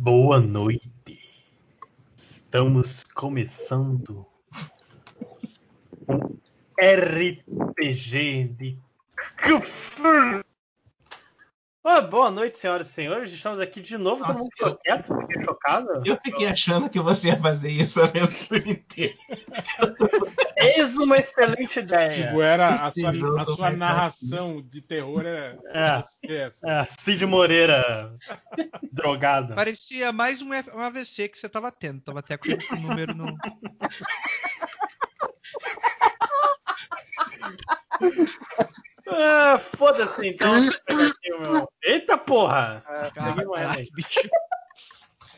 Boa noite. Estamos começando um RPG de Ah, boa noite, senhoras e senhores. Estamos aqui de novo. Todo Nossa, mundo ficou eu- quieto, fiquei chocado. Eu fiquei achando que você ia fazer isso a aventura inteira. Eis uma excelente ideia. Tipo, era a sua, a sua narração de terror era É. essa. É, Cid Moreira drogado. Parecia mais um, F- um AVC que você tava tendo. Tava até com esse número no. Ah, Foda-se então. Meu- Eita porra! Peguei um Caralho, bicho.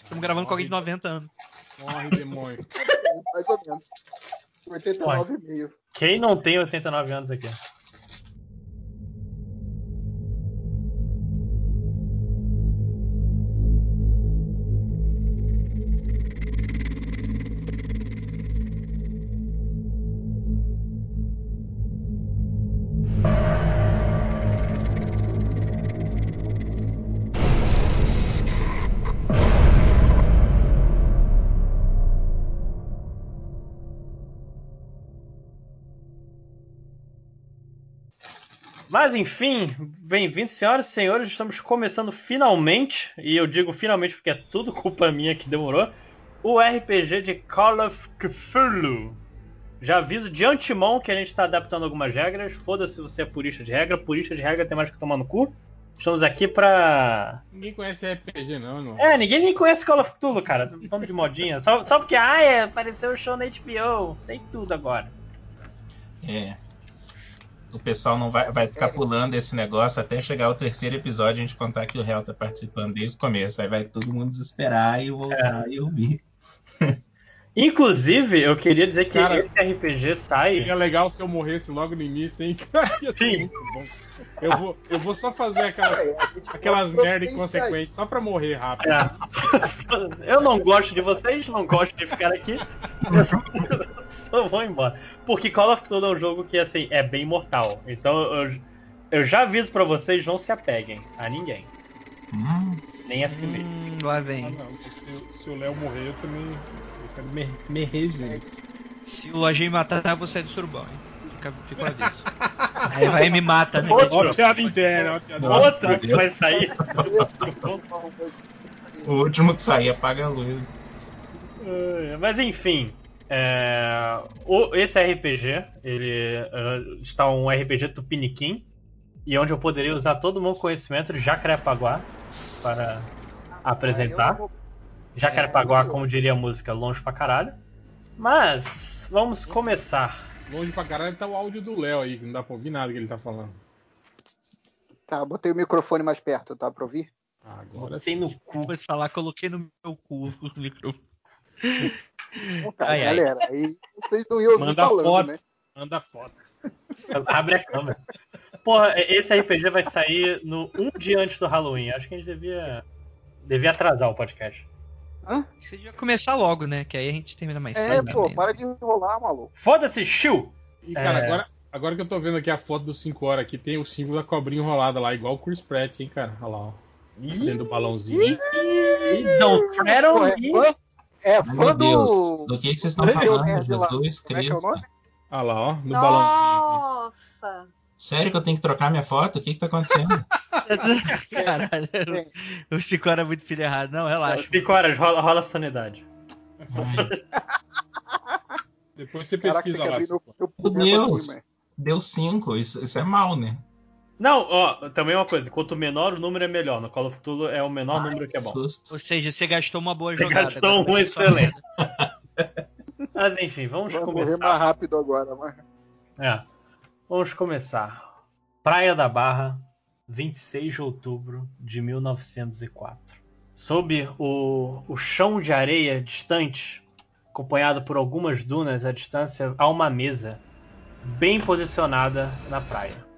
Estamos gravando com alguém de 90 anos. Morre, demônio. Mais ou menos. 89,5. Quem não tem 89 anos aqui? Mas enfim, bem-vindos, senhoras e senhores. Estamos começando finalmente, e eu digo finalmente porque é tudo culpa minha que demorou, o RPG de Call of Cthulhu. Já aviso de antemão que a gente está adaptando algumas regras. Foda-se se você é purista de regra. Purista de regra tem mais que tomar no cu. Estamos aqui pra. Ninguém conhece RPG, não, não. É, ninguém nem conhece Call of Cthulhu, cara. Vamos de modinha. Só, só porque, ah, é, apareceu o show na HBO. Sei tudo agora. É. O pessoal não vai, vai ficar pulando esse negócio até chegar ao terceiro episódio e a gente contar que o réu tá participando desde o começo. Aí vai todo mundo desesperar e voltar e ouvir. Inclusive, eu queria dizer que Cara, esse RPG sai. Seria legal se eu morresse logo no início, hein? Sim. Eu vou, eu vou só fazer aquelas, aquelas merda inconsequentes, só pra morrer rápido. É. Eu não gosto de vocês, não gosto de ficar aqui. Eu só vou embora. Porque Call of Cthulhu é um jogo que assim é bem mortal. Então eu, eu já aviso pra vocês, não se apeguem a ninguém. Hum, Nem a si mesmo. Hum, lá Ah, vem. não, se, se o Léo morrer, eu também eu quero me, me. Se o Lojinha matar, você é de surubão, hein? Fica, fica o aviso. Aí vai e me mata, né? Outro. Ó, piada interna, Outra que vai sair. o último que sair apaga a luz. É, Mas enfim, é, o- esse RPG, ele é, está um RPG tupiniquim, e onde eu poderia usar todo o meu conhecimento de Jacarepaguá para apresentar. Jacarepaguá, como diria a música, longe pra caralho. Mas, vamos começar. Longe pra caralho tá o áudio do Léo aí, que não dá pra ouvir nada que ele tá falando. Tá, botei o microfone mais perto, tá pra ouvir? Agora Tem sim. no cu. Depois falar, coloquei no meu cu o microfone. Então tá, Ai, ai. galera, aí vocês não iam ouvir Manda falando, foto. né? Manda foto. Abre a câmera. Porra, esse RPG vai sair no um dia antes do Halloween. Acho que a gente devia, devia atrasar o podcast. Hã? Você devia começar logo, né? Que aí a gente termina mais É, cedo. pô, também, para né? de enrolar, maluco. Foda-se, Shiu! E, cara, É. agora, agora que eu tô vendo aqui a foto dos 5 horas aqui, tem o símbolo da cobrinha enrolada lá, igual o Chris Pratt, hein, cara? Olha lá, ó. Dentro do balãozinho. Don't Pô, threaten é fã, é meu Deus, do. do que, que vocês estão do falando? lá. Jesus Como é que é o Cristo. nome? Olha lá, ó, no balãozinho. Nossa! Sério que eu tenho que trocar minha foto? O que que tá acontecendo? Caralho, o Cico era muito filho errado. Não, relaxa. Cinco horas, rola, rola sanidade. Ai, Depois você Caraca, pesquisa que lá. meu, Deus. deu 5, isso, isso é mal, né? Não, ó, também uma coisa, quanto menor o número é melhor. No Call of Cthulhu é o menor número que é bom. Susto. Ou seja, você gastou uma boa Você jogada. gastou um excelente. Mas enfim, vamos Vai morrer mais começar. rápido agora, mas. É, vamos começar. Praia da Barra, 26 de outubro de 1904. Sob o, o chão de areia distante, acompanhado por algumas dunas à distância, há uma mesa bem posicionada na praia.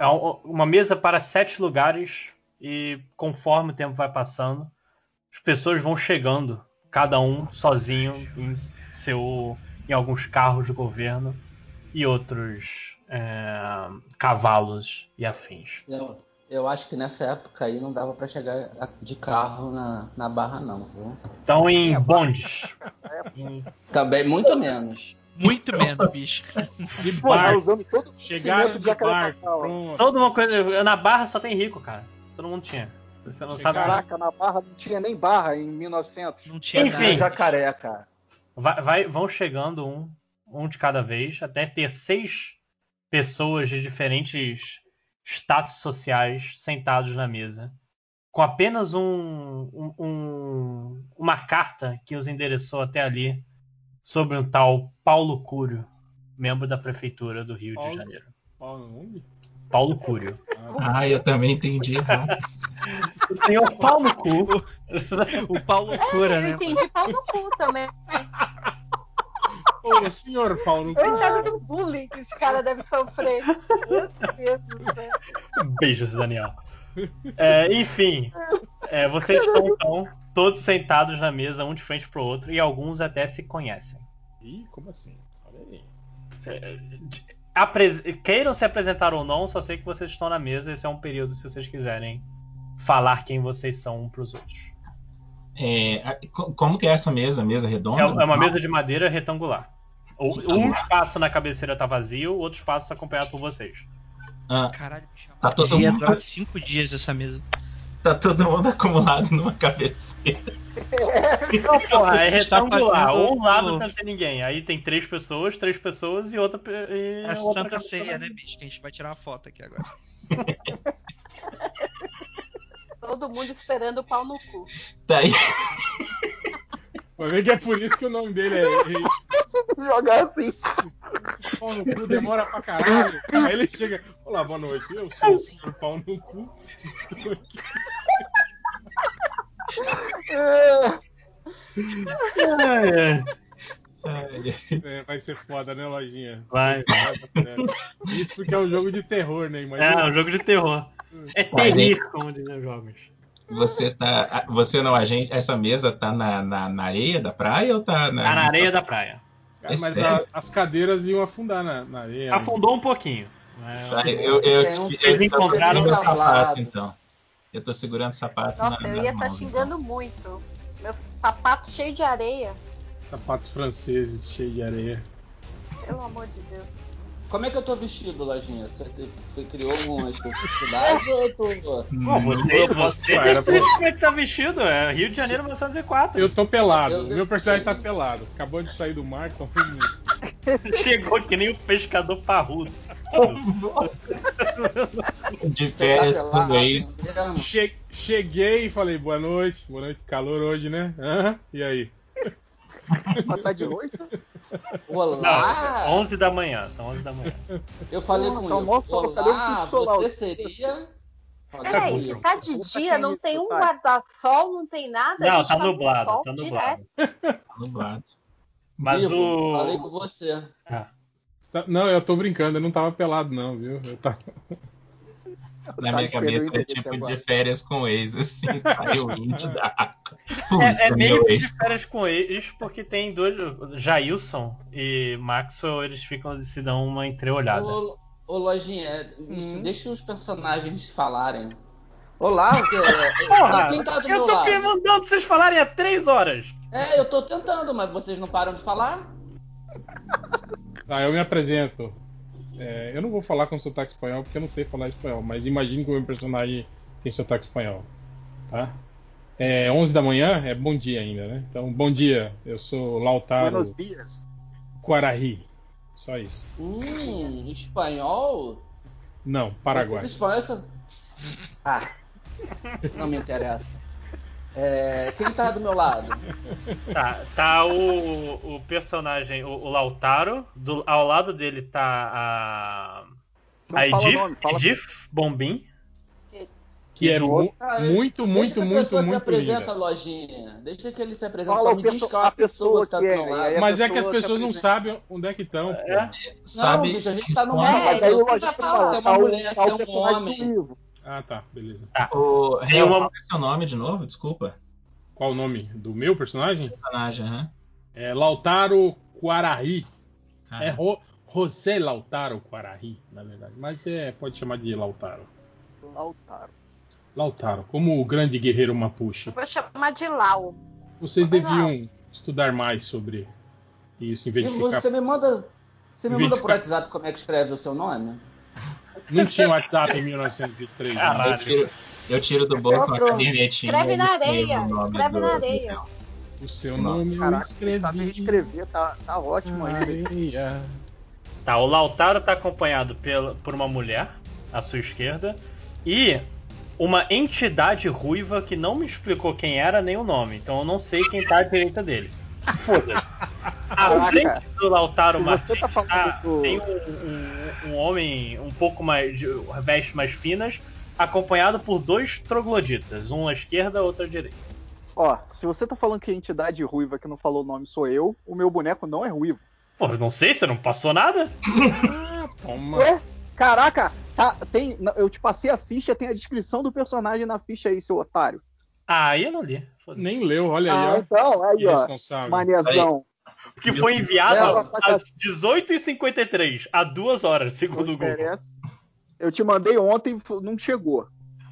É um- uma mesa para sete lugares e conforme o tempo vai passando, as pessoas vão chegando, cada um sozinho em seu em alguns carros do governo e outros é, cavalos e afins. Léo, Eu acho que nessa época aí não dava pra chegar de carro na, na barra, não, viu? Estão em bondes. Em- Também, muito menos. Muito menos, bicho. De Pô, tá barco. usando todo Chegaram de. Toda uma coisa. Na Barra só tem rico, cara. Todo mundo tinha. Você não sabe. Caraca, na Barra não tinha nem barra em 1900. Não tinha Enfim. nada. Jacaré, cara. Vai, vai- vão chegando um, um de cada vez, até ter seis pessoas de diferentes status sociais sentados na mesa, com apenas um, um- um- uma carta que os endereçou até ali sobre um tal Paulo Cúrio, membro da prefeitura do Rio Paulo? de Janeiro. Qual o nome? Paulo Cúrio. Ah, eu também entendi errado. O senhor Paulo Cu. O Paulo Cura, eu né? entendi pau no cu também. Ô, senhor Paulo. Coitado do bullying que os caras devem sofrer. Meu Deus do céu. Beijos, Daniel. É, enfim, é, vocês estão então, todos sentados na mesa, um de frente pro outro, e alguns até se conhecem. Ih, como assim? Olha aí. Apres- Queiram se apresentar ou não, só sei que vocês estão na mesa. Esse é um período se vocês quiserem falar quem vocês são um pros outros. É, como que é essa mesa? Mesa redonda? É, é uma mesa de madeira retangular. Um espaço na cabeceira tá vazio, o outro espaço tá acompanhado por vocês. Ah, Caralho, bicho. Tá todo mundo- cinco dias essa mesa. Tá todo mundo acumulado numa cabeceira. Não, porra, é Está retangular. fazendo Um lado não tem ninguém. Aí tem três pessoas, três pessoas e outra. E É a outra Santa cabeceira. Ceia, né, bicho? Que a gente vai tirar uma foto aqui agora. Todo mundo esperando o pau no cu. Tá aí. Vai ver que é por isso que o nome dele é. Jogar assim. Esse pau no cu demora pra caralho. Aí ele chega. Olá, boa noite. Eu sou o senhor pau no cu. Estou aqui. É, É, é. É, vai ser foda, né, lojinha? Vai. Isso porque é um jogo de terror, né? É, Imagina. um jogo de terror. É terrir, como dizem os jogos. Você tá. Você não, a gente. Essa mesa tá na, na, na areia da praia ou tá na. Tá na areia da praia. Cara, mas É sério? a- as cadeiras iam afundar na, na areia. né? Afundou um pouquinho. É, Tá, eu, eu, um- eu, Eles eu encontraram o sapato, então. Eu tô segurando o sapato Nossa, na, eu ia estar mãos, xingando muito. Meu sapato cheio de areia. Sapatos franceses cheios de areia. Pelo amor de Deus. Como é que eu tô vestido, Lojinha? Você, te- você criou alguma especificidade ou eu tô. então. Pô, você, você Cara, decide como é que tá vestido. É Rio de Janeiro 1904. Eu tô pelado. Eu O meu personagem tá pelado. Acabou de sair do mar, tá com Chegou que nem o pescador parrudo. De tá férias pelado com o ex. mesmo? che Cheguei e falei boa noite. Boa noite, calor hoje, né? Hã? E aí? mas tá de noite? Olá! Não, 11 da manhã, são 11 da manhã. Eu falei Não, com tá o Olá, pico solar? você seria. Peraí, tá de dia, não tem um guarda-sol, não tem nada. Não, gente tá com nublado, sol tá nublado. Nublado. Mas Vivo, Falei com o. você. Ah, Tá- Não, eu tô brincando, eu não tava pelado, não, viu? Eu tava... Na Tá minha cabeça é tipo agora. de férias com ex, assim, saiu índio da água. É, é meio ex. de férias com eles, porque tem dois. Jailson e Maxwell, eles ficam se dão uma entreolhada. Ô, ô Lojinha, isso, Hum. deixa os personagens falarem. Olá, o que- é, Porra, quem tá do eu meu tô lado? mandando vocês falarem há três horas. É, eu tô tentando, mas vocês não param de falar? Tá, eu me apresento. É, eu não vou falar com sotaque espanhol porque eu não sei falar espanhol, mas imagine que o meu personagem tem sotaque espanhol. Tá? É 11 da manhã, é bom dia ainda, né? Então, bom dia, eu sou Lautaro Buenos dias. Guararri. Só isso. Hum, espanhol? Não, Paraguai. Espanhóis são- Ah, não me interessa. É, quem tá do meu lado? Tá, tá o, o personagem, o, o Lautaro. do- ao lado dele tá a. A fala Edith, nome, fala Edith Bombim. Que é mu- Ah, muito, Deixa muito, que a muito, pessoa se muito apresenta, linda. lojinha. Deixa que ele se apresente. Fala Só me diz qual é a pessoa que tá do que é, Mas é que as pessoas não sabem onde é que estão. É, Sabe? Não, bicho, a gente tá no quando- mar. Mas aí o Lojinha falar fala, se é uma mulher, se é um homem. Ah, tá, beleza. O Tem Real, uma- qual é o seu nome de novo? Desculpa. Qual o nome do meu personagem? Personagem, aham. É Lautaro. Cara, É Ro José Lautaro Guararri, na verdade. Mas você pode chamar de Lautaro. Lautaro. Lautaro, como o grande guerreiro Mapuche, Eu vou chamar de Lau. vocês Mas deviam estudar mais sobre isso em vez de ficar. você me manda. Você me manda por ficar- WhatsApp como é que escreve o seu nome? Não tinha WhatsApp em 1903. né? Caralho. Eu tiro, eu tiro do bolso uma cadernetinha. Escreve na areia. Escreve na areia. O seu Não. nome eu Caraca, sabe escrevi. escrever, tá, tá ótimo aí. Tá, o Lautaro tá acompanhado pela, por uma mulher à sua esquerda e uma entidade ruiva que não me explicou quem era nem o nome. Então eu não sei quem tá à direita dele. Foda-se. À frente do Lautaro Se Martins tá tá- do- tem um, um- um homem um pouco mais. de vestes mais finas, acompanhado por dois trogloditas, um à esquerda, outro à direita. Ó, se você tá falando que a entidade ruiva que não falou o nome sou eu, o meu boneco não é ruivo. Pô, eu não sei, você não passou nada? Toma. Ué? Caraca, tá, tem, eu te passei a ficha, tem a descrição do personagem na ficha aí, seu otário. Ah, aí eu não li. Foda-se. Nem leu, olha Ah, aí, então, ó. aí, ó. Manezão. Que foi enviado às 18h53, há duas horas, segundo o Google. interessa. Eu te mandei ontem, não chegou.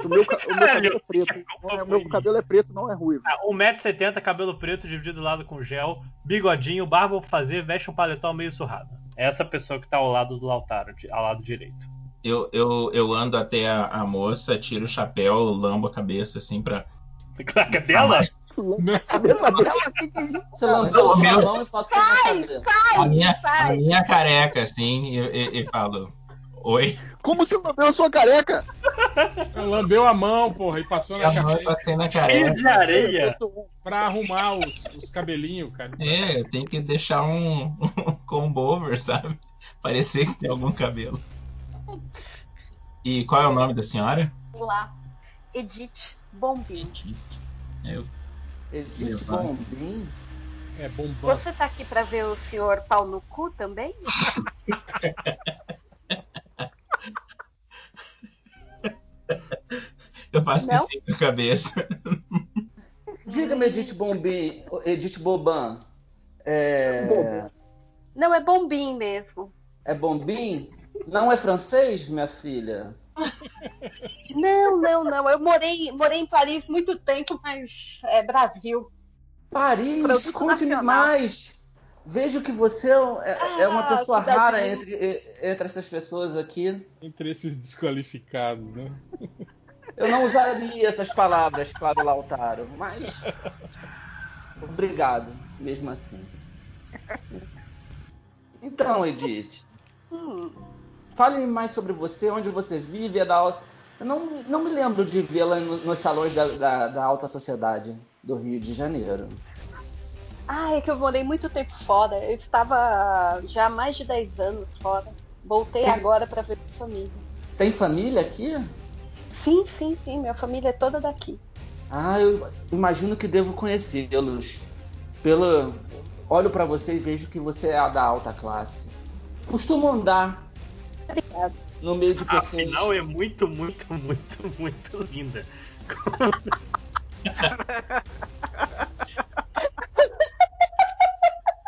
O meu, o meu cabelo é preto. Não é- o meu cabelo é preto, não é ruivo. Ah, 1,70m, cabelo preto, dividido do lado com gel, bigodinho, barba pra fazer, veste um paletó meio surrado. É essa pessoa que tá ao lado do Lautaro, ao lado direito. Eu, eu, eu ando até a, a moça, tiro o chapéu, lambo a cabeça assim pra. Caraca, dela? Cabeça dela, que que é isso? Você lambeu a meu- mão e posso saber. A minha, a Sai! minha careca, assim, e, e, e falo. Oi. Como se lambeu a sua careca? Lambeu a mão, porra, e passou E na a mão eu passei na Cheio careca. de areia. pra arrumar os, os cabelinhos, cara. É, eu tenho que deixar um, um combo over, sabe? Parecer que tem algum cabelo. E qual é o nome da senhora? Lá. Edith Bombim. Eu, Edith Levar. Bombim? É bombão. Você tá aqui pra ver o senhor pau no cu também? eu faço que Não? sim com a cabeça. Diga-me, Edith Bombim, Edith Boban. É... Não, é bombim mesmo. é Bombim? Não é francês, minha filha? Não, não, não. Eu morei, morei em Paris muito tempo, mas é Brasil. Paris, Produto nacional. mais. Vejo que você é, é uma Ah, pessoa rara entre, entre essas pessoas aqui. Entre esses desqualificados, né? Eu não usaria essas palavras, claro, Lautaro, mas. Obrigado, mesmo assim. Então, Edith, Hum, fale mais sobre você, onde você vive, é da alta. Eu não, não me lembro de vê-la no- nos salões da, da, da alta sociedade do Rio de Janeiro. Ah, é que eu morei muito tempo fora. Eu estava já há mais de 10 anos fora. Voltei agora para ver minha família. Tem família aqui? Sim, sim, sim. Minha família é toda daqui. Ah, eu imagino que devo conhecê-los. Pelo olho pra você e vejo que você é da alta classe. Costumo andar Obrigada. no meio de pessoas. Afinal, é muito, muito, muito, muito linda.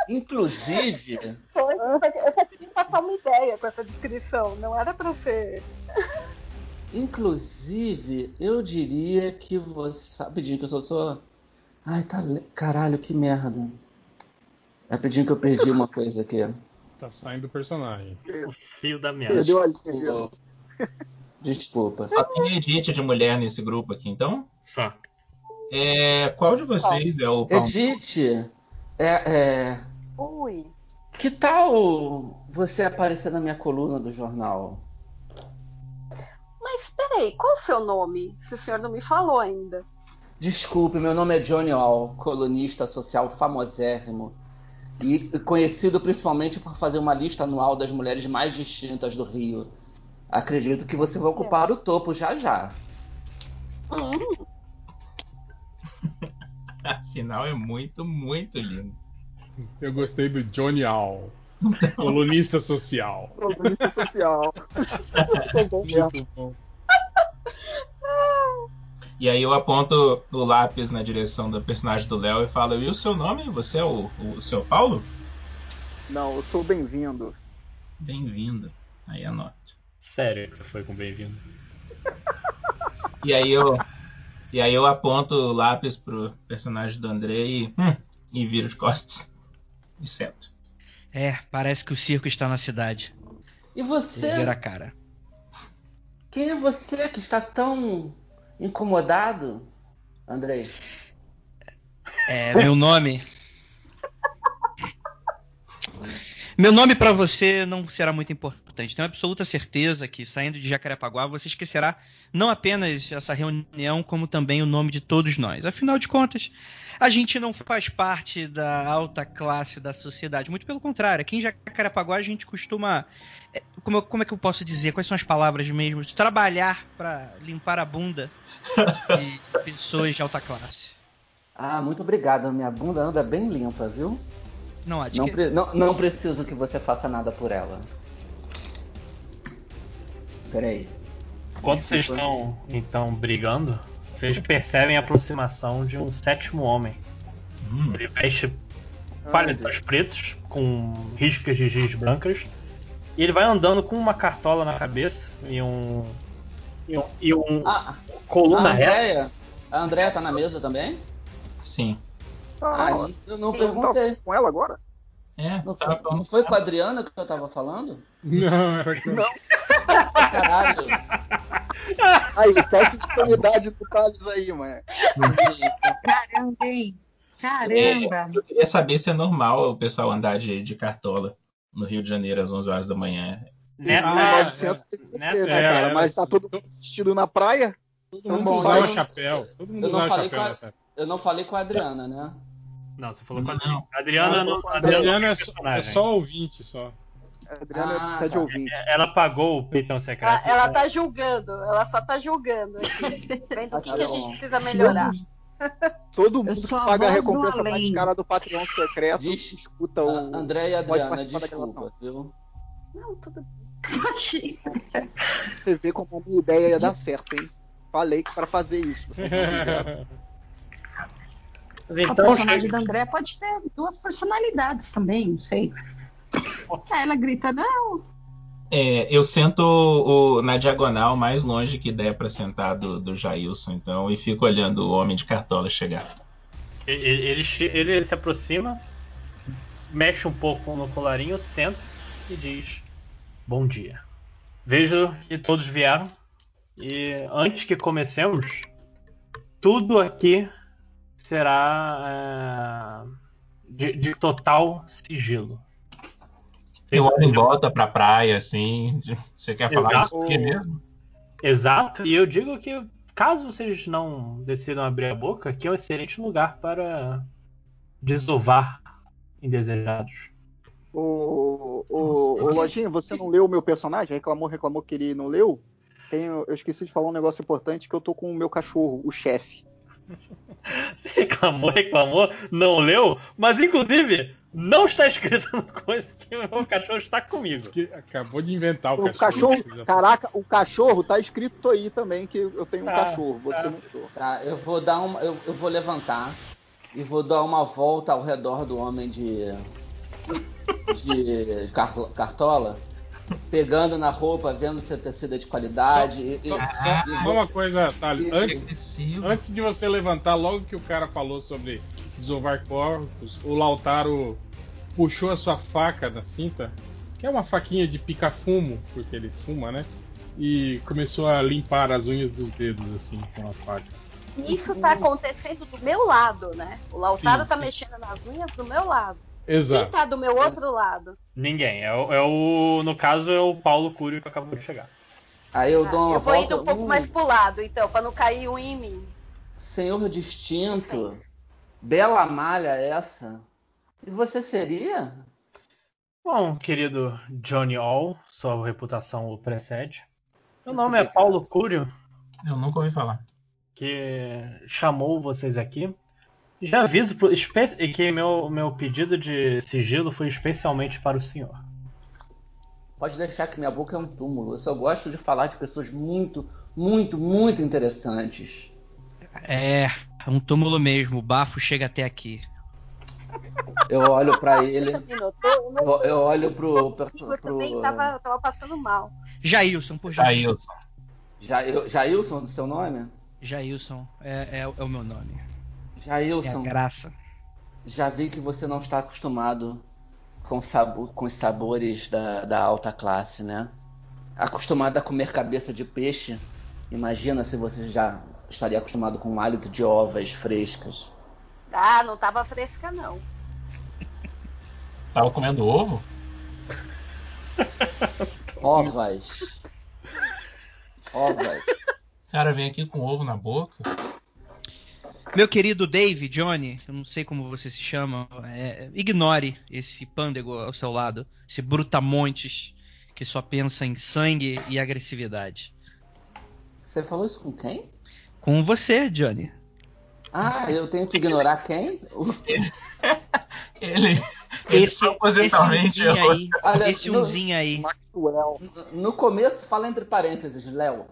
Inclusive, Foi, eu só queria passar uma ideia com essa descrição. Não era para ser. inclusive, eu diria que você. Rapidinho, que eu só tô. Ai, tá. Caralho, que merda. Rapidinho que eu perdi uma coisa aqui. Tá saindo o personagem. O fio da merda. Perdeu a linha. Desculpa. Só tem Edith de mulher nesse grupo aqui, então? Só. É, qual de vocês é o pau? Edith, é, é, Ui. que tal você aparecer na minha coluna do jornal? Mas peraí, qual o seu nome? Se o senhor não me falou ainda. Desculpe, meu nome é Johnny All, colunista social famosérrimo e conhecido principalmente por fazer uma lista anual das mulheres mais distintas do Rio. Acredito que você vai ocupar o topo já já. Hum, Afinal, é muito, muito lindo. Eu gostei do Johnny All, colunista social. Programa social. Muito bom. E aí eu aponto o lápis na direção do personagem do Léo e falo, e o seu nome? Você é o, o seu Paulo? Não, eu sou bem-vindo. Bem-vindo. Aí anoto. Sério que você foi com bem-vindo. E aí eu. E aí eu aponto o lápis pro personagem do André e, hum, e viro de costas. E sento. É, parece que o circo está na cidade. E você? Ver a cara. Quem é você que está tão incomodado, Andrei? É, meu nome. Meu nome para você não será muito importante. Tenho absoluta certeza que saindo de Jacarepaguá você esquecerá não apenas essa reunião, como também o nome de todos nós. Afinal de contas, a gente não faz parte da alta classe da sociedade. Muito pelo contrário, aqui em Jacarepaguá a gente costuma. é, Como, como é que eu posso dizer? Quais são as palavras mesmo? Trabalhar para limpar a bunda de pessoas de alta classe. Ah, muito obrigado. Minha bunda anda bem limpa, viu? Não Não, que- pre- não, não preciso que você faça nada por ela. Peraí. Quando vocês estão então brigando, vocês percebem a aproximação de um sétimo homem. Hum, Ele veste Ai, paletas pretos com riscas de giz brancas. E ele vai andando com uma cartola na cabeça e um. E um, e um Ah, coluna a reta. Andrea. A Andrea tá na mesa também? sim. Ah, Ah, eu não não perguntei. tá com ela agora? É, Não foi, não foi com a Adriana que eu tava falando? Não, era com... Não. Caralho. Aí, teste de sanidade do Thales aí, mano. Caramba, hein? Caramba! Eu queria saber se é normal o pessoal andar de, de cartola no Rio de Janeiro às 11 horas da manhã. Nessa, Ah, 900 tem que ser, nessa- né, é, cara? era Mas tá todo mundo assistindo na praia. Todo mundo não usava falei- chapéu. Todo mundo eu não usava falei chapéu com a-. Eu não falei com a Adriana, né? Não, você falou com a. Adriana. A Adriana não. a A Adriana é é só, é só ouvinte, só. A Adriana Ah, tá de tá. ouvinte. Ela pagou o peitão secreto. Ela, ela tá julgando, ela só tá julgando aqui. Vendo o que, que a gente precisa melhorar. Todo mundo que paga a recompensa mais cara do Patreon secreto Diz- escuta o. André e Adriana, desculpa, viu? Não, tudo bem. Você vê como a minha ideia ia dar certo, hein? Falei que para fazer isso. Então, personagem chega- da André pode ter duas personalidades também, não sei. Ela grita, não, É, eu sento o- na diagonal mais longe que der pra sentar do, do Jailson, então, e fico olhando o homem de cartola chegar. ele, ele, ele se aproxima, mexe um pouco no colarinho, senta e diz: Bom dia. Vejo que todos vieram. E antes que comecemos, tudo aqui será é, de, de total sigilo. Eu olho em volta pra praia, assim. Você quer falar Exato. isso aqui mesmo? Exato, e eu digo que caso vocês não decidam abrir a boca, aqui é um excelente lugar para desovar indesejados. O, o, o Lojinha, você não leu o meu personagem? Reclamou, reclamou que ele não leu? Tenho, eu esqueci de falar um negócio importante que eu tô com o meu cachorro, o chefe. Reclamou, reclamou, não leu, mas inclusive não está escrito no coisa que o meu cachorro está comigo. Que acabou de inventar o, O cachorro, cachorro. caraca, o cachorro tá escrito aí também que eu tenho um Tá, cachorro. Você tá. não tô. Tá, eu vou dar uma. Eu, eu vou levantar e vou dar uma volta ao redor do homem de. de car- cartola, pegando na roupa, vendo se é tecido é de qualidade. e- Só, e- só- e só uma coisa, Thales. Antes, antes de você levantar, logo que o cara falou sobre desovar corpos, o Lautaro puxou a sua faca da cinta, que é uma faquinha de picar fumo, porque ele fuma, né? E começou a limpar as unhas dos dedos, assim, com a faca. Isso tá acontecendo do meu lado, né? O Lautaro Sim, tá sim. mexendo nas unhas do meu lado. Quem Exato. tá do meu outro lado? Ninguém, é, o- é o. No caso, é o Paulo Cúrio que acabou de chegar. Aí eu Ah, dou uma eu vou volta. indo um pouco Hum, mais pro lado, então, pra não cair um em mim. Senhor distinto, bela malha essa. E você seria? Bom, querido Johnny All, sua reputação o precede. Meu Muito nome é. Paulo Cúrio, Eu nunca ouvi falar. que chamou vocês aqui. Já aviso pro- que meu, meu pedido de sigilo foi especialmente para o senhor. Pode deixar que minha boca é um túmulo. Eu só gosto de falar de pessoas muito, muito, muito interessantes. É, é um túmulo mesmo, o bafo chega até aqui. Eu olho pra ele? O eu, eu olho pro, pro, amigo pro- também tava, tava passando mal. Jailson, por. Jailson. Jail, Jailson, do seu nome? Jailson é, é, é o meu nome. É Jailson, graça. já vi que você não está acostumado com, sabor, com os sabores da, da alta classe, né? Acostumado a comer cabeça de peixe, imagina se você já estaria acostumado com um hálito de ovas frescas. Ah, não tava fresca, não. Tava comendo ovo? Ovas. Ovas. O cara vem aqui com ovo na boca. Meu querido Dave, Johnny, eu não sei como você se chama, é, ignore esse pândego ao seu lado, esse brutamontes que só pensa em sangue e agressividade. Você falou isso com quem? Com você, Johnny. Ah, eu tenho que ignorar quem? Ele, ele Esse, propositalmente esse umzinho aí, Olha, esse no- umzinho aí. Maxwell. No começo, fala entre parênteses, Léo.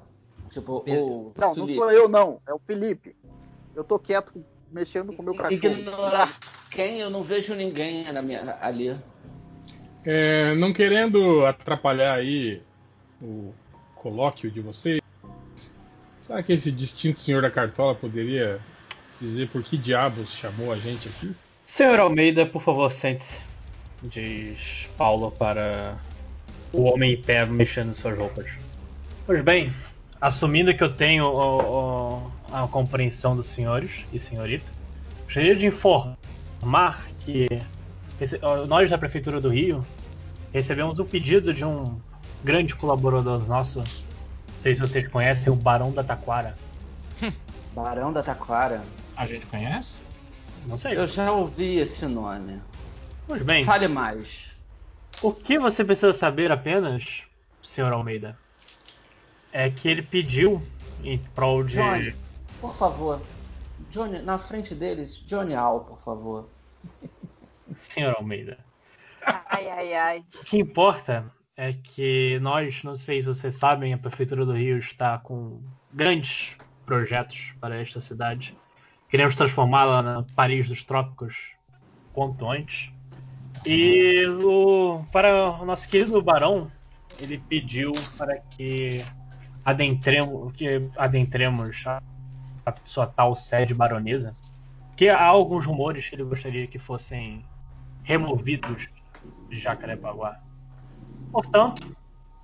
Tipo, o Não, não Felipe. sou eu, não. É o Felipe. Eu tô quieto mexendo com o meu cachorro. Ignorar quem? Eu não vejo ninguém na minha, ali. É, não querendo atrapalhar aí o colóquio de vocês, será que esse distinto senhor da cartola poderia dizer por que diabos chamou a gente aqui? Senhor Almeida, por favor, sente-se. Diz Paulo para o homem em pé mexendo em suas roupas. Pois bem, assumindo que eu tenho o- o- a compreensão dos senhores e senhorita, gostaria de informar que nós da Prefeitura do Rio recebemos um pedido de um grande colaborador nosso. Não sei se vocês conhecem, o Barão da Taquara. Barão da Taquara. A gente conhece? Não sei. Eu já ouvi esse nome. Pois bem, Fale mais. O que você precisa saber apenas, Sr. Almeida, é que ele pediu em prol de. Johnny, por favor. Johnny, na frente deles, Johnny Al, por favor. Sr. Almeida. Ai, ai, ai. O que importa é que nós, não sei se vocês sabem, a Prefeitura do Rio está com grandes projetos para esta cidade. Queremos transformá-la na Paris dos Trópicos quanto antes. E o, para o nosso querido Barão, ele pediu para que adentremos, que adentremos a, a sua tal sede baronesa. Que há alguns rumores que ele gostaria que fossem removidos de Jacarepaguá. Portanto,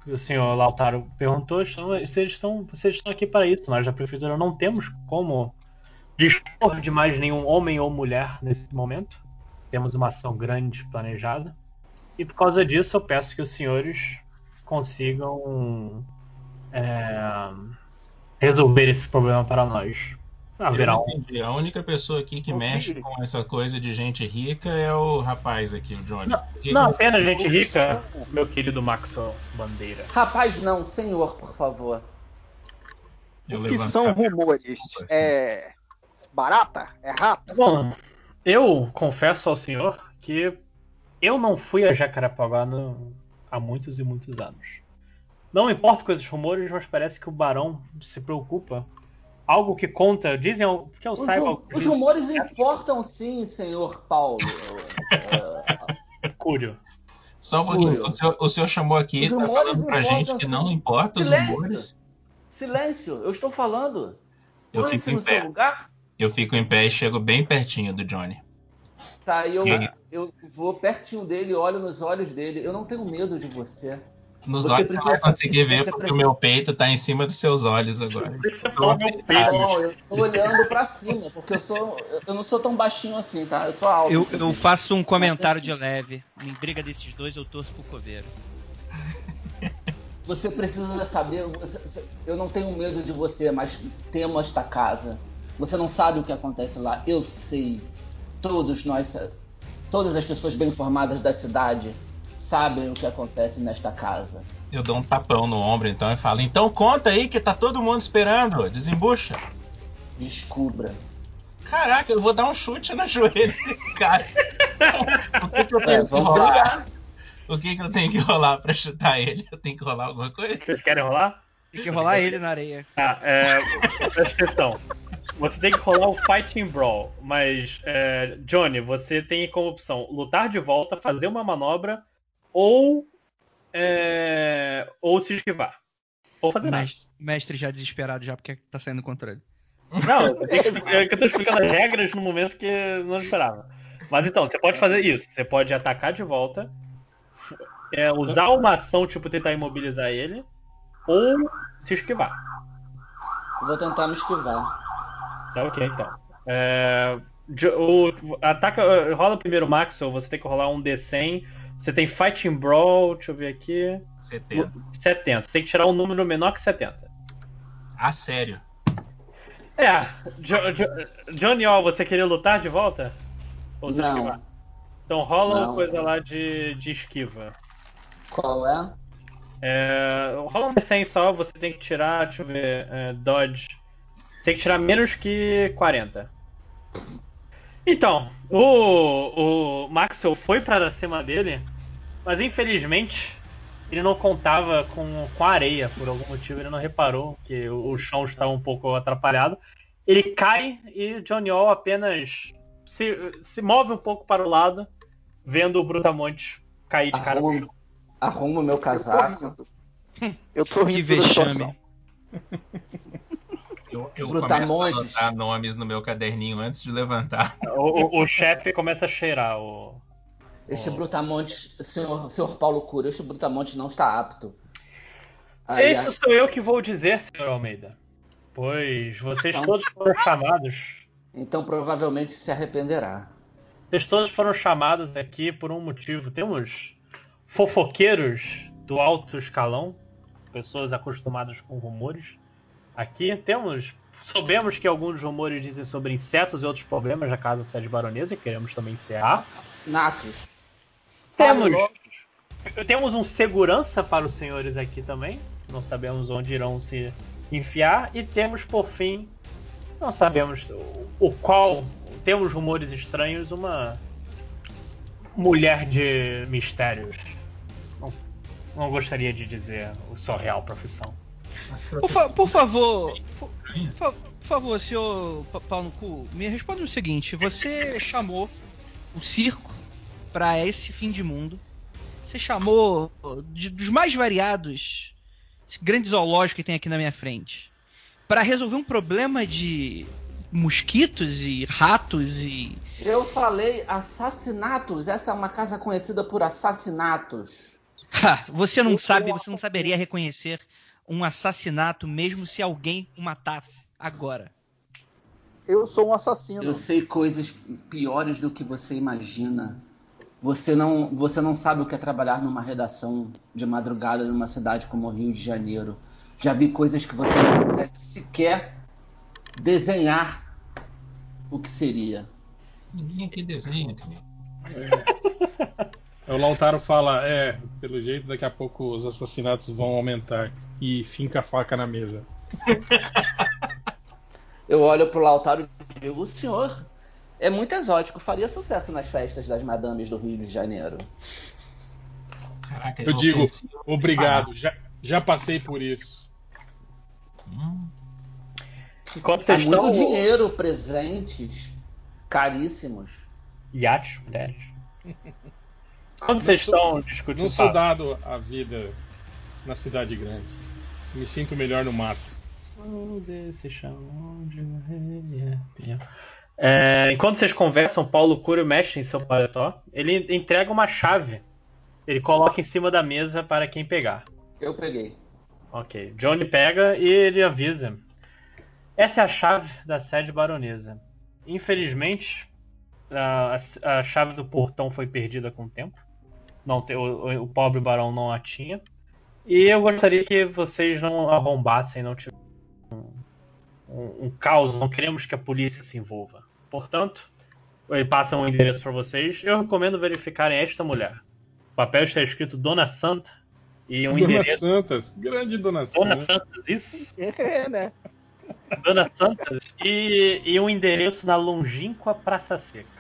o senhor Lautaro perguntou, vocês estão, vocês estão aqui para isso. Nós da prefeitura não temos como dispor de mais nenhum homem ou mulher nesse momento. Temos uma ação grande planejada. E por causa disso, eu peço que os senhores consigam é, resolver esse problema para nós. Haverá um. não entendi. A única pessoa aqui que mexe com essa coisa de gente rica é o rapaz aqui, o Johnny. Por que Não que- apenas gente rica, meu querido Maxwell Bandeira. Rapaz, não, senhor, por favor. Eu O que são rumores? É. Barata? É rato? Bom, eu confesso ao senhor que eu não fui a Jacarepaguá no- há muitos e muitos anos. Não importa com esses rumores, mas parece que o barão se preocupa. Algo que conta, dizem que eu Os, saiba. os rumores importam sim, senhor Paulo. Cúrio. Só um pouquinho. Cúrio. O senhor, o senhor chamou aqui Os tá falando pra gente que sim. não importa os Silêncio. rumores. silêncio, eu estou falando. Eu fico em pé. lugar. Eu fico em pé e chego bem pertinho do Johnny. Tá, eu, E- eu vou pertinho dele, olho nos olhos dele. Eu não tenho medo de você. Nos Você olhos você vai precisa- conseguir ver você porque precisa- o meu peito tá em cima dos seus olhos agora. Você meu peito. Não, eu tô olhando pra cima, porque eu sou. Eu não sou tão baixinho assim, tá? Eu sou alto. Eu, eu faço um comentário de leve. Em briga desses dois, eu torço pro coveiro. Você precisa saber. você- eu não tenho medo de você, mas temo esta casa. Você não sabe o que acontece lá. Eu sei. Todos nós. Todas as pessoas bem informadas da cidade sabem o que acontece nesta casa. Eu dou um tapão no ombro então e falo: Então conta aí que tá todo mundo esperando. Desembucha. Descubra. Caraca, eu vou dar um chute na joelha cara. o que, que eu É, tenho que vamos rolar? brigar. O que, que eu tenho que rolar pra chutar ele? Eu tenho que rolar alguma coisa? Vocês querem rolar? Tem que rolar ele na areia. Ah, é. Presta atenção. Você tem que rolar o Fighting Brawl, mas, é, Johnny, você tem como opção lutar de volta, fazer uma manobra ou. é, ou se esquivar. Ou fazer nada. Mas, mestre já desesperado já porque tá saindo do controle. Não, é que eu tô explicando as regras no momento que eu não esperava. Mas então, você pode fazer isso. Você pode atacar de volta, é, usar uma ação, tipo, tentar imobilizar ele, ou se esquivar. Vou tentar me esquivar. Tá ok, então. É, o, ataca, rola primeiro o Maxwell, você tem que rolar um D100. Você tem Fighting Brawl, deixa eu ver aqui. 70. 70. Você tem que tirar um número menor que 70. Ah, sério. É, Jo- Jo- Johnny All, você queria lutar de volta? Ou você esquivar? Não. Então rola uma Não. coisa lá de, de esquiva. Qual é? É, rola um D100 só, você tem que tirar, deixa eu ver, é, Dodge. Você tem que tirar menos que 40. Então, o, o Maxwell foi pra cima dele, mas infelizmente ele não contava com, com areia, por algum motivo ele não reparou que o, o chão estava um pouco atrapalhado. Ele cai e Johnny All apenas se, se move um pouco para o lado, vendo o Brutamonte cair de cara. Arrumo, arrumo meu casaco. Eu tô rindo da vexame. situação. Eu, eu Brutamontes. começo a anotar nomes no meu caderninho antes de levantar. O, o- o chefe começa a cheirar o. Este Oh. Brutamonte, senhor, senhor Paulo Cura, este Brutamonte não está apto. Isso sou eu que vou dizer, senhor Almeida. Pois vocês Então- todos foram chamados. Então provavelmente se arrependerá. Vocês todos foram chamados aqui por um motivo. Temos fofoqueiros do alto escalão, pessoas acostumadas com rumores. Aqui temos. Soubemos que alguns rumores dizem sobre insetos e outros problemas da casa sede baronesa, e queremos também encerrar. Natos. Temos, temos um segurança para os senhores aqui também. Não sabemos onde irão se enfiar. E temos, por fim, não sabemos o, o qual. Temos rumores estranhos, uma mulher de mistérios. Não, não gostaria de dizer o sua real profissão. Por, fa- por favor, por, por favor, senhor Pa- Paulo no cu, me responda o seguinte: você chamou o circo para esse fim de mundo? Você chamou de- dos mais variados, esse grande zoológico que tem aqui na minha frente, para resolver um problema de mosquitos e ratos e Eu falei assassinatos. Essa é uma casa conhecida por assassinatos. Ha, você não sabe, você não saberia reconhecer um assassinato mesmo se alguém o matasse agora. Eu sou um assassino. Eu sei coisas piores do que você imagina. Você não, você não sabe o que é trabalhar numa redação de madrugada numa cidade como o Rio de Janeiro. Já vi coisas que você não consegue sequer desenhar o que seria. Ninguém aqui desenha, cara. O Lautaro fala, é, pelo jeito daqui a pouco os assassinatos vão aumentar. E finca a faca na mesa. Eu olho pro Lautaro e digo, o senhor é muito exótico, faria sucesso nas festas das madames do Rio de Janeiro. Caraca, Eu digo, ofensivo. obrigado, já, já passei por isso. Hum, Enquanto Há vocês É muito estão. dinheiro, presentes, caríssimos. Iates, mulheres. Quando vocês sou- estão discutindo. Não sou dado a vida na cidade grande. Me sinto melhor no mato. Arrepiar. É, enquanto vocês conversam, Paulo Curio mexe em seu paletó. Ele entrega uma chave. Ele coloca em cima da mesa para quem pegar. Eu peguei. Ok. Johnny pega e ele avisa. Essa é a chave da sede baronesa. Infelizmente, a, a chave do portão foi perdida com o tempo. Não, o, o pobre barão não a tinha. E eu gostaria que vocês não arrombassem, não tivessem um, um, um caos. Não queremos que a polícia se envolva. Portanto, ele passa um endereço para vocês. Eu recomendo verificarem esta mulher. O papel está escrito Dona Santa e um Dona endereço. Santas, grande Dona Dona Santas. Santas, isso? É, né? Dona Santas e, e um endereço na longínqua Praça Seca.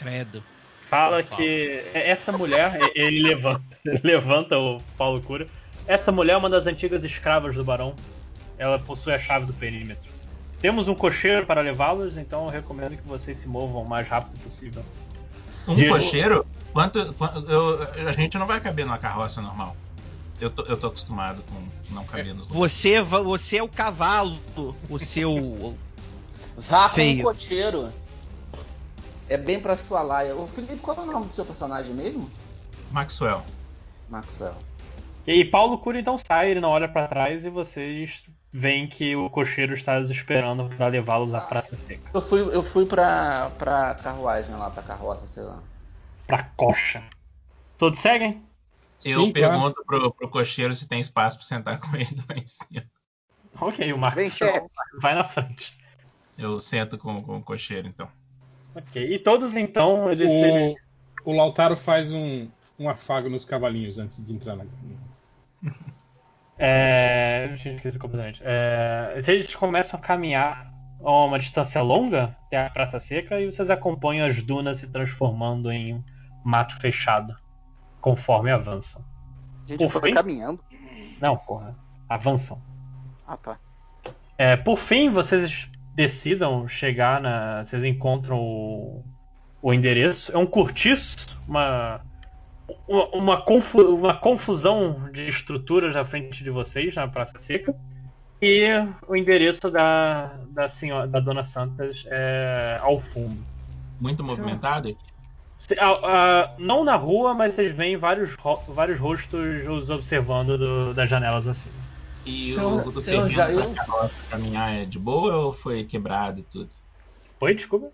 Credo. Fala que essa mulher, ele levanta, levanta o Paulo Cura. Essa mulher é uma das antigas escravas do barão. Ela possui a chave do perímetro. Temos um cocheiro para levá-los, então eu recomendo que vocês se movam o mais rápido possível. Um Diego- cocheiro? Quanto, quanto- eu- a gente não vai caber numa carroça normal. Eu tô, eu tô acostumado com não caber nos Você, va- você é o cavalo, o seu. Vá com o cocheiro. É bem pra sua laia. Ô Felipe, qual é o nome do seu personagem mesmo? Maxwell. Maxwell. E Paulo Cura então sai, ele não olha pra trás e vocês veem que o cocheiro está os esperando pra levá-los à Praça Seca. Eu fui, eu fui pra, pra carruagem lá, pra carroça, sei lá. Pra coxa. Todos seguem? Eu Sim, claro. pergunto pro, pro cocheiro se tem espaço pra sentar com ele lá em cima. Ok, o Marcos vai na frente. Eu sento com, com o cocheiro, então. Ok, e todos então, eles, O, o Lautaro faz um, um afago nos cavalinhos antes de entrar na. É, eu tinha esquecido completamente. É, eles começam a caminhar a uma distância longa até a Praça Seca e vocês acompanham as dunas se transformando em um mato fechado conforme avançam. A gente Por foi fim? caminhando. Não, porra, avançam. Ah, tá. É, por fim, vocês decidam chegar na. Vocês encontram o, o endereço. É um cortiço, uma, uma, uma confu- uma confusão de estruturas na frente de vocês, na Praça Seca. E o endereço da, da, senhora, da Dona Santas é ao fundo. Muito movimentado aqui. Ah, ah, não na rua, mas vocês veem vários, ro- vários rostos os observando do- das janelas assim. E o do terreno Jair? pra carroça caminhar é de boa ou foi quebrado e tudo? Oi, desculpa.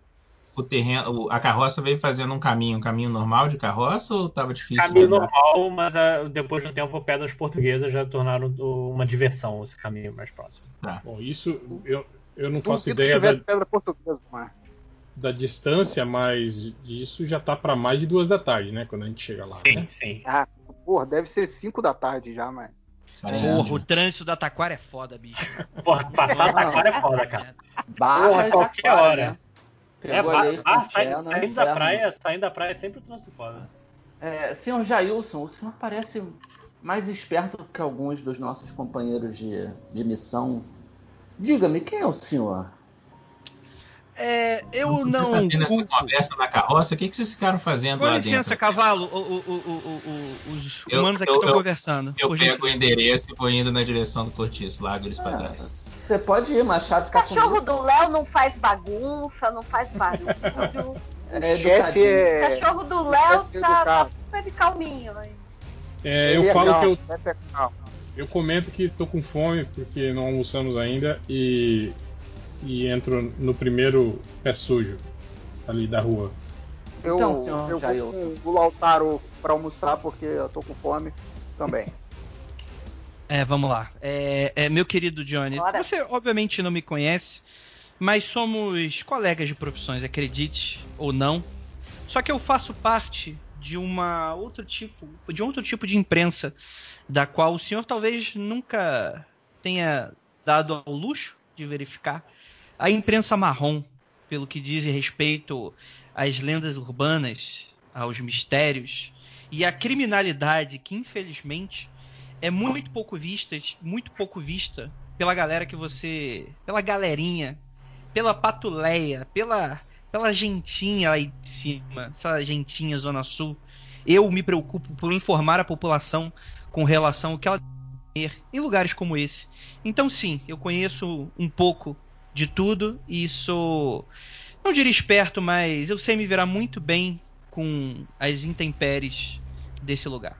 O terreno, a carroça veio fazendo um caminho, um caminho normal de carroça ou tava difícil? Caminho normal, mas ah, depois do tempo pedras portuguesas já tornaram uma diversão esse caminho mais próximo. Bom, isso eu, eu não faço ideia tivesse da, pedra portuguesa, mas. da distância, mas isso já tá pra mais de duas da tarde, né? Quando a gente chega lá. Sim, né? sim. Ah, porra, deve ser 5 da tarde já, mas. Caramba. Porra, o trânsito da Taquara é foda, bicho. Porra, passar Taquara é foda, cara. Barra Porra, e qualquer Taquara, hora. né? É, Pegou ba- ali ba- com sai- céu no saindo da inferno. praia, saindo da praia é sempre o trânsito foda. É, senhor Jailson, o senhor parece mais esperto que alguns dos nossos companheiros de, de missão. Diga-me, quem é o senhor? É, eu Tá não. tendo essa culpo- conversa na carroça, o que, que vocês ficaram fazendo Com lá licença, dentro? cavalo. O- o- o- o- o- os Eu- humanos aqui eu- estão eu- conversando. Eu pego o endereço e vou indo na direção do cortiço, largo eles pra Ah, trás. Você pode ir, mas a chave O tá cachorro comigo. do Léo não faz bagunça, não faz barulho. É o educadinho. O é. cachorro do o Léo é tá, tá super calminho. hein? É, eu é falo que eu, é eu comento que tô com fome porque não almoçamos ainda e, e entro no primeiro pé sujo ali da rua. Eu, Então, senhor eu vou com o Lautaro pra almoçar porque eu tô com fome também. É, vamos lá. É, é, meu querido Johnny, Bora. você obviamente não me conhece, mas somos colegas de profissões, acredite ou não. Só que eu faço parte de uma outro tipo, de um outro tipo de imprensa, da qual o senhor talvez nunca tenha dado ao luxo de verificar. A imprensa marrom, pelo que diz respeito às lendas urbanas, aos mistérios e à criminalidade que infelizmente é muito pouco vista, muito pouco vista pela galera que você, pela galerinha, pela patuleia, pela pela gentinha aí de cima, essa gentinha zona sul. Eu me preocupo por informar a população com relação ao que ela ter em lugares como esse. Então sim, eu conheço um pouco de tudo e sou não diria esperto, mas eu sei me virar muito bem com as intempéries desse lugar.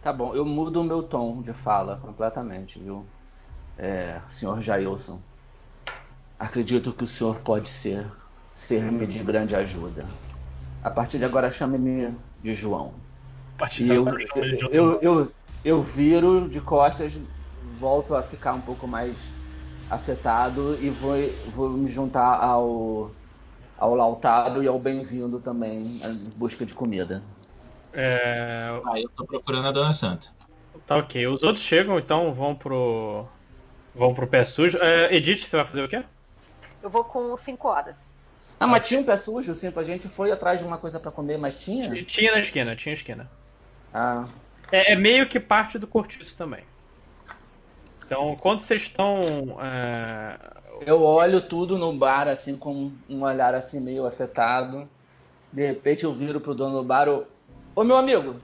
Tá bom, eu mudo o meu tom de fala completamente, viu? É, senhor Jailson. Acredito que o senhor pode ser ser-me de grande ajuda. A partir de agora chame-me de João. A partir E de eu, agora, eu, nome. eu, eu viro de costas, volto a ficar um pouco mais afetado e vou, vou me juntar ao, ao Lautaro e ao Bem-vindo também em busca de comida. É, Ah, eu tô procurando a Dona Santa. tá ok. Os outros chegam, então vão pro. Vão pro pé sujo. É, Edith, você vai fazer o quê? Eu vou com 5 horas. Ah, mas tinha um pé sujo, sim, a gente foi atrás de uma coisa pra comer, mas tinha? Tinha na esquina, tinha esquina. Ah, É, é meio que parte do cortiço também. Então, quando vocês estão. é, eu olho tudo no bar, assim, com um olhar assim meio afetado. De repente eu viro pro dono do bar, ô, ô meu amigo,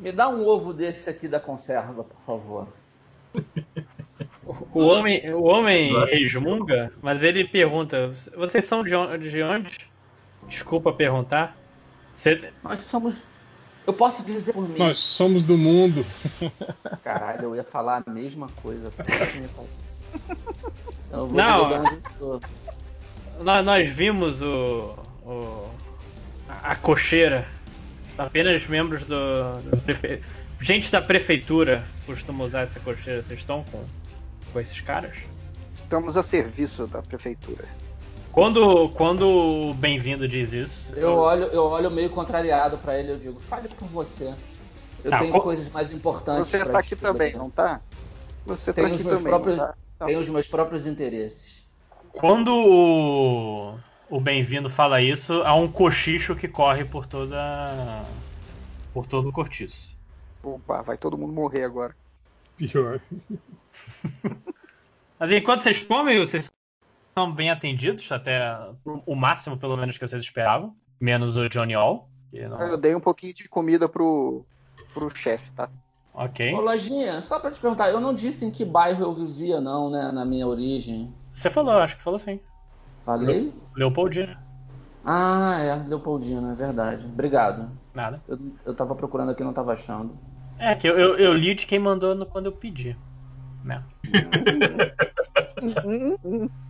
Me dá um ovo desse aqui da conserva, por favor. O homem, o homem resmunga, mas ele pergunta: Vocês são de on- de onde? Desculpa perguntar. Cê- Nós somos. Eu posso dizer por mim. Nós somos do mundo. Caralho, eu ia falar a mesma coisa. Eu vou Não. onde eu nós, nós vimos o, o- a, a cocheira. Apenas membros do, do prefe- gente da prefeitura costuma usar essa cocheira. Vocês estão com, com esses caras? Estamos a serviço da prefeitura. Quando, quando o bem-vindo diz isso, Eu olho, eu olho meio contrariado pra ele eu digo, fale por você. Eu Tá, tenho qual- coisas mais importantes Você pra tá aqui também, não tá? Você tá Tenho aqui os meus também, próprios- tá? Tá. Tenho os meus próprios interesses. Quando o, o bem-vindo fala isso, há um cochicho que corre por toda. por todo o cortiço. Opa, vai todo mundo morrer agora. Pior. Mas enquanto vocês comem, vocês são bem atendidos, até o máximo, pelo menos, que vocês esperavam. Menos o Johnny All. que não- Eu dei um pouquinho de comida pro, pro chefe, tá? Ok. Ô, Lojinha, só pra te perguntar, eu não disse em que bairro eu vivia, não, né? Na minha origem. Você falou, acho que falou sim. Falei? Leopoldina. Ah, é, Leopoldina, é verdade. Obrigado. Nada. Eu, eu tava procurando aqui e não tava achando. É, que eu, eu, eu li de quem mandou no- quando eu pedi. Né?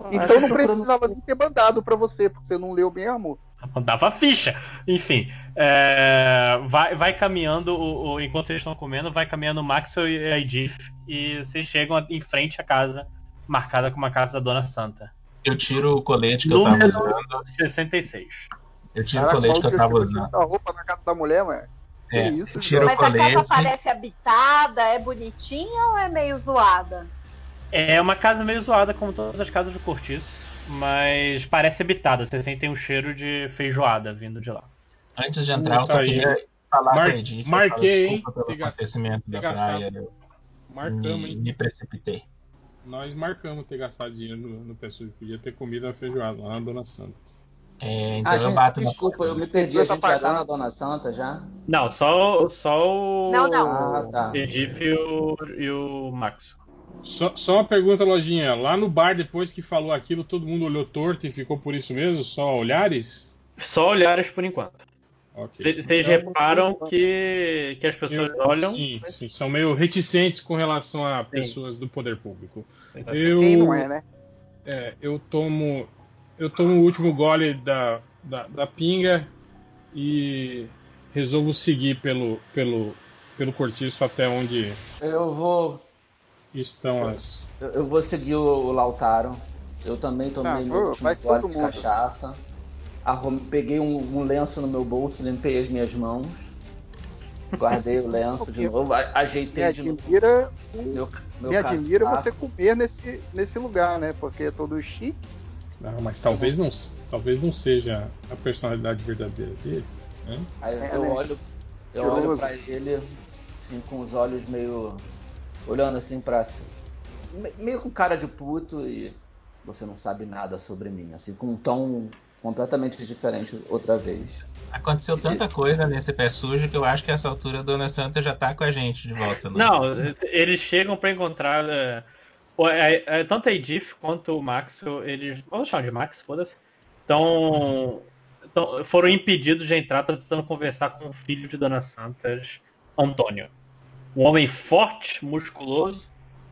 Ah, Então eu não precisava nem ter mandado pra você, porque você não leu mesmo. Mandava ficha. Enfim, é, vai, vai caminhando, o, o- enquanto vocês estão comendo, vai caminhando o Maxwell e a Edith. E vocês chegam em frente à casa, marcada como a casa da Dona Santa. Eu tiro o colete que eu tava Número usando. 66. Eu tiro o colete que eu tava usando. a roupa na casa da mulher, mano. É, isso, eu tiro o Mas a casa colete. parece habitada, é bonitinha ou é meio zoada? É uma casa meio zoada, como todas as casas do cortiço, mas parece habitada. Vocês sentem um cheiro de feijoada vindo de lá. Antes de entrar, eu só aí. queria falar Mar- eu marquei, hein? Pelo acontecimento da gastado. praia. Eu Marcamos, me, hein? me precipitei. Nós marcamos ter gastado dinheiro no, no. Podia ter comido a feijoada lá na Dona Santos. É, então Ah, eu gente, bato desculpa, na eu me perdi. A gente já deu na apartados. Dona Santa já? Não, só, só o Não, não. Ah, tá. Edith e o, e o Max. Só, só uma pergunta, Lojinha. Lá no bar, depois que falou aquilo, todo mundo olhou torto e ficou por isso mesmo? Só olhares? Só olhares por enquanto. Vocês Então, reparam muito- que, que as pessoas Eu- olham. Sim, sim, são meio reticentes com relação a pessoas do poder público. Eu, Quem não é, né? é, eu tomo eu tomo o último gole da, da, da pinga e resolvo seguir pelo, pelo, pelo cortiço até onde Eu vou. Estão as. Eu eu vou seguir o, o Lautaro. Eu também tomei Ah, meu último gole de mundo. cachaça. Arrum- peguei um, um lenço no meu bolso, limpei as minhas mãos. Guardei o lenço de novo, a- Me ajeitei de novo. admira, Meu, meu me admira casaco. você comer nesse, nesse lugar, né? Porque é todo chique. Não, mas talvez não, talvez não seja a personalidade verdadeira dele. né? Aí É, eu né? olho, eu olho pra ele, assim, com os olhos meio. Olhando assim pra. meio com cara de puto e. Você não sabe nada sobre mim, assim, com um tom completamente diferente outra vez. Aconteceu tanta coisa nesse pé sujo que eu acho que essa altura a Dona Santa já tá com a gente de volta. no- Não, eles chegam pra encontrar. é, é, é, tanto a Edith quanto o Max, eles. Vamos chamar de Max, foda-se. Então, então, foram impedidos de entrar, tentando conversar com o filho de Dona Santas, Antônio. Um homem forte, musculoso,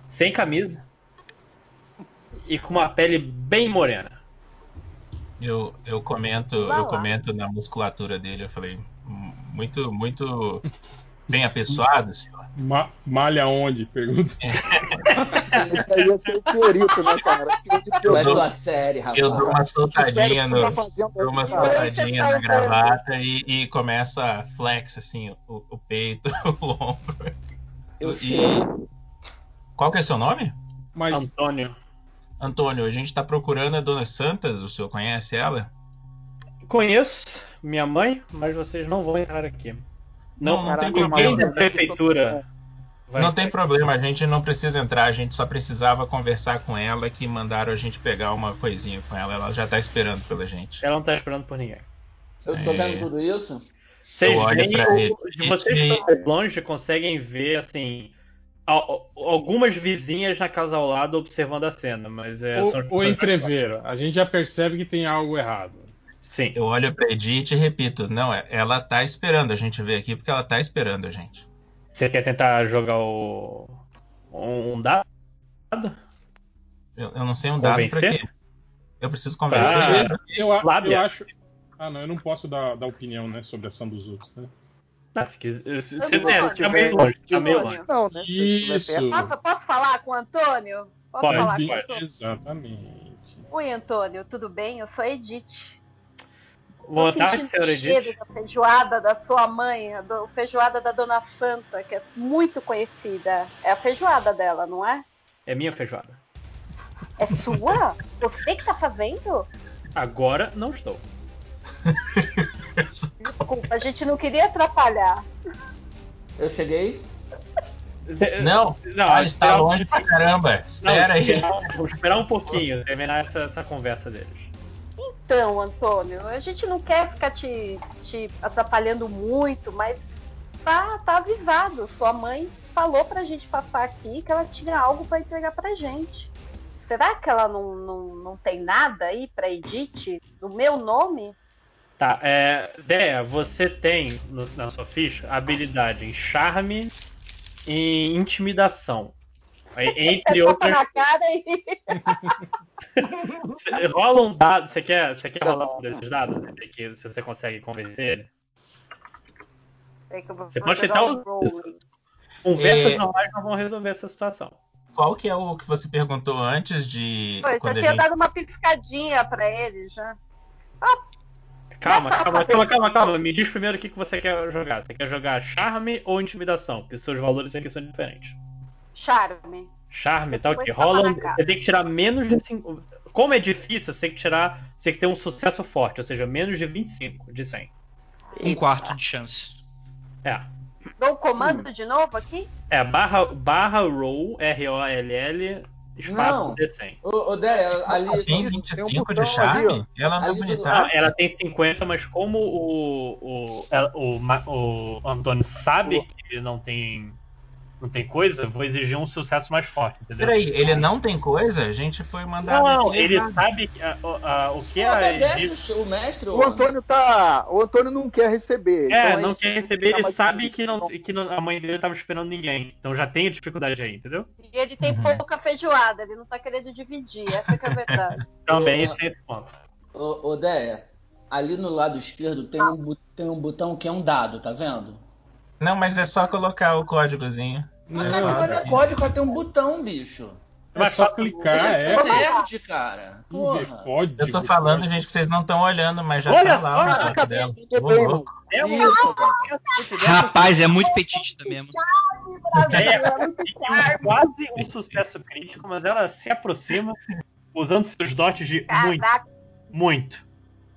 sem camisa e com uma pele bem morena. Eu, eu comento, Lá, eu lá. comento na musculatura dele, eu falei, "Hum, muito, muito bem apessoado, senhor. Ma- malha onde? Pergunta. Isso aí ia ser o Fiorito, né, cara? Qual é a tua série, rapaz? Eu dou uma soltadinha tá no, dou uma soltadinha na gravata e, e começa a flex assim o, o peito, o ombro. Eu E- chego. Qual que é seu nome? Mas Antônio. Antônio, a gente tá procurando a Dona Santas, o senhor conhece ela? Conheço minha mãe, mas vocês não vão entrar aqui. Não, Não, tem problema. ninguém da prefeitura. vai Não tem problema, a gente não precisa entrar, a gente só precisava conversar com ela que mandaram a gente pegar uma coisinha com ela, ela já tá esperando pela gente. Ela não tá esperando por ninguém. Eu tô É. vendo tudo isso. Vocês Eu olho veem, o- vocês E- que estão mais longe conseguem ver assim al- algumas vizinhas na casa ao lado observando a cena, mas é, Ou, são ou pessoas- entrever. A gente já percebe que tem algo errado. Sim. Eu olho pra Edith e repito, não, é- ela tá esperando a gente ver aqui porque ela tá esperando a gente. Você quer tentar jogar o um, dado? Eu, eu não sei um dado Convencer? quê. Eu preciso convencer. Ah. Eu, eu acho. Ah, não, eu não posso dar, dar opinião né, sobre a ação dos outros. Né? Se quiser, se, Eu se, vou fazer. tá meio longe, tá meio Antônio. longe. Não, né? Isso. Posso, posso falar com o Antônio? Posso Pode, falar pode. com o Antônio? Exatamente. Oi, Antônio, tudo bem? Eu sou a Edith. Boa Tô tarde, sentindo senhora Edith. da feijoada da sua mãe, a do, feijoada da Dona Santa, que é muito conhecida. É a feijoada dela, não é? É minha feijoada. É sua? Você que tá fazendo? Agora não estou. Desculpa, a gente não queria atrapalhar. Eu cheguei. Não, não ela está longe pra caramba. Não, Espera aí. esperar- Vou esperar um pouquinho, terminar essa, essa conversa deles. Então, Antônio, a gente não quer ficar te, te atrapalhando muito, mas tá, tá avisado. Sua mãe falou pra gente passar aqui que ela tinha algo pra entregar pra gente. Será que ela não, não, não tem nada aí pra Edith? Do meu nome? Tá, é. Dea, você tem no- na sua ficha habilidade em charme e intimidação. Entre Tapa outras. na cara. Rola um dado. Você quer, você quer rolar um desses dados? Você que se você consegue convencer ele? Eu vou Você pode tentar um. Conversas É. normais não vão resolver essa situação. Qual que é o que você perguntou antes de Pois, eu quando a tinha gente dado uma piscadinha pra ele já. Calma, calma, calma, calma, calma. Me diz primeiro o que que você quer jogar. Você quer jogar charme ou intimidação? Porque seus valores aqui são diferentes. Charme. Charme, tá ok. Depois Rola. Você tem que tirar menos de 5. Como é difícil, você tem que tirar. Você tem que ter um sucesso forte, ou seja, menos de 25 de 100. Um quarto de chance. É. Dou o comando de novo aqui? É, barra, barra roll, R-O-L-L, espaço Não. D100. Ô, ô Déia, Ela ali. tem tem um 25 de charme? ali, ela não Ali do- ela tem 50, mas como o, o, o, Ma- o Antônio sabe que não tem, não tem coisa, vou exigir um sucesso mais forte, entendeu? Peraí, ele não tem coisa? A gente foi mandado Não, aqui ele errado. sabe que, a- a- o que Não a o mestre, O Antônio tá. O Antônio não quer receber. É, então não quer receber, ele sabe que, não, que não- a mãe dele tava esperando ninguém. Então já tem dificuldade aí, entendeu? E ele tem Uhum. pouca feijoada, ele não tá querendo dividir, essa que é a verdade. Também Ô, tem esse ponto. Ô, ô Déia, ali no lado esquerdo tem um, tem um botão que é um dado, tá vendo? Não, mas é só colocar o códigozinho. Mas É não só- olha código, tem um botão, bicho. É Mas só só- clicar, é. é nerd, cara. Porra. Código. Eu tô falando, gente, que vocês não estão olhando, mas já Olha tá lá o caraca, negócio dela. louco. É um Isso. Rapaz, é muito petista mesmo. é quase um sucesso crítico, mas ela se aproxima usando seus dotes de muito, muito,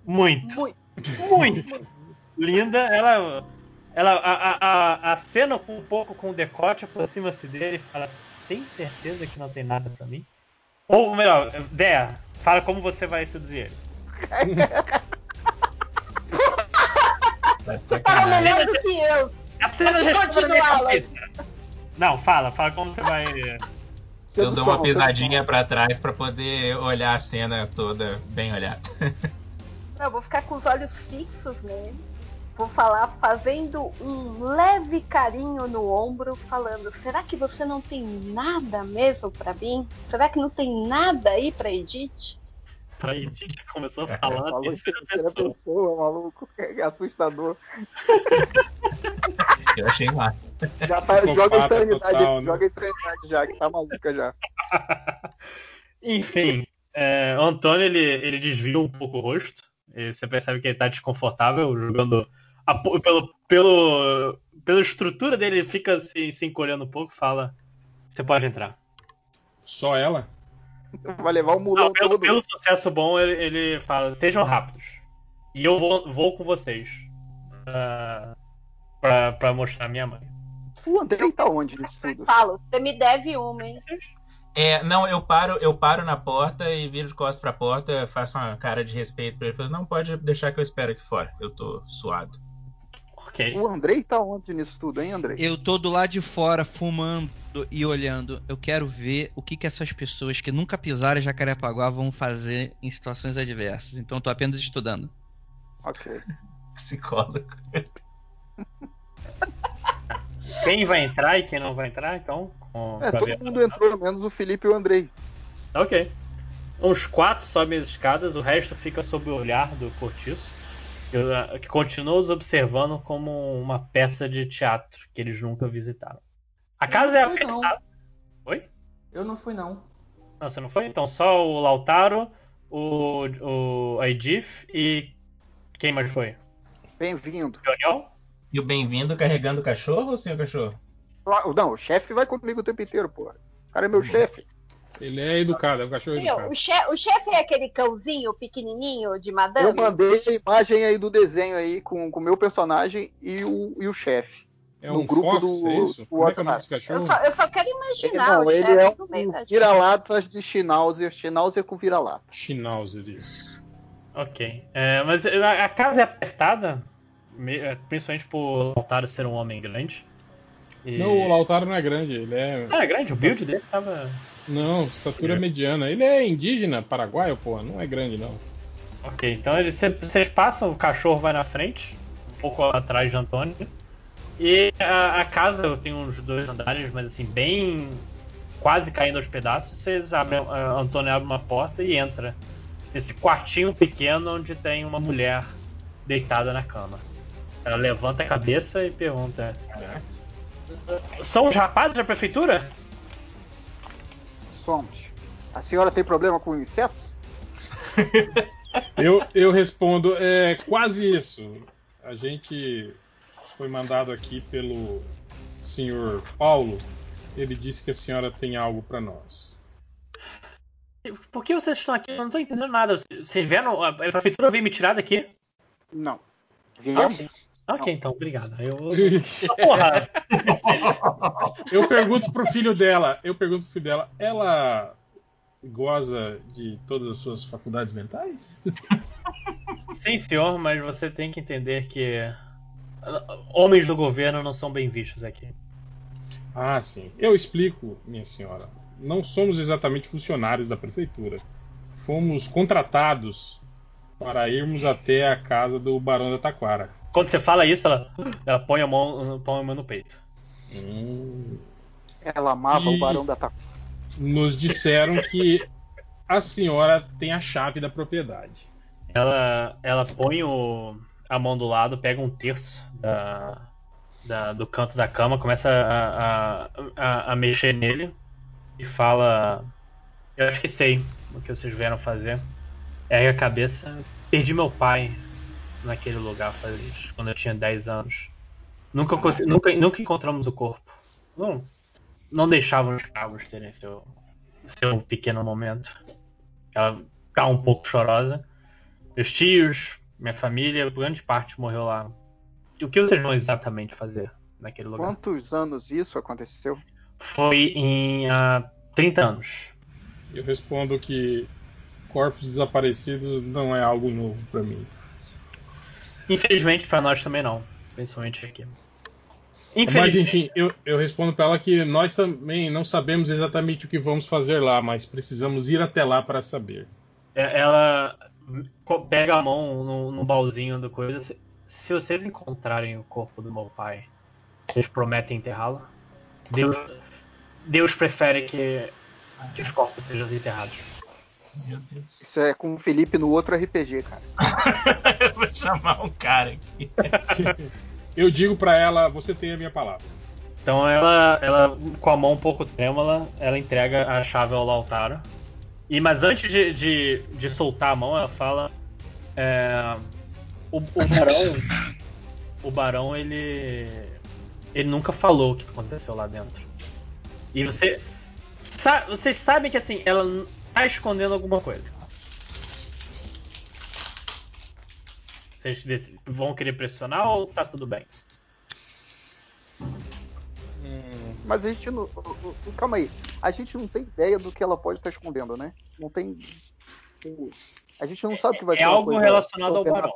muito, muito. muito linda. Ela, ela a, a, a, a cena com um pouco com o decote aproxima-se dele e fala: Tem certeza que não tem nada pra mim? Ou melhor, Dea, fala como você vai seduzir ele. Tava sacanagem. melhor do que eu. A cena já está. Não, fala, fala como você vai. Eu Sedução, dou uma pisadinha pra trás pra poder olhar a cena toda bem olhada. Não, eu vou ficar com os olhos fixos nele. Vou falar fazendo um leve carinho no ombro, falando: será que você não tem nada mesmo pra mim? Será que não tem nada aí pra Edith? Pra Edith começou falando. Falou em isso é terceira pessoa. pessoa, maluco. É assustador. Eu achei massa. Já tá, joga insanidade, total, né? joga insanidade já, que tá maluca já. Enfim, é, o Antônio ele, ele desvia um pouco o rosto. Você percebe que ele tá desconfortável jogando. A pelo, pelo, pela estrutura dele, ele fica se, se encolhendo um pouco e fala: Você pode entrar. Só ela? Vai levar o mulão Não, pelo, todo. pelo sucesso bom, ele, ele fala: Sejam rápidos. E eu vou, vou com vocês. ah, pra, pra mostrar minha mãe. O Andrei tá onde nisso tudo? Falo, você me deve uma, hein? É, não, eu paro, eu paro na porta e viro de costas pra porta, faço uma cara de respeito pra ele. Falo, não, pode deixar que eu espero aqui fora. Eu tô suado. Ok. O Andrei tá onde nisso tudo, hein, Andrei? Eu tô do lado de fora fumando e olhando. Eu quero ver o que, que essas pessoas que nunca pisaram Jacarepaguá vão fazer em situações adversas. Então eu tô apenas estudando. Ok. Psicólogo. Quem vai entrar e quem não vai entrar, então? Com, É, pra todo mundo entrou, menos o Felipe e o Andrei. Ok. Uns quatro sobem as escadas, o resto fica sob o olhar do cortiço, que, uh, que continua os observando como uma peça de teatro que eles nunca visitaram. A casa é não. apertada. Oi? Eu não fui, não. Não, você não foi? Então só o Lautaro, o, o a Edith e. Quem mais foi? Bem-vindo. E o bem-vindo carregando o cachorro ou sem o cachorro? Não, o chefe vai comigo o tempo inteiro, porra. O cara é meu chefe. Ele é educado, é um cachorro Viu? educado. O, che o chefe é aquele cãozinho pequenininho de madame? Eu mandei a imagem aí do desenho aí com o meu personagem e o, e o chefe. É no um grupo Fox, do- é isso? do Como é que é Eu só, eu só quero Ele, imaginar não, o ele chefe é um vira-latas de Schnauzer. Schnauzer com vira-lata. Schnauzer, isso. Ok. É, mas a, casa é apertada, é, principalmente por Lautaro ser um homem grande. E- Não, o Lautaro não é grande, ele é. Ah, é grande, o build dele tava. Não, estatura mediana. Ele é indígena, paraguaio, pô, não é grande, não. Ok, então vocês passam, o cachorro vai na frente, um pouco atrás de Antônio. E a, a casa tem uns dois andares, mas assim, bem quase caindo aos pedaços. Vocês abrem, a Antônio abre uma porta e entra nesse quartinho pequeno onde tem uma mulher deitada na cama. Ela levanta a cabeça e pergunta: São os rapazes da prefeitura? Somos. A senhora tem problema com insetos? Eu, eu respondo, é quase isso. A gente foi mandado aqui pelo senhor Paulo. Ele disse que a senhora tem algo para nós. Por que vocês estão aqui? Eu não tô entendendo nada. Vocês vieram. A prefeitura veio me tirar daqui? Não. Ah, Viemos? ok. Ok, então, obrigado. Eu. Porra! Eu pergunto pro filho dela, eu pergunto pro filho dela, ela goza de todas as suas faculdades mentais? Sim, senhor, mas você tem que entender que uh, homens do governo não são bem vistos aqui. Ah, sim. Eu explico, minha senhora. Não somos exatamente funcionários da prefeitura. Fomos contratados para irmos até a casa do Barão da Taquara. Quando você fala isso, ela, ela põe, a mão, põe a mão no peito. Hum, Ela amava E- o Barão da Taquara. nos disseram que a senhora tem a chave da propriedade. Ela, ela põe o, a mão do lado, pega um terço da, da- do canto da cama, começa a, a, a, a mexer nele e fala: Eu acho que sei o que vocês vieram fazer. Ergue a cabeça. Perdi meu pai naquele lugar faz, quando eu tinha 10 anos. Nunca, consegui- nunca, nunca encontramos o corpo. Não, não deixavam os cabos terem seu, seu pequeno momento. Ela tá um pouco chorosa. Meus tios, minha família, grande parte morreu lá. O que vocês vão exatamente fazer naquele lugar? Quantos anos isso aconteceu? Foi em há 30 anos. Eu respondo que corpos desaparecidos não é algo novo para mim. Infelizmente para nós também não, principalmente aqui. Mas enfim, eu, eu respondo para ela que nós também não sabemos exatamente o que vamos fazer lá, mas precisamos ir até lá para saber. é- ela pega a mão no, no baúzinho do coisa. Se, se vocês encontrarem o corpo do meu pai, vocês prometem enterrá-lo? Deus, Deus prefere que, que os corpos sejam enterrados. Meu Deus. Isso é com o Felipe no outro RPG, cara. Eu vou chamar um cara aqui. Eu digo para ela, você tem a minha palavra. Então ela, ela, com a mão um pouco trêmula, ela entrega a chave ao Lautaro. E mas antes de, de, de soltar a mão, ela fala: é, o, o barão, o barão ele, ele nunca falou o que aconteceu lá dentro. E você, sa- vocês sabem que assim, ela tá escondendo alguma coisa. Vocês vão querer pressionar ou tá tudo bem? Mas a gente não. o- o- Calma aí. A gente não tem ideia do que ela pode estar escondendo, né? Não tem. o- A gente não sabe que vai É ser uma algo coisa relacionado ao barão.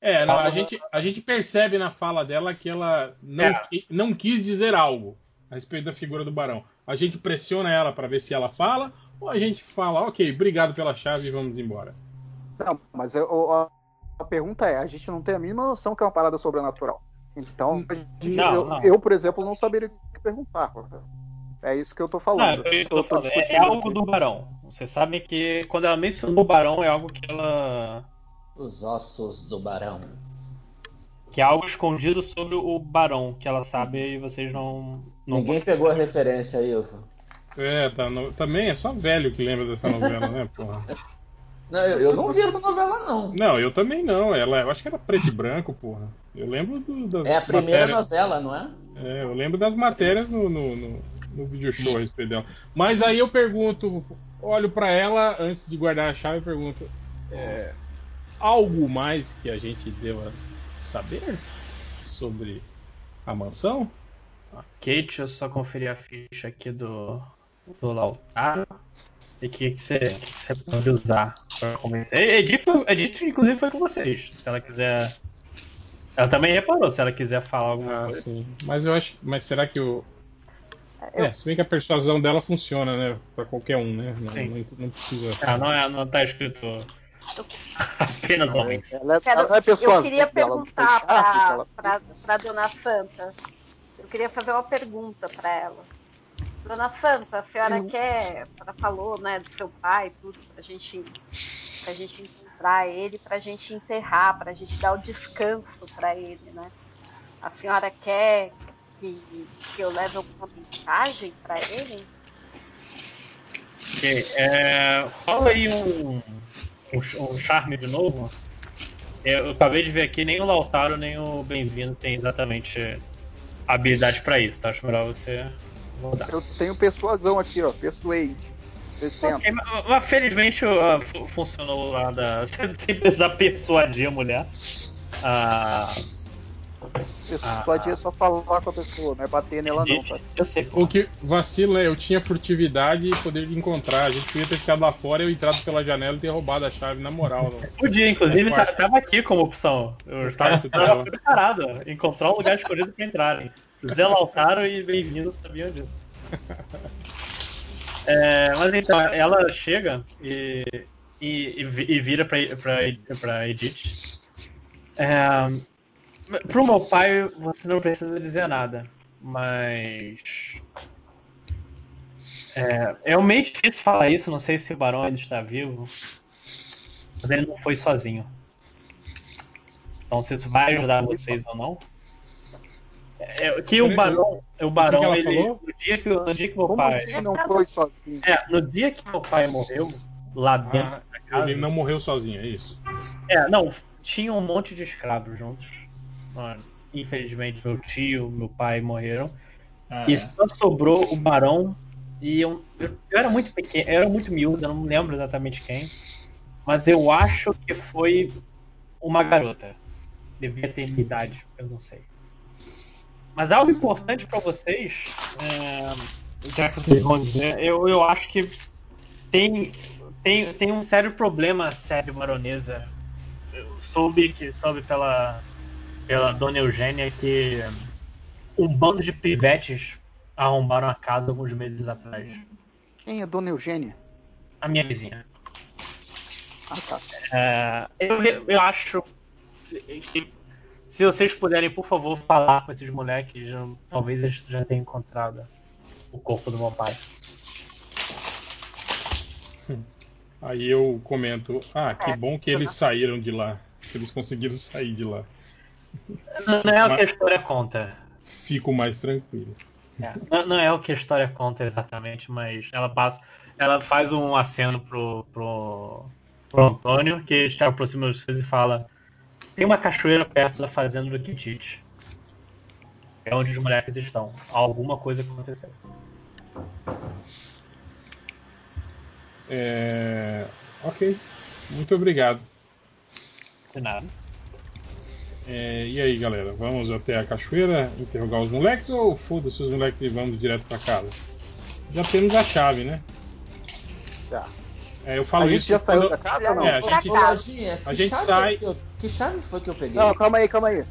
É, não, a, gente, a gente percebe na fala dela que ela não, É. qui- não quis dizer algo a respeito da figura do barão. A gente pressiona ela para ver se ela fala, ou a gente fala, ok, obrigado pela chave e vamos embora. Não, mas eu- a, a pergunta é, a gente não tem a mínima noção que é uma parada sobrenatural. Então, gente- Não, eu, não. eu, por exemplo, não saberia o que perguntar. É isso que eu tô Não, falando. é isso que eu Eu tô tô falando. É, é algo aqui. do barão. Vocês sabem que quando ela mencionou o barão é algo que ela. Os ossos do barão. que é algo escondido sobre o barão, que ela sabe e vocês não. não Ninguém pegou a referência aí, Ivo. É, tá no- também é só velho que lembra dessa novela, né, porra? Não, eu, eu não vi essa novela, não. Não, eu também não. Ela, eu acho que era preto e branco, porra. Eu lembro do- das É a primeira matérias. novela, não é? É, eu lembro das matérias no, no, no, no video show a respeito dela. Mas aí eu pergunto, olho pra ela antes de guardar a chave e pergunto: é, algo mais que a gente deva saber sobre a mansão? Kate, eu só conferi a ficha aqui do, do Lautaro. E o que, que, você, que, que você pode usar pra convencer? Edith, Edith, inclusive, foi com vocês. Se ela quiser. Ela também reparou, se ela quiser falar alguma Ah, coisa. sim. Mas eu acho. Mas será que o. Eu- É, se bem que a persuasão dela funciona, né? Pra qualquer um, né? Não, Sim. não, não precisa. Ah, não, é, não tá escrito apenas homens. Ela, é- Quero- ela é eu queria ela foi perguntar ela- para para Dona Santa. Eu queria fazer uma pergunta para ela. Dona Santa, a senhora quer, a senhora falou, né, do seu pai, tudo, pra gente, pra gente encontrar ele, pra gente enterrar, pra gente dar o descanso para ele, né? A senhora quer que, que eu leve alguma mensagem para ele? Ok, é, rola aí um, um, um charme de novo. Eu, eu acabei de ver aqui, nem o Lautaro nem o Bem-vindo tem exatamente habilidade pra isso, tá? Acho melhor você. Eu tenho persuasão aqui, ó. Persuade. 60. Ok, mas, mas felizmente uh, fu- funcionou lá da. Sem precisar persuadir a mulher. Ah, Persuadir é só falar com a pessoa, não é bater nela não, tá? eu sei. O que vacila é eu tinha furtividade e poder de encontrar. A gente podia ter ficado lá fora, eu entrado pela janela e ter roubado a chave na moral. Não. Podia, inclusive, No tá- tava aqui como opção. Eu No estava, dela. preparado. Encontrar um lugar escolhido pra entrarem. Zé Lautaro e Bem-vindo sabiam disso. É, mas então, ela chega e, e, e vira pra, pra, pra Edith. É, pro meu pai, você não precisa dizer nada, mas. É, é meio difícil falar isso, não sei se o Barão ainda está vivo. Mas ele não foi sozinho. Então se isso vai ajudar vocês ou não. É, que o Barão. O Barão, ela ele, no dia que, no dia que meu Como pai. assim não foi sozinho? É, no dia que meu pai morreu, lá dentro Ah, da casa. ele não morreu sozinho, é isso. É, não, tinha um monte de escravos juntos. Infelizmente, meu tio, meu pai morreram. Ah, E só sobrou o barão e eu, eu, eu era muito pequeno, eu era muito miúdo, eu não lembro exatamente quem. Mas eu acho que foi uma garota. Devia ter minha idade, eu não sei. Mas algo importante pra vocês, é, já que vocês vão dizer, eu, eu acho que tem, tem, tem um sério problema, sério, baronesa. Eu soube que soube pela, pela dona Eugênia que um bando de pivetes arrombaram a casa alguns meses atrás. Quem é Dona Eugênia? A minha vizinha. Ah, tá. É, eu, eu acho que se vocês puderem, por favor, falar com esses moleques, já- talvez eles já tenham encontrado o corpo do meu pai. Aí eu comento, ah, que bom que eles saíram de lá. Que eles conseguiram sair de lá. Não, não é o que a história conta. Fico mais tranquilo. É, não, não é o que a história conta exatamente, mas ela passa. Ela faz um aceno pro, pro, pro Antônio, que está aproxima dos seus e fala: Tem uma cachoeira perto da fazenda do Kitite. É onde os moleques estão. Alguma coisa aconteceu. É... Ok, muito obrigado. De nada. É, e aí, galera, vamos até a cachoeira interrogar os moleques ou foda-se os moleques e vamos direto pra casa? Já temos a chave, né? Já. É, eu falo A gente isso já saiu quando- da casa ou não? É, a gente, Lojinha, que a gente chave sai- que eu- que chave foi que eu peguei? Não, calma aí, calma aí.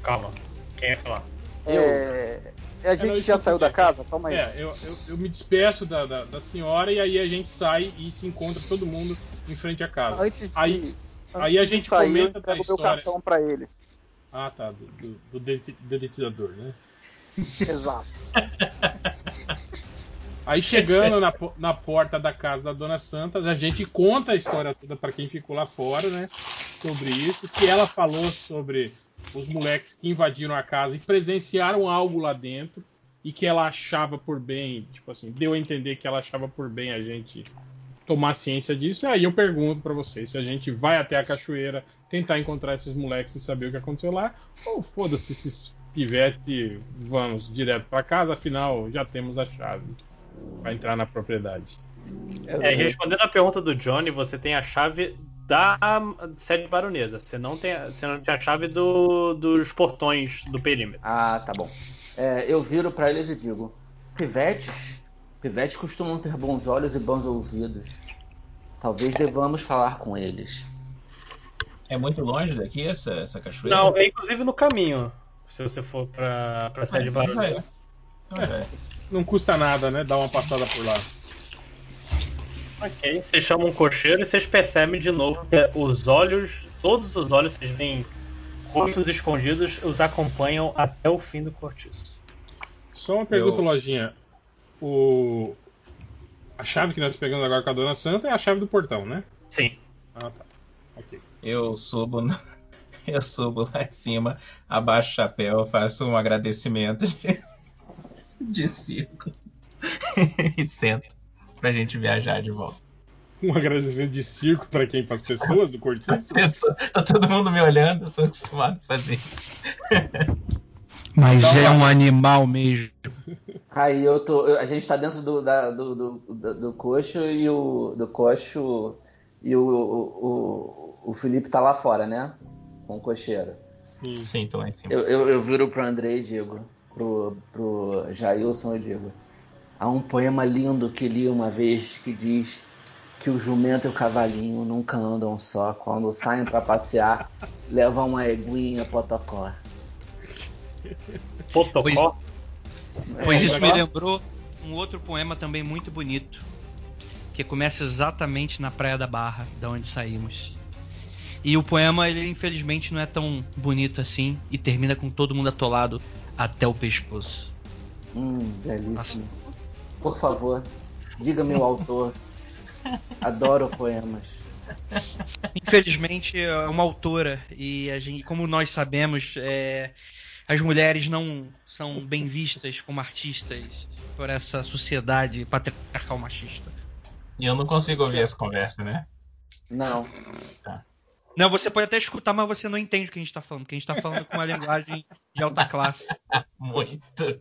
Calma. Quem ia falar? É, a não, gente isso já saiu da casa? Calma aí. É, eu, eu, eu me despeço da, da, da senhora e aí a gente sai e se encontra todo mundo em frente à casa. Antes de, Aí- antes aí a de gente sair, comenta eu da pego meu história. cartão pra eles. Ah, tá, do, do, do dedetizador, né? Exato. Aí chegando na, na porta da casa da Dona Santas, a gente conta a história toda para quem ficou lá fora, né? Sobre isso, que ela falou sobre os moleques que invadiram a casa e presenciaram algo lá dentro e que ela achava por bem, tipo assim, deu a entender que ela achava por bem a gente tomar ciência disso. E aí eu pergunto para vocês se a gente vai até a cachoeira tentar encontrar esses moleques e saber o que aconteceu lá, ou foda-se esses pivete, vamos direto para casa, afinal já temos a chave para entrar na propriedade. É, respondendo a pergunta do Johnny, você tem a chave da sede baronesa. Você não tem, você não tem a chave do, dos portões do perímetro. Ah, tá bom. É, eu viro pra eles e digo: Pivetes? Pivetes costumam ter bons olhos e bons ouvidos. Talvez devamos falar com eles. É muito longe daqui essa, essa cachoeira? Não, é inclusive no caminho. Se você for pra, pra sede Então baronesa. é. Então é. Não custa nada, né? Dar uma passada por lá. Ok, vocês chamam um cocheiro e vocês percebem de novo que os olhos, todos os olhos, vocês veem rostos escondidos, os acompanham até o fim do cortiço. Só uma pergunta, Eu- Lojinha. O... A chave que nós pegamos agora com a Dona Santa é a chave do portão, né? Sim. Ah, tá. Ok. Eu subo, no- eu subo lá em cima, abaixo o chapéu, faço um agradecimento de, de circo e sento pra gente viajar de volta. Um agradecimento de circo para quem? Para as pessoas do cortiço? Pessoa- Tá todo mundo me olhando, eu tô acostumado a fazer isso. Mas Então, é vai. um animal mesmo. Aí eu tô. eu- a gente tá dentro do, da- do, do, do, do coxo e o. Do coxo e o, o, o, o Felipe tá lá fora, né? Com o cocheiro. Sim. Sim, tô lá em cima. Eu, eu, eu viro pro André e digo, pro, pro Jailson e digo. Há um poema lindo que li uma vez que diz que o jumento e o cavalinho nunca andam só. Quando saem pra passear, levam uma eguinha potocó. Potocó. Pois É, isso vai me lembrou um outro poema também muito bonito, que começa exatamente na Praia da Barra, da onde saímos. E o poema, ele infelizmente não é tão bonito assim e termina com todo mundo atolado até o pescoço. Hum, belíssimo. Por favor, diga-me o autor. Adoro poemas. Infelizmente é uma autora e a gente, como nós sabemos, é, as mulheres não são bem vistas como artistas por essa sociedade patriarcal machista. E eu não consigo ouvir essa conversa, né? Não. Não, você pode até escutar, mas você não entende o que a gente tá falando, porque a gente tá falando com uma linguagem de alta classe, Muito.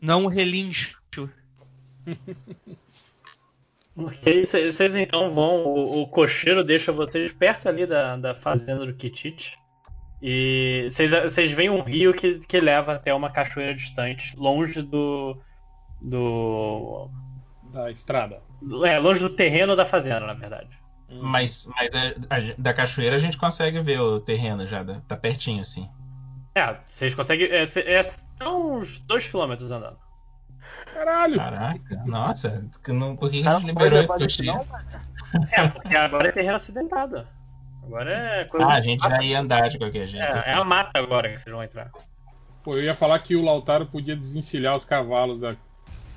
não um relincho. Ok, vocês então vão. O, o cocheiro deixa vocês perto ali da, da fazenda do Kitite. E vocês, vocês veem um rio que, que leva até uma cachoeira distante, longe do. do. Da estrada. É, longe do terreno da fazenda, na verdade. Mas, mas a- a- da cachoeira a gente consegue ver o terreno já, da- tá pertinho assim. É, vocês conseguem. É, é, são uns 2km andando. Caralho! Caraca, nossa, que não- por que, que a gente liberou esse cocheiro? É, porque agora é terreno acidentado. Agora é coisa. Ah, a gente já ia andar de qualquer jeito. é, é a mata agora que vocês vão entrar. Pô, eu ia falar que o Lautaro podia desencilhar os cavalos da,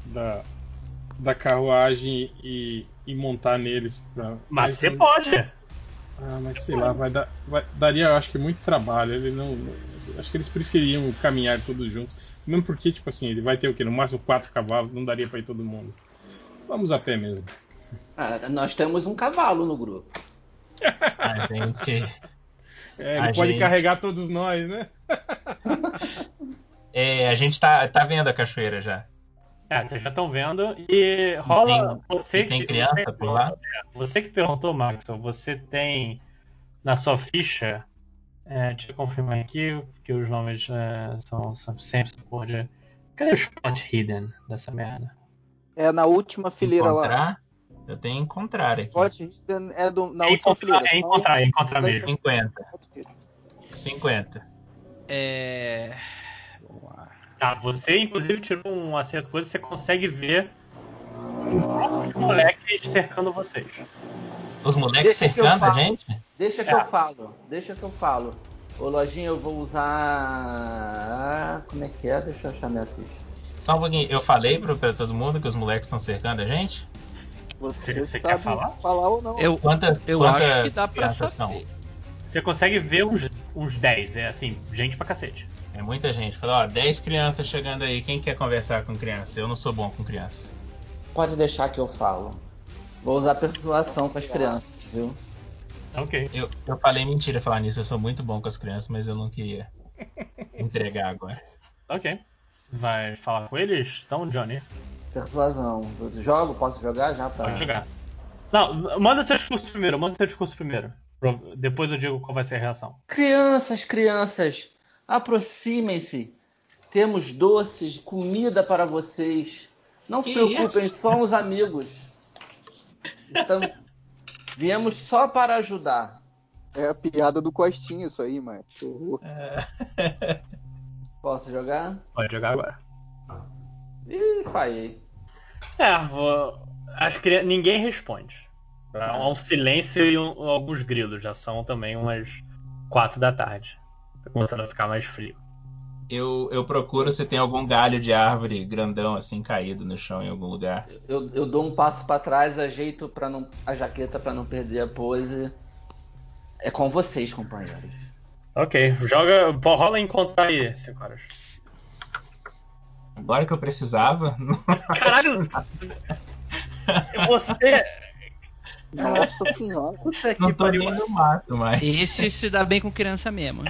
da, da carruagem e, e montar neles. Pra, Mas você pode. Ah, mas sei lá, vai dar, vai- daria, eu acho que muito trabalho. Ele não, acho que eles preferiam caminhar todos juntos. Mesmo porque, tipo assim, ele vai ter o quê? No máximo quatro cavalos, não daria pra ir todo mundo. Vamos a pé mesmo. Ah, nós temos um cavalo no grupo. A gente. É, ele A pode gente- carregar todos nós, né? É, a gente tá, tá vendo a cachoeira já. É, vocês já estão vendo. E rola. tem- você e tem que, criança você, por lá? Você que perguntou, Maxwell, você tem na sua ficha. É, deixa eu confirmar aqui, que os nomes é, são, são sempre de. Cadê o spot hidden dessa merda? É na última fileira lá. Encontrar? Eu tenho encontrar aqui. Pode, é do, na É última fileira. é encontrar, é encontrar mesmo. 50. 50. É. Vamos lá. Tá, você inclusive tirou um acerto coisa, você consegue ver de moleques cercando vocês. Os moleques Deixa que eu cercando a falo. gente? Deixa que É. eu falo. Deixa que eu falo. Ô, Lojinha, eu vou usar. Como é que é? Deixa eu achar minha ficha. Só um pouquinho. Eu falei pra, pra todo mundo que os moleques estão cercando a gente? Você, Você sabe quer falar? ou não. Eu, Quantas, eu quantas acho que dá pra saber. Você consegue ver uns, uns 10, é assim, gente pra cacete. É muita gente. Falou, ó, 10 crianças chegando aí. Quem quer conversar com criança? Eu não sou bom com criança. Pode deixar que eu falo. Vou usar persuasão com as crianças, viu? Ok. Eu, eu falei mentira falar nisso. Eu sou muito bom com as crianças, mas eu não queria entregar agora. Ok. Vai falar com eles? Então, Johnny, Persuasão. Eu jogo? Posso jogar já? Pra... pode jogar. Não, manda seu discurso primeiro, manda seu discurso primeiro. Depois eu digo qual vai ser a reação. Crianças, crianças, aproximem-se. Temos doces, comida para vocês. Não se preocupem, somos amigos. Estamos... Viemos só para ajudar. É a piada do Costinha isso aí. Que horror. Posso jogar? Pode jogar agora. Ih, falhei. É, vou... acho que ninguém responde. Há um silêncio e um- alguns grilos. Já são também umas quatro da tarde. Começando a ficar mais frio. Eu, eu procuro se tem algum galho de árvore grandão assim caído no chão em algum lugar. Eu, eu dou um passo para trás, ajeito para não a jaqueta para não perder a pose. É com vocês, companheiros. Ok, joga. Rola encontrar aí, 5 horas. Agora que eu precisava. Caralho! Você. Nossa senhora. Puta que Não tô pariu. nem no mato, mas. Esse se dá bem com criança mesmo.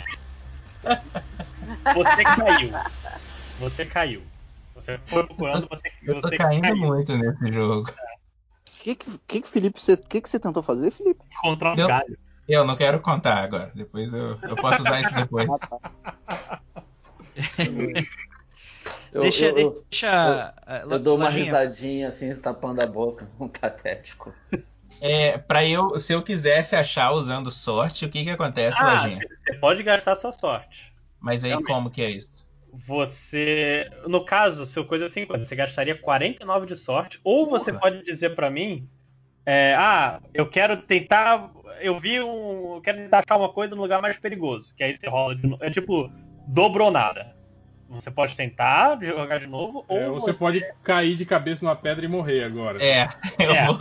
Você caiu. Você caiu. Você foi procurando, você, Eu tô você caindo caiu muito nesse jogo. O que, que, que, que, Felipe, você, que, que você tentou fazer, Felipe? contra um Eu- galho. Eu não quero contar agora. Depois eu, eu posso usar isso depois. Ah, tá. Eu, deixa. eu, eu- deixa eu dou uma risadinha assim, tapando a boca, um patético. É, pra eu, se eu quisesse achar usando sorte, o que que acontece, Ah, Lojinha? você pode gastar sua sorte. Mas aí realmente. como que é isso? Você. No caso, seu coisa é 50. Você gastaria 49 de sorte. Ou você Porra. pode dizer pra mim. é, ah, eu quero tentar. Eu vi um. Eu quero tentar achar uma coisa no lugar mais perigoso. Que aí você rola de novo. É tipo, dobro ou nada. Você pode tentar jogar de novo, ou É, você pode cair de cabeça numa pedra e morrer agora. É, eu É. vou.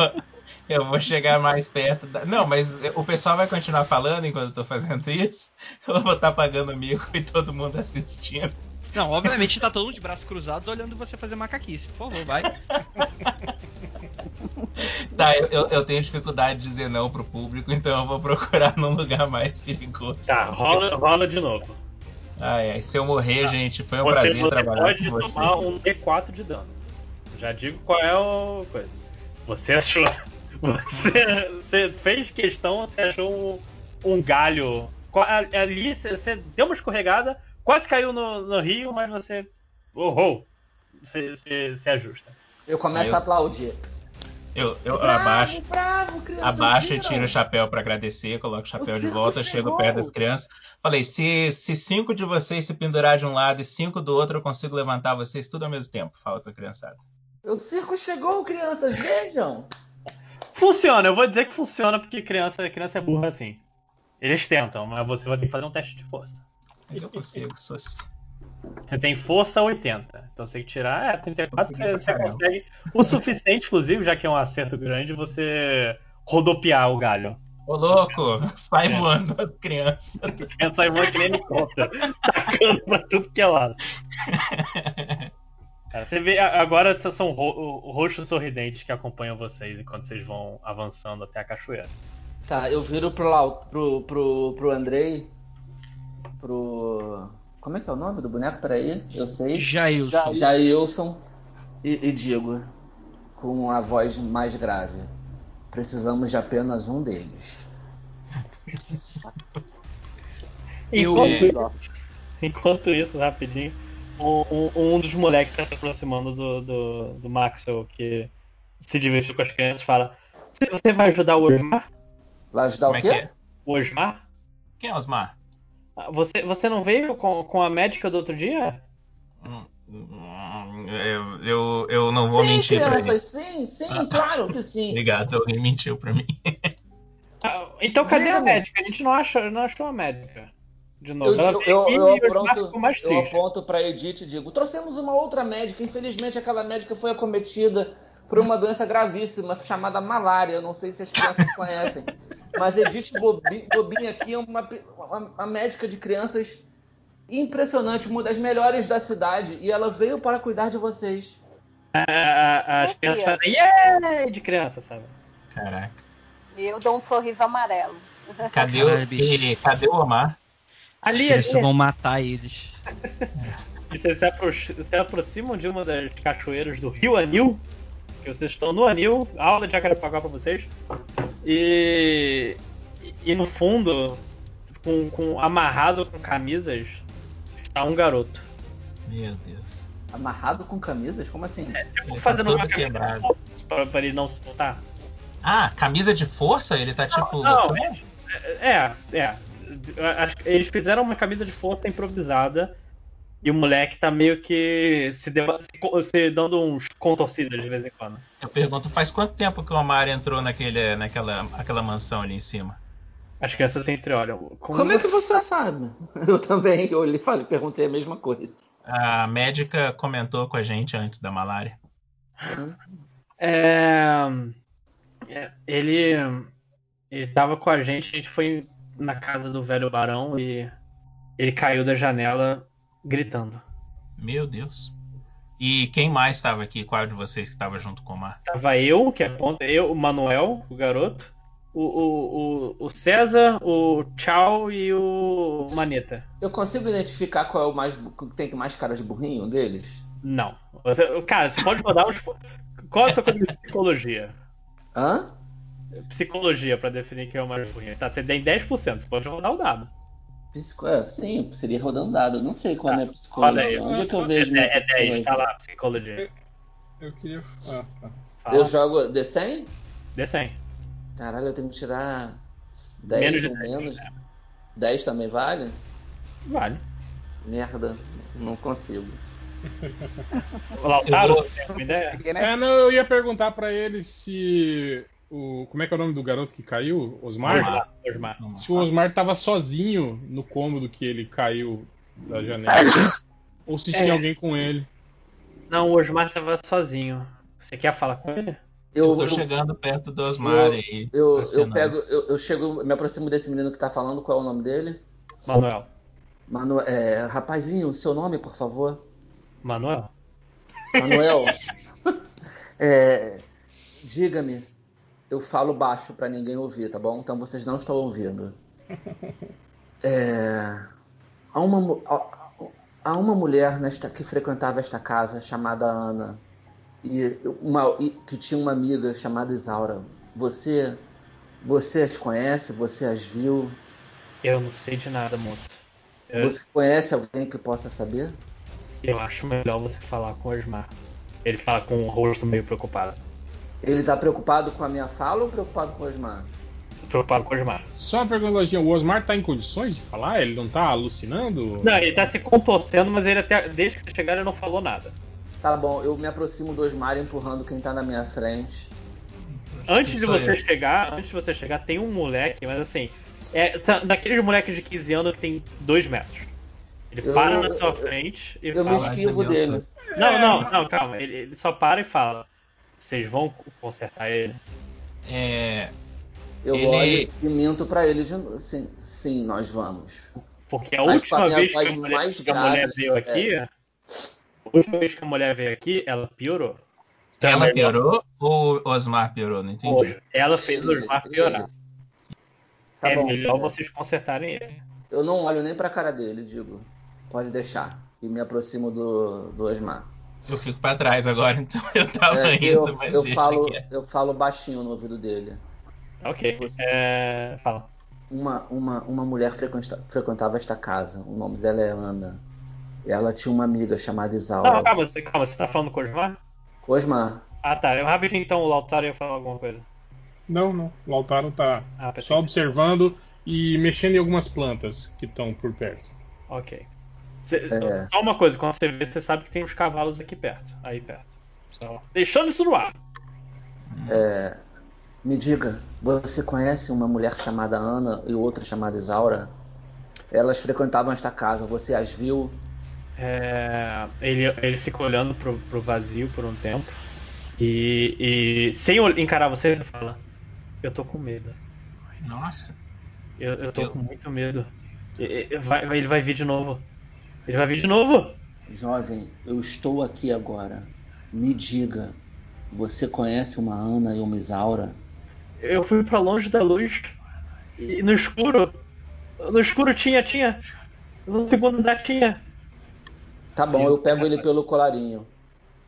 Eu vou chegar mais perto da... Não, mas o pessoal vai continuar falando enquanto eu tô fazendo isso? Eu vou estar pagando amigo e todo mundo assistindo. Não, obviamente tá todo mundo de braço cruzado olhando você fazer macaquice. Por favor, vai. Tá, eu, eu- tenho dificuldade de dizer não pro público, então eu vou procurar num lugar mais perigoso. Tá, rola, rola de novo. Ai, ai, se eu morrer, gente, foi um Você, prazer você trabalhar pode com você. tomar um D4 de dano. Já digo qual é a coisa. Você achou. Você, você fez questão, você achou um, um galho. Ali você, você deu uma escorregada, quase caiu no, no rio, mas você. Oh, oh, você, você se ajusta. Eu começo eu- a aplaudir. Eu, eu Bravo, abaixo, bravo, abaixo e viram? tiro o chapéu pra agradecer, coloco o chapéu O de volta, chegou! chego perto das crianças. Falei, se, se cinco de vocês se pendurar de um lado e cinco do outro, eu consigo levantar vocês tudo ao mesmo tempo. Fala com a criançada. O circo chegou, crianças, vejam! Funciona, eu vou dizer que funciona porque criança, criança é burra assim. Eles tentam, mas você vai ter que fazer um teste de força. Mas eu consigo, sou... Você tem força 80. Então você tem que tirar. É, 34 Consegui você, você consegue. O suficiente, inclusive, já que é um acerto grande, você rodopiar o galho. Ô louco, sai É. voando as crianças. Pensa em uma que nem me conta. Tacando pra tudo que é lado. Cara, você vê, agora são ro roxos sorridentes que acompanham vocês enquanto vocês vão avançando até a cachoeira. Tá, eu viro pro, Lau- pro, pro, pro Andrei. Pro. Como é que é o nome do boneco? Peraí, eu sei. Jailson. Jailson. E, e digo, com a voz mais grave: Precisamos de apenas um deles. Eu- Enquanto, Exato. enquanto isso, rapidinho, um, um- dos moleques que tá se aproximando do, do, do Maxwell, que se divertiu com as crianças, fala: "Você- vai ajudar o Osmar? Vai ajudar Como o é quê? que é? O Osmar? Quem é Osmar? Ah, Você, você não veio com, com a médica do outro dia? Hum, hum, Eu, eu, eu não vou sim, mentir pra ele. crianças, sim, sim, claro que sim. Obrigado, alguém mentiu pra mim. Ah, então cadê a médica? A gente não, acha, não achou a médica. De novo. Eu, eu, eu eu aponto pra Edith e digo: trouxemos uma outra médica. Infelizmente, aquela médica foi acometida por uma doença gravíssima chamada malária. Eu não sei se as crianças conhecem. Mas Edith Bobi- Bobinha aqui é uma, uma, uma médica de crianças impressionante, uma das melhores da cidade. E ela veio para cuidar de vocês. A- a- As Ô, crianças criança. fazem yeah! de criança, sabe? Caraca. E eu dou um sorriso amarelo. Cadê, o, cadê o Omar? Ali, ali. Eles vão matar eles. E vocês se, apro- se aproximam de uma das cachoeiras do Rio Anil. Que vocês estão no Anil, aula de Jacarepaguá pra vocês. E, e no fundo, com, com- amarrado com camisas, está um garoto. Meu Deus. Amarrado com camisas? Como assim? Tipo, Ele fazendo tá uma todo camisa pra, pra ele não se soltar. Ah, camisa de força? Ele tá tipo. Não, loucão? É, é. Eles fizeram uma camisa de força improvisada. E o moleque tá meio que se, deba- se dando uns contorcidas de vez em quando. Eu pergunto, faz quanto tempo que o Omar entrou naquele, naquela aquela mansão ali em cima? As crianças se entreolham. Como é que você sabe? Eu também lhe falei, perguntei a mesma coisa. A médica comentou com a gente antes da malária. É, é, ele ele tava com a gente, a gente foi na casa do velho barão e ele caiu da janela gritando. Meu Deus. E quem mais estava aqui? Qual de vocês que estava junto com o Omar? Tava eu, que aponta, eu, o Manuel, o garoto, o, o, o, o César, o Tchau e o Maneta. Eu consigo identificar qual é o mais que tem mais cara de burrinho deles? Não. Você- cara, você pode rodar uns. Qual é a sua coisa de psicologia? Hã? Psicologia pra definir quem é o mais ruim. Tá, você tem 10%, você pode rodar o dado. Psico... É, sim, seria rodando dado. Eu não sei qual é a minha Roda psicologia. aí. Onde é que eu É, vejo minha é 10, psicologia? tá lá, psicologia. Eu queria. Ah, tá. Fala. Eu jogo D100? Dê 100. Caralho, eu tenho que tirar 10 Menos ou 10, menos. é. 10 também vale? Vale. Merda, não consigo. O Lautaro, Eu vou- você tem alguma ideia? Né? É, não, eu ia perguntar pra ele se. O, como é que é o nome do garoto que caiu? Osmar? Se o Osmar tava sozinho no cômodo que ele caiu da janela. Ou se É. tinha alguém com ele. Não, o Osmar tava sozinho. Você quer falar com ele? Eu Eu, tô eu, chegando perto do Osmar eu, aí. eu, eu pego, eu, eu chego, me aproximo desse menino que tá falando, qual é o nome dele? Manuel. Manu, é, rapazinho, seu nome, por favor? Manuel? Manuel, é, diga-me, eu falo baixo pra ninguém ouvir, tá bom? Então vocês não estão ouvindo. É, há, uma, há uma mulher nesta, que frequentava esta casa chamada Ana e, uma, e que tinha uma amiga chamada Isaura. Você, você as conhece? Você as viu? Eu não sei de nada, moço. Eu, Você conhece alguém que possa saber? eu acho melhor você falar com o Osmar. Ele fala com o rosto meio preocupado. Ele tá preocupado com a minha fala ou preocupado com o Osmar? Preocupado com o Osmar. Só uma pergunta, o Osmar tá em condições de falar? Ele não tá alucinando? Não, ele tá se contorcendo, mas ele até. Desde que você chegar, ele não falou nada. Tá bom, eu me aproximo do Osmar empurrando quem tá na minha frente. Antes de você eu. chegar, antes de você chegar, tem um moleque, mas assim, é daqueles moleques de 15 anos que tem 2 metros. Ele Eu- para na eu- sua eu- frente e Eu me fala. esquivo Mas, dele. Não, não, não, calma. Ele, ele só para e fala. Vocês vão consertar ele? É, Eu Ele- olho e minto pra ele de novo. Sim, sim, nós vamos. Porque a Mas última vez que a mulher, mais que a mulher grave, veio aqui, sério. a última vez que a mulher veio aqui, ela piorou. Então, ela é piorou ou o Osmar piorou? Não entendi. Ela fez o Osmar piorar. ele. Tá é bom. melhor vocês consertarem ele. Eu não olho nem pra cara dele, digo. Pode deixar. E me aproximo do, do Osmar. Eu fico pra trás agora, então eu tava É, indo, eu, mas eu deixa falo, quieto. eu falo baixinho no ouvido dele. Ok. Você- É... Fala. Uma, uma, uma mulher frequenta- frequentava esta casa. O nome dela é Ana. Ela tinha uma amiga chamada Isaura. Não, calma, você, calma, você tá falando com o Osmar? Osmar, Ah, tá. Eu rapidinho então, o Lautaro ia falar alguma coisa. Não, não. O Lautaro tá Ah, só observando e mexendo em algumas plantas que estão por perto. Ok. Cê- É. Só uma coisa, quando você vê, você sabe que tem uns cavalos aqui perto. Aí perto. Só deixando isso no ar. é, me diga, você conhece uma mulher chamada Ana e outra chamada Isaura? Elas frequentavam esta casa, você as viu? É, ele, ele fica olhando pro, pro vazio por um tempo. E, e sem encarar você, ele fala: Eu tô com medo. Nossa. Eu, eu tô Eu- com muito medo. E- e- vai- vai- ele vai vir de novo. Ele vai vir de novo. Jovem, eu estou aqui agora. Me diga, você conhece uma Ana e uma Isaura? Eu fui pra longe da luz. E no escuro. No escuro tinha, tinha. No segundo andar tinha. Tá bom, eu pego ele pelo colarinho.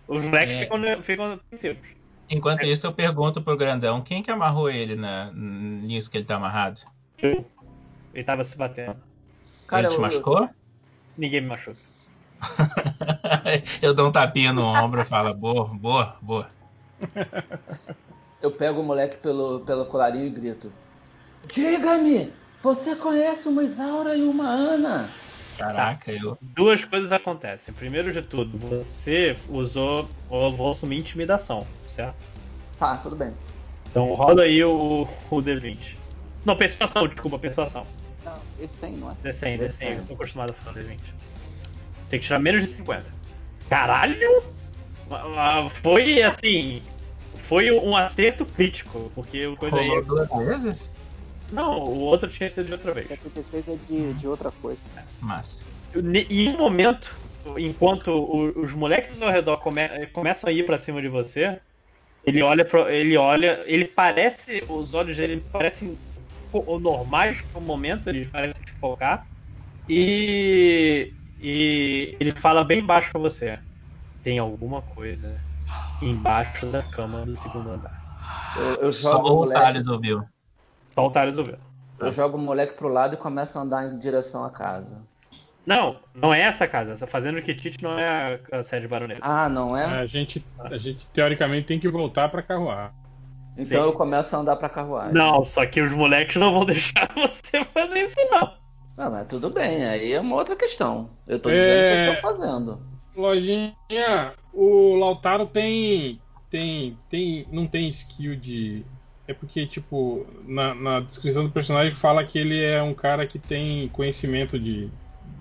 Os moleques É. ficam, ficam. Enquanto isso, eu pergunto pro grandão quem que amarrou ele na, nisso que ele tá amarrado? Ele tava se batendo. Cara, ele te eu- machucou? Ninguém me machuca. eu dou um tapinha no ombro e falo, boa, boa, boa. Eu pego o moleque pelo, pelo colarinho e grito: Diga-me, você conhece uma Isaura e uma Ana? Caraca, eu. Duas coisas acontecem. Primeiro de tudo, você usou. Eu vou assumir intimidação, certo? Tá, tudo bem. Então roda aí o, o D20. Não, persuasão, desculpa, persuasão. Não, esse 100, não é? D100, D100, D100. eu tô acostumado a falar D20. Tem que tirar menos de 50. Caralho! Ah, ah, Foi assim. Foi um acerto crítico, porque o coisa Rolou aí. duas vezes? Não, o outro tinha sido de outra vez. 76 é de, de outra coisa. Massa. Ne- Em um momento, enquanto os moleques ao redor come- começam a ir pra cima de você, ele olha, pro- ele olha, ele parece, os olhos dele parecem fo- normais no momento, eles parecem te focar e, e ele fala bem baixo pra você. Tem alguma coisa embaixo da cama do segundo andar. Eu, eu Só jogo o o moleque. Thales ouviu. Só o Thales ouviu. Eu jogo o moleque pro lado e começo a andar em direção à casa. Não, não é essa casa. Essa fazenda Kittit não é a, a sede baronesa. Ah, não é? A gente, a gente teoricamente tem que voltar pra carruar. Então sim. eu começo a andar pra carruagem. Não, só que os moleques não vão deixar você fazer isso, não. Não, mas tudo bem, aí é uma outra questão. Eu tô É. dizendo o que eu tô fazendo. Lojinha, o Lautaro tem. tem. tem. não tem skill de. É porque, tipo, na, na descrição do personagem fala que ele é um cara que tem conhecimento de,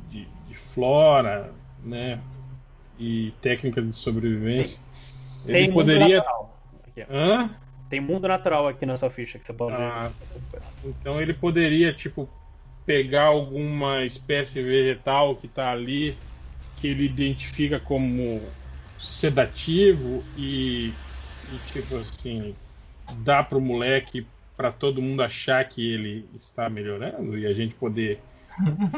de, de flora, né? E técnicas de sobrevivência. Tem Ele mundo poderia. Hã? Tem mundo natural aqui na sua ficha que você pode Ah. Então ele poderia, tipo, pegar alguma espécie vegetal que tá ali, que ele identifica como sedativo e, e, tipo assim, dá pro moleque pra todo mundo achar que ele está melhorando e a gente poder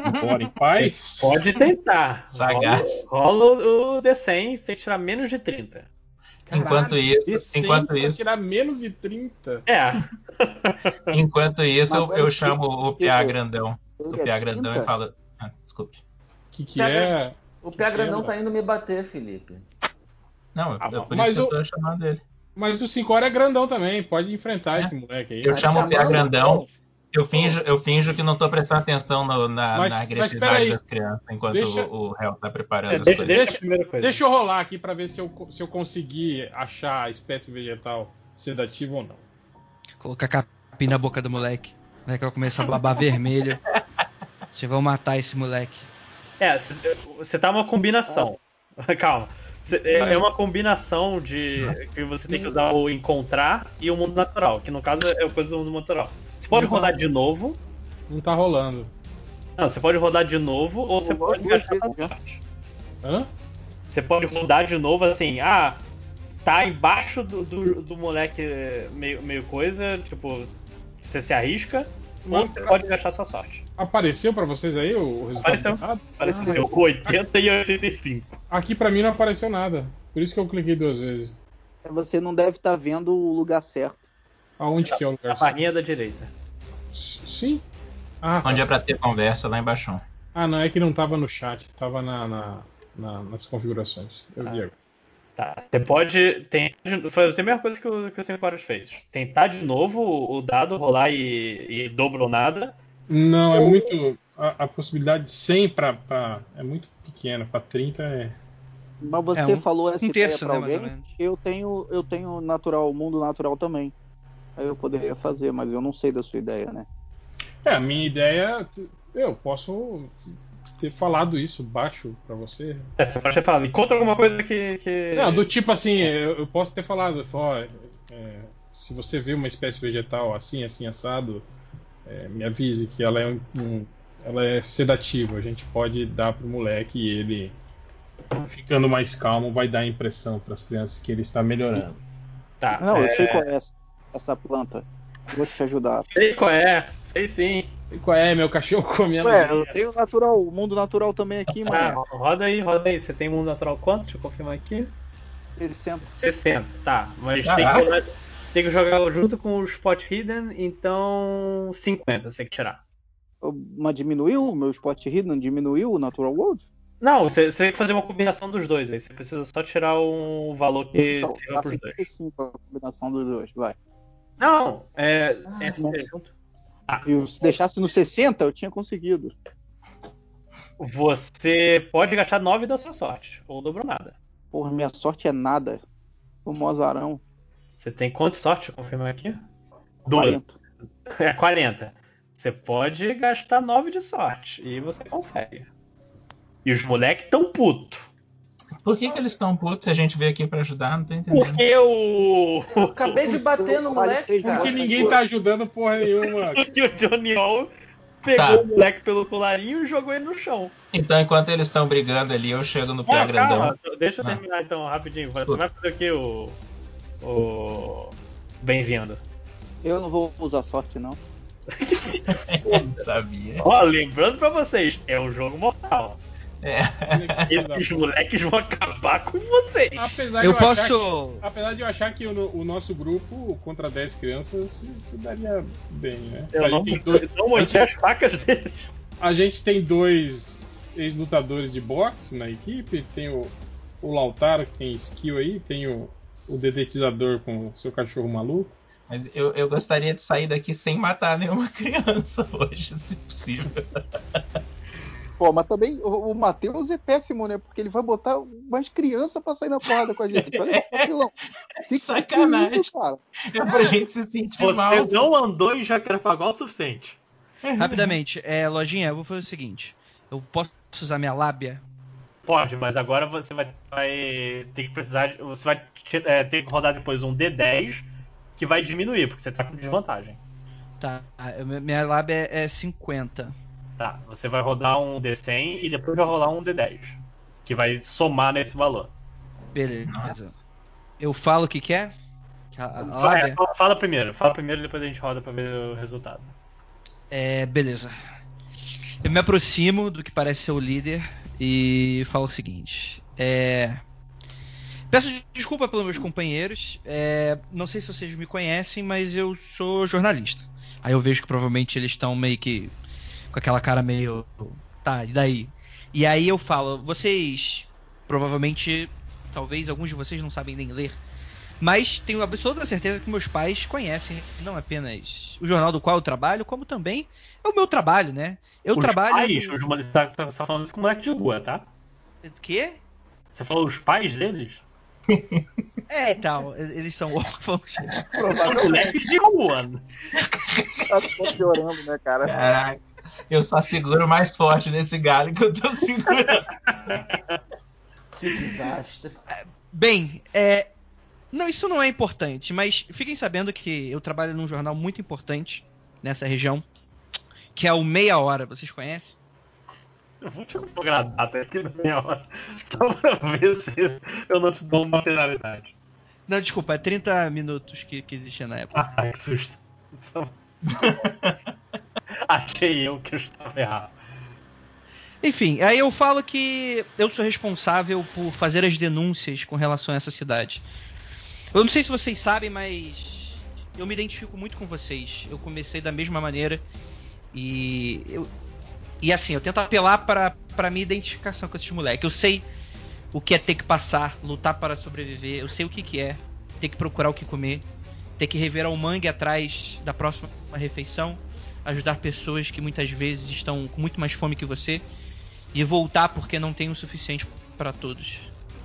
embora em paz. Pode tentar. Sagaz. Rola, rola o D100 sem tirar menos de 30. Enquanto isso, enquanto isso, tirar menos de 30. É. enquanto isso, eu, eu chamo o PA eu- grandão. O é PA grandão 30? e falo. Ah, desculpe. O que, que é? O pé grandão lembra? tá indo me bater, Felipe. Não, Ah, é por mas isso que eu tô chamando ele. Mas o 5 é grandão também, pode enfrentar É. esse moleque aí. Eu chamo o chamando? grandão. Eu finjo, eu finjo que não tô prestando atenção no- na, Mas- na agressividade das crianças enquanto Deixa- o, o réu tá preparando É, as deixa, coisas. deixa. Deixa eu rolar aqui pra ver se eu, se eu conseguir achar a espécie vegetal sedativa ou não. Colocar capim na boca do moleque. O moleque vai começar a babar vermelho. Vocês vão matar esse moleque. É, você- tá uma combinação. Calma. Cê- É é uma combinação de que você tem que usar o encontrar e o mundo natural, que no caso é coisa do mundo natural. Você pode Uhum. rodar de novo. Não tá rolando. Não, você pode rodar de novo ou você pode gastar vezes sua já. sorte. Hã? Você pode rodar de novo assim, ah, tá embaixo do, do, do moleque meio, meio coisa, tipo, você se arrisca, ou você pode gastar sua sorte. Apareceu pra vocês aí o, resultado? Apareceu. Apareceu 80 e 85. Aqui pra mim não apareceu nada. Por isso que eu cliquei duas vezes. Você não deve estar vendo o lugar certo. Aonde que é o A lugar? barrinha da direita. Sim. Ah, tá. Onde é pra ter conversa lá embaixo. Ah, não, é que não tava no chat, tava na, na- na- nas configurações. Eu vi agora. Tá. Você pode tentar fazer a mesma coisa que o, que o 5 horas fez. Tentar de novo o dado, rolar e, e dobro ou nada. Não, é muito. A, a possibilidade de 100 pra, pra- é muito pequena, pra 30 é. Mas você É, um- falou essa um ideia terço, né, alguém? Eu tenho, eu tenho natural, mundo natural também. Aí eu poderia fazer, mas eu não sei da sua ideia, né? É, a minha ideia. Eu posso ter falado isso baixo pra você. É, você pode ter falado, encontra alguma coisa que. que... Não, do tipo assim, eu, eu posso ter falado, ó, é, se você vê uma espécie vegetal assim, assim, assado, é, me avise que ela é um, um- ela é sedativa. A gente pode dar pro moleque e ele, ficando mais calmo, vai dar a impressão para as crianças que ele está melhorando. Tá, Não, eu é, sei qual é essa, essa planta. Vou te ajudar. sei qual é, sei sim. E qual é, meu cachorro comendo? Ué, eu tenho natural, o mundo natural também aqui, Ah, mano. roda aí, roda aí. Você tem mundo natural quanto? Deixa eu confirmar aqui. 60. 60, tá. Mas tem que, tem que jogar junto com o Spot Hidden, então 50 você tem que tirar. Mas diminuiu o meu spot hidden? Diminuiu o natural world? Não, você, você tem que fazer uma combinação dos dois aí. Você precisa só tirar um valor que Então, sirva dá pros dois. 55 a combinação dos dois, vai. Não, é. Ah, é não. E se deixasse no 60, eu tinha conseguido. Você pode gastar 9 da sua sorte, ou dobrou nada. Porra, minha sorte é nada. Tomou azarão. Você tem quanto de sorte? Deixa eu confirmar aqui. 12. 40. É 40. Você pode gastar 9 de sorte e você consegue. E os moleques tão puto. Por que, que eles estão putos se a gente veio aqui pra ajudar? Não tô entendendo. Porque o. Eu acabei de bater no moleque, cara. Porque ninguém tá ajudando porra nenhuma. Porque o Johnny Hall pegou Tá. o moleque pelo colarinho e jogou ele no chão. Então, enquanto eles estão brigando ali, eu chego no pé Ah, grandão. calma, deixa eu Ah. terminar então, rapidinho. Você vai fazer o que, o. O. Bem-vindo. Eu não vou usar sorte, não. Eu sabia. Ó, lembrando pra vocês, é um jogo mortal. É. Esses moleques vão acabar com vocês. Apesar Eu de achar posso. que- apesar de eu achar que o, o nosso grupo contra 10 crianças se daria bem, né? Eu a, não, gente tem dois, eu não as facas deles. a gente tem dois ex-lutadores de boxe na equipe, tem o, o Lautaro que tem skill aí, tem o, o detetizador com o seu cachorro maluco. Mas eu, eu gostaria de sair daqui sem matar nenhuma criança hoje, se possível. Pô, mas também o, o Matheus é péssimo, né? Porque ele vai botar mais criança pra sair na porrada com a gente. Olha que vacilão. Que- que Sacanagem. isso, cara? É pra gente se sentir mal. Você não andou em Jacarepaguá o suficiente. Rapidamente, é, lojinha, eu vou fazer o seguinte. Eu posso usar minha lábia? Pode, mas agora você vai, vai ter que precisar. de- Você vai é, ter que rodar depois um D10 que vai diminuir, porque você tá com desvantagem. Tá, eu- minha lábia é 50. Tá, você vai rodar um D100 e depois vai rolar um D10. Que vai somar nesse valor. Beleza. Nossa. Eu falo o que quer? Vai, lábia? fala- fala primeiro, fala primeiro e depois a gente roda pra ver o resultado. É, beleza. Eu me aproximo do que parece ser o líder e falo o seguinte. É, Peço desculpa pelos meus companheiros. é, Não sei se vocês me conhecem, mas eu sou jornalista. Aí eu vejo que provavelmente eles estão meio que com aquela cara meio. Tá, e daí? E aí eu falo, vocês provavelmente, talvez alguns de vocês não sabem nem ler. Mas tenho absoluta certeza que meus pais conhecem não apenas o jornal do qual eu trabalho, como também é o meu trabalho, né? Eu os trabalho. Pais, os moleques, você tá, você tá falando isso com moleque de rua, tá? O quê? Você falou os pais deles? É, então, eles são órfãos. São moleques de rua. Tá só piorando, né, cara? Caraca, eu só seguro mais forte nesse galho que eu tô segurando. Que desastre. Bem, é. Não, isso não é importante, mas fiquem sabendo que eu trabalho num jornal muito importante nessa região, que é o Meia Hora, vocês conhecem? Eu vou te colocar a data aqui na minha hora. Só pra ver se eu não te dou uma penalidade. Não, desculpa, é 30 minutos que, que existia na época. Ah, que susto. Só- Achei eu que eu estava errado. Enfim, aí eu falo que eu sou responsável por fazer as denúncias com relação a essa cidade. Eu não sei se vocês sabem, mas eu me identifico muito com vocês. Eu comecei da mesma maneira e eu, E assim, eu tento apelar para pra minha identificação com esses moleques. Eu sei o que é ter que passar, lutar para sobreviver. Eu sei o que, que é ter que procurar o que comer, ter que revirar o mangue atrás da próxima refeição, ajudar pessoas que muitas vezes estão com muito mais fome que você e voltar porque não tem o suficiente para todos.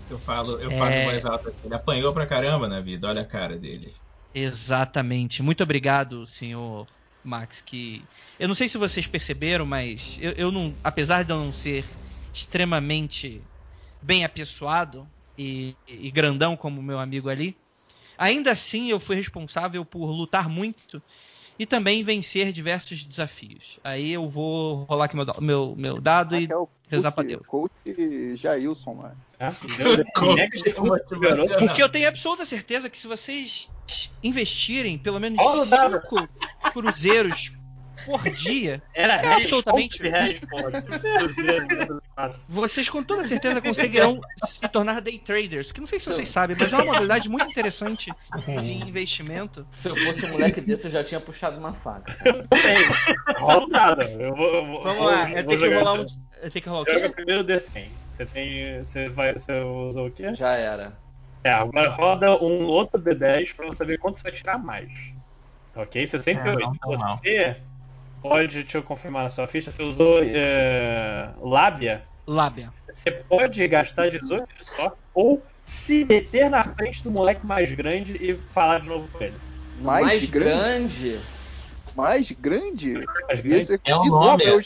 Eu falo, eu É. falo em voz alta. Ele apanhou pra caramba na vida, olha a cara dele. Exatamente. Muito obrigado, senhor Max. Que eu não sei se vocês perceberam, mas eu, eu não, apesar de eu não ser extremamente bem apessoado e, e grandão como meu amigo ali, ainda assim eu fui responsável por lutar muito e também vencer diversos desafios. Aí eu vou rolar aqui meu, meu, meu dado e que é o rezar pra coach, Deus. coach Jailson, mano. Como é? Porque eu tenho absoluta certeza que se vocês investirem pelo menos Olha o dado. 5 cruzeiros por dia, Era É absolutamente. Vocês com toda certeza conseguirão se tornar day traders. Que não sei se vocês sabem, mas é uma modalidade muito interessante de investimento. Se eu fosse um moleque desse, eu já tinha puxado uma faca. Rola dado. Eu vou, eu vou, Vamos lá, eu tenho que rolar um. Eu tenho que rolar o Joga quê? primeiro o D100. Você tem. Você vai. Você usou o quê? Já era. É, agora roda um outro D10 pra você saber quanto você vai tirar mais. Ok? 68. É, não mal. você pode, deixa eu confirmar na sua ficha, você usou é, lábia. Lábia. Você pode gastar 18 de sorte ou se meter na frente do moleque mais grande e falar de novo com ele. Mais, Mais grande. grande. Mais grande? Mais grande? Esse É o de nome, novo,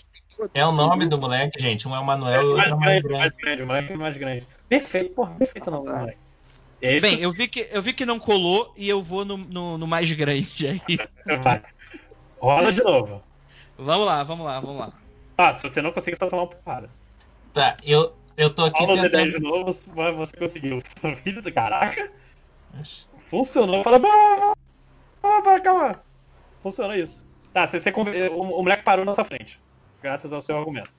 É o nome do moleque, gente. Um é o Manuel e o outro é o mais mais grande, mais grande. grande, mais, grande. Perfeito, porra, perfeito o nome do moleque. É isso Bem, eu vi, que, eu vi que não colou e eu vou no, no, no mais grande aí. Vai. Rola de novo. Vamos lá, vamos lá, vamos lá. Ah, se você não conseguir, você vai tomar uma porrada. Tá, eu, eu tô aqui D10 tentando. de novo, mas você conseguiu. Filho do caraca. Funcionou. Fala, "Bah, bah, bah, calma. Funcionou isso. Tá, você, você o, o moleque parou na sua frente. Graças ao seu argumento.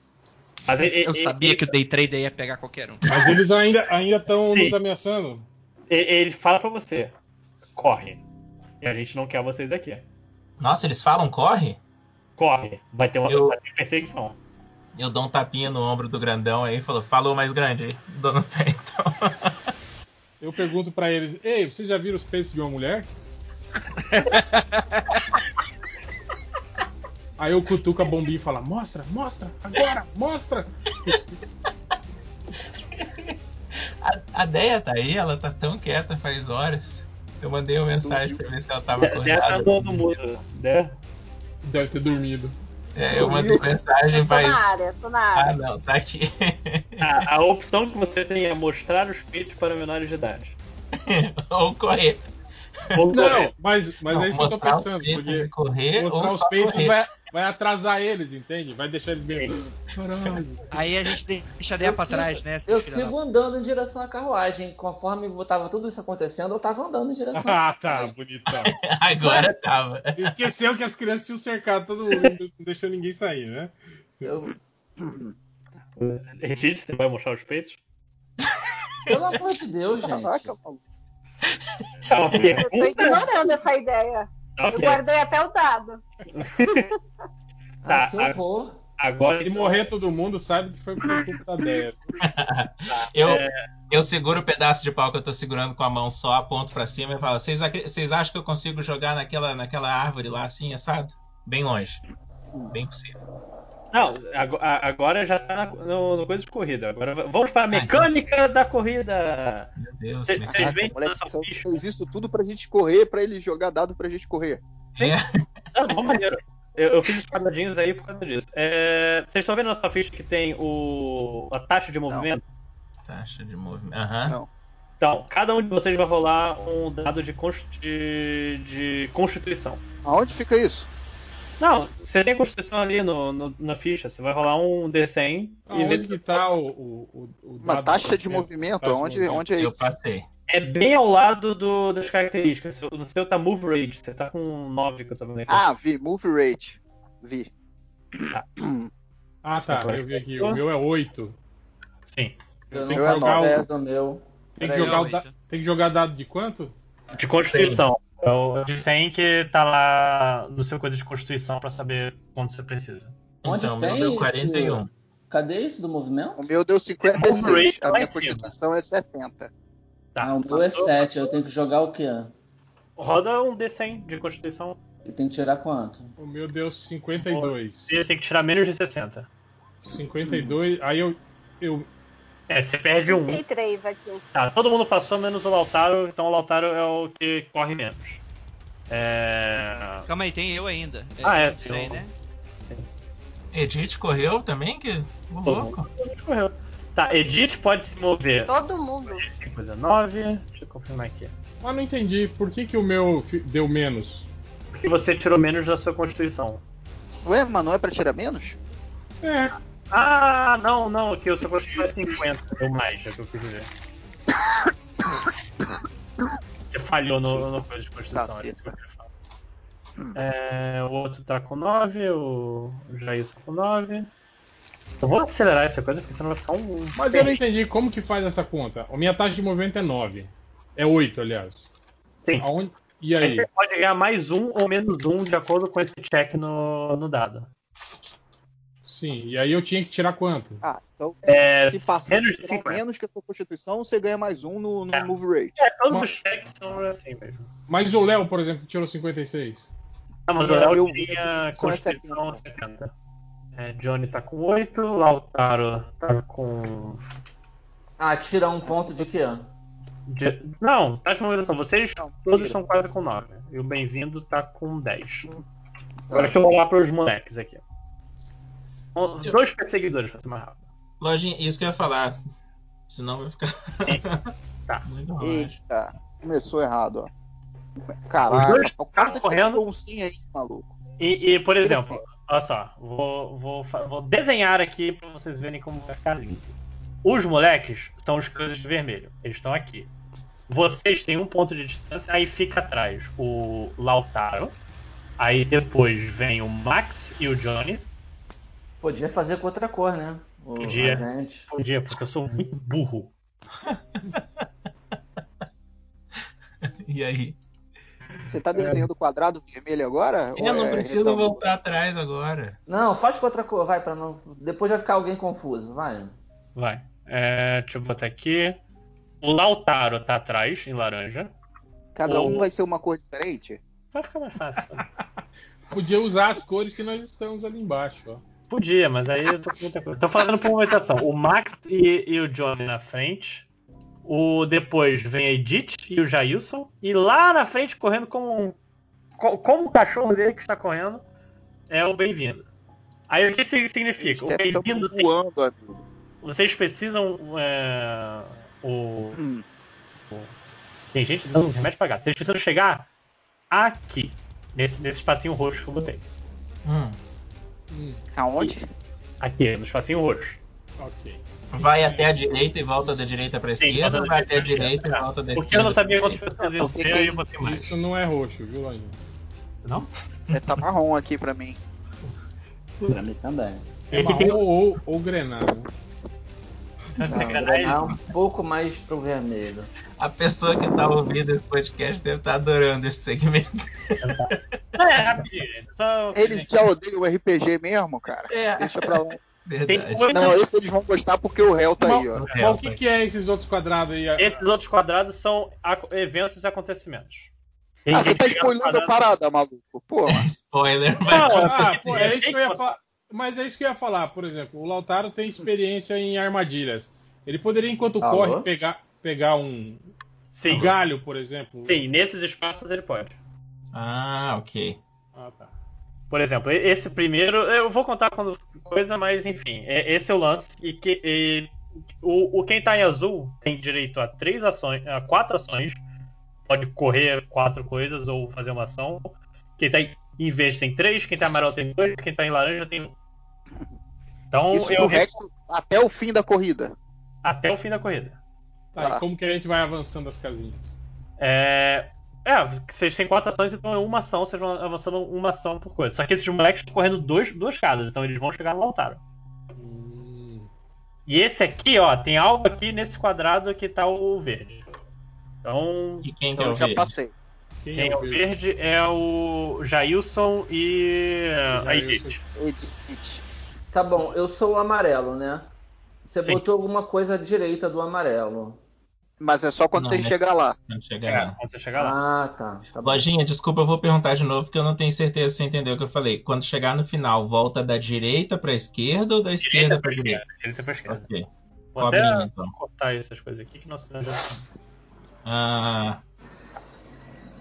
Mas ele, Eu ele- sabia que o day trader ia pegar qualquer um. Mas eles ainda ainda estão nos ameaçando. ele, ele fala pra você: corre. E a gente não quer vocês aqui. Nossa, eles falam corre? Corre. Vai ter uma Eu- vai ter perseguição. Eu dou um tapinha no ombro do grandão aí e falo, falou mais grande aí. Dou no pé então. Eu pergunto pra eles: Ei, vocês já viram os peitos de uma mulher? Aí eu cutuco a bombinha e fala: Mostra, mostra, agora, mostra! A, a Deia tá aí, ela tá tão quieta faz horas. Eu mandei uma mensagem pra ver se ela tava tá acordada. no mudo. Né? Deve ter dormido. É, eu mandei mensagem Tô faz. na área, tô na Ah, área. não, tá aqui. A, a opção que você tem é mostrar os peitos para menores de idade. ou correr. Ou correr. Não, mas, mas Não, é isso que eu tô pensando, porque correr mostrar os peitos correr. vai, vai atrasar eles, entende? Vai deixar eles bem. Caralho. Aí a gente deixa a ideia Eu pra sigo- trás, né? Eu sigo andando em direção à carruagem. Conforme tava tudo isso acontecendo, eu tava andando em direção à Ah, tá, bonitão. Agora tava. Esqueceu que as crianças tinham cercado todo mundo, não deixou ninguém sair, né? Eu- Edith, você vai mostrar os peitos? Pelo amor de Deus, gente. Caraca, maluco. É uma Eu tô ignorando essa ideia. Eu Ok. guardei até o dado. Tá, Ah, que horror. Agora Se morrer todo mundo, sabe que foi por culpa da Deia. Eu, É. eu seguro o pedaço de pau que eu tô segurando com a mão só, aponto pra cima e falo: vocês acham que eu consigo jogar naquela, naquela árvore lá assim, assado? Bem longe. Bem possível. Não, agora já tá no, no coisa de corrida. Agora vamos para a mecânica da corrida. Meu Deus, Cê- que- Vocês moleque nossa fez isso tudo pra gente correr, pra ele jogar dado pra gente correr. É. Não, bom maneiro. Eu, eu fiz os quadradinhos aí por causa disso. É, vocês estão vendo na sua ficha que tem o, a taxa de movimento? Taxa de movimento. Aham. Não. Então, cada um de vocês vai rolar um dado de, const- de, de constituição. Aonde fica isso? Não, você tem constituição ali no, no- na ficha. Você vai rolar um D100 e Aonde ver. que tá o. o, o, Uma taxa de é, movimento, onde, movimento. onde é Eu isso? passei. É bem ao lado do- das características. No seu tá Move Rate. Você tá com 9 que eu tô vendo aqui. Ah, vi, move rate. Vi. Ah, tá, eu vi aqui. O meu é 8. Sim. Eu que faço jogar o- ideia do meu. Tem que, jogar o da- tem que jogar dado de quanto? De constituição. É o de 100 que tá lá no seu coisa de constituição pra saber quanto você precisa. Onde Então, o meu tem deu isso? 41. Cadê isso do movimento? O meu deu 56. Overrated A minha constituição é 70. Tá. ah, o meu é passou. 7. Eu tenho que jogar o quê? Roda um D100 de constituição. E tem que tirar quanto? O meu deu 52. Você tem que tirar menos de 60. 52. Aí eu. eu É, você perde um. 33 aqui. Tá, todo mundo passou menos o Lautaro, então o Lautaro é o que corre menos. É. Calma aí, tem eu ainda. Ah, é, aí, tem um- né? Edith correu também? Que Todo louco. mundo correu. Tá, Edith pode se mover. Todo mundo. Tem coisa 9. Deixa eu confirmar aqui. mas não entendi. Por que, que o meu deu menos? Porque você tirou menos da sua constituição. Ué, mas não é pra tirar menos? É. Ah, não, não, que o seu constituição é 50, deu mais, é o que eu quis dizer. Você falhou no, no coisa de constituição. é isso que eu queria falar. É, o outro tá com 9, o Jair tá com 9. Eu vou acelerar essa coisa porque senão vai ficar um. Mas eu não entendi como que faz essa conta. A minha taxa de movimento é 9. É 8, aliás. Sim. Aonde... E Aí aí? você pode ganhar mais um ou menos um de acordo com esse check no, no dado. Sim. E aí eu tinha que tirar quanto? Ah, então É, se passar menos de tirar 50. menos que a sua constituição, você ganha mais um no, no É. move rate. É, todos Mas- os checks são assim mesmo. Mas o Léo, por exemplo, tirou 56. Ah, mas o Léo tinha constituição é Constituição 70. É, Johnny tá com 8, Lautaro tá com. Ah, tira um ponto de quê? de- Não, tá de mobilização. Vocês Não, todos estão quase com 9. E o bem-vindo tá com 10. Hum. Agora deixa eu rolar pros moleques aqui. Um, Dois perseguidores pra ser mais rápido. Lojinha, isso que eu ia falar. Senão vai ficar. Tá. Muito. Eita, começou errado, ó. Os Caralho, dois o cara correndo. um sim aí, maluco. E, e, por exemplo, olha só, vou, vou, vou desenhar aqui pra vocês verem como vai ficar lindo. Os moleques são os coisas de vermelho. Eles estão aqui. Vocês têm um ponto de distância, aí fica atrás o Lautaro. Aí depois vem o Max e o Johnny. Podia fazer com outra cor, né? O Podia. agente. Bom dia, porque eu sou muito burro. E aí? Você tá desenhando o quadrado vermelho agora? Eu não é preciso retângulo? voltar atrás agora. Não, faz com outra cor, vai, pra não. Depois vai ficar alguém confuso, vai. Vai. É, deixa eu botar aqui. O Lautaro tá atrás, em laranja. Cada um Ou- vai ser uma cor diferente? Vai ficar mais fácil. Podia usar as cores que nós estamos ali embaixo, ó. Podia, mas aí eu tô com muita coisa. Tô fazendo por movimentação. O Max e, e o Johnny na frente. O depois vem a Edith e o Jailson. E lá na frente, correndo como um. co- Como o cachorro dele que está correndo, é o bem-vindo. Aí o que isso significa? O Você fica bem-vindo tem. Vocês precisam. é, o. Hum. Tem gente dando remédio pra gato. Vocês precisam chegar aqui. Nesse, nesse espacinho roxo que eu botei. Hum. Hum, Aonde? Aqui, no espacinho roxo. ok. Vai até a direita e volta da direita pra Sim, esquerda, da vai até a direita e esquerda. volta da Porque eu esquerda. não sabia quantas direita? pessoas iam ser, eu botei mais. Isso não é roxo, viu, Lainho? Não? É, tá marrom aqui pra mim. Pra mim também. É marrom ou, ou grenado. Não, Não, você engrenar quer- um pouco mais pro vermelho. A pessoa que tá ouvindo esse podcast deve estar adorando esse segmento. É, rapidinho. Só... Eles já odeiam o RPG mesmo, cara. É, Deixa pra lá. verdade. Tem- Não, esse eles vão gostar porque o réu tá aí, ó. O réu, o que, que é esses outros quadrados aí? Esses outros quadrados são eventos e acontecimentos. Ah, você tá que spoilando a parada, maluco. Porra. Spoiler, vai Não, Ah, pô, é isso que eu ia falar. Mas é isso que eu ia falar, por exemplo, o Lautaro tem experiência em armadilhas. Ele poderia, enquanto Alô? corre, pegar, pegar um, Sim, um galho, por exemplo. sim, nesses espaços ele pode. Ah, ok. Ah, tá. Por exemplo, esse primeiro, eu vou contar quando coisa, mas enfim, é- esse é o lance. E que e- o, o quem tá em azul tem direito a três ações, a quatro ações, pode correr quatro coisas ou fazer uma ação. Quem tá em, em verde tem três, quem tá em amarelo tem dois, quem tá em laranja tem um. Então Isso eu pro resto até o fim da corrida. até o fim da corrida. Tá, Tá. e como que a gente vai avançando as casinhas? É. É, vocês têm quatro ações, então é uma ação, vocês vão avançando uma ação por coisa. Só que esses moleques estão correndo dois, duas casas, então eles vão chegar no altar. Hum, E esse aqui, ó, tem algo aqui nesse quadrado que tá o verde. Então, E quem que é Então o eu já verde? passei. quem, quem é o verde? verde é o Jailson e a. Edith. Edith. Tá bom, eu sou o amarelo, né? Você Sim. botou alguma coisa à direita do amarelo. Mas é só quando Não, você chegar lá. Quando chegar É, lá. quando você chegar lá. Ah, tá. tá bom. Lojinha, desculpa, eu vou perguntar de novo, porque eu não tenho certeza se você entendeu o que eu falei. Quando chegar no final, volta da direita pra esquerda ou da esquerda pra direita? Direita pra esquerda. Ok. Vou Cobrinha, até então. cortar essas coisas aqui que não se Ah,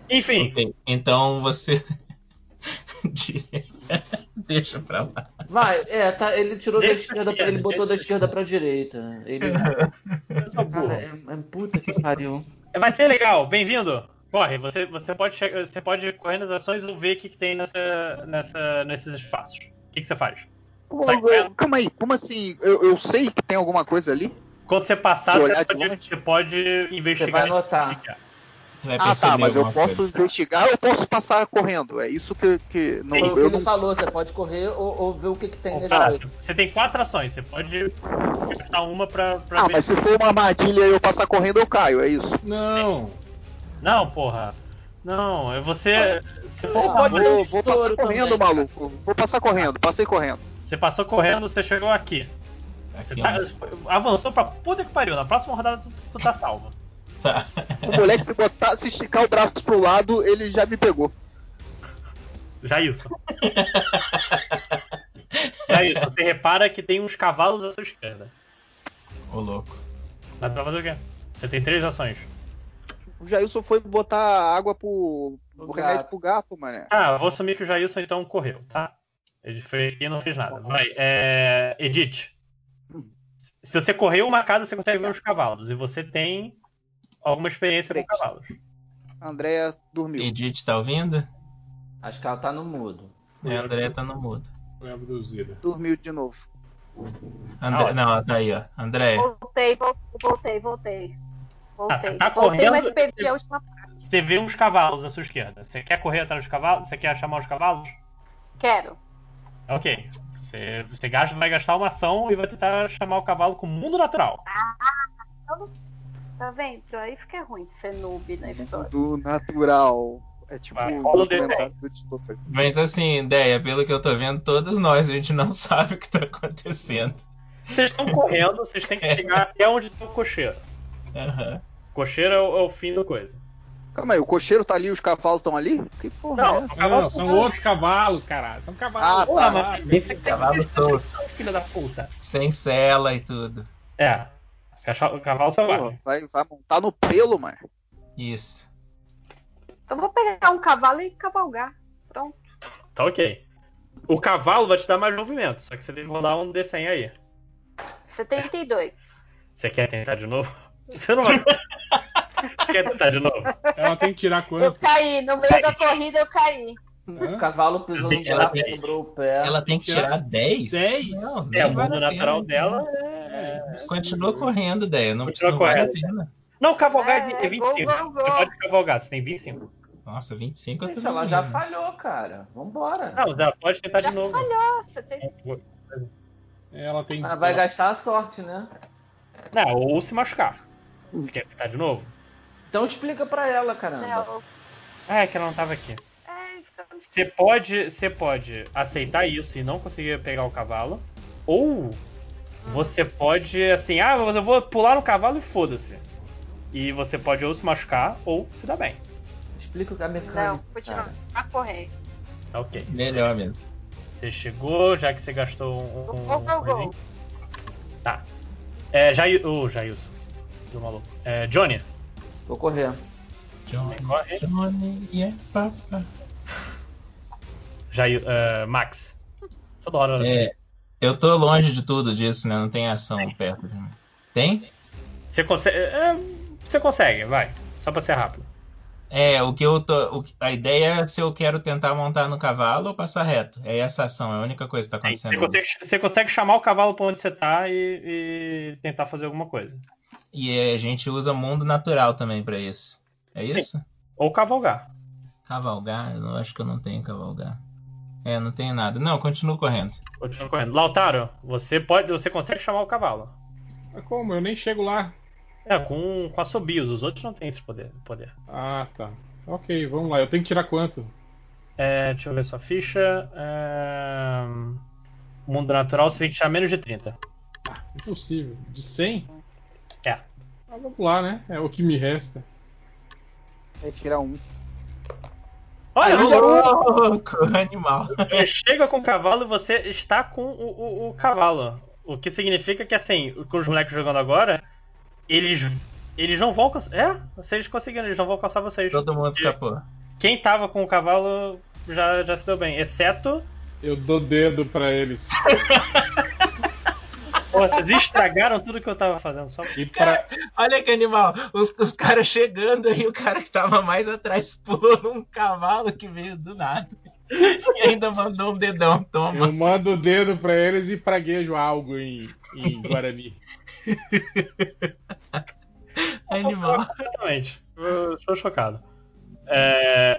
Enfim, ok. Então você. Direita. Deixa pra lá. Vai, é, tá, ele tirou da Deixa esquerda, esquerda, ele botou da esquerda pra direita. Ele. burro. Cara, é, é puta que pariu. Vai ser legal, bem-vindo. Corre, você, você, pode che- você pode correr nas ações e ver o que, que tem nessa, nessa, nesses espaços. O que, que você faz? Correndo. Calma aí, como assim? Eu, eu sei que tem alguma coisa ali? Quando você passar, você pode, você pode investigar. vai notar. Você vai Ah, tá, mas eu posso coisa. investigar ou posso passar correndo? É isso que, que não, Foi o que eu ele não falou, você pode correr ou, ou ver o que, que tem nesse Ah, você tem quatro ações, você pode gastar uma pra, pra Ah, ver. mas se for uma armadilha e eu passar correndo, eu caio, é isso. Não! Não, porra. Não, é você. Se for Ou um pode Vou, vou passar correndo, também. maluco. Vou passar correndo, passei correndo. Você passou correndo, você chegou aqui. Você Aqui, tá- ó. avançou pra puta que pariu. Na próxima rodada tu, tu tá salvo. Tá. O moleque, se botar, se esticar o braço pro lado, ele já me pegou. Jailson. Jailson, você repara que tem uns cavalos à sua esquerda. Ô, louco. Mas você vai fazer o quê? Você tem três ações. O Jailson foi botar água pro, Pro pro remédio gato. pro gato, mané. Ah, eu vou assumir que o Jailson então correu, tá? Ele foi aqui e não fez nada. Vai, é... Edith. Se você correu uma casa, você consegue ver os cavalos. E você tem alguma experiência com cavalos. A Andrea dormiu. Edith tá ouvindo? Acho que ela tá no mudo. É, a André tá no mudo. Foi abduzida. Dormiu de novo. André, Ah, não, ela tá aí, ó. André. Voltei, vol- voltei, voltei. Ah, você Voltei. tá voltei, correndo, mas perdi você- a última. Você vê uns cavalos à sua esquerda. Você quer correr atrás dos cavalos? Você quer chamar os cavalos? Quero. Ok. Você, você gasta, vai gastar uma ação e vai tentar chamar o cavalo com o mundo natural. Tá vendo? Aí fica ruim ser noob na história. Do natural. É tipo rola o documentário do Christopher. Mas assim, ideia, pelo que eu tô vendo, todos nós, a gente não sabe o que tá acontecendo. Vocês estão correndo, vocês têm que chegar até onde tá o cocheiro. Aham. Cocheiro é o, é o fim da coisa. Calma aí, o cocheiro tá ali e os cavalos estão ali? Que porra Não, é essa? Não, são outros cavalos, caralho. São cavalos. Ah, tá. mas bem você Cavalo solto. filha da puta. Sem cela e tudo. É. Cavalo selvagem. vai, vai montar no pelo, mano. Isso. Então vou pegar um cavalo e cavalgar. Pronto. Tá ok. O cavalo vai te dar mais movimento, só que você tem que rodar um D100 aí. 72. Você quer tentar de novo? Você não vai. quer tentar de novo? Ela tem que tirar Eu quanto? caí, no meio da corrida eu caí. O cavalo pisou no Ela buraco, tem- quebrou o pé. Ela tem que tirar 10? 10? Não, É, o vale mundo natural pena. dela é. Continua correndo, ideia. Não, Continua não vale a correndo. pena. Não, cavalgar É, é, 25. gol, gol, gol. Você pode cavalgar, você tem 25. Nossa, 25 eu tô Gente, ela já falhou, cara. Vambora. Não, você pode tentar Já de novo. falhou. Você tem... Ela tem. Ela vai gastar a sorte, né? Não, ou se machucar. Você quer tentar de novo? Então explica pra ela, caramba. Não. Ah, é que ela não tava aqui. É, Você pode, você pode aceitar isso e não conseguir pegar o cavalo, ou você pode assim, ah, mas eu vou pular no cavalo e foda-se. E você pode ou se machucar ou se dar bem. Explica a Não, mecânica. continua cara. a correr. Tá ok. Melhor mesmo. Você chegou, já que você gastou um. um gol, coisinho. gol. Tá. É, Jair. Ô, Jailson. Do maluco. É, Johnny. Vou correr. Johnny, Corre. Johnny, yeah, papa. Jair, é, Max. Toda hora. É, eu tô longe de tudo disso, né? Não tem ação perto de mim. Tem? Você consegue. é, você consegue, vai. Só pra ser rápido. É, o que eu tô. o a ideia é se eu quero tentar montar no cavalo ou passar reto. É essa ação, é a única coisa que tá Sim, Você acontecendo. consegue, você consegue chamar o cavalo pra onde você tá e, e tentar fazer alguma coisa. E a gente usa mundo natural também pra isso. É Sim. isso? Ou cavalgar. Cavalgar? Eu acho que eu não tenho cavalgar. É, não tenho nada. Não, continuo correndo. Continua correndo. Lautaro, você pode. Você consegue chamar o cavalo. Mas como? Eu nem chego lá. É, com, com assobios. Os outros não têm esse poder. poder. Ah, tá. Ok, vamos lá. Eu tenho que tirar quanto? É, deixa eu ver sua ficha. É, mundo natural, você tem que tirar menos de 30. Impossível. De 100? É. Ah, vamos lá, né? É o que me resta. É tirar um. Olha, Ainda rolou. Louco, animal. Chega com o cavalo e você está com o, o- o cavalo. O que significa que, assim, com os moleques jogando agora, eles, eles não vão alcançar. É, vocês conseguiram, eles não vão alcançar vocês. Todo mundo escapou. Quem tava com o cavalo já, já se deu bem, exceto. Eu dou dedo pra eles. Pô, vocês estragaram tudo que eu tava fazendo. Só... E pra... Olha que animal. Os, os caras chegando aí, o cara que tava mais atrás pulou num cavalo que veio do nada. E ainda mandou um dedão, toma. Eu mando o dedo pra eles e praguejo algo em, em Guarani. Animal. Completamente. Estou chocado. É,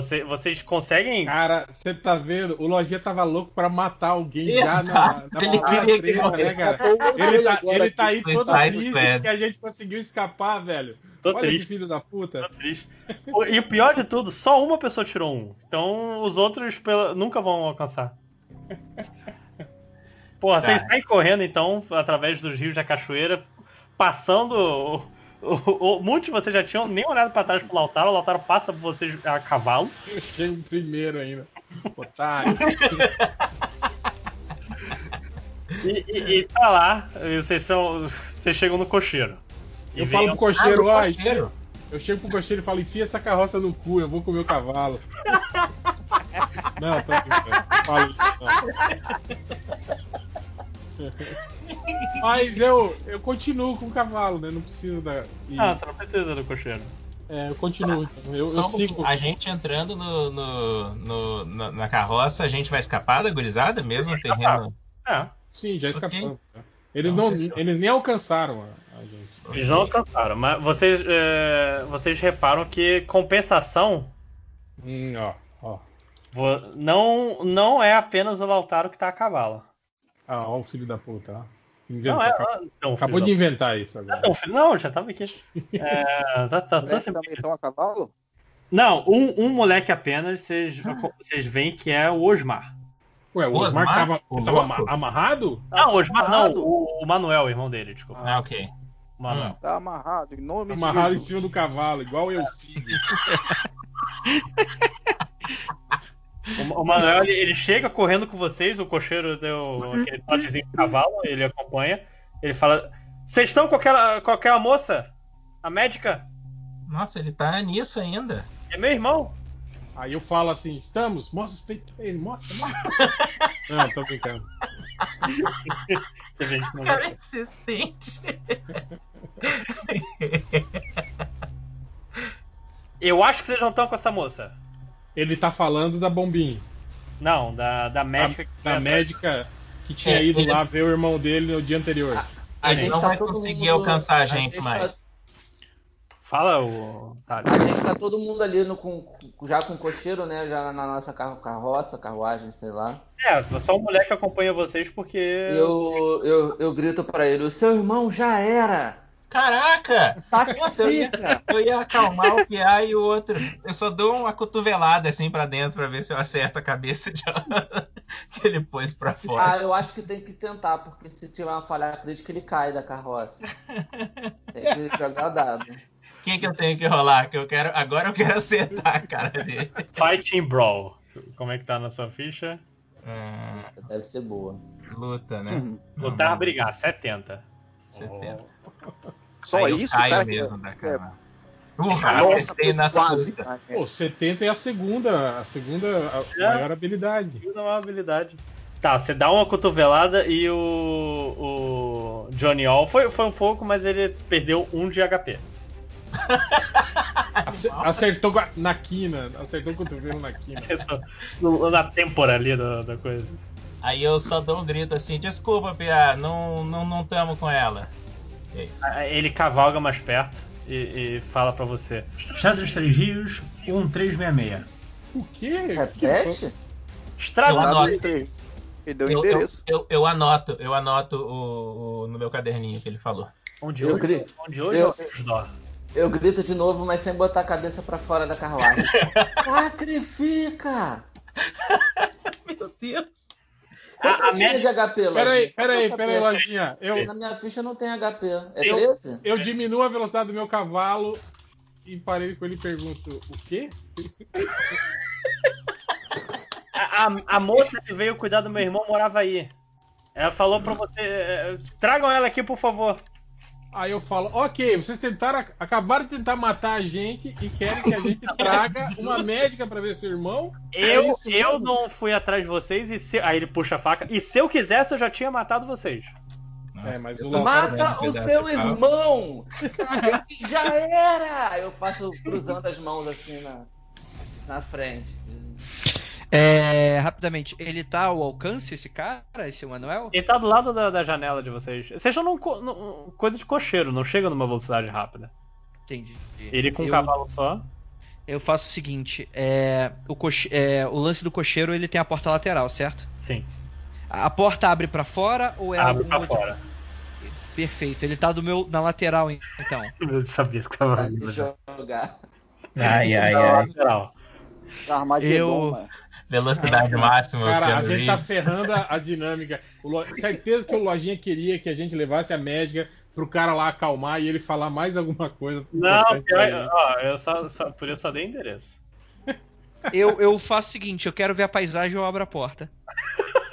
você- vocês conseguem. Cara, você tá vendo? O Lojinha tava louco pra matar alguém já na, Exato, na ele queria que treta, né, cara? Um Ele tá, ele tá aí todo triste que a gente conseguiu escapar, velho. Tô Olha que triste. filho da puta. Tô triste. E o pior de tudo, só uma pessoa tirou um. Então os outros pela- nunca vão alcançar. Porra, Tá. vocês saem correndo então, através dos rios da cachoeira, passando. O, o, muitos de vocês já tinham nem olhado pra trás pro Lautaro, o Lautaro passa por vocês a cavalo. Eu chego primeiro ainda. Otário. E, e, e tá lá, e vocês, são, vocês chegam no cocheiro. E Eu vem falo pro cocheiro, Ah, ó, no cocheiro. eu chego pro cocheiro e falo, enfia essa carroça no cu, eu vou comer o cavalo. não, tô. Não falo isso, não. Mas eu, eu continuo com o cavalo, né? Não preciso da. e- Ah, você não precisa do cocheiro. é, eu continuo. Então. Eu, Só eu sigo. A gente entrando no, no- no- na, na carroça, a gente vai escapar da gurizada mesmo no terreno. É, Sim, já escapamos. né? Eles, Então, não, eles nem alcançaram a, a gente. eles não alcançaram, mas vocês, é, vocês reparam que compensação Hum, ó, ó. não, não é apenas o Lautaro que tá a cavalo. Ah, ó o filho da puta, ó. Não é. acabou, Não, acabou de inventar isso agora. Não, filho, não, já tava aqui. É, tá, tá, assim. também estão a cavalo? Não, um, um moleque apenas, vocês, vocês veem que é o Osmar. Ué, o Osmar, Osmar? tava, O tava amarrado? Tá não, o Osmar não, o, o Manuel, irmão dele, desculpa. Ah, ok. Manuel. Tá amarrado, em nome Amarrado em cima do cavalo, igual eu sigo. O, o Manuel, ele, ele chega correndo com vocês, o cocheiro deu aquele trotezinho de cavalo, ele acompanha. Ele fala: Vocês estão com aquela, com aquela moça? A médica? Nossa, ele tá nisso ainda. É meu irmão. Aí eu falo assim, estamos? Mostra os peitos pra ele, mostra, mostra. Não, tô brincando. Não Cara, insistente. Eu acho que vocês não estão com essa moça. Ele tá falando da bombinha. Não, da, da médica. que da médica que tinha É, ido ele- lá ver o irmão dele no dia anterior. A Ele gente não tá vai todo conseguir mundo- alcançar a gente tá- mais. Fala o. Tá, A gente tá todo mundo ali no, com, com- já com o cocheiro, né? Já na nossa carro, carroça, carruagem, sei lá. É, só um moleque acompanha vocês porque. Eu, eu, eu grito pra ele, o seu irmão já era! Caraca! Nossa, eu ia, eu ia acalmar o PA e o outro. Eu só dou uma cotovelada assim pra dentro pra ver se eu acerto a cabeça de... que ele pôs pra fora. Ah, eu acho que tem que tentar, porque se tiver uma falha crítica, ele cai da carroça. Tem que jogar dado. Quem que eu tenho que rolar? Que eu quero... Agora eu quero acertar a cara dele. Fighting Brawl. Como é que tá na sua ficha? Ah, Deve ser boa. luta, né? Lutar, Não, brigar, 70. 70. Só Aí isso, caio cara? mesmo da É, cama. Urra, Nossa, na quase. cara. Pô, 70 é a segunda, a segunda a É. maior habilidade. É uma habilidade. Tá, você dá uma cotovelada e o. O Johnny All foi, foi um pouco, mas ele perdeu um de HP. Ace- Acertou na quina, acertou o cotovelo na quina. Na têmpora ali da, da coisa. Aí eu só dou um grito assim, desculpa, PA, não, não, não tamo com ela. É isso. Aí Ele cavalga mais perto e, e fala pra você: Estrada dos Três Rios, 1366. O quê? Repete? Estrada Eu dos três. Ele deu o Eu, eu, endereço. eu, eu anoto, eu anoto o, o- no meu caderninho que ele falou. Onde Eu hoje? grito. Onde hoje Eu-. Eu grito de novo, mas sem botar a cabeça pra fora da carruagem. Sacrifica! Meu Deus! Quanto A- a tinha médica- de HP, Lojinha? Peraí, pra peraí, peraí, Lojinha. Eu, Na minha ficha não tem HP. É Eu- 13? eu diminuo a velocidade do meu cavalo e parei com ele e pergunto: o quê? A, a- a moça que veio cuidar do meu irmão morava aí. Ela falou pra você. eh, Tragam ela aqui, por favor. Aí eu falo, ok, vocês tentaram, acabaram de tentar matar a gente e querem que a gente traga uma médica pra ver seu irmão? É Eu, isso eu mesmo? não fui atrás de vocês e se... aí ele puxa a faca. E se eu quisesse, eu já tinha matado vocês. Nossa, É, mas eu o Mata o seu irmão! Já era! Eu faço cruzando as mãos assim na, na frente. É, rapidamente, ele tá ao alcance, esse cara, esse Manuel? Ele tá do lado da, da janela de vocês. Num, co- num- coisa de cocheiro, não chega numa velocidade rápida. Entendi. Ele com um eu, cavalo só. Eu faço o seguinte: é, o, coche- é, o lance do cocheiro ele tem a porta lateral, certo? Sim, A, a porta abre pra fora ou é abre pra de- fora. Perfeito. Ele tá do meu na lateral então. Eu sabia que tava Sabe já. jogar. Ai, ai, Na ai. lateral. Armagedon, Eu- mano. Velocidade máxima. Cara, a gente tá ferrando a, a dinâmica. O Lo- Certeza que o Lojinha queria que a gente levasse a médica pro cara lá acalmar e ele falar mais alguma coisa. Não, pior, gente. ó, eu só, só- por isso só dei endereço. Eu, eu faço o seguinte: eu quero ver a paisagem eu abro a porta.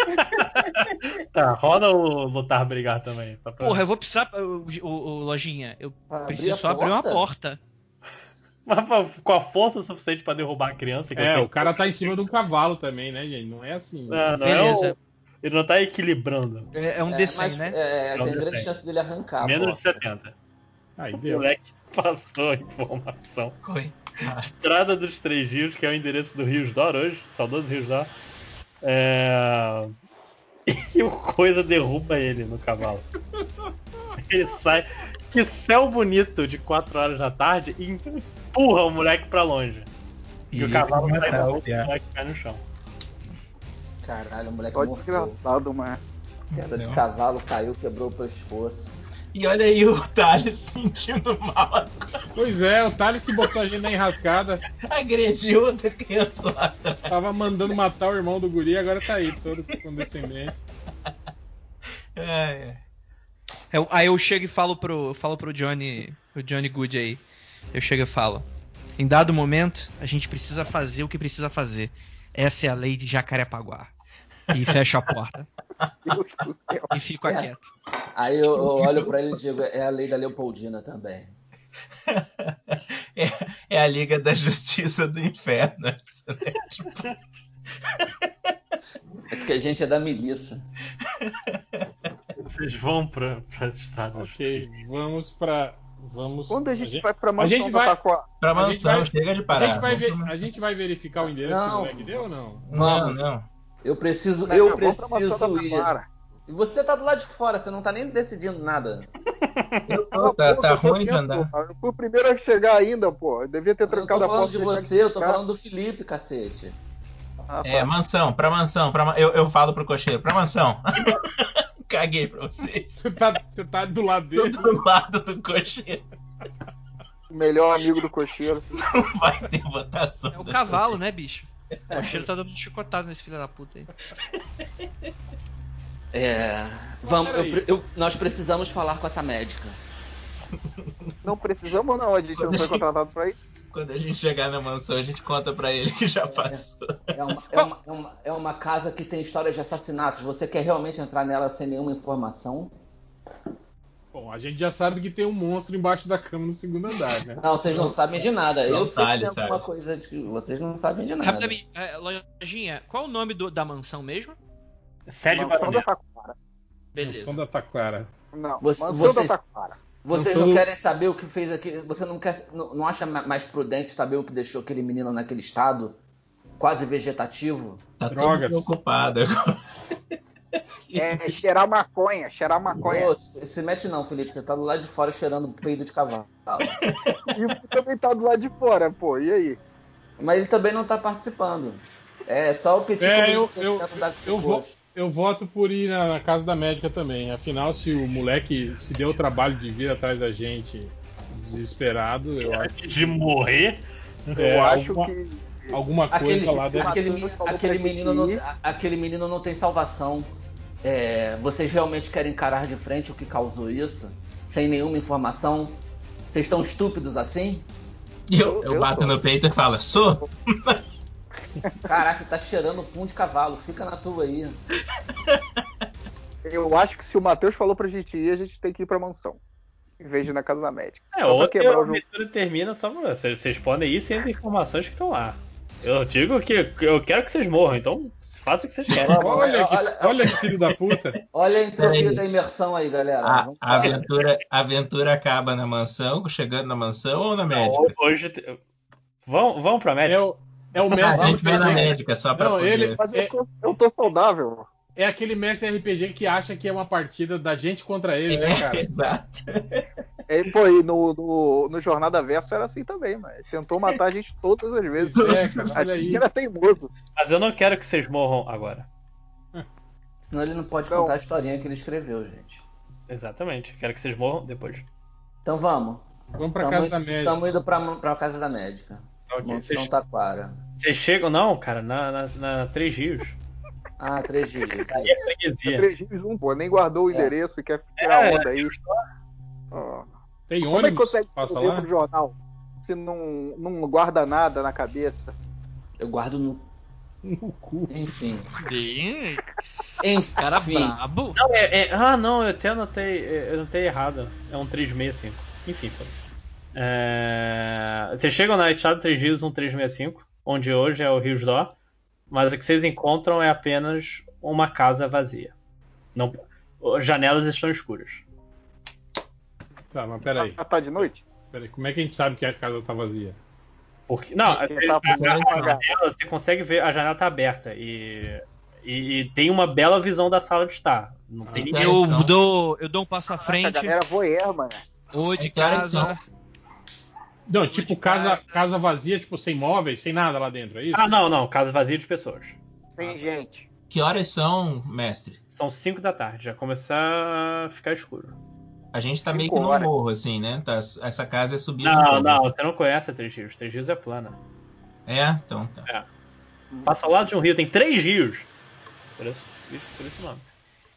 Tá, roda o lutar brigar também. só pra- Porra, eu vou precisar. O, o- o Lojinha, eu Abrir preciso a abrir uma porta? porta. Mas pra- com a força suficiente pra derrubar a criança. É, o cara tá em cima de um cavalo também, né, gente? Não é assim. Não, não Beleza. É o- Ele não tá equilibrando. É, é um É, D100, mas, né? é, É um tem grande D100. chance dele arrancar. Menos de porta. 70. Aí O deu. moleque passou a informação. Coitado. Estrada dos Três Rios, que é o endereço do Rios Dor hoje, saudoso Rios Dor. É... E o coisa derruba ele no cavalo. Ele sai. Que céu bonito de 4 horas da tarde e empurra o moleque pra longe. E, o ele cavalo vai matar o e o moleque cai no chão. Caralho, o moleque Só morreu. desgraçado, mano. Queda de cavalo, caiu, quebrou o pescoço. E olha aí o Thales sentindo mal agora. Pois é, o Thales que botou a gente na enrascada. Agrediu outra criança lá atrás. Tava mandando matar o irmão do guri, agora tá aí, todo condescendente. É, é. Eu- aí eu chego e falo pro, falo pro Johnny, o Johnny Good aí. Eu chego e falo: em dado momento, a gente precisa fazer o que precisa fazer. Essa é a lei de Jacarepaguá. E fecho a porta. E fico É. quieto. Aí eu, eu olho pra ele e digo, é a lei da Leopoldina também. É, é a Liga da Justiça do Inferno. né? Tipo, É porque a gente é da milícia. Vocês vão pra, pra estrada dos Ok, vamos pra. Vamos. Quando a gente vai pra mansão gente vai- Taquara? pra A gente mansão, vai- chega de A parar. gente, vai ver- a gente vai verificar o endereço que Não. o moleque deu ou não? Não, não. Eu preciso, Não, eu mansão preciso ir. E você tá do lado de fora, você não tá nem decidindo nada. Eu tô, tá, a boca, tá eu tô ruim de andar. pô. Eu fui o primeiro a chegar ainda, pô. Eu devia ter Eu não tô trancado a falando porta. de e deixado você, eu tô falando do Felipe, cacete. Ah, tá. É, mansão, pra mansão. Pra eu, eu falo pro cocheiro, pra mansão. Caguei pra vocês. Você tá, você tá do lado dele. tô do lado do cocheiro. O melhor amigo do cocheiro. Não vai ter votação. É o cavalo, né, bicho? O cheiro tá dando chicotado nesse filho da puta aí. É. Vamos, eu eu- nós precisamos falar com essa médica. Não precisamos, não. A gente não foi contratado pra isso. Quando a gente chegar na mansão, a gente conta pra ele que já passou. É uma, é, uma, é, uma, é uma casa que tem histórias de assassinatos. Você quer realmente entrar nela sem nenhuma informação? Bom, a gente já sabe que tem um monstro embaixo da cama no segundo andar, né? Não, vocês não sabem de nada. Não Eu sei sabe, que tem alguma coisa de que vocês não sabem de nada. Rapidamente, é, Lojinha, qual o nome do- da mansão mesmo? Sede Mansão da. Taquara. Beleza. Mansão da Taquara. Não, Você- mansão você- da Taquara. Vocês Não não sou- querem saber o que fez aquele. Você não quer. Não, não acha ma- mais prudente saber o que deixou aquele menino naquele estado? Quase vegetativo? Tá Drogas. todo preocupado agora. É cheirar maconha, cheirar maconha. Pô, se mete não, Felipe. Você tá do lado de fora cheirando peido de cavalo. E o também tá do lado de fora, pô. E aí? Mas ele também não tá participando. É só o Petit É, eu- eu- dar eu vou- gosto. Eu voto por ir na, na casa da médica também. Afinal, se o moleque se deu o trabalho de vir atrás da gente desesperado, eu acho. Antes de morrer, Eu É, acho alguma- que alguma coisa Aquele, lá deve aquele, aquele menino não, aquele menino não tem salvação. É, vocês realmente querem encarar de frente o que causou isso? Sem nenhuma informação? Vocês estão estúpidos assim? Eu, eu Eu bato tô. no peito e falo, sou? Caralho, você tá cheirando pum de cavalo. Fica na tua aí. Eu acho que se o Matheus falou pra gente ir, a gente tem que ir pra mansão. Em vez de ir na casa da médica. É, quebrar a o jogo. aventura termina só pra vocês. Vocês podem ir sem as informações que estão lá. Eu digo que eu quero que vocês morram, então façam o que vocês querem. Olha que, Olha- olha que filho da puta. Olha a entropia da imersão aí, galera. A, a aventura, a aventura acaba na mansão, chegando na mansão ou na médica? Hoje. Vão, vão pra médica. o, é o Ah, a mestre gente vai na RPG. médica só pra Não, poder. ele- Mas É- eu tô, eu tô saudável. É aquele mestre RPG que acha que é uma partida da gente contra ele, né, cara? Exato. É, pô, e no, no, no Jornada Verso era assim também, mas tentou matar a gente todas as vezes. É, cara, que aí. era teimoso. Mas eu não quero que vocês morram agora. Senão ele não pode Não. contar a historinha que ele escreveu, gente. Exatamente. Quero que vocês morram depois. Então vamos. Vamos pra Tamo casa indo- da médica. Tamo indo pra, pra casa da médica. Ok, Mansão Vocês, Taquara. Vocês chegam. Não, cara, na, na, na Três Rios. Ah, três dias. É freguesia. Três dias, um, pô, nem guardou o É. endereço e quer tirar É, onda aí. Ó. Tem Como é que ônibus? consegue Passa lá? pro jornal se não, não guarda nada na cabeça? Eu guardo no. No cu. Enfim. Enfim. cara brabo. Não, é, é- ah, não, eu até anotei, eu anotei errado. É um 365. Enfim, foda-se. É, Vocês chegam na estrada Três Rios, um 365, onde hoje é o Rios Dó, mas o que vocês encontram é apenas uma casa vazia. Não, as janelas estão escuras. Tá, mas peraí. Ah, tá de noite? peraí. Como é que a gente sabe que a casa tá vazia? Porque, não, Quem a, tá a- janela, você consegue ver, a janela tá aberta e, e, e tem uma bela visão da sala de estar. Não tem Ah, ninguém. Eu Então- dou, eu dou um passo à frente, A galera voyeur, mano. ou de horas casa. Não, tipo casa, casa vazia, tipo sem móveis, sem nada lá dentro, é isso? Ah, não, não, casa vazia de pessoas. Sem gente. Que horas são, mestre? São 5 da tarde, já começa a ficar escuro. A gente tá Cinco meio que no horas. morro, assim, né? Tá- essa casa é subindo. um Não, não, você não conhece a Três Rios. Três Rios é plana. É? Então tá. Passa ao lado de um rio, tem três rios. Por isso, por isso o nome.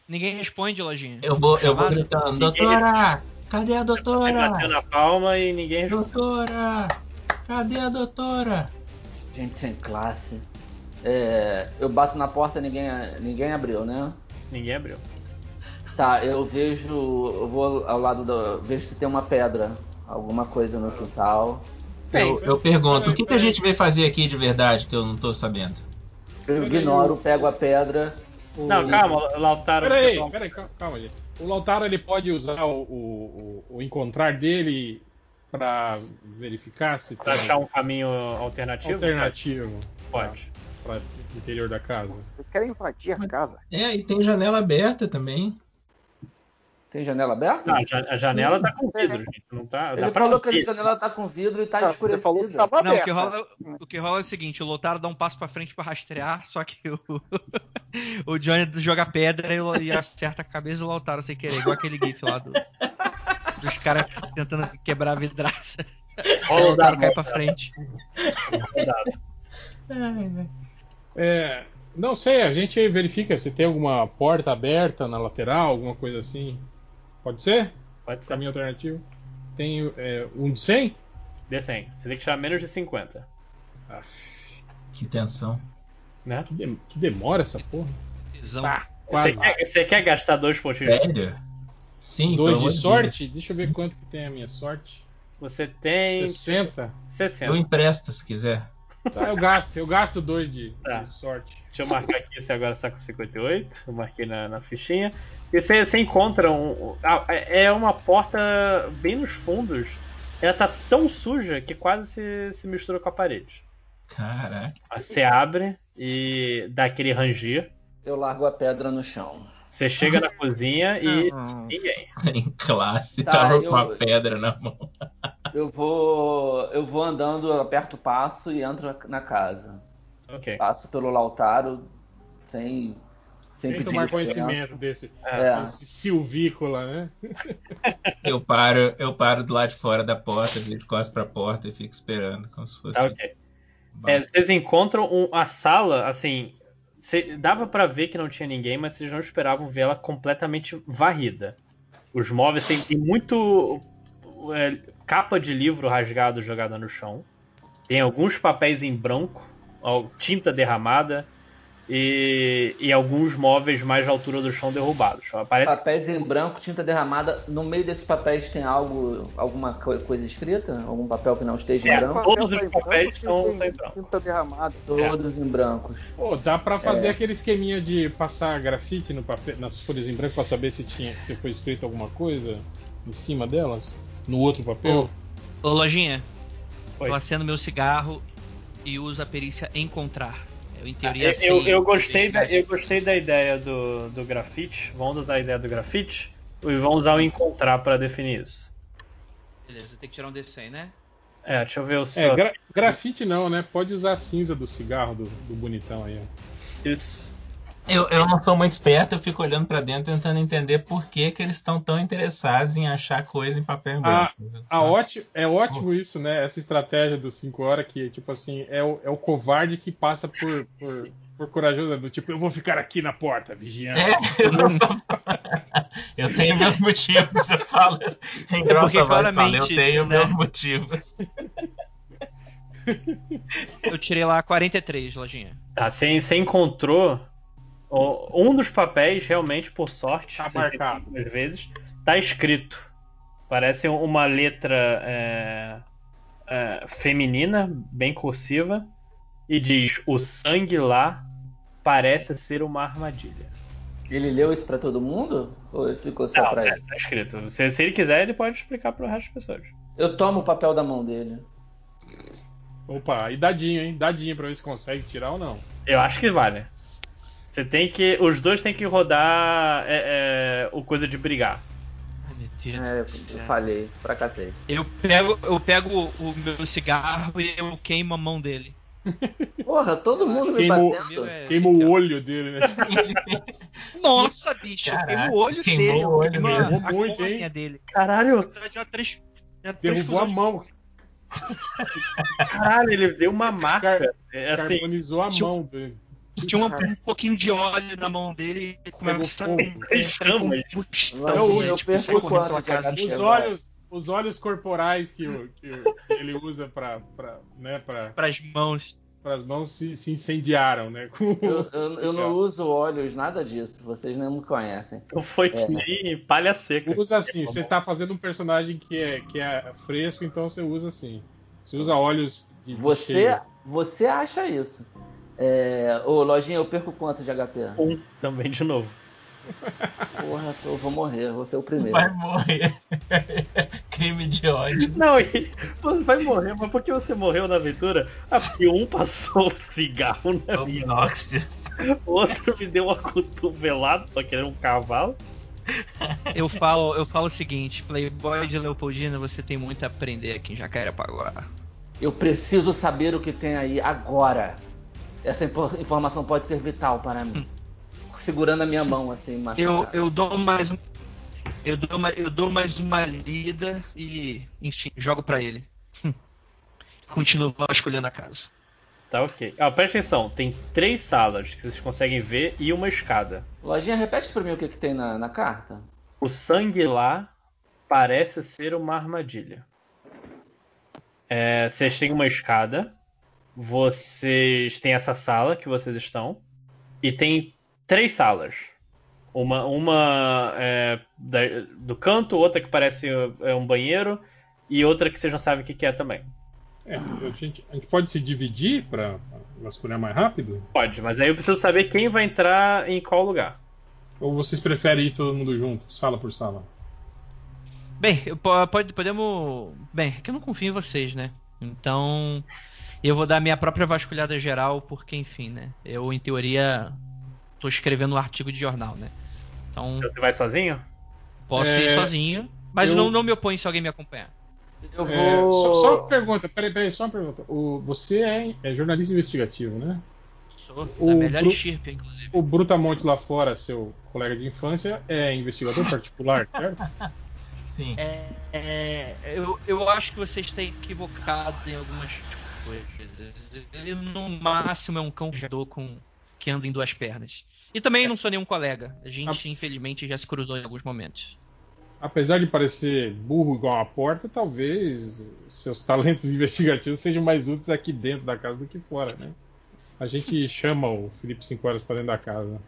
Ninguém responde, lojinha. Eu vou, eu vou gritando, doutora! Cadê a doutora? bateu na palma e ninguém. Doutora! Cadê a doutora? Gente sem classe. É, eu bato na porta ninguém ninguém abriu, né? Ninguém abriu. Tá, eu vejo. Eu vou ao lado do. Vejo se tem uma pedra. Alguma coisa no quintal. Eu, eu pergunto, o que, que a gente veio fazer aqui de verdade que eu não tô sabendo? Eu ignoro, pego a pedra. Não, e- calma, Lautaro. Peraí, você- peraí, calma, calma aí. O Lautaro ele pode usar o, o, o- encontrar dele pra verificar se Pra tem achar um caminho alternativo? alternativo Pode. para o interior da casa. Vocês querem invadir a casa? É, e tem janela aberta também. Tem janela aberta? Não, a ja- a janela tá com vidro, gente. Não tá. Ele falou que a janela tá com vidro e tá Ah, você escurecida. falou que tava Não, o aberta. que, rola, o que rola é o seguinte, o Lotaro dá um passo pra frente pra rastrear, só que o, o Johnny joga pedra e, e acerta a cabeça do Lautaro sem querer, igual aquele gif lá do, dos caras tentando quebrar a vidraça. O Rola o Lautaro dado, cai pra frente. É, não sei, a gente verifica se tem alguma porta aberta na lateral, alguma coisa assim. Pode ser? Pode ser. Caminho alternativo. Tem é, um de 100? D100. Você tem que tirar menos de 50. Aff, Que tensão. Né? que, dem- que demora essa porra. Tesão. Tá, Você quase. quer, você quer gastar dois pontinhos? Sério? Sim, Dois de de sorte? Deixa eu ver quanto que tem a minha sorte. Você tem 60? Deus. 60. Eu empresto se quiser. Tá, eu gasto, eu gasto dois de, Tá. de sorte. Deixa eu marcar aqui, você agora com 58. Eu marquei na, na fichinha. E você, você encontra um. ah, é uma porta bem nos fundos. Ela tá tão suja que quase se, se mistura com a parede. Caraca. Você abre e dá aquele ranger. Eu largo a pedra no chão. Você chega na cozinha e ninguém. Em classe, Tá, tava eu- com a pedra na mão. Eu vou. Eu vou andando, eu aperto o passo e entro na casa. Ok. Passo pelo Lautaro sem. Sem, Sem tomar conhecimento desse, É. desse silvícola, né? Eu paro, eu paro do lado de fora da porta, de costas pra porta e fico esperando, como se fosse. Tá ok. Bom, É, vocês encontram um- a sala, assim, cê- dava pra ver que não tinha ninguém, mas vocês não esperavam ver ela completamente varrida. Os móveis têm, muito é, capa de livro rasgado jogada no chão. Tem alguns papéis em branco, tinta derramada e, e alguns móveis mais à altura do chão derrubados. Parece Papéis em branco, tinta derramada. No meio desses papéis tem algo, alguma co- coisa escrita? Algum papel que não esteja É, em branco? todos os tá papéis estão- em branco. Tinta derramada. Todos em brancos. Pô, dá pra fazer É. aquele esqueminha de passar grafite no papel, nas folhas em branco pra saber se tinha, se foi escrito alguma coisa em cima delas? No outro papel? Ô, Lojinha, Oi. eu acendo meu cigarro e uso a perícia encontrar. Eu, em teoria, Eu, sei eu, eu gostei da, eu gostei da ideia do, do grafite. Vamos usar a ideia do grafite e vamos usar o encontrar pra definir isso. Beleza, tem que tirar um D100, né? É, deixa eu ver o É, seu. gra- grafite não, né? Pode usar a cinza do cigarro do, do bonitão aí. ó. Isso. Eu, eu não sou muito esperto, eu fico olhando pra dentro tentando entender por que, que eles estão tão interessados em achar coisa em papel em Ah, branco. A ótimo, é ótimo isso, né? Essa estratégia dos 5 horas que, tipo assim, é o, é o covarde que passa por, por, por corajoso, é do tipo, eu vou ficar aqui na porta, vigiando. É, eu, tô- eu tenho meus motivos, eu falo em grossa porque voz, eu claramente, tenho né? meus motivos. Eu tirei lá 43, Lojinha. Tá, você encontrou. O- Um dos papéis, realmente, por sorte, Tá marcado. Às vezes, tá escrito. Parece uma letra é, é, feminina, bem cursiva, e diz: O sangue lá parece ser uma armadilha. Ele leu isso pra todo mundo? Ou ficou só Não, pra é, ele? tá escrito. Se, se ele quiser, ele pode explicar pro resto das pessoas. Eu tomo o papel da mão dele. Opa, e dadinho, hein? Dadinho pra ver se consegue tirar ou não. Eu acho que vale. Você tem que. Os dois tem que rodar é, é, o coisa de brigar. Ai, meu Deus É, do céu. eu falhei, fracassei. Eu pego, eu pego o meu cigarro e eu queimo a mão dele. Porra, todo mundo me Queimou- batendo. É, Queima o olho dele, né? Nossa, bicho, queimo o olho queimou dele. o olho eu queimo a- mesmo. a Muito, hein? dele. Caralho, trans- Derrubou a mão, caralho, ele deu uma marca. É, assim, carbonizou a mão dele. Tinha um, um pouquinho de óleo na mão dele e começa a inteira. Os olhos, os olhos corporais que, o- que o- que ele usa para né, pra, pras mãos. as mãos se, se incendiaram, né? Eu, eu- eu não uso óleos, nada disso. Vocês não me conhecem. não foi que É. nem palha seca. Usa assim, você tá fazendo um personagem que é, que é fresco, então você usa assim. Você usa óleos de de Você, cheiro. você acha isso. É, ô, Lojinha, eu perco quanto de HP? Um também de novo. Porra, eu vou morrer, vou ser o primeiro. Vai morrer. Crime de ódio. Não, e você vai morrer, mas por que você morreu na aventura? Ah, porque um passou o cigarro na minha o outro me deu uma cotovelada, só que era um cavalo. Eu falo, eu falo o seguinte, Playboy de Leopoldina, você tem muito a aprender aqui em Jacarepaguá. Eu preciso saber o que tem aí agora. Essa info- informação pode ser vital para mim. Segurando a minha mão assim, Eu, machucada. eu dou mais. Eu dou, uma, eu dou mais uma lida e, enfim, jogo pra ele. Continuo vasculhando a casa. Tá ok. Ah, presta atenção, tem três salas que vocês conseguem ver e uma escada. Lojinha, repete pra mim o que, que tem na, na carta. O sangue lá parece ser uma armadilha. É, vocês têm uma escada, vocês têm essa sala que vocês estão, e tem três salas. Uma, uma é, da- do canto, outra que parece é, um banheiro, e outra que vocês não sabem o que, que é também. É, a, gente, a gente pode se dividir para vasculhar mais rápido? Pode, mas aí eu preciso saber quem vai entrar em qual lugar. Ou vocês preferem ir todo mundo junto, sala por sala? Bem, pode, podemos. Bem, é que eu não confio em vocês, né? Então. Eu vou dar minha própria vasculhada geral, porque, enfim, né? Eu, em teoria, tô escrevendo um artigo de jornal, né? Então, Você vai sozinho? posso É, ir sozinho, mas eu- não, não me oponho se alguém me acompanhar. Eu É, vou. só, só uma pergunta, peraí, peraí, só uma pergunta. O, você é, é jornalista investigativo, né? Sou O da melhor Bru- estirpe, inclusive. O Brutamontes lá fora, seu colega de infância, é investigador particular, certo? Sim. É, é, eu, eu acho que você está equivocado em algumas coisas. Ele no máximo é um cão viajador com que anda em duas pernas. E também não sou nenhum colega. A gente, infelizmente, já se cruzou em alguns momentos. Apesar de parecer burro igual a porta, talvez seus talentos investigativos sejam mais úteis aqui dentro da casa do que fora, né? A gente chama o Felipe 5 horas para dentro da casa.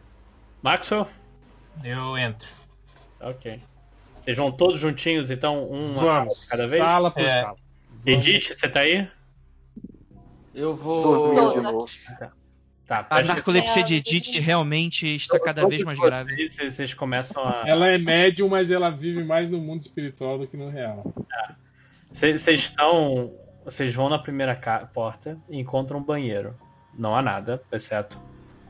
Maxwell? Eu entro. Ok. Vocês vão todos juntinhos, então, um cada vez? sala por É. sala. Edith, você tá aí? Eu Dormiu vou. de novo. Tá, A narcolepsia É, de Edith realmente está cada vez mais grave. Vocês, vocês- começam a. Ela é médium, mas ela vive mais no mundo espiritual do que no real. Vocês vocês estão. Vocês vão na primeira porta e encontram um banheiro. Não há nada, exceto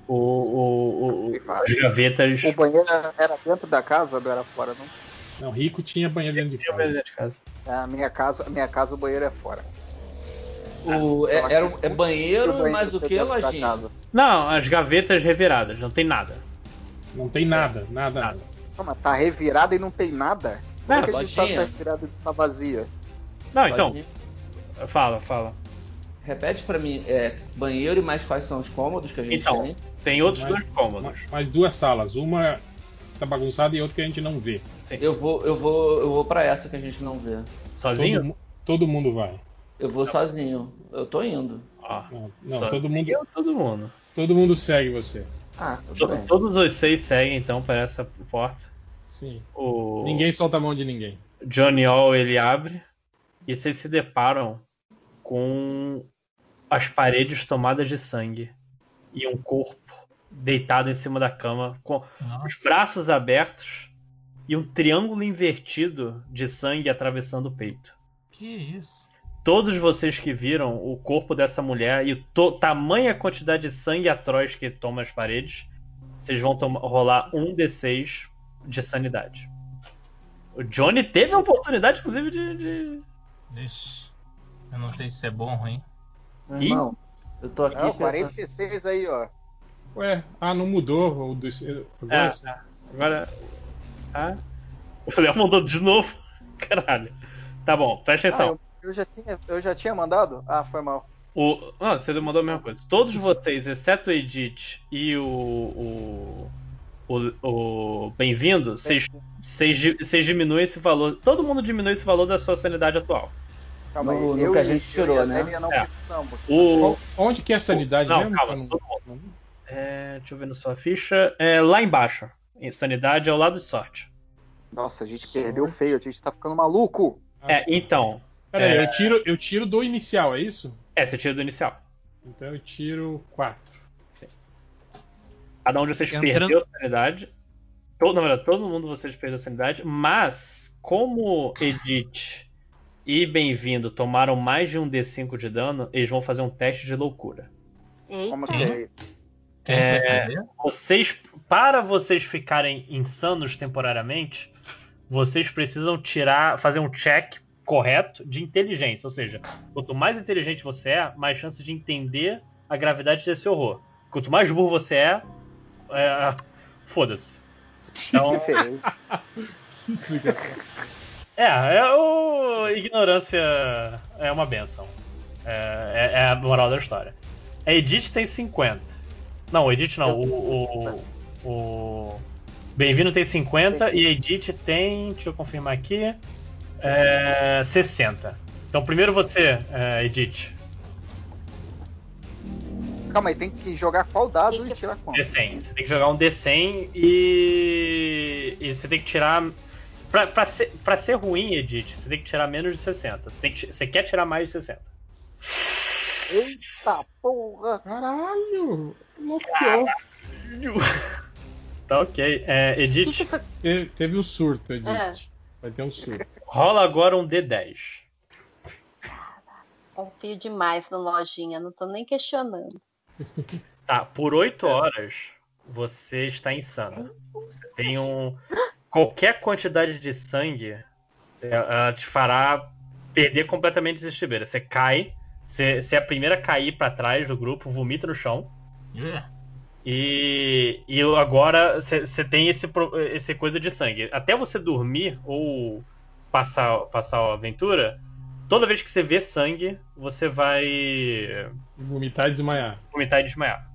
o, o, o- as gavetas. O banheiro era- dentro da casa ou era fora? Não? Não, rico tinha banheiro dentro de Tinha banheiro de casa. É, A minha casa, a minha casa o banheiro é fora. O, é, era, um- é banheiro, banheiro mas o que, lojinha? Não, as gavetas reviradas, não tem nada. Não tem nada, nada, Nada. nada. Calma, tá revirada e não tem nada? Como Não, é que a gente sabe tá revirada e tá vazia? Não, então, Lojinha. fala, fala. Repete pra mim, é banheiro e mais quais são os cômodos que a gente Então. tem? Tem outros Mas- dois cômodos. Mais duas salas, uma tá bagunçada e outra que a gente não vê. Eu vou, eu vou, eu vou para essa que a gente não vê. Sozinho? Todo, todo mundo vai. Eu vou sozinho. Eu tô indo. Ó, Não, não, todo mundo, todo mundo. todo mundo segue você. Ah, tudo To- bem. Todos os seis seguem então para essa porta. Sim. O Ninguém solta a mão de ninguém. Johnny All ele abre e vocês se deparam com as paredes tomadas de sangue e um corpo deitado em cima da cama com os Nossa. braços abertos e um triângulo invertido de sangue atravessando o peito. Que isso? Todos vocês que viram o corpo dessa mulher e o tamanha quantidade de sangue atroz que toma as paredes, vocês vão rolar um D6 de sanidade. O Johnny teve a oportunidade, inclusive, de. de... Ixi. Eu não sei se isso é bom ou ruim. Meu Ih. irmão, eu tô aqui. Não, pensando- 46 aí, ó. Ué, ah, não mudou o do. Agora, Ah, ah, agora. Ah, o Léo mandou de novo. Caralho. Tá bom, presta Ah, atenção. eu, eu já tinha, eu já tinha mandado? Ah, foi mal. O... Não, você mandou a mesma coisa. Todos vocês, exceto o Edith e o. O, o, o Bem-vindo, vocês, vocês, di- vocês diminuem esse valor. Todo mundo diminui esse valor da sua sanidade atual. Calma No- aí. no eu que a gente tirou, né? É. O. onde que é a sanidade Não, mesmo? calma, todo mundo. É, deixa eu ver na sua ficha. É, lá embaixo. Em sanidade ao lado de sorte. Nossa, a gente perdeu feio, a gente tá ficando maluco. É, então. Pera aí, É. eu tiro, eu tiro do inicial, é isso? É, você tira do inicial. Então eu tiro 4. Cada um de vocês Entrando- perdeu a sanidade. Todo, na verdade, todo mundo de vocês perdeu a sanidade. Mas, como Edith e Bem-vindo tomaram mais de um D5 de dano, eles vão fazer um teste de loucura. Como Eita. que é isso? É. Vocês, para vocês ficarem insanos temporariamente, vocês precisam tirar, fazer um check correto de inteligência. Ou seja, quanto mais inteligente você é, mais chance de entender a gravidade desse horror. Quanto mais burro você é, é foda-se. Então, é, é o ignorância é uma benção. É, é- é a moral da história. A Edith tem 50. Não, o Edith não. O, o, o Bem-vindo tem 50 e a Edith tem. Deixa eu confirmar aqui. É, 60. Então primeiro você, é, Edith, Calma aí, tem que jogar qual dado e tirar quanto? D100. Você tem que jogar um D100 e. E você tem que tirar. Pra, pra, ser, pra ser ruim, Edith, você tem que tirar menos de 60. Você, tem que, você quer tirar mais de 60. Eita porra! Caralho! Loucou! Tá ok. É, O que Edith, que foi? Te- Teve um surto, Edith. É. Vai ter um surto. rola agora um D10. Confio demais no lojinha, não tô nem questionando. Tá, por 8 horas você está insana. Você tem um. Qualquer quantidade de sangue é, ela te fará perder completamente essa estribeira. Você cai, você, você é a primeira a cair pra trás do grupo, vomita no chão. Ih, E, e agora você tem esse, esse coisa de sangue. Até você dormir ou passar, passar a aventura, toda vez que você vê sangue, você vai Vomitar e desmaiar. vomitar e desmaiar.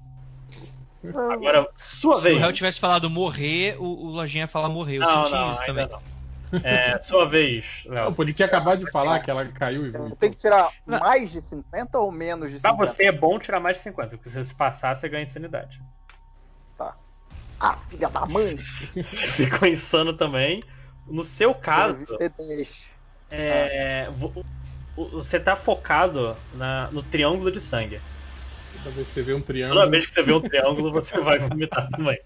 Agora, sua Se o vez. réu tivesse falado morrer, o, o Lojinha ia falar morrer. Eu Não, senti não, isso ainda também. não. É, sua vez, Léo. Não, ele tinha acabado de falar que ela caiu e Eu vomitou. tenho que tirar mais de 50 ou menos de Pra 50? você é bom tirar mais de 50, porque se você passar, você ganha insanidade. Ah, filha da mãe! Você ficou insano também. No seu caso, D10. é, você tá focado na- no triângulo de sangue. Toda vez que você vê um triângulo. Toda vez que você vê um triângulo, você vai vomitar também.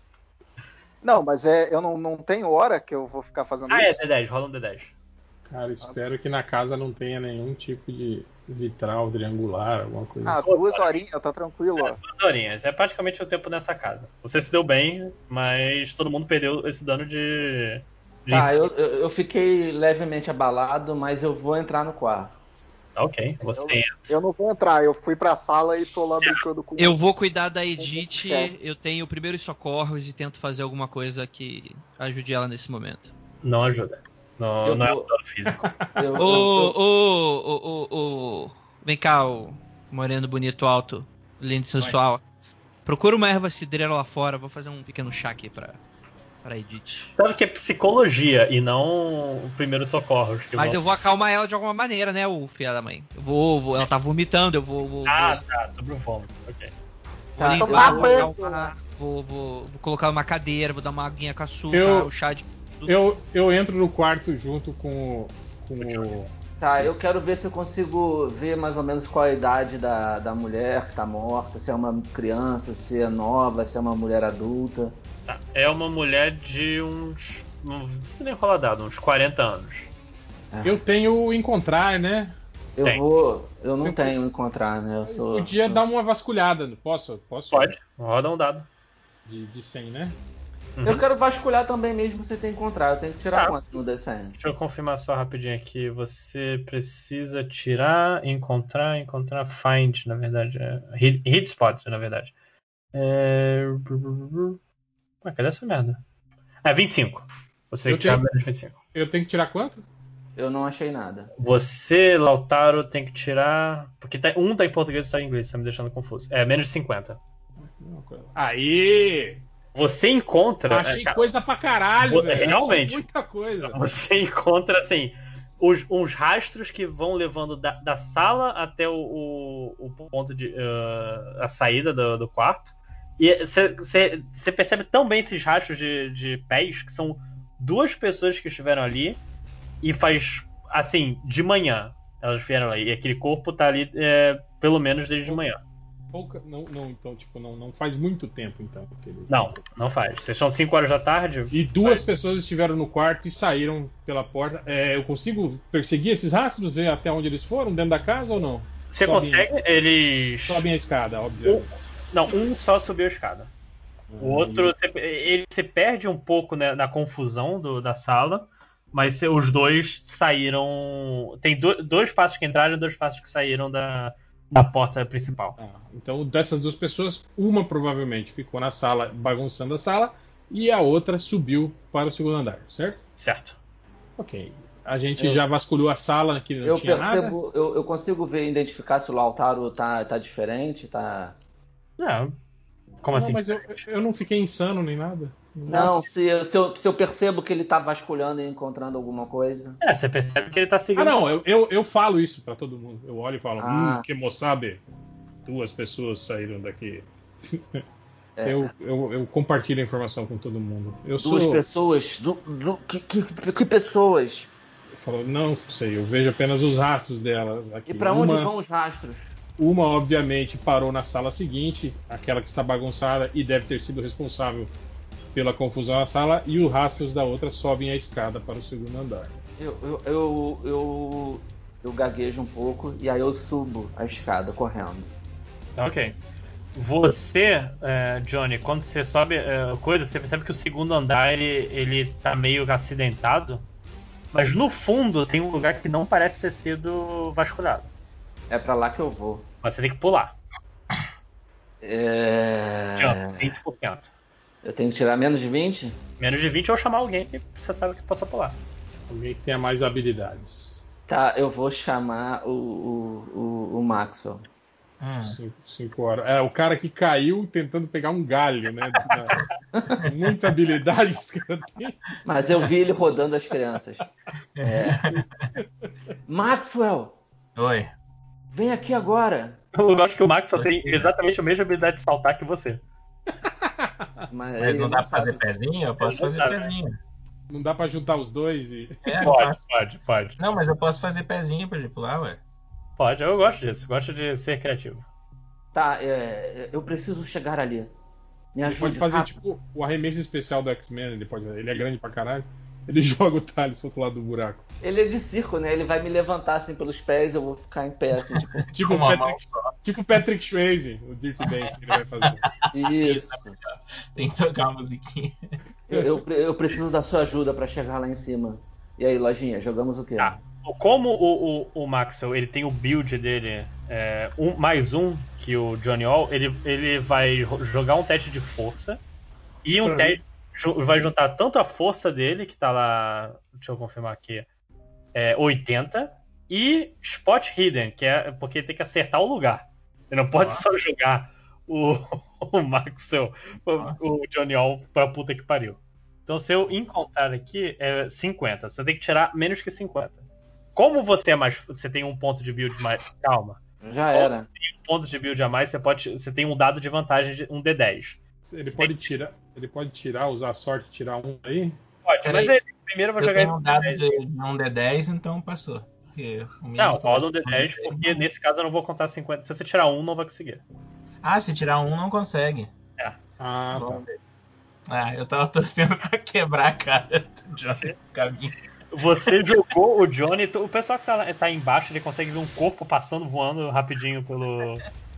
Não, mas é, eu não, não tenho hora que eu vou ficar fazendo Ah, é isso. D10, rola um D10. Cara, espero que na casa não tenha nenhum tipo de vitral triangular, alguma coisa Ah, assim. duas horinhas, tá tranquilo, ó. Duas horinhas. É praticamente o tempo nessa casa. Você se deu bem, mas todo mundo perdeu esse dano de. de Tá, eu, eu fiquei levemente abalado, mas eu vou entrar no quarto. Tá ok. Você entra. Eu não vou entrar, eu fui pra sala e tô lá brincando com Eu vou cuidar da Edith, É. eu tenho primeiros socorros e tento fazer alguma coisa que ajude ela nesse momento. Não ajuda. Não, Eu não é vou- dano físico. Eu, Ô, eu- ô, ô, ô, ô. Vem cá, ô moreno bonito alto, lindo e sensual. Procura uma erva cidreira lá fora, vou fazer um pequeno chá aqui pra, pra Edith. Sabe que é psicologia e não o primeiro socorros. que Mas vão- eu vou acalmar ela de alguma maneira, né, o filho da mãe? Eu vou, vou- ela tá vomitando, eu vou, vou, Ah, vou, tá, sobre o vômito. Ok. Tá, vou eu limpar, vou- vou, acalmar, vou, vou, vou colocar numa cadeira, vou dar uma aguinha com açúcar, Eu- o chá de. Eu, eu entro no quarto junto com o. Com o... Tá, eu quero ver se eu consigo ver mais ou menos qual a idade da, da mulher que tá morta, se é uma criança, se é nova, se é uma mulher adulta. Tá. É uma mulher de uns. Não sei nem rolar dado, uns 40 anos. Eu tenho o encontrar, né? Eu Tem. vou. Eu não tenho encontrar, né? Eu sou. Podia sou- dar uma vasculhada. Posso? Posso? Pode, roda um dado. De, de 100, né? Uhum. Eu quero vasculhar também mesmo você tem encontrar. Eu tenho que tirar Tá. quanto no D100? Deixa eu confirmar só rapidinho aqui. Você precisa tirar, encontrar, encontrar, find, na verdade. É, hit, hit spot, na verdade. É... Ué, cadê essa merda? É 25. Você Eu que tirar tenho- menos 25. Eu tenho que tirar quanto? Eu não achei nada. Você, Lautaro, tem que tirar. Porque tá- um tá em português e outro tá em inglês, tá me deixando confuso. É menos de 50. Aí! Você encontra. Achei é, ca- coisa pra caralho, velho. realmente. Achei muita coisa. Você encontra assim. Os, uns rastros que vão levando da, da sala até o, o, o ponto de. ah, a saída do, do quarto. E você percebe tão bem esses rastros de, de pés que são duas pessoas que estiveram ali e faz assim, de manhã. Elas vieram ali. E aquele corpo tá ali é, pelo menos desde de manhã. Pouca- não, não, então, tipo, não, não faz muito tempo, então. que ele- Não, não faz. Vocês são 5 horas da tarde. E duas pessoas estiveram no quarto e saíram pela porta. É, eu consigo perseguir esses rastros, ver até onde eles foram, dentro da casa ou não? Você Sobem- consegue? Eles. Sobem a escada, obviamente. Não, um só subiu a escada. O outro, você, ele se perde um pouco né, na confusão do- da sala, mas se- os dois saíram. Tem do- dois passos que entraram e dois passos que saíram da, da porta principal. Ah, então, dessas duas pessoas, uma provavelmente ficou na sala bagunçando a sala e a outra subiu para o segundo andar, certo? Certo. Ok. A gente Eu- já vasculhou a sala que não Eu tinha nada. percebo, eu, eu consigo ver, identificar se o Lautaro tá, tá diferente, tá. Não. Como não, assim? mas eu, eu não fiquei insano nem nada. Não, se, eu- se, eu, se eu percebo que ele tá vasculhando e encontrando alguma coisa. É, você percebe que ele tá seguindo. Ah, não, eu, eu, eu falo isso pra todo mundo. Eu olho e falo, Ah. hum, que moçabe, duas pessoas saíram daqui. É. Eu, eu, eu compartilho a informação com todo mundo. Eu Duas sou. pessoas. Du, du- que, que, que pessoas? Eu falo, não sei, eu vejo apenas os rastros dela aqui. E pra onde uma, vão os rastros? Uma, obviamente, parou na sala seguinte, aquela que está bagunçada e deve ter sido responsável pela confusão na sala, e os rastros da outra sobem a escada para o segundo andar. Eu, eu, eu, eu, eu gaguejo um pouco e aí eu subo a escada correndo. Ok. Você, é, Johnny, quando você sobe é, coisa, você percebe que o segundo andar ele, ele tá meio acidentado. Mas no fundo tem um lugar que não parece ter sido vasculhado. É pra lá que eu vou. Mas você tem que pular. É... Jump, 20%. Eu tenho que tirar menos de 20? Menos de 20 ou chamar alguém que você sabe que possa pular. Alguém que tenha mais habilidades. Tá, eu vou chamar o, o, o, o Maxwell. Hum. Cinco, cinco horas. É, o cara que caiu tentando pegar um galho, né? Muita habilidade que esse cara tem. Mas eu vi ele rodando as crianças. É. Maxwell, Oi. Vem aqui agora. Eu acho que o Max só tem exatamente a mesma habilidade de saltar que você. Mas, Mas não dá pra fazer sabe. pezinho? Eu posso fazer dá. pezinho. Não dá pra juntar os dois e. É, Pode, pode, pode. Não, mas eu posso fazer pezinho pra ele pular, ué. Pode, eu gosto disso. Gosto de ser criativo. Tá, é, eu preciso chegar ali. Me Ele ajude. pode fazer rápido. tipo o arremesso especial do X-Men, ele pode. Ele é grande pra caralho. Ele joga o Thales pro outro lado do buraco. Ele é de circo, né? Ele vai me levantar assim pelos pés, eu vou ficar em pé, assim, tipo. Tipo o Patrick, tipo Patrick Swayze, o Dirty Dance que ele vai fazer. Isso. Tem que tocar uma musiquinha. Eu, eu, eu preciso da sua ajuda pra chegar lá em cima. E aí, lojinha, jogamos o quê? Tá. Como o, o, o Maxwell ele tem o build dele é, um, mais um que o Johnny All, ele, ele vai jogar um teste de força e um Pra teste vai juntar tanto a força dele, que tá lá, deixa eu confirmar aqui, é 80, e Spot Hidden, que é porque tem que acertar o lugar. Ele não pode só jogar o, o Maxwell, Nossa. o, o Johnny All pra puta que pariu. Então, se eu encontrar aqui, é 50. Você tem que tirar menos que 50. Como você é mais. Você tem um ponto de build mais. Calma. Já era. Um ponto de build a mais, você pode. Você tem um dado de vantagem de um D10. Ele pode tirar. Ele pode tirar, usar a sorte e tirar um aí. Pode, mas ele primeiro vai Eu jogar esse um dado D10. de, um D10, então passou. Não, roda um D10, porque nesse caso eu não vou contar 50. Se você tirar um, não vai conseguir. Ah, se tirar um, não consegue. Ah, tá. Vamos ver. Ah, eu tava torcendo pra quebrar a cara do Johnny no caminho. Você jogou o Johnny. O pessoal que tá, lá- tá embaixo, ele consegue ver um corpo passando, voando rapidinho pelo,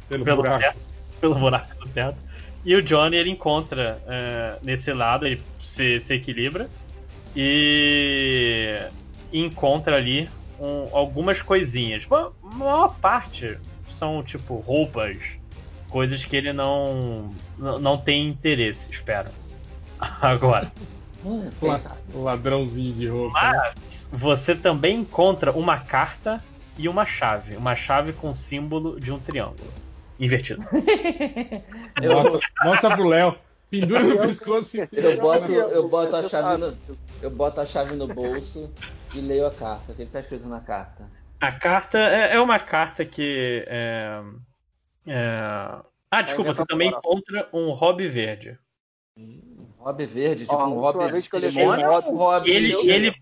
Pelo, pelo buraco. teto, pelo buraco do teto. E o Johnny ele encontra é, nesse lado, ele se, se equilibra e encontra ali um- algumas coisinhas. A maior parte são tipo roupas, coisas que ele não não, não tem interesse, espero. Agora, Hum, ladrãozinho de roupa. né? mas você também encontra uma carta e uma chave, uma chave com símbolo de um triângulo invertido. Eu, Mostra, mostra pro Léo. Pendura no pescoço eu boto, eu boto a chave no, eu boto a chave no bolso e leio a carta. O que, que tá escrito na carta? A carta é, é uma carta que. É, é... Ah, desculpa, você também encontra um hobby verde. Hobby verde, tipo a um hobby hobby? Ele, eu- ele,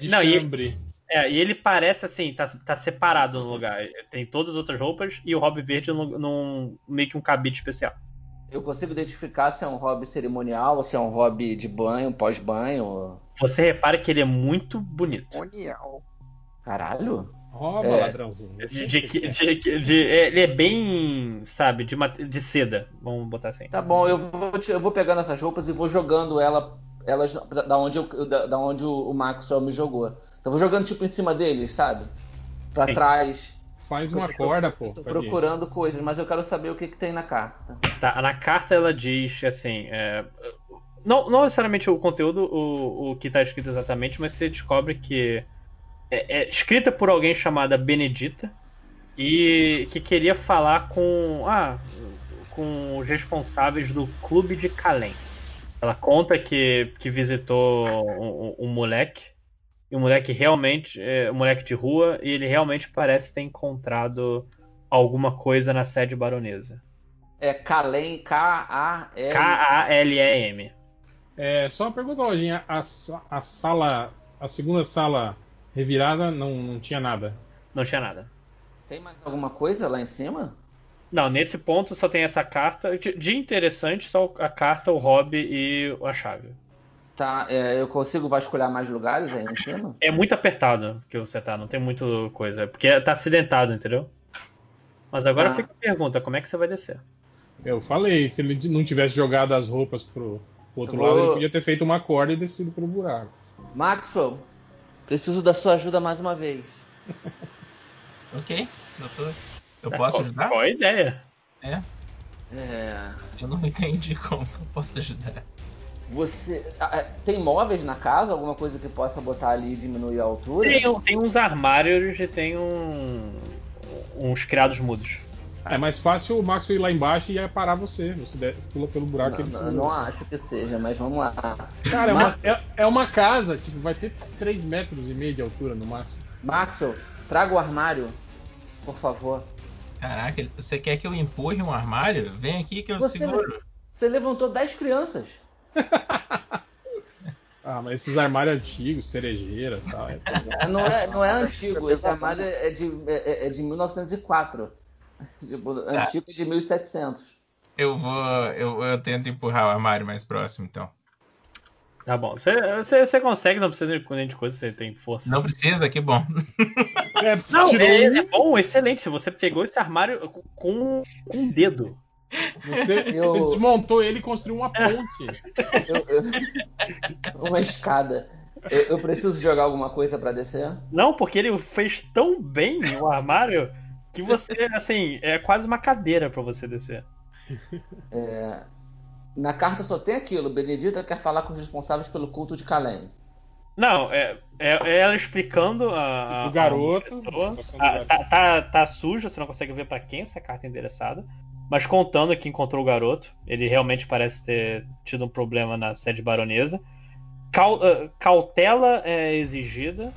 de Não, e-. é, e ele parece assim, tá, tá separado no lugar. Tem todas as outras roupas e o hobby verde num, num- meio que um cabide especial. Eu consigo identificar se é um hobby cerimonial ou se é um hobby de banho, pós-banho. Você repara que ele é muito bonito. União. Caralho. Rouba, É. ladrãozinho. De, que de, de- de- de- é, ele é bem, sabe, de, de seda. Vamos botar assim. Tá bom, eu vou, te- eu vou pegando essas roupas e vou jogando ela, elas da, onde, eu, da, da onde o, o Maxwell me jogou. Então eu vou jogando tipo em cima deles, sabe? Pra Sim. trás. Faz uma corda, pô. Tô Pode ir. procurando coisas, mas eu quero saber o que, que tem na carta. Tá, na carta ela diz assim. é, não, não necessariamente o conteúdo, o, o que tá escrito exatamente, mas você descobre que é, é escrita por alguém chamada Benedita e que queria falar com. Ah, com os responsáveis do clube de Calém. Ela conta que, que visitou um, um- um moleque. E o moleque realmente. É um moleque de rua. E ele realmente parece ter encontrado alguma coisa na sede baronesa. É Kalem, K-A-L. K-A-L-E-M. É, só uma pergunta, Lojinha. A, a sala. A segunda sala revirada não, não tinha nada. Não tinha nada. Tem mais alguma coisa lá em cima? Não, nesse ponto só tem essa carta. De, de interessante, só a carta, o hobby e a chave. Tá, é, eu consigo vasculhar mais lugares aí em cima? É muito apertado que você tá, não tem muita coisa. Porque tá acidentado, entendeu? Mas agora Ah. fica a pergunta: como é que você vai descer? Eu falei, se ele não tivesse jogado as roupas pro, pro outro Eu lado, vou- ele podia ter feito uma corda e descido pelo buraco. Maxwell, preciso da sua ajuda mais uma vez. Ok, doutor. Eu posso qual, ajudar? Qual é a ideia? É, Eu não entendi como eu posso ajudar. Você. ah, ah, Tem móveis na casa? Alguma coisa que possa botar ali e diminuir a altura? Tem, tem uns armários e tem um, uns criados mudos. É mais fácil o Maxwell ir lá embaixo e parar você. Você pula pelo buraco e Não, ele não, não acho que seja, mas vamos lá. Cara, é Ma- uma, é, é uma casa, tipo, vai ter 3 metros e meio de altura no máximo. Maxwell, traga o armário, por favor. Caraca, você quer que eu empurre um armário? Vem aqui que eu Você- seguro. Você levantou 10 crianças. Ah, mas esses armários antigos, cerejeira e tal. É pesado. É, Não é, não é antigo, esse armário é de, é, é de 1904. Tipo, antigo é de 1700. Eu vou. Eu, eu tento empurrar o armário mais próximo, então. Tá bom. Você, você, você consegue, não precisa de nem de coisa, você tem força. Não precisa, que bom. É, Não, é, é bom, excelente. Se você pegou esse armário com, com um dedo. Você, Eu- você desmontou ele e construiu uma ponte. Eu- eu- Uma escada. Eu, eu preciso jogar alguma coisa pra descer? Não, porque ele fez tão bem o armário que você, assim, é quase uma cadeira pra você descer. É, Na carta só tem aquilo. Benedita quer falar com os responsáveis pelo culto de Calém. Não, é, é, é ela explicando a. a- Do garoto, a pessoa. a Ah, garoto. tá, tá, tá suja, você não consegue ver pra quem essa carta é endereçada. Mas contando que encontrou o garoto, ele realmente parece ter tido um problema na sede baronesa. Ah, cautela é exigida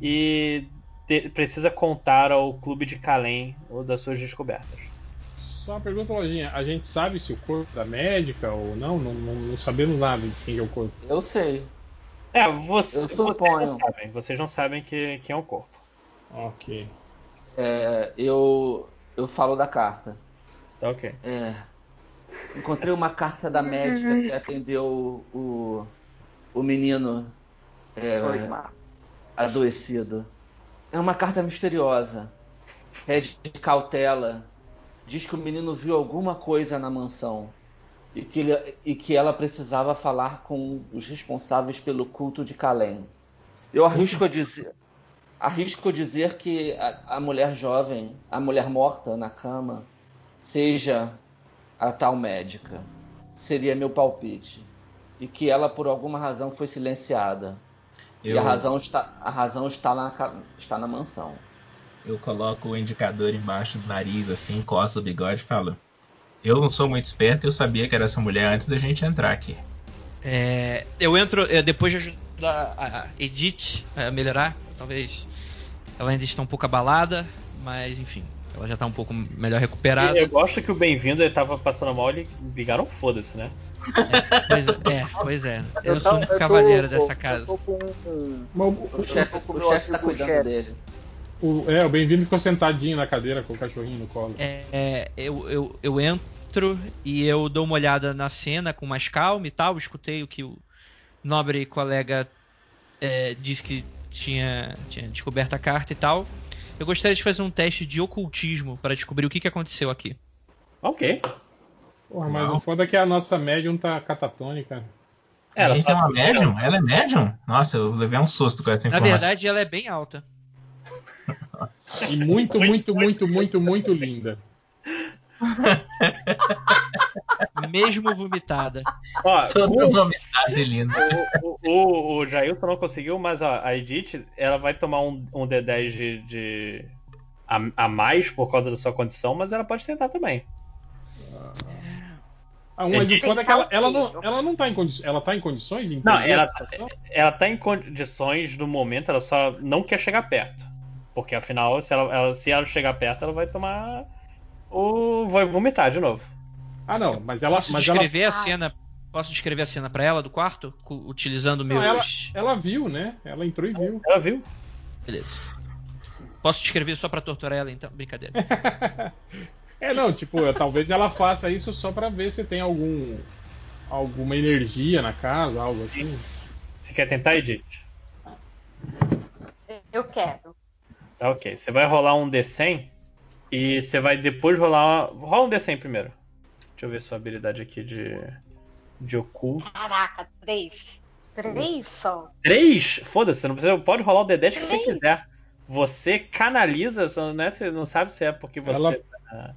e te- precisa contar ao clube de Calém ou das suas descobertas. Só uma pergunta, Lojinha. A gente sabe se o corpo é da médica ou não? Não, não, não sabemos nada de quem é o corpo. Eu sei. É, você, Eu vocês suponho. não sabem, vocês não sabem que, quem é o corpo. Ok. É, eu, eu falo da carta. Tá ok. É, encontrei uma carta da médica que atendeu o, o menino é, adoecido. É uma carta misteriosa. Pede cautela. Diz que o menino viu alguma coisa na mansão. E que, ele- e que ela precisava falar com os responsáveis pelo culto de Calém. Eu arrisco a dizer, arrisco dizer que a, a mulher jovem, a mulher morta na cama, seja a tal médica. Seria meu palpite. E que ela, por alguma razão, foi silenciada. E Eu, a razão está, a razão está, na, está na mansão. eu coloco o indicador embaixo do nariz, assim, coço o bigode e falo. Eu não sou muito esperto, eu sabia que era essa mulher antes da gente entrar aqui. É, eu entro é, depois de ajudar a Edith a melhorar. Talvez ela ainda está um pouco abalada, mas enfim, ela já está um pouco melhor recuperada. Eu gosto que o bem-vindo ele tava passando mal e ligaram foda-se, né? Pois é, pois é. Eu, Eu sou um cavaleiro dessa casa. com um- o- O chefe meu chefe tá cuidando chefe. dele. o, é, o bem-vindo ficou sentadinho na cadeira com o cachorrinho no colo. É, é, eu, eu, eu entro e eu dou uma olhada na cena com mais calma e tal. Escutei o que o nobre colega é, disse que tinha, tinha descoberto a carta e tal. Eu gostaria de fazer um teste de ocultismo para descobrir o que, que aconteceu aqui. Ok. Porra, mas Não. o foda é que a nossa médium tá catatônica. É, a ela gente tá- tem uma médium? Ela é médium? Nossa, eu levei um susto com essa Na informação. verdade, ela é bem alta. E muito, muito, muito, muito, muito linda. Mesmo vomitada. Ó, Toda vomitada e linda. o, o, o Jailson não conseguiu, mas ó, a Edith ela vai tomar um, um D10 de, de- a, a mais por causa da sua condição, mas ela pode tentar também. Ah, mas É o foda é que ela, ela, não, ela não tá em condições. Ela tá em condições de Não, ela- a situação? Ela tá em condições no momento, ela só não quer chegar perto. Porque afinal, se ela, ela- se ela chegar perto, ela vai tomar. O. vai vomitar de novo. Ah, não, mas ela. Posso Mas ela, descrever a cena? Posso descrever a cena para ela do quarto? Utilizando Não, meus. ela viu, né? Ela entrou e viu. Ela viu? Beleza. Posso descrever só pra torturar ela então? Brincadeira. É, não, tipo, talvez ela faça isso só pra ver se tem algum. alguma energia na casa, algo assim. Você quer tentar, Edith? Eu quero. Tá ok. Você vai rolar um D100 e você vai depois rolar. Rola um D100 primeiro. Deixa eu ver sua habilidade aqui de. de oculto. Caraca, três. Três só. 3? Foda-se, você não precisa. Pode rolar o D10 que você Três. quiser. Você canaliza, só, né? Você não sabe se é porque você. Ela-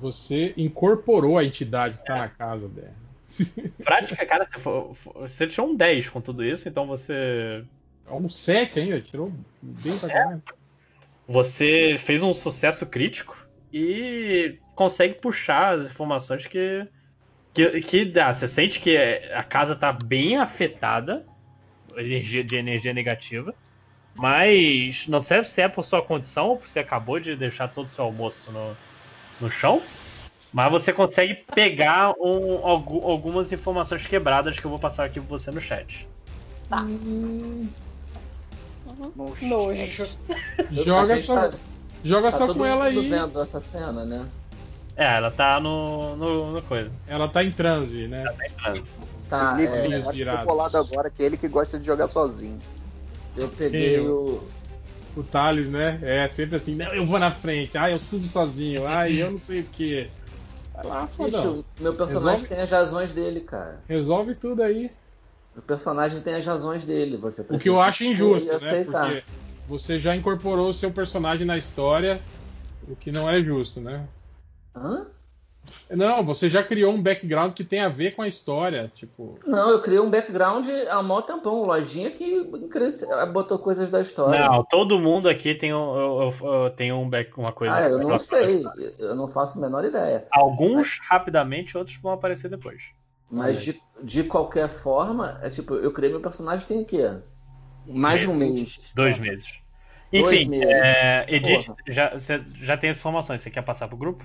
Você incorporou a entidade que tá na casa dela. Prática, cara, você, for- for- você tirou um 10 com tudo isso, então você. É um 7 ainda, tirou bem pra caralho. Você fez um sucesso crítico e consegue puxar as informações que. Que, que dá. Você sente que a casa tá bem afetada energia, de energia negativa. Mas não sei se é por sua condição ou se você acabou de deixar todo o seu almoço no, no chão. Mas você consegue pegar um- algu- algumas informações quebradas que eu vou passar aqui pra você no chat. Tá. No Nojo. Joga A gente só, tá- joga tá só com ela aí. vendo essa cena, né? É, ela tá no, no, no coisa. Ela tá em transe, né? Tá, Felipe, é, Sim. eu acho que virados. tô bolado agora, que é ele que gosta de jogar sozinho. eu peguei Eu- o. O Thales, né? É sempre assim, não, eu vou na frente, ai, eu subo sozinho, ai, eu não sei o que. Vai lá, Bicho, meu personagem Resolve. tem as razões dele, cara. Resolve tudo aí. O personagem tem as razões dele. Você O que eu acho injusto, né? aceitar. Porque você já incorporou o seu personagem na história, o que não é justo, né? Hã? Não, você já criou um background que tem a ver com a história, tipo. Não, eu criei um background há mó tempão. Lojinha que botou coisas da história. Não, todo mundo aqui tem, um, eu- eu- eu- tem um back, uma coisa. ah, eu não sei. Eu não faço a menor ideia. Alguns rapidamente, outros vão aparecer depois. Mas de, de qualquer forma, é tipo, eu criei meu personagem tem o quê? Mais de um mês. Dois meses. Dois Enfim, meses. é, Edith, Porra. já, você já tem as informações. Você quer passar pro grupo?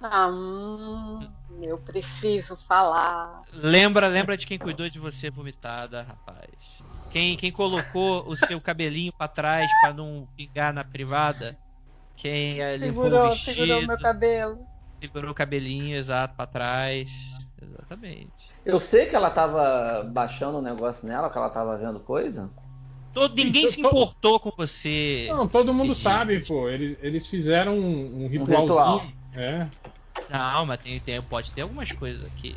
Ah, hum, eu preciso falar. Lembra, lembra de quem cuidou de você vomitada, rapaz. Quem, quem colocou o seu cabelinho pra trás pra não pingar na privada. Quem eh, levou o Segurou, vestido, segurou meu cabelo. segurou o cabelinho exato pra trás. Exatamente. Eu sei que ela tava baixando um negócio nela, que ela tava vendo coisa. Todo, ninguém se to- É. importou com você. Não, todo mundo sabe, pô. Eles, eles fizeram um, um ritualzinho. ritual. É. Não, mas tem, tem- pode ter algumas coisas aqui.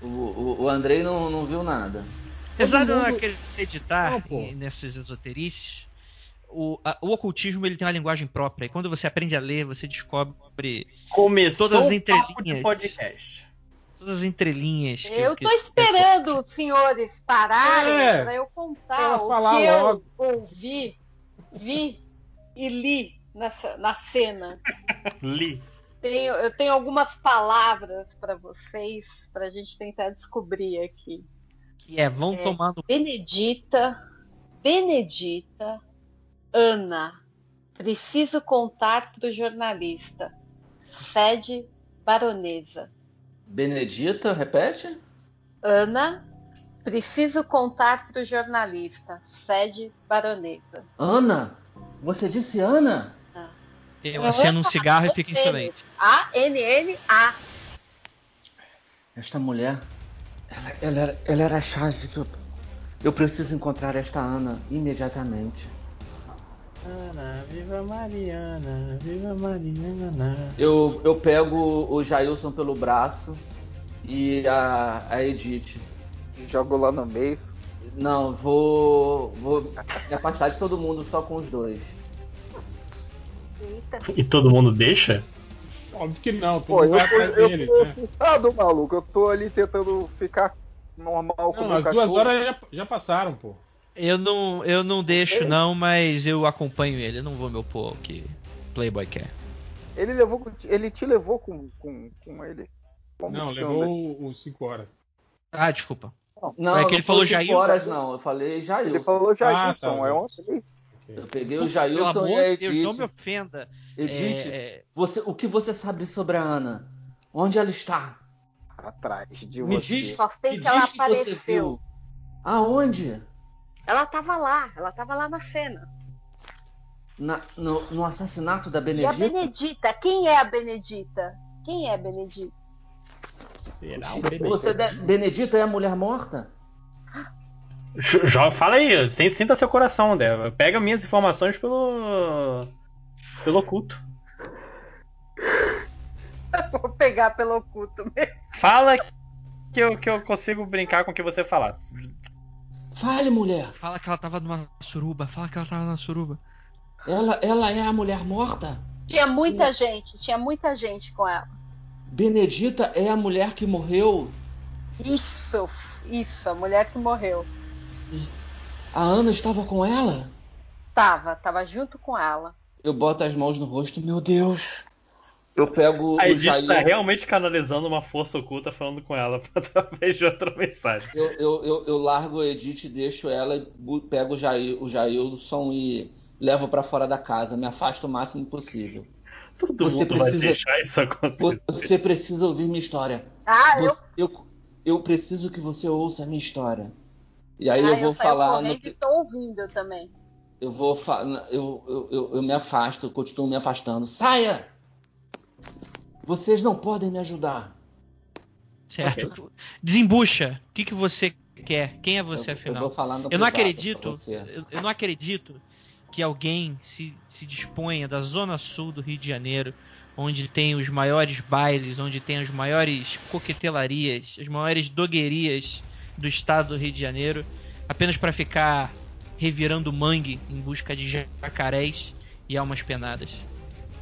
O, o, o Andrei não, não viu nada. Apesar de eu não mundo- acreditar Não, nessas esoterices, o, a- o ocultismo ele tem uma linguagem própria. E quando você aprende a ler, você descobre Começou Todas as o papo de entrelinhas. podcast. todas as entrelinhas. que- Eu que- tô esperando os senhores pararem É, pra eu contar o falar que logo. eu ouvi, vi e li nessa, na cena. Li. Tenho, eu tenho algumas palavras pra vocês, pra gente tentar descobrir aqui. que é, vão É. tomando. Benedita, Benedita, Ana, preciso contar pro jornalista. Sede baronesa. Benedita, repete? Ana, preciso contar pro jornalista. Sede baronesa. Ana? Você disse Ana? Eu acendo um cigarro e fico em silêncio. A-N-N-A. Esta mulher, ela, ela era, ela era a chave que eu. Eu preciso encontrar esta Ana imediatamente. Ana, viva Mariana, viva Mariana. Eu, eu pego o Jailson pelo braço e a, a Edith. Jogo lá no meio. Não, vou, vou me afastar de todo mundo só com os dois. Eita. E todo mundo deixa? Óbvio que não, todo Pô, mundo eu vai atrás eu deles, tô né? maluco. Eu tô ali tentando ficar normal com o Não, as duas horas já, já passaram, pô. Eu não, eu não deixo, não, mas eu acompanho ele. Eu não vou me opor ao que Playboy quer. Ele levou, ele te levou com, com, com ele. Como Não, levou os 5 horas. Ah, desculpa. Não, É que ele falou Jailson. horas, não. Eu falei Jailson. Ele falou Jailson, Ah, tá. é ontem. Eu peguei o Jailson e a de Deus, não me Edith. ofenda. Edith, É, é, você, o que você sabe sobre a Ana? Onde ela está? Atrás de Me você. diz, Só sei me que ela diz que você apareceu. viu. Aonde? Ela tava lá, ela tava lá na cena. Na- no, no assassinato da E a Benedita? Benedita? Quem é a Benedita? Quem é a Benedita? Será Você de- Benedita é a mulher morta? Já fala aí, sem- sinta seu coração, Deva. Pega minhas informações pelo. pelo oculto. Vou pegar pelo oculto mesmo. Fala que eu, que eu consigo brincar com o que você falar. Fale, mulher. fala que ela tava numa suruba. Fala que ela tava na suruba. Ela, ela é a mulher morta? Tinha muita gente, tinha muita gente com ela. Benedita é a mulher que morreu Isso, isso, a mulher que morreu. A Ana estava com ela? Tava, tava junto com ela. Eu boto as mãos no rosto, meu Deus. Eu pego A o Edith Jair. tá realmente canalizando uma força oculta falando com ela através de outra mensagem. Eu, eu, eu, eu largo a Edith, deixo ela, pego o, Jair, o Jailson e levo pra fora da casa. Me afasto o máximo possível. Todo Você mundo vai precisa- deixar isso acontecer. Você precisa ouvir minha história. Ah, eu, Você- eu, eu preciso que você ouça a minha história. E aí ah, eu vou saio falar. no- e tô ouvindo também. eu vou eu, eu, eu, eu me afasto, eu continuo me afastando. Saia! Vocês não podem me ajudar. Certo. Desembucha. O que, que você quer? Quem é você, eu, eu afinal? vou falar no Eu não acredito. Eu, eu não acredito que alguém se, se disponha da zona sul do Rio de Janeiro, onde tem os maiores bailes, onde tem as maiores coquetelarias, as maiores doguerias do estado do Rio de Janeiro, apenas para ficar revirando mangue em busca de jacarés e almas penadas.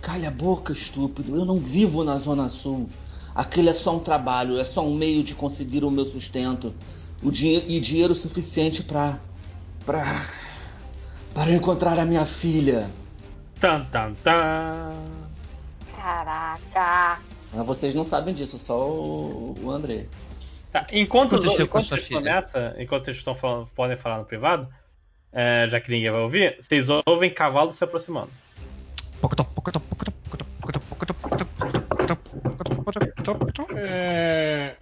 Calha a boca, estúpido. Eu não vivo na Zona Sul. Aquele é só um trabalho, é só um meio de conseguir o meu sustento. O dinhe e dinheiro suficiente pra. pra. para eu encontrar a minha filha. Tan, tan, tan. Caraca. Mas vocês não sabem disso, só o, o André. Tá, enquanto, os- enquanto vocês filha? começam, enquanto vocês estão falando, podem falar no privado, é, já que ninguém vai ouvir, vocês ouvem cavalo se aproximando. É,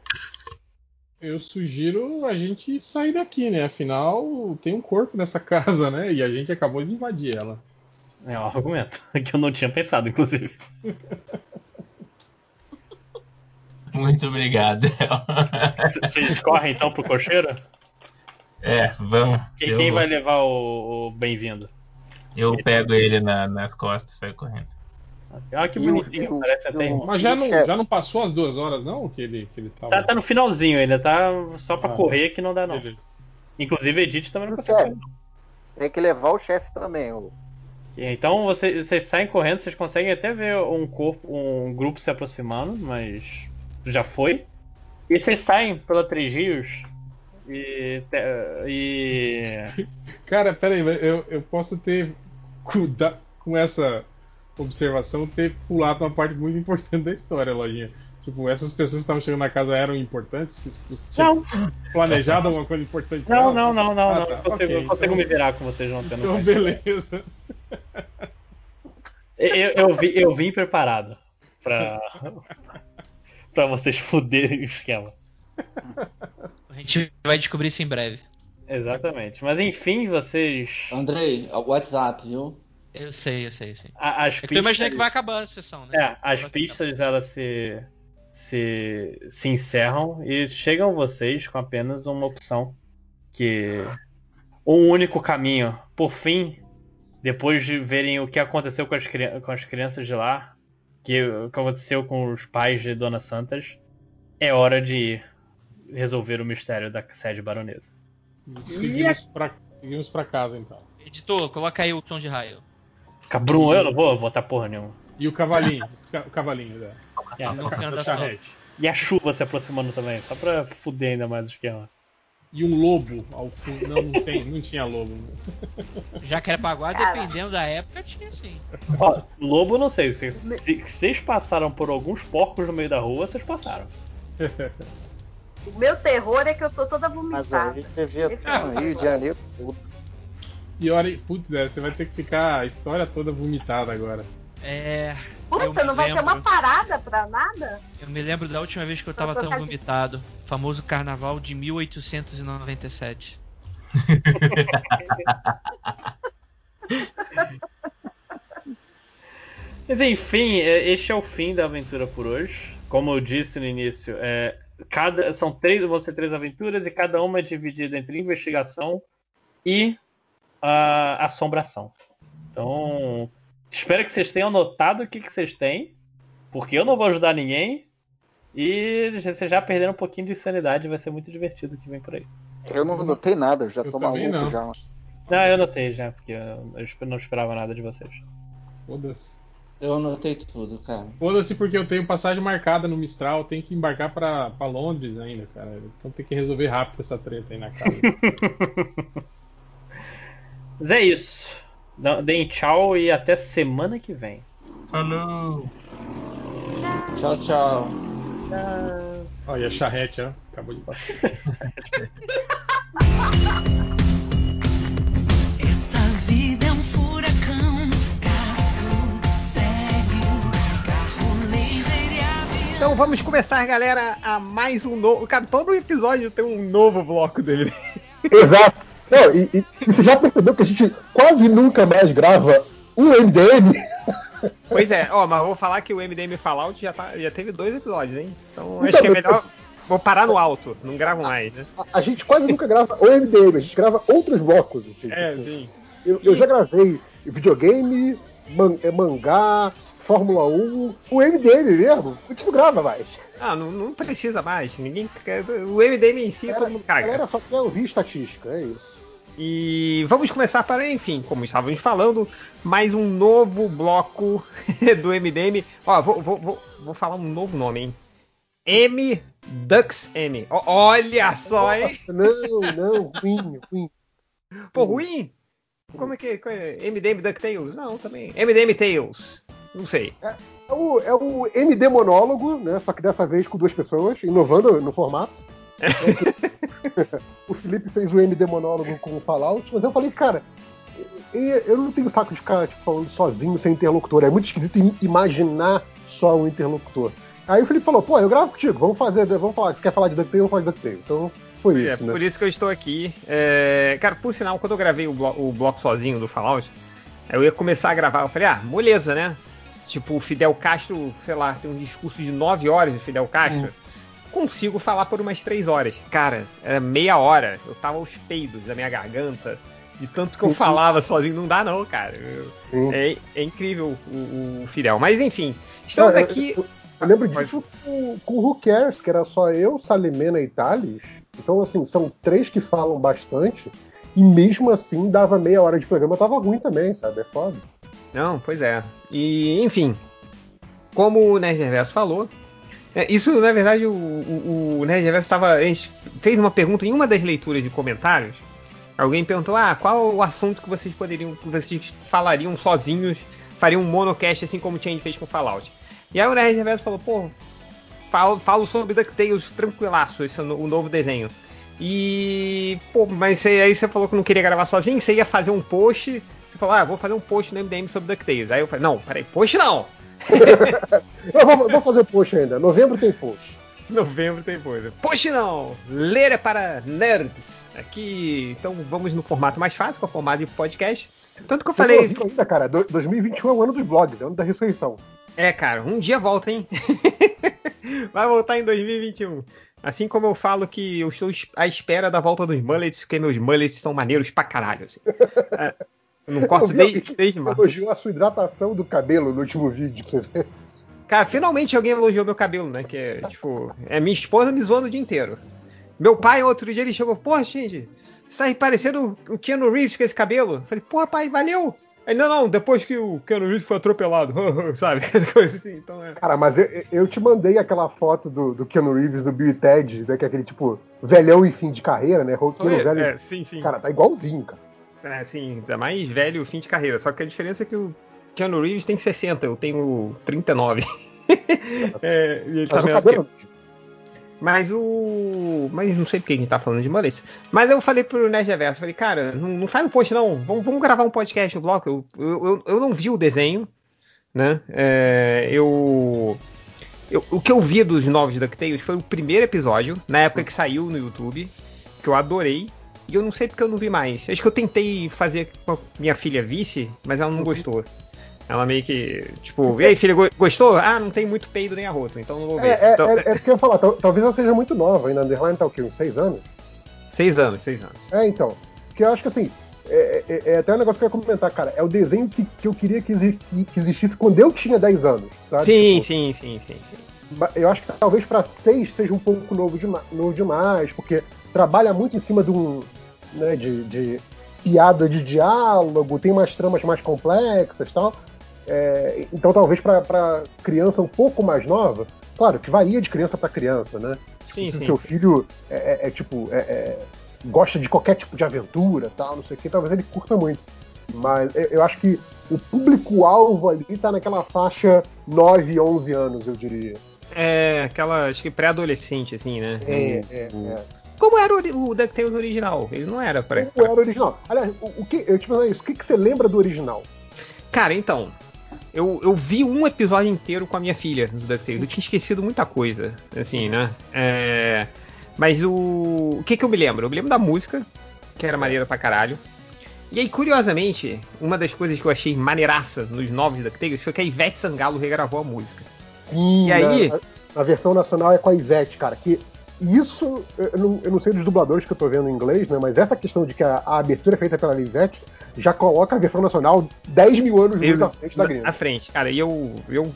Eu sugiro a gente sair daqui, né? Afinal, tem um corpo nessa casa, né? E a gente acabou de invadir ela. É um argumento que eu não tinha pensado, inclusive. Muito obrigado. Vocês correm então pro cocheiro? é, vamos. Quem, eu, quem vai levar o, o bem-vindo? eu pego ele na- nas costas e saio correndo. Ah, que E bonitinho, e o- parece e até irmão. Mas já não, já não passou as duas horas, não? Que ele, que ele tava. Tá, tá no finalzinho ainda, tá só pra Ah. correr que não dá não. Beleza. Inclusive a Edith também não consegue. Tem que levar o chefe também. O... Então vocês, vocês saem correndo, vocês conseguem até ver um corpo, um grupo se aproximando, mas já foi. E vocês saem pela Três Rios e, e Cara, peraí, eu, eu posso ter, com essa observação, ter pulado uma parte muito importante da história, Lojinha. Tipo, essas pessoas que estavam chegando na casa eram importantes? Você não, planejado alguma coisa importante não, não, não, não, Ah, não. tá, Eu consigo, ok, eu consigo então- me virar com vocês não tendo. Então, mais. beleza. Eu, eu, vi- eu vim preparado pra, pra vocês fuderem o esquema. A gente vai descobrir isso em breve. Exatamente. Mas enfim, vocês. Andrei, WhatsApp, viu? Eu sei, eu sei, eu sei. a- As É eu imaginei que vai acabar a sessão, né? É, as pistas elas se, se, se encerram e chegam vocês com apenas uma opção. Que. Um único caminho. Por fim, depois de verem o que aconteceu com as, cri- com as crianças de lá, que, o que aconteceu com os pais de Dona Santas, é hora de ir resolver o mistério da sede baronesa. Seguimos pra, seguimos pra casa, então. Editor, coloca aí o som de raio. Cabrum, eu não vou votar porra nenhuma. E o cavalinho? o cavalinho, né? É, No Da canto da charrete. E a chuva se aproximando também, só pra fuder ainda mais o esquema. E um lobo ao fundo. Não, não tem, não tinha lobo. Jacarepaguá, dependendo da época, tinha sim. Ó, lobo, não sei. Se, se vocês passaram por alguns porcos no meio da rua, vocês passaram. O meu terror é que eu tô toda Mas vomitada. aí devia ter no Rio de Janeiro. E olha, putz, né, você vai ter que ficar a história toda vomitada agora. É. Puta, me não vai ter lembro- uma parada pra nada? Eu me lembro da última vez que eu tava tão vomitado. Famoso carnaval de 1897. Mas enfim, é, este é o fim da aventura por hoje. Como eu disse no início, é, cada, são três, vão ser três aventuras e cada uma é dividida entre investigação e a assombração. Então, espero que vocês tenham notado o que, que vocês têm, porque eu não vou ajudar ninguém. E vocês já perderam um pouquinho de sanidade, vai ser muito divertido o que vem por aí. Eu não notei nada, eu já Eu tô maluco não. já. Não, eu notei já, porque eu eu não esperava nada de vocês. Foda-se. Eu anotei tudo, cara. Foda-se porque eu tenho passagem marcada no Mistral, tenho que embarcar pra, pra Londres ainda, cara. Então tem que resolver rápido essa treta aí na casa. Mas é isso. Deem tchau e até semana que vem. Falou! Tchau, tchau. Olha, a charrete, ó. Acabou de passar. Essa vida é um furacão, sério, carro laser e avião. Então vamos começar, galera, a mais um novo. Cara, todo episódio tem um novo bloco dele. Exato. Não, e, e- e você já percebeu que a gente quase nunca mais grava um MDM? Pois é, ó, mas vou falar que o MDM Fallout já, tá, já teve dois episódios, hein? Então acho Então, que é melhor. Vou parar no alto, não gravo mais, né? A, a gente quase nunca grava o MDM, a gente grava outros blocos. assim, É, tipo, sim. Eu, eu já gravei videogame, man- é, mangá, Fórmula 1, o MDM mesmo, a gente não grava mais. Ah, não, não precisa mais. Ninguém quer. O MDM em si todo mundo A caga. galera só quer ouvir estatística, é isso. E vamos começar para, enfim, como estávamos falando, mais um novo bloco do MDM. Ó, vou, vou, vou, vou falar um novo nome, hein? M Dux M. Olha só, hein? Não, não, ruim, ruim. Pô, ruim? Como é que é? MDM DuckTales? Não, também. MDM Tales. Não sei. É o, é o MD monólogo, né? Só que dessa vez com duas pessoas, inovando no formato. O Felipe fez o MD monólogo com o Fallout, mas eu falei, cara, eu não tenho saco de ficar tipo, falando sozinho, sem interlocutor. É muito esquisito im- imaginar só um interlocutor. Aí o Felipe falou, pô, eu gravo contigo, vamos fazer, vamos falar, você quer falar de DuckTales, vamos falar de DuckTales. Então foi É, isso, né? por isso que eu estou aqui. É, Cara, por sinal, quando eu gravei o, blo- o bloco sozinho do Fallout, eu ia começar a gravar. Eu falei, ah, moleza, né? Tipo, o Fidel Castro, sei lá, tem um discurso de 9 horas do Fidel Castro. Consigo falar por umas 3 horas. Cara, era meia hora. Eu tava aos peidos da minha garganta. De tanto que eu Sim. falava sozinho. Não dá, não, cara. Eu- Sim. É, é incrível o, o Fidel. Mas enfim, estamos Ah, eu- aqui. Eu, eu lembro Pode- disso com, com o Who Cares, que era só eu, Salimena e Thales. Então, assim, são três que falam bastante. E mesmo assim, dava meia hora de programa, tava ruim também, sabe? É foda. Não, pois é. E, enfim, como o Nerd Reverso falou, isso, na verdade, o, o, o Nerd Reverso estava. Fez uma pergunta em uma das leituras de comentários. Alguém perguntou: ah, qual o assunto que vocês poderiam. que vocês falariam sozinhos, fariam um monocast assim como o Change fez com Fallout. E aí o Nerd Reverso falou, pô, falo, falo sobre DuckTales tranquilaço, esse é o no- o novo desenho. E, pô, mas aí você falou que não queria gravar sozinho, você ia fazer um post. Você falou, ah, vou fazer um post no MDM sobre DuckTales. Aí eu falei, não, peraí, post não! Eu vou, vou fazer post ainda. Novembro tem post. Novembro tem coisa. Post não! Ler é para nerds. Aqui, então vamos no formato mais fácil, que é o formato de podcast. Tanto que eu falei, ainda, cara. Do- 2021 é o ano dos blogs, é o ano da ressurreição. é, cara, um dia volta, hein? Vai voltar em 2021. Assim como eu falo que eu estou es- à espera da volta dos mullets, porque meus mullets estão maneiros pra caralho. assim. Não vi desde, que desde março. Elogiou a sua hidratação do cabelo no último vídeo, pra você ver. Cara, finalmente alguém elogiou meu cabelo, né? Que é, tipo, é minha esposa me zoando o dia inteiro. Meu pai, outro dia, ele chegou, porra, gente, você tá parecendo o Keanu Reeves com esse cabelo. Eu falei, porra, pai, valeu. Aí, não, não, depois que o Keanu Reeves foi atropelado, sabe? Coisa assim, então é. Cara, mas eu, eu te mandei aquela foto do, do Keanu Reeves do Bill e Ted, né, que é aquele tipo velhão e fim de carreira, né? Roqueiro velho. é, sim, sim. Cara, tá igualzinho, cara. É, sim, é mais velho, fim de carreira. Só que a diferença é que o Keanu Reeves tem 60, eu tenho 39. é, e ele tá Mas o que. Mas o. Mas não sei porque a gente tá falando de mullets. Mas eu falei pro Nerd Reverso, falei, cara, não, não faz um post, não. Vamos, vamos gravar um podcast no bloco. Eu, eu, eu, eu não vi o desenho, né? É, eu, eu- O que eu vi dos novos DuckTales foi o primeiro episódio, na época que saiu no YouTube, que eu adorei. E eu não sei porque eu não vi mais. Acho que eu tentei fazer com a minha filha vice, mas ela não gostou. Ela meio que, tipo, e aí, filha, go- gostou? Ah, não tem muito peido nem arroto, então não vou ver. É, é, Então- é, é porque eu ia falar, tal- talvez ela seja muito nova ainda. Underline tá o quê? Uns seis anos? Seis anos, seis anos. É, então. Porque eu acho que assim. É, é- é até um negócio que eu ia comentar, cara. É o desenho que, que eu queria que, exi- que- que existisse quando eu tinha 10 anos, sabe? Sim, Tipo, sim, sim, sim, Eu acho que talvez pra 6 seja um pouco novo, dema- novo demais, porque trabalha muito em cima de um. Né, de, de piada de diálogo, tem umas tramas mais complexas tal. É, então, talvez para criança um pouco mais nova, claro que varia de criança para criança, né? Sim, Se o seu filho é, é- é, tipo é- é, gosta de qualquer tipo de aventura, tal, não sei o que, talvez ele curta muito. Mas eu, acho que o público-alvo ali tá naquela faixa 9, 11 anos, eu diria. É, aquela, acho que pré-adolescente, assim, né? É, é, é. Como era o, o DuckTales original? Ele não era pré. Como era o original? Aliás, o, o que, eu te pergunto isso, o que, que você lembra do original? Cara, então. Eu, eu vi um episódio inteiro com a minha filha do DuckTales. Eu tinha esquecido muita coisa, assim, né? É, mas o. O que que eu me lembro? Eu me lembro da música, que era maneira pra caralho. E aí, curiosamente, uma das coisas que eu achei maneiraça nos novos DuckTales foi que a Ivete Sangalo regravou a música. Sim, E aí? na, na versão nacional é com a Ivete, cara. Que isso, eu não, eu não sei dos dubladores que eu tô vendo em inglês, né? Mas essa questão de que a, a abertura é feita pela Ivete já coloca a versão nacional 10 mil anos muito à frente da gringa. frente, cara. E eu, eu,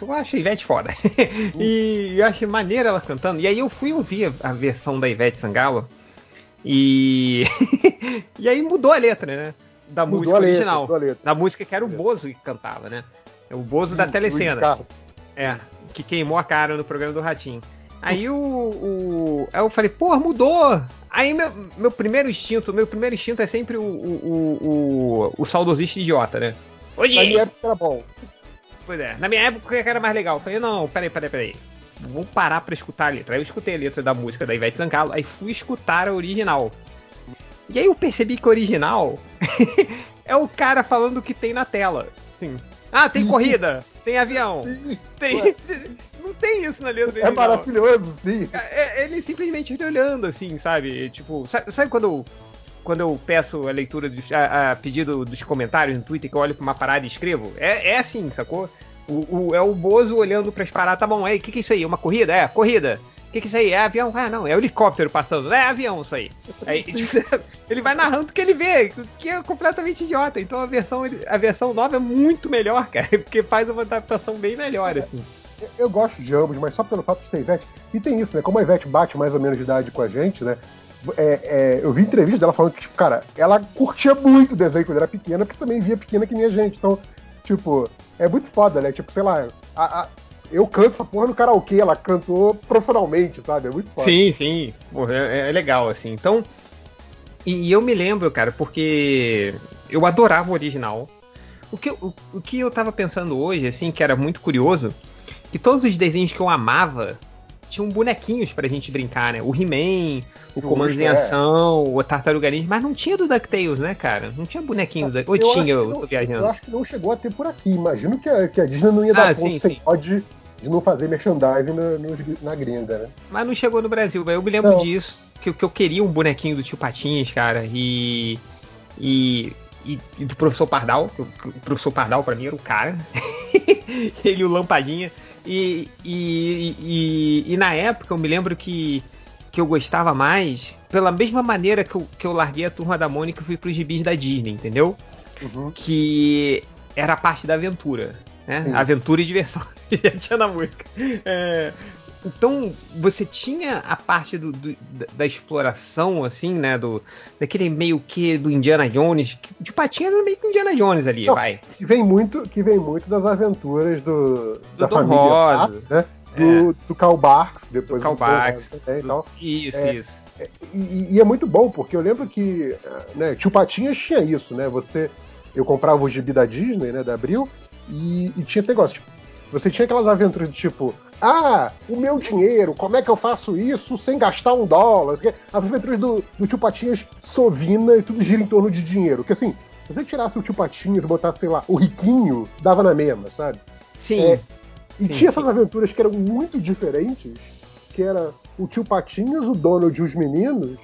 eu achei a Ivete foda. e eu achei maneira ela cantando. E aí eu fui ouvir a, a versão da Ivete Sangalo. E. e aí mudou a letra, né? Da Mudou música letra, original. Da música que era o Bozo que cantava, né? É o Bozo da Luiz telecena. É, que queimou a cara no programa do Ratinho. Aí o, o. Aí eu falei, pô, mudou! Aí meu, meu primeiro instinto, meu primeiro instinto é sempre o, o, o, o, saudosista idiota, né? Hoje, Na minha época era bom. Pois é, na minha época que era mais legal. Eu falei, não, peraí, peraí, peraí. Vou parar pra escutar a letra. Aí eu escutei a letra da música da Ivete Sangalo, aí fui escutar a original. E aí eu percebi que a original é o cara falando o que tem na tela. Assim, ah, tem corrida, tem avião, tem... Não tem isso na letra É original. maravilhoso, sim. É, ele simplesmente ele olhando assim, sabe? Tipo, sabe, sabe quando eu, quando eu peço a leitura dos, a, a pedido dos comentários no Twitter que eu olho pra uma parada e escrevo? É, é assim, sacou? O, o- é o Bozo olhando pras paradas, tá bom, aí, o que, que é isso aí? Uma corrida? É, corrida. O que, que é isso aí? É avião? Ah, não, é helicóptero passando. É avião isso aí. Aí, tipo, ele vai narrando o que ele vê, que é completamente idiota. Então a versão, a versão nova é muito melhor, cara, porque faz uma adaptação bem melhor, assim. Eu gosto de ambos, mas só pelo fato de ter Ivete. E tem isso, né? Como a Ivete bate mais ou menos de idade com a gente, né? É, é, eu vi entrevista dela falando que, tipo, cara, ela curtia muito o desenho quando era pequena, porque também via pequena que nem a gente. Então, tipo, é muito foda, né? Tipo, sei lá, a- a- eu canto essa porra no karaokê, ela cantou profissionalmente, sabe? É muito foda. Sim, sim. Porra, é, é legal, assim. Então. E, e eu me lembro, cara, porque eu adorava o original. O que, o, o que eu tava pensando hoje, assim, que era muito curioso, que todos os desenhos que eu amava tinham bonequinhos pra gente brincar, né? O He-Man, o Justo, Comandos em é. Ação, o Tartaruga Ninja, mas não tinha do DuckTales, né, cara? Não tinha bonequinho do Ou Eu acho tinha, eu não- tô viajando. Eu acho que não chegou a ter por aqui. Imagino que a, que a Disney não ia dar Ah, conta sim, sem sim. pode de não fazer merchandising na, nos- na gringa, né? Mas não chegou no Brasil, velho. Eu me lembro Não. disso. Que, eu- que eu queria um bonequinho do tio Patinhas, cara. E. E. E, e do professor Pardal. o professor Pardal pra mim era o cara. Ele e o Lampadinha. E, e, e, e na época eu me lembro que, que eu gostava mais. Pela mesma maneira que eu, que eu larguei a turma da Mônica e fui pros gibis da Disney, entendeu? Uhum. que era a parte da aventura, né? Aventura e diversão. Já tinha na música. É, então você tinha a parte do- do- da, da exploração, assim, né? Do, daquele meio que do Indiana Jones. que De patinha era meio que Indiana Jones ali, Não, vai. Que vem muito, que vem muito das aventuras do, da Tom família Rosa. Pato, né? Do, do Karl Barks, depois Karl do Tom Barks, Rosa também e tal. Isso, É, isso. E, e é muito bom, porque eu lembro que né, Tio Patinhas tinha isso, né? Você. Eu comprava o gibi da Disney, né? Da Abril, e, e tinha esse negócio. Tipo, você tinha aquelas aventuras de tipo, ah, o meu dinheiro, como é que eu faço isso sem gastar um dólar? As aventuras do, do Tio Patinhas sovina e tudo gira em torno de dinheiro. Porque assim, se você tirasse o Tio Patinhas e botasse, sei lá, o riquinho, dava na mesma, sabe? Sim. É, e Sim, tinha sim. essas aventuras que eram muito diferentes, que era o tio Patinhas, o Donald e os meninos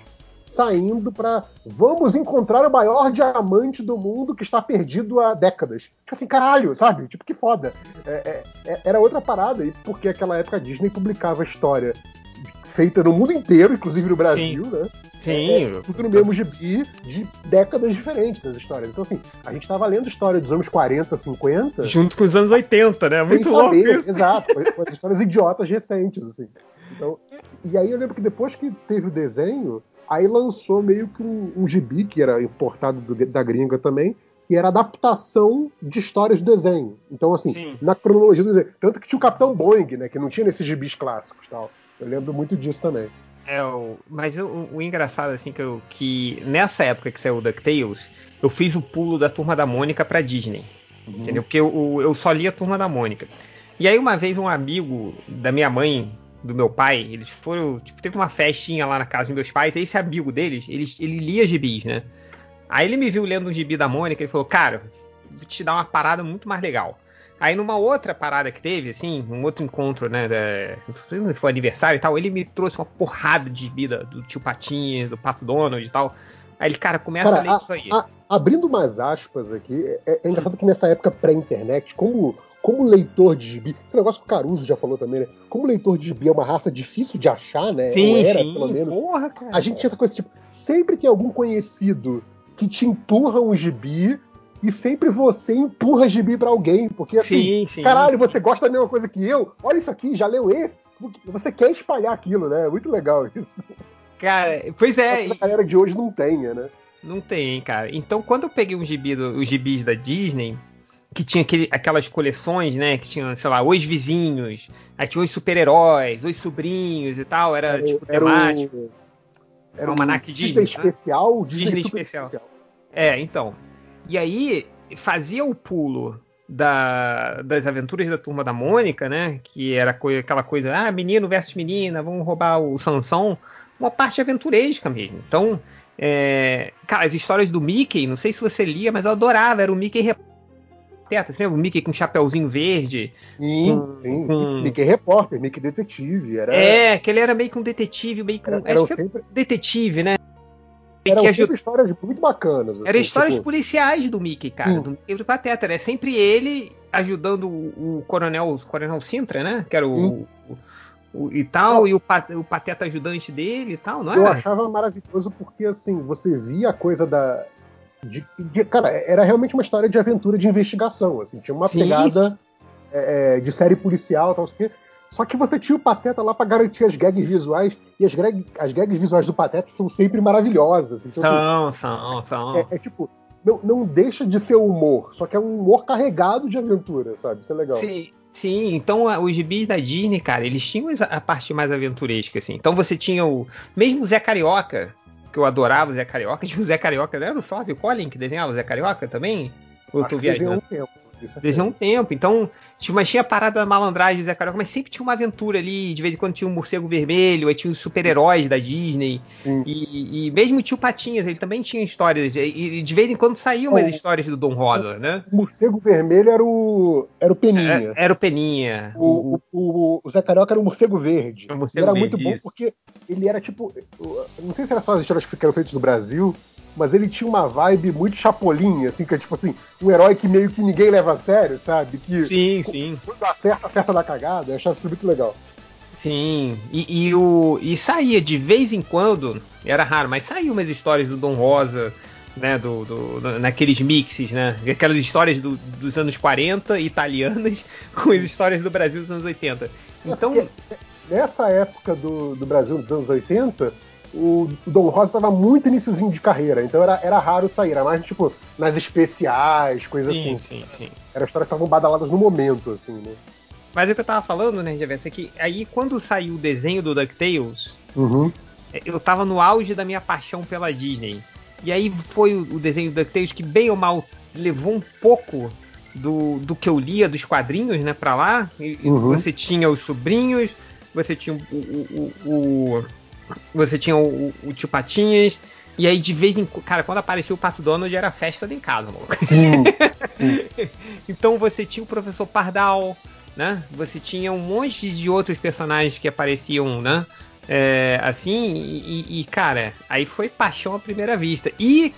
saindo pra vamos encontrar o maior diamante do mundo que está perdido há décadas. Tipo assim, caralho, sabe? Tipo, que foda. É, é, é, era outra parada, e porque naquela época a Disney publicava história feita no mundo inteiro, inclusive no Brasil, né? Sim. É, é, tudo no mesmo gibi de décadas diferentes as histórias. Então, assim, a gente tava lendo história dos anos 40, 50. Junto com os anos 80, né? Muito louco saber, isso. Exato, com as histórias idiotas recentes, assim. Então, e aí eu lembro que depois que teve o desenho, aí lançou meio que um, um gibi, que era importado do- da gringa também, que era adaptação de histórias do desenho. Então, assim, Sim. na cronologia do desenho. Tanto que tinha o Capitão Boeing, né? Que não tinha nesses gibis clássicos tal. Eu lembro muito disso também. É, o, mas o, o engraçado, assim, que, eu, que nessa época que saiu o DuckTales, eu fiz o pulo da Turma da Mônica pra Disney. Entendeu? Porque eu, eu só li a Turma da Mônica. E aí uma vez um amigo da minha mãe, do meu pai, eles foram, tipo, teve uma festinha lá na casa dos meus pais, e esse amigo deles, ele, ele lia gibis, né? Aí ele me viu lendo um gibi da Mônica e falou, cara, vou te dar uma parada muito mais legal. Aí numa outra parada que teve, assim, um outro encontro, né, da, não sei se foi aniversário e tal, ele me trouxe uma porrada de gibi da- do tio Patinha, do Pato Donald e tal. Aí ele, cara, começa a Cara, ler isso aí. a- abrindo mais aspas aqui, é, é engraçado que nessa época pré-internet, como, como leitor de gibi, esse negócio que o Caruso já falou também, né? Como leitor de gibi é uma raça difícil de achar, né? sim, Ou era, sim, pelo menos. porra, cara. A gente tinha essa coisa, tipo, sempre tem algum conhecido que te empurra um gibi e sempre você empurra gibi pra alguém, porque assim, Sim, sim. caralho, você gosta da mesma coisa que eu? Olha isso aqui, já leu esse? Você quer espalhar aquilo, né? É muito legal isso. Cara, pois é, A galera de hoje não tenha, né? Não tem, cara. Então, quando eu peguei um gibi do- os gibis da Disney, que tinha aquele- aquelas coleções, né? Que tinha, sei lá, os vizinhos, aí tinha os super-heróis, os sobrinhos e tal, era, tipo era temático. o, era Almanac o Disney, Disney tá? especial, Disney, Disney especial. especial. É, então. E aí fazia o pulo da- das aventuras da turma da Mônica, né? Que era coi- aquela coisa, ah, menino versus menina, vamos roubar o Sansão. Uma parte aventuresca mesmo. Então, é, cara, as histórias do Mickey, não sei se você lia, mas eu adorava. Era o Mickey repeta, você lembra? O Mickey com um chapeuzinho verde. Sim, Com- sim. com- Mickey Repórter, Mickey Detetive. Era, É, que ele era meio que um detetive, meio que um. era, acho eram que era sempre, detetive, né? eram sempre ajuda- histórias muito bacanas. Era assim, histórias tipo, policiais do Mickey, cara. Sim. Do Mickey do Pateta. Era sempre ele ajudando o, o coronel, o coronel Sintra, né? Que era o. Sim. o- o- e tal, e o, Pa- o Pateta ajudante dele e tal, não Eu era? achava maravilhoso porque, assim, você via a coisa da. De- de- cara, era realmente uma história de aventura de investigação. Assim, tinha uma Sim, pegada é, é, de série policial tal, quê. Só que você tinha o Pateta lá pra garantir as gags visuais, e as, greg- as gags visuais do Pateta são sempre maravilhosas. Então, assim, São, são, são. é, é tipo, não, não deixa de ser humor, só que é um humor carregado de aventura, sabe? Isso é legal. Sim, sim, então a- os gibis da Disney, cara, eles tinham a parte mais aventuresca, assim. Então você tinha o. Mesmo o Zé Carioca, que eu adorava o Zé Carioca, tinha o Zé Carioca, não era o Flávio Collin que desenhava o Zé Carioca também? Ou eu tô que desenhou viajando? um tempo. Desenhou um tempo, então tinha, mas tinha a parada da malandragem Zé Carioca, mas sempre tinha uma aventura ali, de vez em quando tinha um morcego vermelho, aí tinha os super-heróis da Disney, e, e mesmo o tio Patinhas, ele também tinha histórias, e, de vez em quando saíam umas Oh. histórias do Dom Rosa, né? O morcego vermelho era o, era o Peninha. É- Era o Peninha, O, o, o, o Zé Carioca era o morcego verde. O morcego era verde, muito bom isso. porque ele era tipo. Não sei se era só as histórias que eram feitas no Brasil, mas ele tinha uma vibe muito chapolinha, assim, que é tipo assim, um herói que meio que ninguém leva a sério, sabe? Que Sim, sim. quando acerta, acerta na cagada. Eu achava isso muito legal. Sim, e, e o, e saía de vez em quando, era raro, mas saía umas histórias do Dom Rosa, né, do, do- do- naqueles mixes, né, aquelas histórias do- dos anos 40 italianas com as histórias do Brasil dos anos 80. Então, É nessa época do, do Brasil, dos anos 80, o, Dom Rosa estava muito iniciozinho de carreira, então era, era raro sair, era mais tipo nas especiais, coisa sim, assim. sim, sim. Eram histórias que estavam badaladas no momento, assim, né? Mas é o que eu tava falando, né, Javessa, é que aí quando saiu o desenho do DuckTales, Uhum. eu tava no auge da minha paixão pela Disney. E aí foi o, o desenho do DuckTales que, bem ou mal, levou um pouco do, do que eu lia dos quadrinhos, né, pra lá. E- e Uhum. Você tinha os sobrinhos, você tinha o. o- o- o- você tinha o, o tio Patinhas. E aí, de vez em quando. Cara, quando apareceu o Pato Donald, era festa em casa, maluco. Sim. Então você tinha o professor Pardal, né? Você tinha um monte de outros personagens que apareciam, né? É, assim, e, e- e, cara, aí foi paixão à primeira vista. E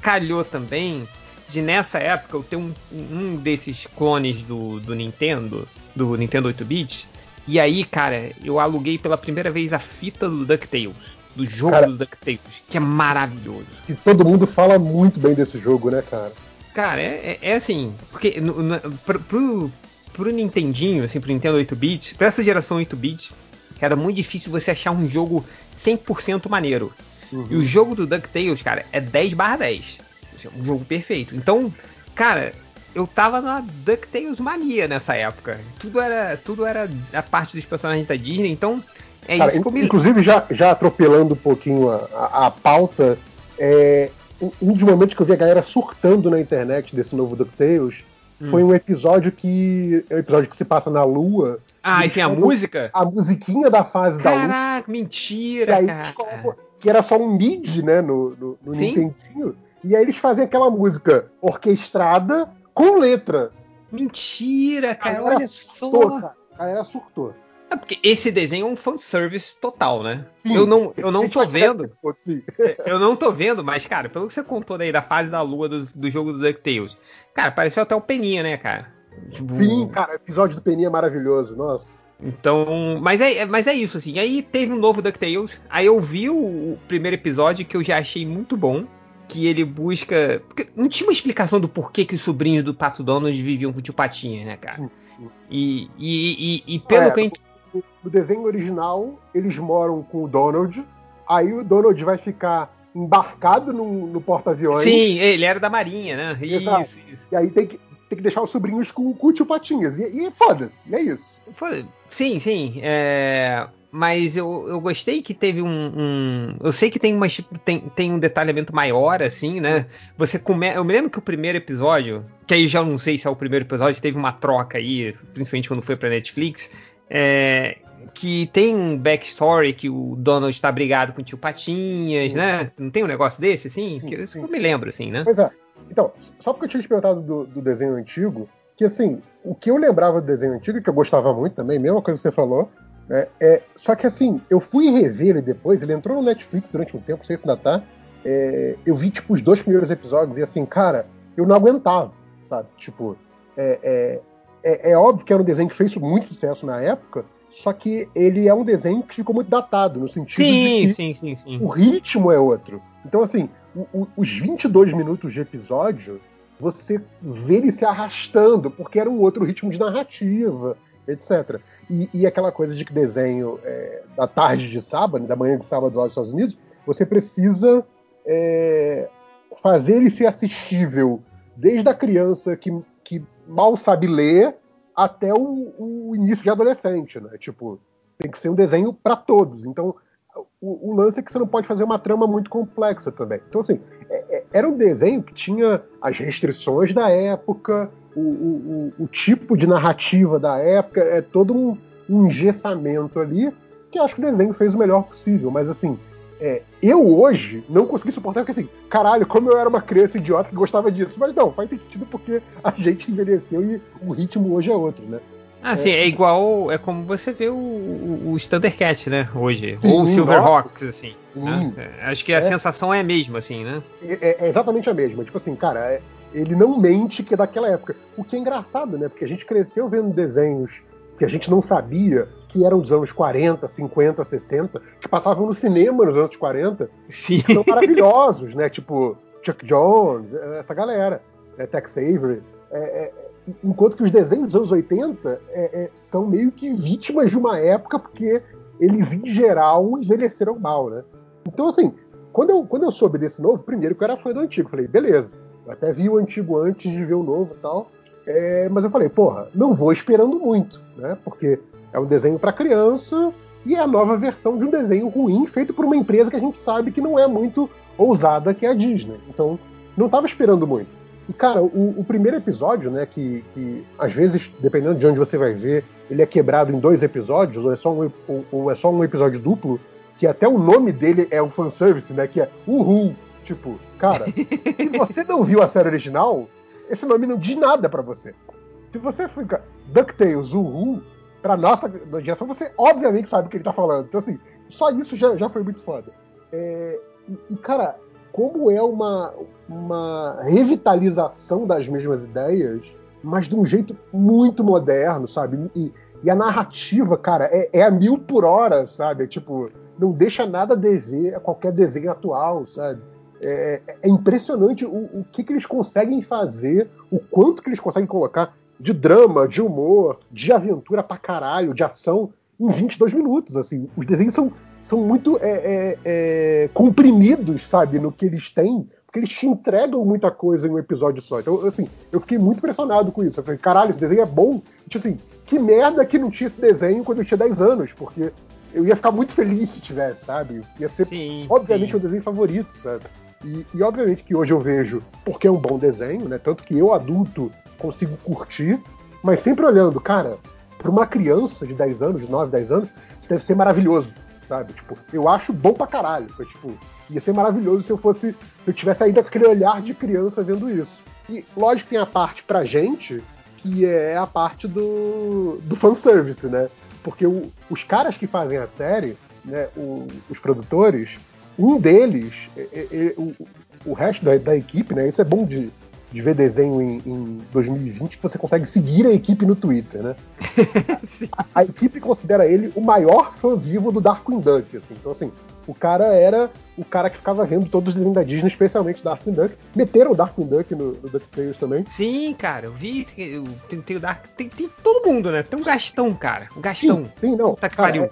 calhou também de nessa época eu ter um, um desses clones do, do Nintendo, do Nintendo 8-bit. E aí, cara, eu aluguei pela primeira vez a fita do DuckTales, do jogo Cara- do DuckTales, que é maravilhoso. E todo mundo fala muito bem desse jogo, né, cara? Cara, é, é- é assim, porque no, no, pro, pro, pro Nintendinho, assim, pro Nintendo 8-bit, pra essa geração 8-bit, era muito difícil você achar um jogo 100% maneiro. E o jogo do DuckTales, cara, é 10 barra 10. Assim, um jogo perfeito. Então, cara, eu tava na DuckTales mania nessa época. Tudo era, tudo era a parte dos personagens da Disney, então é Cara, isso que eu me inclusive, já, já atropelando um pouquinho a, a- a pauta, é, um- dos momentos que eu vi a galera surtando na internet desse novo DuckTales Hum. foi um episódio que. É um episódio que se passa na Lua. Ah, e tem a música? A musiquinha da fase da Lua. Caraca, mentira, aí cara. colocam- que era só um MIDI, né, no, no, no. Nintendinho. E aí eles fazem aquela música orquestrada com letra. Mentira, cara, olha surtou, só. cara. A galera surtou. É porque esse desenho é um fanservice total, né? Sim. eu não, eu não tô vendo. Sim. Eu não tô vendo, mas, cara, pelo que você contou aí da fase da lua do, do jogo do DuckTales, cara, pareceu até o Peninha, né, cara? Tipo, Sim, cara, o episódio do Peninha é maravilhoso, nossa. Então, mas é, mas é isso, assim. Aí teve um novo DuckTales. Aí eu vi o, o primeiro episódio que eu já achei muito bom. Que ele busca. Porque não tinha uma explicação do porquê que os sobrinhos do Pato Donald viviam com o tio Patinha, né, cara? E, e, e, e pelo É, que no, no desenho original, eles moram com o Donald. Aí o Donald vai ficar embarcado no, no porta-aviões. Sim, ele era da Marinha, né? Exato. Isso, isso. E aí tem que, tem que deixar os sobrinhos com, com o tio Patinhas. E, e foda-se, é isso. Sim, sim. é, Mas eu, eu gostei que teve um, um- Eu sei que tem, uma, tem, tem um detalhamento maior, assim, né? Você come... Eu me lembro que o primeiro episódio, que aí já não sei se é o primeiro episódio, teve uma troca aí, principalmente quando foi pra Netflix. é, Que tem um backstory que o Donald tá brigado com o tio Patinhas, né? Não tem um negócio desse, assim? Que isso que eu me lembro, assim, né? Pois é. Então, só porque eu tinha te perguntado do, do desenho antigo, que assim, o que eu lembrava do desenho antigo, que eu gostava muito também, mesma coisa que você falou, né, é, só que assim, eu fui rever ele depois, ele entrou no Netflix durante um tempo, não sei se ainda tá, é, eu vi tipo os dois primeiros episódios e assim, cara, eu não aguentava, sabe? Tipo, é, é, é, é óbvio que era um desenho que fez muito sucesso na época, só que ele é um desenho que ficou muito datado, no sentido de Sim, que sim, sim, sim. o ritmo é outro. Então, assim, o- o- os 22 minutos de episódio, você vê ele se arrastando, porque era um outro ritmo de narrativa, etc. E, e aquela coisa de que desenho é, da tarde de sábado, da manhã de sábado lá nos Estados Unidos, você precisa é, fazer ele ser assistível desde a criança que, que mal sabe ler até o, o início de adolescente, né? Tipo, tem que ser um desenho para todos. Então, o, o lance é que você não pode fazer uma trama muito complexa também. Então, assim, é- é- era um desenho que tinha as restrições da época, o, o- o- o tipo de narrativa da época, é todo um, um engessamento ali, que acho que o desenho fez o melhor possível. Mas, assim, é, eu hoje não consegui suportar, porque assim, caralho, como eu era uma criança idiota que gostava disso. Mas não, faz sentido porque a gente envelheceu e o ritmo hoje é outro, né? Ah, sim, é igual. É como você vê o, o, os Thundercats, né? Hoje. Sim, Ou o Silverhawks, assim. Sim. né? É, Acho que a É. sensação é a mesma, assim, né? É, é exatamente a mesma. Tipo assim, cara, é- ele não mente que é daquela época. O que é engraçado, né? Porque a gente cresceu vendo desenhos que a gente não sabia que eram dos anos 40, 50, 60, que passavam no cinema nos anos 40, Sim. que são maravilhosos, né? Tipo Chuck Jones, essa galera, né? Tex Avery. É, é, enquanto que os desenhos dos anos 80 é, é, são meio que vítimas de uma época, porque eles, em geral, envelheceram mal, né? Então, assim, quando eu, quando eu soube desse novo, primeiro que eu era fã do antigo, falei, beleza. Até vi o antigo antes de ver o novo e tal. É, mas eu falei, porra, não vou esperando muito, né? Porque é um desenho para criança e é a nova versão de um desenho ruim feito por uma empresa que a gente sabe que não é muito ousada, que é a Disney. Então, não tava esperando muito. E, cara, o, o primeiro episódio, né, que, que às vezes, dependendo de onde você vai ver, ele é quebrado em dois episódios, ou é só um, ou, ou é só um episódio duplo, que até o nome dele é um fanservice, né, que é Uhul. Tipo, cara, se você não viu a série original, esse nome não diz nada pra você. Se você fica DuckTales, Uhul, pra nossa geração, você obviamente sabe o que ele tá falando. Então, assim, só isso já, já foi muito foda. É, e, cara, como é uma, uma revitalização das mesmas ideias, mas de um jeito muito moderno, sabe? E, e a narrativa, cara, é, é a mil por hora, sabe? Tipo, não deixa nada a dever a qualquer desenho atual, sabe? É, é impressionante o, o que, que eles conseguem fazer, o quanto que eles conseguem colocar de drama, de humor, de aventura pra caralho, de ação, em 22 minutos. Assim, os desenhos são, são muito é, é, é, comprimidos, sabe, no que eles têm porque eles te entregam muita coisa em um episódio só. Então, assim, eu fiquei muito impressionado com isso. Eu falei, caralho, esse desenho é bom. Tipo assim, que merda que não tinha esse desenho quando eu tinha 10 anos, porque eu ia ficar muito feliz se tivesse, sabe? Ia ser, Sim, obviamente, sim. meu desenho favorito, sabe? E, e, obviamente que hoje eu vejo porque é um bom desenho, né? Tanto que eu, adulto, consigo curtir, mas sempre olhando, cara, para uma criança de 10 anos, de 9, 10 anos, deve ser maravilhoso, sabe? Tipo, eu acho bom pra caralho. Foi, tipo, ia ser maravilhoso se eu fosse. Se eu tivesse ainda aquele olhar de criança vendo isso. E lógico tem a parte pra gente, que é a parte do, do fanservice, né? Porque o- os caras que fazem a série, né, o- os produtores, um deles, é- é- é- o, o resto da, da equipe, né? Isso é bom de, de ver desenho em, em 2020, que você consegue seguir a equipe no Twitter, né? a, a equipe considera ele o maior fã vivo do Darkwing Duck, assim. Então, assim, o cara era o cara que ficava vendo todos os desenhos da Disney, especialmente Darkwing Duck. Meteram o Darkwing Duck no, no DuckTales também. Sim, cara, eu vi. eu- Tem, tem o Dark. Tem, tem todo mundo, né? Tem um Gastão, cara. Um Gastão. Sim, sim, não. Puta que Cara, pariu.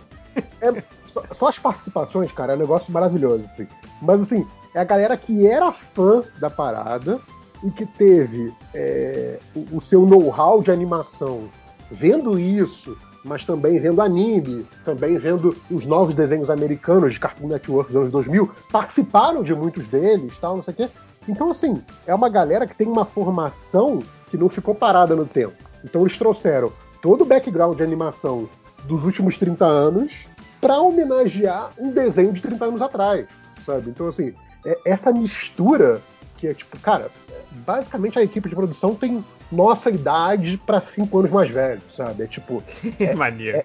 é- é- só, as participações, cara, é um negócio maravilhoso, assim. Mas, assim, é a galera que era fã da parada e que teve é, o, o seu know-how de animação vendo isso, mas também vendo anime, também vendo os novos desenhos americanos de Cartoon Network dos anos 2000, participaram de muitos deles, tal, não sei o quê. Então, assim, é uma galera que tem uma formação que não ficou parada no tempo. Então, eles trouxeram todo o background de animação dos últimos 30 anos para homenagear um desenho de 30 anos atrás, sabe? Então, assim, é essa mistura que é tipo, cara, basicamente a equipe de produção tem nossa idade para 5 anos mais velho, sabe? É tipo, Maneiro.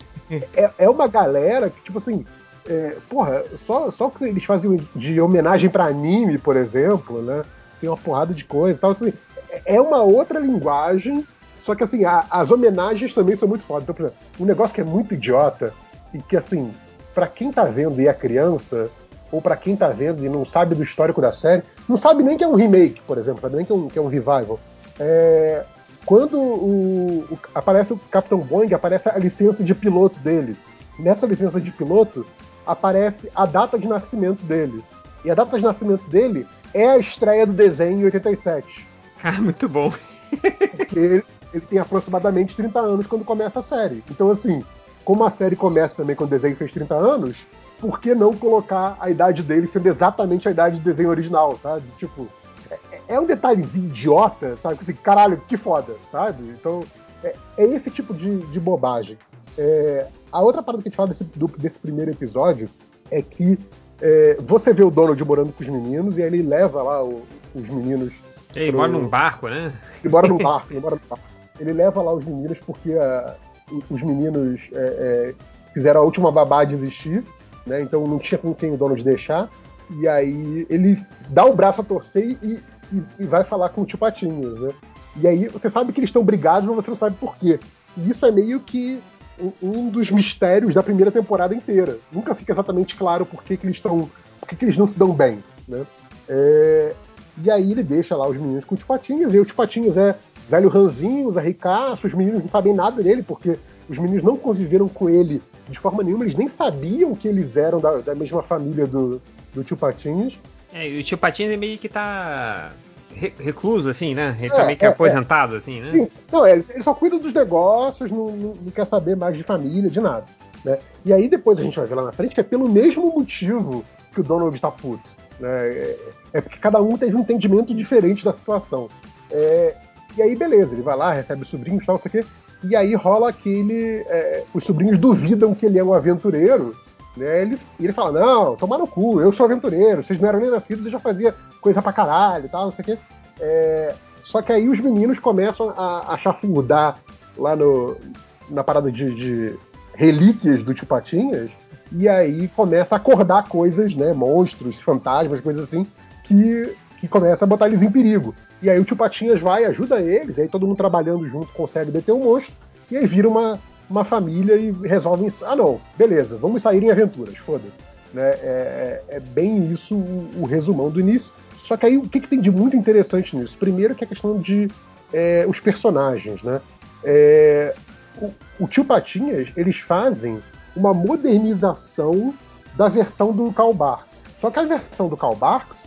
é, é uma galera que, tipo assim, é, porra, só, só o que eles faziam de homenagem pra anime, por exemplo, né? Tem uma porrada de coisa e tal. Assim, é- é uma outra linguagem, só que assim, a- as homenagens também são muito fodas. Então, por exemplo, um negócio que é muito idiota e que, assim, pra quem tá vendo e é criança, ou pra quem tá vendo e não sabe do histórico da série, não sabe nem que é um remake, por exemplo, sabe nem que é um, que é um revival. É, quando o- o- aparece o Capitão Boeing, aparece a licença de piloto dele. Nessa licença de piloto aparece a data de nascimento dele. E a data de nascimento dele é a estreia do desenho em 87. Ah, muito bom. Porque ele, ele tem aproximadamente 30 anos quando começa a série. Então, assim, como a série começa também quando o desenho fez 30 anos, por que não colocar a idade dele sendo exatamente a idade do desenho original, sabe? Tipo, é, é um detalhezinho idiota, sabe? Assim, caralho, que foda, sabe? Então, é, é esse tipo de, de bobagem. É, a outra parada que a gente fala desse, do- desse primeiro episódio é que é, você vê o Donald morando com os meninos e aí ele leva lá o- os meninos Ele pro- mora num barco, né? ele mora num barco, ele mora num barco. Ele leva lá os meninos porque o- os meninos é, é, fizeram a última babá desistir, né? Então não tinha com quem o Donald deixar. E aí ele dá o braço a torcer e, e- e vai falar com o tio Patinhas, né? E aí você sabe que eles estão brigados, mas você não sabe por quê. E isso é meio que um- dos mistérios da primeira temporada inteira. Nunca fica exatamente claro por que, que eles estão. por que, que eles não se dão bem, né? É, e aí ele deixa lá os meninos com o Patinhas, e o Patinhas é velho ranzinho, Zé Ricaço, os meninos não sabem nada dele, porque os meninos não conviveram com ele de forma nenhuma, eles nem sabiam que eles eram da, da mesma família do, do Tio Patinhas. É, e o tio Patinhas meio que tá re- recluso, assim, né? Ele É, tá meio que é, aposentado, assim, né? Sim, não, é, ele só cuida dos negócios, não, não- não quer saber mais de família, de nada. Né? E aí depois a gente vai ver lá na frente que é pelo mesmo motivo que o Donald tá puto. Né? É, é porque cada um teve um entendimento diferente da situação. É, e aí, beleza, ele vai lá, recebe os sobrinhos e tal, não sei o quê. E aí rola aquele. é, os sobrinhos duvidam que ele é um aventureiro. Né? Ele, ele fala: Não, tomar no cu, eu sou aventureiro, vocês não eram nem nascidos, eu já fazia coisa pra caralho e tal, não sei o quê. É, só que aí os meninos começam a, a chafurdar lá no, na parada de, de relíquias do Tio Patinhas, e aí começa a acordar coisas, né? Monstros, fantasmas, coisas assim, que, que começa a botar eles em perigo. E aí o Tio Patinhas vai, ajuda eles, aí todo mundo trabalhando junto consegue deter o monstro, e aí vira uma, uma família e resolvem. Ah, não, beleza, vamos sair em aventuras, foda-se. Né? É, é- é bem isso o, o resumão do início. Só que aí o que, que tem de muito interessante nisso? Primeiro que é a questão de é, os personagens, né? É, o, o Tio Patinhas, eles fazem uma modernização da versão do Karl Barks. Só que a versão do Karl Barks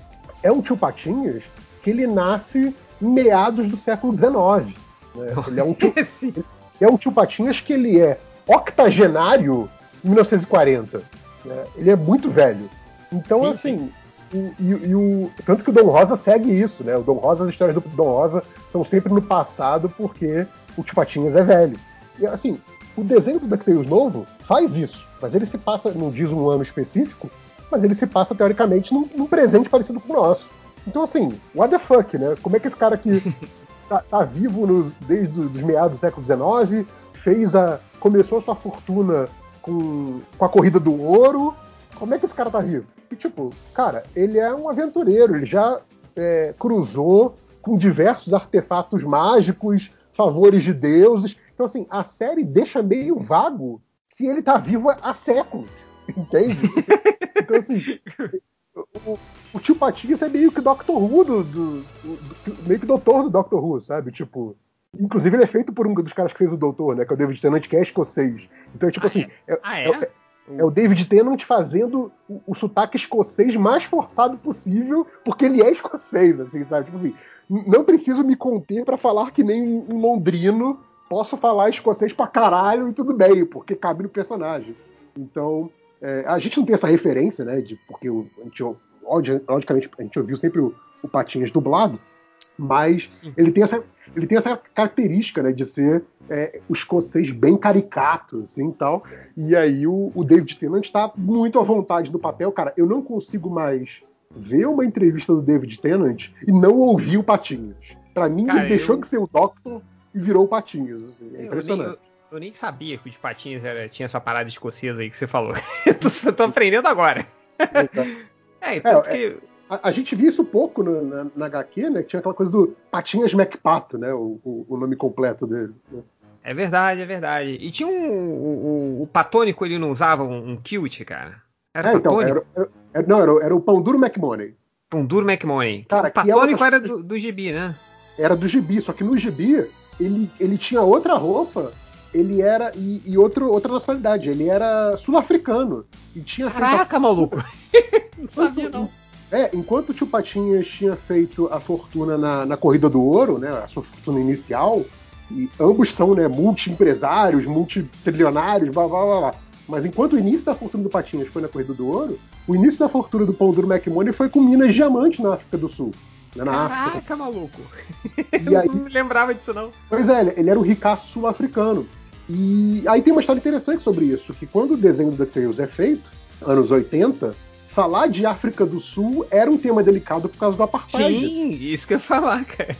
é um tio Patinhas que ele nasce em meados do século XIX. né? Ele é um ele é um tio Patinhas que ele é octogenário em 1940. né? Ele é muito velho. Então, Sim, assim, o- e, e o, tanto que o Dom Rosa segue isso, né? O Dom Rosa, as histórias do Dom Rosa são sempre no passado porque o Tio Patinhas é velho. E assim, o desenho do DuckTales novo faz isso, mas ele se passa, não diz um ano específico, mas ele se passa teoricamente num, num presente parecido com o nosso. Então assim, what the fuck, né? Como é que esse cara que tá, tá vivo desde os meados do século XIX, fez a. começou a sua fortuna com, com a corrida do ouro. Como é que esse cara tá vivo? E tipo, cara, ele é um aventureiro, ele já é, cruzou com diversos artefatos mágicos, favores de deuses. Então, assim, a série deixa meio vago que ele tá vivo há séculos, entende? então, assim, o, o tio Patinhas é meio que Doctor Who do, do- do- meio que doutor do Doctor Who, sabe? Tipo, inclusive ele é feito por um dos caras que fez o doutor, né? Que é o David Tennant, que é escocês. Então, é tipo assim, é, Ah, é- é? é o David Tennant fazendo o, o sotaque escocês mais forçado possível, porque ele é escocês, assim, sabe? Tipo assim, não preciso me conter pra falar que nem um, um londrino, posso falar escocês pra caralho e tudo bem, porque cabe no personagem. Então, é, a gente não tem essa referência, né? De, porque o, a gente, logicamente, a gente ouviu sempre o, o Patinhas dublado, mas ele tem essa, ele tem essa característica, né, de ser é, o escocês bem caricato, assim, e tal. E aí o, o David Tennant está muito à vontade no papel, cara. Eu não consigo mais ver uma entrevista do David Tennant e não ouvir o Patinhas. Pra mim, Cara, ele deixou eu- de ser o Doctor e virou o Patinhas. assim, é Eu nem, impressionante. eu, eu nem sabia que o de Patinhas era- tinha essa parada escocesa aí que você falou. eu tô, eu tô aprendendo agora. É, tanto É, que. A, a gente via isso pouco no- na, na HQ, né? que Tinha aquela coisa do Patinhas MacPato, né? O, o- o nome completo dele. né? É verdade, é verdade. E tinha um. O, o, Patônico ele não usava um, um kilt, cara? Era É, então, Patônico? era, era- era- não, era, era o Pão Duro McMoney. Um duro McMoney. Cara, o é Patônico outra- era do, do gibi, né? Era do gibi, só que no gibi ele, ele tinha outra roupa, ele era. E, e outro, outra nacionalidade, ele era sul-africano. E tinha feito Caraca, maluco! não sabia, não. É, enquanto o Tio Patinhas tinha feito a fortuna na, na Corrida do Ouro, né, a sua fortuna inicial, e ambos são né, multi-empresários, multitrilionários, blá blá blá blá. Mas enquanto o início da fortuna do Patinhas foi na Corrida do Ouro, o início da fortuna do Pão Duro McMoney foi com minas diamante na África do Sul. Né, na África. Caraca, maluco! E Eu aí, não me lembrava disso, não. Pois é, ele- ele era o ricaço sul-africano. E aí tem uma história interessante sobre isso, que quando o desenho do DuckTales é feito, anos 80, falar de África do Sul era um tema delicado por causa do apartheid. Sim, isso que eu ia falar, cara.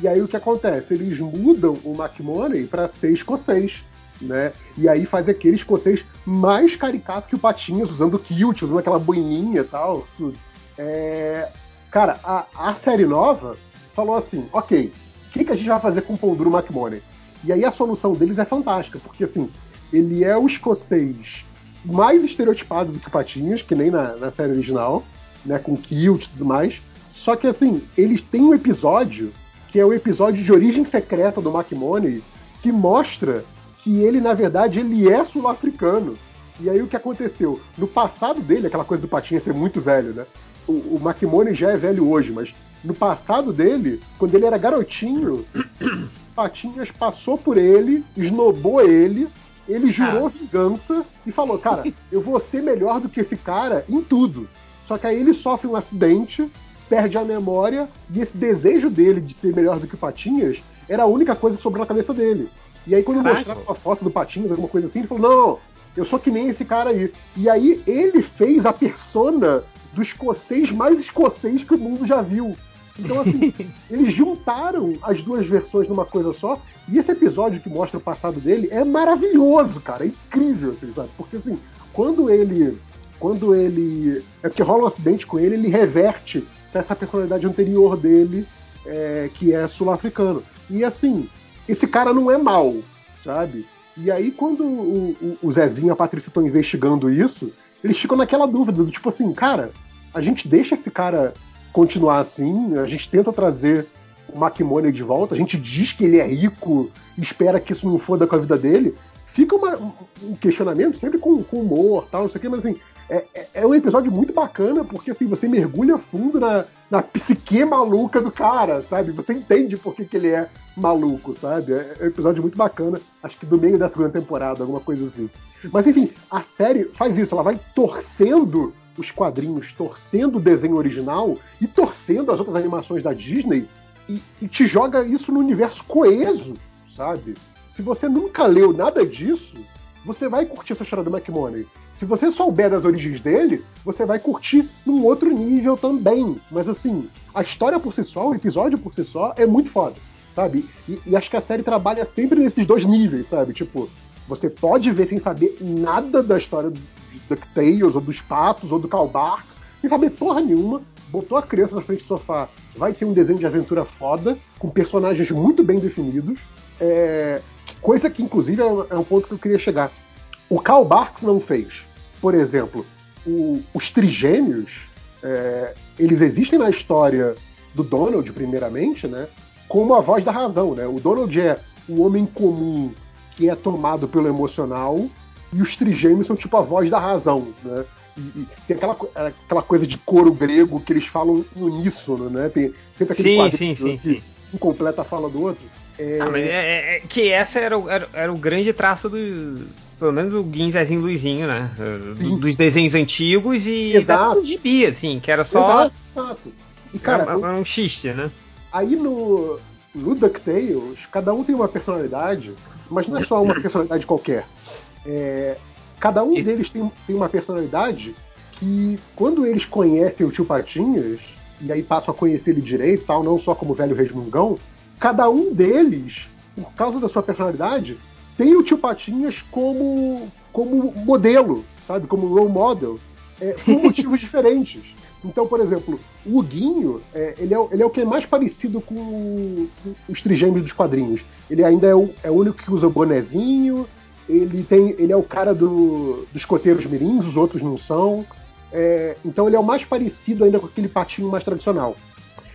E aí o que acontece? Eles mudam o McMoney para ser escocês, né? E aí faz aquele escocês mais caricato que o Patinhas, usando kilt, usando aquela boininha e tal, tudo. É, Cara, a, a série nova falou assim, ok, o que, que a gente vai fazer com o Pão Duro McMoney? E aí a solução deles é fantástica, porque assim, ele é o escocês mais estereotipado do que o Patinhas, que nem na, na série original, né? Com kilt e tudo mais. Só que assim, eles têm um episódio que é o episódio de origem secreta do McMoney, que mostra que ele, na verdade, ele é sul-africano. E aí o que aconteceu? No passado dele, aquela coisa do Patinha ser muito velho, né? O, o já é velho hoje, mas no passado dele, quando ele era garotinho, Patinhas passou por ele, esnobou ele, ele jurou vingança e falou: Cara, eu vou ser melhor do que esse cara em tudo. Só que aí ele sofre um acidente, perde a memória, e esse desejo dele de ser melhor do que o Patinhas era a única coisa que sobrou na cabeça dele. E aí, quando Caraca. mostrava a foto do Patinhas, alguma coisa assim, ele falou: não, eu sou que nem esse cara aí. E aí ele fez a persona do escocês mais escocês que o mundo já viu. Então, assim, eles juntaram as duas versões numa coisa só. E esse episódio que mostra o passado dele é maravilhoso, cara. É incrível, assim, sabe? Porque, assim, quando ele. Quando ele. É porque rola um acidente com ele, ele reverte pra essa personalidade anterior dele, é, que é sul-africano. E, assim, esse cara não é mal, sabe? E aí, quando o, o, o Zezinho e a Patrícia estão investigando isso, eles ficam naquela dúvida do tipo assim, cara, a gente deixa esse cara continuar assim, a gente tenta trazer o McMoney de volta, a gente diz que ele é rico espera que isso não foda com a vida dele. fica uma- um- um questionamento, sempre com, com humor tal, não sei o quê, mas assim, é, é- é um episódio muito bacana, porque assim, você mergulha fundo na, na psique maluca do cara, sabe? Você entende por que, que ele é maluco, sabe? É, é um episódio muito bacana, acho que do meio da segunda temporada, alguma coisa assim. Mas enfim, a série faz isso, ela vai torcendo os quadrinhos, torcendo o desenho original e torcendo as outras animações da Disney e, e te joga isso no universo coeso, sabe? Se você nunca leu nada disso, você vai curtir essa história do McMoney. Se você souber das origens dele, você vai curtir num outro nível também. Mas assim, a história por si só, o episódio por si só, é muito foda, sabe? E, e acho que a série trabalha sempre nesses dois níveis, sabe? Tipo, você pode ver sem saber nada da história DuckTales, ou dos Patos, ou do Karl Barks, sem saber porra nenhuma, botou a criança na frente do sofá, vai ter um desenho de aventura foda, com personagens muito bem definidos, é, coisa que inclusive é um- é um ponto que eu queria chegar. O Karl Barks não fez. Por exemplo, o- os trigêmeos, é, eles existem na história do Donald, primeiramente, né? Como a voz da razão, né? O Donald é o homem comum que é tomado pelo emocional e os trigêmeos são tipo a voz da razão, né? E, e tem aquela, co- aquela coisa de coro grego que eles falam em uníssono, né? Tem sempre aquele Sim, quadrinho sim, sim, que sim. um completa a fala do outro. É, Ah, mas é, é- é que essa era o, era, era o grande traço do. Pelo menos o Guin Zezinho Luizinho, né? Do- dos desenhos antigos e Exato. da gibi, assim, que era só. Exato. E, cara, era, era um xiste, né? Aí no, no DuckTales, cada um tem uma personalidade, mas não é só uma personalidade qualquer. É, cada um deles tem, tem uma personalidade que, quando eles conhecem o tio Patinhas, e aí passam a conhecer ele direito, tal, não só como velho resmungão, cada um deles, por causa da sua personalidade, tem o tio Patinhas como, como modelo, sabe? Como role model, é, por motivos diferentes. Então, por exemplo, o Huguinho, é, ele, é, o- ele é o que é mais parecido com, o- os trigêmeos dos quadrinhos. Ele ainda é o, é o único que usa bonezinho, ele, tem, ele é o cara do, dos coteiros mirins, os outros não são. É, então ele é o mais parecido ainda com aquele patinho mais tradicional.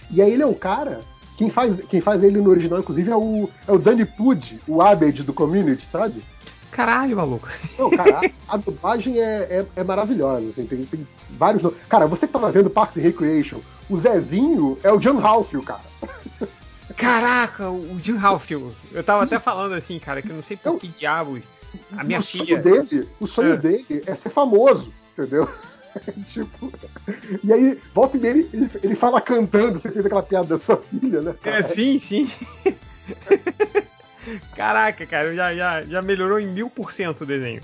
E aí ele é o cara. Quem faz, quem faz ele no original, inclusive, é o, é o Danny Pud, o Abed do Community, sabe? Caralho, maluco. Não, cara, a, dublagem é, é, é maravilhosa, assim, tem, tem vários. Cara, você que tava vendo Parks and Recreation, o Zezinho é o John Ralphio, cara. Caraca, o Jim Halfield. Eu tava até falando assim, cara, que eu não sei por que diabos. A minha o filha. sonho dele, o sonho É. dele é ser famoso, entendeu? tipo, e aí, volta e meia, ele, ele, fala cantando, você fez aquela piada da sua filha, né? É, sim, sim. Caraca, cara, já, já, já melhorou em mil por cento o desenho.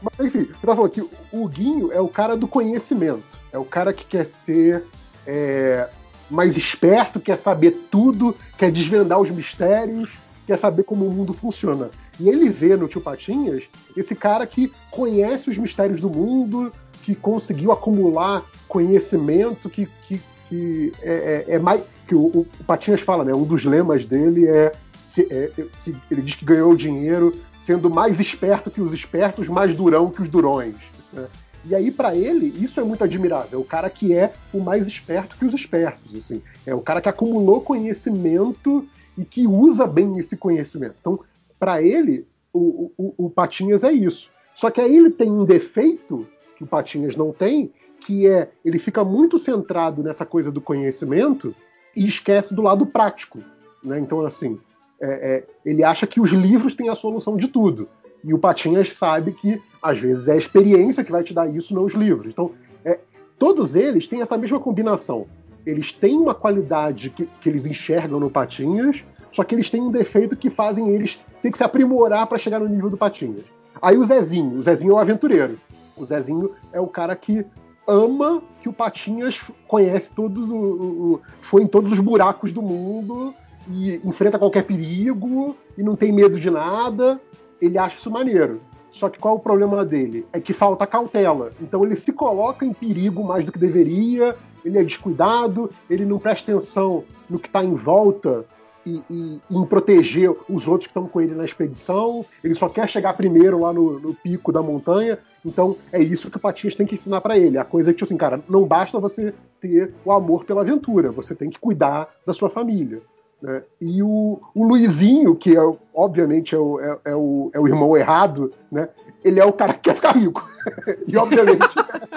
Mas enfim, eu tava falando que o Guinho é o cara do conhecimento. É o cara que quer ser é, mais esperto, quer saber tudo, quer desvendar os mistérios, quer saber como o mundo funciona. E ele vê no Tio Patinhas esse cara que conhece os mistérios do mundo, que conseguiu acumular conhecimento, que, que, que é, é- é mais. que o, o Patinhas fala, né? Um dos lemas dele é, é- que ele diz que ganhou dinheiro sendo mais esperto que os espertos, mais durão que os durões. né? E aí, pra ele, isso é muito admirável. É o cara que é o mais esperto que os espertos. Assim. É o cara que acumulou conhecimento e que usa bem esse conhecimento. Então, pra ele, o, o, o Patinhas é isso. Só que aí ele tem um defeito que o Patinhas não tem, que é ele fica muito centrado nessa coisa do conhecimento e esquece do lado prático. Né? Então, assim, é, é, ele acha que os livros têm a solução de tudo. E o Patinhas sabe que, às vezes, é a experiência que vai te dar isso, não os livros. Então, é, todos eles têm essa mesma combinação. Eles têm uma qualidade que, que eles enxergam no Patinhas, só que eles têm um defeito que fazem eles ter que se aprimorar para chegar no nível do Patinhas. Aí o Zezinho, o Zezinho é o aventureiro. O Zezinho é o cara que ama que o Patinhas conhece todos o- o- foi em todos os buracos do mundo e enfrenta qualquer perigo e não tem medo de nada. Ele acha isso maneiro. Só que qual é o problema dele? É que falta cautela. Então ele se coloca em perigo mais do que deveria, ele é descuidado, ele não presta atenção no que está em volta e, em proteger os outros que estão com ele na expedição. Ele só quer chegar primeiro lá no, no pico da montanha. Então é isso que o Patinhas tem que ensinar para ele. A coisa é que, tipo assim, cara, não basta você ter o amor pela aventura, você tem que cuidar da sua família. né? E o, o Luizinho, que é, obviamente é o, é, é o, é o irmão errado, né? Ele é o cara que quer ficar rico. e obviamente,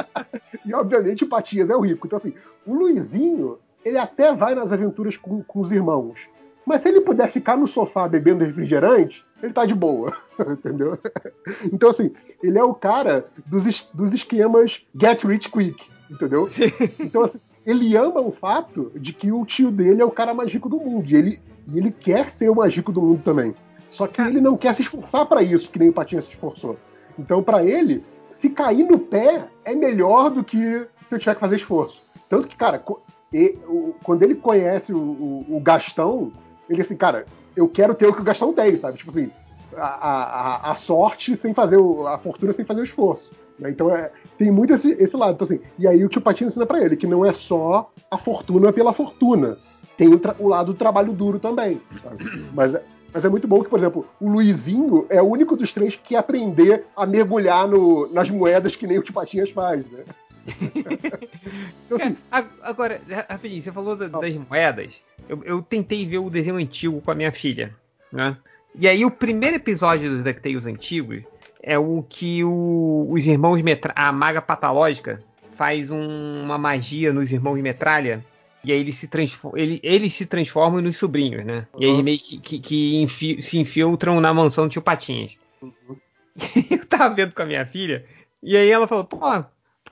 e obviamente o Patias é o rico. Então assim, o Luizinho, ele até vai nas aventuras com, com os irmãos. Mas se ele puder ficar no sofá bebendo refrigerante, ele tá de boa, entendeu? Então, assim, ele é o cara dos, es- dos esquemas get rich quick, entendeu? Então, assim, ele ama o fato de que o tio dele é o cara mais rico do mundo. E ele, e ele quer ser o mais rico do mundo também. Só que ele não quer se esforçar pra isso, que nem o Patinha se esforçou. Então, pra ele, se cair no pé é melhor do que se eu tiver que fazer esforço. Tanto que, cara, e- quando ele conhece o, o- o Gastão, ele assim, cara, eu quero ter o que o Gastão tem, sabe? Tipo assim, a, a- a- sorte sem fazer o, a fortuna sem fazer o esforço. né? Então é, tem muito esse, esse lado. Então, assim, e aí o tio Patinho ensina pra ele que não é só a fortuna pela fortuna. Tem o, o lado do trabalho duro também. sabe? Mas, é- mas é muito bom que, por exemplo, o Luizinho é o único dos três que aprender a mergulhar no- nas moedas que nem o tio Patinhas faz, né? Então, assim, A- Agora, ra- rapidinho, você falou da- das moedas. Eu, eu tentei ver o desenho antigo com a minha filha, né? E aí o primeiro episódio dos DuckTales antigos é o que o- os irmãos Metra a maga patológica faz um- uma magia nos irmãos Metralha e aí eles se, transfo- ele- eles se transformam nos sobrinhos, né? E aí meio que, que- que infi- se infiltram na mansão do tio Patinhas. eu tava vendo com a minha filha e aí ela falou, pô,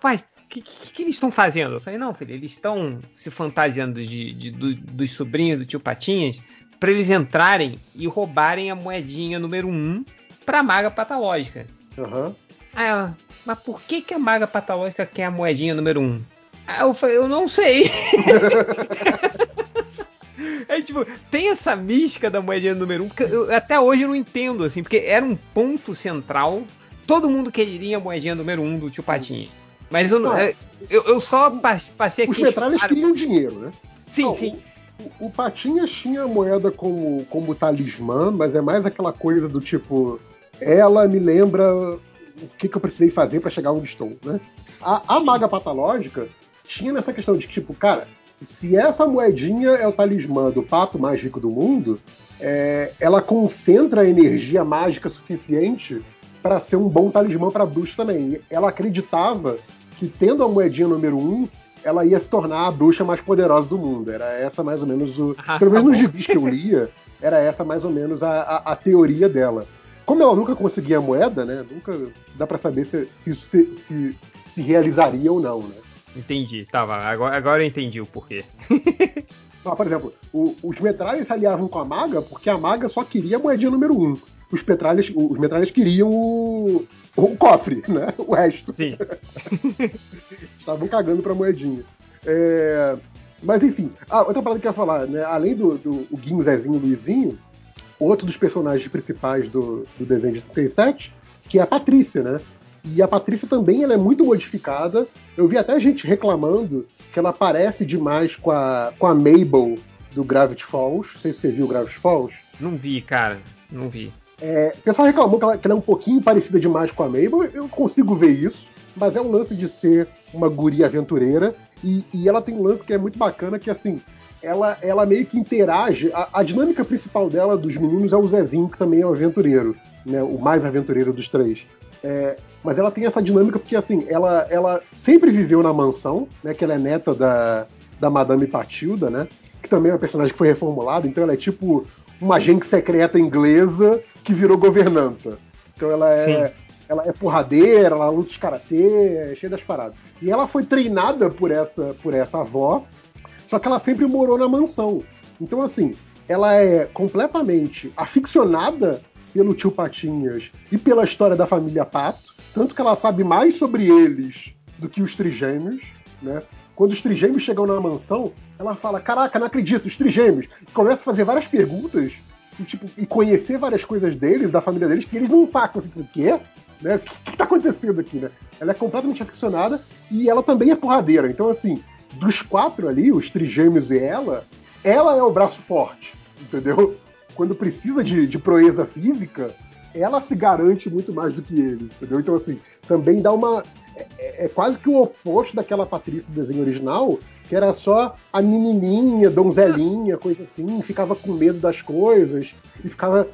pai, que, que- que eles estão fazendo? Eu falei, não, filho, eles estão se fantasiando de, de- do- dos sobrinhos do tio Patinhas para eles entrarem e roubarem a moedinha número 1 um pra maga patológica. aham. Aí ela, mas por que, que a maga patológica quer a moedinha número 1? Um? Aí eu falei, eu não sei. Aí, tipo, tem essa mística da moedinha número 1 um, que eu, até hoje eu não entendo, assim, porque era um ponto central. Todo mundo queria a moedinha número 1 um do tio Patinhas. Mas eu, não- Ah, eu, eu só pas- passei Os aqui. metralhas queriam dinheiro, né? Sim, Não, sim. O, o Patinhas tinha a moeda como, como talismã, mas é mais aquela coisa do tipo, ela me lembra o que, que eu precisei fazer para chegar onde estou, né? A, a maga patológica tinha nessa questão de que, tipo, cara, se essa moedinha é o talismã do pato mais rico do mundo, é, ela concentra a energia mágica suficiente para ser um bom talismã para bruxa também. Ela acreditava que tendo a moedinha número um, ela ia se tornar a bruxa mais poderosa do mundo. Era essa mais ou menos o. Ah, pelo menos tá nos gibis que eu lia, era essa mais ou menos a, a, a teoria dela. Como ela nunca conseguia a moeda, né? Nunca dá para saber se, se isso se, se, se realizaria ou não, né? Entendi, tava. Agora, agora eu entendi o porquê. Ah, por exemplo, o- os metralhas se aliavam com a maga porque a maga só queria a moedinha número um. Os metralhas, os metralhas queriam o, o cofre, né? O resto. Sim. Estavam cagando pra moedinha. É, Mas enfim, ah, outra parada que eu ia falar, né? Além do, do o Guinho, Zezinho e Luizinho, outro dos personagens principais do, do desenho de 37, que é a Patrícia, né? E a Patrícia também ela é muito modificada. Eu vi até gente reclamando que ela parece demais com a, com a Mabel do Gravity Falls. Não sei se você viu Gravity Falls. Não vi, cara. Não vi. É, o pessoal reclamou que ela, que ela é um pouquinho parecida demais com a Mabel. Eu consigo ver isso, mas é um lance de ser uma guria aventureira. E, e ela tem um lance que é muito bacana, que assim, ela, ela meio que interage. A, a dinâmica principal dela, dos meninos, é o Zezinho, que também é um aventureiro, né? O mais aventureiro dos três. É, mas ela tem essa dinâmica porque, assim, ela, ela sempre viveu na mansão, né? Que ela é neta da, da Madame Patilda, né? Que também é uma personagem que foi reformulada, então ela é tipo uma agente secreta inglesa que virou governanta. Então ela é, Sim. ela é porradeira, ela luta de karatê, é cheia das paradas. E ela foi treinada por essa, por essa avó, só que ela sempre morou na mansão. Então, assim, ela é completamente aficionada pelo tio Patinhas e pela história da família Pato, tanto que ela sabe mais sobre eles do que os trigêmeos, né? Quando os trigêmeos chegam na mansão, ela fala: Caraca, não acredito, os trigêmeos. Começa a fazer várias perguntas e, tipo, e conhecer várias coisas deles, da família deles, que eles não sacam. Assim, o quê? Né? O que, que tá acontecendo aqui, né? Ela é completamente aficionada e ela também é porradeira. Então, assim, dos quatro ali, os trigêmeos e ela, ela é o braço forte, entendeu? Quando precisa de, de proeza física, ela se garante muito mais do que ele, entendeu? Então, assim, também dá uma. É, é quase que o oposto daquela Patrícia do desenho original, que era só a menininha, donzelinha, coisa assim, ficava com medo das coisas e ficava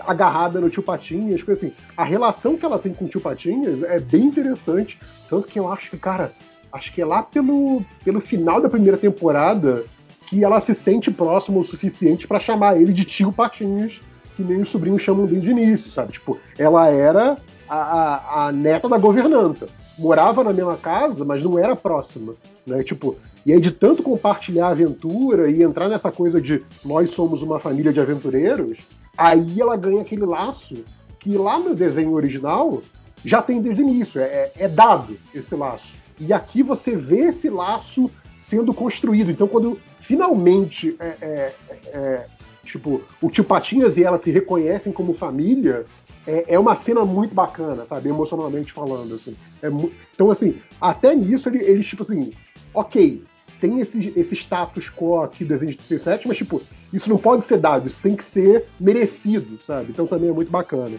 agarrada no tio Patinhas, coisa assim. A relação que ela tem com o tio Patinhas é bem interessante, tanto que eu acho que, cara, acho que é lá pelo, pelo final da primeira temporada que ela se sente próxima o suficiente pra chamar ele de tio Patinhas, que nem os sobrinhos chamam desde o início, sabe? Tipo, ela era a, a, a neta da governanta. Morava na mesma casa, mas não era próxima. Né? Tipo, e aí de tanto compartilhar a aventura e entrar nessa coisa de nós somos uma família de aventureiros, aí ela ganha aquele laço que lá no desenho original já tem desde o início, é, é dado esse laço. E aqui você vê esse laço sendo construído. Então quando finalmente é, é, é, tipo, o tio Patinhas e ela se reconhecem como família, é, é uma cena muito bacana, sabe? Emocionalmente falando, assim. É então, assim, até nisso ele- eles, tipo assim, ok, tem esse, esse status quo aqui do desenho de 37, mas, tipo, isso não pode ser dado, isso tem que ser merecido, sabe? Então também é muito bacana.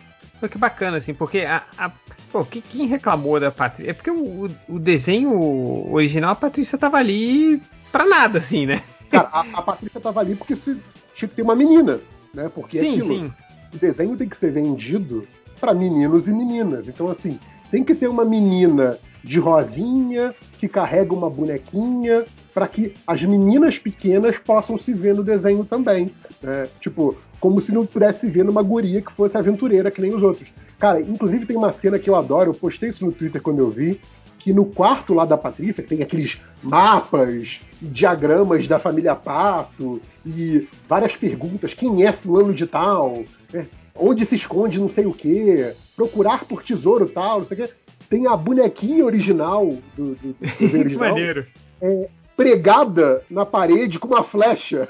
Que bacana, assim, porque a. a- pô, que- quem reclamou da Patrícia. É porque o, o- o desenho original, a Patrícia tava ali pra nada, assim, né? Cara, a, a Patrícia tava ali porque se, tinha que ter uma menina, né? Porque sim, aquilo, sim. o desenho tem que ser vendido para meninos e meninas. Então, assim, tem que ter uma menina de rosinha que carrega uma bonequinha para que as meninas pequenas possam se ver no desenho também. né? Tipo, como se não pudesse se ver numa guria que fosse aventureira que nem os outros. Cara, inclusive tem uma cena que eu adoro, eu postei isso no Twitter quando eu vi, que no quarto lá da Patrícia, que tem aqueles mapas e diagramas da família Pato e várias perguntas, quem é fulano de tal, né? onde se esconde não sei o que, procurar por tesouro tal, não sei o que. Tem a bonequinha original do, do, do original maneiro. é, pregada na parede com uma flecha.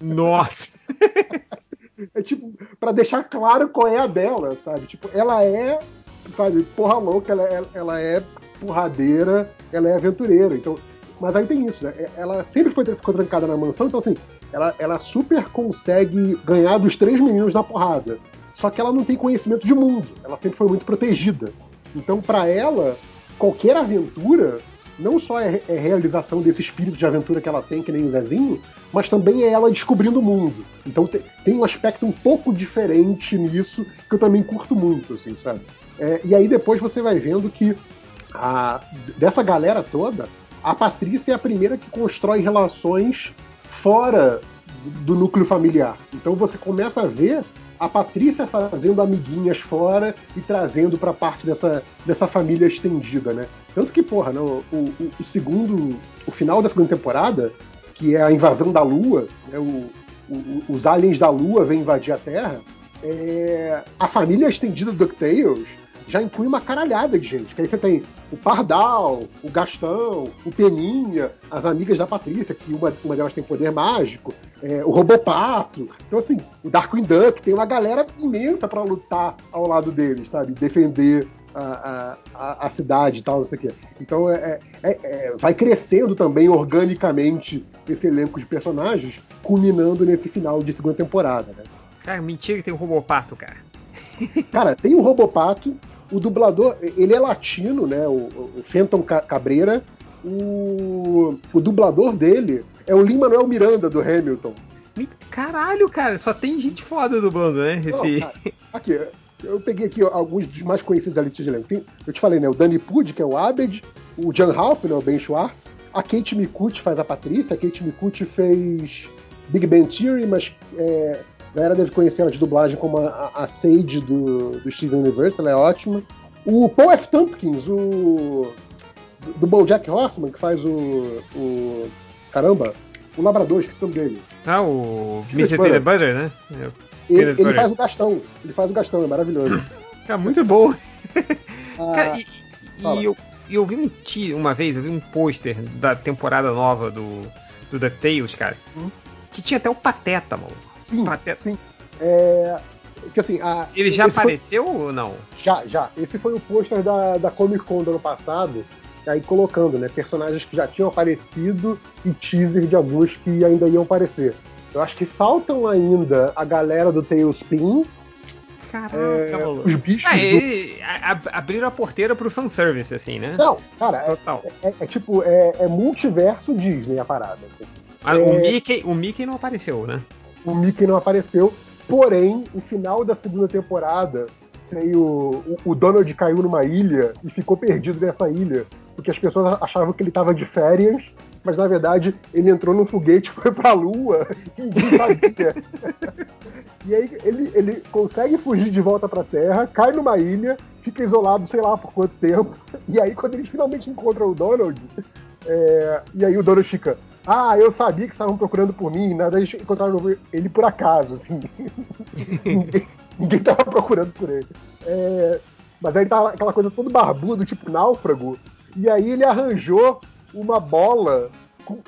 Nossa. É tipo, pra deixar claro qual é a dela, sabe? Tipo, ela é, sabe, porra louca, ela é, ela é porradeira, ela é aventureira. Então, mas aí tem isso, né? É- Ela sempre foi ficou trancada na mansão, então assim, ela, ela super consegue ganhar dos três meninos na porrada. Só que ela não tem conhecimento de mundo, ela sempre foi muito protegida. Então, pra ela, qualquer aventura não só é, é realização desse espírito de aventura que ela tem, que nem o Zezinho, mas também é ela descobrindo o mundo. Então te- tem um aspecto um pouco diferente nisso que eu também curto muito, assim, sabe? É, e aí depois você vai vendo que a- dessa galera toda, a Patrícia é a primeira que constrói relações fora do núcleo familiar. Então você começa a ver a Patrícia fazendo amiguinhas fora e trazendo pra parte dessa, dessa família estendida, né? Tanto que, porra, né, o, o- o segundo. O final da segunda temporada, que é a invasão da Lua, né, o- os aliens da Lua vêm invadir a Terra, é, a família estendida do DuckTales já inclui uma caralhada de gente. Que aí você tem o Pardal, o Gastão, o Peninha, as amigas da Patrícia, que uma, uma delas tem poder mágico, é, o Robopato. Então, assim, o Darkwing Duck tem uma galera imensa pra lutar ao lado deles, sabe? Defender a, a, a- cidade e tal, não sei o quê. Então, é, é- é- vai crescendo também organicamente esse elenco de personagens, culminando nesse final de segunda temporada, né? Cara, mentira que tem um Robopato, cara. Cara, tem o Robopato, o dublador, ele é latino, né? O, o Fenton Ca- Cabreira. O, o dublador dele é o Lin-Manuel Miranda, do Hamilton. Caralho, cara, só tem gente foda dublando, né? Não, Esse... aqui, eu peguei aqui alguns dos mais conhecidos da lista de elenco. Eu te falei, né? O Danny Pud, que é o Abed, o Jan Ralph, né? O Ben Schwartz. A Kate Mikuchi faz a Patrícia. A Kate Mikuchi fez Big Bang Theory, mas é, a galera deve conhecer ela de dublagem como a, a Sage do, do Steven Universe, ela é ótima. O Paul F. Tompkins, o. do, do BoJack Horseman, que faz o. o caramba, o Labrador, esqueci o nome dele. Ah, o Mr. Peanut Butter, né? É, Ele, ele Butter. faz o Gastão. Ele faz o Gastão, é maravilhoso. Cara, muito bom. Ah, Cara, e, e eu, eu vi um ti- uma vez, eu vi um pôster da temporada nova do, do DuckTales, cara, Hum. que tinha até o Pateta, mano. Sim, Pateta. sim. É, que assim, a- Ele já esse foi- apareceu ou não? já, já. Esse foi o pôster da, da Comic Con do ano passado. Aí colocando, né? Personagens que já tinham aparecido e teaser de alguns que ainda iam aparecer. Eu acho que faltam ainda a galera do Tailspin, Caraca, É, maluco. os bichos. Ah, do- ele, a- a- abriram a porteira pro fanservice, assim, né? Não, cara, é, Total. é- é tipo, é, é multiverso Disney a parada. assim. Ah, é- o, Mickey, o Mickey não apareceu, né? O Mickey não apareceu, porém, o final da segunda temporada tem o, o, Donald caiu numa ilha e ficou perdido nessa ilha, porque as pessoas achavam que ele estava de férias, mas na verdade ele entrou num foguete, foi pra lua e sabia. e aí ele, ele consegue fugir de volta pra Terra, cai numa ilha, fica isolado, sei lá por quanto tempo, e aí quando eles finalmente encontram o Donald, é, e aí o Donald fica, ah, eu sabia que estavam procurando por mim, nada, eles encontraram ele por acaso, assim. ninguém, ninguém tava procurando por ele. É, mas aí tá aquela coisa todo barbudo, tipo náufrago, e aí ele arranjou uma bola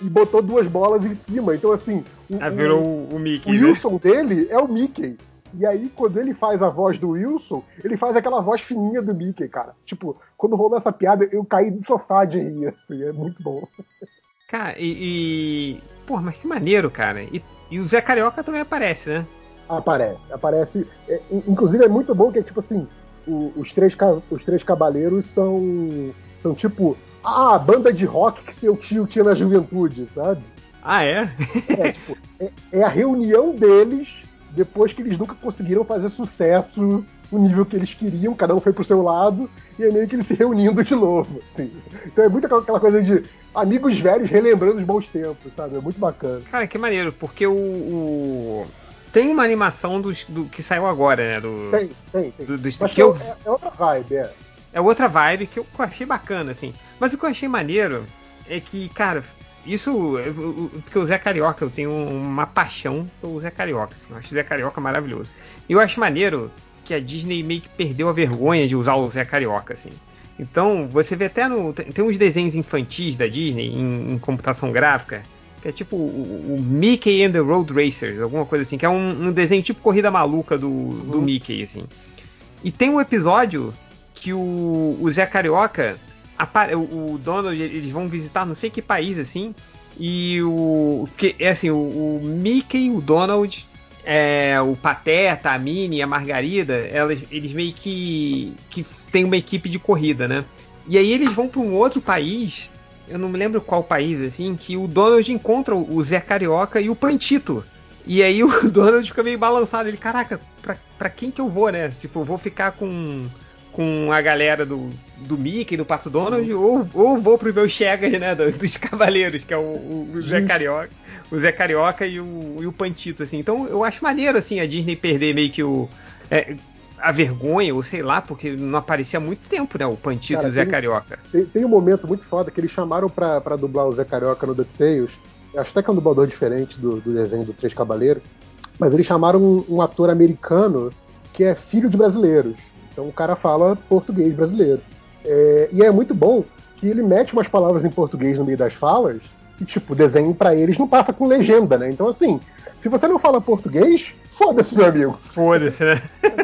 e botou duas bolas em cima. Então, assim, o, Ah, virou o, o Mickey, o né? Wilson dele é o Mickey. E aí, quando ele faz a voz do Wilson, ele faz aquela voz fininha do Mickey, cara. Tipo, quando rolou essa piada, eu caí do sofá de rir, assim, é muito bom. Cara, e, e. Pô, mas que maneiro, cara. E, e o Zé Carioca também aparece, né? Aparece, aparece. é, in- inclusive é muito bom que é tipo assim, o- os, três, os três cabaleiros são. são tipo. Ah, a banda de rock que seu tio tinha na juventude, sabe? Ah, é? É, tipo, é, é a reunião deles depois que eles nunca conseguiram fazer sucesso no nível que eles queriam, cada um foi pro seu lado, e é meio que eles se reunindo de novo. assim. Então é muito aquela- coisa de amigos velhos relembrando os bons tempos, sabe? É muito bacana. Cara, que maneiro, porque o. o- Tem uma animação dos, do que saiu agora, né? Do, Tem, tem, tem. do, Mas que eu, é, é outra vibe, é. é outra vibe que eu, que eu achei bacana, assim. Mas o que eu achei maneiro é que, cara, isso. Porque o Zé Carioca, eu tenho uma paixão pelo Zé Carioca, assim. Eu acho o Zé Carioca maravilhoso. E eu acho maneiro que a Disney meio que perdeu a vergonha de usar o Zé Carioca, assim. Então, você vê até no. Tem, uns desenhos infantis da Disney em, em computação gráfica. Que é tipo o, o Mickey and the Road Racers, alguma coisa assim, que é um, um desenho tipo corrida maluca do, do Mickey, assim. E tem um episódio que o, o Zé Carioca, apare- o, o Donald, eles vão visitar não sei que país assim, e o que é assim, o, o Mickey, o Donald, é, o Pateta, a Minnie, a Margarida, elas, eles meio que que tem uma equipe de corrida, né? E aí eles vão para um outro país, eu não me lembro qual país assim, que o Donald encontra o Zé Carioca e o Pantito. E aí o Donald fica meio balançado. Ele, caraca, pra, pra quem que eu vou, né? Tipo, eu vou ficar com, com a galera do, do Mickey, do Passo Donald, ou, ou vou pro meu Chegas, né? do- dos Cavaleiros, que é o, o- o Zé Carioca. O Zé Carioca e o, e o Pantito, assim. Então eu acho maneiro, assim, a Disney perder meio que o. é, a vergonha, ou sei lá, porque não aparecia há muito tempo, né? O Pantito Cara, e o Zé tem- Carioca. Tem, tem um momento muito foda que eles chamaram pra, pra dublar o Zé Carioca no DuckTales. Acho até que é um dublador diferente do, do desenho do Três Cavaleiros. Mas eles chamaram um, um ator americano que é filho de brasileiros. Então o cara fala português brasileiro. É, e é muito bom que ele mete umas palavras em português no meio das falas e, tipo, desenho pra eles não passa com legenda, né? Então, assim, se você não fala português, foda-se, meu amigo. Foda-se, né?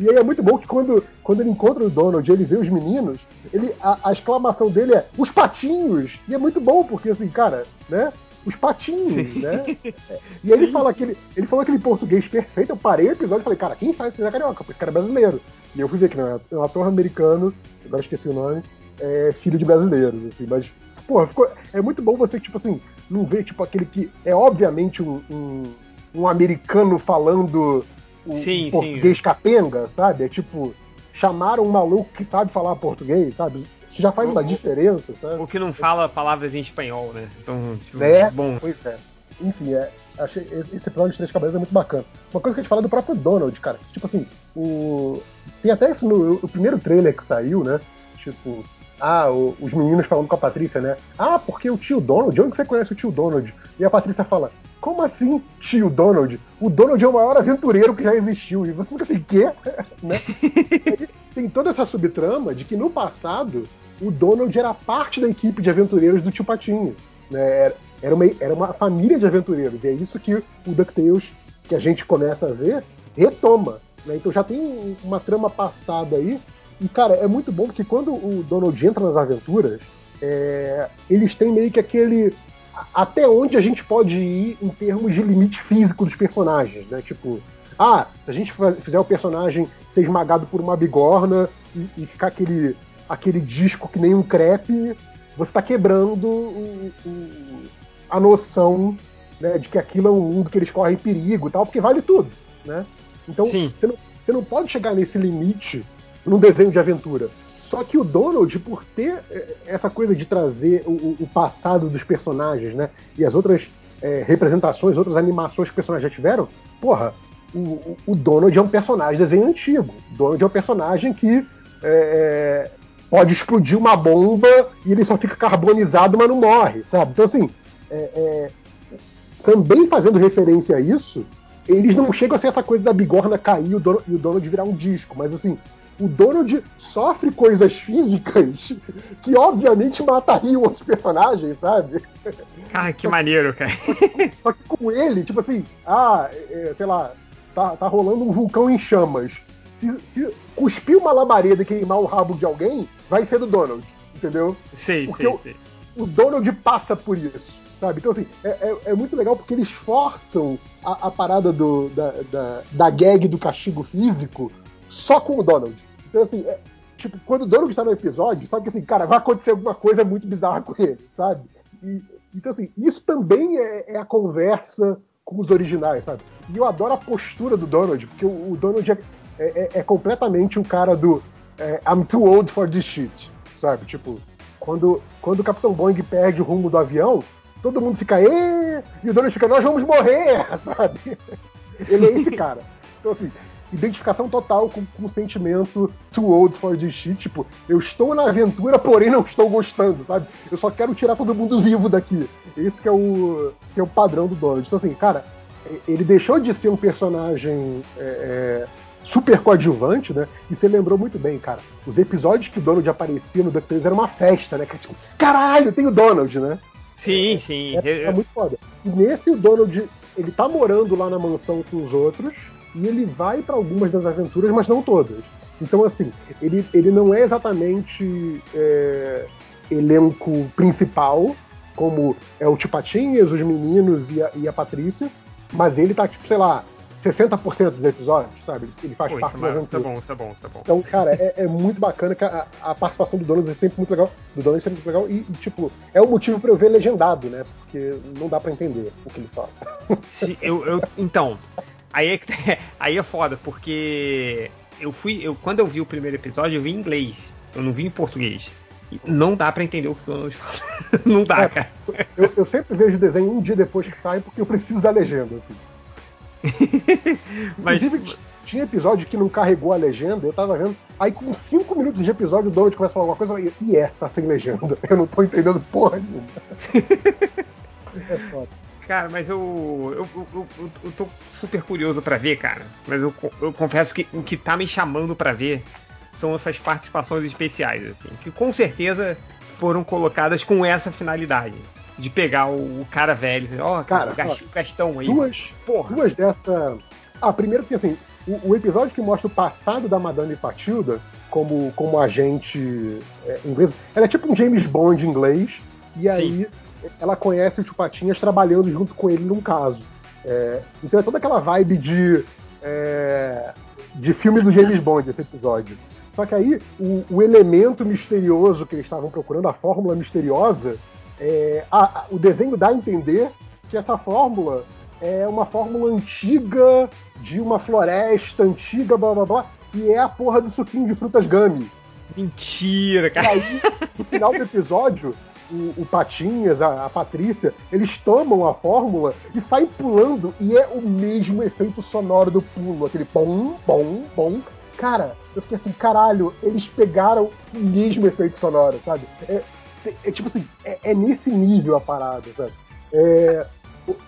E aí é muito bom que quando, quando ele encontra o Donald e ele vê os meninos, ele, a, a exclamação dele é os patinhos! E é muito bom, porque assim, cara, né? Os patinhos, né? É, E aí ele fala aquele. Ele falou aquele português perfeito, eu parei o episódio e falei, cara, quem faz esse Zé Carioca? Porque o cara é brasileiro. E eu fui ver que não, é um ator americano, agora esqueci o nome, é filho de brasileiros, assim, mas. Porra, ficou, é muito bom você, tipo assim, não ver, tipo, aquele que é obviamente um, um, um americano falando um, Sim, português sim. capenga, sabe? É tipo, chamaram um maluco que sabe falar português, sabe? Isso já faz O- uma o- diferença, sabe? O que não fala palavras em espanhol, né? Então, tipo, É, bom. pois é. Enfim, é, achei esse episódio de Três Cabeças é muito bacana. Uma coisa que a gente fala do próprio Donald, cara. Tipo assim, o... tem até isso no o primeiro trailer que saiu, né? Tipo, ah, o- os meninos falando com a Patrícia, né? Ah, porque o tio Donald, de onde você conhece o tio Donald? E a Patrícia fala, como assim, tio Donald? O Donald é o maior aventureiro que já existiu. E você fica assim, quê? né? Tem toda essa subtrama de que no passado o Donald era parte da equipe de aventureiros do tio Patinho. Né? Era- uma, era uma família de aventureiros. E é isso que o DuckTales, que a gente começa a ver, retoma. né? Então já tem um- uma trama passada aí. E, cara, é muito bom porque quando o Donald entra nas aventuras, é, eles têm meio que aquele. Até onde a gente pode ir em termos de limite físico dos personagens, né? Tipo, ah, se a gente fizer o personagem ser esmagado por uma bigorna e, e ficar aquele, aquele disco que nem um crepe, você tá quebrando o- o- a noção né, de que aquilo é um mundo que eles correm perigo e tal, porque vale tudo, né? Então, Sim. Você, não, você não pode chegar nesse limite num desenho de aventura. Só que o Donald, por ter eh, essa coisa de trazer o, o- passado dos personagens, né? E as outras eh, representações, outras animações que os personagens já tiveram, porra, o, o- Donald é um personagem de desenho antigo. O Donald é um personagem que eh, pode explodir uma bomba e ele só fica carbonizado, mas não morre, sabe? Então, assim, é, é, também fazendo referência a isso, eles não chegam a ser essa coisa da bigorna cair e o Donald virar um disco, mas assim, o Donald sofre coisas físicas que obviamente matariam outros personagens, sabe? Cara, que maneiro, cara. Só que com ele, tipo assim, ah, é, sei lá, tá, tá rolando um vulcão em chamas. Se, se cuspir uma labareda e queimar o rabo de alguém, vai ser do Donald, entendeu? Sei, Porque sei, eu- sei. o Donald passa por isso, sabe? Então, assim, é, é- é muito legal porque eles forçam a, a parada do, da, da, da gag do castigo físico só com o Donald. Então, assim, é- tipo, quando o Donald tá no episódio, sabe que assim, cara, vai acontecer alguma coisa muito bizarra com ele, sabe? E- então, assim, isso também é, é a conversa com os originais, sabe? E eu adoro a postura do Donald, porque o, o Donald é, é- é completamente o cara do é, I'm too old for this shit, sabe? Tipo, quando, quando o Capitão Boeing perde o rumo do avião, todo mundo fica, Ê! e o Donald fica, nós vamos morrer, sabe? Ele é esse cara. Então, assim, identificação total com, com o sentimento too old for this shit. Tipo, eu estou na aventura, porém não estou gostando, sabe? Eu só quero tirar todo mundo vivo daqui. Esse que é o, que é o padrão do Donald. Então, assim, cara, ele deixou de ser um personagem é, é, super coadjuvante, né? E você lembrou muito bem, cara. Os episódios que o Donald aparecia no DuckTales era uma festa, né? Que, tipo, caralho, tem o Donald, né? Sim, sim. É, é muito foda. E nesse o Donald, ele tá morando lá na mansão com os outros e ele vai pra algumas das aventuras, mas não todas. Então, assim, ele, ele não é exatamente é, elenco principal, como é o Tipatinhas, os meninos e a, e a Patrícia, mas ele tá, tipo, sei lá, 60% dos episódios, sabe? Ele faz Pô, parte isso, da é, isso aventura. é bom, isso é bom, isso é bom. Então, cara, é, é muito bacana que a, a participação do Donald é sempre muito legal. Do Donald é sempre muito legal. E, e, tipo, é o motivo pra eu ver legendado, né? Porque não dá pra entender o que ele fala. Se- eu, eu- então, aí é, que- aí é foda, porque eu fui. Eu, quando eu vi o primeiro episódio, eu vi em inglês. Eu não vi em português. Não dá pra entender o que o Donald fala. Não dá, É. cara. Eu, eu sempre vejo o desenho um dia depois que sai, porque eu preciso da legenda, assim. Mas, Inclusive, tinha episódio que não carregou a legenda, eu tava vendo. Aí, com 5 minutos de episódio, o Donald começa a falar alguma coisa e é, tá sem legenda. Eu não tô entendendo porra nenhuma. É foda. Cara, mas eu, eu, eu, eu- eu tô super curioso pra ver, cara. Mas eu, eu confesso que o que tá me chamando pra ver são essas participações especiais, assim, que com certeza foram colocadas com essa finalidade. De pegar o, o cara velho, ó, cara, Cara, o Gastão aí. Duas, Porra. duas dessa. Ah, primeiro que assim, o, o episódio que mostra o passado da Madame Patilda como, como agente é, inglês, ela é tipo um James Bond inglês, e aí ela conhece o Tio Patinhas trabalhando junto com ele num caso. É, então é toda aquela vibe de. é, de filme do James Bond esse episódio. Só que aí o, o elemento misterioso que eles estavam procurando, a fórmula misteriosa, é, a- a- o desenho dá a entender que essa fórmula é uma fórmula antiga de uma floresta antiga, blá blá blá, e é a porra do suquinho de frutas gummy. Mentira, E cara. aí, no final do episódio, o, o Patinhas, a, a Patrícia, eles tomam a fórmula e saem pulando, e é o mesmo efeito sonoro do pulo, aquele bom, bom, bom. Cara, eu fiquei assim, caralho, eles pegaram o mesmo efeito sonoro, sabe? É, é tipo assim, é, é nesse nível a parada, sabe? É,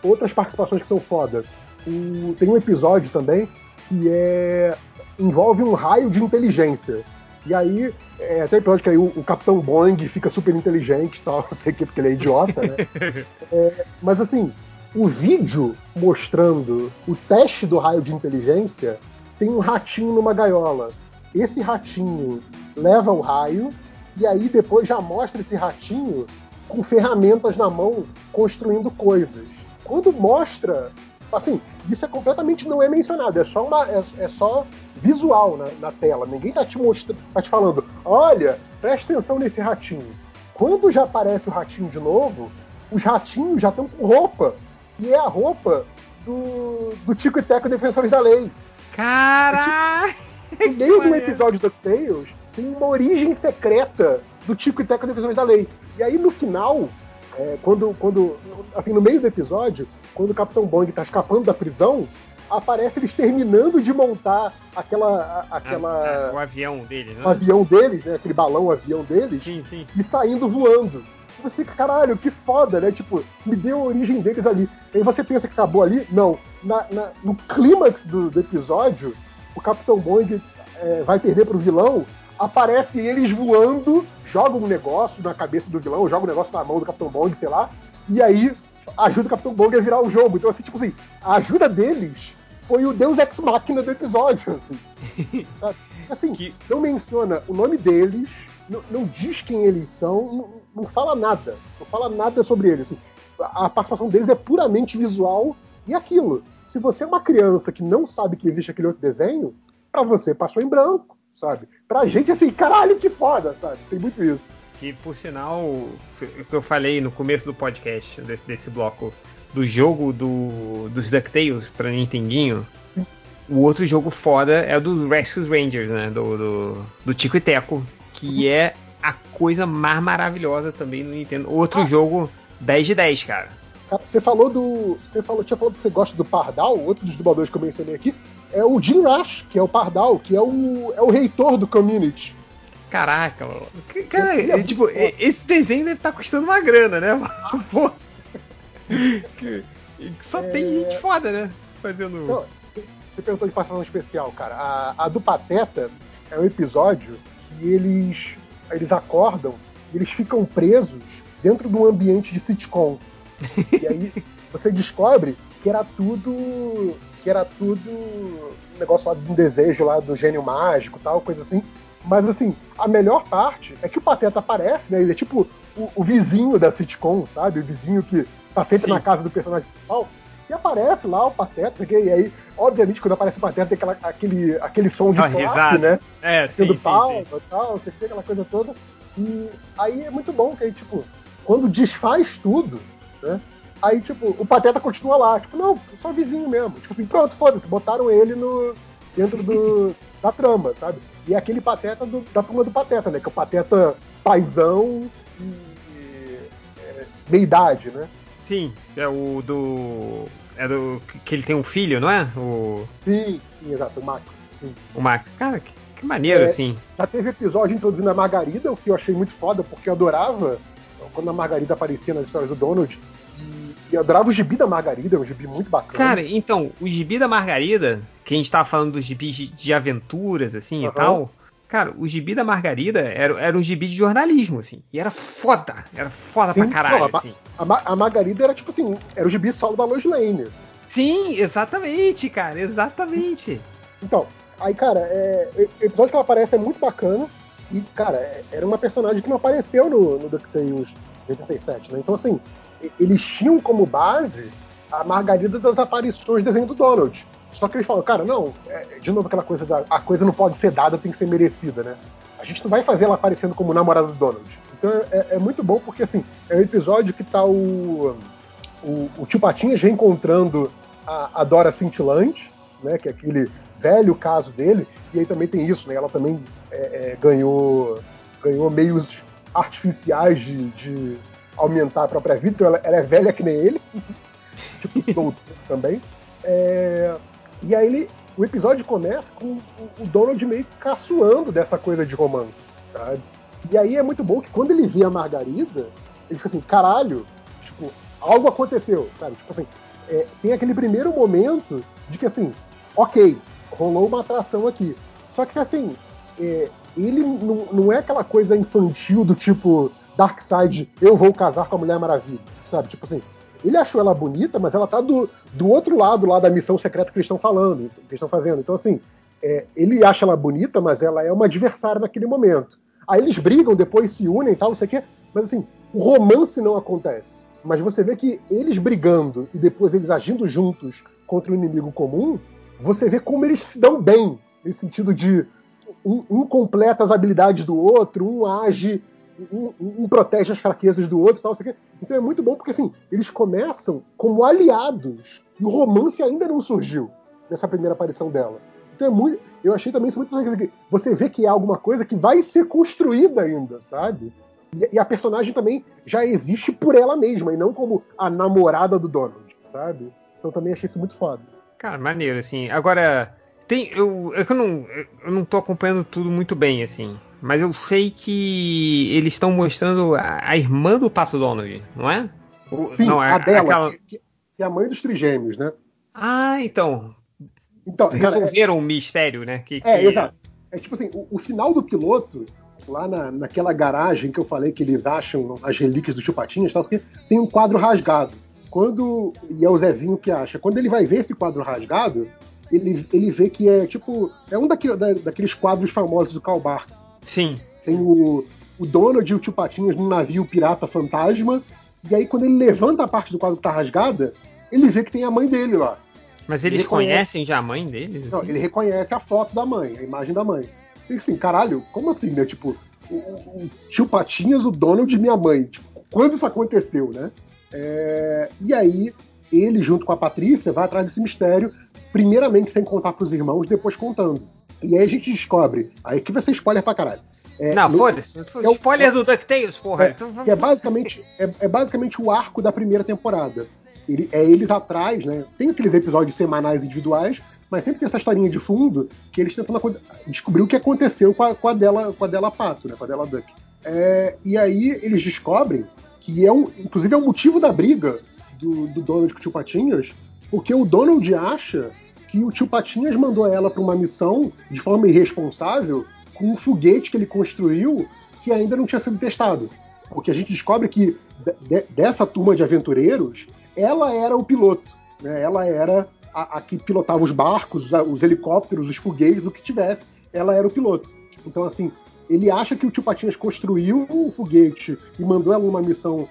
outras participações que são foda. O- tem um episódio também que é envolve um raio de inteligência. E aí, é, até episódio que aí o, o Capitão Boeing fica super inteligente e tal, não sei o que, porque ele é idiota, né? É, mas assim, o vídeo mostrando o teste do raio de inteligência tem um ratinho numa gaiola. Esse ratinho leva o raio e aí depois já mostra esse ratinho com ferramentas na mão construindo coisas. Quando mostra Assim, isso é completamente não é mencionado, é só, uma, é, é só visual na, na tela. Ninguém tá te mostrando, tá te falando, olha, presta atenção nesse ratinho. Quando já aparece o ratinho de novo, os ratinhos já estão com roupa. E é a roupa do, do Tico e Teco Defensores da Lei. Caralho! No meio do episódio do DuckTales, tem uma origem secreta do Tico e Teco Defensores da Lei. E aí no final, é, quando, quando. Assim, no meio do episódio, quando o Capitão Bong tá escapando da prisão, aparece eles terminando de montar aquela. a- aquela o avião dele, né? o avião deles, né? Aquele balão avião deles, Sim, sim. e saindo voando. E você fica, caralho, que foda, né? Tipo, me deu a origem deles ali. Aí você pensa que acabou ali? Não. Na- na- no clímax do, do episódio, o Capitão Bong é, vai perder pro vilão, aparece eles voando, joga um negócio na cabeça do vilão, joga um negócio na mão do Capitão Bong, sei lá, e aí ajuda o Capitão Bong a virar o jogo. Então, assim, tipo assim, a ajuda deles foi o Deus Ex Machina do episódio, assim. Assim, Que- não menciona o nome deles, não, não diz quem eles são, não, não fala nada. Não fala nada sobre eles. assim. A a participação deles é puramente visual e aquilo. Se você é uma criança que não sabe que existe aquele outro desenho, pra você passou em branco, sabe? Pra gente, assim, caralho, que foda, sabe? Tem muito isso. Que por sinal, o que eu falei no começo do podcast desse, desse bloco do jogo do, dos DuckTales pra Nintendinho, o outro jogo foda é o do Rescue Rangers, né? Do, do, do Tico e Teco, que é a coisa mais maravilhosa também no Nintendo. Outro jogo 10 de 10, cara. Cara, Você falou do. Você falou, tinha falado que você gosta do Pardal, outro dos dubladores que eu mencionei aqui, é o Jim Rush, que é o Pardal, que é o, é o reitor do community. Caraca, mano. Cara, é é, tipo, esse desenho deve estar custando uma grana, né? Pô. Que- Só tem gente foda, né? Fazendo. Não, você perguntou de participação especial, cara. A, a do Pateta é um episódio que eles, eles acordam e eles ficam presos dentro de um ambiente de sitcom. E aí você descobre que era tudo. Que era tudo um negócio lá de um desejo lá do gênio mágico tal, coisa assim. Mas assim, a melhor parte é que o Pateta aparece, né? Ele é tipo o, o vizinho da sitcom, sabe? O vizinho que tá sempre Sim. na casa do personagem principal. E aparece lá o Pateta, e aí, obviamente, quando aparece o Pateta, tem aquela, aquele, aquele som de claque, risada. né? É, sim, Sendo palma sim. e tal, você tem aquela coisa toda. E aí é muito bom que aí, tipo, quando desfaz tudo, né? Aí, tipo, o Pateta continua lá. Tipo, não, só vizinho mesmo. Tipo assim, pronto, foda-se, botaram ele no, dentro do, da trama, sabe? E é aquele Pateta do- da turma do Pateta, né? Que é o Pateta paizão e, e é, meia-idade, né? Sim, é o do. É do. Que ele tem um filho, não é? O, Sim, sim, exato, o Max. Sim. o Max. Cara, que, que maneiro, É. assim. Já teve episódio introduzindo a Margarida, o que eu achei muito foda, porque eu adorava quando a Margarida aparecia nas histórias do Donald. E, e eu adorava o gibi da Margarida, é um gibi muito bacana. Cara, então, o gibi da Margarida, que a gente tava falando dos gibis de, de aventuras, assim, e Aham. tal. Cara, o gibi da Margarida era, era um gibi de jornalismo, assim. E era foda. Era foda Sim, pra caralho, não, a, assim. a Ma- a Margarida era tipo assim, era o gibi solo da Lois Lane. Sim, exatamente, cara, exatamente. Então, aí, cara, é, o episódio que ela aparece é muito bacana. E, cara, é- era uma personagem que não apareceu no, no DuckTales de 87, né? Então, assim, e- eles tinham como base a Margarida das aparições do desenho do Donald. Só que eles falam, cara, não, é, de novo aquela coisa da a coisa não pode ser dada, tem que ser merecida, né? A gente não vai fazer ela aparecendo como namorada do Donald. Então é, é muito bom porque, assim, é um episódio que tá o, o, o tio Patinhas reencontrando a, a Dora Cintilante, né? Que é aquele velho caso dele. E aí também tem isso, né? Ela também é, é, ganhou, ganhou meios artificiais de, de aumentar a própria vida. Então ela, ela é velha que nem ele. tipo, doutor também. É, e aí ele, o episódio começa com o, Donald meio caçoando dessa coisa de romance? E aí é muito bom que quando ele vê a Margarida, ele fica assim, caralho, tipo, algo aconteceu, sabe? Tipo assim, é, tem aquele primeiro momento de que assim, ok, rolou uma atração aqui. Só que assim, é, ele não, não é aquela coisa infantil do tipo Darkseid, eu vou casar com a Mulher Maravilha, sabe? Tipo assim, ele achou ela bonita, mas ela tá do, do outro lado lá da missão secreta que eles estão falando, que estão fazendo. Então, assim, é, ele acha ela bonita, mas ela é uma adversária naquele momento. Aí eles brigam, depois se unem e tal, não sei o quê. Mas assim, o romance não acontece. Mas você vê que eles brigando e depois eles agindo juntos contra o inimigo comum, você vê como eles se dão bem, nesse sentido de um, um completa as habilidades do outro, um age, um, um protege as fraquezas do outro tal, quê. Então é muito bom porque assim, eles começam como aliados e o romance ainda não surgiu nessa primeira aparição dela. Então é muito, eu achei também isso muito interessante. Você vê que é alguma coisa que vai ser construída ainda, sabe? E, e a personagem também já existe por ela mesma e não como a namorada do Donald, sabe? Então também achei isso muito foda. Cara, maneiro, assim. Agora, tem. Eu, é que eu não, eu não tô acompanhando tudo muito bem, assim. Mas eu sei que eles estão mostrando a, a irmã do Pato Donald, não é? O- Sim, não, é a dela, aquela- que, que é a mãe dos trigêmeos, né? Ah, então. Então, é- Resolveram o mistério, né? Que, É, que- exato. É tipo assim, o, o final do piloto, lá na, naquela garagem que eu falei que eles acham as relíquias do Chupatinhas e tal, tem um quadro rasgado. Quando. E é o Zezinho que acha. Quando ele vai ver esse quadro rasgado, ele, ele vê que é tipo. É um daquele, da- daqueles quadros famosos do Karl Barks. Sim. Tem o, o Donald e o Tio Patinhas num navio pirata fantasma. E aí, quando ele levanta a parte do quadro que tá rasgada, ele vê que tem a mãe dele lá. Mas eles Ele conhece- conhecem já a mãe deles? Não, assim? ele reconhece a foto da mãe, a imagem da mãe. E assim, caralho, como assim, né? Tipo, o, o- o tio Patinhas, o Donald e minha mãe. Tipo, quando isso aconteceu, né? É, E aí, ele, junto com a Patrícia, vai atrás desse mistério, primeiramente sem contar pros irmãos, depois contando. E aí a gente descobre. Aí aqui vai ser spoiler pra caralho. É, Não, foda-se. é o- Spoiler do DuckTales, porra. é, Então vamos- que é basicamente, é, é basicamente o arco da primeira temporada. Ele, é eles atrás, né? Tem aqueles episódios semanais individuais, mas sempre tem essa historinha de fundo que eles tentando aco- descobrir o que aconteceu com a, com a dela, com a dela Pato, né? Com a dela Duck. É, e aí eles descobrem que é um, inclusive é o motivo da briga do, do Donald com o Tio Patinhas, porque o Donald acha que o Tio Patinhas mandou ela para uma missão de forma irresponsável com um foguete que ele construiu que ainda não tinha sido testado. Porque a gente descobre que de- de- dessa turma de aventureiros, ela era o piloto. Né? Ela era a, a que pilotava os barcos, os, os helicópteros, os foguetes, o que tivesse. Ela era o piloto. Então, assim, ele acha que o tio Patinhas construiu o foguete e mandou ela numa missão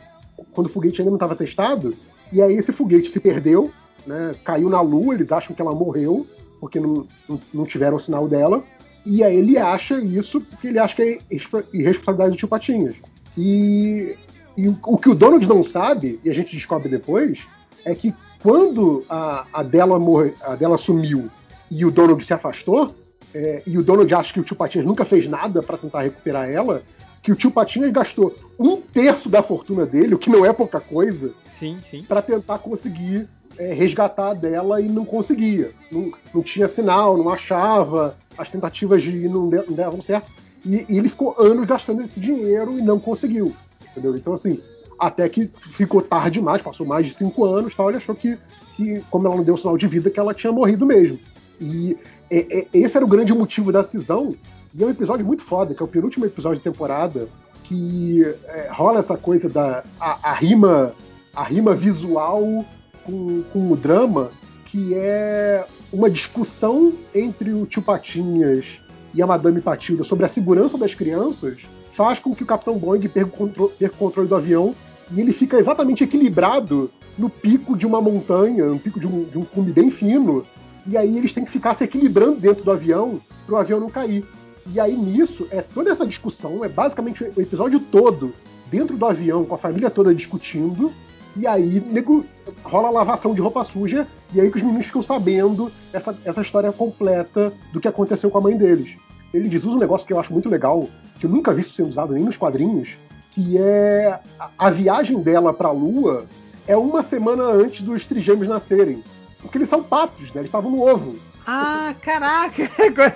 quando o foguete ainda não estava testado. E aí esse foguete se perdeu, né? caiu na lua, eles acham que ela morreu, porque não, não, não tiveram o sinal dela. E aí ele acha isso porque ele acha que é irrespo- irresponsabilidade do tio Patinhas. E, e o, o que o Donald não sabe, e a gente descobre depois, é que quando a, a dela morre, a dela sumiu e o Donald se afastou, é, e o Donald acha que o tio Patinhas nunca fez nada para tentar recuperar ela, que o tio Patinhas gastou um terço da fortuna dele, o que não é pouca coisa, Sim, sim. para tentar conseguir é, resgatar dela e não conseguia. Não, não tinha sinal, não achava, as tentativas de ir não, não deram certo. E, e ele ficou anos gastando esse dinheiro e não conseguiu. Entendeu? Então, assim, até que ficou tarde demais, passou mais de cinco anos tal, ele achou que, que, como ela não deu sinal de vida, que ela tinha morrido mesmo. E é- é- esse era o grande motivo da cisão. E é um episódio muito foda, que é o penúltimo episódio de temporada, que é, rola essa coisa da a, a rima a rima visual com, com o drama, que é uma discussão entre o tio Patinhas e a Madame Patilda sobre a segurança das crianças, faz com que o Capitão Boeing perca o, contro- perca controle do avião e ele fica exatamente equilibrado no pico de uma montanha, no pico de um, de um cume bem fino, e aí eles têm que ficar se equilibrando dentro do avião para o avião não cair. E aí nisso, é toda essa discussão, é basicamente o episódio todo dentro do avião, com a família toda discutindo, e aí nego, rola lavação de roupa suja, e aí que os meninos ficam sabendo essa, essa história completa do que aconteceu com a mãe deles. Ele diz um negócio que eu acho muito legal, que eu nunca vi isso sendo usado nem nos quadrinhos, que é a, a viagem dela pra Lua é uma semana antes dos trigêmeos nascerem. Porque eles são patos, né? Eles estavam no ovo. Ah, caraca! Agora,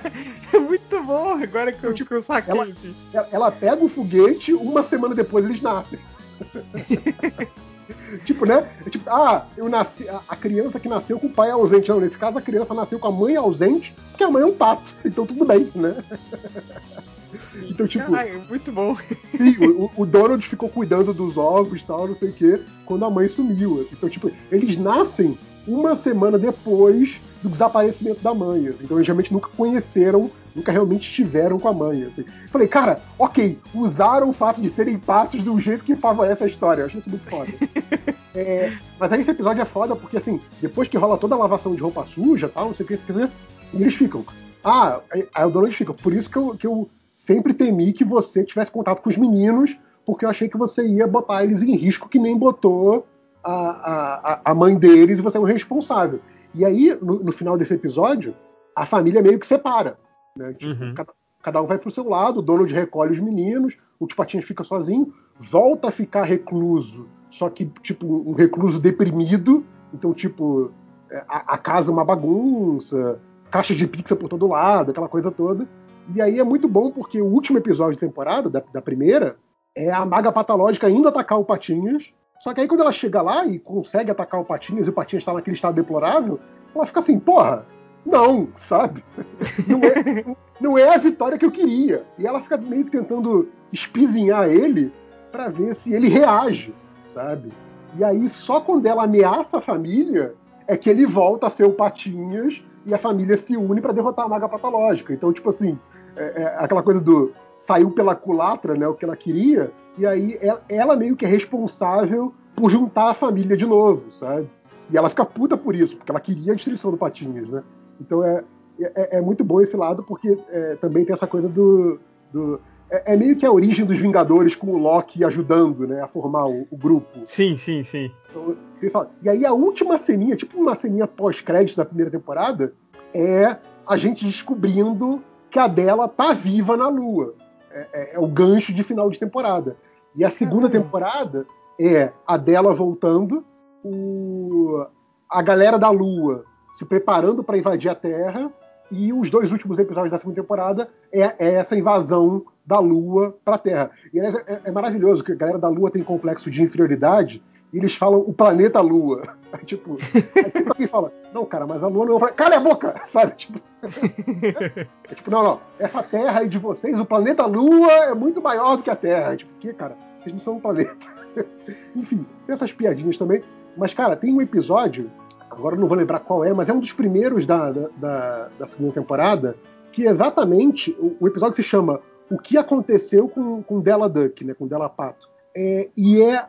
é muito bom, agora que eu, que eu saquei. Ela- ela pega o foguete, uma semana depois eles nascem. tipo, né? É Tipo, ah, eu nasci. A, criança que nasceu com o pai ausente. Não, nesse caso a criança nasceu com a mãe ausente, porque a mãe é um pato. Então tudo bem, né? Então, tipo, Caralho, muito bom. sim, o, o Donald ficou cuidando dos ovos e tal, não sei o quê, quando a mãe sumiu. Então, tipo, eles nascem uma semana depois do desaparecimento da mãe. Então, eles realmente nunca conheceram nunca realmente estiveram com a mãe. assim. Falei, cara, ok, usaram o fato de serem partos de um jeito que favorece a história. Eu achei isso muito foda. É, mas aí esse episódio é foda porque, assim, depois que rola toda a lavação de roupa suja tal, não sei o que, quer dizer, e eles ficam. Ah, aí o Donald fica. Por isso que eu, que eu sempre temi que você tivesse contato com os meninos, porque eu achei que você ia botar eles em risco, que nem botou a, a, a- mãe deles e você é um responsável. E aí, no, no final desse episódio, a família meio que separa. Né? Tipo, Uhum. cada, cada um vai pro seu lado, o Donald recolhe os meninos, o Tio Patinhas fica sozinho, volta a ficar recluso, só que, tipo, um recluso deprimido. Então, tipo, é, a, a casa é uma bagunça, caixa de pizza por todo lado, aquela coisa toda. E aí é muito bom porque o último episódio de temporada, da, da primeira, é a maga patológica indo atacar o Patinhas. Só que aí quando ela chega lá e consegue atacar o Patinhas e o Patinhas está naquele estado deplorável, ela fica assim, porra, não, sabe? Não é, não é a vitória que eu queria. E ela fica meio que tentando espizinhar ele para ver se ele reage, sabe? E aí só quando ela ameaça a família é que ele volta a ser o Patinhas e a família se une para derrotar a maga patológica. Então, tipo assim, é, é aquela coisa do saiu pela culatra, né, o que ela queria, e aí ela, ela meio que é responsável por juntar a família de novo, sabe? E ela fica puta por isso, porque ela queria a destruição do Patinhas, né? Então é, é, é muito bom esse lado, porque é, também tem essa coisa do. do é, é meio que a origem dos Vingadores com o Loki ajudando, né, a formar o, o grupo. Sim, sim, sim. Então, E aí a última ceninha, tipo uma ceninha pós-crédito da primeira temporada, é a gente descobrindo que a dela tá viva na Lua. É, é- é o gancho de final de temporada. E a segunda temporada é a dela voltando, o- a galera da Lua se preparando para invadir a Terra, e os dois últimos episódios da segunda temporada é, é essa invasão da Lua para a Terra. E aliás, é, é maravilhoso que a galera da Lua tem complexo de inferioridade e eles falam o planeta Lua. Aí, tipo, aí alguém fala, não, cara, mas a Lua não. Eu falo, Cala a boca! Sabe? Tipo, é tipo, não, não, essa Terra aí de vocês, o planeta Lua é muito maior do que a Terra. Tipo, que, cara? Vocês não são um planeta. Enfim, tem essas piadinhas também. Mas, cara, tem um episódio, agora eu não vou lembrar qual é, mas é um dos primeiros da, da, da- da segunda temporada, que exatamente o, o episódio se chama O que aconteceu com, com Della Duck, né? Com Della Pato. É, e é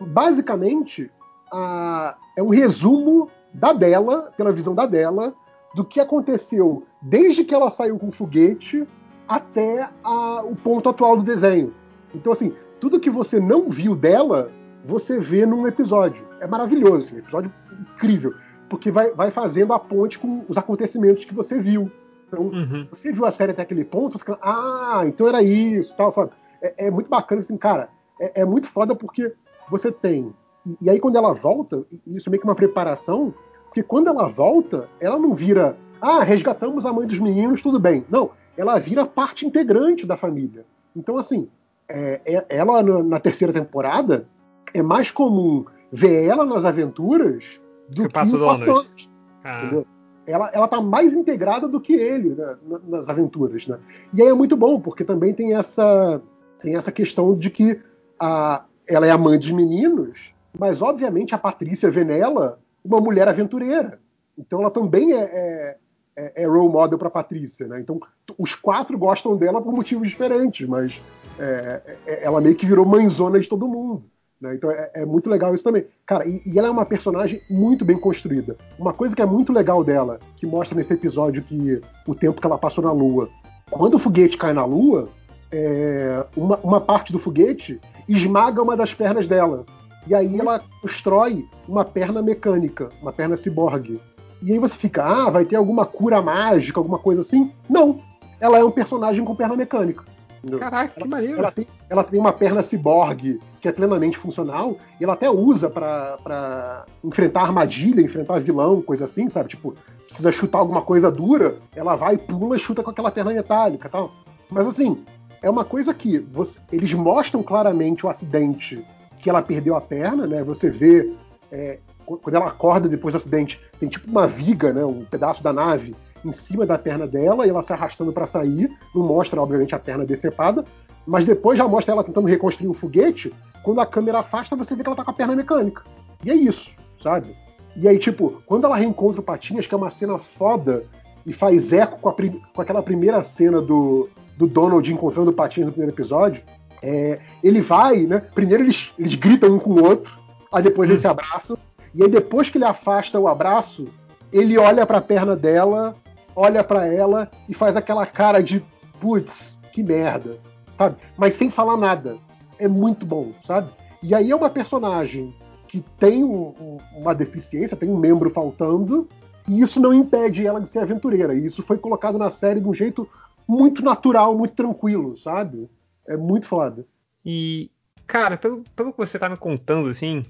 basicamente a- é um resumo da dela, pela visão da dela, do que aconteceu desde que ela saiu com o foguete até a- o ponto atual do desenho. Então, assim, tudo que você não viu dela, você vê num episódio. É maravilhoso, assim, um episódio incrível, porque vai, vai fazendo a ponte com os acontecimentos que você viu. Então, Uhum. você viu a série até aquele ponto, você fica, ah, então era isso, tal, sabe? É, é muito bacana, assim, cara, é, é muito foda porque você tem. E, e aí, quando ela volta, isso é meio que uma preparação, porque quando ela volta, ela não vira, ah, resgatamos a mãe dos meninos, tudo bem. Não, ela vira parte integrante da família. Então, assim, é, é- ela na, na terceira temporada é mais comum ver ela nas aventuras do Que que, o Donald. Ah? Ela, ela tá mais integrada do que ele né, na- nas aventuras, né? E aí é muito bom, porque também tem essa, tem essa questão de que a, ela é a mãe meninos, mas obviamente a Patrícia vê nela uma mulher aventureira. Então ela também é, é, é, é role model para Patrícia, né? Então os quatro gostam dela por motivos diferentes, mas é, é- ela meio que virou mãezona de todo mundo. né? Então é, é muito legal isso também. Cara, e, e ela é uma personagem muito bem construída. Uma coisa que é muito legal dela, que mostra nesse episódio que o tempo que ela passou na Lua. Quando o foguete cai na Lua, é, uma, uma parte do foguete esmaga uma das pernas dela. E aí ela constrói uma perna mecânica, uma perna ciborgue. E aí você fica, ah, vai ter alguma cura mágica, alguma coisa assim? Não. Ela é um personagem com perna mecânica. entendeu? Caraca, que maneiro. Ela tem, ela tem uma perna ciborgue que é plenamente funcional e ela até usa pra enfrentar armadilha, enfrentar vilão, coisa assim, sabe? Tipo, precisa chutar alguma coisa dura, ela vai, pula e chuta com aquela perna metálica e tal. Mas assim, é uma coisa que você- eles mostram claramente o acidente que ela perdeu a perna, né? Você vê é, qu- quando ela acorda depois do acidente, tem tipo uma viga, né? Um pedaço da nave em cima da perna dela e ela se arrastando para sair. Não mostra, obviamente, a perna decepada, mas depois já mostra ela tentando reconstruir o foguete. Quando a câmera afasta, você vê que ela tá com a perna mecânica. E é isso, sabe? E aí, tipo, quando ela reencontra o Patinhas, que é uma cena foda, e faz eco com, a com aquela primeira cena do, do Donald encontrando o Patinho no primeiro episódio. É, ele vai, né? Primeiro eles, eles gritam um com o outro, aí depois eles se abraçam, e aí depois que ele afasta o abraço, ele olha pra perna dela, olha pra ela e faz aquela cara de putz, que merda, sabe? Mas sem falar nada. É muito bom, sabe? E aí é uma personagem que tem um- um- uma deficiência, tem um membro faltando, e isso não impede ela de ser aventureira. E isso foi colocado na série de um jeito muito natural, muito tranquilo, sabe? É muito foda. E, cara, pelo, pelo que você tá me contando, assim,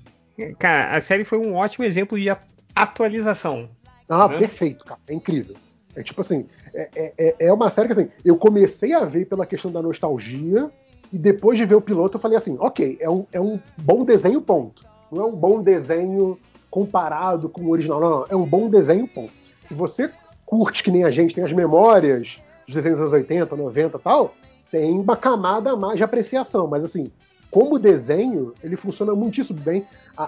cara, a série foi um ótimo exemplo de atualização. Ah, Né? perfeito, cara. É incrível. É tipo assim, é, é- é- é uma série que assim, eu comecei a ver pela questão da nostalgia, e depois de ver o piloto eu falei assim, ok, é um, é um bom desenho, ponto. Não é um bom desenho comparado com o original, não, não, é um bom desenho, ponto. Se você curte que nem a gente, tem as memórias dos desenhos dos anos 80, 90 e tal, tem uma camada a mais de apreciação, mas assim, como desenho, ele funciona muitíssimo bem.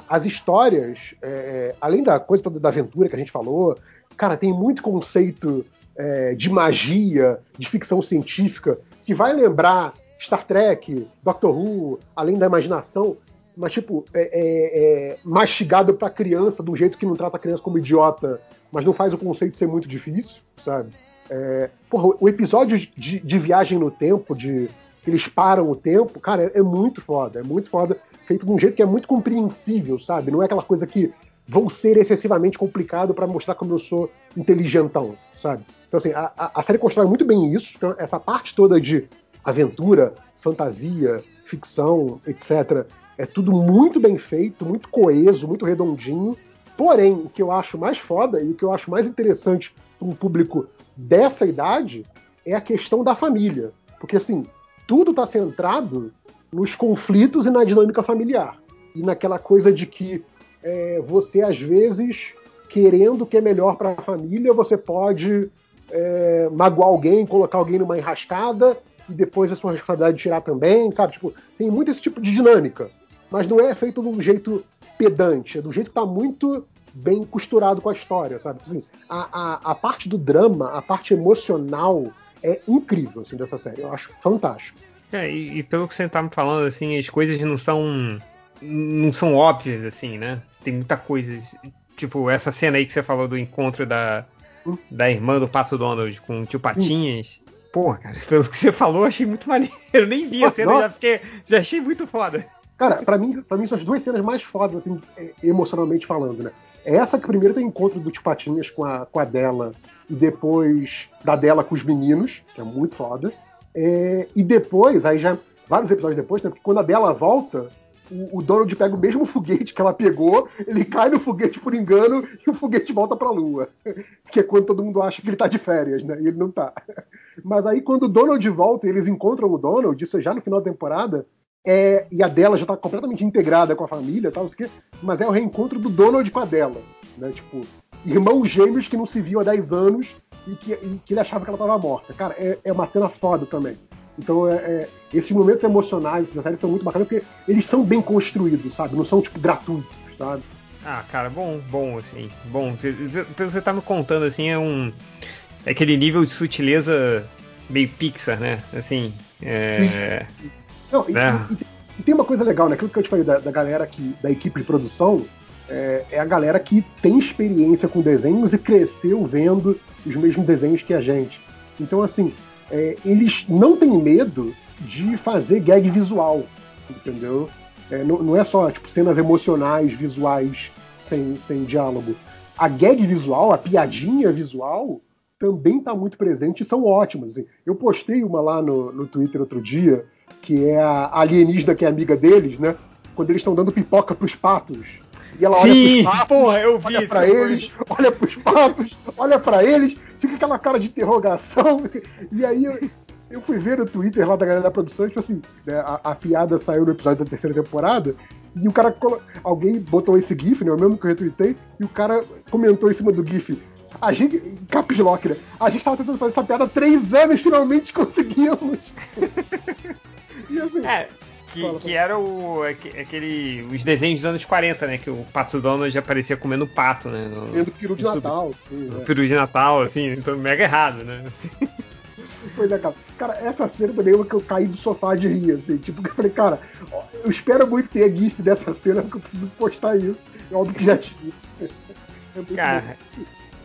As histórias, é, além da coisa toda da aventura que a gente falou, cara, tem muito conceito é, de magia, de ficção científica, que vai lembrar Star Trek, Doctor Who, além da imaginação, mas tipo, é, é- é mastigado pra criança, do jeito que não trata a criança como idiota, mas não faz o conceito ser muito difícil, sabe? É, porra, o episódio de, de viagem no tempo, de eles param o tempo, cara, é, é muito foda, é muito foda, feito de um jeito que é muito compreensível, sabe? Não é aquela coisa que vou ser excessivamente complicado pra mostrar como eu sou inteligentão, sabe? Então, assim, a, a- a série constrói muito bem isso, então, essa parte toda de aventura, fantasia, ficção, etc., é tudo muito bem feito, muito coeso, muito redondinho. Porém, o que eu acho mais foda e o que eu acho mais interessante para um público dessa idade é a questão da família. Porque, assim, tudo está centrado nos conflitos e na dinâmica familiar. E naquela coisa de que é, você, às vezes, querendo o que é melhor para a família, você pode é, magoar alguém, colocar alguém numa enrascada e depois a sua responsabilidade de tirar também, sabe? Tipo, tem muito esse tipo de dinâmica. Mas não é feito de um jeito pedante, é do jeito que tá muito bem costurado com a história, sabe? Assim, a, a, a parte do drama, a parte emocional é incrível assim, dessa série. Eu acho fantástico. É, e, e pelo que você tá me falando, assim, as coisas não são. não são óbvias, assim, né? Tem muita coisa. Tipo, essa cena aí que você falou do encontro da, da irmã do Pato Donald com o tio Patinhas. Porra, cara, pelo que você falou, eu achei muito maneiro. Eu nem vi a cena, já fiquei. Já achei muito foda. Cara, pra mim, pra mim são as duas cenas mais fodas, assim, é, emocionalmente falando, né? Essa que primeiro tem o encontro do Tio Patinhas com a, com a dela, e depois da dela com os meninos, que é muito foda. É, e depois, aí já vários episódios depois, né? Porque quando a dela volta, o, o Donald pega o mesmo foguete que ela pegou, ele cai no foguete por engano e o foguete volta pra lua. Que é quando todo mundo acha que ele tá de férias, né? E ele não tá. Mas aí quando o Donald volta e eles encontram o Donald, isso é já no final da temporada, é, e a dela já tá completamente integrada com a família tal, quê, mas é o reencontro do Donald com a dela, né? Tipo, irmãos gêmeos que não se viam há 10 anos e que, e que ele achava que ela tava morta. Cara, é, é uma cena foda também. Então, é, é, esses momentos emocionais da série são muito bacanas porque eles são bem construídos, sabe? Não são, tipo, gratuitos, sabe? Ah, cara, bom, bom, assim. Bom, você, você tá me contando, assim, é um. É aquele nível de sutileza meio Pixar, né? Assim. É. Não, e, É. e- e tem uma coisa legal, né? Aquilo que eu te falei da, da galera que, da equipe de produção, é, é a galera que tem experiência com desenhos e cresceu vendo os mesmos desenhos que a gente. Então, assim, é, eles não têm medo de fazer gag visual, entendeu? É, não, não é só tipo, cenas emocionais, visuais, sem, sem diálogo. A gag visual, a piadinha visual, também está muito presente e são ótimas. assim. Eu postei uma lá no, no Twitter outro dia, que é a alienígena que é amiga deles, né? Quando eles estão dando pipoca pros patos. E ela olha Sim, pros patos, porra, eu vi olha pra eles, olha pros patos, olha pra eles, fica aquela cara de interrogação. E aí eu, eu fui ver no Twitter lá da galera da produção, tipo assim, né, a, a piada saiu no episódio da terceira temporada, e o cara, colo- alguém botou esse GIF, né, o mesmo que eu retuitei, e o cara comentou em cima do GIF. A gente, caps lock, né? A gente tava tentando fazer essa piada há três anos, finalmente conseguimos. e assim, É, Que, Fala, que era o, aque- aquele, os desenhos dos anos 40, né? Que o Pato Donald já aparecia comendo pato, né? No, Tendo peru de Natal. Sim, no é. peru de Natal, assim, então mega errado, né? Pois é, cara. Cara, essa cena também é uma que eu caí do sofá de rir, assim. Tipo, que eu falei, cara, eu espero muito ter GIF dessa cena, porque eu preciso postar isso. É óbvio que já tinha. É Cara,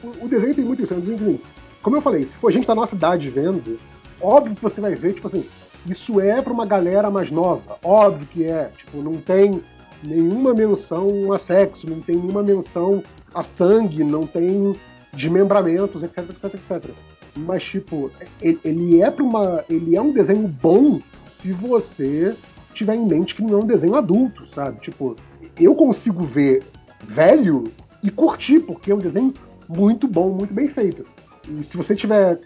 o, o desenho tem muito isso. É um assim, como eu falei, se for gente da nossa idade vendo, óbvio que você vai ver, tipo assim, isso é pra uma galera mais nova. Óbvio que é. Tipo, não tem nenhuma menção a sexo, não tem nenhuma menção a sangue, não tem desmembramentos, etc, etc, etc. Mas, tipo, ele é para uma. Ele é um desenho bom se você tiver em mente que não é um desenho adulto, sabe? Tipo, eu consigo ver velho e curtir, porque é um desenho muito bom, muito bem feito. E se você tiver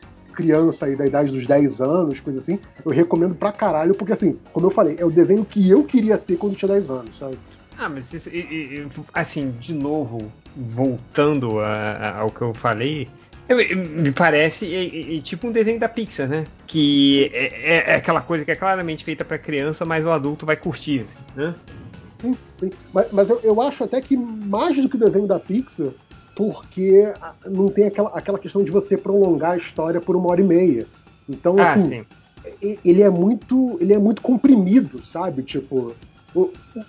criança aí da idade dos 10 anos, coisa assim, eu recomendo pra caralho, porque assim, como eu falei, é o desenho que eu queria ter quando tinha 10 anos, sabe? Ah, mas isso, e- e- assim, de novo, voltando a- a- ao que eu falei, me parece é- é- tipo um desenho da Pixar, né? Que é, é- é aquela coisa que é claramente feita pra criança, mas o adulto vai curtir, assim, né? Sim, sim. Mas, mas eu, eu acho até que mais do que o desenho da Pixar, porque não tem aquela, aquela questão de você prolongar a história por uma hora e meia. Então, Ah, assim, sim. ele é muito ele é muito comprimido, sabe? Tipo,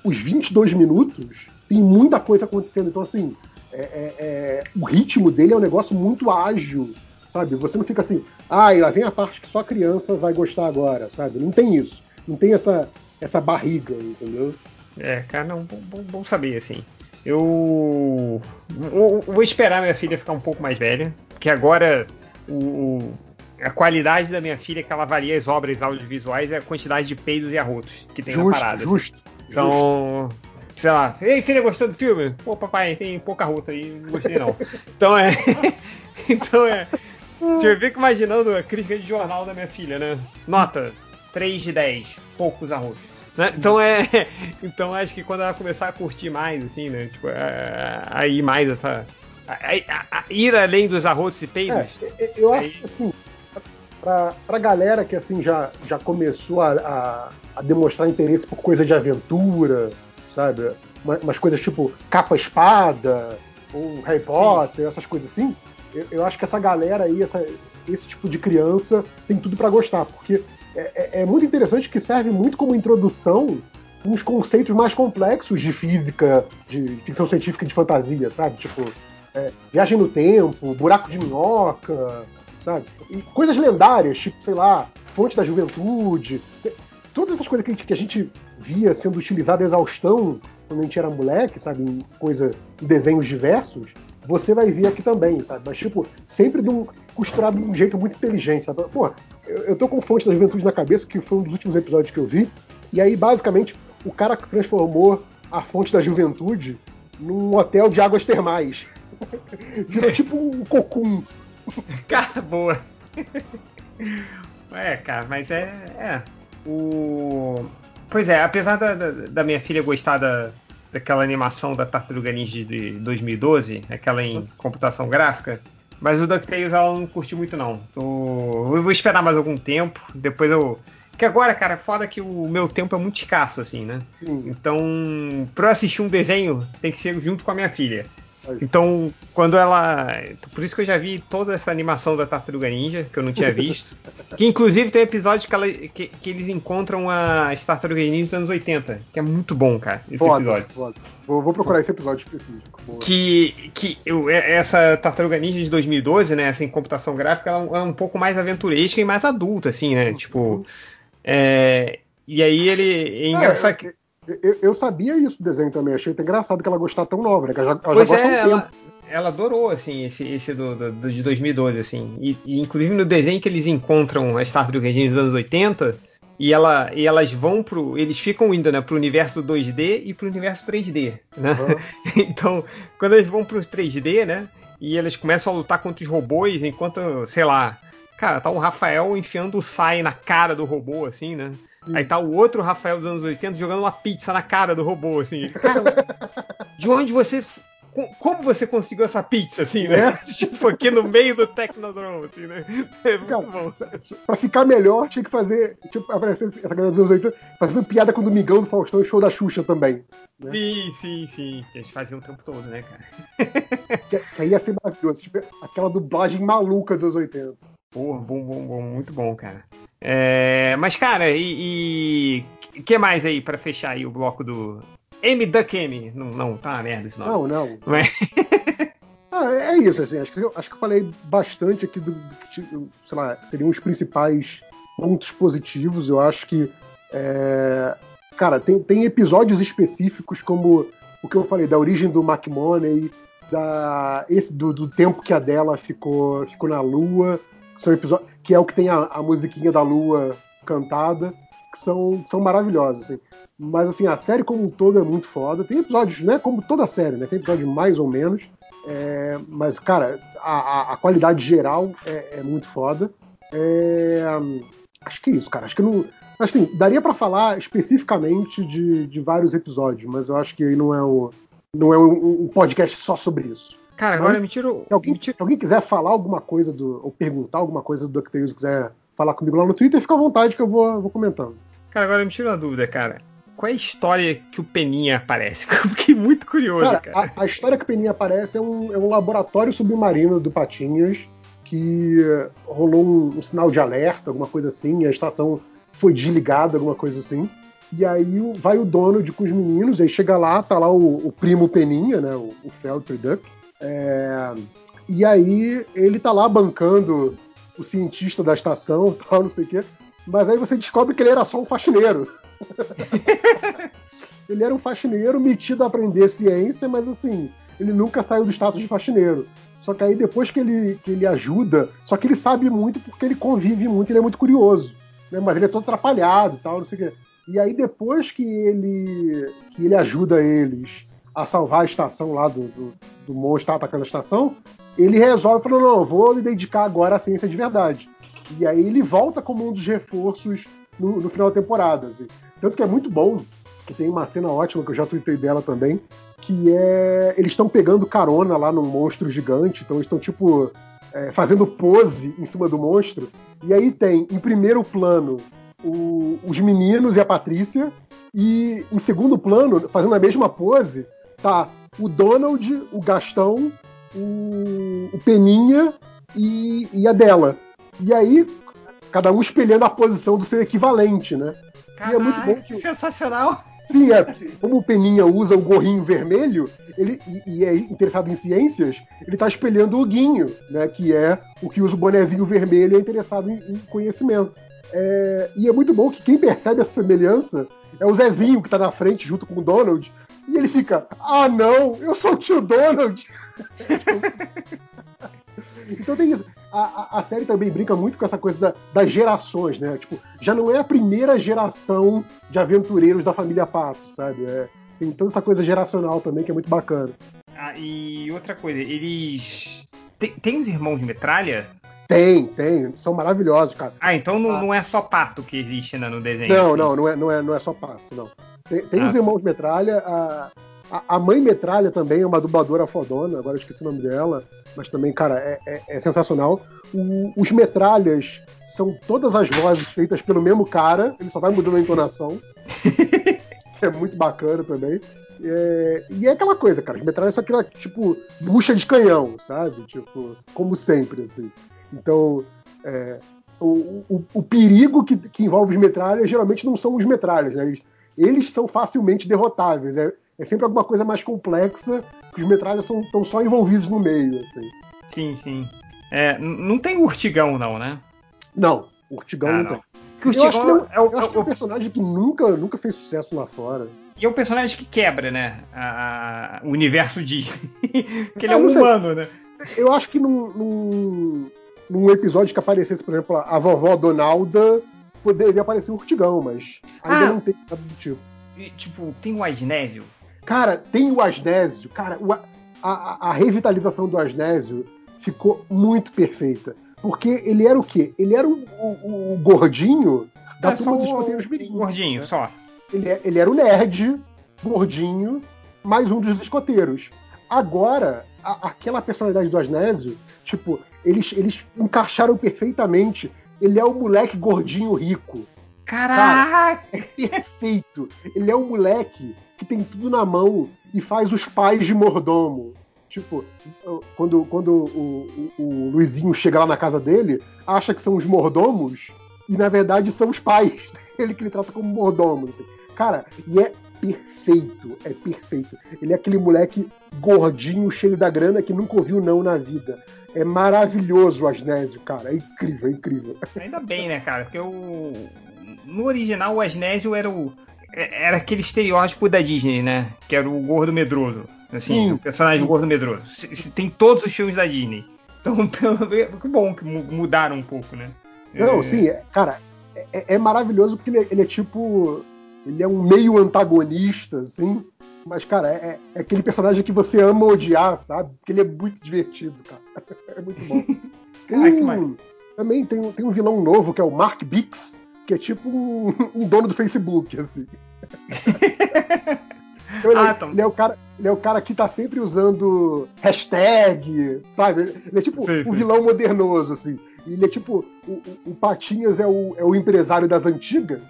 os 22 minutos tem muita coisa acontecendo. Então, assim, é- é- é- o ritmo dele é um negócio muito ágil, sabe? Você não fica assim, ah, e lá vem a parte que só criança vai gostar agora, sabe? Não tem isso. Não tem essa, essa barriga, entendeu? É, cara, não, bom- bom saber, assim. Eu vou, esperar minha filha ficar um pouco mais velha, porque agora o, a qualidade da minha filha que ela varia as obras audiovisuais é a quantidade de peidos e arrotos que tem na Justo, parada. assim. justo. Então, sei lá, ei filha, gostou do filme? Pô, papai, tem pouca rota aí, não gostei não. Então é. então é. Você fica imaginando a crítica de jornal da minha filha, né? Nota 3 de 10, poucos arrotos. Né? Então é. Então acho que quando ela começar a curtir mais, assim, né? Tipo, a, a ir mais essa. A, a- a ir além dos arrotos e peidos. É, é, eu acho Aí- que assim, pra, pra galera que assim já, já começou a, a, a demonstrar interesse por coisa de aventura, sabe? Uma- Umas coisas tipo capa-espada, ou Harry Potter, essas coisas assim, eu, eu acho que essa galera aí, essa- esse tipo de criança, tem tudo pra gostar, porque é, é- é muito interessante que serve muito como introdução uns conceitos mais complexos de física, de ficção científica e de fantasia, sabe? Tipo, é, viagem no tempo, buraco de minhoca, sabe? E coisas lendárias, tipo, sei lá, fonte da juventude. É, Todas essas coisas que a gente, que a gente via sendo utilizadas a exaustão quando a gente era moleque, sabe? Em coisa, em desenhos diversos, você vai ver aqui também, sabe? Mas, tipo, sempre de um, costurado de um jeito muito inteligente, sabe? Pô, eu, eu tô com fonte da juventude na cabeça, que foi um dos últimos episódios que eu vi, e aí, basicamente, o cara transformou a fonte da juventude num hotel de águas termais. Virou tipo um cocum. Cara, boa. é, cara, mas é. é. O. Pois é, apesar da, da, da minha filha gostar da, daquela animação da Tartaruga Ninja de 2012, aquela em computação gráfica, mas o DuckTales ela não curtiu muito não. Eu vou esperar mais algum tempo, depois eu. Que agora, cara, foda que o meu tempo é muito escasso, assim, né? Sim. Então, pra eu assistir um desenho, tem que ser junto com a minha filha. Então, quando ela. Por isso que eu já vi toda essa animação da Tartaruga Ninja, que eu não tinha visto. que inclusive tem episódio que, ela- que- que eles encontram as Tartarugas Ninja dos anos 80, que é muito bom, cara, esse Foda, episódio. foda. Vou, vou procurar esse episódio específico. Boa. Que, que eu- é- essa Tartaruga Ninja de 2012, né, essa em computação gráfica, ela é um pouco mais aventuresca e mais adulta, assim, né? Tipo. é, e aí ele. É engraçado que. Eu, eu- sabia isso do desenho também. Achei até engraçado que ela gostar tão nova, né? Que ela já, ela Pois já é, um tempo. ela, ela adorou assim esse, esse do, do- do- de 2012 assim. E, e, inclusive no desenho que eles encontram as tartarugas ninja dos anos 80 e, ela, e elas vão pro eles ficam indo né pro universo 2D e pro universo 3D, né? então, quando eles vão pro 3D, né? E eles começam a lutar contra os robôs enquanto, sei lá, cara, tá o Rafael enfiando o Sai na cara do robô assim, né? Aí tá o outro Rafael dos anos 80 jogando uma pizza na cara do robô, assim. Cara, de onde você co- como você conseguiu essa pizza, assim, né? tipo, aqui no meio do Technodrome, assim, né? É muito Cara, bom. Pra ficar melhor, tinha que fazer. Tipo, aparecer essa galera dos anos 80 fazendo piada com o Domingão do Faustão e show da Xuxa também. né? Sim, sim, sim. Que eles faziam o tempo todo, né, cara? Que, que aí ia ser maravilhoso. Tipo, aquela dublagem maluca dos anos 80. Porra, bom, bom, bom, muito bom, cara. É, mas, cara, e. O que mais aí pra fechar aí o bloco do. M Duck M? Não, não, tá uma merda esse nome. Não, não. Não é? Ah, é isso, assim. Acho que, eu- acho que eu falei bastante aqui do, do sei lá, seriam os principais pontos positivos. Eu acho que. é, cara, tem, tem episódios específicos, como o que eu falei, da origem do McMoney, da, esse, do, do tempo que a dela ficou, ficou na Lua, são episódios, que é o que tem a, a musiquinha da Lua cantada, que são, são maravilhosos. Assim. Mas assim, a série como um todo é muito foda. Tem episódios, né? Como toda série, né? Tem episódios mais ou menos. É, mas, cara, a, a- a qualidade geral é, é muito foda. É, acho que é isso, cara. Acho que não. Assim, daria pra falar especificamente de, de vários episódios, mas eu acho que aí não é, o, não é um, um podcast só sobre isso. Cara, Mas- agora me tira o. Se alguém, se alguém quiser falar alguma coisa do. ou perguntar alguma coisa do DuckTales, quiser falar comigo lá no Twitter, fica à vontade que eu vou, vou comentando. Cara, agora me tira uma dúvida, cara. Qual é a história que o Peninha aparece? Eu Fiquei muito curioso, Cara, cara. A, a história que o Peninha aparece é um, é um laboratório submarino do Patinhas que eh, rolou um, um sinal de alerta, alguma coisa assim, e a estação foi desligada, alguma coisa assim. E aí vai o Donald com os meninos, aí chega lá, tá lá o, o primo Peninha, né, o, o Feltry Duck. É, e aí ele tá lá bancando o cientista da estação, tal, não sei o quê. Mas aí você descobre que ele era só um faxineiro. ele era um faxineiro metido a aprender ciência, mas assim, ele nunca saiu do status de faxineiro. Só que aí depois que ele, que ele ajuda, só que ele sabe muito porque ele convive muito, ele é muito curioso. Né? Mas ele é todo atrapalhado e tal, não sei o quê. E aí depois que ele, que ele ajuda eles a salvar a estação lá do, do, do monstro atacando a estação, ele resolve, falou, não, vou me dedicar agora à ciência de verdade. E aí ele volta como um dos reforços no, no final da temporada. assim. Tanto que é muito bom, que tem uma cena ótima que eu já tuitei dela também, que é. Eles estão pegando carona lá num monstro gigante, então eles estão tipo. é, fazendo pose em cima do monstro. E aí tem, em primeiro plano, o- os meninos e a Patrícia, e em segundo plano, fazendo a mesma pose, tá o Donald, o Gastão, o, o Peninha e, e a dela. E aí, cada um espelhando a posição do seu equivalente, né? e é muito bom que. Sensacional! Sim, é, como o Peninha usa o gorrinho vermelho ele, e, e é interessado em ciências, ele está espelhando o Guinho, né, que é o que usa o bonezinho vermelho e é interessado em, em conhecimento. É, e é muito bom que quem percebe essa semelhança é o Zezinho, que está na frente junto com o Donald, e ele fica: Ah, não, eu sou o tio Donald! então tem isso. A, a- a série também brinca muito com essa coisa da- das gerações, né? Tipo, já não é a primeira geração de aventureiros da família Pato, sabe? É, tem toda essa coisa geracional também que é muito bacana. Ah, e outra coisa, eles. Tem, tem os irmãos metralha? Tem, tem, são maravilhosos, cara. Ah, então não, Ah. não é só pato que existe né, no desenho. Não, assim. não, não é, não, é, não é só Pato, não. Tem, tem Ah. os irmãos Metralha, a, a, mãe Metralha também é uma dubladora fodona, agora eu esqueci o nome dela, mas também, cara, é, é- é sensacional. O- os Metralhas são todas as vozes feitas pelo mesmo cara, ele só vai mudando a entonação. é muito bacana também. É, e é aquela coisa, cara, os Metralhas são aquela, tipo, bucha de canhão, sabe? Tipo, como sempre, assim. Então, é, o, o- o perigo que, que envolve os metralhas geralmente não são os metralhas, né? Eles, eles são facilmente derrotáveis. É, é sempre alguma coisa mais complexa que os metralhas estão só envolvidos no meio, assim. Sim, sim. É, não tem urtigão, não, né? Não, Urtigão Ah, não, não. tem. Porque o eu acho que, Urtigão é, é o- que é um personagem que nunca, nunca fez sucesso lá fora. E é o personagem que quebra, né? a- a- o universo Disney. Porque ele é Ah, um humano, né? Eu acho que num, num, num episódio que aparecesse, por exemplo, a vovó Donalda, poderia aparecer o Urtigão, mas ainda Ah. não tem nada do tipo. E, tipo, tem o Asnésio. Cara, tem o Asnésio. Cara, o a, a- a revitalização do Asnésio ficou muito perfeita. Porque ele era o quê? Ele era o, o- o gordinho da É, turma dos escoteiros mirins. Gordinho, só. Ele, é- ele era o nerd, gordinho, mais um dos escoteiros. agora, a- aquela personalidade do Asnésio, tipo, eles, eles encaixaram perfeitamente. Ele é o moleque gordinho rico. Caraca! É perfeito. Ele é um moleque que tem tudo na mão e faz os pais de mordomo. Tipo, quando, quando o, o- o Luizinho chega lá na casa dele, acha que são os mordomos e na verdade são os pais. Ele que ele trata como mordomo. assim. Cara, e é perfeito, é perfeito. Ele é aquele moleque gordinho, cheio da grana que nunca ouviu não na vida. É maravilhoso o Asnésio, cara. É incrível, é incrível. Ainda bem, né, cara? Porque o. No original, o Asnésio era o. Era aquele estereótipo da Disney, né? Que era o gordo medroso. Assim, Sim. o personagem gordo medroso. Tem todos os filmes da Disney. Então, que bom que mu- mudaram um pouco, né? Não, É, sim, é- cara, é, é maravilhoso porque ele é, ele é tipo. Ele é um meio antagonista, assim. Mas, cara, é, é aquele personagem que você ama odiar, sabe? Porque ele é muito divertido, cara. É muito bom. Ah, um- maneiro. também tem, um- tem um vilão novo que é o Mark Bix, que é tipo um, um dono do Facebook, assim. Então, ele, é- Ah, tá. ele é o cara, ele é o cara que tá sempre usando hashtag, sabe? Ele é tipo Sim, um sim. vilão modernoso, assim. Ele é tipo. O, o- o Patinhas é o, é o empresário das antigas,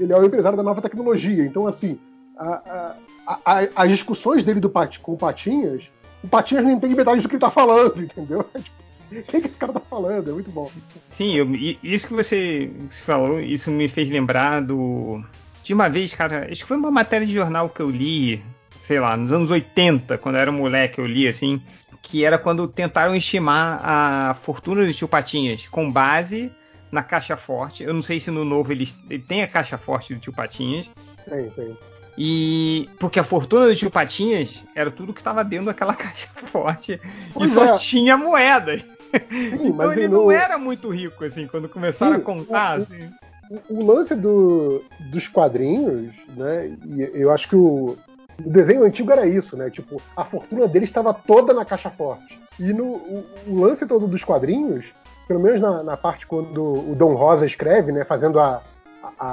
ele é o empresário da nova tecnologia. Então, assim, a- a- a- as discussões dele do Pat, com o Patinhas, o Patinhas não entende metade do que ele tá falando, entendeu? Tipo, O que, que esse cara tá falando? É muito bom. Sim, eu- isso que você, você falou, isso me fez lembrar do. De uma vez, cara, acho que foi uma matéria de jornal que eu li, sei lá, nos anos 80, quando eu era moleque, eu li assim, que era quando tentaram estimar a fortuna do tio Patinhas com base na caixa forte. Eu não sei se no novo ele, ele tem a caixa forte do tio Patinhas. Tem, tem. E porque a fortuna do tio Patinhas era tudo que estava dentro daquela caixa forte Pois e só é. tinha moeda. Sim, Então ele não era muito rico, assim, quando começaram Sim, a contar, o- assim. O, o lance do- dos quadrinhos, né? E eu acho que o, o desenho antigo era isso, né? Tipo, a fortuna dele estava toda na caixa forte. E no, o, o lance todo dos quadrinhos, pelo menos na, na parte quando o Dom Rosa escreve, né? Fazendo a, a,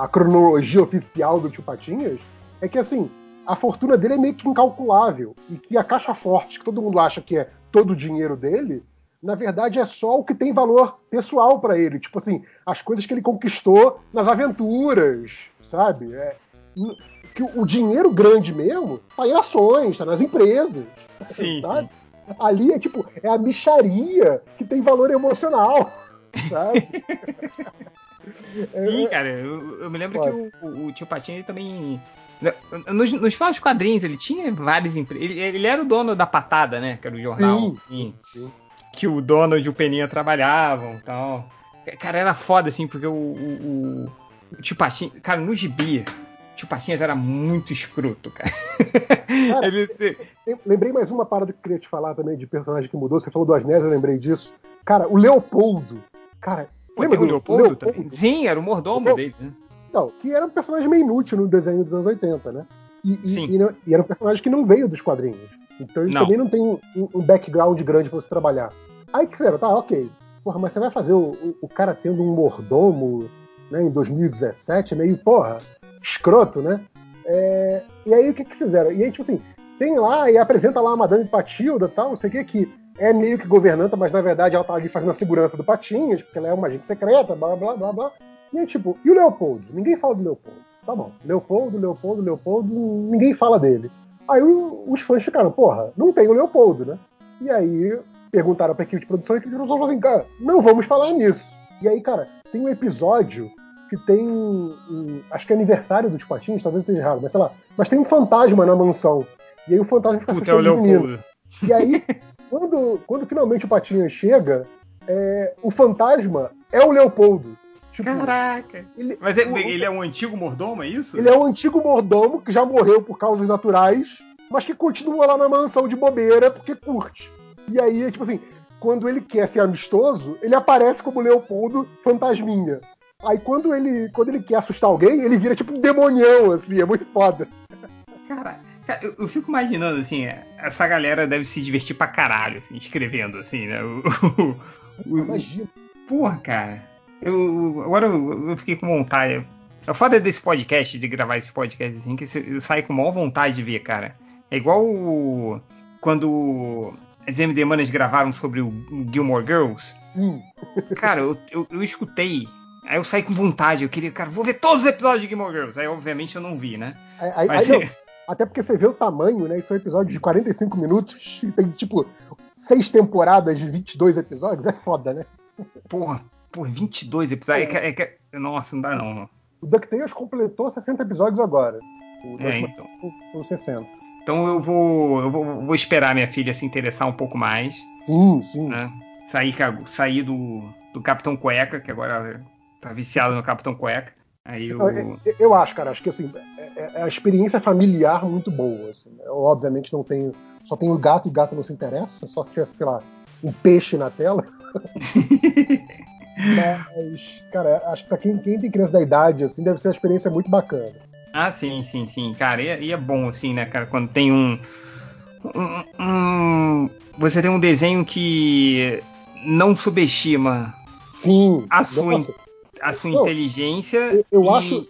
a- a cronologia oficial do Tio Patinhas, é que assim, a fortuna dele é meio que incalculável. E que a caixa forte, que todo mundo acha que é todo o dinheiro dele, na verdade é só o que tem valor pessoal para ele. Tipo assim, as coisas que ele conquistou nas aventuras, sabe? É, que o dinheiro grande mesmo tá em ações, tá nas empresas. Sim, sabe? Ali é tipo, é a micharia que tem valor emocional, sabe? Sim, cara, eu, eu me lembro Pode. que o, o- tio Patinha ele também. Nos, nos próprios quadrinhos, ele tinha várias empresas. Ele, ele era o dono da patada, né? Que era o jornal. Sim, assim, sim. Que o Donald e o Peninha trabalhavam e tal. Cara, era foda, assim, porque o, o, o- tio Patinha. Cara, no gibi, tio Patinhas era muito escroto, cara. Cara, Ele se- Lembrei mais uma parada que eu queria te falar também de personagem que mudou. Você falou do Asnésio, eu lembrei disso. Cara, o Leopoldo. Cara, Pô, lembra tem o do Leopoldo, também? Sim, era o mordomo Leopoldo. dele, né? Então, que era um personagem meio inútil no desenho dos anos 80, né? E, e- Sim. e não- e era um personagem que não veio dos quadrinhos. Então ele Não. também não tem um, um background grande pra você trabalhar. Aí que fizeram, tá, ok. Porra, mas você vai fazer o, o- o cara tendo um mordomo né, em 2017, meio, porra, escroto, né? É, e aí o que que fizeram? E aí, tipo assim, tem lá e apresenta lá a Madame Patilda e tal, não sei o que, que é meio que governanta, mas na verdade ela tá ali fazendo a segurança do Patinhas, porque ela é uma agente secreta, blá blá blá blá. E aí, tipo, e o Leopoldo? Ninguém fala do Leopoldo. Tá bom, Leopoldo, Leopoldo, Leopoldo, ninguém fala dele. Aí os fãs ficaram, porra, não tem o Leopoldo, né? E aí perguntaram pra equipe de produção e a equipe de produção falou assim, cara, não vamos falar nisso. E aí, cara, tem um episódio que tem. um- acho que é aniversário do Tio Patinhas, talvez eu esteja errado, mas sei lá. Mas tem um fantasma na mansão. E aí o fantasma fica Puta, é o. Leopoldo. E aí, quando, quando finalmente o Patinhas chega, é, o fantasma é o Leopoldo. Tipo, Caraca! ele, Mas é- o- ele é um antigo mordomo, é isso? ele é um antigo mordomo que já morreu por causas naturais, mas que continua lá na mansão de bobeira porque curte. E aí, tipo assim, quando ele quer ser amistoso, ele aparece como Leopoldo fantasminha. Aí quando ele, quando ele quer assustar alguém, ele vira tipo um demonião, assim, é muito foda. Cara, cara, eu, eu fico imaginando, assim, essa galera deve se divertir pra caralho, assim, escrevendo, assim, né? O, o- Imagina. porra, cara. Eu, agora eu, eu fiquei com vontade. A foda desse podcast, de gravar esse podcast, assim, que eu saio com maior vontade de ver, cara. É igual o. quando as MD Manas gravaram sobre o Gilmore Girls, Hum. cara, eu, eu, eu escutei. Aí eu saí com vontade, eu queria, cara, vou ver todos os episódios de Gilmore Girls. Aí, obviamente, eu não vi, né? Aí- aí- Mas- aí não. Até porque você vê o tamanho, né? Isso é um episódio de 45 minutos. E tem, tipo, seis temporadas de 22 episódios. É foda, né? Porra, por 22 episódios. É. que- é que- nossa, não dá não. O DuckTales completou 60 episódios agora. O É, então. o- o 60. Então eu vou, eu vou, vou esperar minha filha se interessar um pouco mais. Sim, sim. né? Sair, sair do, do Capitão Cueca, que agora tá viciado no Capitão Cueca. Aí eu. Eu, eu- eu acho, cara, acho que assim, é, é a experiência familiar muito boa. assim. Eu, obviamente não tenho. Só tenho o gato e o gato não se interessa, só se tivesse, sei lá, um peixe na tela. Mas, cara, acho que pra quem, quem tem criança da idade, assim, deve ser uma experiência muito bacana. Ah, sim, sim, sim. Cara, e, é- e é bom, assim, né, cara, quando tem um, um- um- Você tem um desenho que não subestima Sim. a sua, nossa, a sua Não, inteligência. eu, eu e- acho,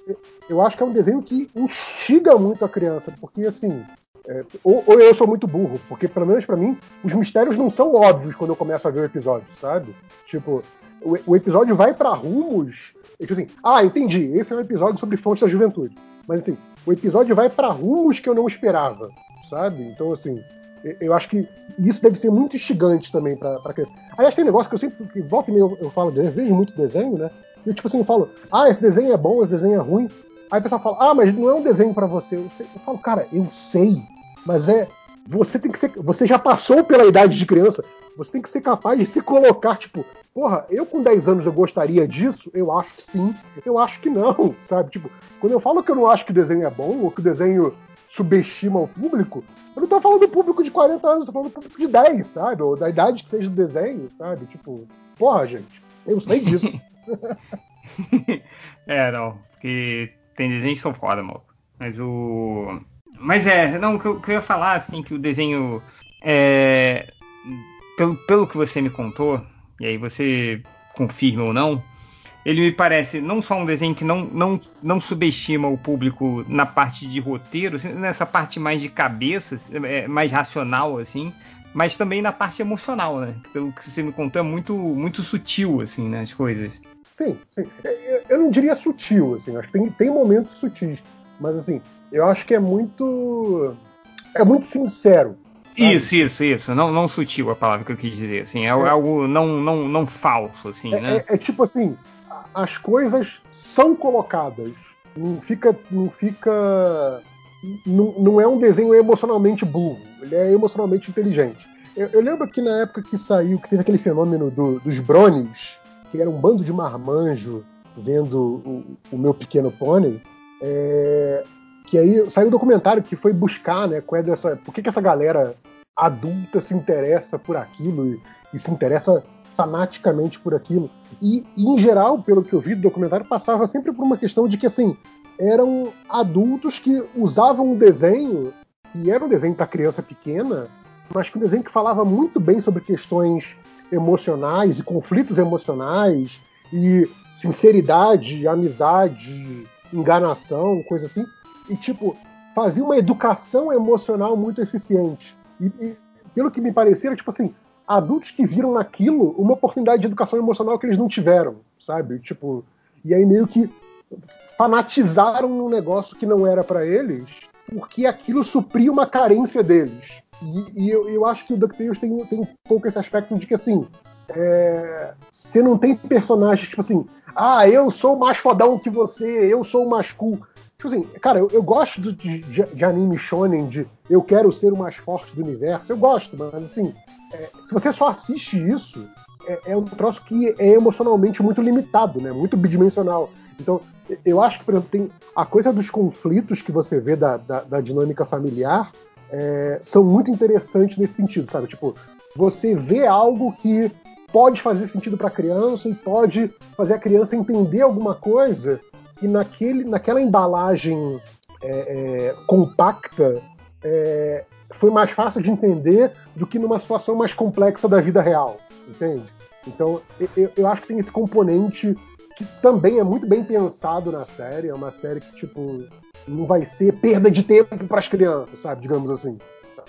eu acho que é um desenho que instiga muito a criança, porque assim. é, ou, ou eu sou muito burro, porque pelo menos pra mim, os mistérios não são óbvios quando eu começo a ver o episódio, sabe? Tipo, o, o episódio vai pra rumos. tipo assim, ah, entendi, esse é um episódio sobre fontes da juventude. Mas assim, o episódio vai pra rumos que eu não esperava, sabe? Então, assim, eu, eu acho que isso deve ser muito instigante também pra, pra criança. Aliás, tem um negócio que eu sempre, que volta e meia eu, eu falo, eu vejo muito desenho, né? Eu, tipo assim, eu falo, ah, esse desenho é bom, esse desenho é ruim. Aí o pessoal fala, ah, mas não é um desenho pra você. Eu, eu falo, cara, eu sei, mas é. Você tem que ser. Você já passou pela idade de criança. Você tem que ser capaz de se colocar, tipo, porra, eu com 10 anos eu gostaria disso? Eu acho que sim, eu acho que não, sabe? Tipo, quando eu falo que eu não acho que o desenho é bom, ou que o desenho subestima o público, eu não tô falando do público de 40 anos, eu tô falando do público de 10, sabe? Ou da idade que seja do desenho, sabe? Tipo, porra, gente, eu sei disso. É, não, porque tem desenhos que são foda. Mas o. Mas é, não, o que que eu ia falar, assim, que o desenho. É, pelo, pelo que você me contou, e aí você confirma ou não, ele me parece não só um desenho que não, não, não subestima o público na parte de roteiro, assim, nessa parte mais de cabeça, é, mais racional, assim, mas também na parte emocional, né? Pelo que você me contou, é muito, muito sutil, assim, né, as coisas. Sim, sim. É, Eu- Eu não diria sutil, assim, acho que tem, tem momentos sutis, mas assim, eu acho que é muito. É muito sincero. sabe? Isso, isso, isso. Não, não sutil a palavra que eu quis dizer. Assim, é, É. algo não, não, não falso, assim, É, né? é- é tipo assim, as coisas são colocadas. Não fica. Não fica. Não, não é um desenho emocionalmente burro, ele é emocionalmente inteligente. Eu, eu lembro que na época que saiu, que teve aquele fenômeno do- dos Bronies, que era um bando de marmanjo vendo o, o meu pequeno pônei, é, que aí saiu um documentário que foi buscar, né, qual é dessa, por que, que essa galera adulta se interessa por aquilo e, e se interessa fanaticamente por aquilo. E, em geral, pelo que eu vi do documentário, passava sempre por uma questão de que, assim, eram adultos que usavam um desenho, e era um desenho para criança pequena, mas que um desenho que falava muito bem sobre questões emocionais e conflitos emocionais e sinceridade, amizade, enganação, coisa assim. E, tipo, fazia uma educação emocional muito eficiente. E, e pelo que me parecia, era, tipo assim, adultos que viram naquilo uma oportunidade de educação emocional que eles não tiveram, sabe? Tipo, e aí meio que fanatizaram num negócio que não era para eles, porque aquilo supria uma carência deles. E, e eu, eu, acho que o DuckTales tem, tem um pouco esse aspecto de que, assim, é, você não tem personagens, tipo assim, ah, eu sou mais fodão que você, eu sou mais cool. Tipo assim, cara, eu, eu gosto de, de, de, anime shonen, de eu quero ser o mais forte do universo, eu gosto, mas assim, é, se você só assiste isso, é, é, um troço que é emocionalmente muito limitado, né? Muito bidimensional. Então, eu acho que, por exemplo, tem a coisa dos conflitos que você vê da, da, da dinâmica familiar é, são muito interessantes nesse sentido, sabe? Tipo, você vê algo que pode fazer sentido para a criança e pode fazer a criança entender alguma coisa que naquele, naquela embalagem é, é, compacta é, foi mais fácil de entender do que numa situação mais complexa da vida real, entende? Então, eu, eu acho que tem esse componente que também é muito bem pensado na série, é uma série que, tipo, não vai ser perda de tempo para as crianças, sabe? Digamos assim.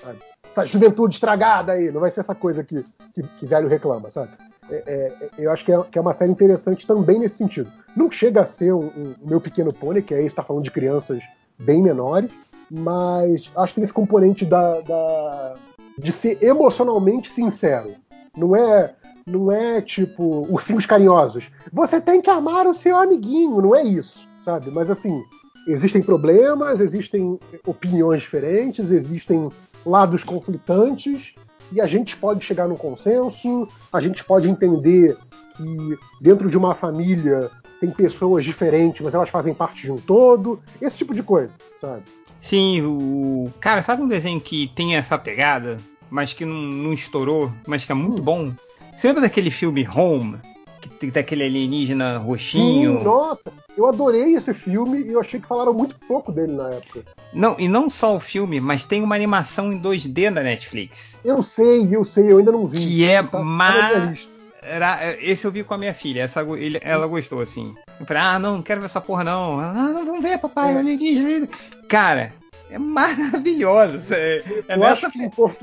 Sabe? essa juventude estragada aí, não vai ser essa coisa que, que, que velho reclama, sabe? É, é, eu acho que é, que é uma série interessante também nesse sentido. Não chega a ser um, um meu pequeno pônei, que aí está falando de crianças bem menores, mas acho que esse componente da, da- de ser emocionalmente sincero. Não é, não é tipo ursinhos carinhosos. Você tem que amar o seu amiguinho, não é isso, sabe? Mas assim, existem problemas, existem opiniões diferentes, existem lados conflitantes e a gente pode chegar num consenso, a gente pode entender que dentro de uma família tem pessoas diferentes, mas elas fazem parte de um todo, esse tipo de coisa, sabe? Sim, o. Cara, sabe um desenho que tem essa pegada, mas que não, não estourou, mas que é muito bom? Você lembra daquele filme Home? Que tem daquele alienígena roxinho? Sim, nossa, eu adorei esse filme e eu achei que falaram muito pouco dele na época. Não, e não só o filme, mas tem uma animação em 2D na Netflix. Eu sei, eu sei, eu ainda não vi. Que é Tá- tá. Era, esse eu vi com a minha filha, essa, ela gostou, assim. Eu falei, ah, não, não quero ver essa porra, não. Ah, não, vamos ver, papai, alienígena. Cara, é maravilhosa. É, é nessa,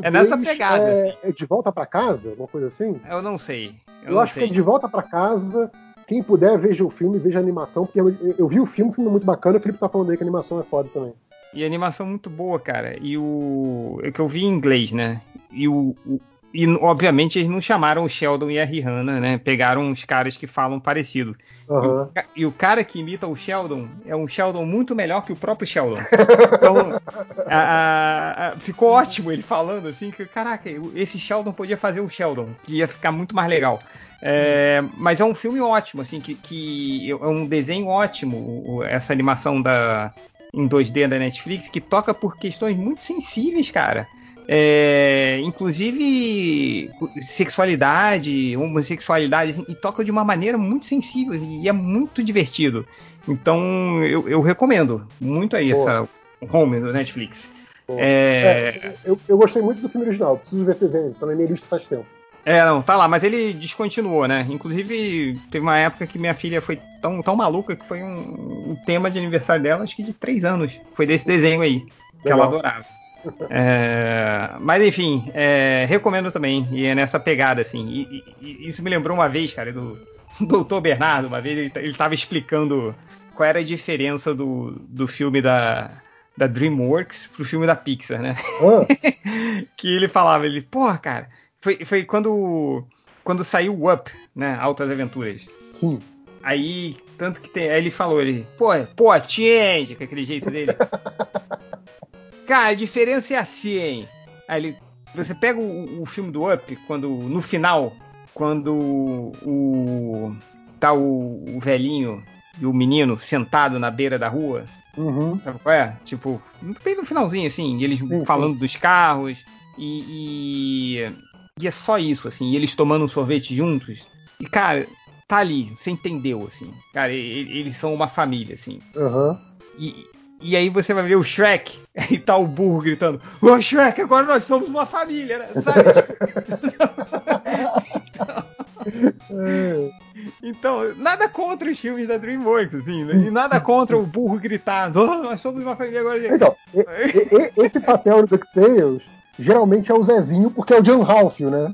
é nessa pegada. É, é de volta pra casa, uma coisa assim? Eu não sei. Eu, Eu, não acho sei. que é de volta pra casa. Quem puder, veja o filme, veja a animação, porque eu, eu vi o filme, o filme é muito bacana, o Felipe tá falando aí que a animação é foda também. E a animação muito boa, cara. E o. É que eu vi em inglês, né? E o. o- e obviamente eles não chamaram o Sheldon e a Rihanna, né? Pegaram os caras que falam parecido. Aham. Ca- E o cara que imita o Sheldon é um Sheldon muito melhor que o próprio Sheldon. Então, a- a- ficou ótimo ele falando assim que, caraca, esse Sheldon podia fazer o Sheldon, que ia ficar muito mais legal. É, mas é um filme ótimo, assim, que, que é um desenho ótimo, essa animação da em 2D da Netflix, que toca por questões muito sensíveis, cara. É, inclusive sexualidade, homossexualidade, assim, e toca de uma maneira muito sensível e é muito divertido. Então eu, eu recomendo muito aí essa home do Netflix. É, É, eu, eu gostei muito do filme original, preciso ver esse desenho, tá na minha lista faz tempo. É, não, tá lá, mas ele descontinuou, né? Inclusive, teve uma época que minha filha foi tão, tão maluca que foi um, um tema de aniversário dela, acho que de três anos. Foi desse desenho aí, que Legal. ela adorava. É, mas enfim, é, recomendo também, e é nessa pegada, assim. E, e- isso me lembrou uma vez, cara, do Doutor Bernardo, uma vez ele, ele tava explicando qual era a diferença do, do filme da, da DreamWorks pro filme da Pixar, né? Ah, que ele falava, ele, porra, cara, foi, foi quando quando saiu o Up, né, Altas Aventuras. sim. Aí, tanto que tem, aí ele falou, ele, pô, pô, change, com aquele jeito dele. cara, a diferença é assim, hein? Aí ele, você pega o, o filme do Up, quando, no final, quando o, tá o, o velhinho e o menino sentado na beira da rua, Uhum. Sabe qual é? Tipo, bem no finalzinho, assim, eles Sim, falando dos carros e, e. e é só isso, assim, eles tomando um sorvete juntos. E, cara, tá ali, você entendeu, assim. Cara, e- eles são uma família, assim. Aham. E, e aí você vai ver o Shrek e tá o burro gritando: Ô Shrek, agora nós somos uma família, né? Sabe? É, Então, nada contra os filmes da DreamWorks, assim, né? e nada contra o burro gritando: "Oh, nós somos uma família agora. Então, esse papel do DuckTales geralmente é o Zezinho, porque é o John Ralph, né?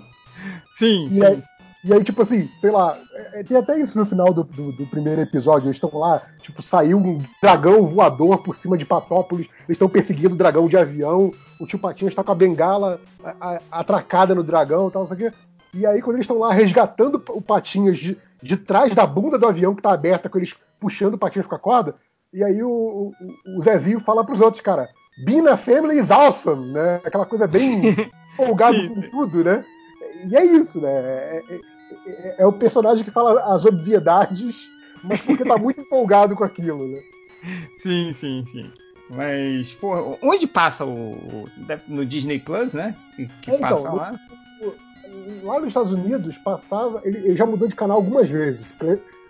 Sim, E sim. aí, e aí, tipo assim, sei lá, é- é- tem até isso no final do, do- do primeiro episódio. Eles estão lá, tipo, saiu um dragão voador por cima de Patópolis, eles estão perseguindo o dragão de avião, o tio Patinhas está com a bengala a- a- atracada no dragão e tal, não sei o quê. E aí, quando eles estão lá resgatando o Patinhas de, de trás da bunda do avião que tá aberta, com eles puxando o Patinhas com a corda, e aí o, o- o Zezinho fala pros outros, cara, Being a family is awesome, né? Aquela coisa bem folgado com tudo, né? E é isso, né? É, é- é- é o personagem que fala as obviedades, mas porque tá muito empolgado com aquilo, né? Sim, sim, sim. Mas, pô, onde passa o. No Disney Plus, né? Que, que É, então, passa no- lá. Lá nos Estados Unidos passava. Ele, ele já mudou de canal algumas vezes.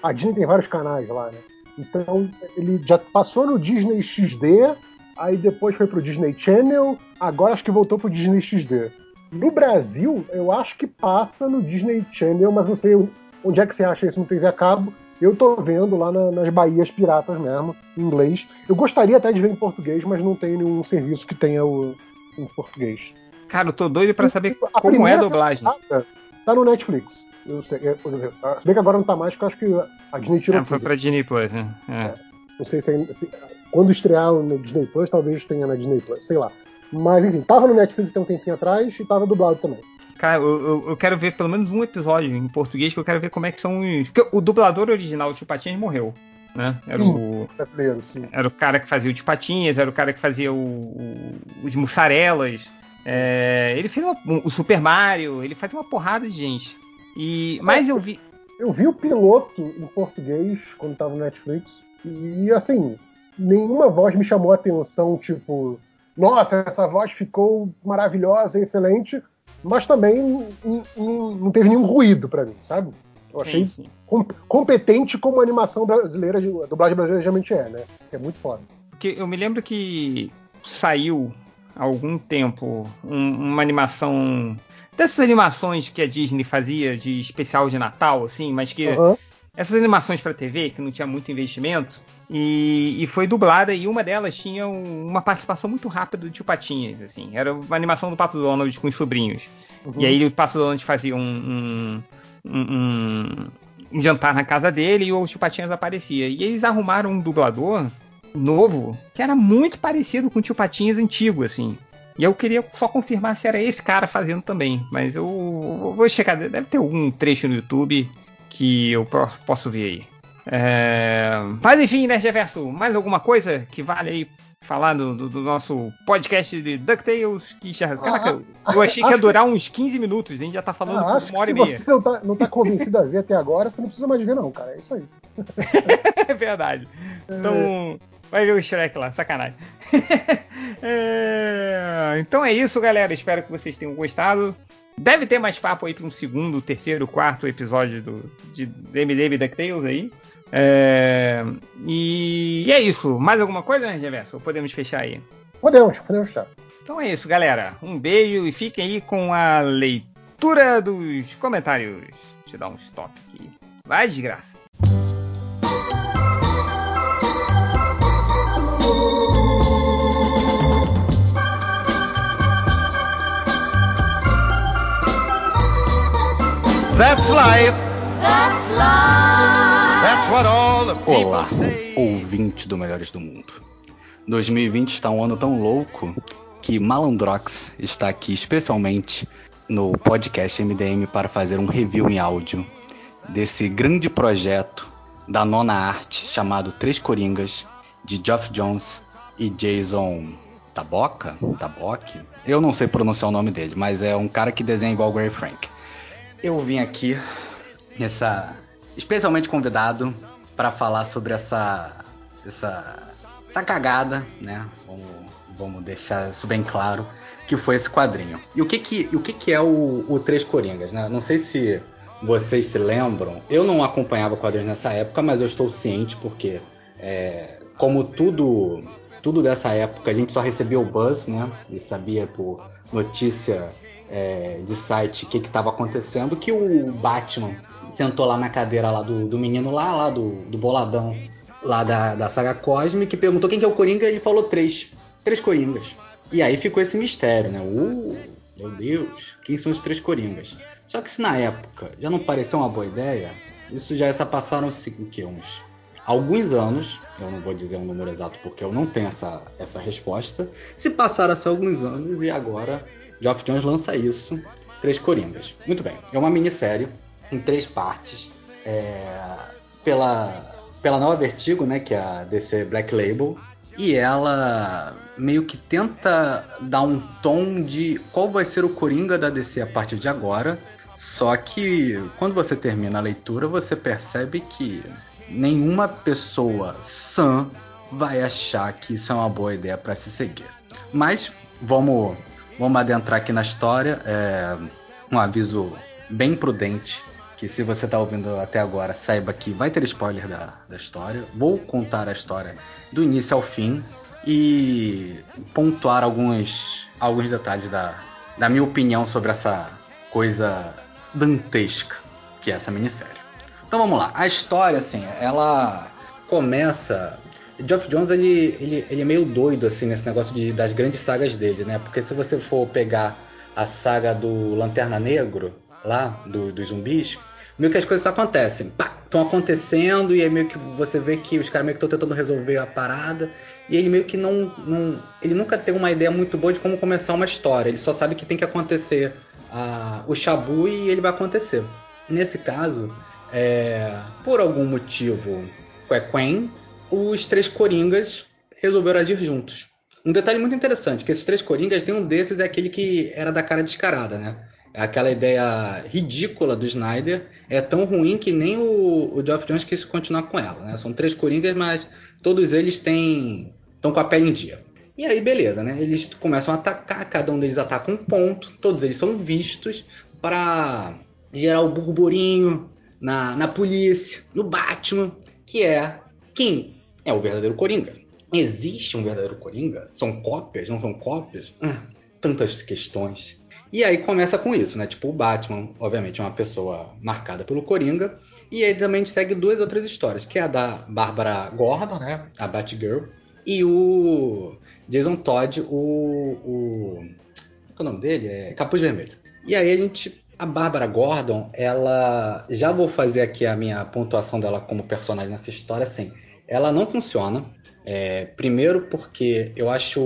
A Disney tem vários canais lá, né? Então ele já passou no Disney XD, aí depois foi pro Disney Channel, agora acho que voltou pro Disney XD. No Brasil, eu acho que passa no Disney Channel, mas não sei onde é que você acha isso no TV a cabo. Eu tô vendo lá na- nas Bahias Piratas mesmo, em inglês. Eu gostaria até de ver em português, mas não tem nenhum serviço que tenha o em português. Cara, eu tô doido pra saber A como é a dublagem. Tá no Netflix. Eu sei, é, por exemplo, se bem que agora não tá mais, porque eu acho que a Disney tirou É, foi tudo. pra Disney Plus, né? É. Não sei se, se- quando estrear no Disney Plus, talvez tenha na Disney Plus, sei lá. Mas enfim, tava no Netflix até um tempinho atrás e tava dublado também. Cara, eu, eu- eu quero ver pelo menos um episódio em português que eu quero ver como é que são os. Porque o dublador original, o Tio Patinhas, morreu. Né? Era o. Brasileiro, sim. Era o cara que fazia o Tio Patinhas, era o cara que fazia o- o- os mussarelas. É, ele fez uma- o Super Mario, ele fazia uma porrada de gente. E, mas eu vi. Eu vi o piloto em português quando tava no Netflix e assim, nenhuma voz me chamou a atenção, tipo, nossa, essa voz ficou maravilhosa, excelente, mas também não teve nenhum ruído pra mim, sabe? Eu achei Sim, sim. com- competente como a animação brasileira, a dublagem brasileira geralmente é, né? É muito foda. Porque eu me lembro que saiu há algum tempo um- uma animação. Dessas animações que a Disney fazia de especial de Natal, assim, mas que. Aham. Essas animações pra TV, que não tinha muito investimento, e, e foi dublada, e uma delas tinha um- uma participação muito rápida do Tio Patinhas, assim. Era uma animação do Pato Donald com os sobrinhos. Uhum. E aí o Pato Donald fazia um, um, um- jantar na casa dele e o Tio Patinhas aparecia. E eles arrumaram um dublador novo que era muito parecido com o Tio Patinhas antigo, assim. E eu queria só confirmar se era esse cara fazendo também. Mas eu vou checar, deve ter algum trecho no YouTube que eu po- posso ver aí. É, Mas enfim, né, Reverso, mais alguma coisa que vale aí falar do, do- do nosso podcast de DuckTales? Que já, caraca, eu achei que ia durar uns 15 minutos, a gente já tá falando Ah, por uma hora e que se meia. você não tá, não tá convencido a ver até agora, você não precisa mais ver, não, cara. É isso aí. É verdade. Então, vai ver o Shrek lá, sacanagem. É, Então é isso, galera. Espero que vocês tenham gostado. Deve ter mais papo aí para um segundo, terceiro, quarto episódio do, de MDB DuckTales aí. É, E, e é isso. Mais alguma coisa, né, Reverso? Ou podemos fechar aí? Podemos, podemos fechar. Então é isso, galera. Um beijo e fiquem aí com a leitura dos comentários. Deixa eu dar um stop aqui. Vai, desgraça. That's life. Olá, ouvinte do Melhores do Mundo. 2020 está um ano tão louco que Malandrox está aqui especialmente no podcast MDM para fazer um review em áudio desse grande projeto da nona arte chamado Três Coringas de Geoff Jones e Jason Taboca, Tabok. Eu não sei pronunciar o nome dele, mas é um cara que desenha igual o Gary Frank. Eu vim aqui nessa especialmente convidado para falar sobre essa essa essa cagada, né? Vamos, vamos deixar isso bem claro que foi esse quadrinho. E o que que o que que é o, o Três Coringas, né? Não sei se vocês se lembram. Eu não acompanhava quadrinhos nessa época, mas eu estou ciente porque é, como tudo tudo dessa época a gente só recebia o buzz, né? E sabia por notícia é, de site o que estava acontecendo, que o Batman sentou lá na cadeira lá do, do menino lá, lá do, do boladão lá da, da saga Cosmic, perguntou quem que é o Coringa e ele falou três. Três Coringas. E aí ficou esse mistério, né? Uh, meu Deus, quem são os três Coringas? Só que se na época já não pareceu uma boa ideia, isso já essa passaram o quê? Uns alguns anos, eu não vou dizer um número exato porque eu não tenho essa, essa resposta, se passaram-se alguns anos e agora Geoff Jones lança isso, Três Coringas. Muito bem, é uma minissérie em três partes, é, pela, pela nova Vertigo, né, que é a DC Black Label, e ela meio que tenta dar um tom de qual vai ser o Coringa da DC a partir de agora, só que quando você termina a leitura, você percebe que nenhuma pessoa sã vai achar que isso é uma boa ideia para se seguir. Mas vamos, vamos adentrar aqui na história. É um aviso bem prudente que se você está ouvindo até agora, saiba que vai ter spoiler da, da história. Vou contar a história do início ao fim e pontuar alguns, alguns detalhes da, da minha opinião sobre essa coisa dantesca que é essa minissérie. Então vamos lá. A história, assim, ela começa. Geoff Jones ele, ele, ele é meio doido assim nesse negócio de, das grandes sagas dele, né? Porque se você for pegar a saga do Lanterna Negro, lá, do- dos zumbis, meio que as coisas acontecem. Estão acontecendo e aí meio que você vê que os caras meio que estão tentando resolver a parada. E ele meio que não, não- Ele nunca tem uma ideia muito boa de como começar uma história. Ele só sabe que tem que acontecer o Shabu e ele vai acontecer. Nesse caso, é, por algum motivo, Quequen, os três Coringas resolveram agir juntos. Um detalhe muito interessante, que esses três Coringas, tem um desses é aquele que era da cara descarada, né? Aquela ideia ridícula do Snyder, é tão ruim que nem o, o Geoff Jones quis continuar com ela, né? São três Coringas, mas todos eles têm estão com a pele em dia. E aí, beleza, né? Eles começam a atacar, cada um deles ataca um ponto, todos eles são vistos para gerar o burburinho na, na polícia, no Batman, que é quem é o verdadeiro Coringa. Existe um verdadeiro Coringa? São cópias? Não são cópias? Ah, tantas questões. E aí começa com isso, né? Tipo, o Batman, obviamente, é uma pessoa marcada pelo Coringa. E aí também segue duas outras histórias, que é a da Bárbara Gordon, né? A Batgirl. E o Jason Todd, o. o qual é o nome dele? É Capuz Vermelho. E aí a gente. A Bárbara Gordon, ela. Já vou fazer aqui a minha pontuação dela como personagem nessa história, assim. Ela não funciona. É, primeiro porque eu acho.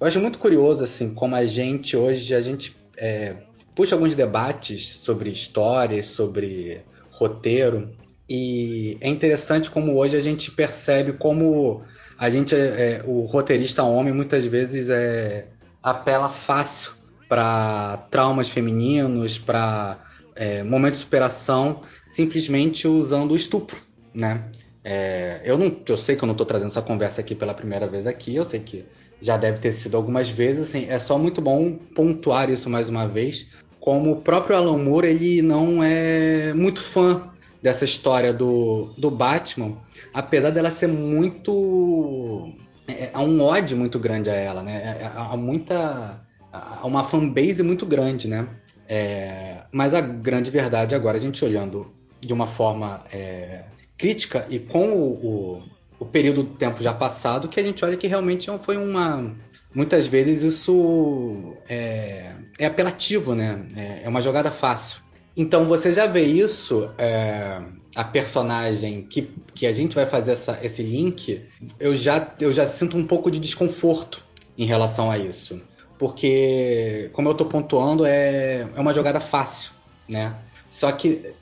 Eu acho muito curioso, assim, como a gente hoje, a gente é, puxa alguns debates sobre histórias, sobre roteiro. E é interessante como hoje a gente percebe como a gente, é, o roteirista homem, muitas vezes é, apela fácil para traumas femininos, para é, momentos de superação, simplesmente usando o estupro, né? É, eu, não, eu sei que eu não estou trazendo essa conversa aqui pela primeira vez aqui, eu sei que já deve ter sido algumas vezes, assim, é só muito bom pontuar isso mais uma vez, como o próprio Alan Moore, ele não é muito fã dessa história do, do Batman, apesar dela ser muito... É, há um ódio muito grande a ela, né? É, Há muita... Há uma fanbase muito grande, né? É, mas a grande verdade agora, a gente olhando de uma forma é, crítica e com o, o, o período do tempo já passado, que a gente olha que realmente foi uma. Muitas vezes isso é, é apelativo, né? É, é uma jogada fácil. Então você já vê isso, é, a personagem que, que a gente vai fazer essa, esse link, eu já, eu já sinto um pouco de desconforto em relação a isso. Porque, como eu estou pontuando, é, é uma jogada fácil, né? Só que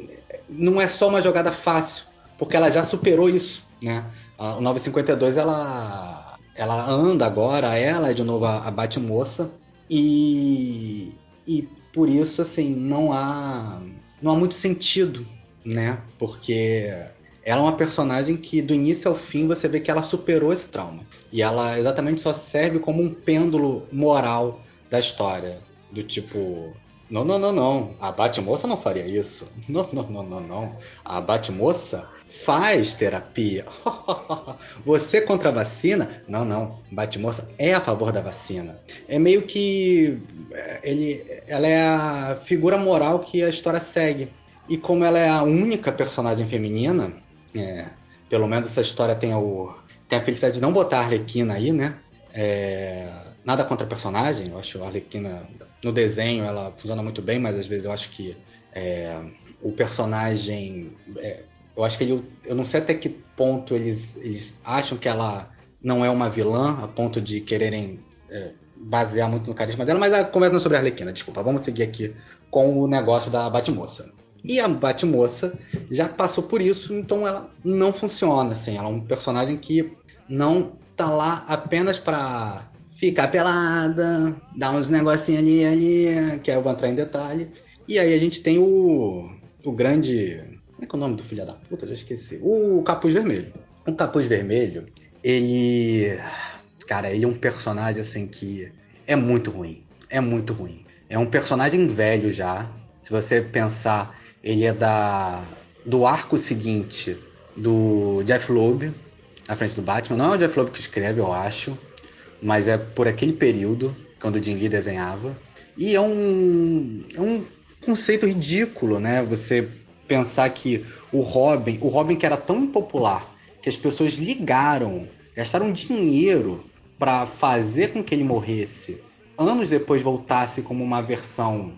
não é só uma jogada fácil, porque ela já superou isso, né? A- O 952 ela ela anda agora, ela é de novo a, a Batmoça e e por isso assim não há não há muito sentido, né? Porque ela é uma personagem que do início ao fim você vê que ela superou esse trauma e ela exatamente só serve como um pêndulo moral da história, do tipo não, não, não, não. A Batmoça não faria isso. Não, não, não, não, não. A Batmoça faz terapia. Você contra a vacina? Não, não. Batmoça é a favor da vacina. É meio que ele, ela é a figura moral que a história segue. E como ela é a única personagem feminina, é, pelo menos essa história tem, o, tem a felicidade de não botar a Arlequina aí, né? É, nada contra a personagem, eu acho a Arlequina no desenho ela funciona muito bem, mas às vezes eu acho que é, o personagem. é, eu acho que ele. Eu não sei até que ponto eles, eles acham que ela não é uma vilã, a ponto de quererem é, basear muito no carisma dela, mas a conversa não é sobre a Arlequina, desculpa. Vamos seguir aqui com o negócio da Batmoça. E a Batmoça já passou por isso, então ela não funciona, assim. Ela é um personagem que não tá lá apenas pra ficar pelada, dar uns negocinhos ali ali, que eu vou entrar em detalhe. E aí a gente tem o, o grande. Como é que é o nome do filho da puta? Já esqueci. O Capuz Vermelho. O Capuz Vermelho, ele. Cara, ele é um personagem assim que é muito ruim. É muito ruim. É um personagem velho já. Se você pensar, ele é da do arco seguinte do Jeff Loeb, à frente do Batman. Não é o Jeff Loeb que escreve, eu acho, mas é por aquele período, quando o Jim Lee desenhava. E é um, é um conceito ridículo, né? Você pensar que o Robin, o Robin que era tão impopular, que as pessoas ligaram, gastaram dinheiro para fazer com que ele morresse anos depois voltasse como uma versão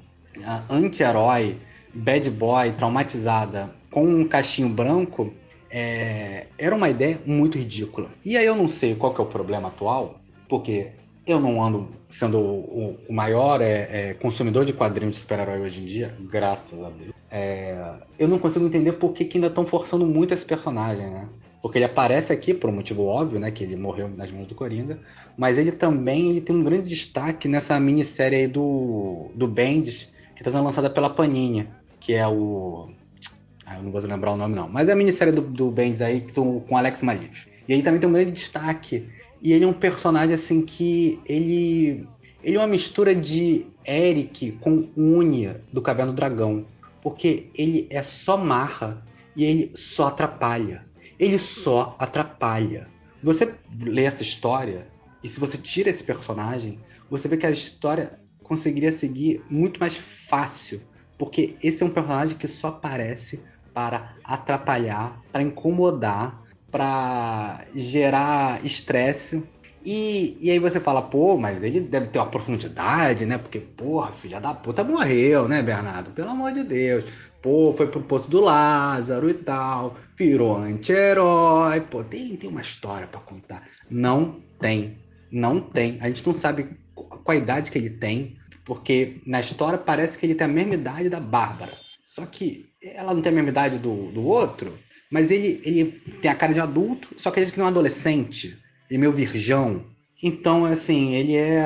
ah, anti-herói, bad boy, traumatizada, com um cachinho branco, é, era uma ideia muito ridícula. E aí eu não sei qual é o problema atual, porque eu não ando sendo o, o maior é, é, consumidor de quadrinhos de super-herói hoje em dia, graças a Deus. É, eu não consigo entender por que, que ainda estão forçando muito esse personagem, né? Porque ele aparece aqui por um motivo óbvio, né? Que ele morreu nas mãos do Coringa. Mas ele também ele tem um grande destaque nessa minissérie aí do, do Bendis, que está sendo lançada pela Panini, que é o. Ah, eu não vou lembrar o nome não. Mas é a minissérie do, do Bendis aí com, Alex Malif. E aí também tem um grande destaque. E ele é um personagem assim que ele. Ele é uma mistura de Eric com Unia do Caverna do Dragão. Porque ele é só marra e ele só atrapalha. Ele só atrapalha. Você lê essa história e se você tira esse personagem, você vê que a história conseguiria seguir muito mais fácil, porque esse é um personagem que só aparece para atrapalhar, para incomodar, para gerar estresse. E, e aí você fala, pô, mas ele deve ter uma profundidade, né? Porque, porra, filha da puta morreu, né, Bernardo? Pelo amor de Deus. Pô, foi pro posto do Lázaro e tal, virou anti-herói. Pô, tem, tem uma história para contar. Não tem. Não tem. A gente não sabe qual a idade que ele tem, porque na história parece que ele tem a mesma idade da Bárbara. Só que ela não tem a mesma idade do, do outro, mas ele, ele tem a cara de adulto, só que ele diz que não é um adolescente. É meio virgão. Então, assim, ele é.